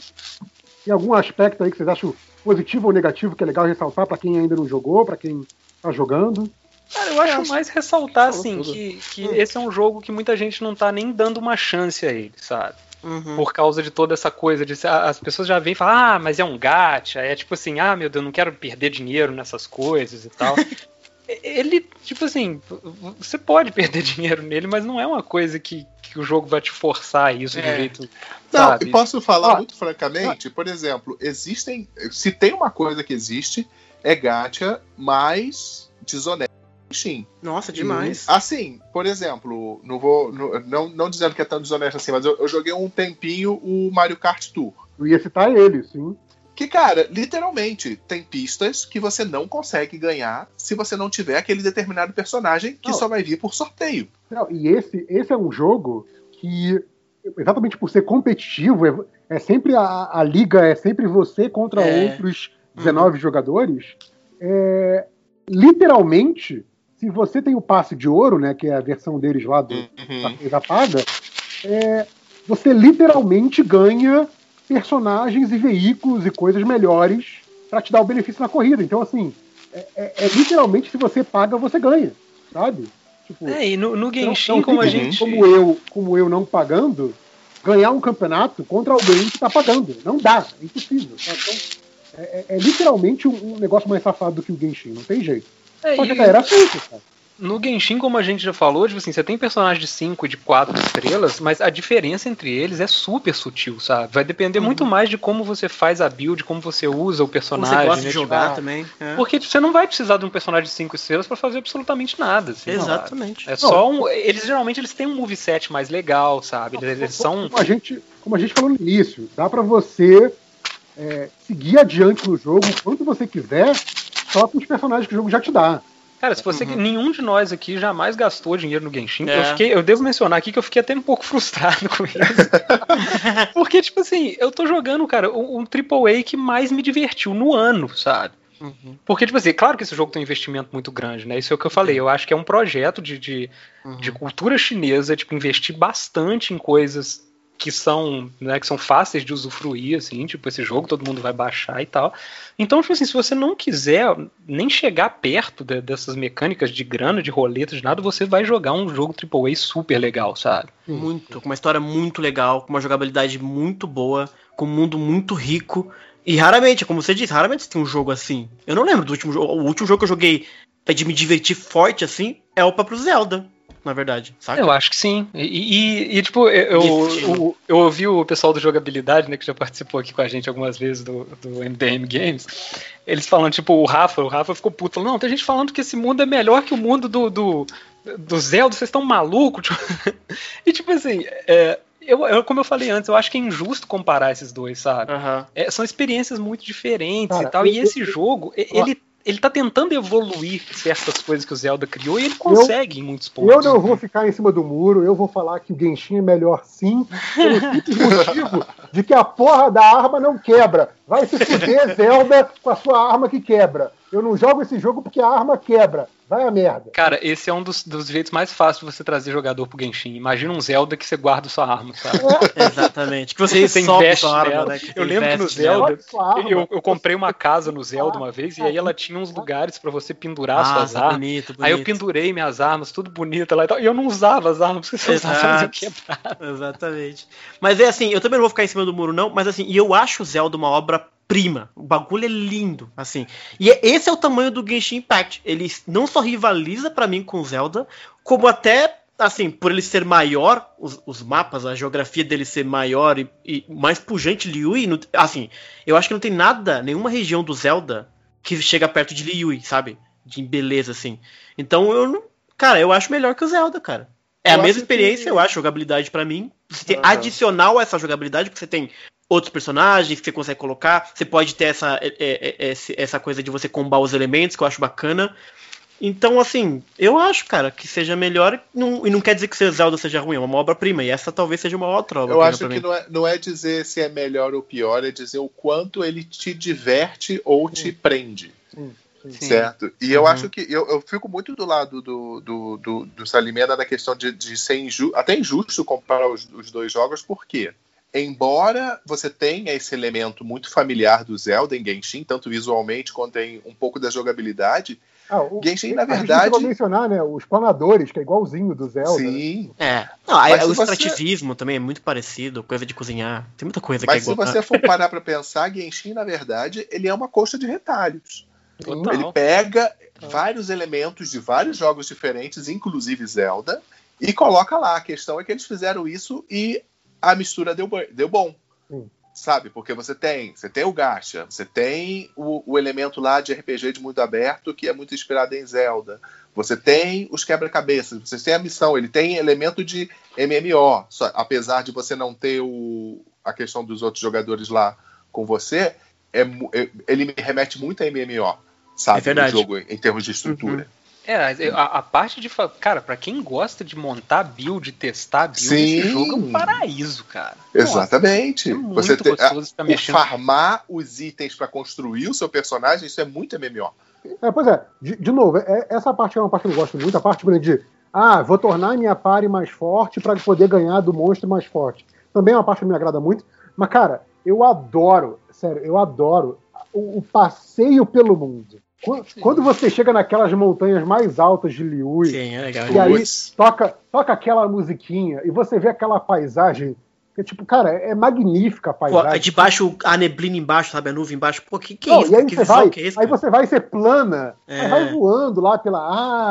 Tem algum aspecto aí que vocês acham positivo ou negativo que é legal ressaltar pra quem ainda não jogou, pra quem tá jogando? Cara, eu acho mais ressaltar, assim, que, que esse é um jogo que muita gente não tá nem dando uma chance a ele, sabe? Uhum. Por causa de toda essa coisa de. As pessoas já vêm e falam, ah, mas é um gacha. É tipo assim, ah, meu Deus, não quero perder dinheiro nessas coisas e tal. Ele, tipo assim, você pode perder dinheiro nele, mas não é uma coisa que, que o jogo vai te forçar a isso de É. um jeito. Não, sabe? e posso falar Ó, muito francamente, por exemplo, existem. Se tem uma coisa que existe, é gacha mais desonesto Steam. Nossa, demais. Assim, por exemplo, não vou. Não, não, não dizendo que é tão desonesto assim, mas eu, eu joguei um tempinho o Mario Kart Tour. Eu ia citar ele, sim. Que, cara, literalmente, tem pistas que você não consegue ganhar se você não tiver aquele determinado personagem que Não. só vai vir por sorteio. Não, e esse, esse é um jogo que, exatamente por ser competitivo, é, é sempre a, a liga, é sempre você contra É. outros 19 jogadores. É, literalmente, se você tem o passe de ouro, né, que é a versão deles lá do Uhum. da coisa paga, é, você literalmente ganha personagens e veículos e coisas melhores para te dar o benefício na corrida. Então, assim, é, é- é literalmente se você paga, você ganha, sabe? Tipo, É, e no, no Genshin, não como a gente. como eu, como eu não pagando, ganhar um campeonato contra alguém que tá pagando. Não dá, é impossível. Então, é, é- é literalmente um, um negócio mais safado do que o Genshin, não tem jeito. É, Só que e- cara, era feito, cara. No Genshin, como a gente já falou, tipo assim, você tem personagens de 5 e de 4 estrelas, mas a diferença entre eles é super sutil, sabe? Vai depender muito mais de como você faz a build, como você usa o Como personagem. você gosta né? de Tipo, jogar ah, também. é. Porque tipo, você não vai precisar de um personagem de 5 estrelas pra fazer absolutamente nada. assim? Exatamente. É só um. Eles geralmente eles têm um moveset mais legal, sabe? Eles, eles são. Como a, gente, como a gente falou no início, dá pra você é, seguir adiante no jogo o quanto você quiser, só com os personagens que o jogo já te dá. Cara, se você. Nenhum de nós aqui jamais gastou dinheiro no Genshin. É. Eu, fiquei, eu devo mencionar aqui que eu fiquei até um pouco frustrado com isso. Porque, tipo assim, eu tô jogando, cara, um, um AAA que mais me divertiu no ano, sabe? Uhum. Porque, tipo assim, claro que esse jogo tem um investimento muito grande, né? Isso é o que eu falei. Eu acho que é um projeto de, de, Uhum. de cultura chinesa, tipo, investir bastante em coisas que são, né, que são fáceis de usufruir, assim, tipo, esse jogo todo mundo vai baixar e tal. Então, tipo assim, se você não quiser nem chegar perto de- dessas mecânicas de grana, de roleta, de nada, você vai jogar um jogo AAA super legal, sabe? Muito, com uma história muito legal, com uma jogabilidade muito boa, com um mundo muito rico. E raramente, como você disse, raramente tem um jogo assim. Eu não lembro do último jogo. O último jogo que eu joguei de me divertir forte assim é o próprio Zelda, na verdade, sabe? Eu acho que sim. E, e- e, tipo, eu, eu, eu, ouvi o pessoal do jogabilidade, né, que já participou aqui com a gente algumas vezes do, do MDM Games, eles falando, tipo, o Rafa, o Rafa ficou puto, não, tem gente falando que esse mundo é melhor que o mundo do, do, do Zelda, vocês estão malucos? e tipo assim, é, eu, eu- como eu falei antes, eu acho que é injusto comparar esses dois, sabe? Aham. É, são experiências muito diferentes Cara, e tal. eu- e esse jogo, e- ele, ele tá tentando evoluir certas coisas que o Zelda criou e ele consegue em muitos pontos. Eu não vou ficar em cima do muro, eu vou falar que o Genshin é melhor sim, pelo simples motivo de que a porra da arma não quebra. Vai se fuder, Zelda, com a sua arma que quebra. Eu não jogo esse jogo porque a arma quebra. Vai a merda. Cara, esse é um dos, dos jeitos mais fáceis de você trazer jogador pro Genshin. Imagina um Zelda que você guarda sua arma, sabe? Exatamente. Que você, Você investe sua arma, né? Eu lembro que no. Zelda, arma. Eu, eu comprei uma casa no Zelda uma vez e aí ela tinha uns lugares pra você pendurar Ah, suas armas. bonito, bonito. Aí eu pendurei minhas armas, tudo bonito lá e tal. E eu não usava as armas, porque você usava elas quebrar. Exatamente. Mas é assim, eu também não vou ficar em cima do muro, não, mas assim, e eu acho o Zelda uma obra prima. O bagulho é lindo, assim. E é- esse é o tamanho do Genshin Impact. Ele não só rivaliza pra mim com o Zelda, como até, assim, por ele ser maior, os, os mapas, a geografia dele ser maior e, e mais pujante Liui, assim, eu acho que não tem nada, nenhuma região do Zelda que chega perto de Liui, sabe? De beleza, assim. Então eu não. Cara, eu acho melhor que o Zelda, cara. É Eu a mesma acho que- experiência, eu acho, jogabilidade pra mim. Você tem Aham. adicional a essa jogabilidade, porque você tem outros personagens que você consegue colocar. Você pode ter essa, é, é, é, essa coisa de você combar os elementos, que eu acho bacana. Então, assim, eu acho, cara, que seja melhor. e não- E não quer dizer que o Zelda seja ruim, é uma obra-prima. E essa talvez seja uma outra obra Eu acho que não é, não é dizer se é melhor ou pior, é dizer o quanto ele te diverte ou te prende. Certo? E eu Uhum. acho que eu, eu fico muito do lado do, do, do, do Salimena na questão de, de ser injusto, até injusto comparar os, os dois jogos, porque embora você tenha esse elemento muito familiar do Zelda em Genshin, tanto visualmente quanto em um pouco da jogabilidade, Ah, o, Genshin, na verdade. a mencionar, né? Os planadores, que é igualzinho do Zelda. né? Sim, É. Não, aí, Mas o se você- extrativismo também é muito parecido, coisa de cozinhar. Tem muita coisa mas que se é igual. você for parar pra pensar, Genshin, na verdade, ele é uma coxa de retalhos. Total. Ele pega vários elementos de vários jogos diferentes, inclusive Zelda, e coloca lá. A questão é que eles fizeram isso e a mistura deu, deu bom. Sim. Sabe? Porque você tem, você tem o gacha, você tem o, o elemento lá de RPG de mundo aberto que é muito inspirado em Zelda. Você tem os quebra-cabeças, você tem a missão, ele tem elemento de MMO, só- apesar de você não ter o, a questão dos outros jogadores lá com você, é é- ele me remete muito a MMO, sabe? É verdade. No jogo, em termos de estrutura. É, a, a parte de. Cara, pra quem gosta de montar build, testar build, Sim. esse jogo é um paraíso, cara. Nossa, Exatamente. é muito você tem, gostoso ficar o mexendo. farmar os itens pra construir o seu personagem, isso é muito MMO. É, pois é, de, de novo, é- essa parte é uma parte que eu gosto muito, a parte de ah, vou tornar minha party mais forte para poder ganhar do monstro mais forte. Também é uma parte que me agrada muito, mas cara, eu adoro, sério, eu adoro o, o passeio pelo mundo. Quando, você chega naquelas montanhas mais altas de Liui, Sim, é legal. e aí toca, toca aquela musiquinha e você vê aquela paisagem. Que, tipo, cara, é magnífica a Pô, paisagem. aí de baixo, a neblina embaixo, sabe? A nuvem embaixo. Pô, que que é Não, isso? e aí Que você visão vai, que é isso? aí você vai ser plana, É. vai voando lá pela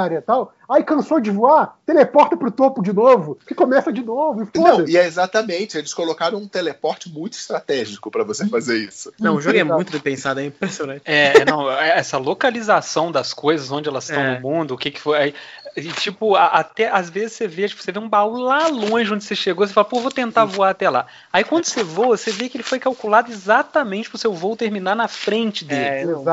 área e tal. Aí cansou de voar, teleporta pro topo de novo, que começa de novo, e Não, e é exatamente, eles colocaram um teleporte muito estratégico pra você fazer isso. Não, o jogo é muito bem pensado, é impressionante. É, não, é essa localização das coisas, onde elas estão É. no mundo, o que que foi. aí, e, tipo, a- até às vezes você vê, tipo, você vê um baú lá longe onde você chegou, você fala, pô, vou tentar voar até lá. Aí quando você voa, você vê que ele foi calculado exatamente pro seu voo terminar na frente dele. É, não,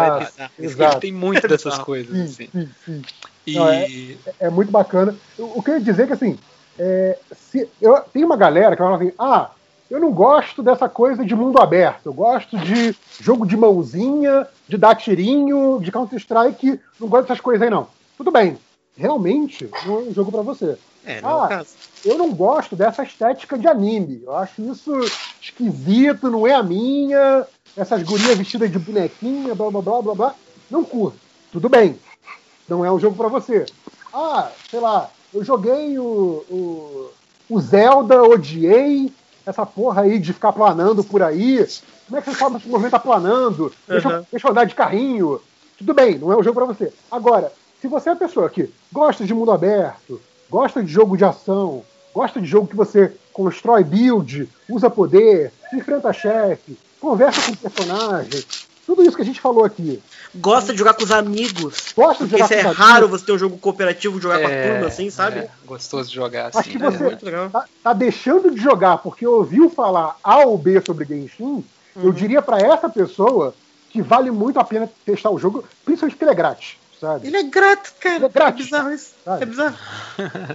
Exato, tem muito dessas Exato. coisas, Sim, assim. sim, sim. E. Não, É muito bacana. O o que eu ia dizer é que assim, é, se, eu, tem uma galera que fala assim, ah, eu não gosto dessa coisa de mundo aberto, eu gosto de jogo de mãozinha, de dar tirinho, de Counter-Strike, não gosto dessas coisas aí não. Tudo bem, realmente não é um jogo pra você. É, não é o Ah. Eu não gosto dessa estética de anime, eu acho isso esquisito, não é a minha, essas gurias vestidas de bonequinha, blá blá blá blá blá, não curto. Tudo bem, não é um jogo pra você. Ah, sei lá, eu joguei o, o, o Zelda, odiei essa porra aí de ficar planando por aí. Como é que você sabe se movimentar planando? Deixa, Uhum. deixa eu andar de carrinho. Tudo bem, não é um jogo pra você. Agora, se você é a pessoa que gosta de mundo aberto, gosta de jogo de ação, gosta de jogo que você constrói build, usa poder, enfrenta chefe, conversa com personagem, tudo isso que a gente falou aqui. Gosta de jogar com os amigos. Gosta de Porque jogar isso é com raro amigos, você ter um jogo cooperativo, jogar com a É, turma, assim, sabe? é, gostoso de jogar Acho assim. que né? você- É muito legal. tá, tá deixando de jogar porque ouviu falar A ou B sobre Genshin, eu diria pra essa pessoa que vale muito a pena testar o jogo, principalmente porque ele é grátis, sabe? Ele é grátis, cara. É grátis, bizarro isso. sabe? É bizarro.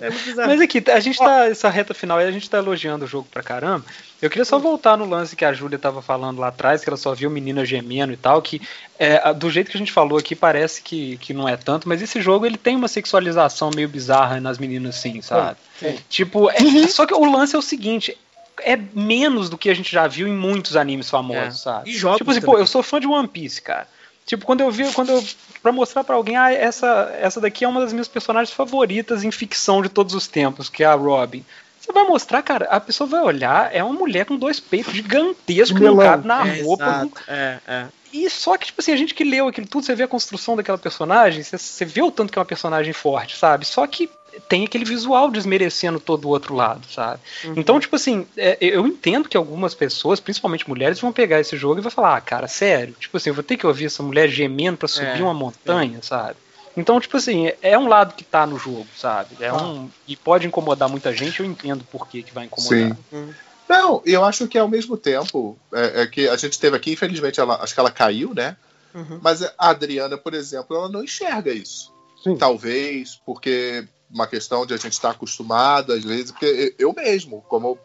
É muito bizarro. Mas aqui, a gente tá, essa reta final aí, a gente tá elogiando o jogo pra caramba. Eu queria só voltar no lance que a Júlia tava falando lá atrás, que ela só viu menina gemendo e tal, que é, do jeito que a gente falou aqui parece que, que não é tanto, mas esse jogo ele tem uma sexualização meio bizarra nas meninas sim, sabe? Sim. Tipo, é- só que o lance é o seguinte, é menos do que a gente já viu em muitos animes famosos, É. sabe? E jogos Tipo assim, também. pô, eu sou fã de One Piece, cara. Tipo, quando eu vi, quando eu. Pra mostrar pra alguém, ah, essa, essa daqui é uma das minhas personagens favoritas em ficção de todos os tempos, que é a Robin. Você vai mostrar, cara, a pessoa vai olhar, é uma mulher com dois peitos gigantescos que não cabe na É, roupa. exato. É, é. E só que, tipo assim, a gente que leu aquilo tudo, você vê a construção daquela personagem, você, você vê o tanto que é uma personagem forte, sabe? Só que tem aquele visual desmerecendo todo o outro lado, sabe? Então, tipo assim, é, eu entendo que algumas pessoas, principalmente mulheres, vão pegar esse jogo e vão falar, ah, cara, sério, tipo assim, eu vou ter que ouvir essa mulher gemendo pra subir É, uma montanha, sabe? Então, tipo assim, é um lado que tá no jogo, sabe? É um. E pode incomodar muita gente, eu entendo por que, que vai incomodar. Sim. Não, eu acho que ao mesmo tempo é, é que a gente teve aqui, infelizmente, ela, acho que ela caiu, né? Uhum. Mas a Adriana, por exemplo, ela não enxerga isso. Sim. Talvez porque uma questão de a gente estar acostumado, às vezes, porque eu mesmo, como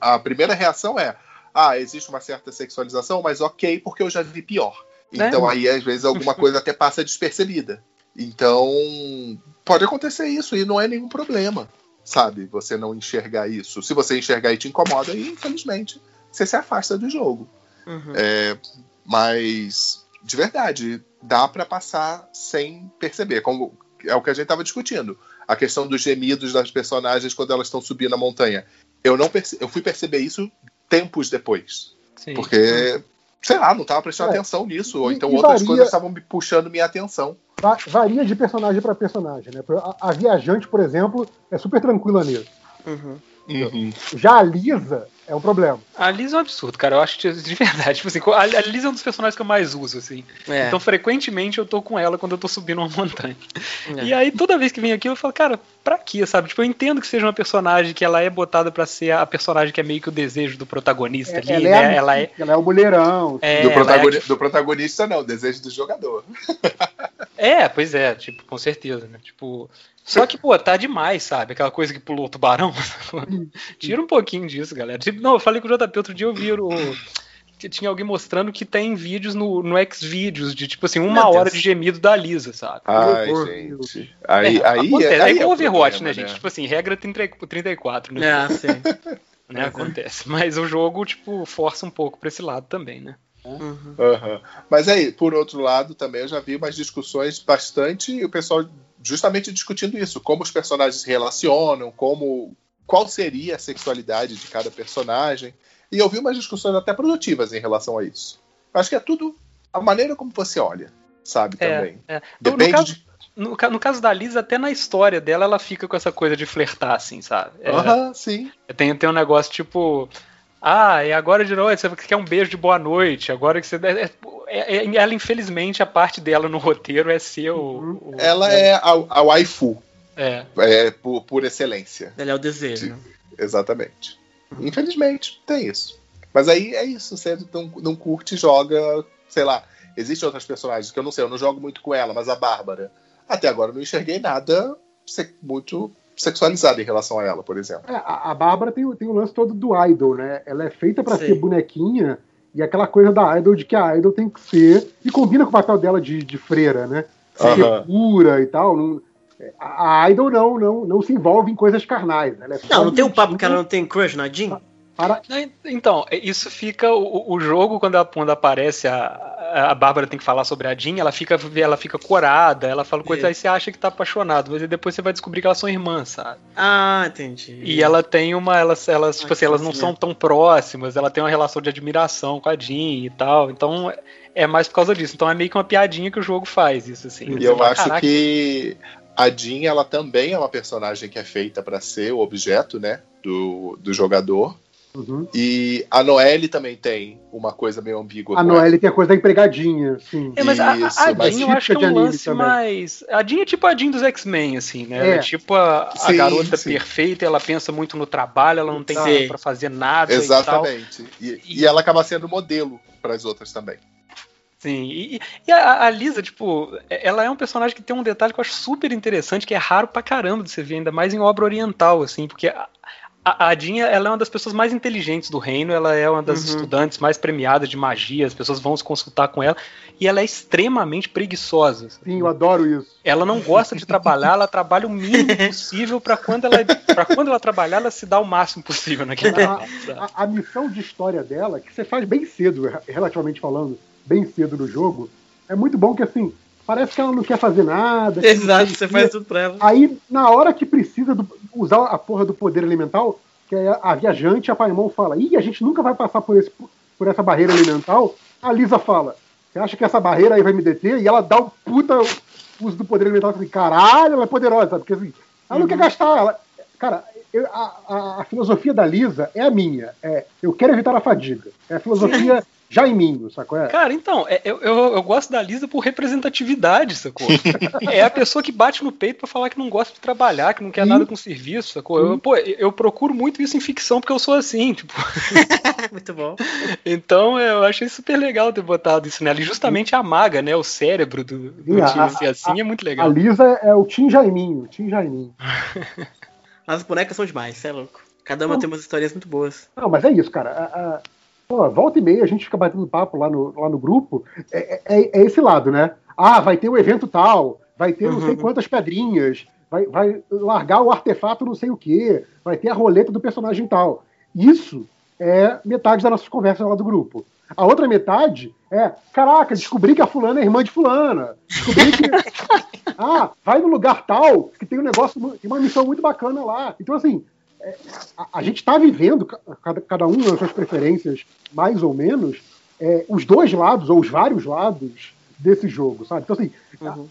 a primeira reação é: ah, existe uma certa sexualização, mas ok, porque eu já vi pior. Né? Então aí, às vezes, alguma coisa até passa despercebida. Então, pode acontecer isso e não é nenhum problema, sabe? Você não enxergar isso. Se você enxergar e te incomoda, aí, infelizmente, você se afasta do jogo. Uhum. É, mas, de verdade, dá pra passar sem perceber. Como é o que a gente tava discutindo. A questão dos gemidos das personagens quando elas estão subindo a montanha. Eu não perce- eu fui perceber isso tempos depois. Sim. Porque, sei lá, não tava prestando É. atenção nisso. Ou E- então e outras varia- coisas estavam me puxando minha atenção. Va- Varia de personagem pra personagem, né? A, a viajante, por exemplo, é super tranquila nisso. Uhum. Já a Lisa é um problema. A Liz é um absurdo, cara. Eu acho que, de verdade. Tipo assim, a Liz é um dos personagens que eu mais uso, assim. É. Então, frequentemente, eu tô com ela quando eu tô subindo uma montanha. É. E aí, toda vez que vem aqui, eu falo, cara, pra quê, sabe? Tipo, eu entendo que seja uma personagem que ela é botada pra ser a personagem que é meio que o desejo do protagonista ali, ela, né? é ela é. ela é o mulherão. é, do, ela é protagoni- que- do protagonista, não, desejo do jogador. É, pois é, tipo, com certeza, né? Tipo. Só que, pô, tá demais, sabe? Aquela coisa que pulou o tubarão. Tira um pouquinho disso, galera. Não, eu falei com o JP outro dia, eu vi o. que Tinha alguém mostrando que tem vídeos no, no Xvideos de, tipo assim, uma Meu hora Deus. de gemido da Lisa, sabe? Ai, gente. Aí, É, aí, acontece. aí Aí é Overwatch, problema, né, gente? Tipo assim, regra 30, 34, né? É, sim. né? Acontece. Mas o jogo, tipo, força um pouco pra esse lado também, né? Uhum. Aham. Mas aí, por outro lado, também eu já vi umas discussões bastante, e o pessoal justamente discutindo isso, como os personagens se relacionam, como qual seria a sexualidade de cada personagem. E eu vi umas discussões até produtivas em relação a isso. Acho que é tudo a maneira como você olha, sabe, É, também. é. No, no Depende caso, de. no, no caso da Liz, até na história dela, ela fica com essa coisa de flertar, assim, sabe? É, Aham, sim. tem, tem um negócio tipo. Ah, e agora de noite você quer um beijo de boa noite. Agora que você. É, é- é- ela, infelizmente, a parte dela no roteiro é ser o. o- Ela é a, a waifu, É. é, por, por excelência. Ele é o desejo. né? Exatamente. Infelizmente, tem isso. Mas aí é isso, você não, não curte e joga, sei lá. Existem outras personagens que eu não sei, eu não jogo muito com ela, mas a Bárbara. Até agora eu não enxerguei nada se- muito sexualizado em relação a ela, por exemplo. É, a, a Bárbara tem, o- tem o lance todo do idol, né? Ela é feita pra Sim. ser bonequinha e aquela coisa da idol de que a idol tem que ser. E combina com o papel dela de, de freira, né? Ser pura e tal. Não, a, a idol não, não, não se envolve em coisas carnais. Ela é Não, não tem um papo que ela não tem crush na Jean? Para... Então, isso fica. O, o jogo, quando, ela- quando aparece a. A Bárbara tem que falar sobre a Jean, ela fica, ela fica corada, ela fala coisas, É. aí você acha que tá apaixonado, mas aí depois você vai descobrir que elas são irmãs, sabe? Ah, entendi. E ela tem uma. Elas, elas tipo Ah, assim, elas não são é. tão próximas, ela tem uma relação de admiração com a Jean e tal. Então é- é mais por causa disso. Então é meio que uma piadinha que o jogo faz, isso assim. E Você eu fala, acho "Caraca, que a Jean, ela também é uma personagem que é feita pra ser o objeto, né, do, do jogador. Uhum. E a Noelle também tem uma coisa meio ambígua. A. Noelle tem a coisa da empregadinha, sim. É, mas a, a, Isso, a Jean eu acho que é um lance também. mais. A Jean é tipo a Jean dos X-Men, assim, né? Ela é É. tipo a, a Sim, garota sim. perfeita, ela pensa muito no trabalho, ela não tem Sim. tempo pra fazer nada e tal. Exatamente. E, e ela acaba sendo modelo para as outras também. Sim, e, e a, a Lisa, tipo, ela é um personagem que tem um detalhe que eu acho super interessante, que é raro pra caramba de você ver, ainda mais em obra oriental, assim, porque a, a, a Jean, ela é uma das pessoas mais inteligentes do reino, ela é uma das Uhum. estudantes mais premiadas de magia, as pessoas vão se consultar com ela, e ela é extremamente preguiçosa. Sim, eu adoro isso. Ela não gosta de trabalhar, ela trabalha o mínimo possível pra quando ela para quando ela trabalhar, ela se dá o máximo possível naquele A, trabalho. sabe? a- a missão de história dela, que você faz bem cedo, re- relativamente falando, bem cedo no jogo, é muito bom que assim, parece que ela não quer fazer nada. Exato, você faz tudo pra ela. Aí, na hora que precisa do- usar a porra do poder elemental, que é a, a viajante, a Paimon fala, ih, a gente nunca vai passar por, esse, por essa barreira elemental, a Lisa fala, você acha que essa barreira aí vai me deter? E ela dá o puta uso do poder elemental, assim, caralho, ela é poderosa, sabe? Porque assim, ela não quer gastar, ela... Cara, eu- a, a- a filosofia da Lisa é a minha, é, eu quero evitar a fadiga. É a filosofia já em mim, sacou? É? Cara, então, é- eu, eu, eu gosto da Lisa por representatividade, sacou? é a pessoa que bate no peito pra falar que não gosta de trabalhar, que não quer Sim. nada com serviço, sacou? Eu, pô, eu procuro muito isso em ficção porque eu sou assim, tipo. Muito bom. Então eu achei super legal ter botado isso nela. E justamente a maga, né? O cérebro do, do Sim, a- time ser assim é muito A legal. Lisa é o Tim Jaiminho, o Tim Jaiminho. As bonecas são demais, você é louco. Cada uma tem umas histórias muito boas. Não, mas é isso, cara. A- a- pô, volta e meia a gente fica batendo papo lá no, lá no grupo. É, é- é esse lado, né? Ah, vai ter o evento tal, vai ter não sei Uhum. quantas pedrinhas, vai, vai largar o artefato não sei o quê, vai ter a roleta do personagem tal. Isso é metade das nossas conversas lá do grupo. A outra metade é, caraca, descobri que a fulana é irmã de fulana. Descobri que. ah, vai no lugar tal, que tem um negócio, tem uma missão muito bacana lá. Então, assim, a, a gente está vivendo, ca- cada, cada um nas suas preferências, mais ou menos, é, os dois lados, ou os vários lados desse jogo, sabe? Então, assim, Uhum.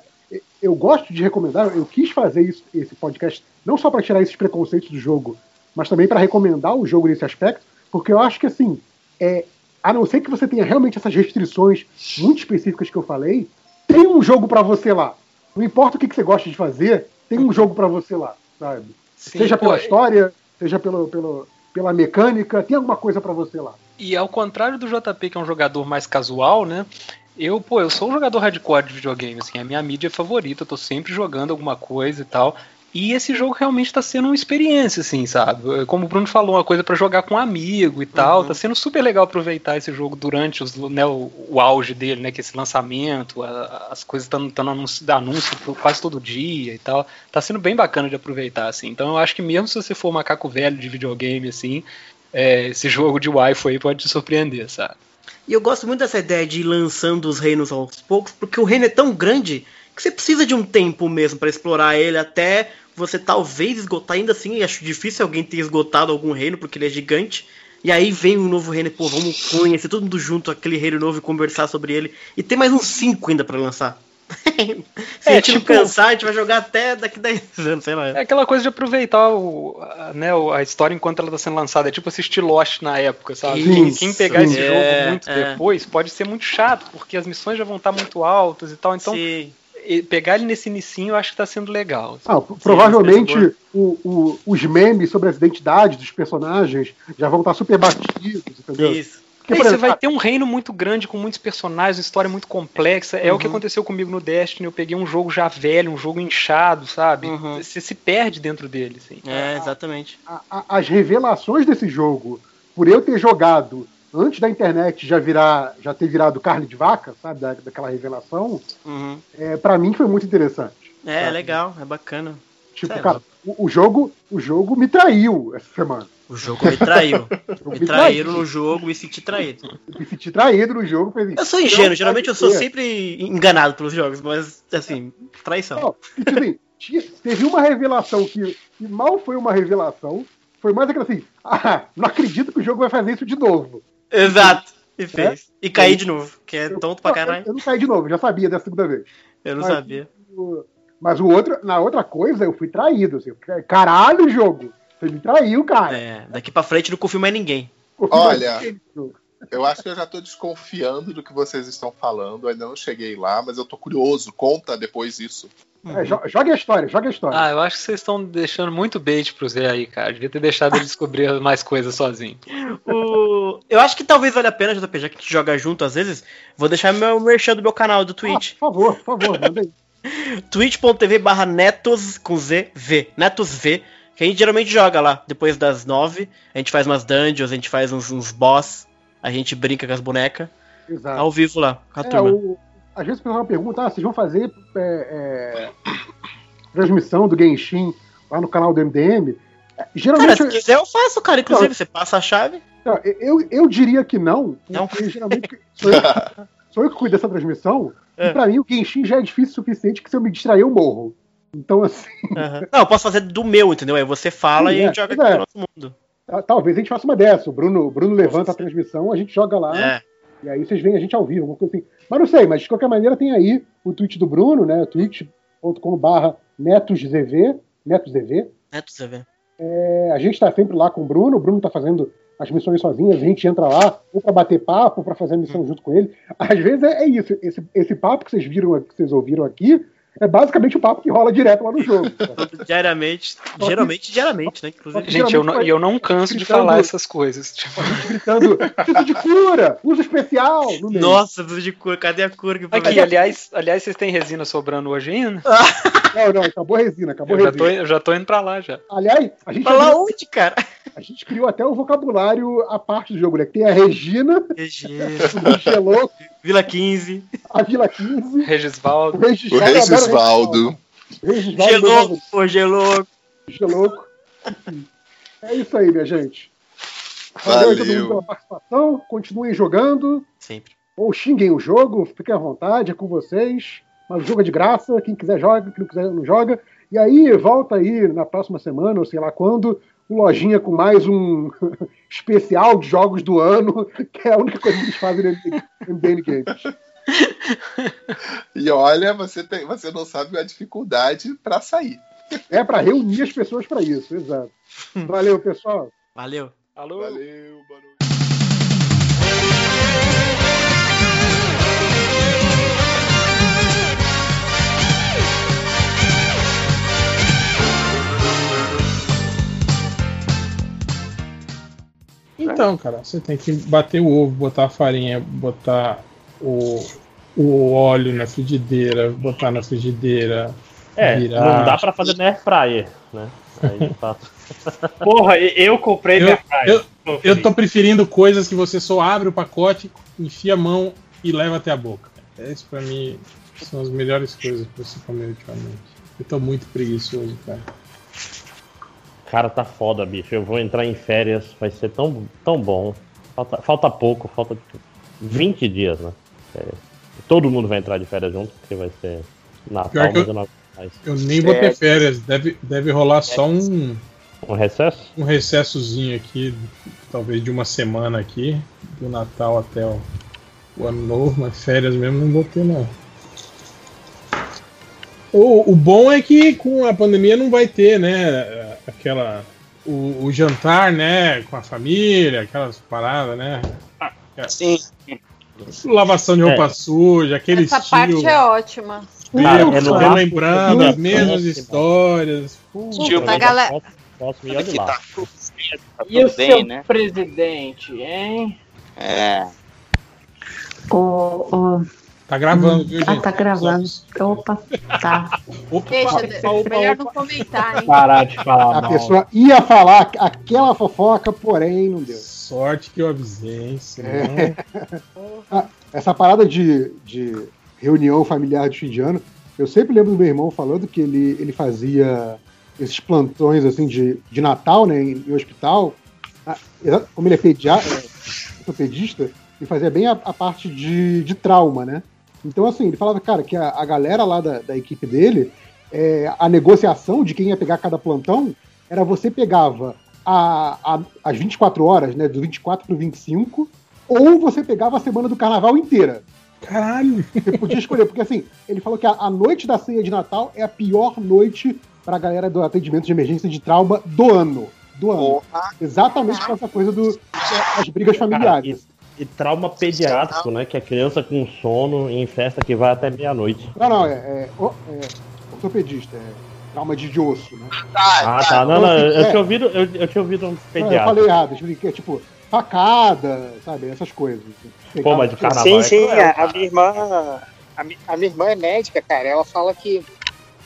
eu gosto de recomendar, eu quis fazer isso, esse podcast, não só para tirar esses preconceitos do jogo, mas também para recomendar o jogo nesse aspecto, porque eu acho que, assim, é, a não ser que você tenha realmente essas restrições muito específicas que eu falei, tem um jogo para você lá. Não importa o que, que você gosta de fazer, tem um jogo para você lá, sabe? Sim, seja pô, pela história, seja pelo, pelo, pela mecânica, tem alguma coisa para você lá. E ao contrário do JP, que é um jogador mais casual, né? Eu, pô, eu sou um jogador hardcore de videogame, assim, é a minha mídia favorita, eu tô sempre jogando alguma coisa e tal. E esse jogo realmente tá sendo uma experiência, assim, sabe? Como o Bruno falou, uma coisa pra jogar com um amigo e tal. Uhum. Tá sendo super legal aproveitar esse jogo durante os, né, o, o auge dele, né? Que esse lançamento, a- as coisas estão dando anúncio, anúncio quase todo dia e tal. Tá sendo bem bacana de aproveitar, assim. Então eu acho que mesmo se você for macaco velho de videogame, assim, é, esse jogo de waifu aí pode te surpreender, sabe? E eu gosto muito dessa ideia de ir lançando os reinos aos poucos, porque o reino é tão grande que você precisa de um tempo mesmo pra explorar ele até você talvez esgotar. Ainda assim, acho difícil alguém ter esgotado algum reino, porque ele é gigante. E aí vem um novo reino, pô, vamos conhecer todo mundo junto, aquele reino novo e conversar sobre ele. E tem mais uns 5 ainda pra lançar. Se É, a gente tipo- não cansar, a gente vai jogar até daqui 10 anos, sei lá. É aquela coisa de aproveitar o, a, né, a história enquanto ela tá sendo lançada. É tipo assistir Lost na época, sabe? Isso, Quem, quem pegar esse é, jogo muito é. depois pode ser muito chato, porque as missões já vão estar muito altas e tal. Então, Sim. Pegar ele nesse inicinho eu acho que tá sendo legal. Ah, provavelmente o- o- os memes sobre as identidades dos personagens já vão estar super batidos, entendeu? Isso. Porque, por você exemplo, vai ter um reino muito grande com muitos personagens, uma história muito complexa. É o Uhum. que aconteceu comigo no Destiny. Eu peguei um jogo já velho, um jogo inchado, sabe? Uhum. Você se perde dentro dele, assim. É, exatamente. a- a- as revelações desse jogo, por eu ter jogado antes da internet já virar, já ter virado carne de vaca, sabe, da, daquela revelação, Uhum. é, para mim foi muito interessante. É, sabe? legal, é bacana. Tipo, cara, o, o jogo, o jogo me traiu essa semana. O jogo me traiu. Me traíram no jogo e senti traído. Me senti traído no jogo. Assim, Eu sou ingênuo, geralmente eu sou ser. sempre enganado pelos jogos, mas assim, traição. Não, e, tipo assim, teve uma revelação que, que mal foi uma revelação. Foi mais aquela assim, ah, não acredito que o jogo vai fazer isso de novo. Exato. E fez. E caí de novo, que é Eu- tonto pra eu, caralho. eu não caí de novo, já sabia dessa segunda vez. Eu não Mas- sabia. O- Mas o outro, na outra coisa, eu fui traído. Assim, caralho, jogo! Você me traiu, cara. É, daqui pra frente não confio mais ninguém. Olha. Eu acho que eu já tô desconfiando do que vocês estão falando. Ainda não cheguei lá, mas eu tô curioso. Conta depois isso. É, jo- joga a história, joga a história. Ah, eu acho que vocês estão deixando muito bait pro Zé aí, cara. Devia ter deixado ele descobrir mais coisas sozinho. O- Eu acho que talvez valha a pena, JP, já que a gente joga junto às vezes, vou deixar meu merchan do meu canal do Ah, Twitch. por favor, por favor, manda aí. twitch.tv barra netos com Z, V, netos V, que a gente geralmente joga lá, depois das nove, a gente faz umas dungeons, a gente faz uns, uns boss, a gente brinca com as bonecas, Exato. ao vivo lá, com a É, turma. o- às vezes o pessoal pergunta, ah, vocês vão fazer é, é, transmissão do Genshin lá no canal do MDM? É, Cara, Geralmente, se quiser eu faço, cara, inclusive, você passa a chave. eu, eu, eu diria que não, Não. porque geralmente sou eu, sou eu que cuido dessa transmissão, É. e pra mim o Genshin já é difícil o suficiente que se eu me distrair eu morro. Então, assim, Aham. Não, eu posso fazer do meu, entendeu? Aí você fala Sim, e a é, gente joga pois aqui é. no nosso mundo. Ta- talvez a gente faça uma dessa. O Bruno, o Bruno levanta a transmissão, a gente joga lá, É. e aí vocês veem a gente ao vivo, alguma coisa assim. Mas não sei, mas de qualquer maneira tem aí o tweet do Bruno, né? twitch.com.br netosZV, netosZV. Neto, você vê. É, a gente tá sempre lá com o Bruno, o Bruno tá fazendo as missões sozinhas, a gente entra lá, ou pra bater papo, ou pra fazer a missão junto com ele. Às vezes é, é isso, esse, esse papo que vocês viram, que vocês ouviram aqui, é basicamente o papo que rola direto lá no jogo. Diariamente, geralmente, diariamente, né? Inclusive. Gente, eu não, e eu não canso de Gritando- falar essas coisas. Tipo, Gritando, preciso de cura, uso especial. Nossa, preciso de cor, cadê a cor que aqui, aliás, aliás, vocês têm resina sobrando hoje ainda? Não, não, acabou a resina, acabou Eu a já, resina. tô, eu já tô indo pra lá já. Aliás, a gente, Fala onde, cara? a gente criou até o vocabulário à parte do jogo, né? Que tem a Regina, RG, o Michelot, Vila 15, a Vila 15, Regisvaldo. o O Regisvaldo. eu adoro Regisvaldo. o Regisvaldo. Gelouco, pô, Gelouco. Gelouco. Enfim, É isso aí, minha gente. Valeu aí todo mundo Valeu. pela participação. Continuem jogando. Sempre. Ou xinguem o jogo, fiquem à vontade, é com vocês. Mas o jogo é de graça, quem quiser joga, quem não quiser não joga. E aí, volta aí na próxima semana, ou sei lá quando, o Lojinha com mais um especial de jogos do ano, que é a única coisa que eles fazem no MDN Games. E olha, você, tem, você não sabe a dificuldade pra sair. É para reunir as pessoas para isso, exato. Valeu, pessoal. Valeu. Alô? Valeu, boa noite. Então, cara, você tem que bater o ovo, botar a farinha, botar o, o óleo na frigideira, botar na frigideira. É, virar. não dá pra fazer na air fryer, né? Aí, de fato. Porra, eu comprei Eu- minha eu- Eu tô preferindo coisas que você só abre o pacote, enfia a mão e leva até a boca. Esse pra mim são as melhores coisas pra você comer ultimamente. Eu tô muito preguiçoso, cara. Cara, tá foda, bicho. Eu vou entrar em férias, vai ser tão, tão bom. Falta, falta pouco, falta. 20 dias, né? É, todo mundo vai entrar de férias junto, porque vai ser Natal, mas eu- eu não mais. Eu nem vou ter férias. Deve, deve rolar só um, Um recesso? um recessozinho aqui, talvez de uma semana aqui, do Natal até o, o Ano Novo, mas férias mesmo não vou ter, não. O, o bom é que com a pandemia não vai ter, né? Aquela. O, o jantar, né? Com a família, aquelas paradas, né? Sim. Lavação de roupa É. suja, aquele Essa estilo. parte é ótima. Meu, é relembrando as mesmas histórias. Tipo, A galera- Posso, me lá. tá tudo tá E o bem, seu né? presidente, hein? É. Ô, ô, Tá gravando, viu, ah, gente? tá gravando. Só- Opa, tá. Opa, Deixa, opa, opa, melhor não comentar, hein? Parar de falar A mal. pessoa ia falar aquela fofoca, porém não deu. Sorte que eu avisei, hein? Senão... Ah, essa parada de, de reunião familiar de fim de ano, eu sempre lembro do meu irmão falando que ele, ele fazia esses plantões assim de, de Natal, né, em, em hospital. Ah, como ele é, pedia, é ortopedista, ele fazia bem a, a parte de, de trauma, né? Então, assim, ele falava, cara, que a, a galera lá da, da equipe dele, é, a negociação de quem ia pegar cada plantão era você pegava a, a, as 24 horas, né, do 24 pro 25, ou você pegava a semana do carnaval inteira. Caralho! Você podia escolher, porque assim, ele falou que a, a noite da ceia de Natal é a pior noite pra galera do atendimento de emergência de trauma do ano. Do ano. Porra. Exatamente com essa coisa do, das brigas familiares. E trauma pediátrico, né? Que é criança com sono em festa que vai até meia-noite. Não, não, é, é, o- é ortopedista, é trauma de, de osso, né? Ah, tá. Não, não, eu, É. tinha ouvido, eu, eu tinha ouvido um Não, eu pediatra. falei errado, eu expliquei, tipo, facada, sabe, essas coisas. Pô, mas de carnaval Sim, é sim, cruel, a, a cara. minha irmã. A, a minha irmã é médica, cara. Ela fala que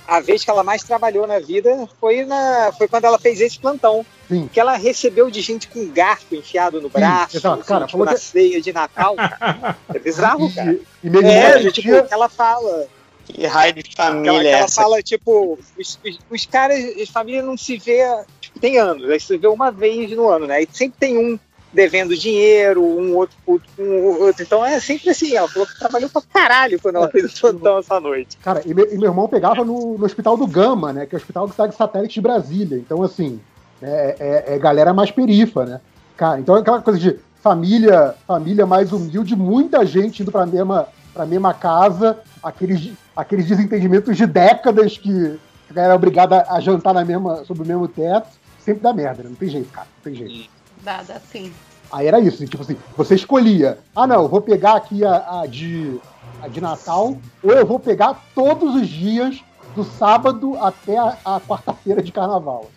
a vez que ela mais trabalhou na vida foi, na, foi quando ela fez esse plantão. Sim. Que ela recebeu de gente com garfo enfiado no braço, exato, cara, tipo, na que- ceia de Natal. É bizarro, cara. E, e É, irmão tipo, ela fala. Que raio de ela, família que é ela essa? fala, tipo, os, os, os caras, as famílias não se vê, tipo, tem anos, aí se vê uma vez no ano, né? E sempre tem um devendo dinheiro, um outro puto com o outro. Então é sempre assim, ela falou que trabalhou pra caralho quando ela fez o plantão essa noite. Cara, e meu, e meu irmão pegava no, no hospital do Gama, né? Que é o hospital que está de satélite de Brasília. Então, assim, é, é- é galera mais perifa, né? Cara, então é aquela coisa de família, família mais humilde, muita gente indo pra mesma, pra mesma casa, aqueles, aqueles desentendimentos de décadas que a galera é obrigada a jantar na mesma, sob o mesmo teto. Sempre dá merda, né? Não tem jeito, cara. Não tem jeito. Dada assim. Aí era isso, tipo assim, você escolhia, ah não, eu vou pegar aqui a, a de, a de Natal, ou eu vou pegar todos os dias do sábado até a, a quarta-feira de carnaval.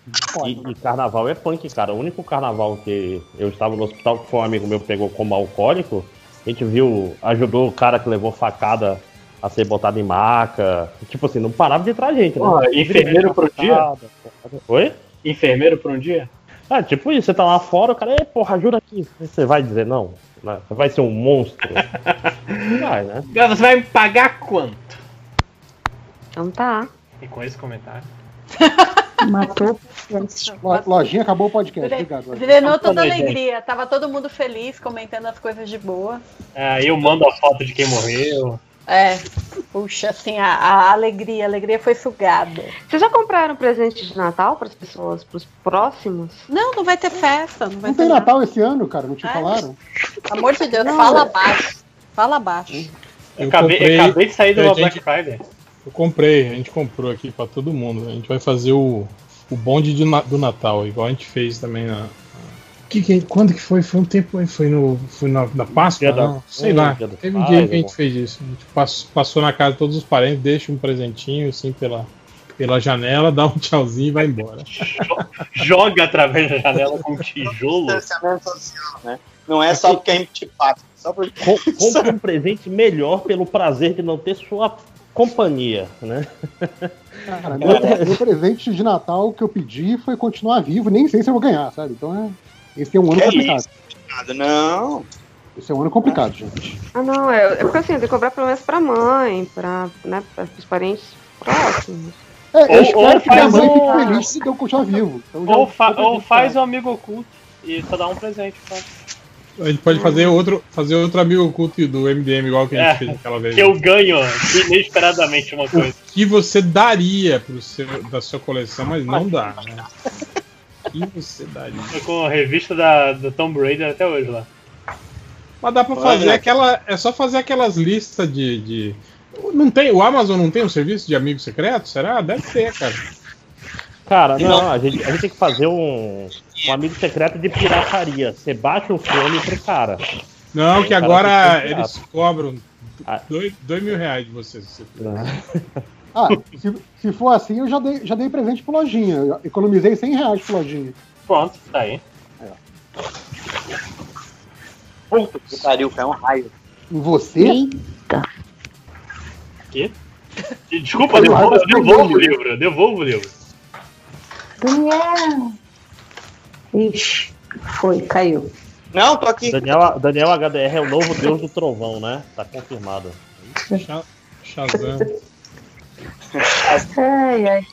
E, e carnaval é punk, cara. O único carnaval que eu estava no hospital, que foi um amigo meu que pegou como alcoólico, a gente viu, ajudou o cara que levou facada a ser botado em maca. Tipo assim, não parava de entrar gente, né? Porra, enfermeiro pro dia? Facada. Oi? Enfermeiro por um dia? Ah, tipo isso, você tá lá fora, o cara, "Ei, porra, ajuda aqui. Você vai dizer não? né? Você vai ser um monstro? Não vai, né? Você vai me pagar quanto? Então tá. E com esse comentário. Matou. Lo- Lojinha acabou o podcast. Obrigado, Lojinha. Drenou toda a gente. alegria. Tava todo mundo feliz, comentando as coisas de boa. É, eu mando a foto de quem morreu. É. Puxa, assim, a, a alegria, a alegria foi sugada. Vocês já compraram presente de Natal para as pessoas, para os próximos? Não, não vai ter festa, não vai Não ter tem nada. Natal esse ano, cara? Não te Ai, falaram? Pelo amor de Deus, Não, fala é- abaixo. Fala abaixo. Eu acabei, eu acabei de sair do Black Friday. Eu comprei, a gente comprou aqui pra todo mundo. A gente vai fazer o, o bonde de do Natal, igual a gente fez também na. Que, que, quando que foi? Foi um tempo aí? Foi, no, foi na, na Páscoa? Dia da- Não, sei lá. Teve um dia que a gente fez isso. A gente passou, passou na casa de todos os parentes, deixa um presentinho assim pela, pela janela, dá um tchauzinho e vai embora. Joga através da janela com um tijolo. Social, né? Não é só porque é antipático, só porque. Com- Compre um presente melhor pelo prazer de não ter sua companhia, né? Cara, meu, meu presente de Natal que eu pedi foi continuar vivo, nem sei se eu vou ganhar, sabe? Então é. Esse é um ano Que complicado. isso? Nada, Não. Esse é um ano complicado, gente. Ah, não, é, é porque assim, eu tenho que cobrar pelo menos pra mãe, pra, né, para os parentes próximos. É, eu Ou- espero ou que minha faz mãe um- fique feliz se eu continuar vivo. Então já- Ou, fa- já- ou faz um amigo oculto e só dá um presente. Pronto. A gente pode fazer outro, fazer outro amigo oculto do MDM, igual que a gente É, fez aquela vez. Que eu ganho inesperadamente uma coisa. O que você daria pro seu, da sua coleção, mas não dá, né? Que você daria? Tô com a revista da, do Tomb Raider até hoje lá. Mas dá pra Olha. fazer aquela. É só fazer aquelas listas de, de. Não tem, o Amazon não tem um serviço de amigo secreto? Será? Deve ter, cara. Cara, não, a gente, a gente tem que fazer um, um amigo secreto de pirataria. Você baixa o filme pro cara. Não, Aí que agora eles cobram dois, dois mil reais de você. se você Ah, se, se for assim, eu já dei, já dei presente pro lojinha. Eu economizei 100 reais pro lojinha. Pronto, tá aí. Puta que pariu, caiu um raio. Em você? Eita. Quê? Desculpa, devolvo, devolvo o livro, devolvo o livro. Daniel. Ixi, foi, caiu. Não, tô aqui. Daniel, Daniel HDR é o novo deus do trovão, né? Tá confirmado. Sha- Shazam. Ai, ai.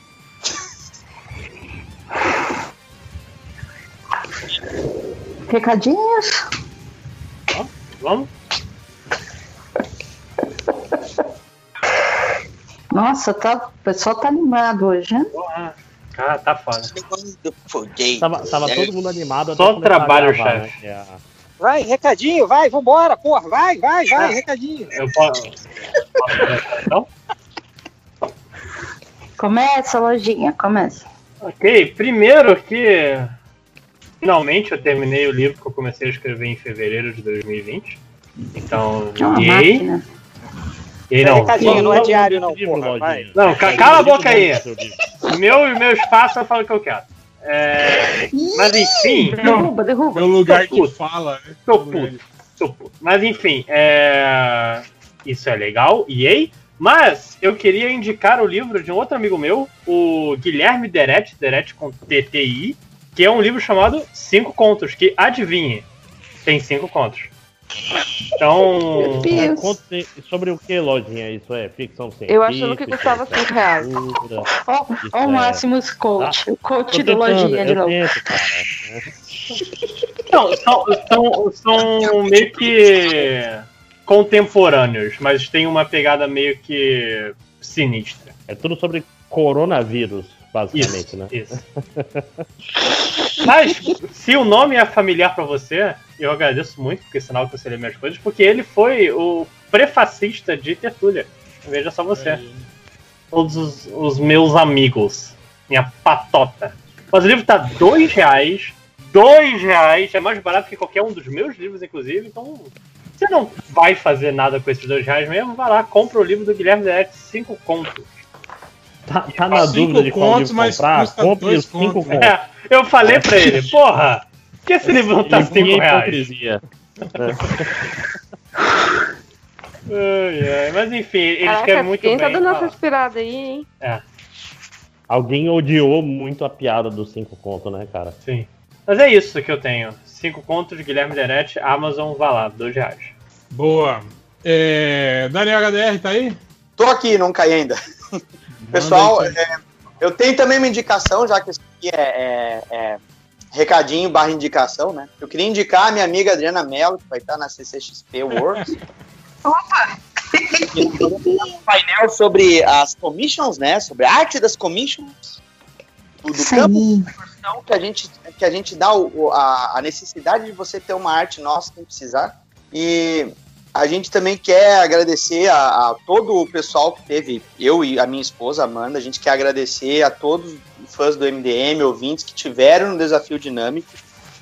Recadinhos? Vamos? Nossa, tá, o pessoal tá animado hoje, né? Ah, tá foda. Tava, tava todo mundo animado Só trabalho, gravar, chefe. né? É Vai, recadinho, vai, vambora, porra, vai, vai, vai, recadinho. Eu posso. Então? Começa, lojinha, começa. Ok, primeiro que finalmente eu terminei o livro que eu comecei a escrever em fevereiro de 2020. Então, É e máquina. E É não, recadinho, não é diário, não, livro, porra, vai. Não, ca- cala a boca aí. Meu, meu espaço eu falo o que eu quero. É, mas enfim. Derruba, derruba. É o lugar que fala, né? Tô puto. Tô puto. Mas enfim, é... isso é legal, EA. Mas eu queria indicar o livro de um outro amigo meu, o Guilherme Deret, Deret com TTI, que é um livro chamado Cinco Contos, que adivinhe, tem cinco contos. Então. Deus. Conte sobre o que, lojinha? Isso é ficção científica? Eu achando que custava isso é 5 reais. Isso ó o é- Máximos Coach, o Tô coach do lojinha de novo. tento, cara. Não, são, são, são meio que contemporâneos, mas tem uma pegada meio que sinistra. É tudo sobre coronavírus, basicamente, Isso, né? isso. Mas, se o nome é familiar pra você, eu agradeço muito, porque é sinal que você lê minhas coisas, porque ele foi o prefacista de Tertúlia. Veja só você. Todos os, os meus amigos. Minha patota. Mas o livro tá dois reais. Dois reais. É mais barato que qualquer um dos meus livros, inclusive. Então, você não vai fazer nada com esses dois reais mesmo, vai lá, compra o livro do Guilherme Derek, cinco contos. Tá, tá na Cinco dúvida de qual livro comprar? Compre dois os cinco contos. É, eu falei pra ele, porra, por que esse livro não tá cinco punha reais? hipocrisia. Ai, ai, Mas enfim, ele Caraca, escreve muito quem bem. tá dando essa inspirada aí, hein? É, Alguém odiou muito a piada dos cinco contos, né, cara? sim. Mas é isso que eu tenho. Cinco contos de Guilherme Derete, Amazon, vá lá, dois reais. Boa. É, Daniel HDR, tá aí? Tô aqui, não caí ainda. Pessoal, é, eu tenho também uma indicação, já que isso aqui é, é- é recadinho barra indicação, né? Eu queria indicar a minha amiga Adriana Mello, que vai estar na CCXP Works. Opa! um painel sobre as commissions, né? Sobre a arte das commissions. Do, do Isso campo. Que a gente, que a gente dá o- a, a necessidade de você ter uma arte nossa sem precisar. E a gente também quer agradecer a, a todo o pessoal que teve, eu e a minha esposa Amanda, a gente quer agradecer a todos os fãs do MDM, ouvintes que tiveram no desafio dinâmico.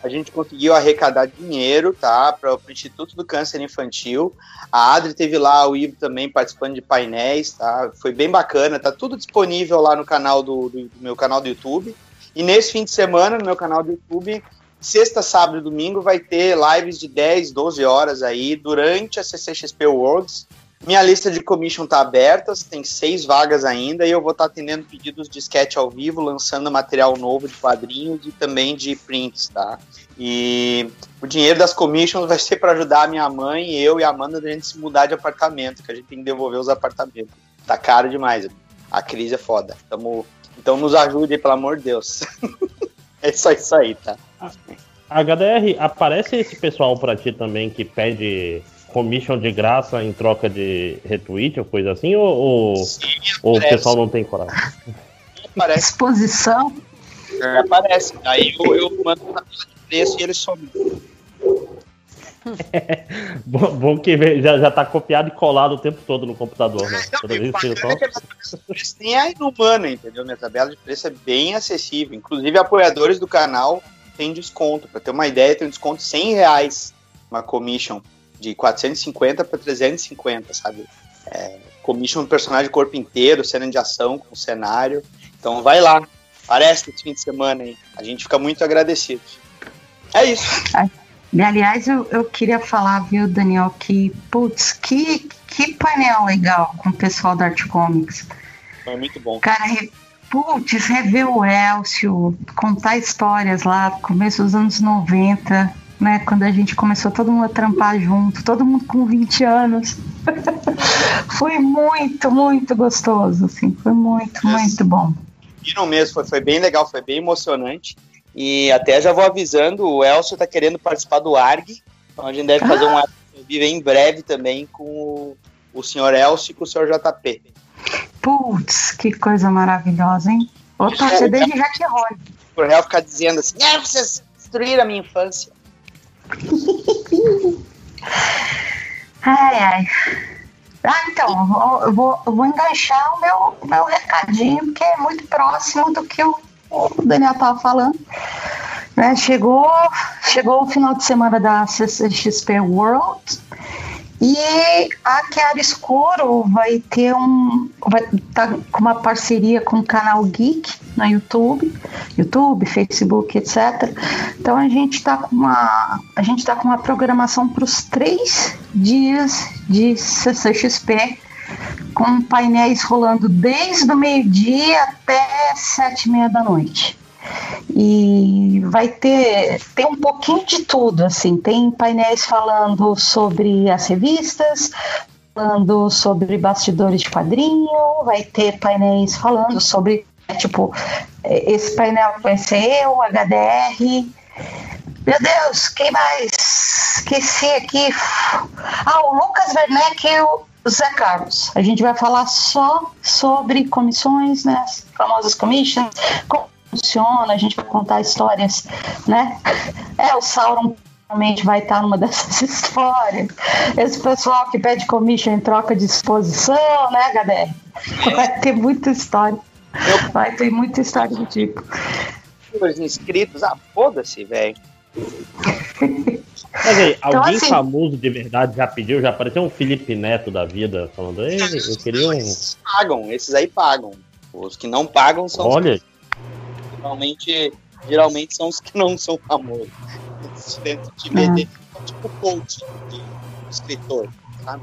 A gente conseguiu arrecadar dinheiro, tá, para o Instituto do Câncer Infantil. A Adri teve lá, o Ivo também participando de painéis, tá? Foi bem bacana, tá tudo disponível lá no canal do, do- do meu canal do YouTube. E nesse fim de semana, no meu canal do YouTube, sexta, sábado e domingo, vai ter lives de 10, 12 horas aí durante a CCXP Worlds. Minha lista de commission tá aberta, tem seis vagas ainda e eu vou estar atendendo pedidos de sketch ao vivo, lançando material novo de quadrinhos e também de prints, tá? E o dinheiro das commissions vai ser para ajudar a minha mãe, eu e a Amanda a gente se mudar de apartamento, que a gente tem que devolver os apartamentos. Tá caro demais. A crise é foda. Tamo... Então nos ajude, aí, pelo amor de Deus. é só isso aí, tá? HDR, aparece esse pessoal pra ti também que pede commission de graça em troca de retweet ou coisa assim? Ou, ou, ou o pessoal não tem coragem? Aparece, Exposição. é, aparece. Aí eu, eu mando de preço e eles somem. Bom, bom que já, já tá copiado e colado o tempo todo no computador, né? Toda vez que você Bacana que a minha tabela de preço nem é inumana, entendeu? Minha tabela de preço é bem acessível. Inclusive, apoiadores do canal têm desconto. Pra ter uma ideia, tem um desconto de 100 reais uma commission de 450 para 350, sabe? É, commission do personagem corpo inteiro, cena de ação com cenário. Então vai lá, aparece esse fim de semana aí. A gente fica muito agradecido. É isso. E, aliás, eu, eu queria falar, viu, Daniel, que, putz, que, que painel legal com o pessoal da Art Comics. Foi muito bom. Cara, re, putz, rever o Elcio, contar histórias lá, começo dos anos 90, né? Quando a gente começou todo mundo a trampar junto, todo mundo com 20 anos. foi muito, muito gostoso, assim, foi muito, muito bom. viram mesmo, foi, foi bem legal, foi bem emocionante. E até já vou avisando, o Elcio tá querendo participar do ARG, então a gente deve fazer um ARG vivo em breve também com o, o senhor Elcio e com o senhor JP. Putz, que coisa maravilhosa, hein? Vou torcer desde Jack Roy. Por real ficar dizendo assim, é, vocês destruíram a minha infância. Ai, ai. Ah, então, eu vou, eu vou, eu enganchar o meu, meu recadinho, porque é muito próximo do que o, o Daniel tava falando. Né, chegou, chegou o final de semana da CCXP World e a Chiara Escuro vai ter um. Vai estar com uma parceria com o canal Geek no YouTube, YouTube, Facebook, etc. Então a gente está com uma. A gente tá com uma programação para os três dias de CCXP, com painéis rolando desde o meio-dia até sete e meia da noite. E vai ter tem um pouquinho de tudo assim. Tem painéis falando sobre as revistas falando sobre bastidores de quadrinho vai ter painéis falando sobre é, tipo é, esse painel vai ser eu HDR meu Deus quem mais? Esqueci aqui. Ah o Lucas Werneck e o Zé Carlos a gente vai falar só sobre comissões né as famosas commissions como funciona, a gente vai contar histórias, né? É, o Sauron realmente vai estar numa dessas histórias. Esse pessoal que pede commission em troca de exposição, né, HDR? Vai ter muita história. Vai ter muita história do tipo. Os inscritos, ah, foda-se, velho. Mas aí, Então, alguém assim- famoso de verdade já pediu? Já apareceu um Felipe Neto da vida falando, Ei, eu queria um. Esses pagam, esses aí pagam. Os que não pagam são os Olha, geralmente, geralmente são os que não são famosos. Esses dentro de BD, são tipo coach de escritor, sabe?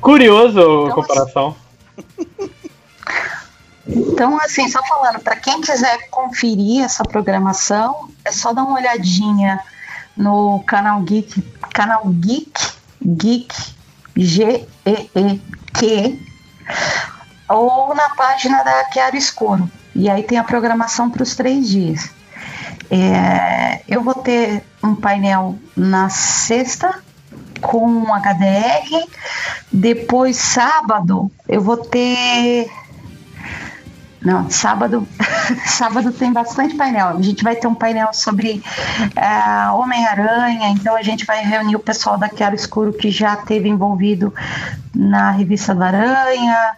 Curioso a Então, comparação. Então, assim, só falando, para quem quiser conferir essa programação, é só dar uma olhadinha no canal Geek, canal Geek, Geek, G-E-E-Q, ou na página da Chiara Escuro. E aí tem a programação para os três dias. É, eu vou ter um painel na sexta com um HDR. Depois, sábado, eu vou ter não, sábado, sábado tem bastante painel. A gente vai ter um painel sobre eh, Homem-Aranha, então a gente vai reunir o pessoal da Chiaro Escuro que já teve envolvido na revista da Aranha.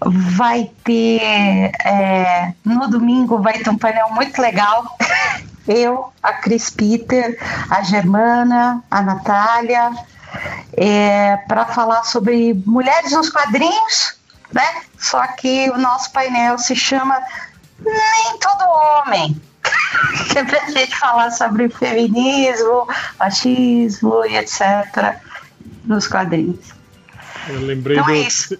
Vai ter eh, no domingo vai ter um painel muito legal. Eu, a Cris Peter, a Germana, a Natália, para falar sobre mulheres nos quadrinhos né? Só que o nosso painel se chama Nem Todo Homem. que é pra gente falar sobre feminismo, machismo e etc. nos quadrinhos. Eu lembrei Então do. é isso.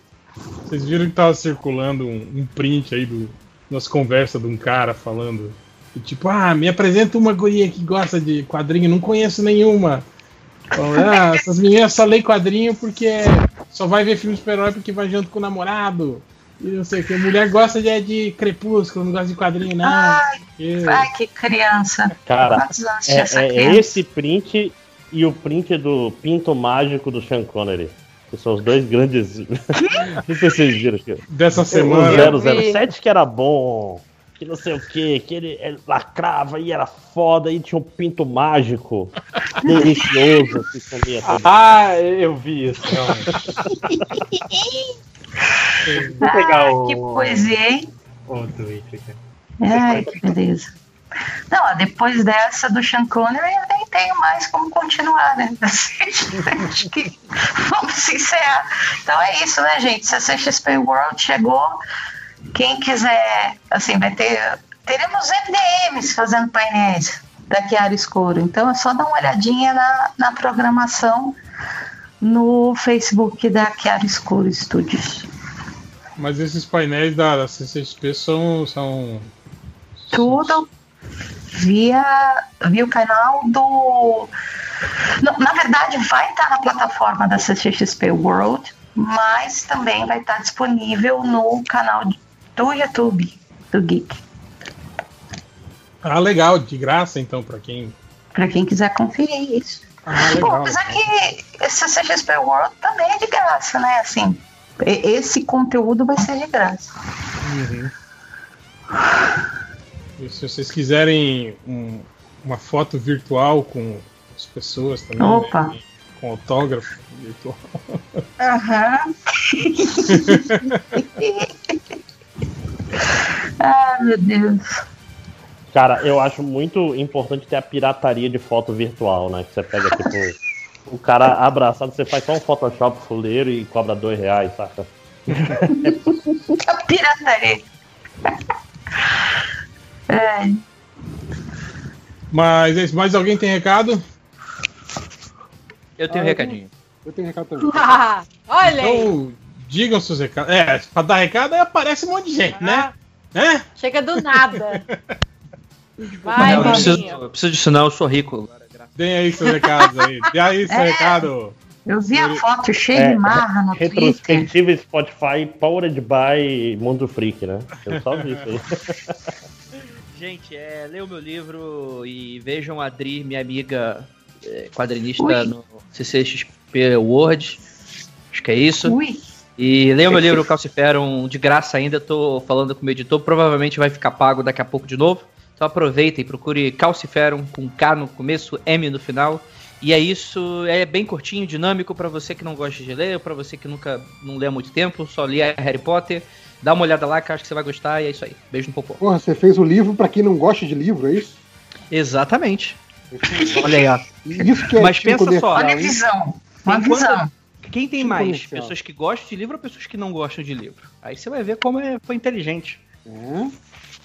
Vocês viram que tava circulando um, um print aí do, nas conversas de um cara falando. Tipo, ah, me apresenta uma guria que gosta de quadrinho, não conheço nenhuma. Ah, essas meninas só leem quadrinho porque só vai ver filme super-herói porque vai junto com o namorado. E não sei o que. Mulher gosta de, de crepúsculo, não gosta de quadrinho, não. Ai, Eu- ai, que criança. Cara, Quantos anos tinha é, essa é criança? esse print e o print do Pinto Mágico do Sean Connery. Que são os dois grandes. não sei se vocês viram aqui. Dessa O semana. 007 que era bom, que não sei o que, que ele, ele lacrava e era foda, e tinha um pinto mágico, delicioso, que comia tudo. Ah, eu vi isso. realmente. Vou pegar Ai, o. que poesia, hein? O. Ai, que beleza. Não, depois dessa do Sean Connery, eu nem tenho mais como continuar, né? Acho que vamos encerrar. Então é isso, né, gente? CCXP World chegou. Quem quiser, assim, vai ter. Teremos MDMs fazendo painéis da Chiara Escuro. Então é só dar uma olhadinha na, na programação no Facebook da Chiara Escuro Studios. Mas esses painéis da, da CCXP são. são tudo via, via o canal do. Não, na verdade, vai estar na plataforma da CCXP World, mas também vai estar disponível no canal do YouTube do Geek, Ah, legal, de graça então, pra quem. para quem quiser conferir isso. Ah, legal. apesar que esse CCXP World também é de graça, né? Assim, esse conteúdo vai ser de graça. Uhum. E se vocês quiserem um- uma foto virtual com as pessoas também, Opa. né, com autógrafo virtual. Aham. ah, meu Deus. Cara, eu acho muito importante ter a pirataria de foto virtual, né? Que você pega, tipo, o cara abraçado, você faz só um Photoshop fuleiro e cobra dois reais, saca? A pirataria. É, Mas é isso. mais alguém tem recado? Eu tenho um recadinho. Eu tenho recado também. Ah, olha aí. Então, digam seus recados. É, pra dar recado aí aparece um monte de gente, né? Né? Chega do nada. Vai, Não, eu, preciso, eu preciso disso não, eu sou rico. Deem aí seus recados aí. Dê aí seu É. recado. eu vi a foto cheia É, de marra no Twitter. Retrospectiva Spotify Powered by Mundo Freak, né? Eu só vi isso aí. Gente, é, leiam meu livro e vejam a Adri, minha amiga é, quadrinista Ui. no CCXP World. Acho que é isso. Ui, E leiam meu livro Calciferum de graça ainda, tô falando com o meu editor, provavelmente vai ficar pago daqui a pouco de novo. Então aproveitem, procure Calciferum com K no começo, M no final. E é isso, é bem curtinho, dinâmico para você que não gosta de ler, para você que nunca não lê há muito tempo, só lia Harry Potter. Dá uma olhada lá que eu acho que você vai gostar e é isso aí. Beijo no popô. Porra, você fez o livro pra quem não gosta de livro, é isso? Exatamente. Olha aí, ó. Isso que é Mas tipo pensa só, olha a visão. Uma Enquanto- visão. Quem tem Tipo mais? comercial. Pessoas que gostam de livro ou pessoas que não gostam de livro? Aí você vai ver como é, foi inteligente.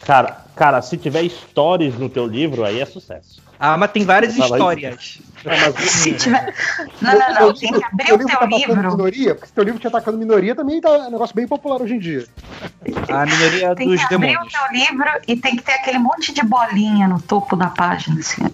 Cara, cara, se tiver stories no teu livro, aí é sucesso. Ah, mas tem várias Tá histórias. Se tiver... Não, não, não. Tem que abrir o livro teu tá atacando livro. minoria, porque se teu livro te atacando minoria também tá um negócio bem popular hoje em dia. A minoria Tem dos que abrir o demônios. teu livro e tem que ter aquele monte de bolinha no topo da página, assim. ó.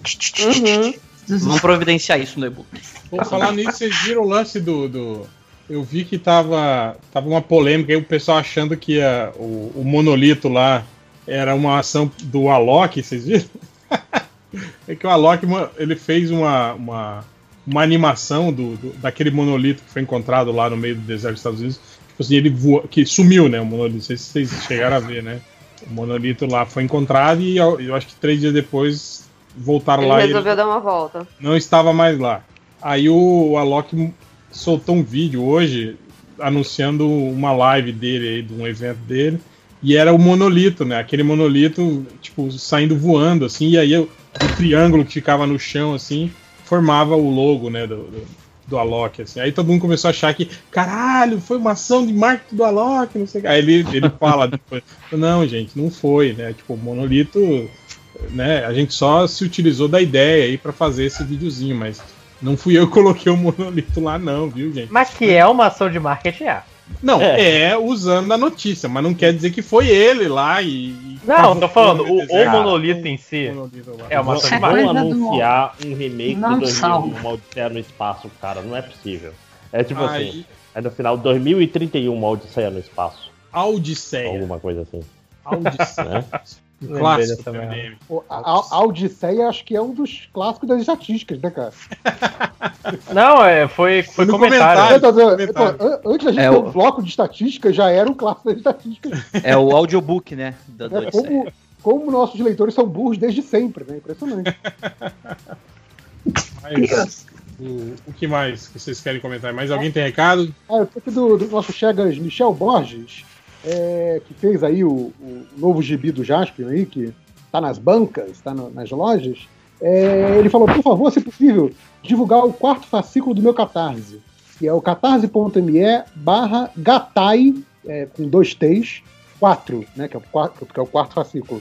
Vamos providenciar isso no e-book. Vou falar nisso, vocês viram o lance do. do- Eu vi que tava, tava uma polêmica aí, o pessoal achando que a- o, o monolito lá era uma ação do Alok, vocês viram? é que o Alok ele fez uma, uma, uma animação do, do- daquele monolito que foi encontrado lá no meio do deserto dos Estados Unidos. Tipo assim, ele voa, que sumiu, né? O monolito. Não sei se vocês chegaram a ver, né? O monolito lá foi encontrado e eu, eu acho que três dias depois voltaram Ele lá e ele resolveu dar uma volta. não estava mais lá. Aí o Alok soltou um vídeo hoje anunciando uma live dele aí, de um evento dele. E era o monolito, né? Aquele monolito, tipo, saindo voando, assim, e aí o, o triângulo que ficava no chão, assim, formava o logo, né, do, do, do Alok, assim. Aí todo mundo começou a achar que, caralho, foi uma ação de marketing do Alok, não sei o que. Aí ele, ele fala depois, não, gente, não foi, né? Tipo, o monolito, né, a gente só se utilizou da ideia aí pra fazer esse videozinho, mas não fui eu que coloquei o monolito lá, não, viu, gente? Mas que é uma ação de marketing, é. Não, é. usando a notícia, mas não quer dizer que foi ele lá e. e Não, tô falando, o, o monolito em si é uma ação de Vão marketing. anunciar um remake Não de salva. 2001, Uma Odisseia no Espaço, cara, não é possível. É tipo Aí- assim, é no final de 2031 uma Odisseia no Espaço. Audisseia. Alguma coisa assim. Audisseia. Né? Clássico também. Pô, A, Odisseia acho que é um dos clássicos das estatísticas, né, cara? Não, é, foi, foi No comentário. Tô- an- Antes da gente É ter o- um bloco de estatística, já era um clássico das estatísticas. É o audiobook, né? Da, da É como, como nossos leitores são burros desde sempre, né? Impressionante. Mas, o, o que mais que vocês querem comentar? Mais alguém tem recado? Ah, eu tô aqui do, do nosso Chegas Michel Borges, é, que fez aí o, o novo gibi do Jaspion aí, que tá nas bancas, tá no- nas lojas. É, ele falou, por favor, se possível, divulgar o quarto fascículo do meu Catarse, que é o catarse.me barra gatai, é, com dois T's, 4, né, que é o quarto, que é o quarto fascículo.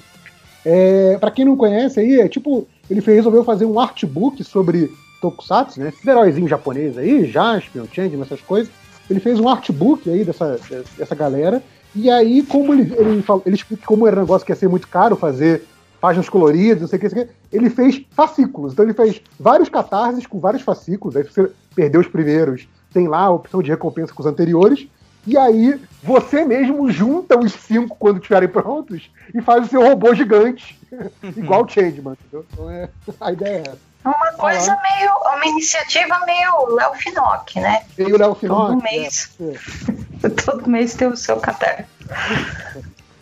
É, para quem não conhece aí, é tipo, ele fez, resolveu fazer um artbook sobre Tokusatsu, né? Esses heróizinhos japoneses aí, Jaspion, Changeman, essas coisas. Ele fez um artbook aí dessa, dessa galera. E aí, como ele, ele, ele explica como era um negócio que ia ser muito caro fazer páginas coloridas, não sei o que, não sei o que, ele fez fascículos. Então ele fez vários catarses com vários fascículos. Aí se você perdeu os primeiros, tem lá a opção de recompensa com os anteriores. E aí você mesmo junta os cinco quando estiverem prontos e faz o seu robô gigante. Igual o Changeman, entendeu? Então é, a ideia é essa. É uma coisa meio. uma iniciativa meio Léo Finock, né? Meio Léo Finock, Todo mês. Todo mês tem o seu caderno.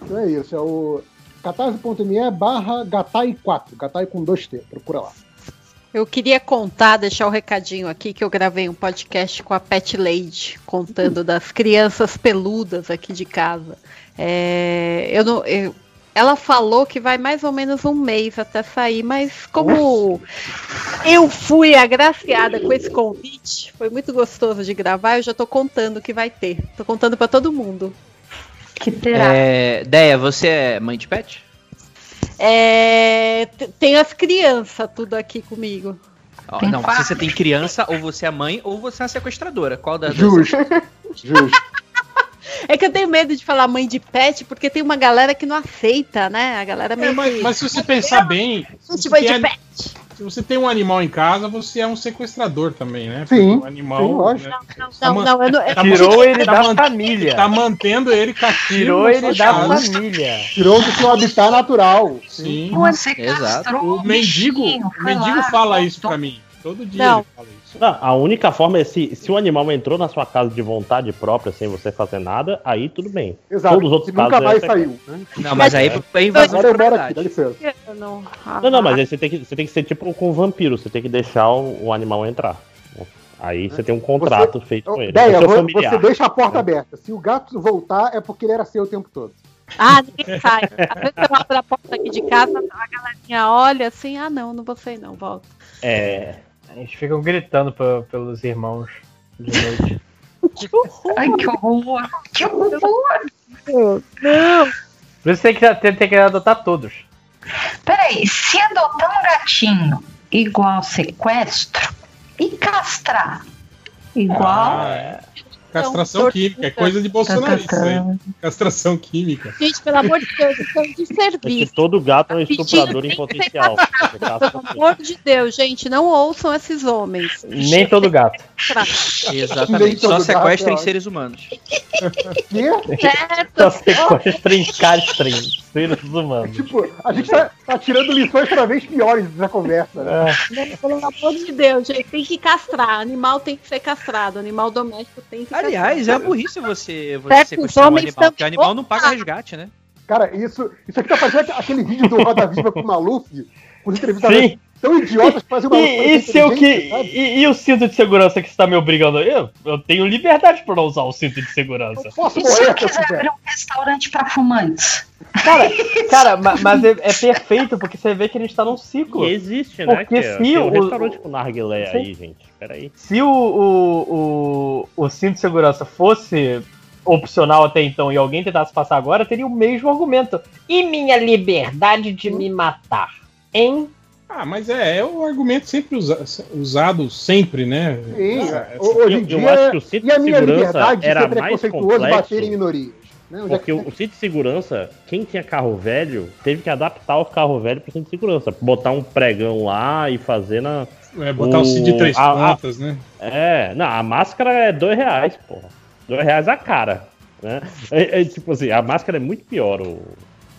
Então é isso, é o catarse.me barra gatai4, gatai com dois T, procura lá. Eu queria contar, deixar o recadinho aqui, que eu gravei um podcast com a Pet Lady, contando das crianças peludas aqui de casa. É, eu não, eu- ela falou que vai mais ou menos um mês até sair, mas como eu fui agraciada com esse convite, foi muito gostoso de gravar, eu já tô contando que vai ter. Tô contando pra todo mundo. Que É, Deia, você é mãe de pet? É, tem as crianças tudo aqui comigo. Tem não, se você tem criança, ou você é mãe, ou você é a sequestradora. Qual das Justo. Justo. É que eu tenho medo de falar mãe de pet, porque tem uma galera que não aceita, né? A galera meio É, mas, que- mas se você pensar bem, se você, tem, se você tem um animal em casa, você é um sequestrador também, né? Sim, Porque o animal. sim, lógico. né, Não, tá não, não, eu não- eu- tá Tirou ele tá da família. Tá mantendo ele cativo. Tirou ele da casa. família. Tirou do seu habitat natural. Sim. Você Exato. O mendigo, o mendigo fala isso pra mim. Todo dia Não. ele fala isso. Não, a única forma é se, se o animal entrou na sua casa de vontade própria, sem você fazer nada, aí tudo bem. Exato. Todos os outros que nunca casos mais é- saiu. Né? Não, mas aí é invasão de aqui, propriedade. não, Ah, Não, não, mas aí você tem que, você tem que ser tipo com vampiro, você tem que deixar o, o animal entrar. Aí você tem um contrato feito com ele. Ideia, é você deixa a porta aberta. Se o gato voltar, é porque ele era seu o tempo todo. Ah, ninguém sai. Às vezes eu abro a porta aqui de casa, a galerinha olha assim, ah não, não vou sair não, volta. É. Eles ficam gritando pe- pelos irmãos de noite. Ai, que horror! Que horror! Não! Por isso tem que, tem, tem que adotar todos. Peraí, se adotar um gatinho igual sequestro e castrar igual. Ah, é. Castração Não, química, é coisa de bolsonarista aí. Castração química. Gente, pelo amor de Deus, isso é um Porque desserviço. todo gato é um Bichinho estuprador em que potencial. Pelo amor de Deus, gente, não ouçam esses homens. Nem todo gato. Exatamente. todo Só gato sequestrem é seres humanos. Que? Certo? Só sequestrem castrem seres humanos. Tipo, a gente tá, tá tirando lições cada vez piores dessa conversa. Né? É. Pelo amor de Deus, gente, tem que castrar. Animal tem que ser castrado. Animal doméstico tem que Aliás, é burrice você, você Certo, sequestrar um animal, porque o animal não paga resgate, né? Cara, isso, isso aqui tá fazendo aquele vídeo do Roda Viva com o Maluf, com os entrevistadores Sim. tão idiotas que fazem uma E, e, se eu que, e, e o cinto de segurança que está me obrigando? Eu, eu tenho liberdade para não usar o cinto de segurança. Posso E se morrer eu se eu quiser abrir um restaurante pra fumantes? Cara, cara ma- mas é, é perfeito porque você vê que ele está num ciclo. E existe, né? Porque que é- se tem um o- restaurante com narguilé aí, gente. Peraí. Se o, o, o, o cinto de segurança fosse opcional até então e alguém tentasse passar agora, teria o mesmo argumento. E minha liberdade de me matar? Hein? Ah, mas é, é o argumento sempre usa- usado, sempre, né? Sim, Ah, é. hoje em eu- dia, eu acho que o cinto e a de minha segurança liberdade de era ser mais complexo. bater em minorias. Né? É Porque que- o, o cinto de segurança, quem tinha carro velho, teve que adaptar o carro velho pro cinto de segurança. Botar um pregão lá e fazer na. É, botar o cinto de três a- a- pontas, né? É, não, a máscara é dois reais, porra. Dois reais a cara. Né? É, é, tipo assim, a máscara é muito pior o,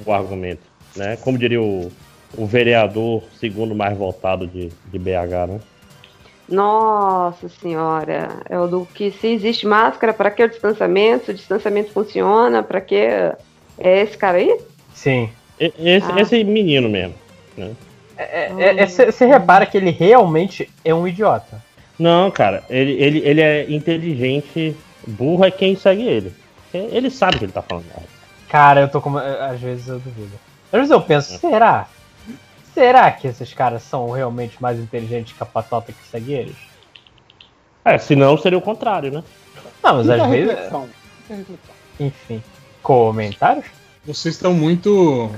o argumento. Né? Como diria o, o vereador segundo mais votado de, de BH, né? Nossa senhora, é o do que se existe máscara, para que o distanciamento? O distanciamento funciona, para que é esse cara aí? Sim. E- Esse, Ah. esse menino mesmo. Né? Você repara que ele realmente é um idiota. Não, cara, ele, ele, ele é inteligente, burro é quem segue ele. Ele sabe o que ele tá falando. Cara, eu tô com. Às vezes eu duvido. Às vezes eu penso, será? Será que esses caras são realmente mais inteligentes que a patota que segue eles? É, senão seria o contrário, né? Não, mas às vezes. reflexão. Enfim. Comentários? Vocês estão muito,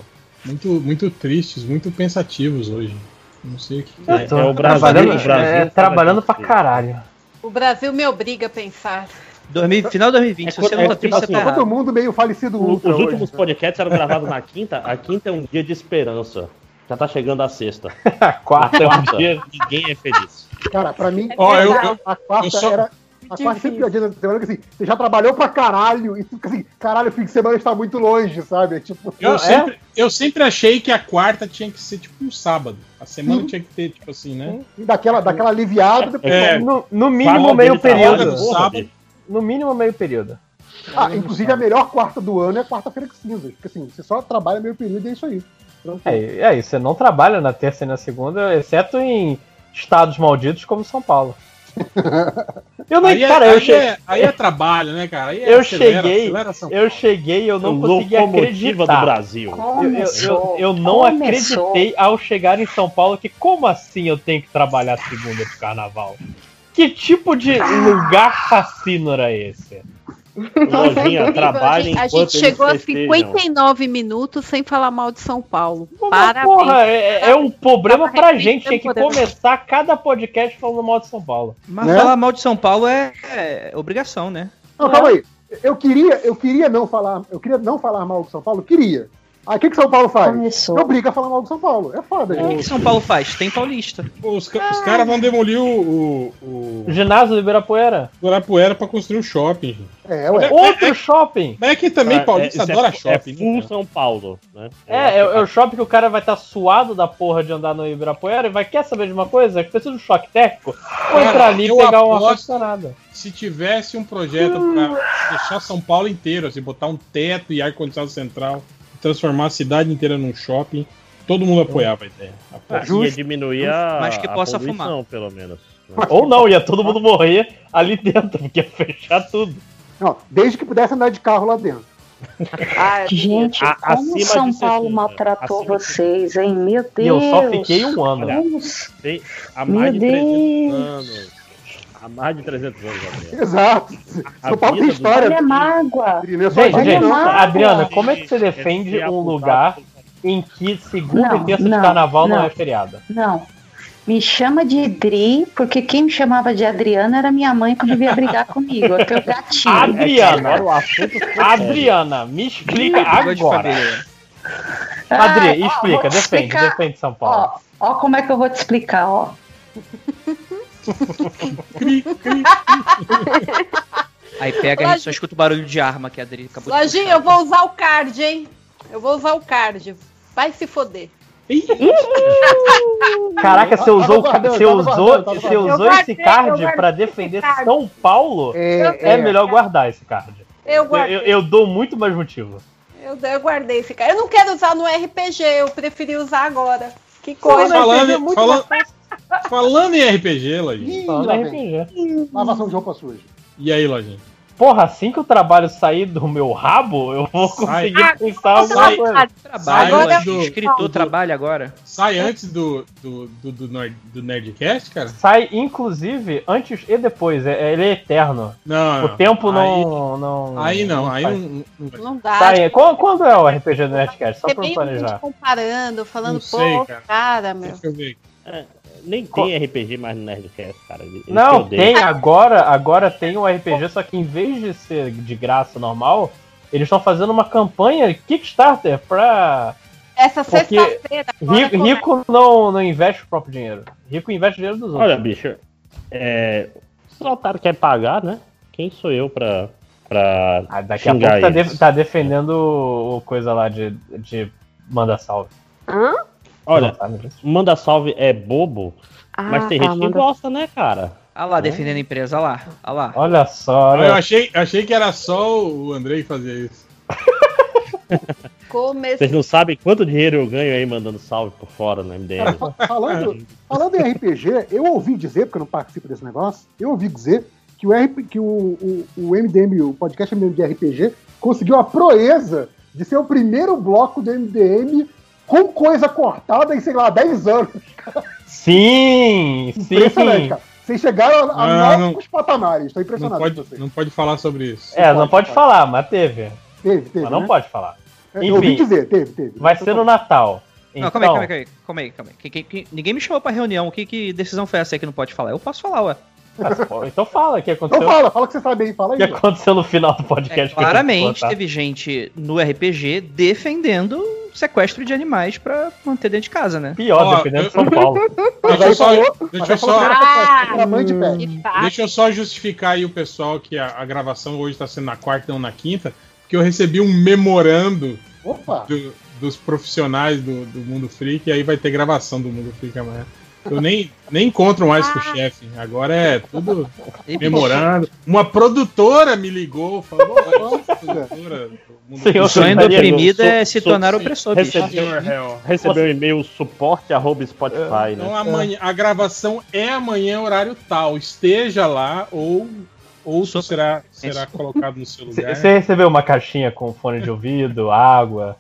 muito, muito tristes, muito pensativos hoje. Não sei o que. É, tô é o Brasil, trabalhando, o Brasil é, trabalhando pra caralho. O Brasil me obriga a pensar. 2000, final de 2020, se você não é tá tipo triste, você assim, tá Todo mundo meio falecido O- ultra os hoje. últimos podcasts eram gravados na quinta. A quinta é um dia de esperança. Já tá chegando a sexta. Quarta é um dia ninguém é feliz. Cara, pra mim, Ó, eu- eu- a quarta eu só- era. A quarta sempre pior dia da semana que assim, você já trabalhou pra caralho e tu fica assim, caralho, o fim de semana está muito longe, sabe? Tipo, Eu, é? sempre, eu sempre achei que a quarta tinha que ser tipo um sábado. A semana Sim. tinha que ter, tipo assim, né? e daquela, daquela aliviada depois. É. No, no mínimo Sábado meio período. Sábado. No mínimo meio período. Ah, inclusive a melhor quarta do ano é a quarta-feira que cinzas. Porque assim, você só trabalha meio período e é isso aí. É, é isso, você não trabalha na terça e na segunda, exceto em estados malditos como São Paulo. Eu não, Aí, é, cara, eu, aí, che- é, aí é trabalho, né, cara? Aí é eu acelera, cheguei, acelera eu cheguei, eu não consegui Locomotiva do acreditar. Brasil. Eu, eu- eu, eu não começou. acreditei ao chegar em São Paulo que como assim eu tenho que trabalhar segunda pro carnaval? Que tipo de lugar cassino era esse? Lojinha, trabalha a enquanto gente chegou a eles festejam. 59 minutos sem falar mal de São Paulo. Parabéns. porra, é, é um problema Tava pra gente. Tem que começar cada podcast falando mal de São Paulo. Mas Né? falar mal de São Paulo é, é obrigação, né? Não, calma aí. Eu queria, eu queria não falar, eu queria não falar mal do São Paulo, queria. Aí o que, que São Paulo faz? Começou. Me obriga a falar mal do São Paulo. É foda, O que. São Paulo faz? Tem paulista. Pô, os, ca- os caras vão demolir o, o, o O ginásio do Ibirapuera. Guarapuera pra construir um shopping. É, ué. Outro shopping. Mas é que também É, Paulista isso adora é, shopping. É né, full cara? São Paulo, né? É, é, é o shopping que o cara vai estar suado da porra de andar no Ibirapuera e vai, quer saber de uma coisa? Que precisa de um choque técnico? Cara, entrar ali e pegar uma ar-condicionado. Se tivesse um projeto pra fechar São Paulo inteiro, assim, botar um teto e ar-condicionado central, transformar a cidade inteira num shopping, todo mundo apoiava a ideia. Ah, Apoiava. ia diminuir a, Mas que a possa poluição, pelo menos. né? Ou não, ia todo mundo morrer ali dentro, porque ia fechar tudo. Não, desde que pudesse andar de carro lá dentro. Ah, Gente, A- como São de Paulo 60, maltratou acima de vocês, hein? Meu Deus. E eu só fiquei um ano. Tem, há mais de Meu 300 Deus. anos. Há mais de 300 anos, Gabriel. Exato. A São Paulo tem vida do- história. Olha a mágoa. É só Gente, gente. Adriana, como é que você É defende um lugar em que segunda Não, e terça de não, carnaval não, não. é feriado? Não. Me chama de Dri, porque quem me chamava de Adriana era minha mãe quando via brigar comigo. É que eu gatinho. Adriana, assunto foi Adriana, me explica de agora. Adri, Ah, ó, explica, te defende, explicar. defende São Paulo. Ó, ó como é que eu vou te explicar, ó. Aí pega, a gente só escuta o barulho de arma que a Adri acabou de Lojinha, eu vou usar o card, hein? Eu vou usar o card. Vai se foder. Caraca, você usou, você usou, você usou esse card esse defender card. São Paulo? É, É melhor guardar esse card. Eu Eu, eu- dou muito mais motivo. Eu, eu guardei esse card. Eu não quero usar no RPG, eu preferi usar agora. Que coisa. Falando, é muito falando, falando em RPG, Lojinha. Falando em. RPG. Lavação de roupa suja. E aí, Lojinha? Porra, assim que o trabalho sair do meu rabo, eu vou Sai. conseguir pensar alguma Sai. coisa. Trabalho, Sai antes do- escritor trabalha agora. Sai antes do, do, do, do, Nerd- do Nerdcast, cara? Sai, inclusive, antes e depois. É- Ele é eterno. Não, O tempo Aí- não. não Aí não, aí não. não dá. Sai. Quando, quando é o RPG do Nerdcast? Só pra eu planejar. gente comparando, falando, pô, cara. cara. meu. Deixa eu ver. Nem tem RPG mais no Nerdcast, cara. Eles Não, tem agora, agora tem um RPG, só que em vez de ser de graça normal, eles estão fazendo uma campanha Kickstarter pra. Essa sexta-feira. Rico, rico não, não investe o próprio dinheiro. Rico investe o dinheiro dos outros. Olha, bicho, é, se o otário quer pagar, né? Quem sou eu pra, pra Ah, daqui a pouco tá, de- tá defendendo o, o coisa lá de, de manda salve. Hã? Olha, manda salve é bobo, mas Ah, tem tá, gente que manda- gosta, né, cara? Olha lá, defendendo a empresa, olha lá. Olha lá. Olha só, Ah, Eu olha. achei, achei que era só o Andrei que fazia isso. Vocês não sabem quanto dinheiro eu ganho aí mandando salve por fora no MDM. Cara, falando, falando em RPG, eu ouvi dizer, porque eu não participo desse negócio, eu ouvi dizer que o, RP, que o, o, o MDM, o podcast MDM de RPG, conseguiu a proeza de ser o primeiro bloco do MDM com coisa cortada em, sei lá, 10 anos. Sim, Impressionante, sim. cara. Vocês chegaram a, a Ah, não- novos patamares. Estou Não impressionado pode, com vocês. não pode falar sobre isso. É, não pode falar, mas teve. Teve, teve. Mas não né? pode falar. É, eu ouvi Enfim, dizer, teve, teve. vai ser no Natal. Não, Então, calma aí, calma aí, calma aí, calma aí, calma aí. Que- que- que- ninguém me chamou pra reunião. Que, que decisão foi essa aí que não pode falar? Eu posso falar, ué. Então fala o que aconteceu. Então fala, fala que você sabe aí, fala O que aí. aconteceu no final do podcast? É, claramente teve gente no RPG defendendo sequestro de animais pra manter dentro de casa, né? Pior, Ó, dependendo eu- de São Paulo. Deixa eu aí só, deixa eu aí só, fácil. deixa eu só justificar aí o pessoal que a, a gravação hoje tá sendo na quarta e não na quinta, porque eu recebi um memorando Opa! do- dos profissionais do, do Mundo Freak e aí vai ter gravação do Mundo Freak amanhã. Eu nem, nem encontro mais com o chefe. Agora é tudo memorando. Uma produtora me ligou, falou: "Ó, eu sou produtora O sonho do oprimido é se tornar opressor. Recebeu, Freak." recebeu um e-mail suporte arroba Spotify, Então né? amanhã, a gravação é amanhã, horário tal. Esteja lá ou, ou será, será colocado no seu lugar. Você recebeu uma caixinha com fone de ouvido, água?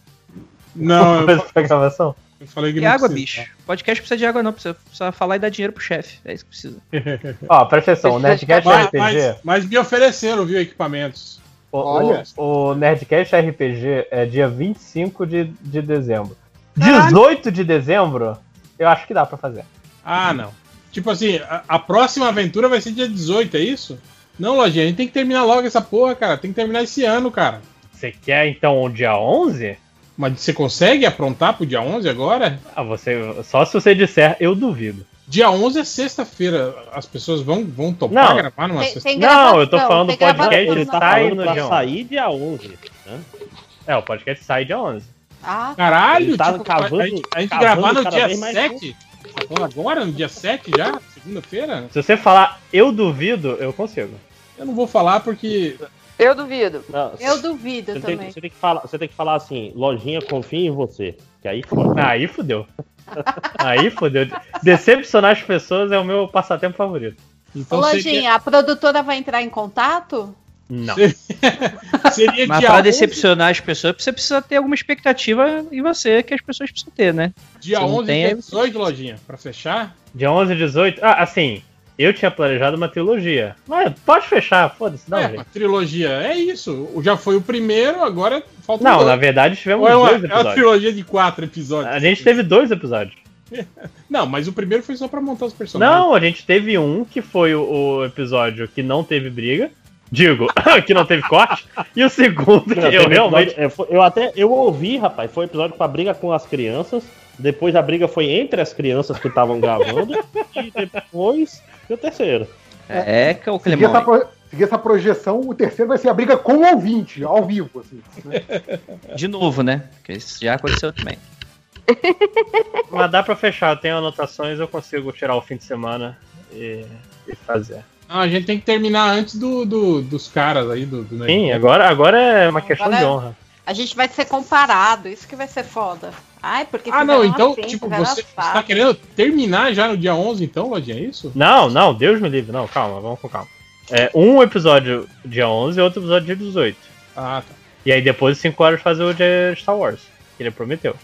Não, eu, gravação? Eu falei que E não água, precisa. bicho. Podcast precisa de água, não. Precisa, precisa falar e dar dinheiro pro chefe. É isso que precisa. Ó, presta atenção, o Nerdcast Mas, RPG. mas, mas me ofereceram, viu, equipamentos. O, Olha. o, o Nerdcast RPG é dia 25 de, de dezembro. 18 de dezembro, eu acho que dá pra fazer. Ah, não. Tipo assim, a, a próxima aventura vai ser dia 18, é isso? Não, Lojinha, a gente tem que terminar logo essa porra, cara. Tem que terminar esse ano, cara. Você quer então o dia 11? Mas você consegue aprontar pro dia 11 agora? Ah, você, só se você disser, eu duvido. Dia 11 é sexta-feira. As pessoas vão, vão topar Não. gravar numa Tem, sexta tem Não, eu tô gravação, falando do podcast, tá sai no dia sair dia 11. Né? É, o podcast sai dia 11. Ah, Caralho, Ele tá tipo, cavando- a gente, a gente gravar no dia vez mais 7? Tá falando agora, no dia 7 já? Segunda-feira? Se você falar eu duvido, eu consigo. Eu não vou falar porque. Eu duvido. Não, eu duvido você, tem, também. você tem que falar, você tem que falar assim, lojinha, confia em você. Que aí foda. Aí fudeu. Aí fudeu. Decepcionar as pessoas é o meu passatempo favorito. Então Ô, seria, Lojinha, a produtora vai entrar em contato? Não. seria Mas 11, decepcionar as pessoas, você precisa ter alguma expectativa em você que as pessoas precisam ter, né? dia Você não 11 tem, dia aí- 18, lojinha. Pra fechar? Dia 11 e 18. Ah, assim, eu tinha planejado uma trilogia. Mas pode fechar, foda-se, um é, uma trilogia. É isso. Já foi o primeiro, agora falta Não, dois. na verdade tivemos é uma, dois é uma episódios. trilogia de quatro episódios. A gente teve dois episódios. Não, mas o primeiro foi só pra montar os personagens. Não, a gente teve um que foi o, o episódio que não teve briga. Digo, que não teve corte. E o segundo que Não, eu realmente. episódio- é, eu até eu ouvi, rapaz, foi um episódio com a briga com as crianças. Depois a briga foi entre as crianças que estavam gravando. e depois o terceiro. É, que é o Seguir essa, Clemão. pro- seguir essa projeção, o terceiro vai ser a briga com o ouvinte, ao vivo. Assim, né? De novo, né? Porque isso já aconteceu também. Mas dá pra fechar, eu tenho anotações, eu consigo tirar o fim de semana e, e fazer. Não, a gente tem que terminar antes do, do- dos caras aí do, do Sim, agora, agora é uma questão Agora de é- honra. A gente vai ser comparado, isso que vai ser foda. Ai, porque Ah, não, então, assim, tipo, você, você assado. tá querendo terminar já no dia 11, então, Lojinha, é isso? Não, não, Deus me livre. Não, calma, vamos com calma. É um episódio dia 11 e outro episódio dia 18. Ah, tá. E aí depois, 5 horas, fazer o de Star Wars, que ele prometeu.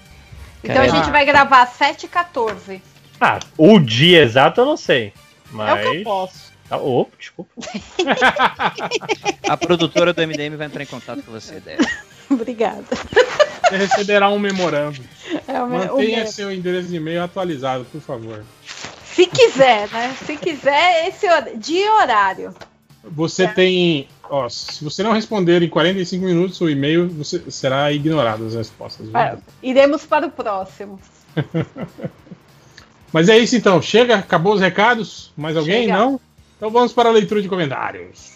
Então a gente vai gravar 7 e 14. Ah, o dia exato eu não sei. É Mas. o que eu posso. Ah, opa, desculpa. A produtora do MDM vai entrar em contato com você, ideia. Obrigada. Você receberá um memorando. É o Mantenha seu endereço de e-mail atualizado, por favor. Se quiser, né? Se quiser, esse hor- dia e horário. Você tem. Ó, se você não responder em 45 minutos o e-mail, você será ignorado as respostas. Ah, Iremos para o próximo. Mas é isso então. Chega, acabou os recados? Mais alguém? Chega. Não? Então vamos para a leitura de comentários.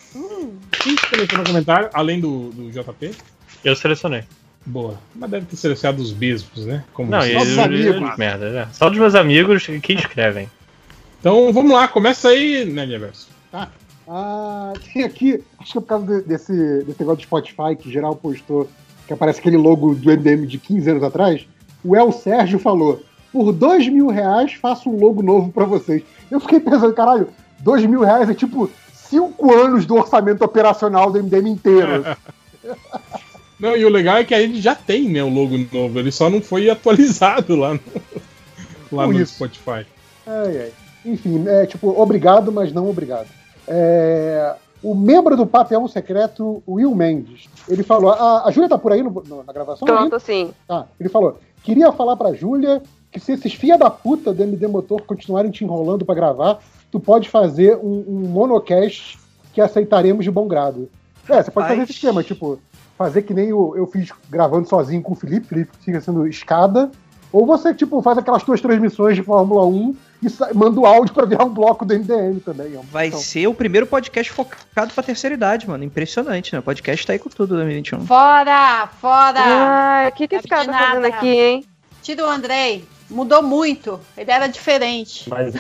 Quem selecionou comentário, além do, do JP? Eu selecionei. Boa. Mas deve ter selecionado os bispos, né? Como Não, e amigos. Merda, né? Só dos meus amigos que escrevem. Então vamos lá, começa aí, né, Universo? Tá. Ah, tem aqui, acho que é por causa de- desse, desse negócio do Spotify que geral postou, que aparece aquele logo do MDM de 15 anos atrás. O El Sérgio falou: por dois mil reais faço um logo novo pra vocês. Eu fiquei pensando, caralho, dois mil reais é tipo cinco anos do orçamento operacional do MDM inteiro. Não, e o legal é que a gente já tem, né, o logo novo, ele só não foi atualizado lá no, lá Com no isso. Spotify. Ai, ai. Enfim, é tipo, obrigado, mas não obrigado. É, o membro do Patreon Secreto, Will Mendes, ele falou: a, a Júlia tá por aí no- no- na gravação? Pronto, sim. Tá, ele falou: queria falar pra Júlia que se esses filha da puta do MD Motor continuarem te enrolando pra gravar, tu pode fazer um, um monocast que aceitaremos de bom grado. É, você pode fazer esse esquema, tipo, fazer que nem eu, eu fiz gravando sozinho com o Felipe, Felipe fica sendo escada, ou você, tipo, faz aquelas tuas transmissões de Fórmula 1 e sa- manda o áudio pra virar um bloco do MDM também. é Vai ser o primeiro podcast focado pra terceira idade, mano. Impressionante, né? O podcast tá aí com tudo 2021. Fora, fora. Ah, o que, que esse cara tá fazendo aqui, hein? Tira o Andrei. Mudou muito. Ele era diferente. Mas,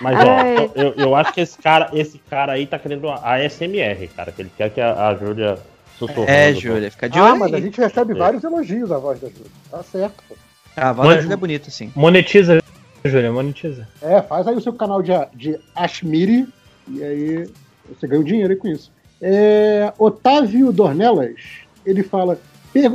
mas Ai. ó, eu, eu acho que esse cara, esse cara aí tá querendo a ASMR, cara. Que ele quer que a, a Júlia sussurrando. É, Júlia, fica de Ah, olho mas a gente recebe É. vários elogios à voz da Júlia. Tá certo. pô. Ah, a voz da Júlia é bonita, sim. Monetiza, Júlia, monetiza. É, faz aí o seu canal de, de Ashmiri e aí você ganha um dinheiro aí com isso. É, Otávio Dornelas, ele fala,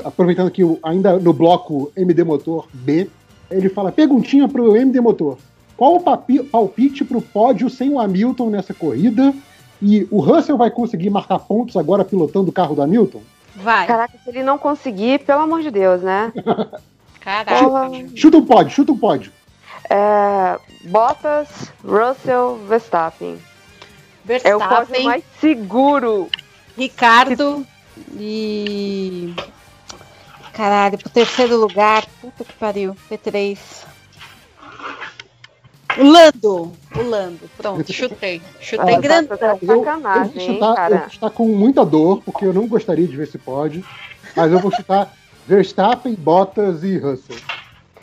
aproveitando que ainda no bloco MD Motor B, ele fala, perguntinha pro MD Motor, qual o papi- palpite pro pódio sem o Hamilton nessa corrida? E o Russell vai conseguir marcar pontos agora pilotando o carro do Hamilton? Vai. Caraca, se ele não conseguir, pelo amor de Deus, né? Caraca. Chuta um pódio, chuta um pódio. É, Bottas, Russell, Verstappen. É o pódio Verstappen. mais seguro. Ricardo e. Caralho, pro terceiro lugar. Puta que pariu. P3. O Lando. O Lando. Pronto, chutei. Chutei Ah, grandão. tá- tá Eu, eu sacanagem, vou hein, chutar, eu cara? vou chutar com muita dor, porque eu não gostaria de ver esse pódio, mas eu vou chutar Verstappen, Bottas e Russell.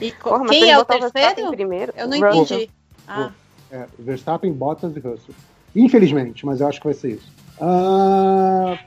E Porra, quem é o terceiro? primeiro. Eu não Russell. entendi. Ah, É, Verstappen, Bottas e Russell. Infelizmente, mas eu acho que vai ser isso. Ah,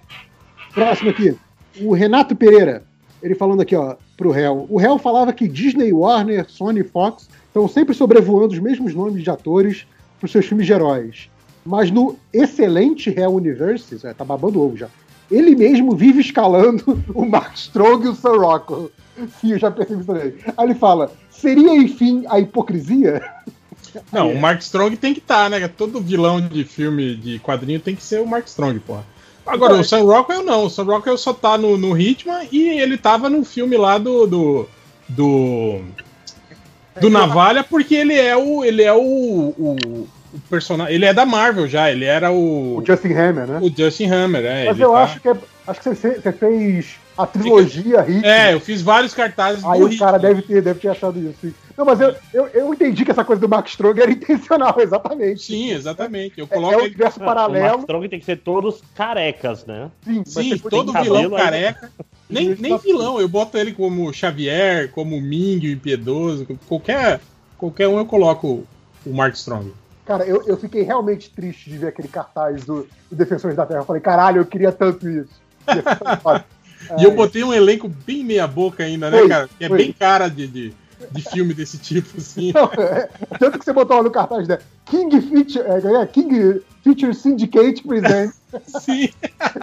próximo aqui. O Renato Pereira. Ele falando aqui, ó, pro réu. O réu falava que Disney, Warner, Sony Fox estão sempre sobrevoando os mesmos nomes de atores pros seus filmes de heróis. Mas no excelente Réu Universe, é, tá babando ovo já, ele mesmo vive escalando o Mark Strong e o Sam Rockwell. Sim, eu já percebi isso também. Aí ele fala, seria, enfim, a hipocrisia? Não, o Mark Strong tem que estar, né? Todo vilão de filme de quadrinho tem que ser o Mark Strong, porra. Agora, o Sam Rockwell não. O Sam Rockwell só tá no, no Hitman e ele tava no filme lá do. do. do, do Navalha, porque ele é o. ele é o. o, o personagem. Ele é da Marvel já, ele era o. O Justin Hammer, né? O Justin Hammer, é. Mas ele eu tá- acho que é- acho que você, você fez a trilogia Hit. É, eu fiz vários cartazes Aí do o cara deve ter, deve ter achado isso. sim. Não, mas eu, eu, eu entendi que essa coisa do Mark Strong era intencional, exatamente. Sim, exatamente. Eu É, coloco é o ele- universo O Mark paralelo. Strong tem que ser todos carecas, né? Sim, Sim, todo vilão aí- careca. Nem, nem vilão, eu boto ele como Xavier, como Ming, o impiedoso, qualquer, qualquer um eu coloco o Mark Strong. Cara, eu, eu fiquei realmente triste de ver aquele cartaz do, do Defensores da Terra. Eu falei, caralho, eu queria tanto isso. E eu botei um elenco bem meia boca ainda, né, Foi, cara? Que é foi. bem cara de, de, de filme desse tipo, assim. Não, é, tanto que você botou lá no cartaz, né? King Feature, é, é, King Feature Syndicate Presents. Sim.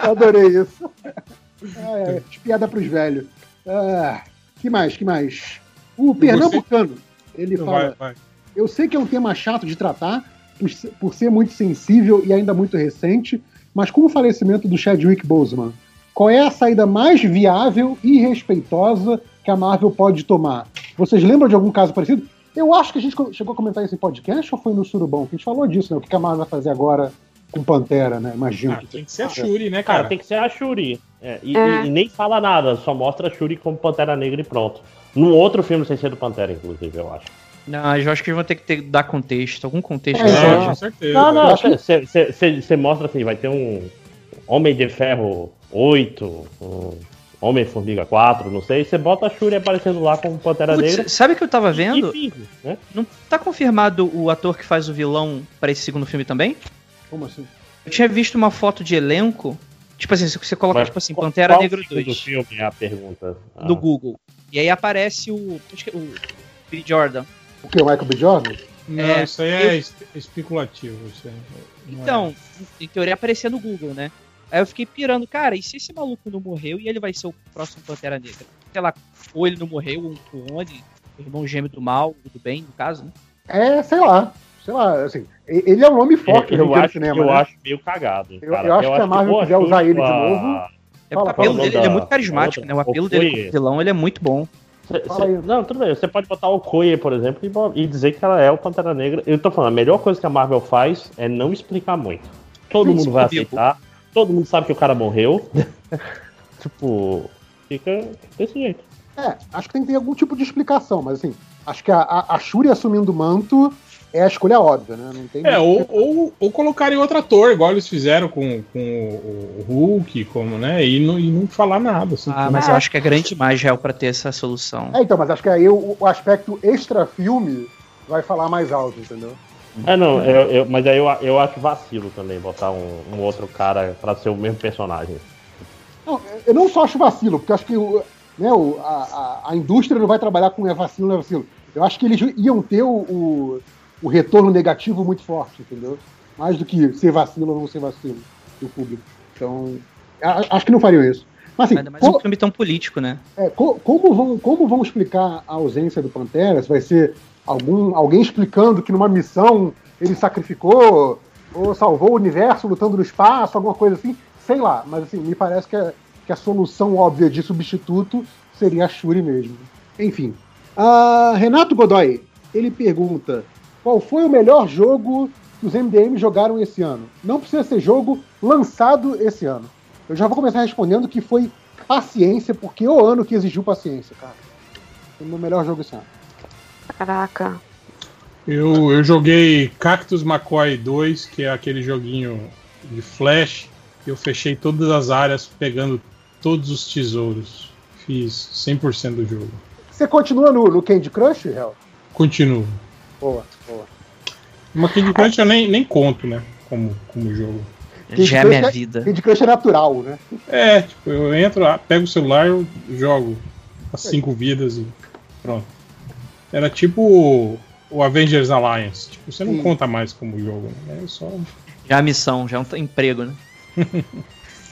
Eu adorei isso. É, é, piada pros velhos. Ah, que mais, que mais? O Pernambucano, ele fala... vai, vai. Eu sei que é um tema chato de tratar, por ser, muito sensível e ainda muito recente, mas com o falecimento do Chadwick Boseman, qual é a saída mais viável e respeitosa que a Marvel pode tomar? Vocês lembram de algum caso parecido? Eu acho que a gente chegou a comentar isso em podcast ou foi no Surubão? Que a gente falou disso, né? O que a Marvel vai fazer agora com Pantera, né? Imagino. Ah, tem que ser a Shuri, né, Cara, cara? tem que ser a Shuri. É, e, É. e- e nem fala nada, só mostra a Shuri como Pantera Negra e pronto. Num outro filme sem ser do Pantera, inclusive, eu acho. Não, eu acho que eles vão ter que ter, dar contexto, algum contexto. É, com certeza. Não, não, que- você mostra assim, vai ter um, Homem de Ferro 8, um Homem-Formiga 4, não sei, você bota a Shuri aparecendo lá com Pantera Putz, Negra. sabe o que eu tava vendo? E finge, né? Não tá confirmado o ator que faz o vilão pra esse segundo filme também? Como assim? Eu tinha visto uma foto de elenco. Tipo assim, você coloca, Mas tipo assim, qual- Pantera qual Negra filme 2 do filme é a pergunta. Ah. no Google. E aí aparece o. acho que é o B. Jordan. O que? O Michael B. Jordan? Não, É, isso aí é eu- especulativo. Isso aí não é. Então, em teoria aparecia no Google, né? Aí eu fiquei pirando, cara, e se esse maluco não morreu e ele vai ser o próximo Pantera Negra? Sei lá, ou ele não morreu, ou um clone, o irmão gêmeo do mal, do bem, no caso, né? É, sei lá. Sei lá, assim, ele é um nome forte eu, no acho, cinema, eu né? acho meio cagado. Eu- eu acho que a Marvel pô, quiser usar ele de novo, É Fala, o apelo dele, ele é da- muito carismático, né? O apelo o dele como vilão, ele é muito bom. Cê- cê- não, tudo bem. Você pode botar o Okoye, por exemplo, e e, dizer que ela é o Pantera Negra. Eu tô falando, a melhor coisa que a Marvel faz é não explicar muito. Todo Sim, mundo vai aceitar. Todo mundo sabe que o cara morreu. tipo, fica desse jeito. É, acho que tem que ter algum tipo de explicação, mas assim, acho que a, a, a Shuri assumindo o manto é a escolha óbvia, né? Não tem É, ou, ou, ou colocarem outro ator, igual eles fizeram com, com o, Hulk, como, né? E não, e não falar nada. Assim, Ah, mas eu acho que é grande demais, Real, pra ter essa solução. É, então, mas acho que aí o, o aspecto extra-filme vai falar mais alto, entendeu? É, não, eu, eu- mas aí eu, eu acho vacilo também botar um, um outro cara pra ser o mesmo personagem. Não, eu não só acho vacilo, porque eu acho que o, né, o, a, a, a indústria não vai trabalhar com é vacilo, não é vacilo. Eu acho que eles iam ter o, o, o retorno negativo muito forte, entendeu? Mais do que ser vacilo ou não ser vacilo do público. Então, acho que não fariam isso. Mas assim, Ainda mais co- um filme tão político, né? é, co- como, vão, como vão explicar a ausência do Pantera? Se vai ser algum, alguém explicando que numa missão ele sacrificou ou salvou o universo lutando no espaço, alguma coisa assim? Sei lá, mas assim, me parece que a, que a solução óbvia de substituto seria a Shuri mesmo. Enfim. Ah, Renato Godoy, ele pergunta: qual foi o melhor jogo que os MDM jogaram esse ano? Não precisa ser jogo lançado esse ano. Eu já vou começar respondendo que foi paciência, porque o ano que exigiu paciência, cara. Foi o meu melhor jogo esse ano. Caraca. Eu, eu joguei Cactus McCoy 2, que é aquele joguinho de flash. Eu fechei todas as áreas pegando todos os tesouros. Fiz 100% do jogo. Você continua no, no Candy Crush, Hel? Continuo. Boa. Mas Candy Crush eu nem, nem conto, né? Como, como jogo. Candy Já é minha vida. Candy Crush é natural, né? É, tipo, eu entro, pego o celular, eu jogo as cinco vidas e pronto. Era tipo o- Avengers Alliance. Tipo, você não Sim. conta mais como jogo, né? É só. Já a missão, já é um emprego, né?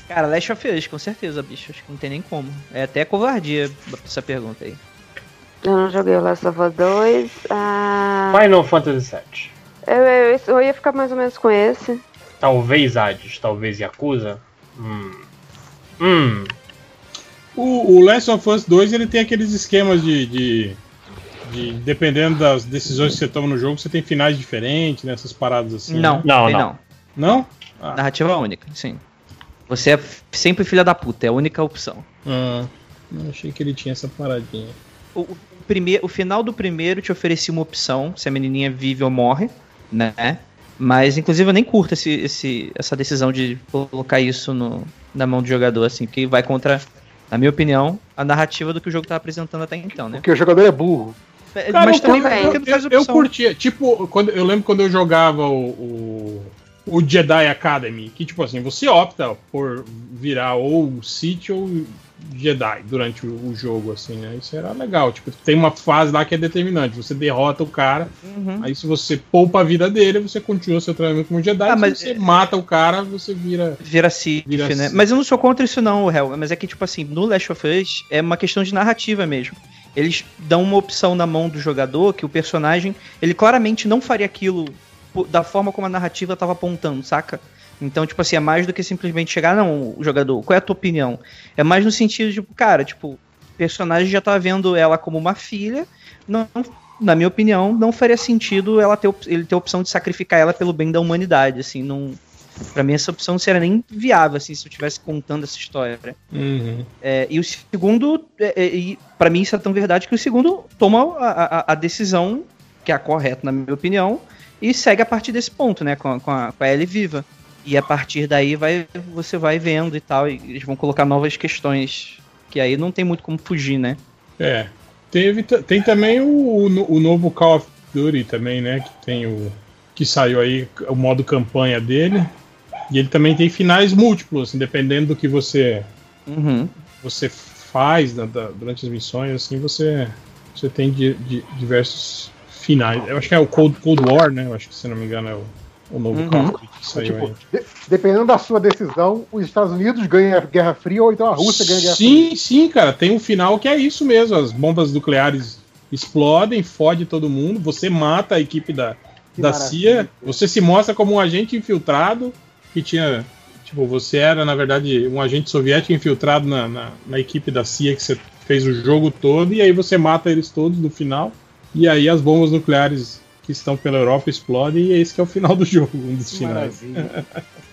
Cara, Last of Us, com certeza, bicho. Acho que não tem nem como. É até covardia essa pergunta aí. Eu não joguei o Last of Us 2. Ah, Final Fantasy VII. Eu, eu, eu ia ficar mais ou menos com esse. Talvez Hades, talvez Yakuza. Hum. Hum. O, o Last of Us 2 ele tem aqueles esquemas de, de, de- Dependendo das decisões que você toma no jogo, você tem finais diferentes, nessas paradas assim. não, né? Não, tem não. não. Não? Ah, Narrativa única, sim. Você é sempre filha da puta, é a única opção. ah, eu achei que ele tinha essa paradinha. O, o, primeiro, o final do primeiro te oferecia uma opção, se a menininha vive ou morre, né? Mas, inclusive, eu nem curto esse, esse, essa decisão de colocar isso no, na mão do jogador, assim, que vai contra, na minha opinião, a narrativa do que o jogo tá apresentando até então, né? Porque o jogador é burro. É, Cara, Mas eu, também eu, eu- eu curtia. Tipo, quando, eu lembro quando eu jogava o, o, o Jedi Academy, que tipo assim, você opta por virar ou Sith ou Jedi durante o, o jogo, assim, né? Isso era legal. Tipo, tem uma fase lá que é determinante. Você derrota o cara, Uhum. aí se você poupa a vida dele, você continua seu treinamento como Jedi. Ah, se mas- você mata o cara, você vira. Vira Sith, Vira né? Mas eu não sou contra isso não, Hel. Mas é que, tipo assim, no Last of Us é uma questão de narrativa mesmo. Eles dão uma opção na mão do jogador que o personagem, ele claramente não faria aquilo da forma como a narrativa tava apontando, saca? Então, tipo assim, é mais do que simplesmente chegar, não, o jogador, qual é a tua opinião? É mais no sentido, tipo, cara, tipo, o personagem já tá vendo ela como uma filha, não, na minha opinião, não faria sentido ela ter, ele ter a opção de sacrificar ela pelo bem da humanidade, assim, não... Pra mim essa opção não seria nem viável, assim, se eu estivesse contando essa história. Uhum. É, e o segundo, é, é, para mim isso é tão verdade que o segundo toma a, a- a decisão, que é a correta na minha opinião, e segue a partir desse ponto, né, com a, com a, com a Ellie viva. E a partir daí vai, você vai vendo e tal, e eles vão colocar novas questões. Que aí não tem muito como fugir, né? É. Teve, tem também o, o, o novo Call of Duty também, né? Que tem o. Que saiu aí, o modo campanha dele. E ele também tem finais múltiplos, assim, dependendo do que você Uhum. você faz da- da- durante as missões, assim, você, você tem di- di- diversos finais. Eu acho que é o Cold, Cold War, né? Eu acho que, se não me engano, é o, o novo Uhum. Duty que saiu Tipo, aí. de- dependendo da sua decisão, os Estados Unidos ganham a Guerra Fria ou então a Rússia ganha a Guerra Fria. Sim, sim, cara. Tem um final que é isso mesmo. As bombas nucleares explodem, fode todo mundo. Você mata a equipe da, Que da. CIA. Você se mostra como um agente infiltrado que tinha. Tipo, você era, na verdade, um agente soviético infiltrado na, na, na equipe da CIA que você fez o jogo todo. E aí você mata eles todos no final. E aí as bombas nucleares que estão pela Europa explodem. E esse que é o final do jogo, um dos finais.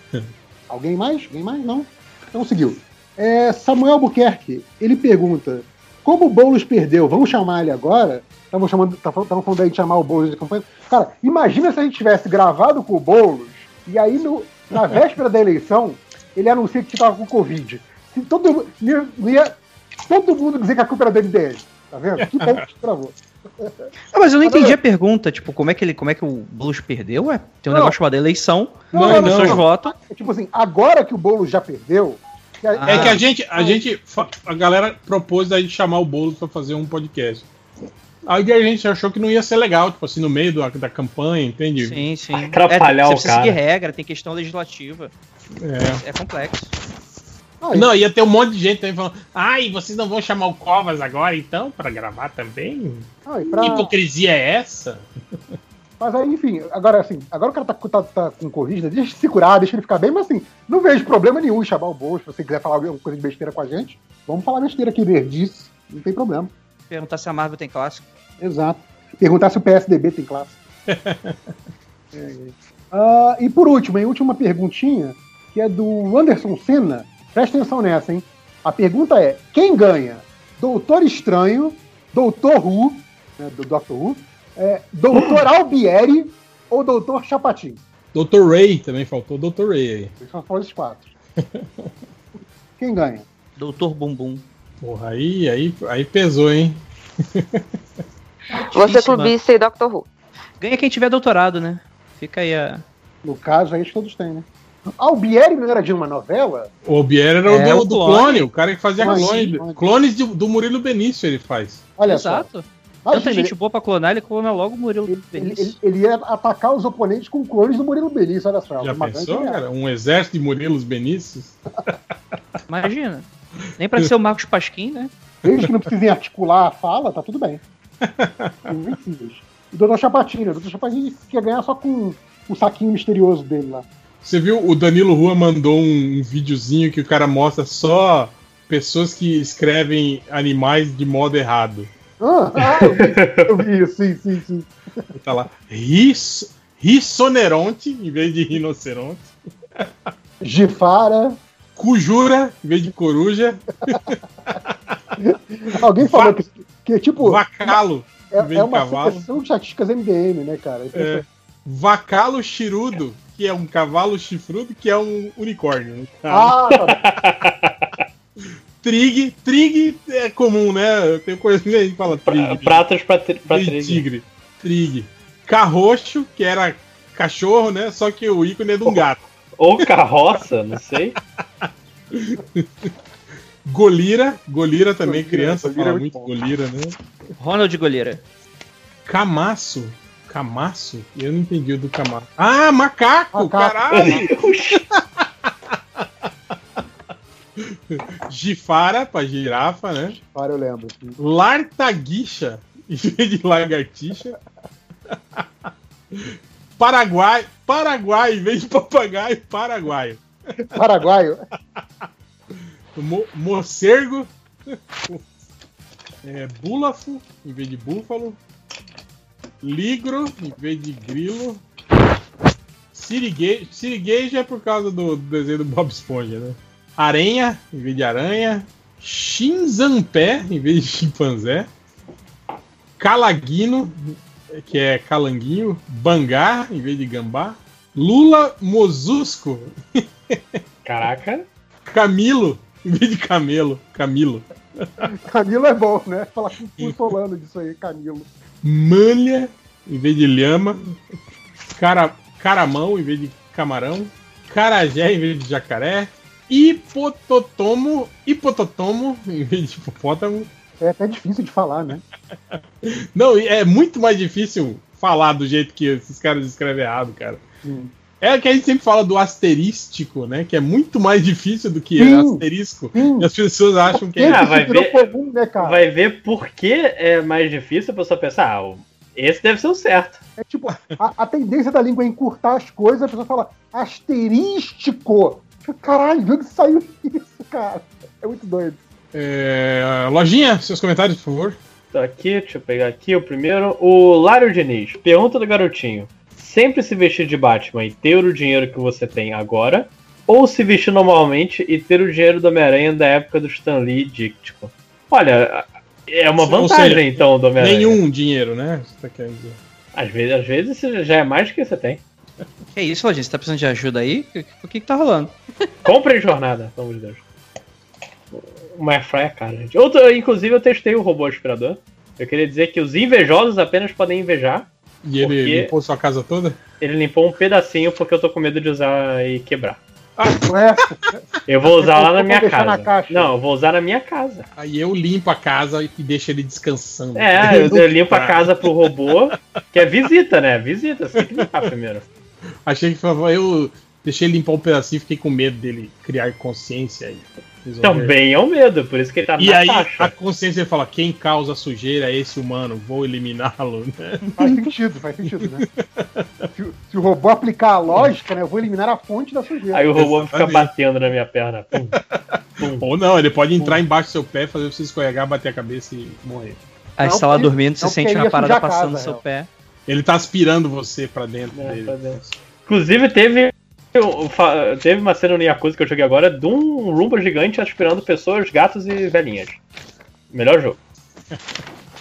Alguém mais? Alguém mais? Não? Então seguiu. É, Samuel Buquerque, ele pergunta: como o Boulos perdeu, vamos chamar ele agora? Estavam chamando, estavam falando aí de chamar o Boulos de campanha. Cara, imagina se a gente tivesse gravado com o Boulos e aí no- na véspera da eleição ele anuncia que estava com Covid. Se todo, ia, todo mundo dizer que a culpa era do MDL. Tá vendo? Que bom que gravou. Ah, mas eu não entendi a pergunta, tipo, como é que ele, como é que o Blues perdeu? Ué, tem um Não. negócio chamado eleição, Não, as não, pessoas não. votam. É tipo assim, agora que o Boulos já perdeu. que a- É que a gente, a gente, a galera propôs a gente chamar o Boulos pra fazer um podcast. Aí a gente achou que não ia ser legal, tipo assim, no meio da, da campanha, entende? Sim, sim. Atrapalhar é, o você precisa seguir cara. regra, tem questão legislativa. É. É complexo. Não, ia ter um monte de gente também falando, ai, vocês não vão chamar o Covas agora então, pra gravar também? E pra- Que hipocrisia é essa? Mas aí, enfim, agora assim, agora o cara tá, tá, tá com Covid, né? deixa ele se curar, deixa ele ficar bem, mas assim, não vejo problema nenhum em chamar o Boulos, se você quiser falar alguma coisa de besteira com a gente, vamos falar besteira aqui, nerdice, não tem problema. Perguntar se a Marvel tem clássico. Exato. Perguntar se o PSDB tem classe. É, é. Ah, e por último, hein, última perguntinha, que é do Anderson Senna. Presta atenção nessa, hein? A pergunta é: quem ganha? Doutor Estranho, Doutor Who, né, do Doctor Who, é, Doutor Albieri ou Doutor Chapatin? Dr. Ray também faltou, Dr. Ray aí. Só falar esses quatro. Quem ganha? Doutor Bumbum. Porra, aí, aí, aí pesou, hein? Você Difícil, clubista e Doctor Who. Ganha quem tiver doutorado, né? Fica aí a. No caso, aí todos têm, né? Albieri não era de uma novela? O Albieri era o É, do, o do clone. clone, o cara que fazia Clone, clone. clone. Clones de- do Murilo Benício ele faz. Olha Exato. só. Tanta gente boa pra clonar, ele clona logo o Murilo Ele, Benício. ele- ele ia atacar os oponentes com clones do Murilo Benício, olha só. Já uma pensou, cara? Um exército de Murilos Benícios? Imagina. Nem pra ser o Marcos Pasquim, né? Desde que não precisem articular a fala, tá tudo bem. Invencíveis. E o Dr. Chapatinho, o Dr. Chapatinho quer ganhar só com o saquinho misterioso dele lá. Você viu, o Danilo Rua mandou um, um videozinho que o cara mostra só pessoas que escrevem animais de modo errado. Ah, ah, eu, vi, eu vi isso, sim, sim, sim. Tá lá, ris, rissoneronte em vez de rinoceronte. Gifara. Cujura em vez de coruja. Alguém falou que, que é tipo. Vacalo É, em vez é de uma cavalo. de estatísticas MDM, né, cara? É, vacalo chirudo, que é um cavalo chifrudo, que é um unicórnio. caso. Ah, tá Trig, trig é comum, né? Eu tenho coisa que a gente fala trig. Pratas pra, tri- pra trig. tigre. Trig. Carroxo, que era cachorro, né? Só que o ícone é de um gato. Ou carroça, não sei. Golira, Golira também, Golira, criança Golira fala é muito muito. Golira, né? Ronald Goleira. Camaço. Camaço? Eu não entendi o do Camaço. Ah, macaco, Macaco. caralho! Gifara pra girafa, né? Para, eu lembro. Lartaguixa em vez de lagartixa. Paraguai, Paraguai em vez de papagaio, paraguaio. Paraguaio. Mo morcego. É, búlafo em vez de búfalo. Ligro em vez de grilo. Siriguejo, siriguejo é por causa do, do desenho do Bob Esponja, né? Aranha em vez de aranha. Chinzampé em vez de chimpanzé. Calaguino, que é calanguinho. Bangá em vez de gambá. Lula Mosusco. Caraca. Camilo. Em vez de camelo. Camilo. Camilo é bom, né? Falar com o disso aí, Camilo. Malha em vez de lhama. Cara, caramão em vez de camarão. Carajé em vez de jacaré. Hipototomo. Hipototomo em vez de hipopótamo. É até difícil de falar, né? Não, é muito mais difícil falar do jeito que esses caras escrevem errado, cara. Sim. É que a gente sempre fala do asterístico, né? Que é muito mais difícil do que Sim, asterisco. E as pessoas acham que é. Ah, vai ver, comum, né, cara? vai ver por que é mais difícil a pessoa pensar, ah, esse deve ser o certo. É tipo, a, a tendência da língua é encurtar as coisas, a pessoa fala asterístico. Caralho, de onde saiu isso, cara? É muito doido. É, Lojinha, seus comentários, por favor. Tô aqui, deixa eu pegar aqui o primeiro. O Lário Diniz, pergunta do garotinho. Sempre se vestir de Batman e ter o dinheiro que você tem agora? Ou se vestir normalmente e ter o dinheiro do Homem-Aranha da época do Stan Lee díctico? Olha, é uma vantagem seja, então do Homem-Aranha. Nenhum dinheiro, né? Você tá querendo dizer. Às vezes, às vezes já é mais do que você tem. Que isso, Lojinha? Você tá precisando de ajuda aí? O que que tá rolando? Compre jornada, pelo amor de Deus. Uma airfryer é cara, gente. Outra, inclusive, eu testei o robô aspirador. Eu queria dizer que os invejosos apenas podem invejar. E ele Porque- limpou sua casa toda? Ele limpou um pedacinho porque eu tô com medo de usar e quebrar. Ué, Eu vou usar lá na minha casa. na. Não, eu vou usar na minha casa. Aí eu limpo a casa e deixo ele descansando. É, eu, eu limpo a casa pro robô, que é visita, né? Visita, você tem que limpar primeiro. Achei que eu deixei ele limpar um pedacinho e fiquei com medo dele criar consciência aí. Também é um medo, por isso que ele tá E na aí caixa. a consciência fala, quem causa sujeira é esse humano, vou eliminá-lo, né? Faz sentido, faz sentido, né? Se, o- se o robô aplicar a lógica, né? Eu vou eliminar a fonte da sujeira. Aí o robô fica Exatamente. batendo na minha perna. Pum. Ou não, ele pode entrar embaixo do seu pé, fazer você escorregar, bater a cabeça e morrer. Aí você tá lá dormindo, você sente uma parada passando no seu real. pé. Ele tá aspirando você pra dentro É, dele. pra dentro. Inclusive, teve, eu teve uma cena no Yakuza que eu joguei agora de um Roomba gigante aspirando pessoas, gatos e velhinhas. Melhor jogo.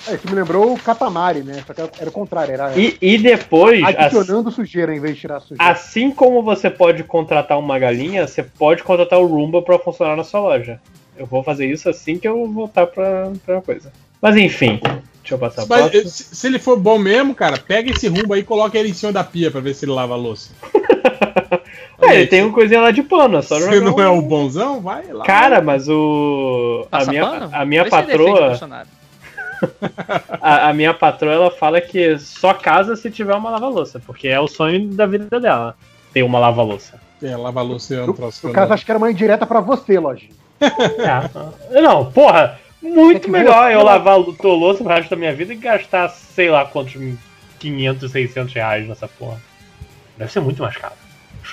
É, isso me lembrou o Katamari, né? Só que era o contrário, era E, e depois, adicionando sujeira em vez de tirar a sujeira. assim como você pode contratar uma galinha, você pode contratar o Roomba pra funcionar na sua loja. Eu vou fazer isso assim que eu voltar pra, pra coisa. Mas enfim, deixa eu passar a Mas, próxima. se, se ele for bom mesmo, cara, pega esse rumbo aí e coloca ele em cima da pia pra ver se ele lava a louça. É, ele tem uma coisinha lá de pano, é só Você jogar não um- é o bonzão? Vai lá. Cara, mas o. A minha, pano? a minha Vê se patroa. A, a minha patroa ela fala que só casa se tiver uma lava-louça, porque é o sonho da vida dela. Ter uma lava-louça. É, lava a louça é um troço. No caso, não- acho que era uma indireta pra você, Lojinha. É. Não, porra, muito É melhor eu lavar o tua louça pro resto da minha vida e gastar, sei lá quantos 500, 600 reais nessa porra. Deve ser muito mais caro.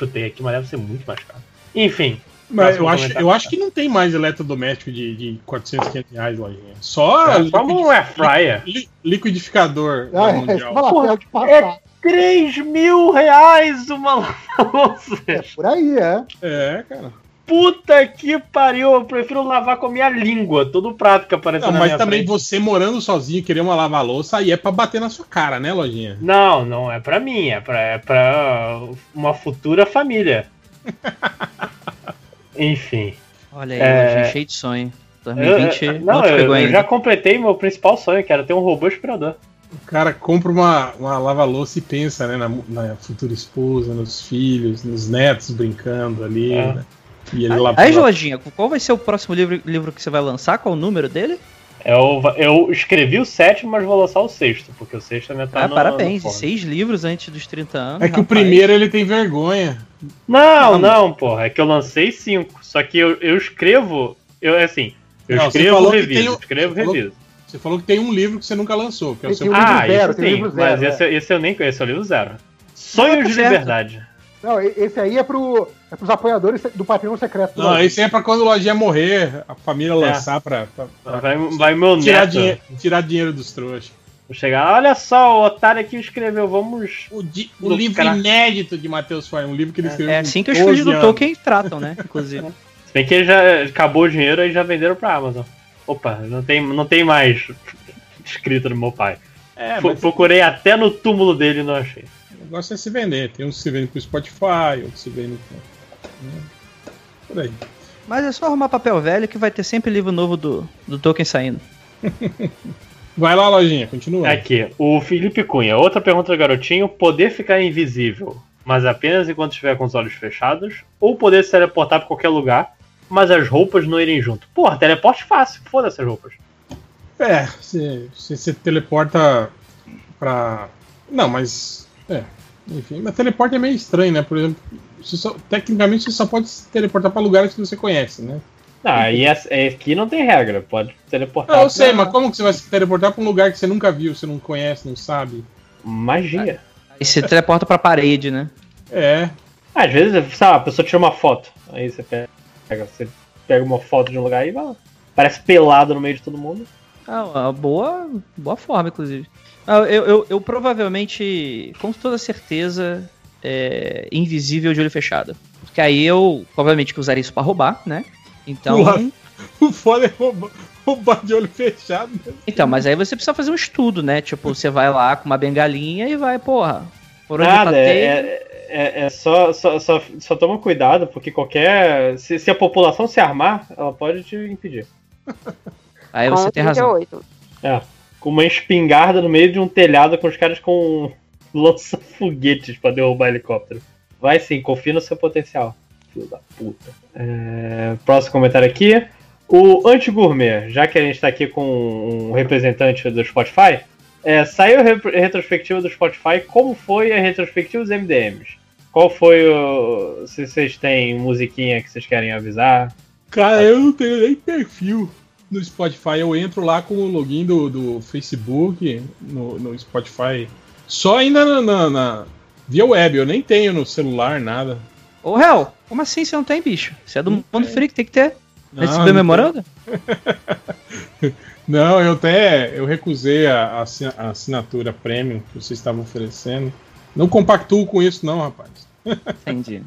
Chutei aqui, mas deve ser muito mais caro. Enfim. Mas eu acho, eu acho que não tem mais eletrodoméstico de, de 400, 500 reais, lojinha. Só É, só um air fryer. li- liquidificador Ah, é, mundial. fala Porra, passar. 3 mil reais uma lava-louça. É por aí, é. É, cara. Puta que pariu, eu prefiro lavar com a minha língua, todo prato que aparece Não, na mas minha também frente. você morando sozinho, querer uma lava-louça, aí é pra bater na sua cara, né, lojinha? Não, não é pra mim, é pra, é pra uma futura família. Enfim. Olha aí, É. Lojinha, cheio de sonho. 2020 Eu- não, não, eu, pegou eu já completei meu principal sonho, que era ter um robô aspirador. O cara compra uma, uma lava-louça e pensa, né, na, na futura esposa, nos filhos, nos netos brincando ali, É. né? E ele Aí, Lojinha, qual vai ser o próximo livro, livro que você vai lançar? Qual o número dele? Eu, eu escrevi o sétimo, mas vou lançar o sexto, porque o sexto ainda tá ah, no- parabéns, no seis livros antes dos 30 anos. É que o rapaz. primeiro ele tem vergonha. Não, não, porra, é que eu lancei cinco. Só que eu, eu escrevo, eu assim, eu Não, você escrevo, reviso, tem o- escrevo, você falou- reviso. Você falou que tem um livro que você nunca lançou, que é o seu tem um livro Ah, zero, isso tem livro mas zero, esse, esse eu nem conheço, é o livro zero. Sonho tá de certo. liberdade. Não, esse aí é, pro, é pros apoiadores do Patreon Secreto. Não, esse aí é pra quando o lojinha morrer, a família lançar pra, pra- pra Vai, vai meu tirar, neto. dinhe- tirar dinheiro dos trouxas. Vou chegar olha só, o otário aqui escreveu, vamos. O, di- o livro inédito de Matheus Foy, um livro que ele escreveu. É assim que os 12 filhos do. Tolkien tratam, né? Inclusive. Se bem que ele já acabou o dinheiro e já venderam pra Amazon. Opa, não tem, não tem mais escrito no meu pai. É, mas- Procurei até no túmulo dele e não achei. O negócio é se vender. Tem uns que se vendem pro Spotify, outros se vendem pro. né? Por aí. Mas é só arrumar papel velho que vai ter sempre livro novo do, do Tolkien saindo. Vai lá, lojinha, continua. Aqui, o Felipe Cunha. Outra pergunta do garotinho: poder ficar invisível, mas apenas enquanto estiver com os olhos fechados? Ou poder se teleportar pra qualquer lugar, mas as roupas não irem junto? Porra, teleporte fácil, foda-se as roupas. É, você você se teleporta pra. Não, mas. É. Enfim, mas teleporte é meio estranho, né? Por exemplo, você só- tecnicamente você só pode se teleportar pra lugares que você conhece, né? Ah, e essa- é, aqui não tem regra, pode teleportar. Não, eu sei, pra- mas como que você vai se teleportar pra um lugar que você nunca viu, você não conhece, não sabe? Magia. Aí você teleporta pra parede, né? É. Às vezes, sabe, a pessoa tira uma foto. Aí você pega, você pega uma foto de um lugar e vai lá. Parece pelado no meio de todo mundo. Ah, uma boa, boa forma, inclusive. Ah, eu, eu, eu provavelmente, com toda certeza, é, invisível de olho fechado. Porque aí eu, obviamente, que usaria isso pra roubar, né? Então. Ué. O foda é roubar, roubar de olho fechado. né? Então, mas aí você precisa fazer um estudo, né? Tipo, você vai lá com uma bengalinha e vai, porra. Por onde Nada, tatei- é, é, é só, só, só, só toma cuidado, porque qualquer. Se, se a população se armar, ela pode te impedir. Aí você tem razão. É. Com uma espingarda no meio de um telhado com os caras com lança-foguetes pra derrubar helicóptero. Vai sim, confia no seu potencial. Filho da puta. É, próximo comentário aqui. O Anti-Gourmet, já que a gente tá aqui com um representante do Spotify, é, saiu a re- retrospectiva do Spotify. Como foi a retrospectiva dos MDMs? Qual foi o. Se vocês têm musiquinha que vocês querem avisar? Cara, eu não tenho nem perfil no Spotify. Eu entro lá com o login do, do Facebook no, no Spotify. Só ainda na, na- na- via web. Eu nem tenho no celular nada. Ô, Hel, como assim você não tem, bicho? Você é do mundo freak, tem que ter. Não, Recebeu não memorando? Não, eu até eu recusei a, a assinatura premium que vocês estavam oferecendo. Não compactuo com isso, não, rapaz. Entendi.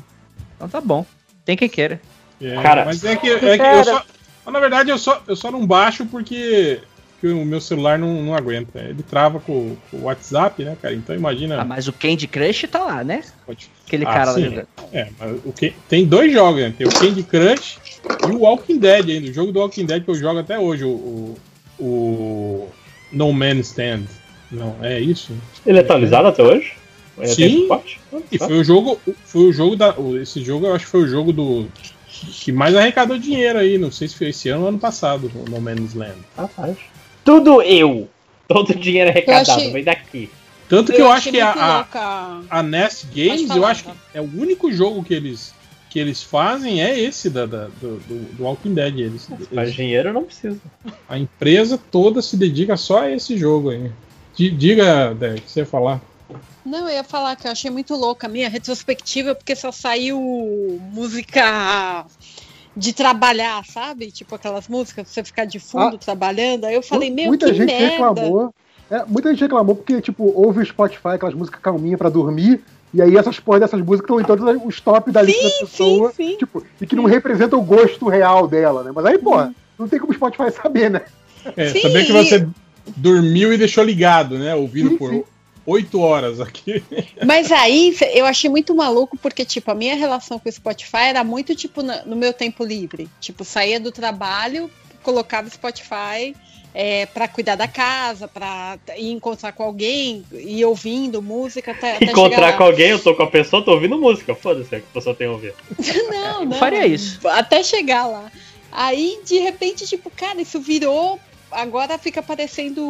Então tá bom. Tem quem queira. É, Cara, mas é que, é que eu só. Mas, Na verdade, eu só, eu só não baixo porque, porque o meu celular não, não aguenta. Ele trava com, com o WhatsApp, né, cara? Então imagina. Ah, mas o Candy Crush tá lá, né? Aquele Ah, cara lá sim. jogando. É, mas o que, tem dois jogos, né? Tem o Candy Crush e o Walking Dead ainda. O jogo do Walking Dead que eu jogo até hoje, o, o, o No Man's Stand. Não, é isso? Ele é atualizado até hoje? Ele tem Sim. E foi o jogo, foi o jogo da. Esse jogo eu acho que foi o jogo do. Que mais arrecadou dinheiro aí, não sei se foi esse ano ou ano passado, o No Man's Land. Rapaz. Tudo eu! Todo o dinheiro arrecadado, achei- vem daqui. Tanto que eu, acho achei que a, a, a Nest Games, falar, eu acho que é o único jogo que eles, que eles fazem é esse da, da- do, do, do Walking Dead. Eles, Mas dinheiro não precisa. A empresa toda se dedica só a esse jogo aí. Di- Diga, que você ia falar. Não, eu ia falar que eu achei muito louca a minha retrospectiva, porque só saiu música de trabalhar, sabe? Tipo aquelas músicas pra você ficar de fundo trabalhando. Aí eu falei, meu, muita que gente merda. reclamou. é, muita gente reclamou porque, tipo, ouve o Spotify, aquelas músicas calminhas pra dormir, e aí essas porra dessas músicas estão em todos os top da lista da pessoa, tipo, e que não representam o gosto real dela, né? Mas aí, porra, não tem como o Spotify saber, né? É, Sim, saber que você dormiu e deixou ligado, né? Ouvindo Sim, por sim. Oito horas aqui. Mas aí eu achei muito maluco, porque, tipo, a minha relação com o Spotify era muito, tipo, no meu tempo livre. Tipo, saía do trabalho, colocava o Spotify é, para cuidar da casa, pra ir encontrar com alguém, ir ouvindo música até, Encontrar com alguém, eu tô com a pessoa, tô ouvindo música. Foda-se a pessoa tem a ouvir. Não, não. faria isso. Até chegar lá. Aí, de repente, tipo, cara, isso virou. Agora fica parecendo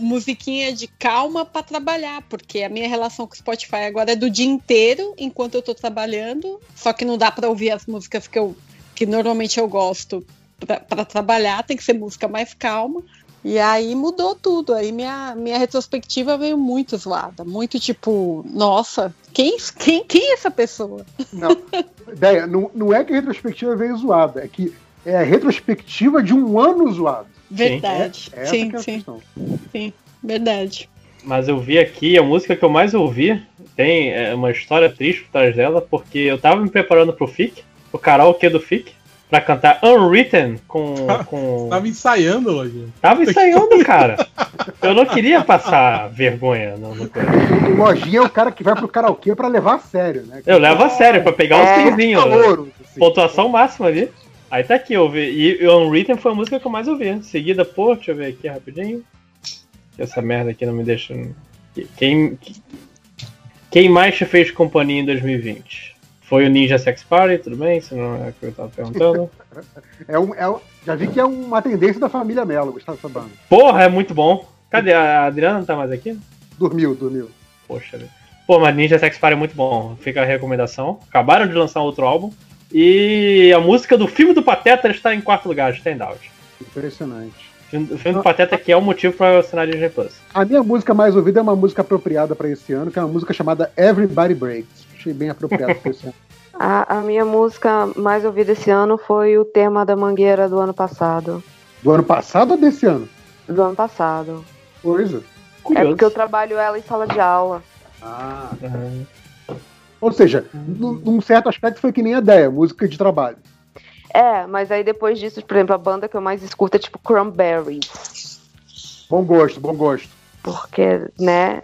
musiquinha de calma pra trabalhar, porque a minha relação com o Spotify agora é do dia inteiro, enquanto eu tô trabalhando. Só que não dá pra ouvir as músicas que, eu, que normalmente eu gosto pra trabalhar, tem que ser música mais calma. E aí mudou tudo. Aí minha, minha retrospectiva veio muito zoada. Muito tipo, nossa, quem, quem, quem é essa pessoa? Não, ideia, não, não é que a retrospectiva veio zoada, é que é a retrospectiva de um ano zoado. Verdade. É, essa sim, é sim. Sim, verdade. Mas eu vi aqui, a música que eu mais ouvi tem é, uma história triste por trás dela, porque eu tava me preparando pro FIC, o karaokê do FIC, pra cantar Unwritten com. com... Tava ensaiando, Lojinha. Tava ensaiando, cara. Eu não queria passar vergonha no, no coisa. O Lojinha é o cara que vai pro karaokê pra levar a sério, né? Eu levo a sério, pra pegar um É, cinzinho. calor, Pontuação máxima ali. Aí tá aqui, eu ouvi. E o Unwritten foi a música que eu mais ouvi. Seguida por, deixa eu ver aqui rapidinho. Essa merda aqui não me deixa. Quem, quem mais te fez companhia em 2020? Foi o Ninja Sex Party, tudo bem? Se não é o que eu tava perguntando. É um, é um- já vi que é uma tendência da família Melo gostar dessa banda. Porra, é muito bom. Cadê? A Adriana não tá mais aqui? Dormiu, dormiu. Poxa. Pô, mas Ninja Sex Party é muito bom. Fica a recomendação. Acabaram de lançar outro álbum. E a música do filme do Pateta está em quarto lugar, Standout. Impressionante. O filme do Pateta que é o motivo pra eu assinar Disney Plus. A minha música mais ouvida é uma música apropriada pra esse ano, que é uma música chamada Everybody Breaks. Achei bem apropriado pra esse ano. A, a minha música mais ouvida esse ano foi o tema da Mangueira do ano passado. Do ano passado ou desse ano? Do ano passado. Coisa. É porque eu trabalho ela em sala de aula. Ah. Ou seja, num, certo aspecto foi que nem a ideia, música de trabalho. É, mas aí depois disso, por exemplo, a banda que eu mais escuto é tipo Cranberries. Bom gosto, bom gosto. Porque, né,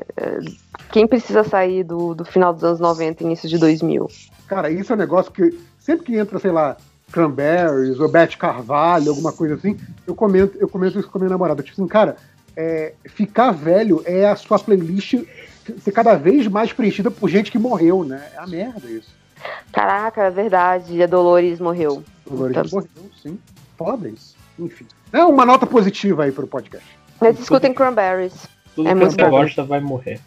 quem precisa sair do, do final dos anos 90 e início de 2000? Cara, isso é um negócio que sempre que entra, sei lá, Cranberries ou Beth Carvalho, alguma coisa assim, eu comento, eu comento isso com a minha namorada. Tipo assim, cara, é, ficar velho é a sua playlist ser cada vez mais preenchida por gente que morreu, né? É a merda isso. Caraca, é verdade, a Dolores morreu. Dolores Então- morreu, sim. Foda isso. Enfim. É uma nota positiva aí pro podcast. Mas escutem Cranberries. Tudo É que muito você bom. gosta vai morrer.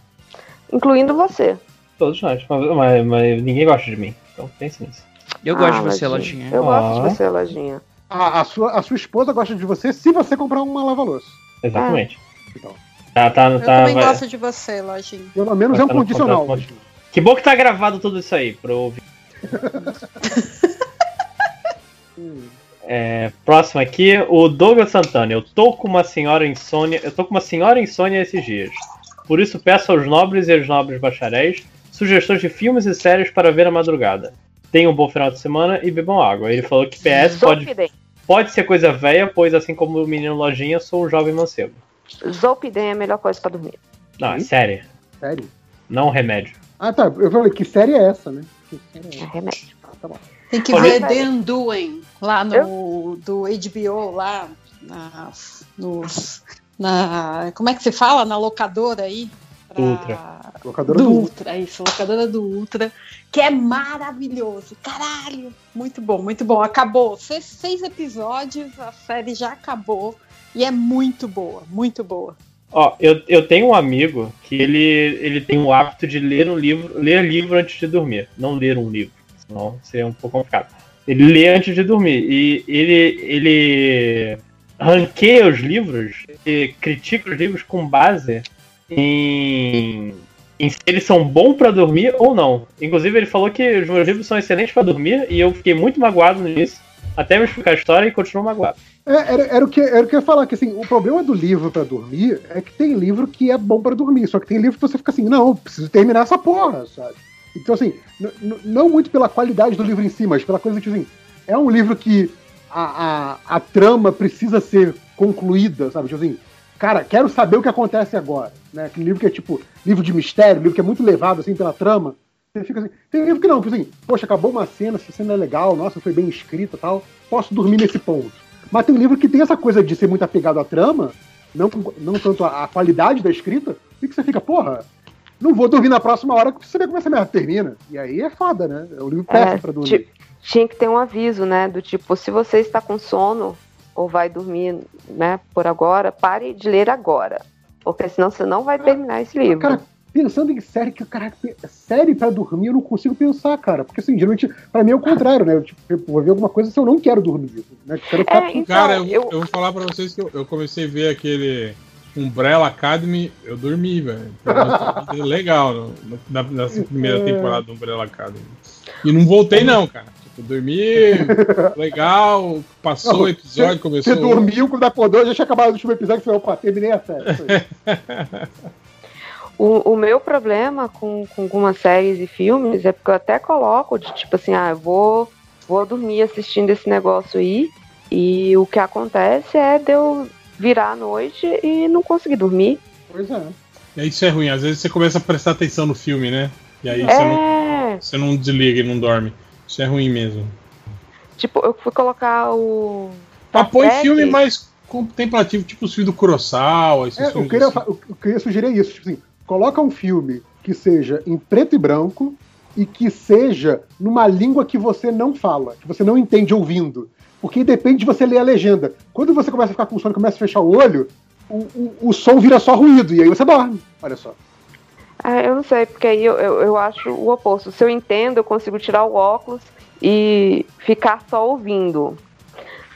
Incluindo você. Todos nós. Mas, mas- mas ninguém gosta de mim. Então pense nisso. Eu Ah, gosto de você, Lojinha. Eu gosto Ah. de você, Lojinha. A, a sua, a sua esposa gosta de você se você comprar uma lava-louça. Exatamente. Então. Tá, tá, Eu tá, também vai- gosto de você, Lojinha. Pelo menos vai é um tá no condicional. Que bom que tá gravado tudo isso aí pra eu ouvir. É, próximo aqui, o Douglas Santana. Eu tô com uma senhora insônia. Eu tô com uma senhora insônia esses dias. Por isso peço aos nobres e aos nobres bacharéis sugestões de filmes e séries para ver à madrugada. Tenham um bom final de semana e bebam água. Ele falou que PS pode, pode ser coisa velha, pois assim como o menino Lojinha, sou um jovem mancebo. Zolpidem é a melhor coisa pra dormir. Não, é sério. Sério? Não remédio. Ah, tá. Eu falei, que série é essa, né? Que série é É remédio. Ah, tá bom. Tem que Olha- ver The Undoing, lá no do HBO, lá na, nos, na. Como é que se fala? Na locadora aí? Pra- Ultra. Locadora do do Ultra, isso, locadora do Ultra, que é maravilhoso. Caralho! Muito bom, muito bom. Acabou. Seis, seis episódios, a série já acabou. E é muito boa, muito boa. Ó, eu, eu tenho um amigo que ele, ele tem o hábito de ler um livro, ler livro antes de dormir. Não ler um livro, senão seria um pouco complicado. Ele lê antes de dormir. E ele, ele ranqueia os livros e critica os livros com base em, em se eles são bons pra dormir ou não. Inclusive, ele falou que os meus livros são excelentes pra dormir e eu fiquei muito magoado nisso. Até me explicar a história e continuo magoado. É, era, era o que, era o que eu ia falar, que assim, o problema do livro pra dormir é que tem livro que é bom pra dormir, só que tem livro que você fica assim, não, preciso terminar essa porra, sabe? Então, assim, não muito pela qualidade do livro em si, mas pela coisa que, assim, é um livro que a, a, a trama precisa ser concluída, sabe? Tipo assim, cara, quero saber o que acontece agora, né? Aquele livro que é tipo, livro de mistério, livro que é muito levado, assim, pela trama. Você fica assim, tem livro que não, tipo assim, poxa, acabou uma cena, essa cena é legal, nossa, foi bem escrita tal, posso dormir nesse ponto. Mas tem livro que tem essa coisa de ser muito apegado à trama, não, não tanto à, à qualidade da escrita, e que você fica, porra, não vou dormir na próxima hora que você saber como essa merda termina. E aí é foda, né? É um livro péssimo É, pra dormir. ti- tinha que ter um aviso, né? Do tipo, se você está com sono ou vai dormir, né, por agora, pare de ler agora. Porque senão você não vai terminar esse livro. Cara, pensando em série, que cara, série pra dormir eu não consigo pensar, cara. Porque assim, geralmente, pra mim é o contrário, né? Eu, tipo, eu vou ver alguma coisa se eu não quero dormir. Né? Eu quero ficar com- Cara, eu, eu vou falar pra vocês que eu, eu comecei a ver aquele Umbrella Academy, eu dormi, velho. Legal no- no- na, na primeira É. temporada do Umbrella Academy. E não voltei, não, cara. Tipo, dormi, legal, passou o episódio, começou. Você dormiu, quando acordou, já tinha acabado o último episódio e falou, opa, terminei a série. O, o meu problema com, com algumas séries e filmes é porque eu até coloco de tipo assim, ah, eu vou, vou dormir assistindo esse negócio aí. E o que acontece é de eu virar à noite e não conseguir dormir. Pois é. E isso é ruim, às vezes você começa a prestar atenção no filme, né? E aí você, não, É, você não desliga e não dorme. Isso é ruim mesmo. tipo, eu fui colocar o. Ah, põe Passete. filme mais contemplativo, tipo os filmes do Kurosawa, esses É, eu, queria, assim. eu queria sugerir isso. Tipo assim, coloca um filme que seja em preto e branco e que seja numa língua que você não fala, que você não entende ouvindo. Porque depende de você ler a legenda. Quando você começa a ficar com sono e começa a fechar o olho, o, o, o som vira só ruído, e aí você dorme. Olha só. Ah, eu não sei, porque aí eu, eu, eu acho o oposto. Se eu entendo, eu consigo tirar o óculos e ficar só ouvindo.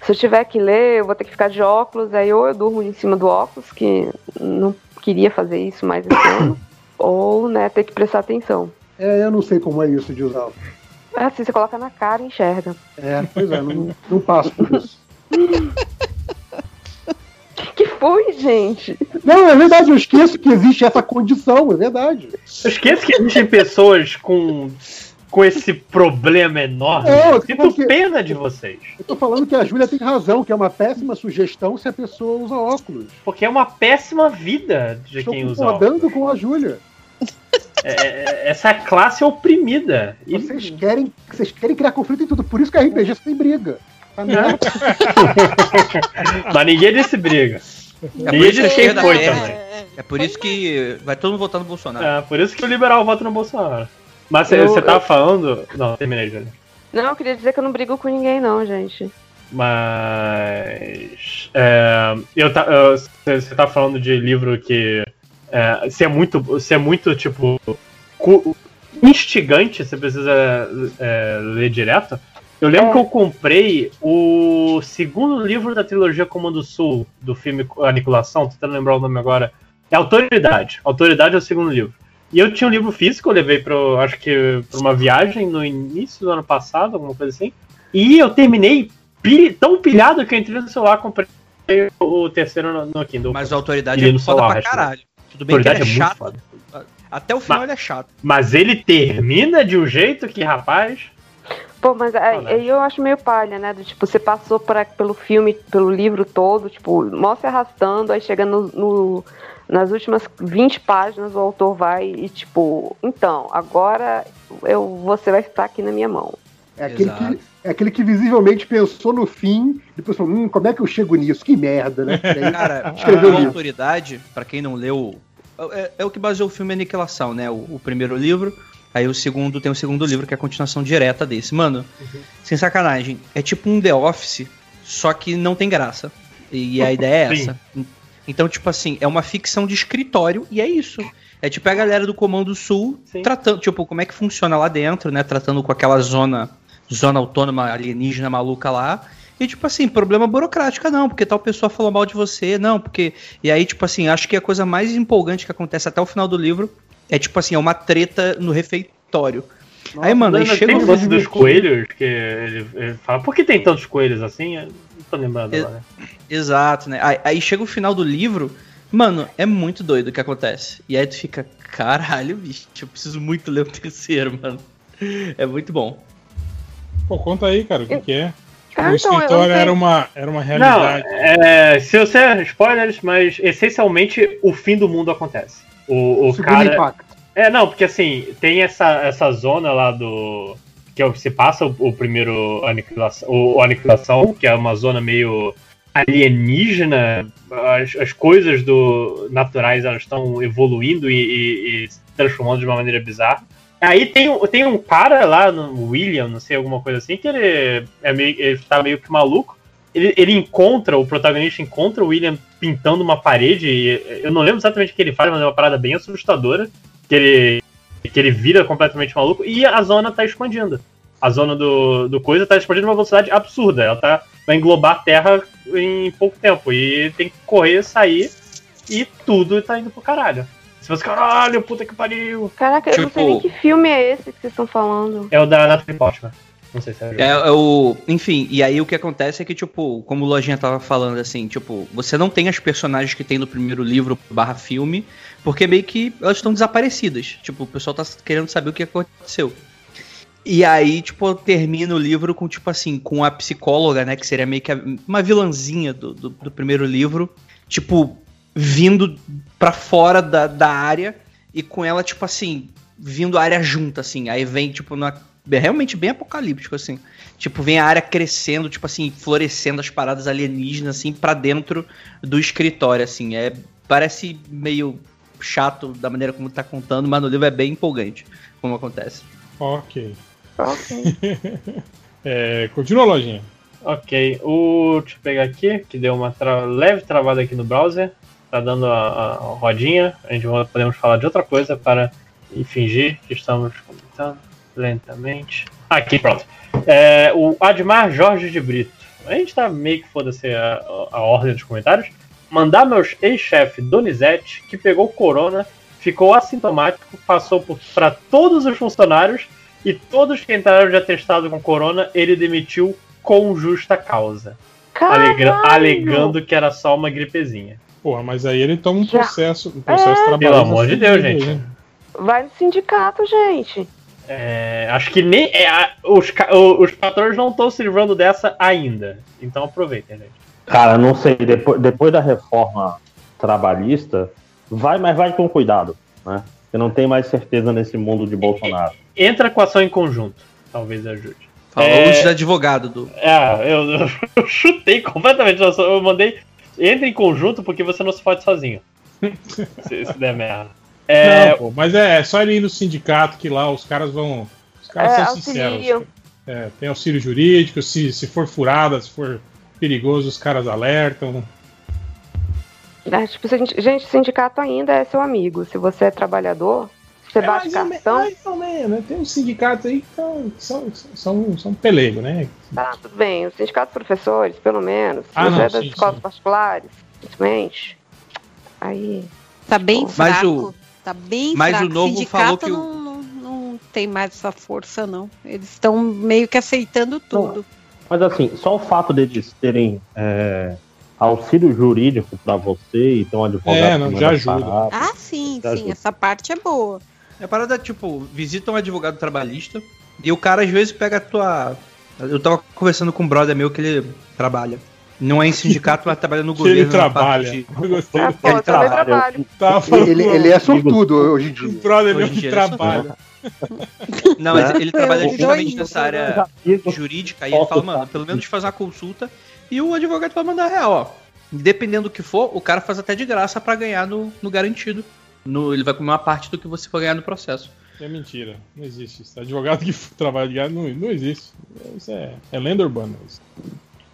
Se eu tiver que ler, eu vou ter que ficar de óculos, aí ou eu durmo em cima do óculos, que não queria fazer isso mais esse ano, ou, né, ter que prestar atenção. É, eu não sei como é isso de usar. É assim, você coloca na cara e enxerga. É, pois é, não, não passo por isso. que foi, gente? Não, é verdade, eu esqueço que existe essa condição, é verdade. Eu esqueço que existem pessoas com, com esse problema enorme. É, eu eu sinto porque- pena de vocês. Eu tô falando que a Júlia tem razão, que é uma péssima sugestão se a pessoa usa óculos. Porque é uma péssima vida de Estou quem usa óculos. concordando com a Júlia. É, é- essa classe é oprimida. E Vocês querem, vocês querem criar conflito em tudo, por isso que a RPG só tem briga. Tá merda. Mas ninguém disse briga. É Ninguém que disse quem foi também. É por isso que vai todo mundo votar no Bolsonaro. É, por isso que o liberal vota no Bolsonaro. Mas você Eu- você tava eu- falando. Não, terminei, Júlia. Não, eu queria dizer que eu não brigo com ninguém, não, gente. Mas. É, eu tá, eu- você tá falando de livro que. É, se, é muito, se é muito, tipo. instigante, você precisa é, ler direto. Eu lembro É. que eu comprei o segundo livro da trilogia Comando Sul, do filme Aniquilação, tô tentando lembrar o nome agora. É Autoridade. Autoridade é o segundo livro. E eu tinha um livro físico, eu levei para acho que pra uma viagem no início do ano passado, alguma coisa assim. E eu terminei pi- tão pilhado que eu entrei no celular, comprei o terceiro no, no Kindle. Mas a autoridade é no foda celular, pra que- caralho. Tudo bem que ele é é chato. foda. Até o final Mas- ele é chato. Mas ele termina de um jeito que, rapaz. Pô, mas aí, aí eu acho meio palha, né? Do, tipo, você passou pra, pelo filme, pelo livro todo, tipo, se arrastando, aí chega no, no- nas últimas 20 páginas o autor vai e, tipo, então, agora eu, você vai estar aqui na minha mão. É aquele, que, é aquele que visivelmente pensou no fim, depois falou, hum, como é que eu chego nisso? Que merda, né? Aí, Cara, escreveu a livro. autoridade, pra quem não leu, é, é o que baseou o filme Aniquilação, né? O, o primeiro livro, aí o segundo tem o segundo livro, que é a continuação direta desse. Mano, sem sacanagem, é tipo um The Office, só que não tem graça. E a ideia é essa. Então, tipo assim, é uma ficção de escritório e é isso. É tipo a galera do Comando Sul tratando, tipo, como é que funciona lá dentro, né? Tratando com aquela zona, zona autônoma alienígena maluca lá. E tipo assim, problema burocrático não, porque tal pessoa falou mal de você, não, porque. E aí, tipo assim, acho que a coisa mais empolgante que acontece até o final do livro é tipo assim, é uma treta no refeitório. aí, mano, aí chega tem o lance dos coelhos, que ele, ele fala, por que tem tantos coelhos assim? Não tô lembrando É- agora. Exato, né? Aí, aí chega o final do livro, mano, é muito doido o que acontece. E aí tu fica, caralho, bicho, eu preciso muito ler o terceiro, mano. É muito bom. Pô, conta aí, cara, o que, que é? Tipo, Ah, o então, escritório não era uma, era uma Não, realidade. é, se você spoilers, mas essencialmente o fim do mundo acontece. O, o cara. impacto. É, não, porque assim, tem essa, essa zona lá do. Que é o- se passa o, o primeiro aniquilação, o, o aniquilação, que é uma zona meio alienígena. As, as coisas do naturais elas estão evoluindo e, e- e se transformando de uma maneira bizarra. Aí tem, um- tem um cara lá, no William, não sei, alguma coisa assim, que ele, é meio, ele tá meio que maluco. Ele, ele encontra, o protagonista encontra o William pintando uma parede. Eu não lembro exatamente o que ele faz, mas é uma parada bem assustadora. Que ele, que ele vira completamente maluco. E a zona tá expandindo. A zona do, do coisa tá expandindo uma velocidade absurda. Ela tá, vai englobar a Terra em pouco tempo. E tem que correr, sair. E tudo tá indo pro caralho. Se você, caralho, puta que pariu. Caraca, eu não sei Tipo- nem que filme é esse que vocês estão falando. É o da Natalie Portman. Não sei se é. É, é o. Enfim, e aí o que acontece é que, tipo, como o Lojinha tava falando, assim, tipo, você não tem as personagens que tem no primeiro livro barra filme, porque meio que elas estão desaparecidas. Tipo, o pessoal tá querendo saber o que aconteceu. E aí, tipo, termina o livro com, tipo assim, com a psicóloga, né? Que seria meio que uma vilãzinha do, do, do primeiro livro, tipo, vindo pra fora da, da área e com ela, tipo assim, vindo a área junto, assim. Aí vem, tipo, na, realmente bem apocalíptico, assim. Tipo, vem a área crescendo, tipo assim, florescendo as paradas alienígenas, assim, pra dentro do escritório, assim. É, parece meio chato da maneira como tá contando, mas no livro é bem empolgante como acontece. Ok. Ok. É, continua, lojinha. Ok, o. Deixa eu pegar aqui, que deu uma tra- leve travada aqui no browser. Tá dando a, a rodinha. A gente vai, podemos falar de outra coisa para e fingir que estamos comentando lentamente. Aqui, pronto. É, o Admar Jorge de Brito. A gente tá meio que foda-se a, a ordem dos comentários. Mandar meus ex-chefe Donizete, que pegou corona, ficou assintomático, passou para todos os funcionários e todos que entraram de atestado com corona, ele demitiu com justa causa. Alega- alegando que era só uma gripezinha. Porra, mas aí ele toma um processo, um processo É. trabalhista Pelo amor de Deus, aí, gente. Vai no sindicato, gente. É, acho que nem é, os, os patrões não estão se livrando dessa ainda. Então aproveitem, gente. Cara, não sei, depois, depois da reforma trabalhista, vai, mas vai com cuidado, né? Você não tem mais certeza nesse mundo de Bolsonaro. Entra com ação em conjunto. Talvez ajude. Falou É. os advogados do. É, eu, eu chutei completamente. Eu, mandei. Entra em conjunto porque você não se fode sozinho. se, se der merda. É, Não, pô, mas é, é só ele ir no sindicato que lá os caras vão. Os caras É, são sinceros. É, tem auxílio jurídico, se, se for furada, se for perigoso, os caras alertam. É, tipo, gente, gente, sindicato ainda é seu amigo. Se você é trabalhador, você É, bate mais cartão, mais ou menos, né? Tem uns sindicatos aí que tão- que são, são, são pelego, né? tá tudo bem. O sindicato dos professores, pelo menos. Ah, você não, é das sim, escolas sim. particulares, simplesmente. Aí. Tá bem Mas fraco. o- tá bem mas o fraco. novo sindicato falou que o- não, não, não tem mais essa força, não. Eles estão meio que aceitando tudo. Mas assim, só o fato deles terem é, auxílio jurídico pra você e ter um advogado. É, não, já ajuda. parar, Ah, sim, sim. ajuda. Essa parte é boa. A parada é tipo, visita um advogado trabalhista e o cara às vezes pega a tua. Eu tava conversando com um brother meu que ele trabalha. Não é em sindicato, mas trabalha no governo. ele trabalha. de- Eu gostei. Ah, pô, Ele, com- ele é sortudo hoje em dia. O brother meu dia é trabalha. Não, mas Né? ele trabalha Eu justamente doido. nessa área jurídica e ele fala, mano, pelo menos faz uma consulta e o advogado vai mandar real, ó. Dependendo do que for, o cara faz até de graça pra ganhar no, no garantido. No, ele vai comer uma parte do que você for ganhar no processo. É mentira, não existe isso. Advogado que trabalha de gado não, não existe. Isso é, é lenda urbana. Isso.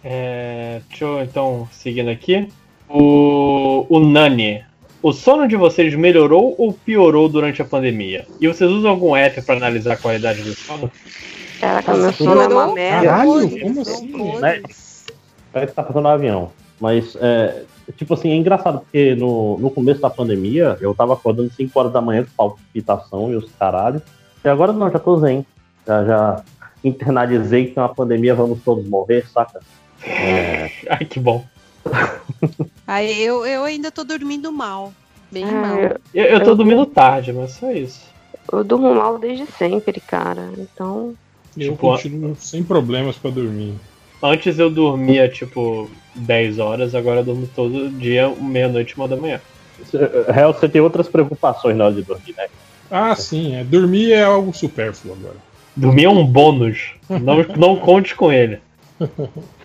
É, deixa eu então seguindo aqui. O, o Nani. O sono de vocês melhorou ou piorou durante a pandemia? E vocês usam algum app pra analisar a qualidade do sono? Caraca, meu sono é uma merda. Caralho, como assim? né? Parece que tá passando no avião. Mas, é, tipo assim, é engraçado, porque no, no começo da pandemia, eu tava acordando 5 horas da manhã com palpitação e os caralho. E agora não, já tô zen. Já, já internalizei que na pandemia vamos todos morrer, saca? É, Ai, que bom. Aí eu, eu ainda tô dormindo mal. Bem Ah, mal. eu, Eu, eu tô dormindo tarde, mas só isso. eu durmo mal desde sempre, cara. Então. Eu Tipo, continuo sem problemas pra dormir. Antes eu dormia tipo 10 horas, agora eu durmo todo dia, meia-noite, uma da manhã. real, você tem outras preocupações na hora de dormir, né? Ah, sim, é. Dormir é algo supérfluo agora. Dormir é um bônus. Não, não conte com ele.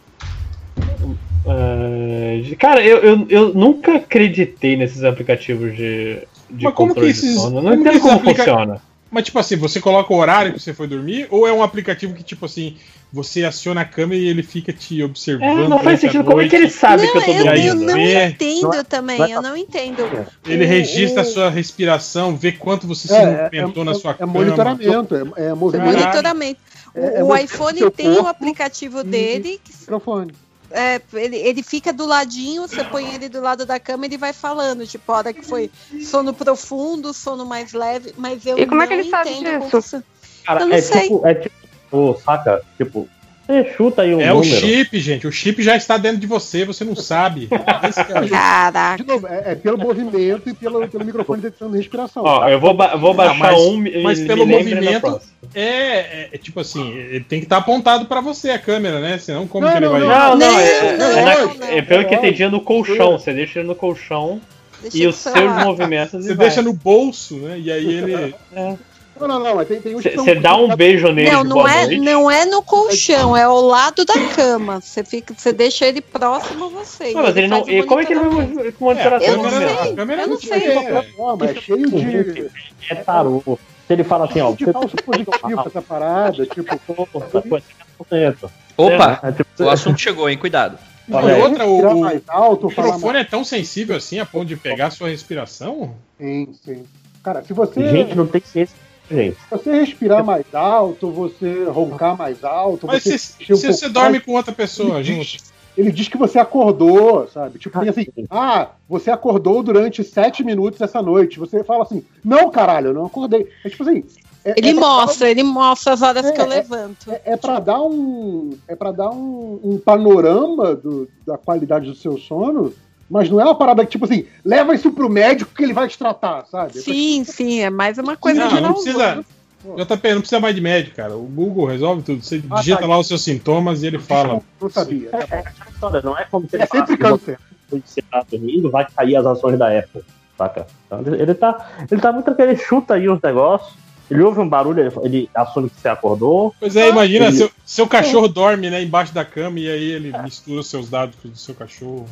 É, cara, eu, eu, eu nunca acreditei nesses aplicativos de, de Mas como que esses. de sono. Eu não como entendo como aplica- funciona. Mas, tipo assim, você coloca o horário que você foi dormir, ou é um aplicativo que, tipo assim, você aciona a câmera e ele fica te observando. É, não faz sentido. Como é que ele sabe Não, que eu tô eu, aí eu dormindo? não entendo também, eu não entendo. Ele O- registra a o- sua respiração, vê quanto você se É, movimentou na sua é cama. monitoramento, é, é monitoramento. O, É- é o você- iPhone tem o aplicativo dele, que Microfone. É, ele, ele fica do ladinho, você põe ele do lado da cama e ele vai falando, tipo, a hora que foi sono profundo, sono mais leve, mas eu E como é que ele sabe entendo disso? Cara, Eu não é sei. tipo, é tipo, saca? Tipo, Você chuta aí um É o número. chip, gente. O chip já está dentro de você, você não sabe. É o- Caraca. De novo, é, é pelo movimento e pelo, pelo microfone detectando respiração. Ó, tá? eu vou, ba- vou baixar mas- um. mas pelo movimento-. É, é, é tipo assim, ele tem que estar apontado pra você a câmera, né? Senão como Não, que ele não, vai. Não, não, Não, é, não, é na- não, é pelo que não. entendi é no colchão. Você deixa ele no colchão Deixa e os seus movimentos. Você deixa no bolso, né? E aí ele. Não, não, não, mas tem, tem uns que são- Você dá um beijo nele Não, não é, noite. não é no colchão, é ao lado da cama. Você fica, você deixa ele próximo a você. Não, mas ele não. faz o E como é que ele vai monitorar É, seu Eu não sei. a câmera eu não não sei. tinha- É, forma, é cheio de. É tarô. Se ele fala assim, ó, de você falso positivo essa parada, tipo, força, foi 50%. Opa, É, tipo, o assunto chegou, hein? Cuidado. Não, Olha e outra, o, o mais alto, falar microfone é tão sensível assim a ponto de pegar a sua respiração? Sim, sim. Cara, se você, Gente, não tem ciência, gente. se você respirar mais alto, você roncar mais alto, Mas você se, um se pouco você dorme mais, com outra pessoa diz, ele diz que você acordou, sabe? Tipo, tem assim, ah, você acordou durante sete minutos essa noite. Você fala assim, não, caralho, eu não acordei. É tipo assim. é- Ele é pra- mostra, ele mostra as horas É, que eu é- levanto. É, é para dar um é para dar um, um panorama do- da qualidade do seu sono, mas não é uma parada que tipo assim, leva isso pro médico que ele vai te tratar, sabe? É Sim, sim, é mais uma coisa Não, de não precisa. JP, não precisa mais de médico, cara. O Google resolve tudo. Você Ah, digita tá. lá os seus sintomas e ele fala. Não sabia. História, não é como se ele É sempre câncer. você você tá dormindo, vai cair as ações da Apple, saca? Então, ele, ele tá, ele tá muito tranquilo, ele chuta aí os negócios, ele ouve um barulho, ele, ele assume que você acordou. Pois é, imagina, Ele- seu, seu cachorro dorme, né, embaixo da cama e aí ele mistura os seus dados com o do seu cachorro.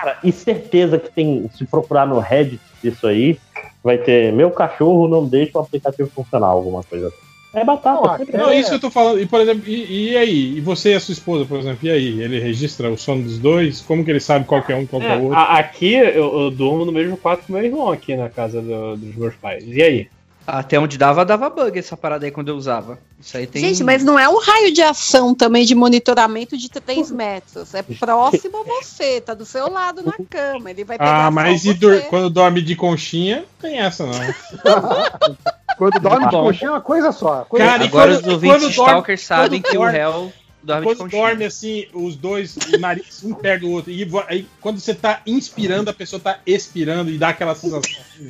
Cara, e certeza que tem, se procurar no Reddit isso aí, vai ter meu cachorro não deixa o aplicativo funcionar, alguma coisa assim. É batata, Não, sempre Não, É. isso que eu tô falando. E, por exemplo, e, e aí? E você e a sua esposa, por exemplo, e aí? Ele registra o sono dos dois? Como que ele sabe qual que é um e qual que é o É, outro? a- aqui eu, eu durmo no mesmo quarto com meu irmão aqui na casa do- dos meus pais. E aí? Até onde dava, dava bug essa parada aí quando eu usava. Isso aí tem. Gente, mas não é um raio de ação também de monitoramento de 3 metros. É próximo a você, tá do seu lado na cama. Ele vai pegar Ah, mas e você. quando dorme de conchinha, tem essa não. Quando dorme de Bom. conchinha é uma coisa só. Coisa Cara, e Agora quando- os ouvintes stalkers sabem que o dorme- réu dorme de Quando conchinha. dorme assim, os dois, o nariz um perto do outro, e aí quando você tá inspirando, a pessoa tá expirando e dá aquela sensação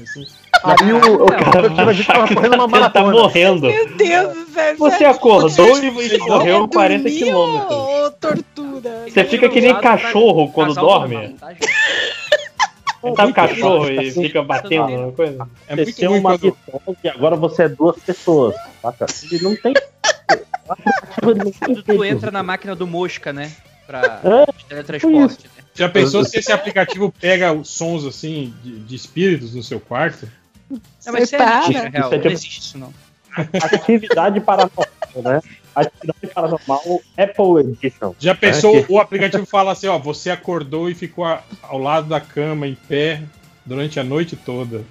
assim. Aí o, o cara tira a gente tava correndo uma Ele tá maratona. morrendo. Meu Deus do céu. Você é- acordou e Você correu é 40 dormir quilômetros. ou tortura? Você fica que nem cachorro quando dorme. Tá, gente? Tá o cachorro e fica batendo na coisa. É Você tem uma mitose e agora você é duas pessoas, saca? Ele não tem. ele Tu, entra na máquina do mosca, né? Pra É, teletransporte. Né? Já pensou se esse aplicativo pega os sons assim de, de espíritos no seu quarto? Não, mas isso é mentira, real. Isso é Não tipo- existe isso, não. Atividade paranormal, né? Atividade paranormal Apple Edition. Já pensou É o aplicativo fala assim, ó, você acordou e ficou a- ao lado da cama em pé durante a noite toda.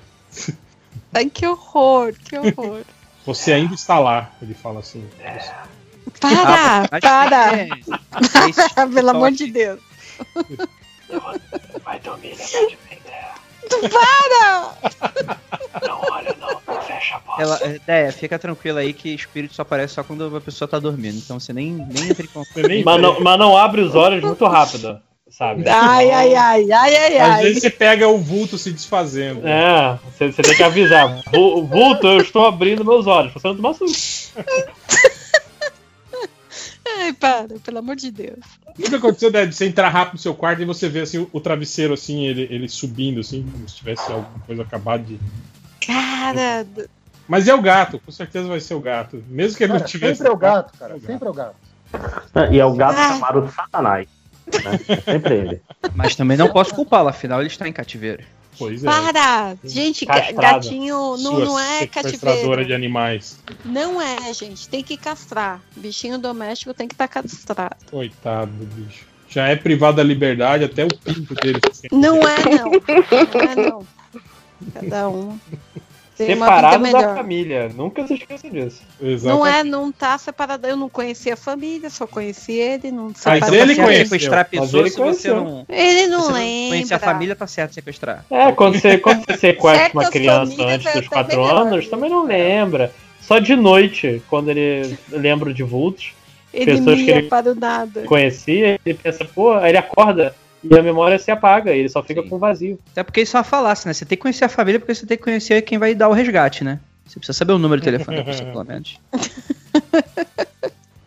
Ai, que horror, que horror. Você ainda está lá, ele fala assim. Para, Acho que para. é- é Pelo amor de Deus. Vai dormir, né? Para! Não olha não, fecha a porta. Ela, é, fica tranquilo aí que espírito só aparece só quando a pessoa tá dormindo. Então você nem, nem entra em contato. Nem Mas não, mas não abre os olhos muito rápido, sabe? Ai, ai, ai, ai, ai, Às ai. vezes você pega o vulto se desfazendo. É, você, você tem que avisar. Vu- Vulto, eu estou abrindo meus olhos. Você não toma susto. Ai, para, pelo amor de Deus. Nunca aconteceu né, de você entrar rápido no seu quarto e você ver assim, o, o travesseiro assim, ele, ele subindo, assim, como se tivesse alguma coisa acabado de. Cara, Mas é o gato, com certeza vai ser o gato. Mesmo que ele Cara, não tivesse. sempre é o gato, cara. Sempre é o gato. E é o gato Ah. chamado Satanás. Né? É sempre ele. Mas também não posso culpá-lo, afinal ele está em cativeiro. Pois é. para! Gente, Castrado. gatinho não, Sua não é cativeiro. de animais. Não é, gente. Tem que castrar. Bichinho doméstico tem que estar castrado. Coitado do bicho. Já é privado da liberdade, até o pinto dele. Não é, não. Não é, não. Cada um tem Separado da família. Nunca se esqueça disso. Exato. Não é, não tá separado. Eu não conhecia a família, só conheci ele. Não Mas ele família. sequestrar Mas pessoas ele conheceu. não. Ele não lembra. conhecer a família, tá certo sequestrar. É, quando você, quando você sequestra uma criança antes dos até 4 melhor. anos, também não lembra. Só de noite, quando ele lembra de vultos. Ele pessoas que ele para o nada. conhecia, ele pensa, pô, aí ele acorda e a memória se apaga, ele só fica com vazio. Até porque isso é uma falácia, né? Você tem que conhecer a família porque você tem que conhecer quem vai dar o resgate, né? Você precisa saber o número de telefone da pessoa, pelo menos.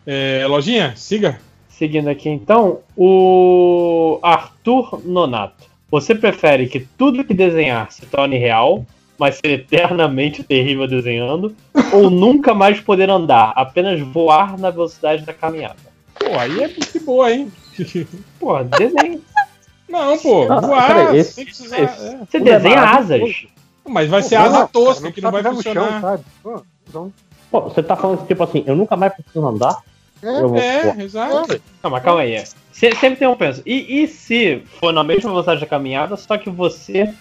É, lojinha, siga. Seguindo aqui então, o Arthur Nonato. Você prefere que tudo que desenhar se torne real, mas ser eternamente terrível desenhando, ou nunca mais poder andar, apenas voar na velocidade da caminhada? Pô, aí é muito boa, hein? Pô, desenho. Não, pô, Ah, voar, peraí, esse- precisar. esse- é. Você desenha asas. Mas vai ser Pô, asa cara, tosca, que não vai funcionar. chão, sabe? Pô, então- Pô, você tá falando tipo assim, eu nunca mais preciso andar? Eu vou- É, exato. Não, mas calma aí. Se- sempre tem um penso. E, e se for na mesma velocidade da caminhada, só que você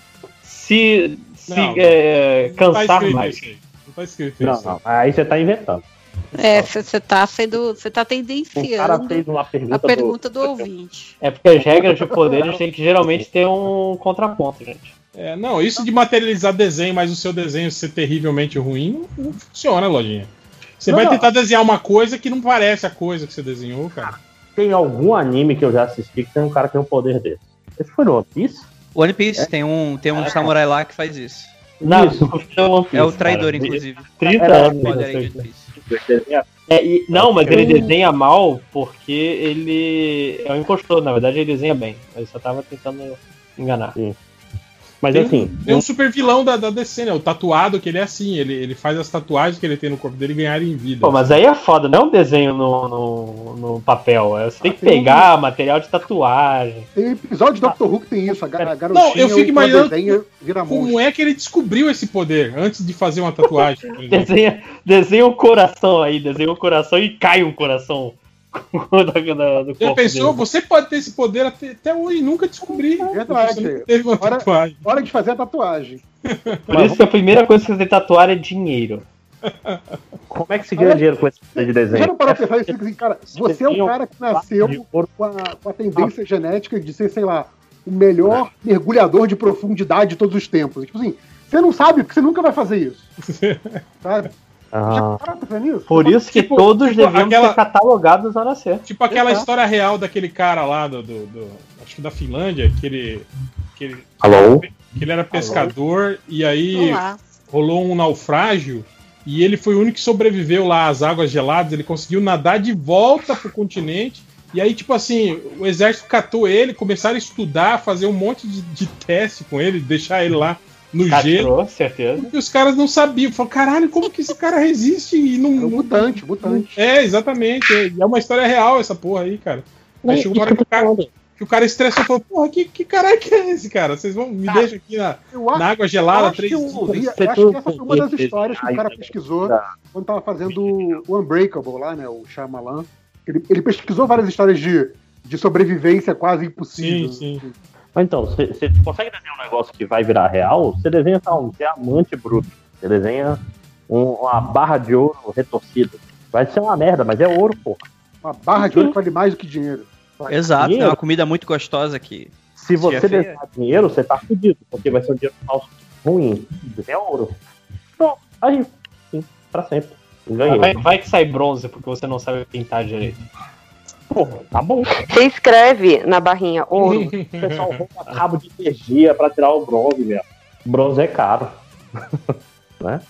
se, se Não, é, Não tá cansar escrito mais? isso aí. Não tá escrito Não, isso. não, aí você tá inventando. É, você tá sendo. Você tá Um cara tendenciando fez uma pergunta, a pergunta do ouvinte. É porque as regras de poderes têm que geralmente ter um contraponto, gente. É, não, isso de materializar desenho, mas o seu desenho ser terrivelmente ruim, não, funciona, lojinha. Você Não, vai não. tentar desenhar uma coisa que não parece a coisa que você desenhou, cara. Tem algum anime que eu já assisti que tem um cara que tem um poder desse. Esse foi no One Piece? One Piece tem um, tem um É. samurai lá que faz isso. Não, Isso. é One Piece, É o traidor, cara. inclusive. 30 Era- anos. Foda aí de One Piece. É, e- não, mas ele desenha mal porque ele é um impostor. Na verdade, ele desenha bem. Ele só tava tentando enganar. Mas Tem, assim, tem um super vilão da, da DC, né? O tatuado, que ele é assim, ele, ele faz as tatuagens que ele tem no corpo dele ganharem vida. Pô, mas aí é foda, não é um desenho no, no, no papel. é- Você tem que pegar material de tatuagem. Tem episódio de Doctor Who que tem isso, a, ga- a garotinha Não, eu fico que imaginando. Como é que ele descobriu esse poder antes de fazer uma tatuagem? Desenha, desenha um coração aí, desenha um coração e cai um coração da- da- do Já corpo pensou? dele. Você pode ter esse poder até, até hoje e nunca descobri. Verdade. Teve uma Hora, tatuagem. hora de fazer a tatuagem. Por isso que a primeira coisa que você tem que tatuar é dinheiro. como é que se ganha dinheiro com esse poder de Já desenho? não parou pra pensar isso? Assim, cara, você é um cara que nasceu com a, com a tendência genética de ser, sei lá, o melhor mergulhador de profundidade de todos os tempos. Tipo assim, você não sabe porque você nunca vai fazer isso. Sabe? Ah, nisso? Por isso que Tipo- todos tipo deviam aquela- ser catalogados ao nascer. Tipo aquela Exato. história real daquele cara lá do, do- do- acho que da Finlândia, que ele, que ele, Alô? que ele era pescador e aí Olá. rolou um naufrágio e ele foi o único que sobreviveu lá às águas geladas, ele conseguiu nadar de volta pro continente. E aí, tipo assim, o exército catou ele, começaram a estudar, fazer um monte de, de teste com ele, deixar ele lá no gelo. Castrou, certeza. E os caras não sabiam. Falaram, caralho, como que esse cara resiste e não. É um não- mutante, mutante. É, exatamente. É, e é uma história real essa porra aí, cara. Aí chegou uma hora que o cara, que o cara estressou e falou, porra, que, que caralho que é esse, cara? Vocês vão me deixam aqui na, Eu acho, na água eu gelada três eu, dias. ouvi- eu Você acho que essa foi uma das histórias que o cara pesquisou tá. quando tava fazendo o Unbreakable lá, né? O Shyamalan. Ele, ele pesquisou várias histórias de, de sobrevivência quase impossível. Sim, sim. Mas então, você você consegue desenhar um negócio que vai virar real? Você desenha tá, um diamante bruto. Você desenha um- uma barra de ouro retorcida. Vai ser uma merda, mas é ouro, pô. Uma barra de ouro vale mais do que dinheiro. Exato, é Dinheiro. uma comida muito gostosa que. Se é você feia. desenhar dinheiro, você tá fudido, porque vai ser um dinheiro falso ruim. É ouro. Pronto, aí, sim, pra sempre. Ganhei. Vai, vai que sai bronze porque você não sabe pintar direito. Pô, tá bom. Você escreve na barrinha ouro. O pessoal rouba cabo de energia pra tirar o bronze, velho. Bronze é caro. né?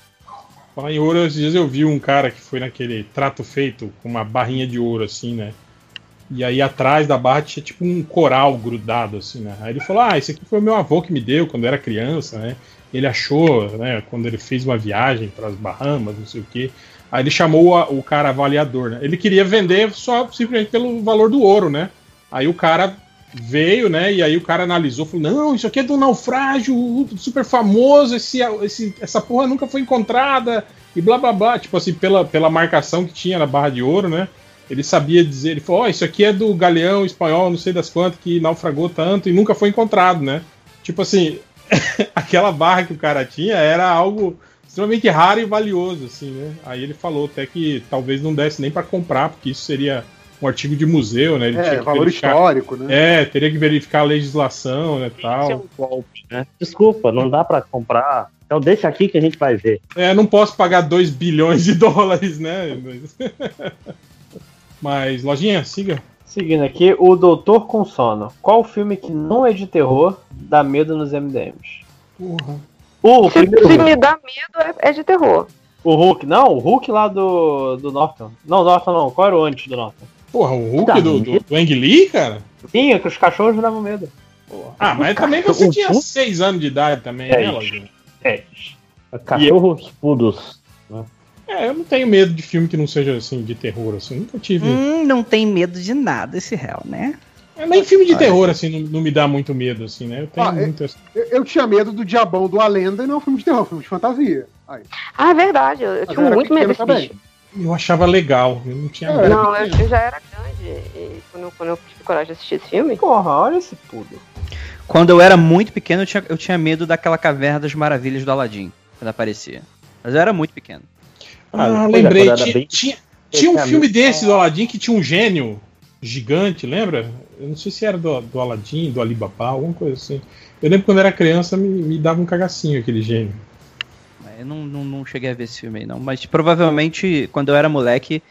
Falar em ouro, esses dias eu vi um cara que foi naquele trato feito com uma barrinha de ouro, assim, né? E aí atrás da barra tinha tipo um coral grudado, assim, né? Aí ele falou: Ah, esse aqui foi o meu avô que me deu quando eu era criança, né? Ele achou, né, quando ele fez uma viagem para as Bahamas, não sei o quê. Aí ele chamou a- o cara avaliador, né? Ele queria vender só simplesmente pelo valor do ouro, né? Aí o cara veio, né? E aí o cara analisou, falou: Não, isso aqui é do naufrágio super famoso, esse, esse, essa porra nunca foi encontrada, e blá blá blá. Tipo assim, pela, pela marcação que tinha na barra de ouro, né? Ele sabia dizer, ele falou: Ó, isso aqui é do galeão espanhol, não sei das quantas, que naufragou tanto e nunca foi encontrado, né? Tipo assim, aquela barra que o cara tinha era algo extremamente raro e valioso, assim, né? Aí ele falou até que talvez não desse nem para comprar, porque isso seria um artigo de museu, né? Ele É, valor verificar- histórico, né? É, teria que verificar a legislação, né, tal. é um golpe, né? Desculpa, não dá pra comprar. Então deixa aqui que a gente vai ver. É, não posso pagar 2 bilhões de dólares, né? Mas- Mas, lojinha, siga. Seguindo aqui, o Doutor com Sono. Qual filme que não é de terror dá medo nos MDMs? Porra. O Se, primeiro se me dá medo, é, é de terror. O Hulk, não, o Hulk lá do, do Norton. Não, Norton não, qual era o antes do Norton? Porra, o Hulk do, do, do Ang Lee, cara? Sim, é que os cachorros davam medo. Ah, mas também você tinha 6 anos de idade também, né, É, lojinha? É. Cachorros pudos. É, eu não tenho medo de filme que não seja assim, de terror, assim. Nunca tive. Hum, não tem medo de nada esse réu, né? É, nem filme de Ah, terror, assim, não, não me dá muito medo, assim, né? Eu tenho Ah, é- muito. Eu, eu tinha medo do Diabão do A Lenda e não é um filme de terror, é um filme de fantasia. Aí. Ah, é verdade. Eu, eu tinha muito medo desse também. bicho. Eu achava legal, eu não tinha É, medo. Não, eu, eu já era grande e quando, eu- quando eu tive coragem de assistir esse filme. Porra, olha esse pudo. Quando eu era muito pequeno, eu tinha, eu tinha medo daquela caverna das maravilhas do Aladdin, quando aparecia. Mas eu era muito pequeno. Ah, é, lembrei. Tinha, bem- tinha, tinha um filme desse do Aladdin que tinha um gênio gigante, lembra? Eu não sei se era do, do Aladdin, do Alibaba, alguma coisa assim. Eu lembro quando era criança me, me dava um cagacinho aquele gênio. Eu não, não, não cheguei a ver esse filme aí, não. Mas provavelmente, quando eu era moleque,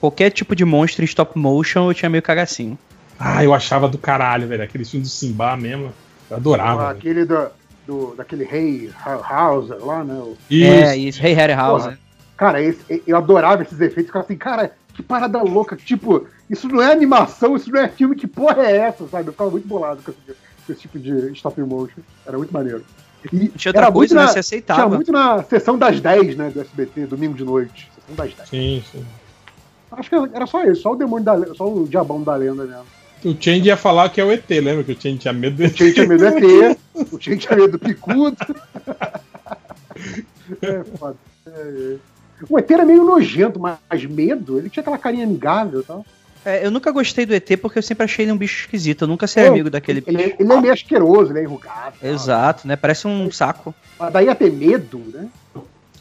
qualquer tipo de monstro em stop motion eu tinha meio cagacinho. Ah, eu achava do caralho, velho. Aquele filme do Simba mesmo. Eu adorava. velho. Aquele do, do, daquele rei Hauser lá, né? o- É, isso. Hey Harryhausen. Porra, Cara, esse- eu adorava esses efeitos. Ficava assim, cara, que parada louca. Tipo, isso não é animação, isso não é filme, que porra é essa, sabe? Eu ficava muito bolado com esse, com esse tipo de stop motion. Era muito maneiro. E Tinha outra era coisa, muito né? na- Você aceitava. Tinha muito na sessão das 10, né, do SBT, domingo de noite. Sessão das 10. Sim, sim. Acho que era só isso, só o demônio da lenda, só o diabão da lenda mesmo. O Change ia falar que é o ET, lembra que o Change tinha medo do ET? O Change tinha medo do ET, o Change tinha medo do picudo. É foda. É, é. O ET era meio nojento, mas medo, ele tinha aquela carinha amigável e tal. É, eu nunca gostei do ET porque eu sempre achei ele um bicho esquisito. Eu nunca serei É, amigo daquele Ele, bicho. ele é meio asqueroso, ele é enrugado. Exato, né? Parece um saco. Mas daí a ter medo, né?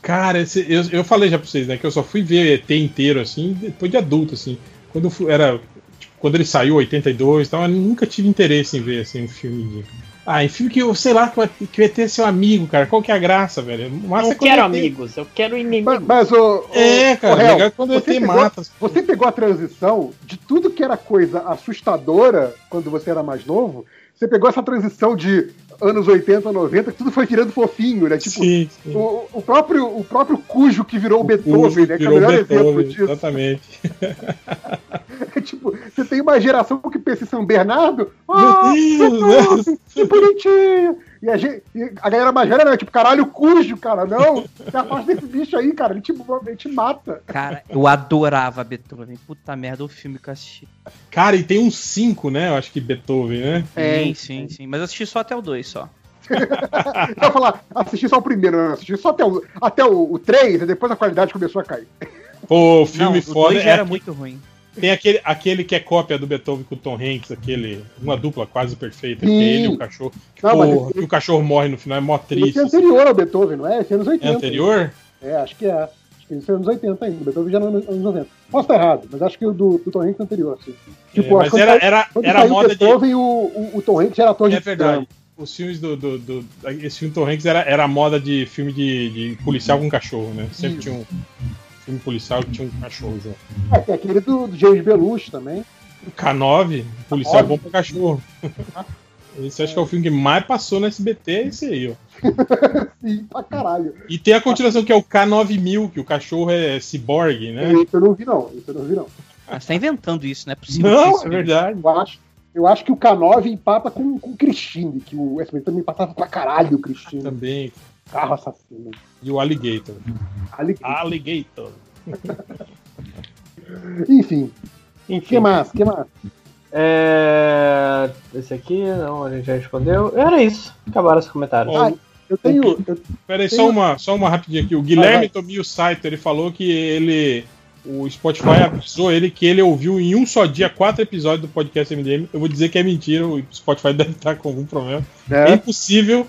Cara, esse- eu, eu falei já pra vocês, né? Que eu só fui ver ET inteiro, assim, depois de adulto, assim. Quando fui- era. tipo, quando ele saiu, 82 e tal, eu nunca tive interesse em ver, assim, um filme de. Ah, em filme que eu sei lá que ET é seu amigo, cara. Qual que é a graça, velho? Massa Não é quando quero amigos, eu quero inimigos. Mas, mas o, É, o- cara, o Hel, legal quando o ET você pegou, mata as Você pegou a transição de tudo que era coisa assustadora quando você era mais novo, você pegou essa transição de anos 80, 90, que tudo foi virando fofinho, né? Tipo, Sim, sim. O, o próprio, o próprio Cujo que virou o Beethoven, né? Que é o melhor exemplo Beethoven, disso. Exatamente. É tipo, você tem uma geração que pensa em São Bernardo, Meu ah, Deus, Beethoven, né? que bonitinho! E a, gente, e a galera mais velha, né? Tipo, caralho, Cujo, cara, não! Se afasta desse bicho aí, cara, ele te, ele te mata. Cara, eu adorava Beethoven. Puta merda, o filme que eu assisti. Cara, e tem uns 5, né? Eu acho que Beethoven, né? Sim, sim, sim. Mas eu assisti só até o 2 só. Eu ia falar, assisti só o primeiro, não, assisti só até o, até o, o 3, e depois a qualidade começou a cair. Pô, o filme Não, o foda. dois já é era muito ruim. Tem aquele, aquele que é cópia do Beethoven com o Tom Hanks, aquele. Uma dupla quase perfeita, é Sim. ele e o cachorro. Que, Não, porra, esse- o cachorro morre no final, é mó triste. Esse é anterior ao Beethoven, não é? Esse é anos 80. É anterior? É, acho que é. Acho que esse é anos 80 ainda. O Beethoven já é anos anos 90. Posso estar errado, mas acho que o do, do Tom Hanks é anterior, assim. É, acho mas era- era- quando era moda de- Beethoven, o, o, o Tom Hanks era ator de É verdade. Os filmes do, do, do- Esse filme Tom Hanks era, era a moda de filme de, de policial com cachorro, né? Sempre tinha um filme policial que tinha um cachorro. É, tem aquele do, do James Belushi também. O K9, policial K9. bom pra cachorro. Esse acho que é o filme que mais passou no SBT, é esse aí, ó. Sim, pra caralho. E tem a continuação que é o K9000, que o cachorro é ciborgue, né? Esse eu não vi, não. Esse eu não vi, não. Ah, você tá inventando isso, não é possível. Não, isso é verdade. Eu acho, eu acho que o K9 empata com, com o Christine, que o SBT também passava pra caralho o Christine. Também. Carro assassino. E o Alligator. Alligator. Alligator. Enfim. Enfim. que mais? que mais? É... Esse aqui, não, a gente já respondeu. Era isso. Acabaram os comentários. Ah, eu tenho. Eu, Peraí, tenho- só uma, só uma rapidinha aqui. O Guilherme. Tomio Saito, ele falou que ele. O Spotify avisou ele que ele ouviu em um só dia quatro episódios do podcast MDM. Eu vou dizer que é mentira, o Spotify deve estar com algum problema. É, É. impossível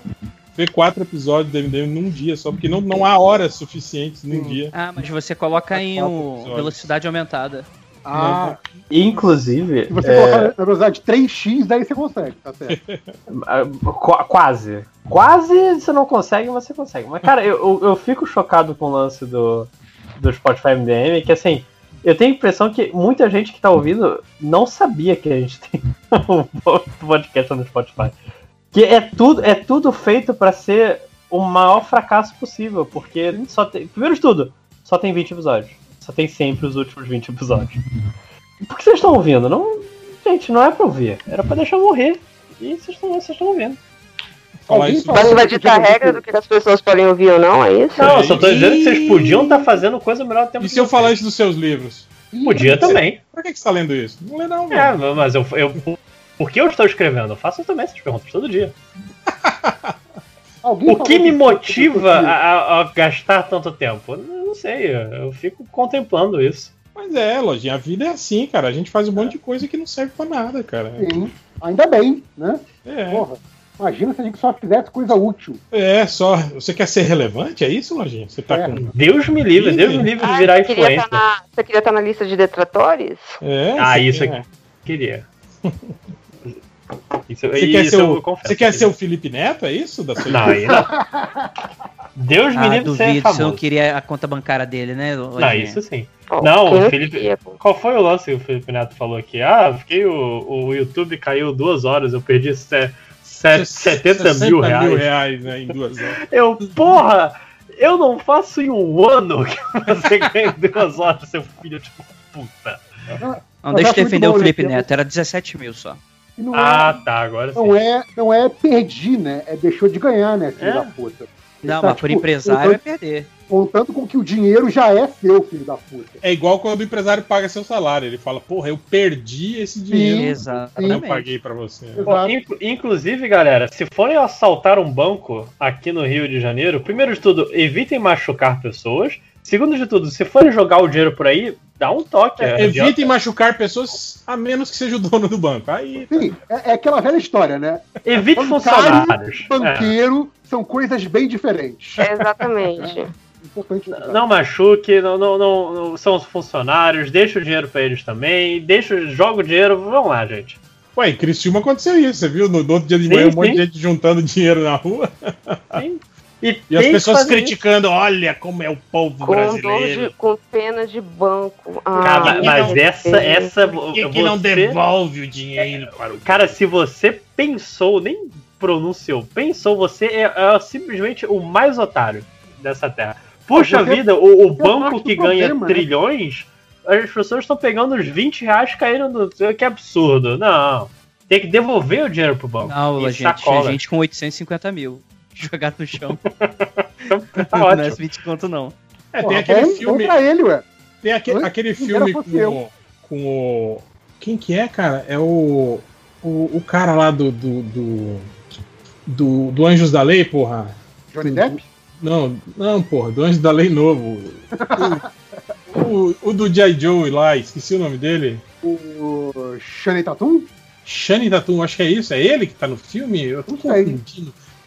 ver quatro episódios do MDM num dia só, porque não, não há horas suficientes num dia. Ah, mas você coloca em episódios. velocidade aumentada. Ah, Inclusive. se você é, colocar na velocidade 3x, daí você consegue, tá certo. qu- quase. Quase você não consegue, você consegue. Mas, cara, eu, eu, eu fico chocado com o lance do, do Spotify MDM, que assim, Eu tenho a impressão que muita gente que tá ouvindo não sabia que a gente tem um podcast no Spotify. Que é tudo, é tudo feito pra ser o maior fracasso possível, porque só tem. Primeiro de tudo, só tem 20 episódios. Só tem sempre os últimos 20 episódios. Por que vocês estão ouvindo? Não, gente, não é pra ouvir. Era pra deixar morrer. E vocês estão vocês estão ouvindo. Mas vai ditar a regra do que as pessoas podem ouvir ou não, é isso? Não, eu só tô dizendo que vocês podiam estar fazendo coisa melhor do tempo E se eu falar isso dos seus livros? Podia também. Por que, que você tá lendo isso? Não lê não, É, mas eu, eu. Por que eu estou escrevendo? Eu faço também essas perguntas todo dia. O que me motiva a, a- gastar tanto tempo? Eu não sei, eu fico contemplando isso. Mas é, Lojinha, a vida é assim, cara. A gente faz um monte de coisa que não serve pra nada, cara. Sim, ainda bem, né? É. Porra, imagina se a gente só fizesse coisa útil. É, só. Você quer ser relevante? É isso, Lojinha? Você tá É. com. Deus me livre, Deus me livre de virar queria influencer. tá na, você queria estar na lista de detratores? É, Ah, isso aqui. Queria. Isso, Você isso quer, ser o, você quer que ser o Felipe Neto? É isso? Da sua Não, aí não. Deus me Ah, livre de ser duvido, você não queria a conta bancária dele, né? Não, Lojinha? isso sim. Não, o Felipe. pô? Qual foi o lance que o Felipe Neto falou aqui? Ah, fiquei. O, o YouTube caiu duas horas, eu perdi se, se, 70 mil reais. reais né, em duas horas. Eu, porra, eu não faço em um ano que você ganha duas horas, seu filho de puta. Não, Mas deixa eu muito defender o né, Felipe Neto, era 17 mil só. E não, Ah, é, tá, agora sim. não, é, não é perdi, né? É deixou de ganhar, né, filho É? da puta. Ele Não, tá, mas por tipo, empresário é contando, perder. contando com que o dinheiro já é seu, filho da puta. É igual quando o empresário paga seu salário. Ele fala, porra, eu perdi esse dinheiro. Exatamente. Eu paguei pra você. Pô, inclu- inclusive, galera, se forem assaltar um banco aqui no Rio de Janeiro, primeiro de tudo, evitem machucar pessoas. Segundo de tudo, se forem jogar o dinheiro por aí, dá um toque. É, adianta. evitem machucar pessoas a menos que seja o dono do banco. Aí. Sim, é, é aquela velha história, né? Evite funcionários. banqueiro são coisas bem diferentes. Exatamente. Importante É. Não machuque, não, não, não, não- são os funcionários, deixa o dinheiro pra eles também, deixa, joga o dinheiro, vamos lá, gente. Ué, em Criciúma aconteceu isso, você viu? No, no outro dia de Sim, manhã, um monte sim. de gente juntando dinheiro na rua. E, E as pessoas criticando, olha como é o povo Com, brasileiro. de, com pena de banco. Ah, Cara, que mas não essa, tem? essa. Por que, que não você- devolve o dinheiro para o Cara, se você pensou, nem pronunciou, pensou, você é, é simplesmente o mais otário dessa terra. Puxa Você- vida, o, o você banco que ganha problema, né? trilhões, as pessoas estão pegando os 20 reais caindo no. Que absurdo. Não. Tem que devolver o dinheiro pro banco. Não, E gente, sacola. gente com 850 mil jogado no chão. Tá não ótimo. é 20 conto, não. É, tem aquele bom- filme. bom pra ele, ué. Tem aque- Oi? aquele filme com o, com o. Quem que é, cara? É o. O, o cara lá do. Do, do, do, do Anjos da Lei, porra. Johnny Depp? Não, não, porra, do Anjos da Lei novo. O, o, o do J. Joe lá, esqueci o nome dele. O Shane Tatum? Shane Tatum, acho que é isso. É ele que tá no filme? Eu tô sei.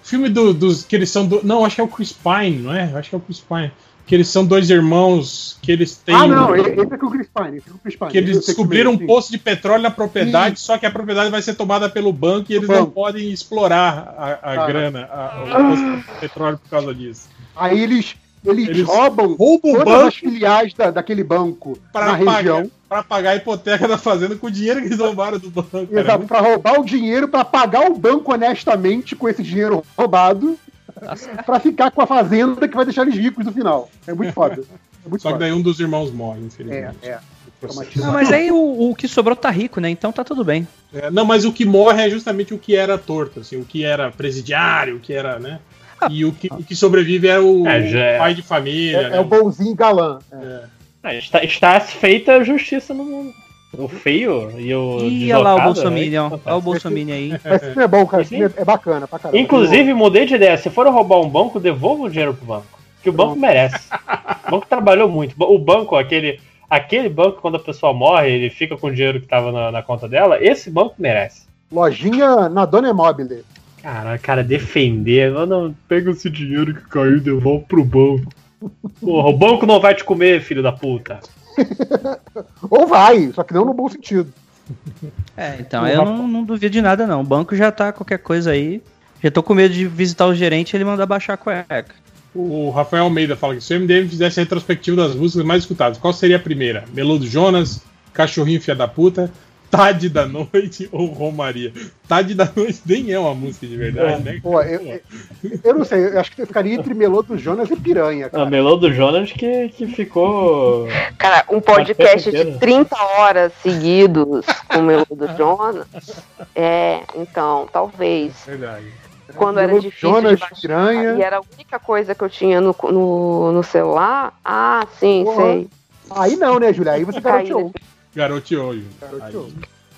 Filme do- dos. que eles são. Do, não, acho que é o Chris Pine, não é? Acho que é o Chris Pine. Que eles são dois irmãos que eles têm. Ah, não, esse é com o Chris Pine. Esse é com o Chris Pine. Que eles descobriram um sim. poço de petróleo na propriedade, só que a propriedade vai ser tomada pelo banco e eles não podem explorar a, a Ah. grana, a- o poço de petróleo por causa disso. Aí eles, eles, Eles roubam, roubam todas banco as filiais da, daquele banco Pra na pagar, região. pra pagar a hipoteca da fazenda com o dinheiro que eles roubaram do banco. Exato, pra roubar o dinheiro, pra pagar o banco honestamente com esse dinheiro roubado, pra ficar com a fazenda que vai deixar eles ricos no final. É muito foda. É muito Só que foda. daí um dos irmãos morre, É, infelizmente. é. Não, mas aí o, o que sobrou tá rico, né? Então tá tudo bem. É, não, mas o que morre é justamente o que era torto, assim, o que era presidiário, o que era, né? E o que, o que sobrevive é o É, já é- pai de família. É, né? é o bonzinho galã. É. Ah, está, está feita a justiça no mundo. O feio e o. Ih, olha lá o Bolsominion. né? Olha o Bolsominion aí. Mas esse filme é bom, cara. Esse filme é, é bacana pra caramba. Inclusive, mudei de ideia. Se for roubar um banco, devolva o dinheiro pro banco. Que o banco merece. O banco trabalhou muito. O banco, aquele, aquele banco, quando a pessoa morre, ele fica com o dinheiro que tava na, na conta dela, esse banco merece. Lojinha na Dona Emobile. Cara, cara, defender. Não, não, pega esse dinheiro que caiu e devolve pro banco. Porra, o banco não vai te comer, filho da puta. Ou vai, só que não no bom sentido. É, então eu não, não duvido de nada, não. O banco já tá qualquer coisa aí. Já tô com medo de visitar o gerente e ele mandar baixar a cueca. O Rafael Almeida fala que se o MDM fizesse a retrospectiva das músicas mais escutadas, qual seria a primeira? Melô do Jonas, Cachorrinho Fia da Puta, Tade da Noite ou Romaria? Tade da Noite nem é uma música de verdade, né? Pô, eu, eu, não sei, eu acho que eu ficaria entre Melô do Jonas e Piranha. A Melô do Jonas que, que ficou. Cara, um podcast de 30 horas seguidos com o meu do Jonas. É, então, talvez. Verdade. Quando era Melô difícil Jonas, de baixar, Piranha. e era a única coisa que eu tinha no, no, no celular. Ah, sim, Porra. sei. Aí não, né, Julia? Aí você Caí garoteou. Garoteou.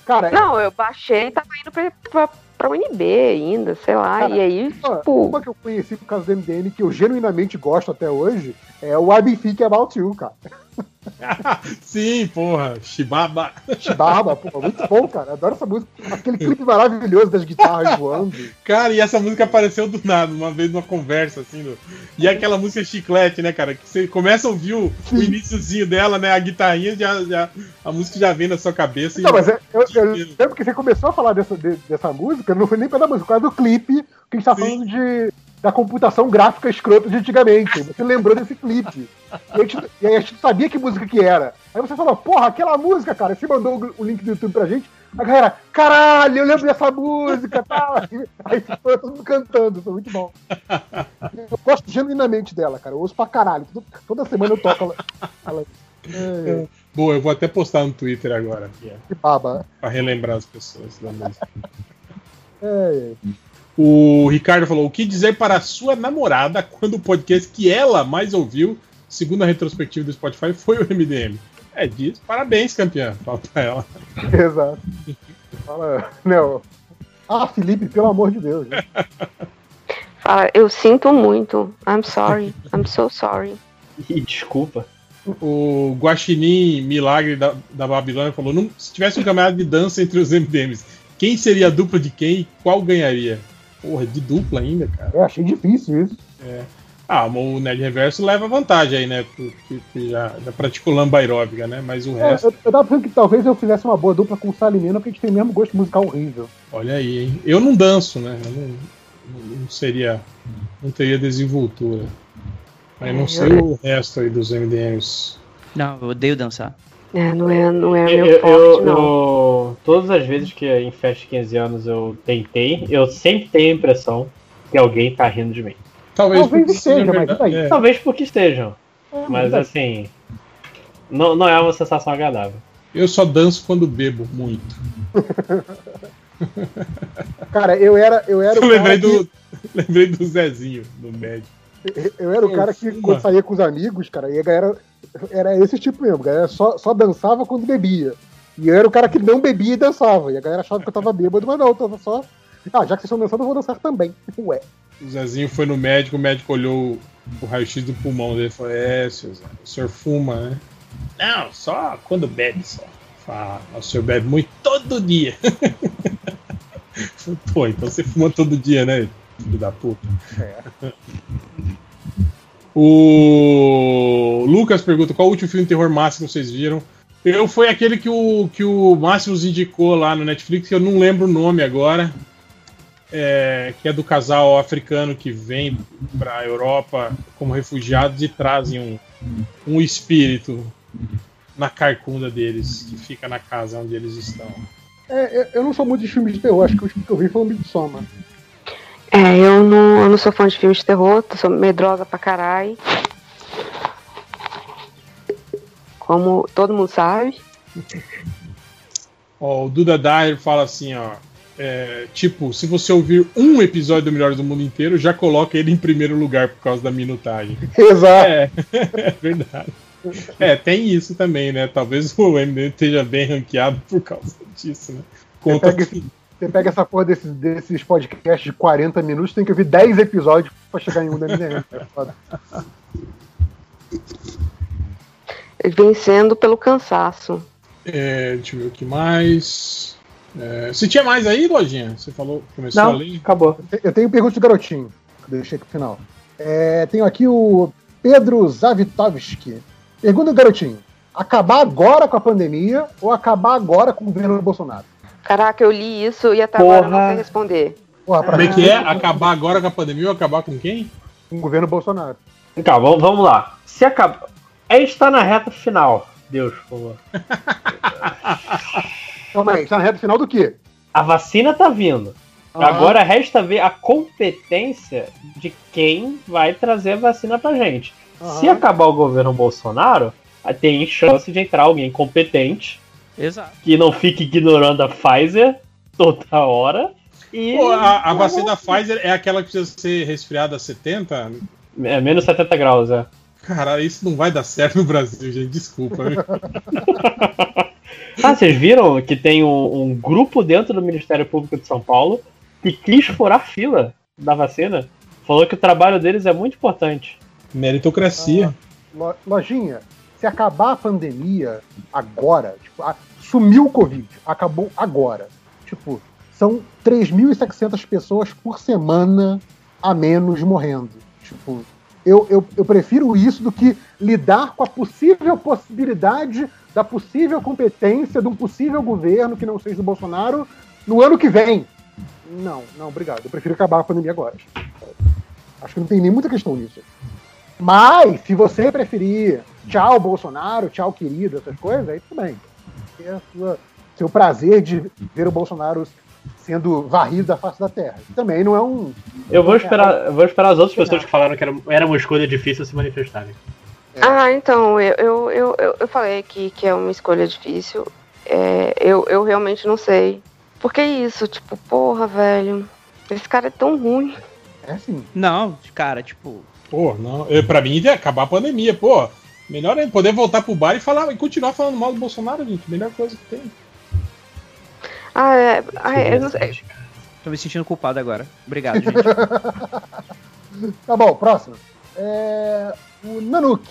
Cara, Não, eu baixei e tava indo pra, pra, pra UNB ainda, sei lá. Cara, e aí, uma, tipo, uma que eu conheci por causa do MDM, que eu genuinamente gosto até hoje, é o I Be Thinking About You, cara. Sim, porra, Shibaba. Chibaba, pô, muito bom, cara. Adoro essa música. Aquele clipe maravilhoso das guitarras voando. Cara, e essa música apareceu do nada, uma vez numa conversa, assim. No... E aquela música chiclete, né, cara? Que você começa a ouvir o, o iníciozinho dela, né? A guitarrinha, já, já, a música já vem na sua cabeça. Não, mas é- eu, eu lembro que você começou a falar dessa, de- dessa música, não foi nem pela música, foi do clipe, que a gente tá falando de, da computação gráfica escrota de antigamente. Você lembrou desse clipe. E, gente- e aí a gente sabia que música que era. Aí você falou, porra, aquela música, cara. Você mandou o- o link do YouTube pra gente. A galera, caralho, eu lembro dessa música, tá? Aí foi todo mundo cantando, foi muito bom. Eu gosto genuinamente dela, cara. Eu ouço pra caralho. Toda, semana eu toco ela. ela é, Boa, eu vou até postar no Twitter agora. que baba. Pra relembrar as pessoas da música. É, O Ricardo falou: o que dizer para a sua namorada quando o podcast que ela mais ouviu, segundo a retrospectiva do Spotify, foi o MDM? É disso. Parabéns, campeã. Fala pra ela. Exato. Fala, não. Ah, Felipe, pelo amor de Deus. né? fala, eu sinto muito. I'm sorry. I'm so sorry. Ih, desculpa. O Guaxinim Milagre da, da Babilônia falou: "Não- se tivesse um campeonato de dança entre os MDMs, quem seria a dupla de quem e qual ganharia? Porra, de dupla ainda, cara. É, achei difícil isso. É. Ah, o Nerd Reverso leva vantagem aí, né? Porque que já, já praticou lamba aeróbica, né? Mas o É, resto. eu, eu tava pensando que talvez eu fizesse uma boa dupla com o Salimeno, porque a gente tem o mesmo gosto musical horrível. Olha aí, hein? Eu não danço, né? Eu não, não- não seria. Não teria desenvoltura. Mas não sei o resto aí dos MDMs. Não, eu odeio dançar. É, não é, não é Eu, meu forte, eu- não. eu- todas as vezes que em festa de 15 anos eu tentei, eu sempre tenho a impressão que alguém tá rindo de mim. Talvez, Talvez porque esteja, seja mas e daí? é. Talvez porque estejam. É, Mas assim. Não, não é uma sensação agradável. Eu só danço quando bebo muito. Cara, eu era, eu era Eu o lembrei cara que, do, lembrei do Zezinho, do médico. eu era o cara que quando saía com os amigos, cara, e a galera era esse tipo mesmo, a galera só, só dançava quando bebia. E eu era o cara que não bebia e dançava. E a galera achava que eu tava bêbado, mas não, eu tava só. Ah, já que vocês estão dançando, eu vou dançar também. Ué. O Zezinho foi no médico, o médico olhou o raio-x do pulmão dele e falou: É, seu Zé, o senhor fuma, né? Não, só quando bebe só. Fala, "Ah, o senhor bebe muito todo dia. Pô, então você fuma todo dia, né? Filho da puta. O Lucas pergunta qual o último filme de terror máximo vocês viram. Eu foi aquele que o, que o Máximos indicou lá no Netflix, eu não lembro o nome agora. É, que é do casal africano que vem para Europa como refugiados e trazem um, um espírito na carcunda deles, que fica na casa onde eles estão. É, eu- eu não sou muito de filmes de terror, acho que o último que eu vi foi o Midsommar. É, eu não, eu não sou fã de filmes de terror, sou medrosa pra caralho. Como todo mundo sabe. Ó, o Duda Dair fala assim, ó. é, tipo, se você ouvir um episódio do Melhores do Mundo inteiro, já coloca ele em primeiro lugar por causa da minutagem. Exato. É, é verdade. É, tem isso também, né? Talvez o MDM esteja bem ranqueado por causa disso, né? Conta pega, esse- você pega essa porra desses, desses podcasts de 40 minutos, tem que ouvir 10 episódios pra chegar em um da MDM. É foda. Vencendo pelo cansaço. É, deixa eu ver o que mais. É, se tinha mais aí, Lojinha? Você falou, começou a ler? acabou. Eu tenho perguntas do garotinho, que eu deixei pro final. É, tenho aqui o Pedro Zavitovski. Pergunta do garotinho: acabar agora com a pandemia ou acabar agora com o governo Bolsonaro? Caraca, eu li isso e até agora eu não Porra. sei responder. Porra, pra Como é que é? Acabar agora com a pandemia ou acabar com quem? um governo Bolsonaro. Calma, vamos, vamos lá. Se acaba... A gente tá na reta final. Deus, por favor. Calma aí, tá na reta final do quê? A vacina tá vindo. Aham. Agora resta ver a competência de quem vai trazer a vacina pra gente. Se acabar o governo Bolsonaro, tem chance de entrar alguém competente Exato. que não fique ignorando a Pfizer toda hora. E Pô, a, a vacina Pfizer é aquela que precisa ser resfriada a 70? É menos 70 graus, é. Cara, isso não vai dar certo no Brasil, gente. Desculpa. Ah, vocês viram que tem um, um grupo dentro do Ministério Público de São Paulo que quis furar fila da vacina? Falou que o trabalho deles é muito importante. Meritocracia. Lo- Lojinha, se acabar a pandemia agora, tipo, a- sumiu o Covid, acabou agora. Tipo, são 3.700 pessoas por semana a menos morrendo. Tipo, eu, eu, eu prefiro isso do que lidar com a possível possibilidade da possível competência de um possível governo que não seja do Bolsonaro no ano que vem. Não, não, obrigado. Eu prefiro acabar a pandemia agora. Acho que não tem nem muita questão nisso. Mas, se você preferir tchau, Bolsonaro, tchau, querido, essas coisas, aí tudo bem. É a sua- seu prazer de ver o Bolsonaro sendo varrido da face da terra. Também não é um. Eu vou esperar, eu vou esperar as outras pessoas que falaram que era, era uma escolha difícil se manifestarem. Ah, então, eu, eu, eu, eu, falei que, que é uma escolha difícil. É, eu, eu realmente não sei. Porque é isso, tipo, porra, velho. Esse cara é tão ruim. É sim. Não, cara, tipo. Pô, não. Eu, pra mim, é acabar a pandemia, pô. Melhor é poder voltar pro bar e falar e continuar falando mal do Bolsonaro, gente. Melhor coisa que tem. Ah, é. Ah, é, eu não sei. Tô me sentindo culpado agora. Obrigado, gente. Tá bom, próximo. É, o Nanuk.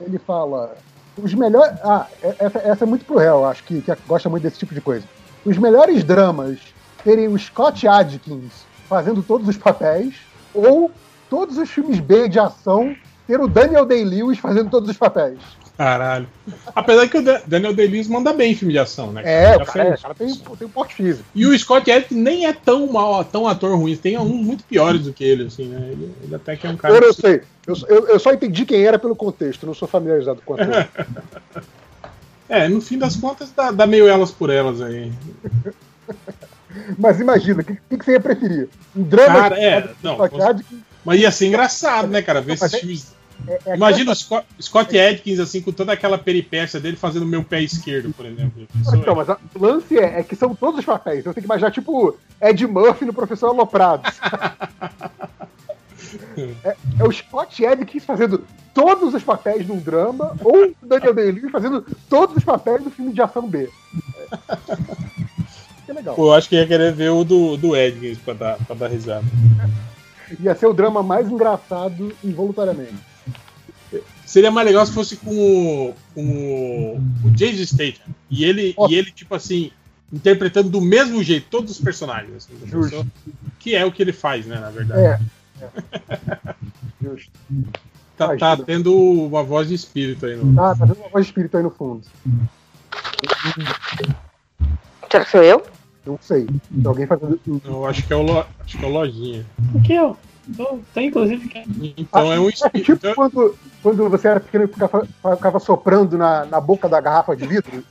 Ele fala. Os melhores. Ah, é- essa, essa é muito pro réu, acho que, que gosta muito desse tipo de coisa. Os melhores dramas terem o Scott Adkins fazendo todos os papéis, ou todos os filmes B de ação ter o Daniel Day-Lewis fazendo todos os papéis. Caralho. Apesar que o Da- Daniel Day-Lewis manda bem em filme de ação, né? É, o cara, é, o cara tem, tem um porte físico. E o Scott Adkins nem é tão mal, tão ator ruim. Tem alguns muito piores do que ele, assim, né? Ele, ele até que é um cara. Eu, eu sei. Eu, eu, eu só entendi quem era pelo contexto, não sou familiarizado com a ator. É, no fim das contas dá, dá meio elas por elas aí. Mas imagina, o que, que, que você ia preferir? Um drama Cara, é, não? Mas ia ser engraçado, né, cara? Ver esses é- filmes. É, é Imagina o Scott, Scott Adkins, assim, com toda aquela peripécia dele fazendo meu pé esquerdo, por exemplo. Então, mas o lance é, é que são todos os papéis. Eu tenho que imaginar, tipo, Ed Murphy no Professor Aloprado. é, é o Scott Adkins fazendo todos os papéis num drama, ou o Daniel Day-Lewis fazendo todos os papéis do filme de ação B. É, que legal. Pô, eu acho que ia querer ver o do, do Adkins pra dar, pra dar risada. Ia ser o drama mais engraçado involuntariamente. Seria mais legal se fosse com o, com o, o Jason Statham. E ele, e ele, tipo assim, interpretando do mesmo jeito todos os personagens. Assim, pessoa, que é o que ele faz, né, na verdade. É. Justo. Tá, tá tendo uma voz de espírito aí. No... Ah, tá vendo uma voz de espírito aí no fundo. Será que sou eu? Não sei. Tem alguém fazendo. Eu acho que é o, Lo- acho que é o Lojinha. Aqui, ó. Tô, tô inclusive. Então é um É tipo quando, quando você era pequeno e ficava, ficava soprando na, na boca da garrafa de vidro,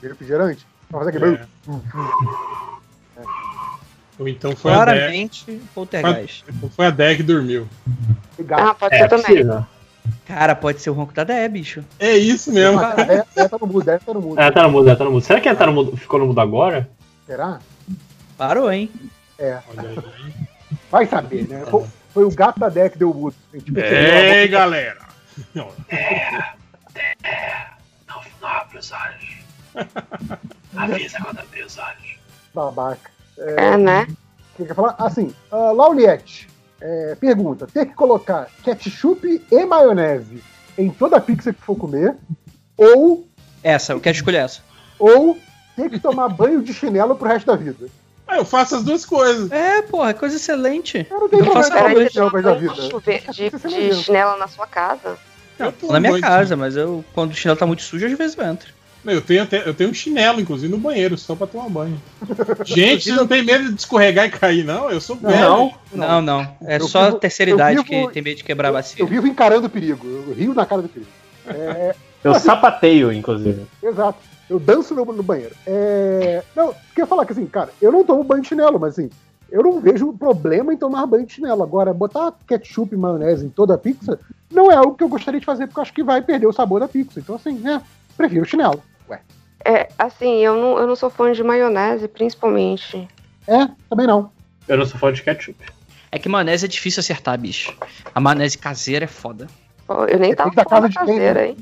de refrigerante, pra fazer aquele É. barulho. Ou então foi a Claramente, Deg. poltergeist. Ou foi a Deg que dormiu. Ah, pode É, ser também. possível. Cara, pode ser o ronco da Dé, bicho. É isso mesmo. É, é, tá no mudo, deve tá no mudo. É, tá no mudo, é, tá no mudo. Será que é, tá no mudo, ficou no mudo agora? Será? Parou, hein? É. Vai saber, né? Foi, o gato da Deck que deu o Ei, boca- galera! Não, não abre os olhos. Avisa quando abrir os olhos. Babaca. É, né? O que quer falar? Assim, uh, Lauliette é, pergunta: ter que colocar ketchup e maionese em toda a pizza que for comer, ou, Essa, eu quero escolher essa. ou ter que tomar banho de chinelo pro resto da vida? Ah, eu faço as duas coisas. É, porra, coisa excelente. Eu, não tenho faço problema as duas. resto da vida. De, chinelo na sua casa? Não, na minha casa, mas eu, quando o chinelo tá muito sujo, às vezes eu entro. Não, Eu tenho, até, eu tenho um chinelo, inclusive, no banheiro, só pra tomar banho. Gente, vocês não tem medo de escorregar e cair, não? Eu sou velho. Não, não. É Eu só a vivo- terceira eu idade vivo- que tem medo de quebrar a bacia. Eu vivo encarando o perigo, eu rio na cara do perigo. É, Eu sapateio, inclusive. Exato. Eu danço no, no banheiro. É... Não, quer falar que assim, cara, eu não tomo banho de chinelo, mas assim, eu não vejo problema em tomar banho de chinelo. Agora, botar ketchup e maionese em toda a pizza não é algo que eu gostaria de fazer, porque eu acho que vai perder o sabor da pizza. Então, assim, né, prefiro chinelo. Ué. É, assim, eu não, eu não sou fã de maionese, principalmente. É, também não. Eu não sou fã de ketchup. É que maionese é difícil acertar, bicho. A maionese caseira é foda. Pô, Eu nem tava da casa falando caseira, né? hein?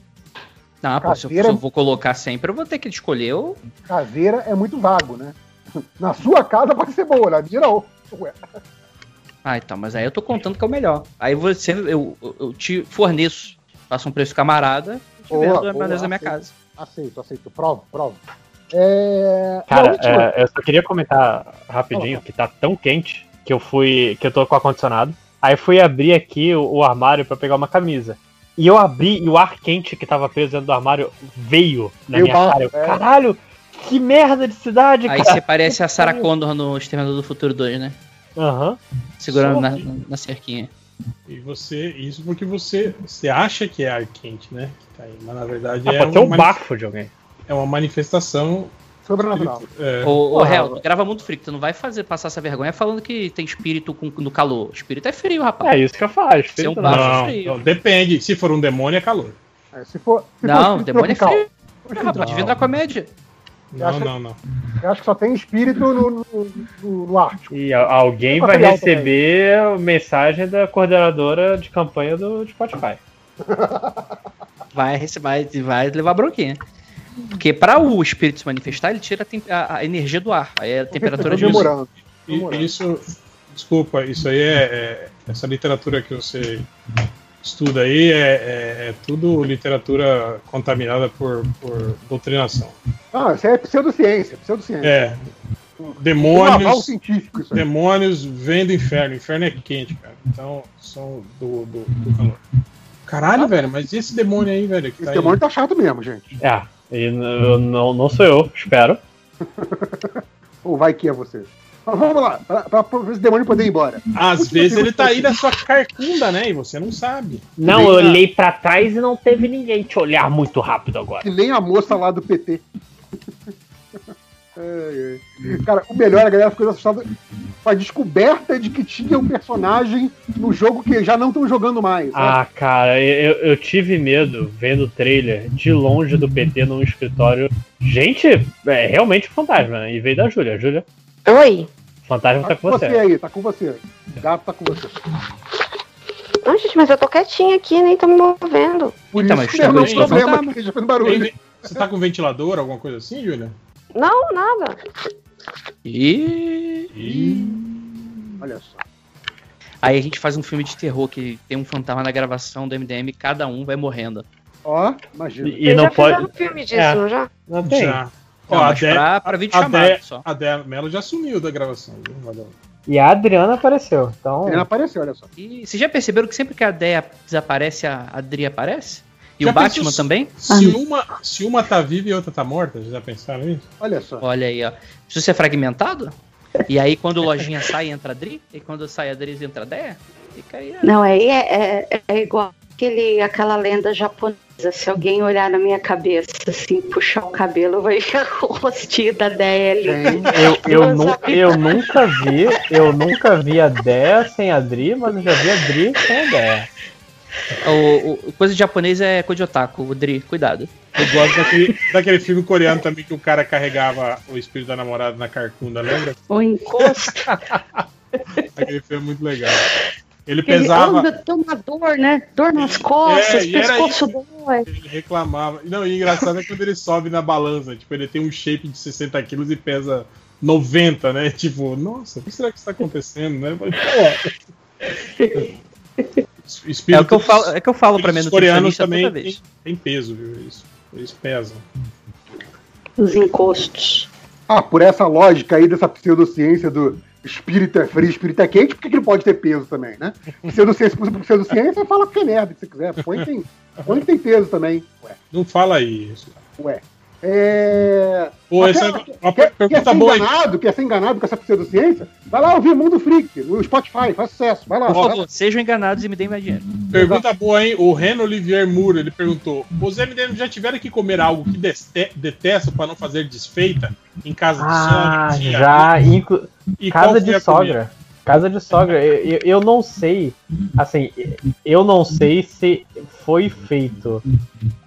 Não, pô, se eu, se eu vou colocar sempre, eu vou ter que escolher o. Caseira é muito vago, né? Na sua casa pode ser boa, na minha não. Ué. Ah, então, mas aí eu tô contando que é o melhor. Aí você, eu, eu, te forneço, faço um preço camarada e te Boa, vendo a boa, maionese na minha casa. Aceito, aceito. Provo, provo. É... Cara, é, eu só queria comentar rapidinho que tá tão quente que eu fui. que eu tô com o ar-condicionado. Aí fui abrir aqui o, o armário pra pegar uma camisa. E eu abri e o ar quente que tava preso dentro do armário veio na Veio minha bafo, cara. Eu, é. Caralho, que merda de cidade, Aí cara. você parece a Sarah Connor no Exterminador do Futuro 2, né? Aham. Segurando Só na, na cerquinha. E você, isso porque você, você acha que é ar quente, né? Que tá aí, mas na verdade Ah, é pode ser uma um bafo de alguém. É uma manifestação Sobrenatural. É. Ô, Porra, Hel, grava muito frio, tu não vai fazer passar essa vergonha falando que tem espírito com, no calor. Espírito é frio, rapaz. É isso que eu faço. É um bafo Não, frio. não, depende. Se for um demônio, é calor. É, se for, se Não, for demônio é tropical, frio. for Ah, rapaz, devia entrar com a média. Não, acho- não, não. Eu acho que só tem espírito no, no, no- no Ártico. E alguém vai receber a mensagem da coordenadora de campanha do Spotify. Vai, vai, vai levar bronquinha. Porque para o espírito se manifestar, ele tira a, a- energia do ar. Aí é a temperatura de demorando. Isso, desculpa, isso aí é, é- essa literatura que você estuda aí é, é- é tudo literatura contaminada por, por doutrinação. Ah, isso é pseudociência, pseudociência. É. Um Demônios, científico isso aí. demônios vêm do inferno. O inferno é quente, cara. Então são do, do, do calor. Caralho, velho, mas e esse demônio aí, velho? Que Esse tá demônio tá chato mesmo, gente. É, e n- eu não, não sou eu, espero. Ou vai que é você. Mas vamos lá, pra, pra, pra esse demônio poder ir embora. Às vezes ele tá aí na sua carcunda, né? E você não sabe. Não, Nem eu na- olhei pra trás e não teve ninguém te olhar muito rápido agora. Que nem a moça lá do PT. Ai, ai. Cara, o melhor, a galera ficou assustada com a descoberta de que tinha um personagem no jogo que já não estão jogando mais. sabe? Ah, cara, eu, eu tive medo vendo o trailer de longe do PT num escritório. Gente, é realmente fantasma, né? E veio da Júlia. Júlia, Oi. o fantasma tá tá com com você você. aí, tá com você. O gato tá com você. Não, gente, mas eu tô quietinha aqui, nem tô me movendo. Por Então, isso mas que não é um justamente problema já fazendo barulho. Você tá com ventilador, alguma coisa assim, Júlia? Não, nada. E Olha só. aí a gente faz um filme de terror que tem um fantasma na gravação do MDM e cada um vai morrendo. Ó, imagina. E, e não já pode. fizeram filme disso, É. não já? Não tem. Já. Não, Ó, mas Dé- pra, pra vídeo chamado Dé- só. a Dé Mello já sumiu da gravação. viu? Valeu. E a Adriana apareceu. Então. Ele apareceu, olha só. E vocês já perceberam que sempre que a Deia desaparece, a Adri aparece? E Já o Batman pensou- também? Se uma, se uma tá viva e a outra tá morta, já pensaram nisso? Olha só. Olha aí, ó. Isso ser fragmentado? E aí quando o lojinha sai, entra a Adri? E quando sai a Adri, entra a Deia? Fica aí, ó. Não, aí é, é, é igual aquele, aquela lenda japonesa. Se alguém olhar na minha cabeça, assim, puxar o cabelo, vai ver o rostinho da Déia ali. Eu, eu, nu- eu nunca vi, eu nunca vi a Dé sem a Dri, mas eu já vi a Dri sem a Dé. O, o- coisa de japonês é coisa de otaku, Adri, cuidado. Eu gosto daquele, daquele filme coreano também que o cara carregava o espírito da namorada na carcunda, lembra? O encosto. Aquele filme é muito legal. Ele Ele pesava, anda, tem uma dor, né? Dor nas costas, É, e era pescoço dói. ele reclamava. Não, e engraçado é quando ele sobe na balança. Tipo, ele tem um shape de 60 quilos e pesa 90, né? Tipo, nossa, o que será que está acontecendo, né? Mas, pô, É o que eu falo, é que eu falo pra mim Os no coreanos também toda tem, vez. tem peso, viu? Eles, eles pesam. Os encostos. Ah, por essa lógica aí dessa pseudociência do espírito é frio, espírito é quente, por que, que ele pode ter peso também, né? Pseudociência por pseudociência, fala que é merda, se você quiser. Põe que tem, põe que tem peso também. Ué, Não fala isso. ué. É... Pô, essa é uma- quer, pergunta quer boa, hein? enganado, quer ser enganado com essa pseudociência? Vai lá ouvir Mundo Freak, no Spotify, faz sucesso. Vai lá. Por favor, sejam enganados e me deem mais dinheiro. Pergunta boa, hein? O Ren Olivier Moura, ele perguntou: Os MDM já tiveram que comer algo que detestam para não fazer desfeita em casa de Ah, sogra? tia, já. Inclu... E Casa de sogra. Casa de sogra. Eu, eu, eu não sei. Assim, eu não sei se foi feito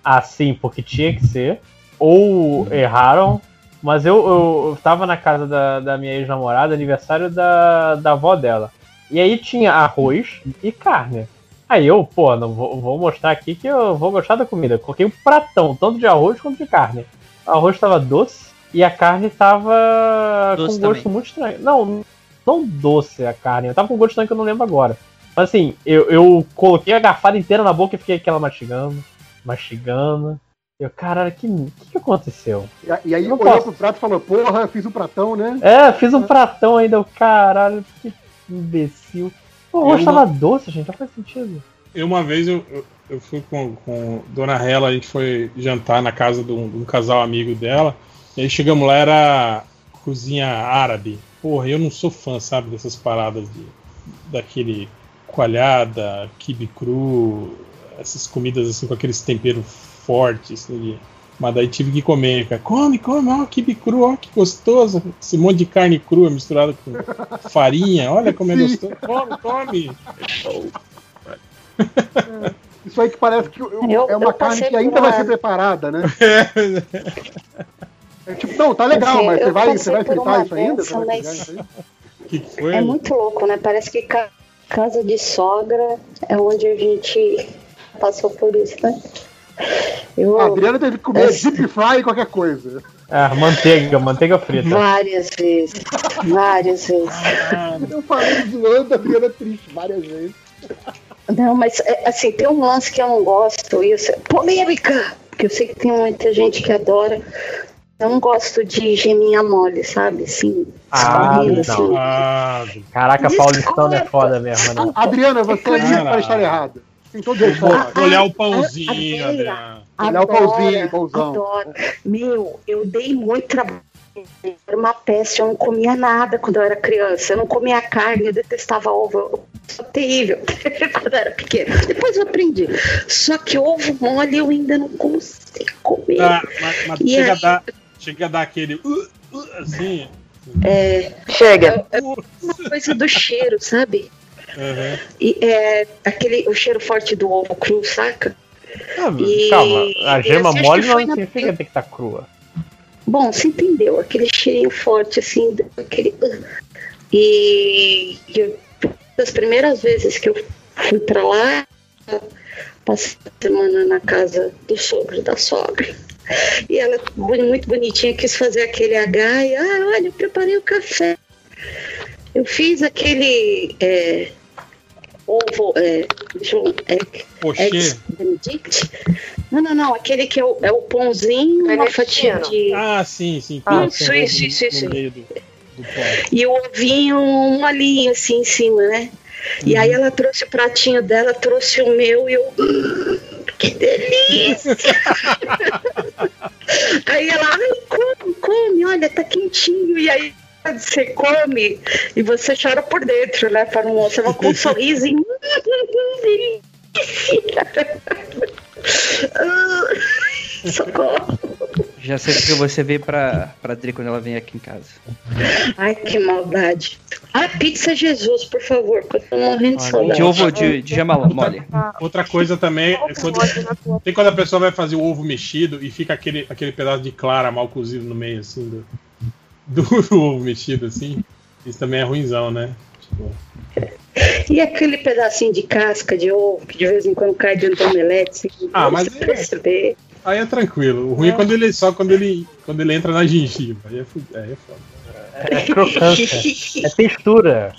assim porque tinha que ser. Ou erraram. Mas eu, eu, eu tava na casa da, da minha ex-namorada, aniversário da, da avó dela. E aí tinha arroz e carne. Aí eu, pô, não vou, vou mostrar aqui que eu vou gostar da comida. Coloquei um pratão, tanto de arroz quanto de carne. O arroz tava doce e a carne tava Doce com um gosto também. muito estranho. Não, não doce a carne. Tava com um gosto estranho que eu não lembro agora. Mas assim, eu, eu coloquei a garfada inteira na boca e fiquei aquela mastigando, mastigando. Eu, caralho, que, que que aconteceu? E, e aí Não olhou posso. pro prato e falou, porra, fiz o pratão, né? É, fiz um pratão ainda, eu, caralho, que imbecil. O arroz Eu tava doce, gente, não faz sentido. Eu uma vez eu, eu, eu fui com, com Dona Hela, a gente foi jantar na casa de um, de um casal amigo dela. E aí chegamos lá, era cozinha árabe. Porra, eu não sou fã, sabe, dessas paradas de daquele coalhada, quibe cru, essas comidas assim com aqueles temperos fortes. Assim, de- mas daí tive que comer, cara. Come, come, ó, quibe cru, ó, que gostoso. Esse monte de carne crua misturada com farinha, olha como é Sim. gostoso. Come, come. Isso aí que parece que o- Eu- é uma eu carne que ainda vai ser preparada, né? É tipo, não, tá legal, Assim, mas você vai, você vai fritar isso ainda? Você vai cozinhar isso aí? que foi? É muito louco, né? Parece que ca- casa de sogra é onde a gente passou por isso, né? Eu, A Adriana teve que comer Essa- deep fry qualquer coisa. Ah, manteiga, manteiga frita. Várias vezes. Várias vezes. Eu falei zoando a Adriana triste várias vezes. Não, mas é, assim, tem um lance que eu não gosto, isso. Polêmica! Porque eu sei que tem muita gente que adora. Eu não gosto de geminha mole, sabe? Assim, Ah, escorrendo, não. assim. Caraca, Paulistão é foda mesmo, né? Adriana, você é livre para estar errada. Tem todo errado. Olhar o Ah, pãozinho, a- a- Adriana. Olhar o pãozinho, pãozão. Adoro. Meu, eu dei muito trabalho. Era uma peste, eu não comia nada quando eu era criança. Eu não comia carne, eu detestava ovo. Eu sou terrível quando eu era pequena. Depois eu aprendi. Só que ovo mole eu ainda não consigo comer. Tá, mas, mas chega, a aí- dar, chega a dar aquele. uh, uh, assim. É, Chega. é uma coisa do cheiro, sabe? Uhum. E é aquele, o cheiro forte do ovo cru, saca? Ah, E- Calma, a gema mole não na- significa que tem que estar crua. Bom, você entendeu, aquele cheirinho forte, assim, aquele. uh. E, e das primeiras vezes que eu fui pra lá, passei a semana na casa do sogro da sogra. E ela, muito bonitinha, quis fazer aquele H e, ah, olha, eu preparei o café. Eu fiz aquele é, ovo, é, João, é. Eggs Benedict. Não, não, não, aquele que é o, é o pãozinho, uma fatia de. Ah, sim, sim. Ah, isso, isso, isso, isso. E o ovinho, um olhinho assim em cima, né? E aí ela trouxe o pratinho dela, trouxe o meu e eu. "Hum, Que delícia! aí ela, ai, come, come, olha, tá quentinho. E aí você come e você chora por dentro, né? Para não você vai com um sorriso e. "Hum, delícia! Ah, Socorro! Já sei porque você veio pra, pra Dri quando ela vem aqui em casa. Ai, que maldade. Ah, pizza Jesus, por favor, que eu tô morrendo de saudade. De ovo de, de gema mole. Outra coisa também é quando. Tem quando a pessoa vai fazer o ovo mexido e fica aquele, aquele pedaço de clara mal cozido no meio, assim, do, do, do ovo mexido, assim. Isso também é ruimzão, né? Tipo, E aquele pedacinho de casca de ovo que de vez em quando cai dentro do omelete? Assim, Ah, pra mas você perceber. aí é tranquilo. O ruim é quando ele só quando ele, quando ele entra na gengiva. Aí é, fu- aí é foda. É crocância. é textura.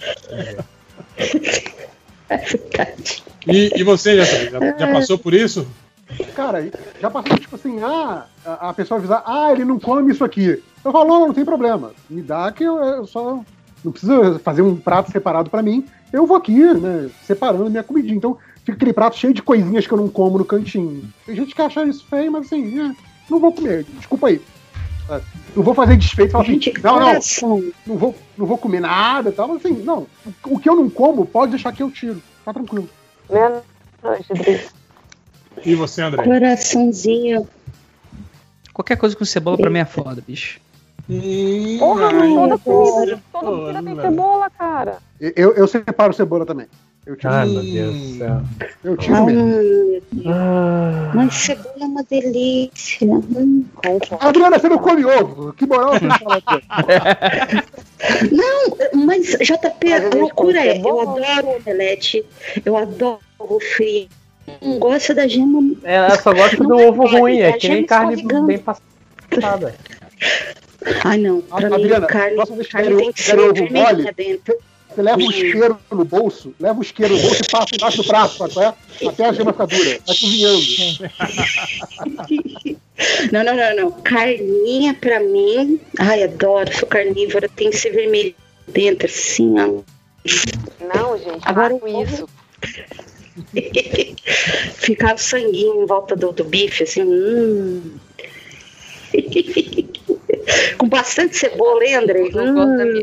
E, e você, já, já, já passou por isso? Cara, já passou tipo assim, ah, a, a pessoa avisar, ah, ele não come isso aqui. Eu falo, não, não tem problema. Me dá que eu, eu só. Não precisa fazer um prato separado pra mim. Eu vou aqui, né, separando minha comidinha. Então, fica aquele prato cheio de coisinhas que eu não como no cantinho. Tem gente que acha isso feio, mas assim, é, não vou comer, desculpa aí. Ah, Não vou fazer desfeito falar assim, Gente, não, não, não vou, não vou comer nada e tal, mas assim, não, o que eu não como, pode deixar que eu tiro, tá tranquilo. E você, André? Coraçãozinho. Qualquer coisa com cebola pra mim é foda, bicho. Porra, Ai, toda comida, toda comida tem cebola, cara. Eu, eu separo cebola também. Eu tiro. Ai, meu Deus do céu. Eu tiro Ai, mesmo. Ah, Mas cebola é uma delícia. Hum. Adriana, você não come ovo. Que moral você fala aqui? Não, mas JP, a loucura é, eu adoro omelete, eu adoro ovo frio. Não gosto da gema. ela só gosta do é ovo ruim, é que nem carne bem passada. Ai não, pra mim Adriana, carne, que carne tem que ser vermelhinha dentro. Você leva o isqueiro no bolso, leva o isqueiro no bolso e passa embaixo do braço, sabe qual é? Até a gema ficar dura. Vai cozinhando. Não, não, não, não. Carninha pra mim. Ai, adoro, sou carnívora, tem que ser vermelho dentro, assim, ó. Não, gente, Agora isso. Ficar o sanguinho em volta do, do bife, assim. Hum. Com bastante cebola, hein, André? Hum.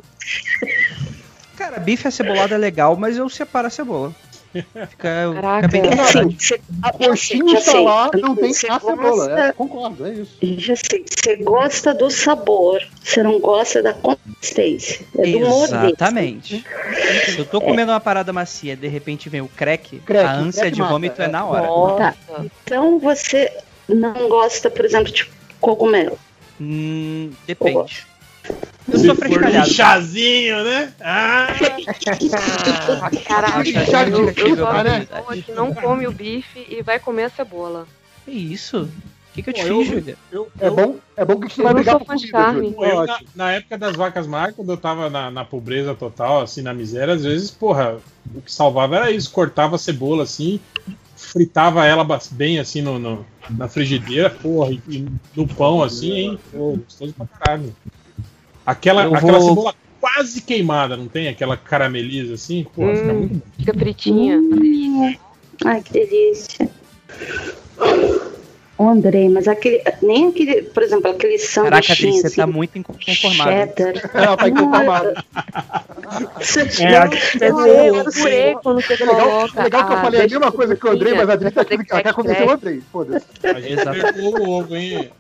Cara, bife acebolado é legal, mas eu separo a cebola. Fica, Caraca. fica bem É assim, cê- Coxinha já está sei. lá, não tem Você a cebola. gosta- É, concordo, é isso. Já sei, você gosta do sabor, você não gosta da consistência. É do. Exatamente. Se eu tô comendo uma parada macia, de repente vem o crack, Crack, a ânsia crack de mata, vômito é, é. na hora. Tá. Então você não gosta, por exemplo, de cogumelo. Hum, depende. Eu Se sou for um frescalhado. chazinho, né? Ah! Caraca, Já eu, eu gosto né? que não come o bife e vai comer a cebola. Que isso? O que, que eu te Pô, fiz, eu- Júlia? Eu, É bom, é bom que a gente Eu vai não brigar por comida. Pô, eu, na, na época das vacas magras, quando eu tava na, na pobreza total, assim, na miséria, às vezes, porra, o que salvava era isso, cortava a cebola assim, fritava ela bem assim no, no- na frigideira, porra, e, e no pão assim, hein? Pô, gostoso pra caralho. Aquela, Eu aquela vou- cebola quase queimada, não tem? Aquela carameliza assim, porra, fica Hum. muito bom. Fica fritinha. Hum, ai, que delícia. Ô, Andrei, mas aquele. Nem aquele, por exemplo, aquele Caraca, Adri, sanduichinho você assim, tá muito inconformado. cheddar. Ela tá inconformada. Você É, tira- aqui- eu- Eu eu- purê quando você É legal, coloca. é legal que eu a falei a mesma coisa que o Andrei, mas a Adri tá aqui, ela quer convencer o Andrei. Foda-se. A gente pegou o ovo, hein?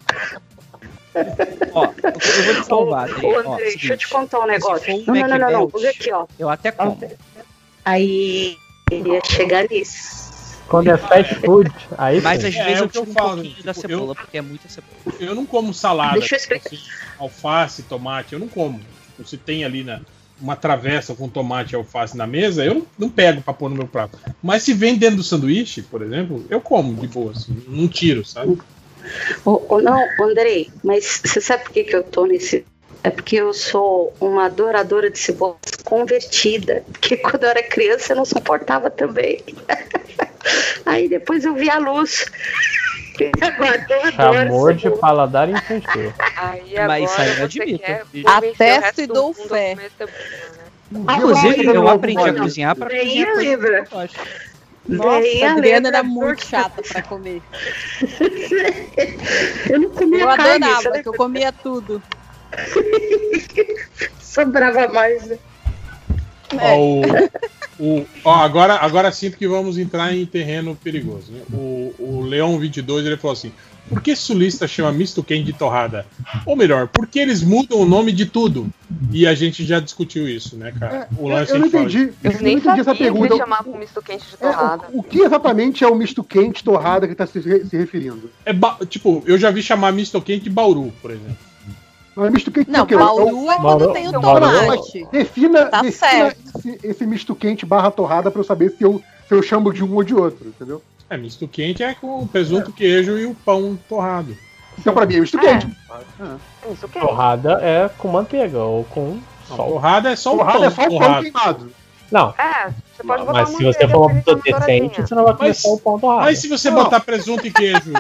Ó, eu vou te salvar. Ô, Ó, Andrei, deixa eu te contar um negócio. um Não, não, não, não, não. Olha aqui, ó. eu até como. Aí ele ia chegar nisso. Quando é fast food, aí Mas às É, vezes é o eu que eu tiro um falo, pouquinho da tipo, cebola, porque é muita cebola. Eu não como salada. Deixa eu explicar. assim, alface, tomate, eu não como. Tipo, se tem ali na, uma travessa com tomate e alface na mesa, eu não, pego pra pôr no meu prato. Mas se vem dentro do sanduíche, por exemplo, eu como de boa, assim, não tiro, sabe? Ô, não, Andrei, mas você sabe por que, que eu tô nesse. É porque eu sou uma adoradora de cebola convertida. Porque quando eu era criança eu não suportava também. Aí depois eu vi a luz. Eu Chamou de paladar infantil. Aí Mas isso aí eu admito. quer E- e dou fé. né? Inclusive, eu aprendi a cozinhar pra Bem cozinhar eu. Nossa, Bem a Adriana lembra, era muito chata pra comer. Eu não comia Eu carne, adorava, sabe? que eu comia tudo. Sobrava mais. né? Ó, o, o- ó, agora, agora sinto que vamos entrar em terreno perigoso. né? O, o Leão 22 ele falou assim: por que sulista chama misto quente de torrada? Ou melhor, por que eles mudam o nome de tudo? E a gente já discutiu isso, né, cara? O Eu, lance eu não entendi. Eu nem entendi sabia essa pergunta. eles chamavam misto quente de É, torrada. o, o que exatamente é o misto quente torrada que está se, se referindo? É ba- tipo, eu já vi chamar misto quente de Bauru, por exemplo. Não é misto quente Não, o quê? É o- Bauru é quando Bauru- tem o tomate. Defina, Tá defina certo. esse, esse misto quente barra torrada pra eu saber se eu, se eu chamo de um ou de outro, entendeu? É, misto quente é com o presunto, queijo e o pão torrado. Então pra mim é misto É. quente. Misto quente. Torrada é com manteiga ou com Não, sal. torrada é só o Torrada pão é só o pão queimado. Não, É, você pode botar mas se você for uma pessoa decente, você não vai comer Mas- só o pão torrado. Mas se você Não. botar presunto e queijo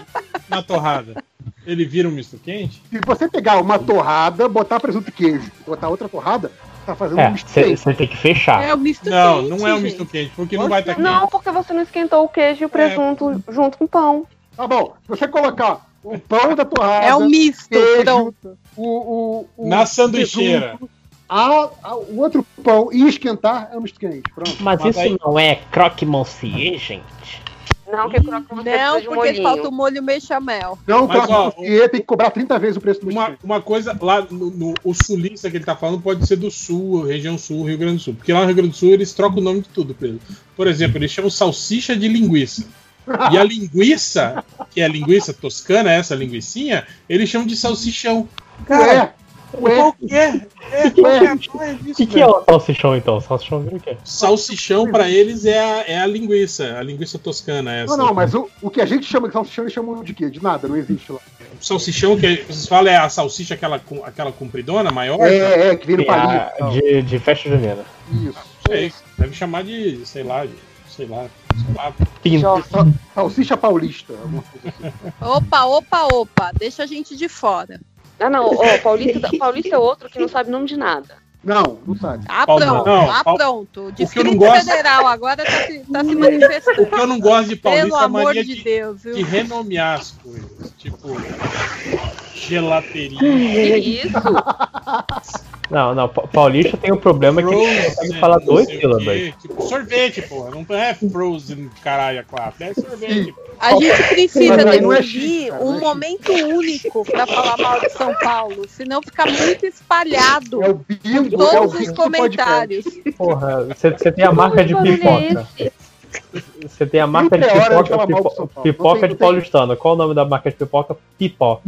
na torrada, ele vira um misto quente? Se você pegar uma torrada, botar presunto e queijo, botar outra torrada, tá fazendo um É, misto quente. você tem que fechar. É o misto Não, quente, não é um gente. misto quente, porque não vai estar quente. Não, porque você não esquentou o queijo e o presunto junto com o pão. Tá bom, se você colocar o pão da torrada. É um misto, queijo, pronto. O, o, o Na sanduicheira. presunto, a- a- o outro pão e esquentar é um misto quente. Pronto. Mas, Mas isso aí- não é croque monsieur, gente? Não, que Não, um porque molhinho. falta o molho bechamel. Não, Mas, troca ó, porque tem que cobrar 30 vezes o preço do Uma, uma coisa, lá no, no- o sulista que ele tá falando pode ser do sul, região sul, Rio Grande do Sul. Porque lá no Rio Grande do Sul eles trocam o nome de tudo, Pedro. Por exemplo, eles chamam salsicha de linguiça. E a linguiça, que é a linguiça toscana, essa linguicinha, eles chamam de salsichão. Ué, Qual que é? É, Que- é porra O que, que é o salsichão então? Salsichão vira o quê? Salsichão pra eles é a, é a linguiça, a linguiça toscana essa. Não, não, mas o, o que a gente chama de salsichão, eles chamam de quê? De nada, não existe lá. O salsichão que vocês falam é a salsicha aquela, com- aquela compridona, maior? É, é, que vem no É, palito. a- tal. de, de festa junina. Isso. Sei, deve chamar de, sei lá, de, sei lá. Pinto. Salsicha paulista. alguma coisa assim. Opa, opa, opa. Deixa a gente de fora. Ah, não, ó, Paulista, Paulista é outro que não sabe nome de nada. Não, não sabe. Ah, pronto. não, ah, pronto. O que eu Distrito não gosto- Federal agora tá se, tá se O manifestando. que eu não gosto de Paulista Pelo é a amor mania de de, Deus, viu? de renomear as coisas. Tipo, gelateria. Que isso? Não, não, Pa- Paulista tem o problema que ele consegue Frozen, falar dois o sílabas. Tipo, sorvete, porra. Não é Frozen, caralho, a quatro. É sorvete. porra. A gente precisa é decidir um é momento único pra falar mal de São Paulo, senão fica muito espalhado É o é o todos os bingo do comentários. Porra, você você tem a marca de é pipoca. Você tem a marca de é pipoca, pipoca tem- de paulistano. Qual o nome da marca de pipoca? Pipó.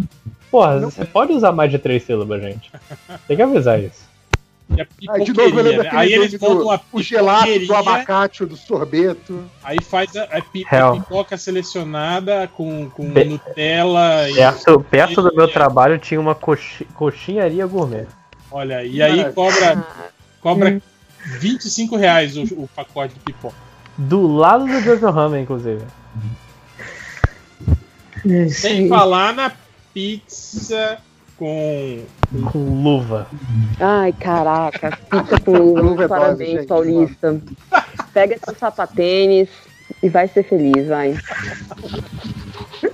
Porra, você pode usar mais de três sílabas, gente. Tem que avisar isso. A Aí de novo lembro né? Aí eles montam do, uma o gelato, do abacate, do sorbeto. Aí faz a, a pi- a pipoca selecionada com, com Pe- Nutella e. Perto, perto do meu e- trabalho tinha uma coxi- coxinharia gourmet. Olha, e aí Maravilha. cobra, cobra 25 reais o, o pacote de pipoca. Do lado do Jojo Ramen, inclusive. Sem falar na pizza com. Com luva. Ai, caraca, fica com luva, é parabéns, gente, Paulista. Pega seu sapatênis e vai ser feliz, vai.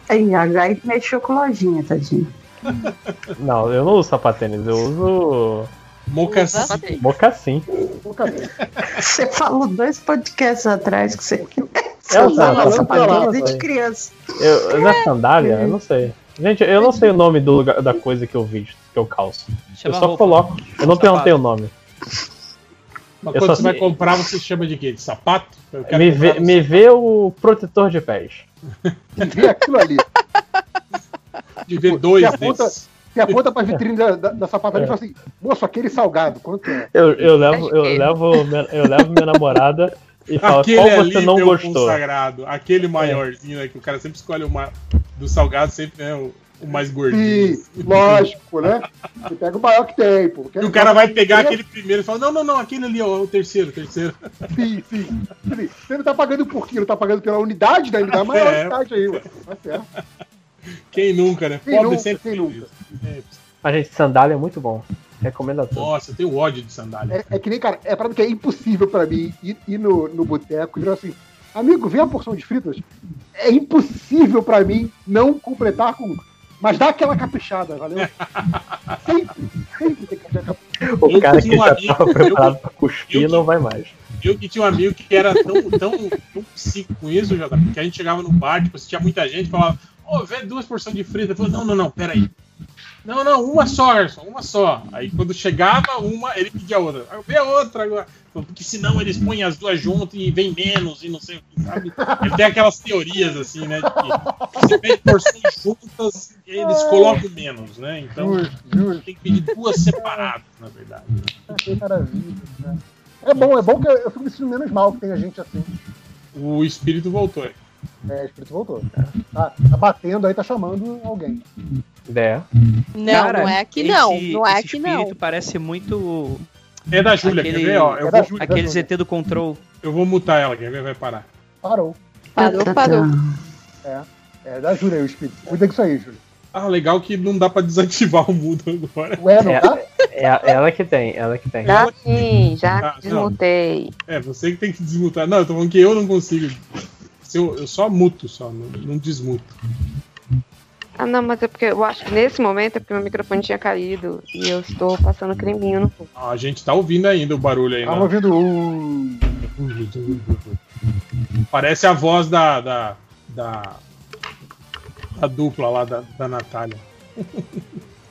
Aí, aí mexeu com lojinha, tadinho. Não, eu não uso sapatênis, eu uso Mocassim. Sapatênis. mocassim. Você falou dois podcasts atrás que você. É, usava tá. desde criança. Eu, não é sandália? Eu não sei. Gente, eu não sei o nome do lugar, da coisa que eu visto, que eu calço. Chama eu só roupa. coloco. Eu não perguntei o nome. Mas Eu quando você vai sei- comprar, você chama de quê? De sapato? Eu quero Me vê, me vê o protetor de pés. Vê aquilo ali. de ver dois Você aponta- desses. Você aponta pra vitrine da, da, da sapataria e fala assim, moço, aquele salgado, quanto é? Eu, eu levo, eu levo, eu levo minha namorada e falo Aquele qual ali, você não meu gostou. consagrado. Aquele maiorzinho, né? Que o cara sempre escolhe o ma... do salgado, sempre é o, o mais gordinho. Sim, lógico, né? Você pega o maior que tem, pô. E o cara vai pegar aquele primeiro e fala: Não, não, não, aquele ali, ó, o terceiro, o terceiro. Sim, sim. Você não tá pagando por quilo, tá pagando pela unidade, né? Ele dá a maior É. unidade aí, ué. Tá certo. Quem nunca, né? Quem Pobre nunca, sempre quem nunca? É. A gente, sandália é muito bom. Recomendo a todos. Nossa, eu tenho ódio de sandália. É, é que nem, cara, é parada que é impossível pra mim ir, ir no, no boteco e virar assim, amigo, vê a porção de fritas. É impossível pra mim não completar com. Mas dá aquela caprichada, valeu? sempre, sempre tem que dar caprichada. O Eu cara tinha que um já amigo- tava preparado pra eu cuspir que- não vai mais. Eu que tinha um amigo que era tão, tão, tão psico com isso, JP, que a gente chegava no bar, tipo, se tinha muita gente, falava, ô, vê duas porções de frita. Eu falava, não, não, não, peraí. Não, não, uma só, Gerson, uma só. Aí quando chegava uma, ele pedia outra. Aí eu vê a outra agora. Porque senão eles põem as duas juntas e vem menos e não sei o que, sabe? Ele tem aquelas teorias assim, né? De que se vem porções juntas, eles colocam menos, né? Então Justo, justo. tem que pedir duas separadas, na verdade. Que maravilha, né? É bom, é bom que eu, fico me sentindo menos mal que tem a gente assim. O espírito voltou. É, o espírito voltou. Tá, tá batendo aí, tá chamando alguém. É. Não, Cara, não é aqui esse- não. Não é esse aqui não. espírito parece muito. É da Júlia, quer ver? Ó, eu, É da vou, Júlia. aquele ZT do Control. eu vou mutar ela, quer ver? Vai parar. Parou. Parou, parou. É da Júlia o espírito. Cuida disso aí, Júlia. Ah, legal que não dá pra desativar o mudo agora. Ué, não É. tá? É ela que tem, ela que tem. Já sim, já Ah, não. desmutei. É, você que tem que desmutar. Não, eu tô falando que eu não consigo. Eu, eu só muto, só, não, não desmuto. Ah, não, mas é porque eu acho que nesse momento é porque meu microfone tinha caído e eu estou passando creminho no fundo. Ah, a gente tá ouvindo ainda o barulho aí. Tava né? ouvindo um. Parece a voz da. da. da, da dupla lá da, da Natália.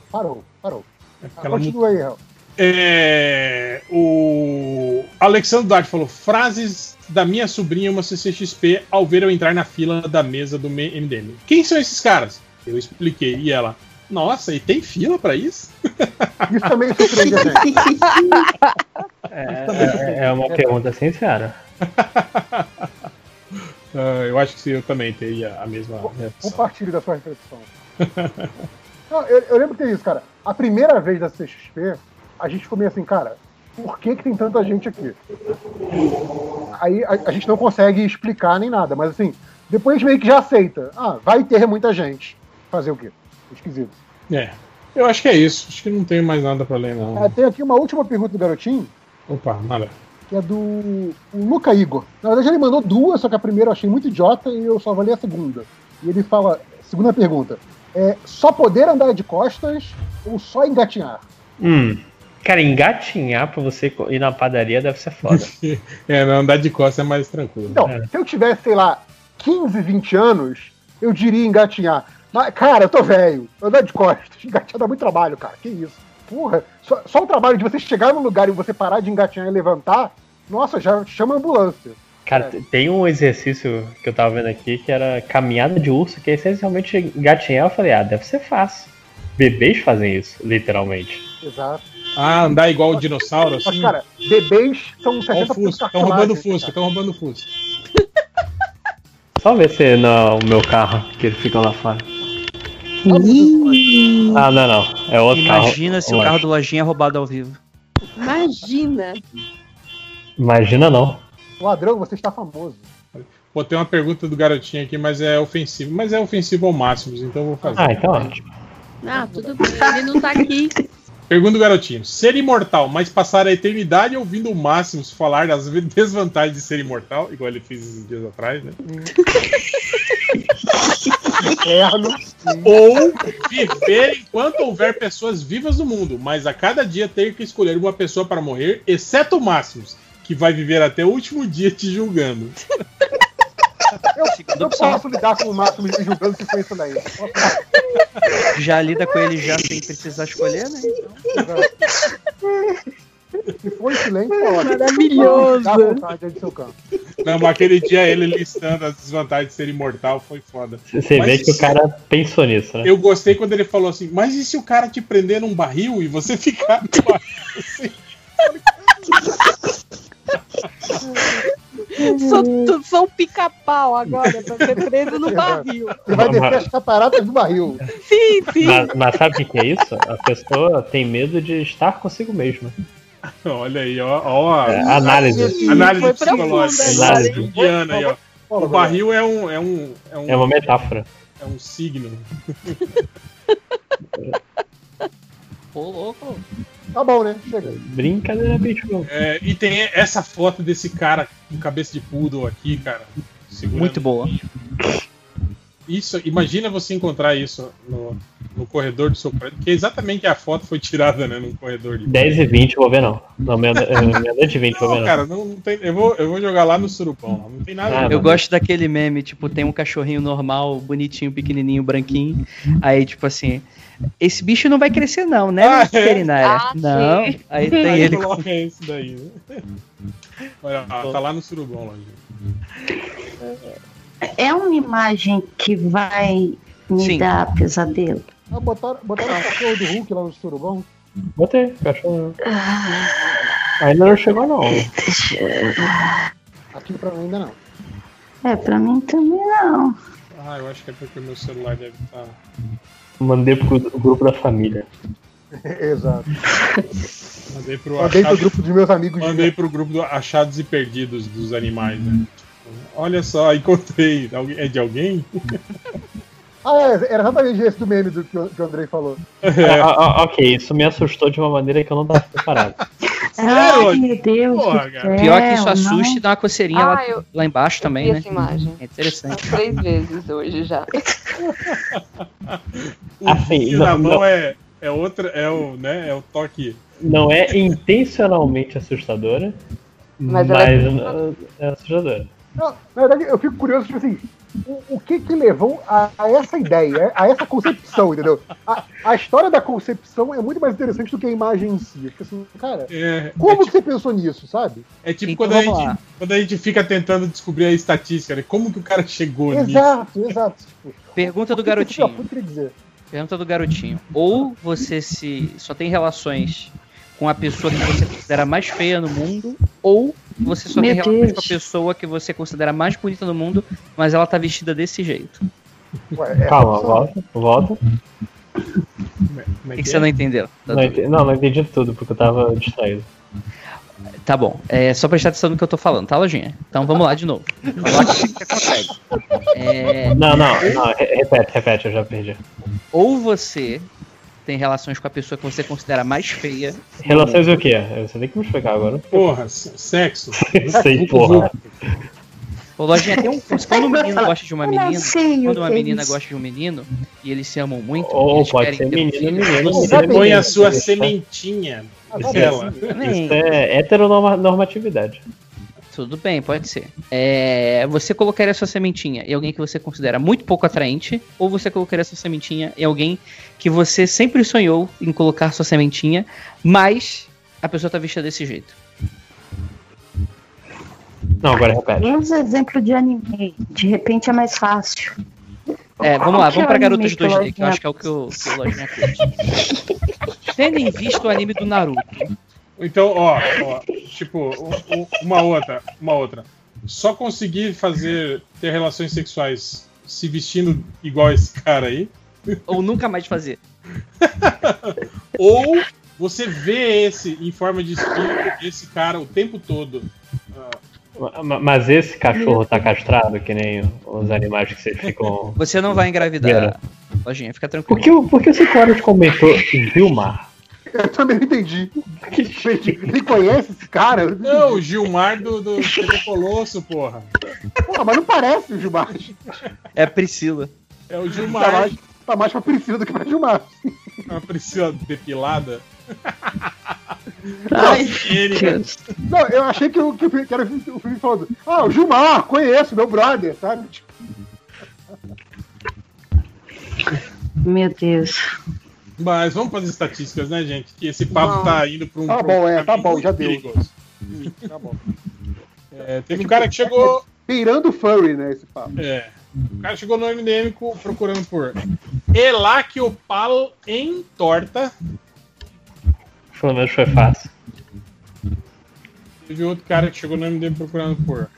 Parou, parou. É Ah, continua aí, Hel. É, o Alexandre Duarte falou: frases da minha sobrinha, uma CCXP, ao ver eu entrar na fila da mesa do MDM. Quem são esses caras? Eu expliquei. E ela: Nossa, e tem fila pra isso? Isso também surpreende a gente. É, é uma pergunta sincera. Ah, eu acho que sim, eu também teria a mesma reação. Compartilhe da sua reflexão. Não, eu, eu lembro que é isso, cara. A primeira vez da CXP, a gente ficou meio assim, cara, por que, que tem tanta gente aqui? Aí a, a gente não consegue explicar nem nada, mas assim, depois a gente meio que já aceita. Ah, vai ter muita gente. Fazer o quê? Esquisito. É. Eu acho que é isso. Acho que não tenho mais nada pra ler, não. Ah, tem aqui uma última pergunta do garotinho, Opa, nada. que é do o Luca Igor. Na verdade, ele mandou duas, só que a primeira eu achei muito idiota e eu só avaliei a segunda. E ele fala, segunda pergunta, é só poder andar de costas ou só engatinhar? Hum. Cara, engatinhar pra você ir na padaria deve ser foda. É, não, andar de costas é mais tranquilo. Então, se eu tivesse, sei lá, 15, 20 anos, eu diria engatinhar. Mas, cara, eu tô velho. Andar de costas, engatinhar dá muito trabalho, cara. Que isso? Porra, só, só o trabalho de você chegar no lugar e você parar de engatinhar e levantar, nossa, já chama a ambulância. Cara, t- tem um exercício que eu tava vendo aqui que era caminhada de urso, que é essencialmente engatinhar. Eu falei, ah, deve ser fácil. Bebês fazem isso, literalmente. Exato. Ah, andar igual o dinossauro, Mas, assim? cara, bebês são Ó o 70% Fusca, estão roubando o Fusca, estão roubando o Fusca. Só ver se não é o meu carro que ele fica lá fora. Ah, não, não. É outro Imagina carro. se o carro do Lojinha é roubado ao vivo. Imagina. Imagina não. Ladrão, você está famoso. Pô, tem uma pergunta do garotinho aqui, mas é ofensivo. Mas é ofensivo ao máximo, então eu vou fazer. Ah, então ótimo. Ah, tudo bem. Ele não tá aqui. Pergunta do garotinho: ser imortal, mas passar a eternidade ouvindo o Máximos falar das desvantagens de ser imortal, igual ele fez esses dias atrás, né? Eterno. Ou viver enquanto houver pessoas vivas no mundo, mas a cada dia ter que escolher uma pessoa para morrer, exceto o Máximos, que vai viver até o último dia te julgando. Eu, eu posso lidar com o máximo de julgando que foi isso daí. Já lida com ele já sem precisar escolher, né? Se for em silêncio, é ótimo. Maravilhoso. Dá vontade aí do seu campo. Não, mas aquele dia ele listando as desvantagens de ser imortal foi foda. Você Mas vê que o cara pensou nisso, né? Eu gostei quando ele falou assim, mas e se o cara te prender num barril e você ficar no barril assim? Sou, tu- sou um pica-pau agora pra ser preso no barril. Você vai descer as cataratas do barril. Sim, sim. Mas, mas sabe o que, é isso? A pessoa tem medo de estar consigo mesma. Olha aí, ó. ó a- É, análise. Análise psicológica. agora, Análise indiana aí, ó. O barril é um. É, um, é, um, É uma metáfora. é um signo. Ô, louco. Tá bom, né? Chega. Brincadeira, bicho. É, e tem essa foto desse cara com cabeça de poodle aqui, cara. Muito boa. Isso, imagina você encontrar isso no, no corredor do seu prédio, que exatamente a foto foi tirada, né, num corredor de 10 e 20 vou ver não. Não, meia- é, meia-noite e 20 vou ver Não, não. cara, não, não tem. Eu vou, eu vou jogar lá no surupão. Não tem nada. Ah, a ver. Eu gosto daquele meme, tipo, tem um cachorrinho normal, bonitinho, pequenininho, branquinho. Aí, tipo assim, esse bicho não vai crescer não, né, Ah, é? veterinária? Ah, não. sim. Aí tem Aí ele. coloca esse daí. né? Olha, tá lá no surubão, lá. É uma imagem que vai me Sim. dar pesadelo. Ah, botaram, botaram o cachorro do Hulk lá no surubão. Botei, cachorro. Ainda não chegou não. Aqui pra mim ainda não. É, pra mim também não. Ah, eu acho que é porque o meu celular deve estar. Mandei pro grupo da família. Exato. Mandei pro, Mandei pro grupo dos meus amigos. de- Mandei pro grupo do Achados e Perdidos dos animais, né? Olha só, encontrei. É de alguém? Ah, é, era exatamente esse do meme do que o, que o Andrei falou. É. Ah, ah, ok, isso me assustou de uma maneira que eu não tava preparado. Ai, meu Deus Porra. Pior que isso não. assusta e dá uma coceirinha lá, Ah, eu- lá embaixo Eu também, vi né? essa imagem. É interessante. Umas três vezes hoje já. O Assim, não- mão não. é, é outra, é o, né, é o toque. Não é intencionalmente assustadora, Mas mas, ela é- é assustadora. Não, na verdade, eu fico curioso, tipo assim, o, o que que levou a, a essa ideia, a essa concepção, entendeu? A, a história da concepção é muito mais interessante do que a imagem em si. Fico assim, cara, É, como que você pensou nisso, sabe? é tipo Então quando, a gente, lá. quando a gente fica tentando descobrir a estatística, né? Como que o cara chegou nisso? Exato, exato. Tipo, Pergunta do que que garotinho. queria dizer? Pergunta do garotinho. Ou você se só tem relações com a pessoa que você considera mais feia no mundo, ou você só Meu tem relações com a pessoa que você considera mais bonita no mundo, mas ela tá vestida desse jeito. Ué, é Calma, volta, volta. É O que, você não entendeu? Tá, Não, ente- não, não entendi tudo, porque eu tava distraído. tá bom. É só prestar atenção no que eu tô falando, tá, Lojinha? Então vamos lá de novo. Vamos lá que você consegue. É, Não, não, não, re- repete, repete, eu já perdi. ou você tem relações com a pessoa que você considera mais feia. Relações o quê? Você tem que me explicar agora. Porra, sexo. Sei, porra. Ô, Lojinha, tem um. Quando um menino gosta de uma menina, sei quando uma menina isso. gosta de um menino e eles se amam muito, eles pode querem ser ter um menino, menino. Você põe a sua tá? sementinha Isso nela. Também. Isso é heteronormatividade. Tudo bem, pode ser. É, você colocaria sua sementinha em alguém que você considera muito pouco atraente, ou você colocaria sua sementinha em alguém que você sempre sonhou em colocar sua sementinha, mas a pessoa tá vestida desse jeito. Não, agora repete. Usa exemplo de anime. De repente é mais fácil. É, vamos lá, é vamos pra anime Garotas que o 2D, que eu acho que é o que o, que o Lojinha. Tendo em vista o anime do Naruto, Então, ó, ó, tipo, um- um- uma outra, uma outra. Só conseguir fazer ter relações sexuais se vestindo igual esse cara aí, ou nunca mais fazer. ou você vê esse em forma de espírito, esse cara o tempo todo. Ah, Ma- Mas esse cachorro tá castrado, que nem os animais que vocês ficam. Você não vai engravidar. Lojinha, fica Por tranquilo. que, o- por que o Cinco Horas comentou Vilmar? Eu também não entendi. Gente, Quem conhece esse cara? Eu não Não, o Gilmar do, do TV Colosso, porra. Pô, mas não parece o Gilmar. É a Priscila. É o Tá Gilmar, mais, tá mais pra Priscila do que pra Gilmar. a Priscila depilada. Ai, Ele, Deus. Não, eu achei que, o- que, o- que era o Felipe falando. Ah, o Gilmar, conheço, meu brother, sabe? Tipo, Meu Deus. Mas vamos para as estatísticas, né, gente? Que esse papo Não. tá indo para um. Tá bom, é, tá bom, já deu. perigoso. tá bom. É, teve um cara que chegou. Beirando o furry, né, esse papo. É. O cara chegou no MDM procurando por Elaquiopal em torta. Pelo menos foi fácil. Teve outro cara que chegou no MDM procurando por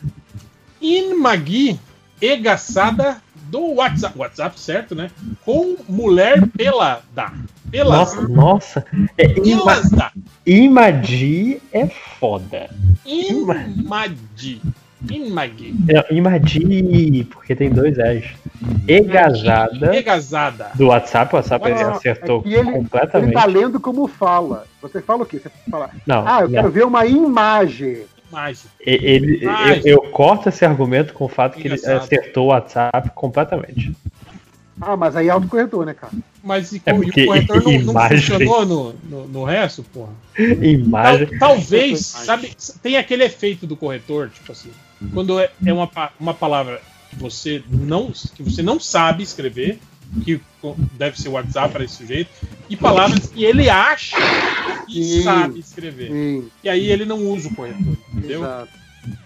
Inmagui Egaçada do WhatsApp. WhatsApp, certo, né? Com mulher pelada. Nossa, Pelada. nossa. É, ima, Pelada. Imadi é foda. Imadi. Imagi. Não, Imadi, porque tem dois S. Egazada Egazada. do WhatsApp, o WhatsApp Não, ele não, acertou É ele, ele completamente. tá lendo como fala. Você fala o quê? Você fala, Não, ah, eu não. quero ver uma imagem. E- Ele, eu, eu corto esse argumento com o fato que ele acertou o WhatsApp completamente. Ah, mas aí é autocorretor, né, cara? Mas e, É e o corretor não, não imagem- funcionou no, no, no resto, porra? Imagem. Tal- talvez, sabe, tem aquele efeito do corretor, tipo assim, quando é, é uma, uma palavra que você não que você não sabe escrever, que deve ser o WhatsApp para esse sujeito, e palavras que ele acha que Sim. sabe escrever. Sim, E aí ele não usa o corretor, entendeu? exato.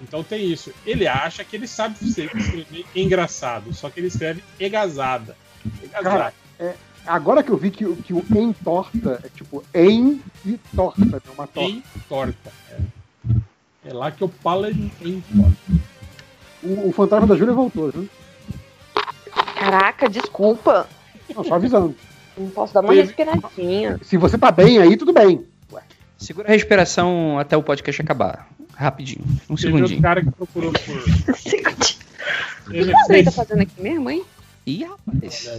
Então tem isso. Ele acha que ele sabe escrever engraçado, só que ele escreve egazada. Egazada. Cara, é, agora que eu vi que, o- que o em torta é tipo em e torta, né? Uma torta. em torta. É, É lá que eu falo em torta. O, o fantasma da Júlia voltou, viu? Caraca, desculpa. Não, só avisando. Não posso dar uma Teve- respiradinha. Se você tá bem aí, tudo bem. Segura a respiração até o podcast acabar. Rapidinho. Um Teve segundinho. cara que procurou por. O que Andrei tá fazendo aqui mesmo, hein? Ih, rapaz.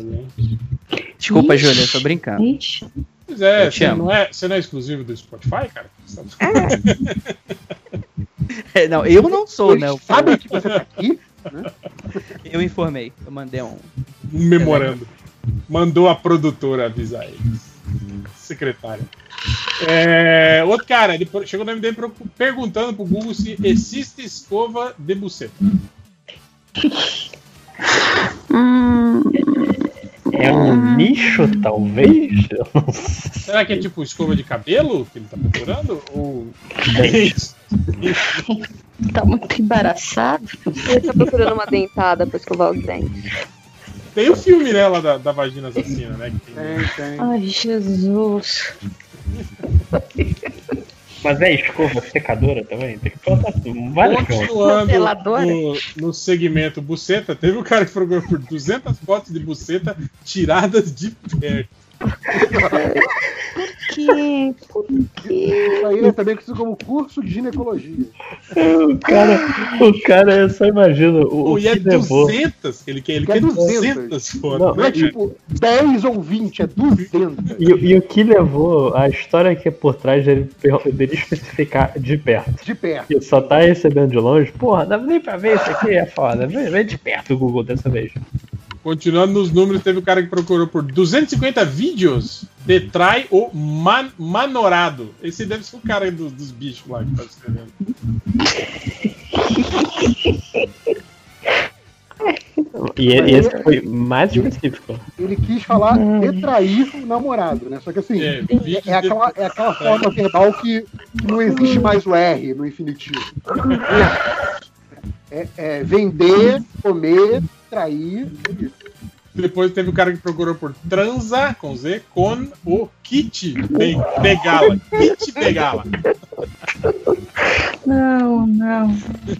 Desculpa, Ixi. Júlia, eu tô brincando. Ixi. Pois é, você amo. não é, você não é exclusivo do Spotify, cara? Você tá- É, não, eu não sou, né? Sabem que você tá aqui? Eu informei. Eu mandei um Um memorando. Mandou a produtora avisar eles. Secretária. É, outro cara, ele chegou no MDM pro- perguntando pro Google se existe escova de buceta. É um nicho, talvez? Será que é tipo escova de cabelo que ele tá procurando? Ou. Tá muito embaraçado. Ele tá procurando uma dentada pra escovar os dentes. Tem o filme, né, lá da, da vagina assassina, né? que tem- tem. Ai, Jesus. Mas é escova secadora também? Tem que botar várias. Continuando no, no segmento buceta, teve um cara que procurou por 200 fotos de buceta tiradas de perto. Que? Por quê? Isso aí é também conhecido como curso de ginecologia. O cara, o cara, eu só imagino o, o e é que levou. 200, ele quer, ele é quer 200. 200 fotos. Não, Não é tipo 10 ou 20, é 200. E, e o que levou a história que é por trás dele, dele especificar de perto. De perto. Que só tá recebendo de longe, porra, dá nem pra ver isso aqui, é foda. Vem, vem de perto o Google dessa vez. Continuando nos números, teve o cara que procurou por 250 vídeos de trai o man, manorado. Esse deve ser o cara aí dos, dos bichos lá que tá escrevendo. E, e esse foi mais específico. Ele quis falar retrair o namorado, né? Só que assim, É, é, é aquela, é aquela forma verbal que, que não existe mais o R no infinitivo. É, é vender, comer, trair. é. Depois teve o cara que procurou por transa com Z com o kit be- Begala. Kit Begala. Não, não.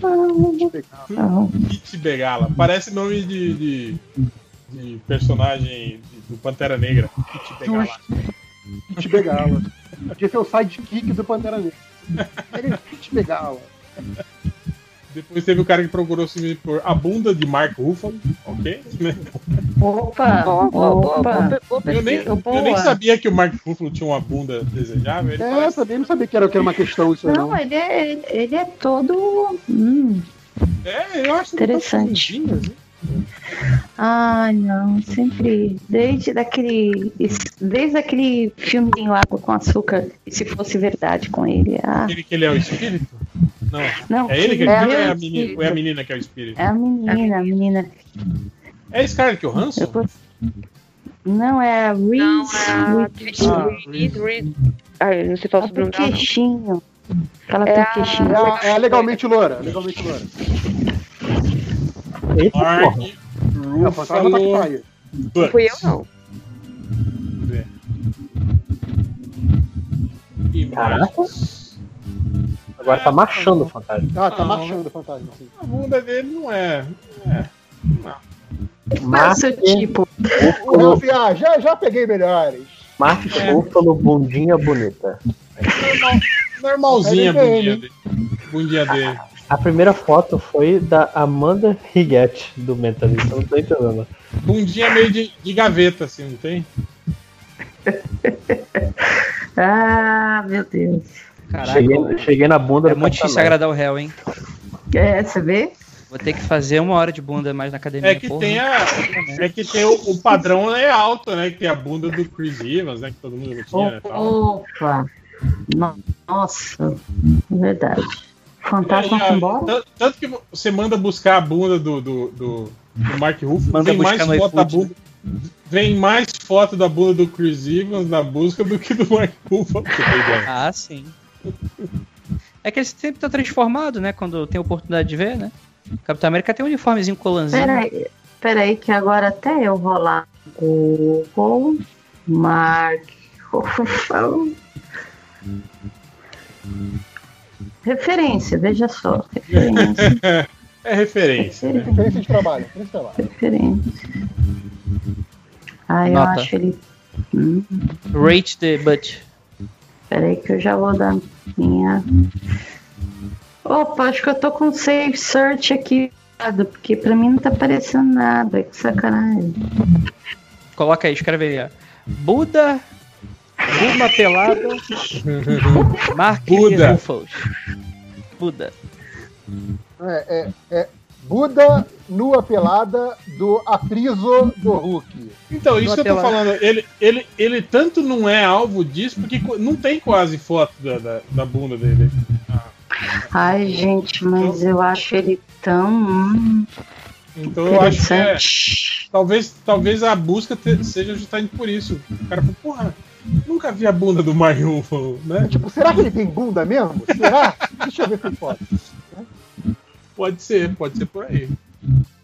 Não, não. Kit Begala. Parece nome de, de, de personagem do Pantera Negra. Kit Begala. Kit Begala. Podia ser o sidekick do Pantera Negra. Ele é Kit Begala. Depois teve o cara que procurou se por a bunda de Mark Ruffalo, ok? Né? Opa, opa. Eu nem, eu nem sabia que o Mark Ruffalo tinha uma bunda desejável. Ele É, eu também não sabia que era, que era uma questão isso não. Não, ele é, ele é todo. Hum, É, eu acho interessante. Ai, não, sempre. Desde daquele. Desde aquele filme lá com açúcar, se fosse verdade com ele. Ah, Aquele que ele é o espírito? Não. Não, é ele que é, é o espírito ou é a menina, ou é a menina que é o espírito? é a menina, a menina. É Scarlett Johansson? Não, é a Reese. a Reese- Ah, Reese, Reese. Ai, eu não sei falar sobre o nome. queixinho. Ela É tem a- queixinho. É a, é a legalmente loura, legalmente loura. É, tá que Ruffalo. Não fui eu, não. E Caraca. Agora tá marchando o fantasma. Ah, tá Não. marchando o fantasma. Assim. A bunda dele não é. é. Não. Qual é tipo? O Ralph, ah, já, já peguei melhores. Mark Ruffalo, bundinha bonita. Normal- normalzinha a É bundinha dele. Bundinha dele. A primeira foto foi da Amanda Righetti, do Mentalista. Eu não tô entendendo. Bundinha meio de, de gaveta, assim, não tem? Ah, meu Deus. Caraca, Cheguei, cheguei na bunda é muito difícil agradar o réu, hein? É, você vê? Vou ter que fazer uma hora de bunda mais na academia. É que porra. tem a. É que tem o, o padrão é alto, né? Que tem a bunda do Chris Evans, né? Que todo mundo tinha, né? Opa! No- Nossa, verdade. Fantasma É, foi embora? tanto, que você manda buscar a bunda do, do, do, do Mark Ruffalo, Manda vem mais foto da iFood, bunda. Vem mais foto da bunda do Chris Evans na busca do que do Mark Ruffalo. ideia. Ah, sim. É que ele sempre tá transformado, né? Quando tem oportunidade de ver, né? Capitão América tem um uniformezinho colanzinho. Peraí, peraí, que agora até eu vou lá. Google Mark. Referência, veja só. Referência, É referência. né? Referência de trabalho. Referência de trabalho. referência. Ah, eu Nota. acho ele. Hum, Rate the butt. peraí que eu já vou dar minha. Opa, acho que eu tô com save search aqui. Porque pra mim não tá aparecendo nada. Que sacanagem. Coloca aí, escreve aí, ó. Buda. Buma pelada. Mark Buda. Buda. É, é, é Buda nua pelada do apriso do Hulk. Então, isso Nua que eu tô pelada. falando, ele, ele, ele tanto não é alvo disso, porque não tem quase foto da, da, da bunda dele. Ai, gente, mas eu acho ele tão. hum, Então eu acho que é, talvez, talvez a busca te- seja justamente por isso. O cara falou, porra, nunca vi a bunda do Ruffalo, né? Tipo, será que ele tem bunda mesmo? Será? Deixa eu ver se foto. Pode ser, pode ser por aí.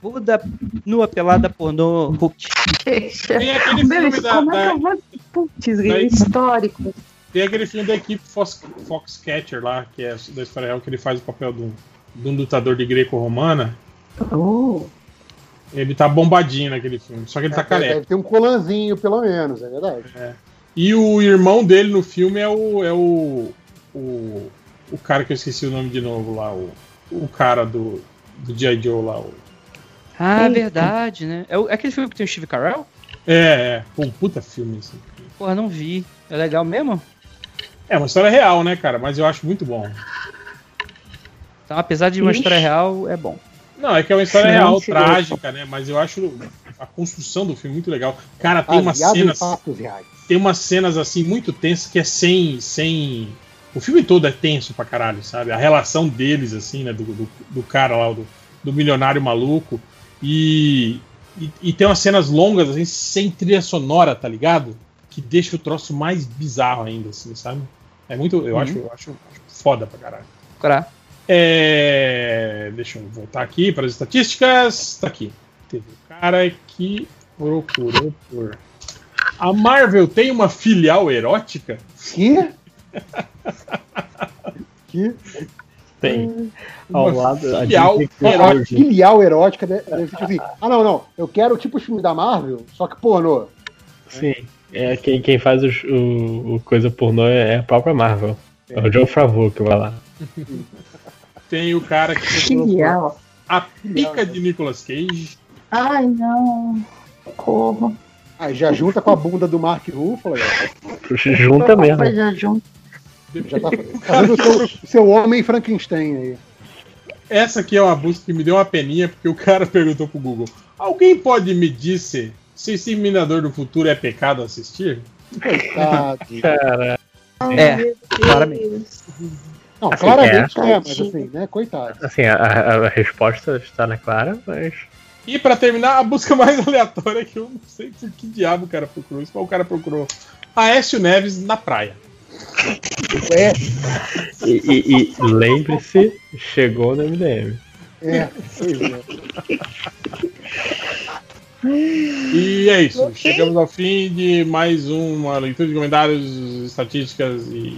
Buda nua pelada pornô Hulk. Tem aquele Meu, filme da, como é da- que eu vou. Putz, da- histórico. Tem aquele filme da equipe Fox, Foxcatcher lá, que é da história real, que ele faz o papel de um, de um lutador de greco-romana. Oh. Ele tá bombadinho naquele filme, só que ele tá careca. Deve ter um colanzinho, pelo menos, é verdade. E o irmão dele no filme é o. É o, o, o cara que eu esqueci o nome de novo lá, o, o cara do, do G.I. Joe lá. O, Ah, Eita. verdade, né? É, o- é aquele filme que tem o Steve Carell? é, é. Pô, um puta filme assim. Porra, não vi. É legal mesmo? É uma história real, né, cara? Mas eu acho muito bom. Então, apesar de uma Ixi. história real, é bom. Não, é que é uma história Sim, real, trágica, né? Mas eu acho a construção do filme muito legal. Cara, tem umas Baseado em cenas. Tem umas cenas assim muito tensas que é sem. sem. O filme todo é tenso pra caralho, sabe? A relação deles, assim, né? Do, do, do cara lá, do, do milionário maluco. E, e. e tem umas cenas longas, assim, sem trilha sonora, tá ligado? Que deixa o troço mais bizarro ainda, assim, sabe? É muito. Eu, Uhum. acho, eu acho, acho foda pra caralho. Pra. É, deixa eu voltar aqui para as estatísticas. Tá aqui. Teve um cara que procurou por. A Marvel tem uma filial erótica? Que? Que? Tem. Ao Uma lado, a filial A filial erótica ser tipo assim. Ah, não, não. Eu quero tipo o filme da Marvel, só que pornô. Sim. É, quem, quem faz os- o, o coisa pornô é a própria Marvel. É o John Favreau que vai lá. Tem o cara que Filial. a pica de Nicolas Cage. Ai, não. Corro. Aí já junta com a bunda do Mark Ruffalo. Junta mesmo. Já junto. Já tá fazendo o seu, seu homem Frankenstein aí. Essa aqui é uma busca que me deu uma peninha, porque o cara perguntou pro Google: Alguém pode me dizer se esse Minador do Futuro é pecado assistir? Coitado. Cara. É, claramente. Não, Assim, claramente é. é, mas assim, né? Coitado. Assim, a, a- resposta está na clara, mas. E pra terminar, a busca mais aleatória que eu não sei por que diabo o cara procurou isso, mas o cara procurou Aécio Neves na praia. É, E, e- e lembre-se, chegou no MDM. é, pois é. E é isso. Chegamos ao fim de mais uma leitura de comentários, estatísticas e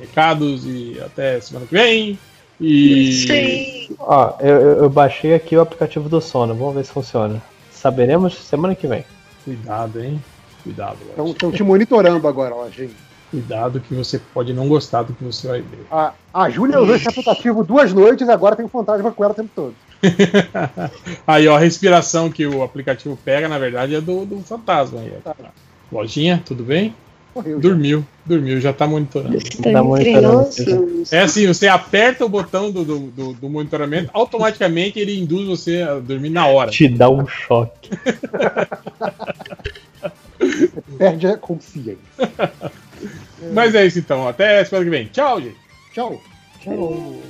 recados. E até semana que vem. E. Ó, eu, eu- baixei aqui o aplicativo do sono, vamos ver se funciona. Saberemos semana que vem. Cuidado, hein? Cuidado, Estão te monitorando agora, ó, gente. Cuidado que você pode não gostar do que você vai ver. A, a Júlia usou esse aplicativo duas noites e agora tem um fantasma com ela o tempo todo. Aí, ó, a respiração que o aplicativo pega, na verdade, é do, do fantasma. Aí, ó. Lojinha, tudo bem? Morreu. Dormiu, dormiu, já tá monitorando. Tá monitorando. É assim, você aperta o botão do, do, do- do monitoramento, automaticamente ele induz você a dormir na hora. Te dá um choque. Perde a consciência. É. Mas é isso então. Até semana que vem. Tchau, gente. Tchau. Tchau.